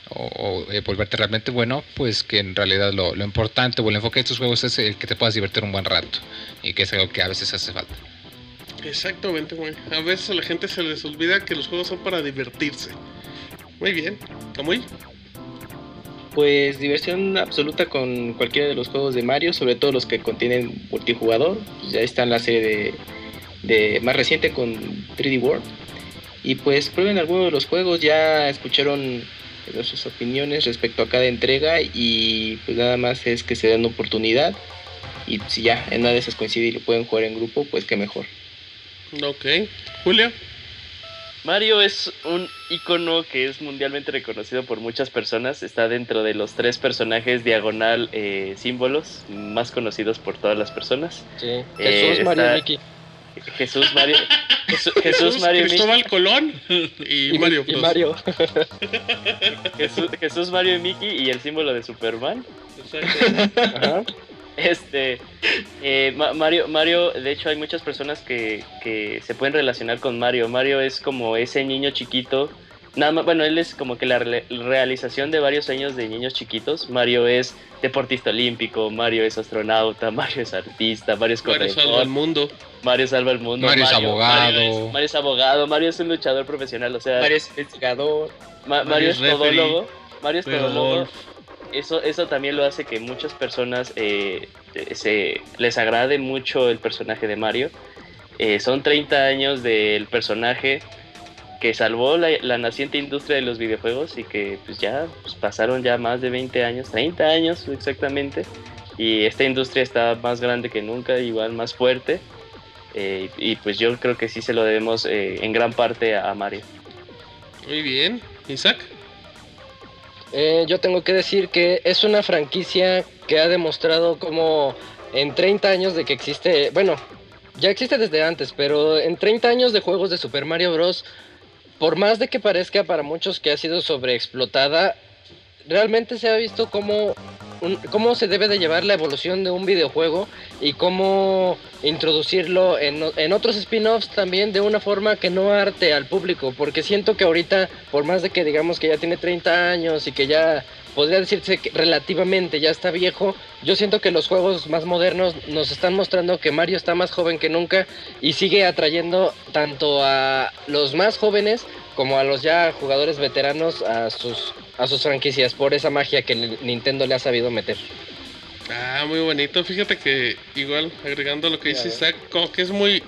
o, eh, volverte realmente bueno, pues que en realidad lo, lo importante o el enfoque de estos juegos es el que te puedas divertir un buen rato y que es algo que a veces hace falta. Exactamente, Moy. A veces a la gente se les olvida que los juegos son para divertirse. Muy bien, Camuy. Pues diversión absoluta con cualquiera de los juegos de Mario, sobre todo los que contienen multijugador. Pues ya está en la serie de, más reciente con 3D World. Y pues prueben algunos de los juegos, ya escucharon sus opiniones respecto a cada entrega y pues nada más es que se den oportunidad. Y si ya en una de esas coincide y lo pueden jugar en grupo, pues qué mejor. Ok. Julio. Mario es un icono que es mundialmente reconocido por muchas personas. Está dentro de los tres personajes diagonal eh, símbolos más conocidos por todas las personas. Sí. Eh, Jesús, Mario Mickey. Jesús, Mario, *laughs* Jesús, Jesús, Mario y Mickey. Cristóbal Colón y, Mario y. Mario. Jesús, Jesús, Mario y Mickey y el símbolo de Superman. Ajá. Este, eh, Ma- Mario, Mario, de hecho hay muchas personas que, que se pueden relacionar con Mario. Mario es como ese niño chiquito. Nada más, bueno, él es como que la re- realización de varios sueños de niños chiquitos. Mario es deportista olímpico, Mario es astronauta, Mario es artista, Mario es Mario corredor, salva al mundo. Mario salva el mundo, Mario es abogado. Mario es, Mario es abogado, Mario es un luchador profesional, o sea, Mario es investigador. Ma- Mario Mario es es todólogo. Mario es todólogo. Eso, eso también lo hace que muchas personas eh, se, les agrade mucho el personaje de Mario. Eh, son 30 años del personaje que salvó la, naciente industria de los videojuegos y que pues ya pues, pasaron ya más de 20 años, 30 años exactamente. Y esta industria está más grande que nunca, igual más fuerte. Eh, y pues yo creo que sí se lo debemos en gran parte a, a Mario. Muy bien. Isaac. Eh, yo tengo que decir que es una franquicia que ha demostrado como en 30 años de que existe, bueno, ya existe desde antes, pero en 30 años de juegos de Super Mario Bros., por más de que parezca para muchos que ha sido sobreexplotada, realmente se ha visto cómo, cómo se debe de llevar la evolución de un videojuego y cómo introducirlo en, en otros spin-offs también de una forma que no arte al público, porque siento que ahorita, por más de que digamos que ya tiene 30 años y que ya podría decirse que relativamente ya está viejo, yo siento que los juegos más modernos nos están mostrando que Mario está más joven que nunca y sigue atrayendo tanto a los más jóvenes como a los ya jugadores veteranos a sus a sus franquicias por esa magia que Ni- Nintendo le ha sabido meter. Ah, muy bonito. Fíjate que igual, agregando lo que dice Isaac, como que es muy...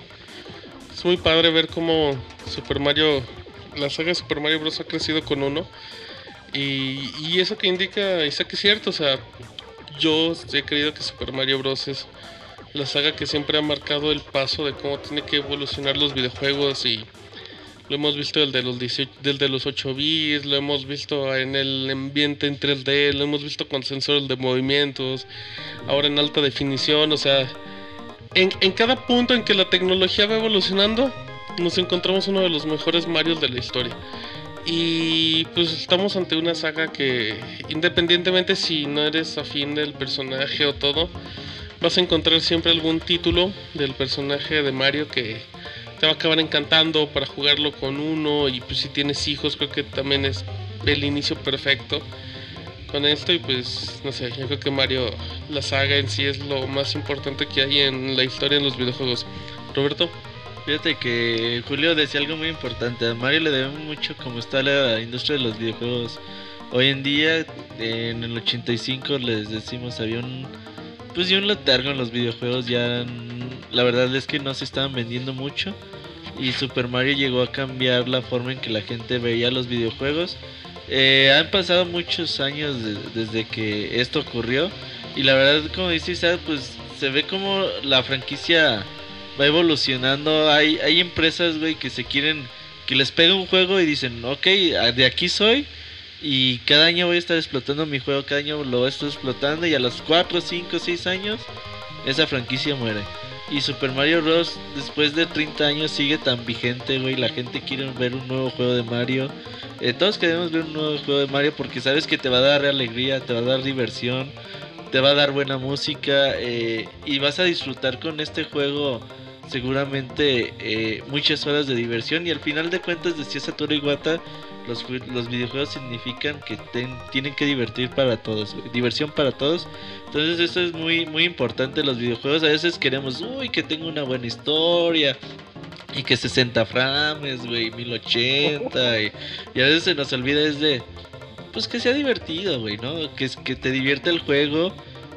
Es muy padre ver cómo Super Mario... La saga de Super Mario Bros. ha crecido con uno. Y, y eso que indica Isaac es cierto. O sea, yo he creído que Super Mario Bros. es la saga que siempre ha marcado el paso de cómo tiene que evolucionar los videojuegos y... Lo hemos visto el de los 18, del de los 8 bits, lo hemos visto en el ambiente en 3D, lo hemos visto con sensores de movimientos, ahora en alta definición, o sea, en, en cada punto en que la tecnología va evolucionando, nos encontramos uno de los mejores Marios de la historia. Y pues estamos ante una saga que, independientemente si no eres afín del personaje o todo, vas a encontrar siempre algún título del personaje de Mario que te va a acabar encantando para jugarlo con uno. Y pues si tienes hijos, creo que también es el inicio perfecto con esto. Y pues no sé, yo creo que Mario, la saga en sí es lo más importante que hay en la historia en los videojuegos. Roberto. Fíjate que Julio decía algo muy importante. A Mario le debemos mucho como está la industria de los videojuegos. Hoy en día, en el 85 les decimos había un pues ya un letargo en los videojuegos. Ya mm, la verdad es que no se estaban vendiendo mucho. Y Super Mario llegó a cambiar la forma en que la gente veía los videojuegos. Eh, han pasado muchos años de- desde que esto ocurrió. Y la verdad, como dice Isaac, pues se ve como la franquicia va evolucionando. Hay, hay empresas, güey, que se quieren, que les pega un juego y dicen, ok, de aquí soy. Y cada año voy a estar explotando mi juego, cada año lo voy a estar explotando y a los 4, 5, 6 años esa franquicia muere. Y Super Mario Bros. después de 30 años sigue tan vigente, güey. La gente quiere ver un nuevo juego de Mario. Eh, todos queremos ver un nuevo juego de Mario porque sabes que te va a dar alegría, te va a dar diversión, te va a dar buena música eh, y vas a disfrutar con este juego seguramente eh, muchas horas de diversión. Y al final de cuentas, decía Satoru Iwata, los, los videojuegos significan que tienen que divertir para todos, diversión para todos. Entonces eso es muy muy importante los videojuegos. A veces queremos, uy, que tenga una buena historia. Y que 60 frames, güey, 1080. Y, y a veces se nos olvida es de, pues que sea divertido, güey, ¿no? Que, que te divierte el juego.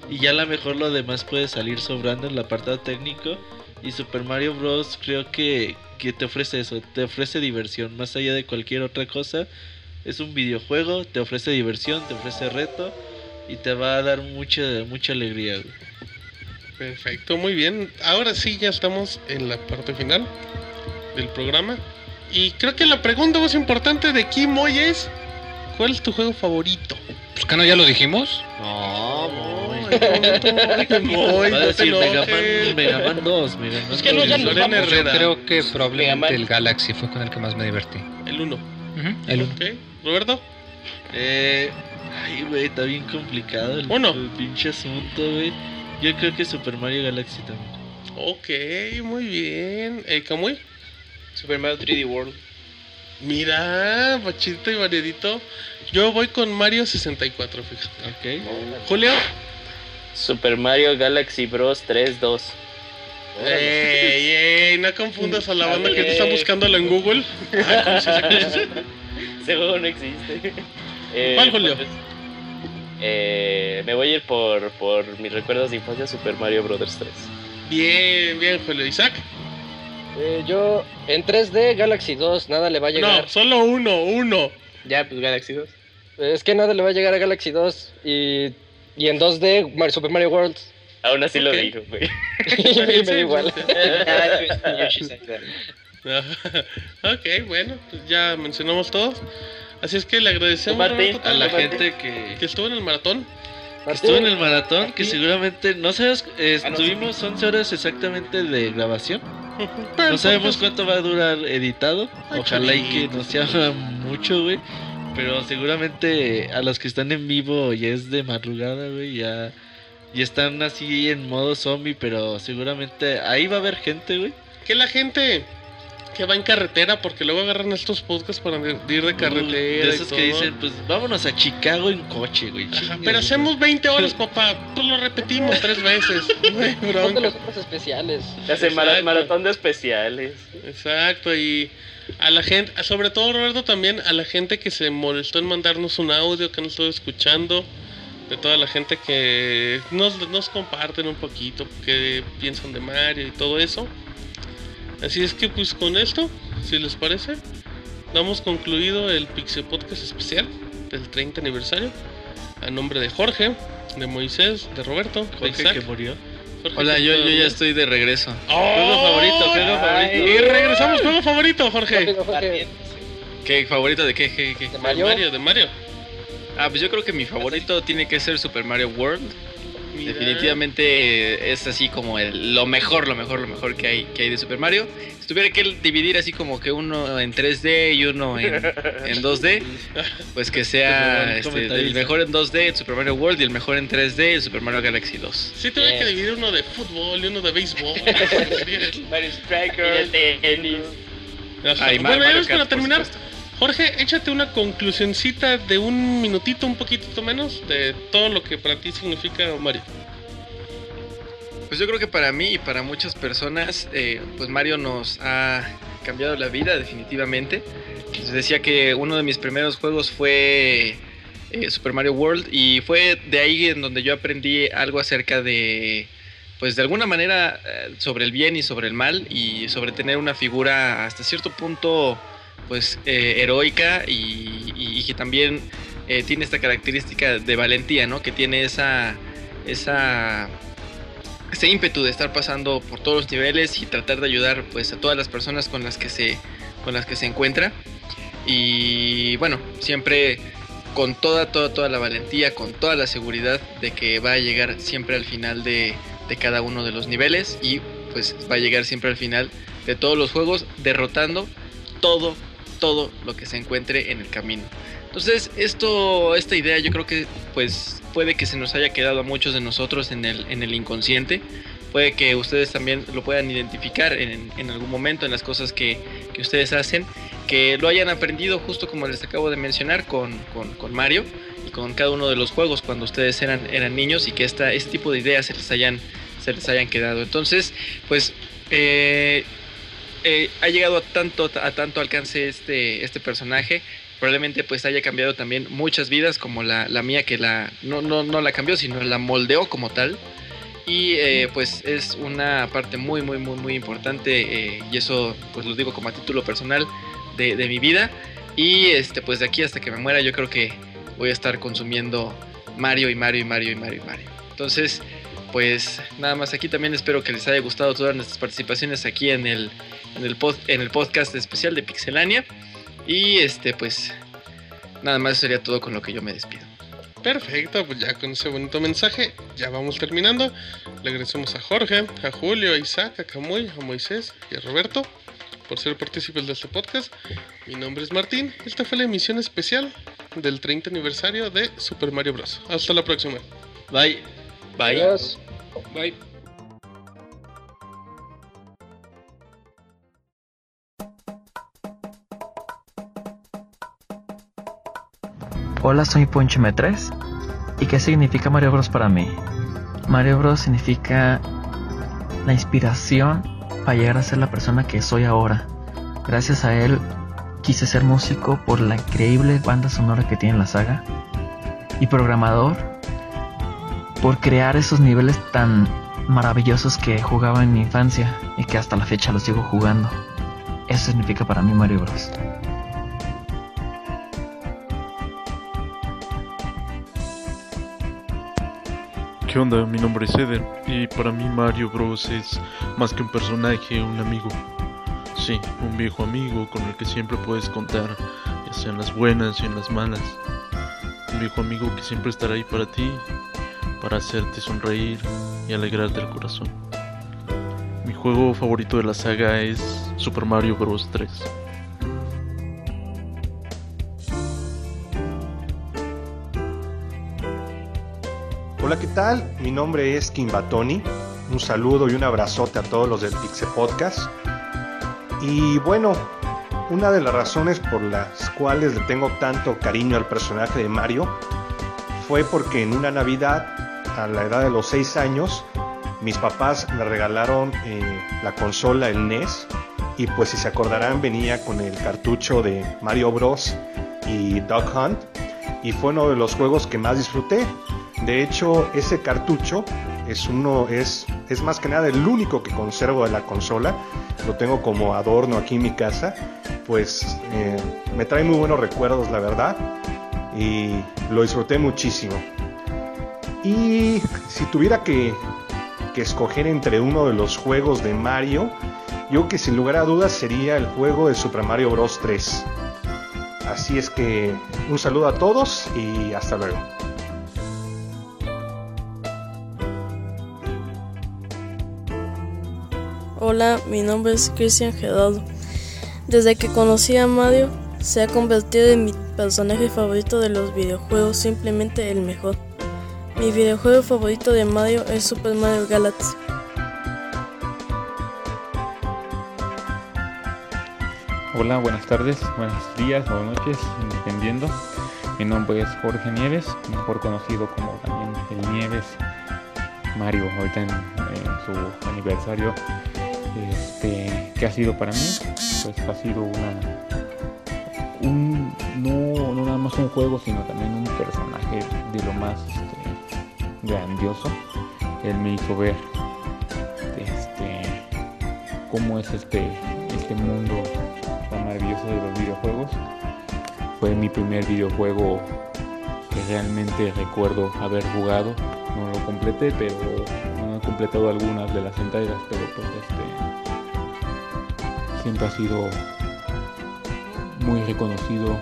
Y ya a lo mejor lo demás puede salir sobrando en el apartado técnico. Y Super Mario Bros. creo que, que te ofrece eso, te ofrece diversión, más allá de cualquier otra cosa. Es un videojuego, te ofrece diversión, te ofrece reto y te va a dar mucha, mucha alegría. Perfecto, muy bien. Ahora sí, ya estamos en la parte final del programa. Y creo que la pregunta más importante de Kim hoy es: ¿Cuál es tu juego favorito? Pues que no ya lo dijimos. No, Moy, Va a decir Mega enojes. Man, Mega Man 2, Mega Man Es que no, ya 2. nos Lorena vamos. Herrera. Creo que probablemente el Galaxy fue con el que más me divertí. El 1. Ujú, El uno. Ok. ¿Roberto? Eh, ay, güey, está bien complicado el, Uno. el pinche asunto, güey. Yo creo que Super Mario Galaxy también. Ok, muy bien. ¿El Camuy? Super Mario 3D World. Mira, Pachito y variadito. Yo voy con Mario 64, fíjate. Ok. Julio. Super Mario Galaxy Bros 3-2. Ey, ey, no confundas a la banda que te está buscándolo en Google. Ah, ¿cómo se dice? ¿Cómo se dice? Ese juego no existe. Eh, ¿Cuál, Julio? pues, eh, me voy a ir por, por mis recuerdos de infancia Super Mario Bros 3. Bien, bien, Julio. Isaac. Eh, yo en 3D Galaxy 2, nada le va a llegar. No, solo uno, uno. Ya, pues Galaxy 2. Es que nada le va a llegar a Galaxy 2 y, y en 2D Mar- Super Mario World. Aún así Ok. lo *laughs* digo, güey. me da igual. Island. ok, bueno, pues ya mencionamos todos. Así es que le agradecemos Martín, A la Martín. gente que, que estuvo en el maratón. que estuvo en el maratón, que seguramente, no sabes, eh, Ah, no, tuvimos 11 horas exactamente de grabación. *laughs* No sabemos cuánto va a durar editado. Ojalá y que no sea mucho, güey. Pero seguramente a los que están en vivo ya es de madrugada, güey. Ya, ya están así en modo zombie, pero seguramente ahí va a haber gente, güey. Que la gente que va en carretera, porque luego agarran estos podcasts para ir de carretera. De y esos todo. que dicen, pues vámonos a Chicago en coche, güey. Ajá, pero hacemos 20 horas, *laughs* papá. Pues lo repetimos tres veces. *laughs* No los especiales. Hace Exacto. maratón de especiales. Exacto, y a la gente, sobre todo Roberto también, a la gente que se molestó en mandarnos un audio que no estoy escuchando, de toda la gente que nos, nos comparten un poquito, qué piensan de Mario y todo eso. Así es que pues con esto, si les parece, damos concluido el Pixel Podcast especial del 30 aniversario. A nombre de Jorge, de Moisés, de Roberto, de Jorge Isaac. que murió. Jorge Hola, yo, yo ya estoy de regreso. Juego favorito, juego favorito. Y regresamos, juego favorito, Jorge. ¿Qué favorito de qué? qué, qué? de. Mario, de Mario. Ah, pues yo creo que mi favorito tiene que ser Super Mario World. Definitivamente eh, es así como el, lo mejor, lo mejor, lo mejor que hay, que hay de Super Mario. Si tuviera que dividir así como que uno en 3D y uno en, en 2D, pues que sea el este, el mejor en 2D el Super Mario World y el mejor en 3D el Super Mario Galaxy 2. Sí, tuve Bien. que dividir uno de fútbol y uno de béisbol. *laughs* Mario Strikers. Y de tenis. Bueno, ya Mario ves, para Kart, por terminar, supuesto. Jorge, échate una conclusioncita de un minutito, un poquitito menos, de todo lo que para ti significa Mario. Pues yo creo que para mí y para muchas personas, eh, pues Mario nos ha cambiado la vida definitivamente. Les decía que uno de mis primeros juegos fue eh, Super Mario World y fue de ahí en donde yo aprendí algo acerca de, pues de alguna manera, eh, sobre el bien y sobre el mal y sobre tener una figura hasta cierto punto, pues eh, heroica y, que también eh, tiene esta característica de valentía, ¿no? Que tiene esa, esa ese ímpetu de estar pasando por todos los niveles y tratar de ayudar pues a todas las personas con las que se con las que se encuentra y bueno siempre con toda toda toda la valentía con toda la seguridad de que va a llegar siempre al final de, de cada uno de los niveles y pues va a llegar siempre al final de todos los juegos derrotando todo todo lo que se encuentre en el camino entonces esto esta idea yo creo que pues puede que se nos haya quedado a muchos de nosotros en el, en el inconsciente. Puede que ustedes también lo puedan identificar en, en algún momento en las cosas que, que, ustedes hacen, que lo hayan aprendido justo como les acabo de mencionar con, con, con, Mario y con cada uno de los juegos cuando ustedes eran, eran niños y que esta, este tipo de ideas se les hayan, se les hayan quedado. Entonces, pues eh, eh, ha llegado a tanto, a tanto alcance este, este personaje. Probablemente pues haya cambiado también muchas vidas como la, la mía que la no, no, no, la cambió sino la moldeó como tal. Y eh, pues es una parte muy muy muy muy importante eh, y eso pues lo digo como a título personal de, de, mi vida. Y este pues de aquí hasta que me muera yo creo que voy a estar consumiendo Mario y Mario y Mario y Mario y Mario. Entonces pues nada más aquí también espero que les haya gustado todas nuestras participaciones aquí en el en el, pod, en el podcast especial de Pixelania y este, pues, nada más sería todo con lo que yo me despido. Perfecto, pues ya con ese bonito mensaje ya vamos terminando. Le agradecemos a Jorge, a Julio, a Isaac, a Camuy, a Moisés y a Roberto por ser partícipes de este podcast. Mi nombre es Martín. Esta fue la emisión especial del 30 aniversario de Super Mario Bros. Hasta la próxima. Bye. Bye. Adiós. Bye. Hola, soy Poncheme 3 ¿Y qué significa Mario Bros para mí? Mario Bros significa la inspiración para llegar a ser la persona que soy ahora. Gracias a él quise ser músico por la increíble banda sonora que tiene la saga. Y programador por crear esos niveles tan maravillosos que jugaba en mi infancia y que hasta la fecha los sigo jugando. Eso significa para mí Mario Bros. ¿Qué onda? Mi nombre es Eder y para mí Mario Bros es más que un personaje, un amigo. Sí, un viejo amigo con el que siempre puedes contar, ya sea en las buenas y en las malas. Un viejo amigo que siempre estará ahí para ti, para hacerte sonreír y alegrarte el corazón. Mi juego favorito de la saga es Super Mario Bros. 3. Hola, ¿qué tal? Mi nombre es Kim Batoni. Un saludo y un abrazote a todos los del Pixel Podcast. Y bueno, una de las razones por las cuales le tengo tanto cariño al personaje de Mario fue porque en una Navidad, a la edad de los 6 años, mis papás me regalaron eh, la consola, el NES, y pues si se acordarán venía con el cartucho de Mario Bros. y Duck Hunt, y fue uno de los juegos que más disfruté. De hecho, ese cartucho es uno, es, es más que nada el único que conservo de la consola. Lo tengo como adorno aquí en mi casa. Pues eh, me trae muy buenos recuerdos, la verdad. Y lo disfruté muchísimo. Y si tuviera que, que escoger entre uno de los juegos de Mario, yo que sin lugar a dudas sería el juego de Super Mario Bros. 3. Así es que un saludo a todos y hasta luego. Hola, mi nombre es Cristian Geraldo. Desde que conocí a Mario, se ha convertido en mi personaje favorito de los videojuegos, simplemente el mejor. Mi videojuego favorito de Mario es Super Mario Galaxy. Hola, buenas tardes, buenos días o noches, dependiendo. Mi nombre es Jorge Nieves, mejor conocido como también el Nieves Mario, ahorita en, su aniversario que ha sido para mí, pues ha sido una un, no, nada más un juego, sino también un personaje de lo más este, grandioso. Él me hizo ver este cómo es este, este mundo tan maravilloso de los videojuegos. Fue mi primer videojuego que realmente recuerdo haber jugado. No lo completé, pero no completé completado algunas de las entregas, pero pues este siempre ha sido muy reconocido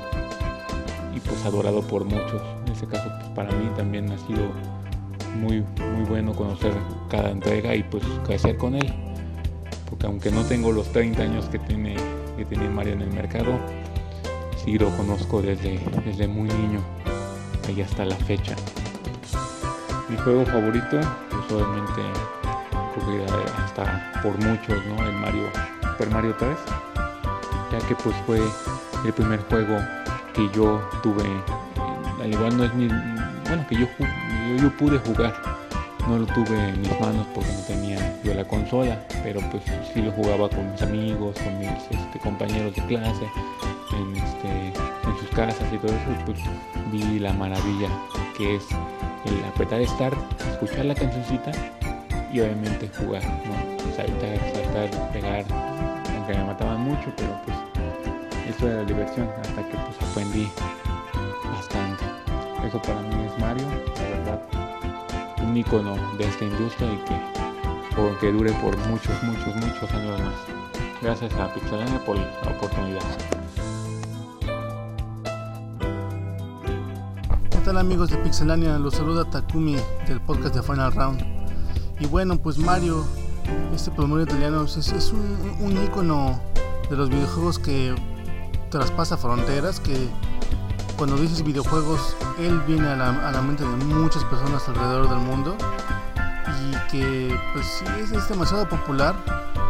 y pues adorado por muchos. En este caso pues para mí también ha sido muy muy bueno conocer cada entrega y pues crecer con él. Porque aunque no tengo los 30 años que tiene que tiene Mario en el mercado, sí lo conozco desde, desde muy niño y hasta la fecha. Mi juego favorito, pues obviamente hasta por muchos, ¿no? El Mario, Super Mario 3, ya que pues fue el primer juego que yo tuve, al igual no es mi, bueno, que yo, yo, yo pude jugar, no lo tuve en mis manos porque no tenía yo la consola, pero pues sí lo jugaba con mis amigos, con mis este, compañeros de clase, en, este, en sus casas y todo eso, pues vi la maravilla que es el apretar start, escuchar la cancioncita y obviamente jugar, ¿no? Saltar, saltar, pegar, me mataban mucho, pero pues eso era la diversión, hasta que pues aprendí bastante. Eso para mí es Mario, la verdad, un icono de esta industria y que, que dure por muchos, muchos, muchos años más. Gracias a Pixelania por la oportunidad. ¿Qué tal amigos de Pixelania? Los saluda Takumi del podcast de Final Round. Y bueno, pues Mario, este promedio italiano, es, es un, un ícono de los videojuegos que traspasa fronteras, que cuando dices videojuegos, él viene a la, a la mente de muchas personas alrededor del mundo y que pues es, demasiado popular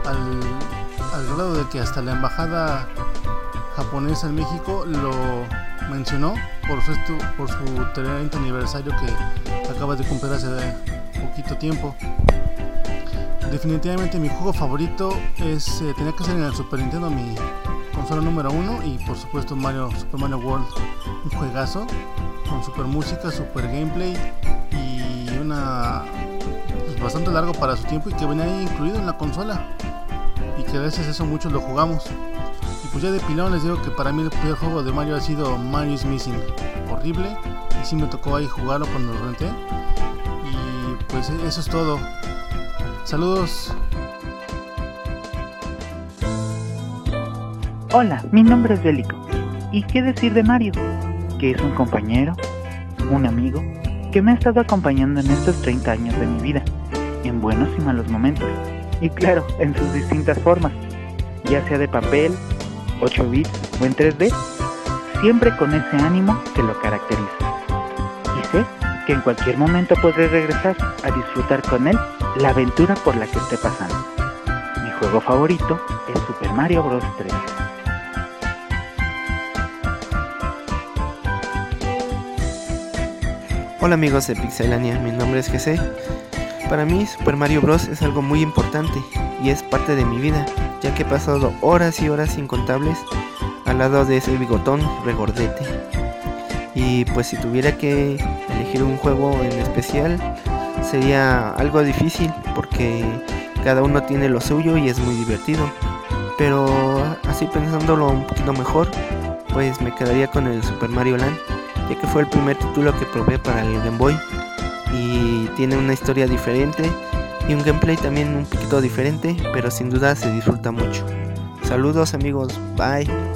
al, al grado de que hasta la embajada japonesa en México lo mencionó por su, por su 30 aniversario que acaba de cumplir hace poquito tiempo. Definitivamente mi juego favorito es eh, tenía que ser en el Super Nintendo mi consola número uno y por supuesto Mario Super Mario World un juegazo con super música, super gameplay y una pues, bastante largo para su tiempo y que venía ahí incluido en la consola y que a eso muchos lo jugamos. Y pues ya de pilón les digo que para mí el primer juego de Mario ha sido Mario's Missing. Horrible. Y sí me tocó ahí jugarlo cuando lo renté. Y pues eso es todo. Saludos. Hola, mi nombre es Bélico. ¿Y qué decir de Mario? Que es un compañero, un amigo, que me ha estado acompañando en estos 30 años de mi vida, en buenos y malos momentos. Y claro, en sus distintas formas, ya sea de papel, 8 bits o en 3D, siempre con ese ánimo que lo caracteriza. Y sé que en cualquier momento podré regresar a disfrutar con él la aventura por la que esté pasando. Mi juego favorito es Super Mario Bros. 3. Hola amigos de Pixelania, mi nombre es GC. Para mí Super Mario Bros. es algo muy importante y es parte de mi vida, ya que he pasado horas y horas incontables al lado de ese bigotón regordete. Y pues si tuviera que elegir un juego en especial, sería algo difícil porque cada uno tiene lo suyo y es muy divertido. Pero así pensándolo un poquito mejor, pues me quedaría con el Super Mario Land, ya que fue el primer título que probé para el Game Boy y tiene una historia diferente y un gameplay también un poquito diferente, pero sin duda se disfruta mucho. Saludos amigos, bye.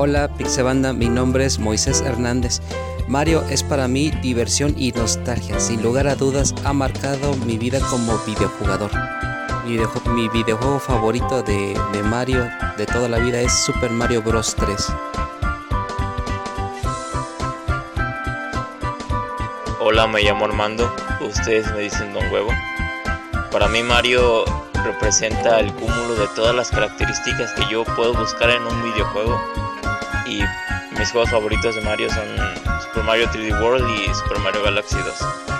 Hola Pixebanda, mi nombre es Moisés Hernández. Mario es para mí diversión y nostalgia. Sin lugar a dudas ha marcado mi vida como videojugador. Mi, videoju- mi videojuego favorito de, de Mario de toda la vida es Super Mario Bros. 3. Hola, me llamo Armando, ustedes me dicen Don Huevo. Para mí Mario representa el cúmulo de todas las características que yo puedo buscar en un videojuego. Y mis juegos favoritos de Mario son Super Mario 3D World y Super Mario Galaxy 2.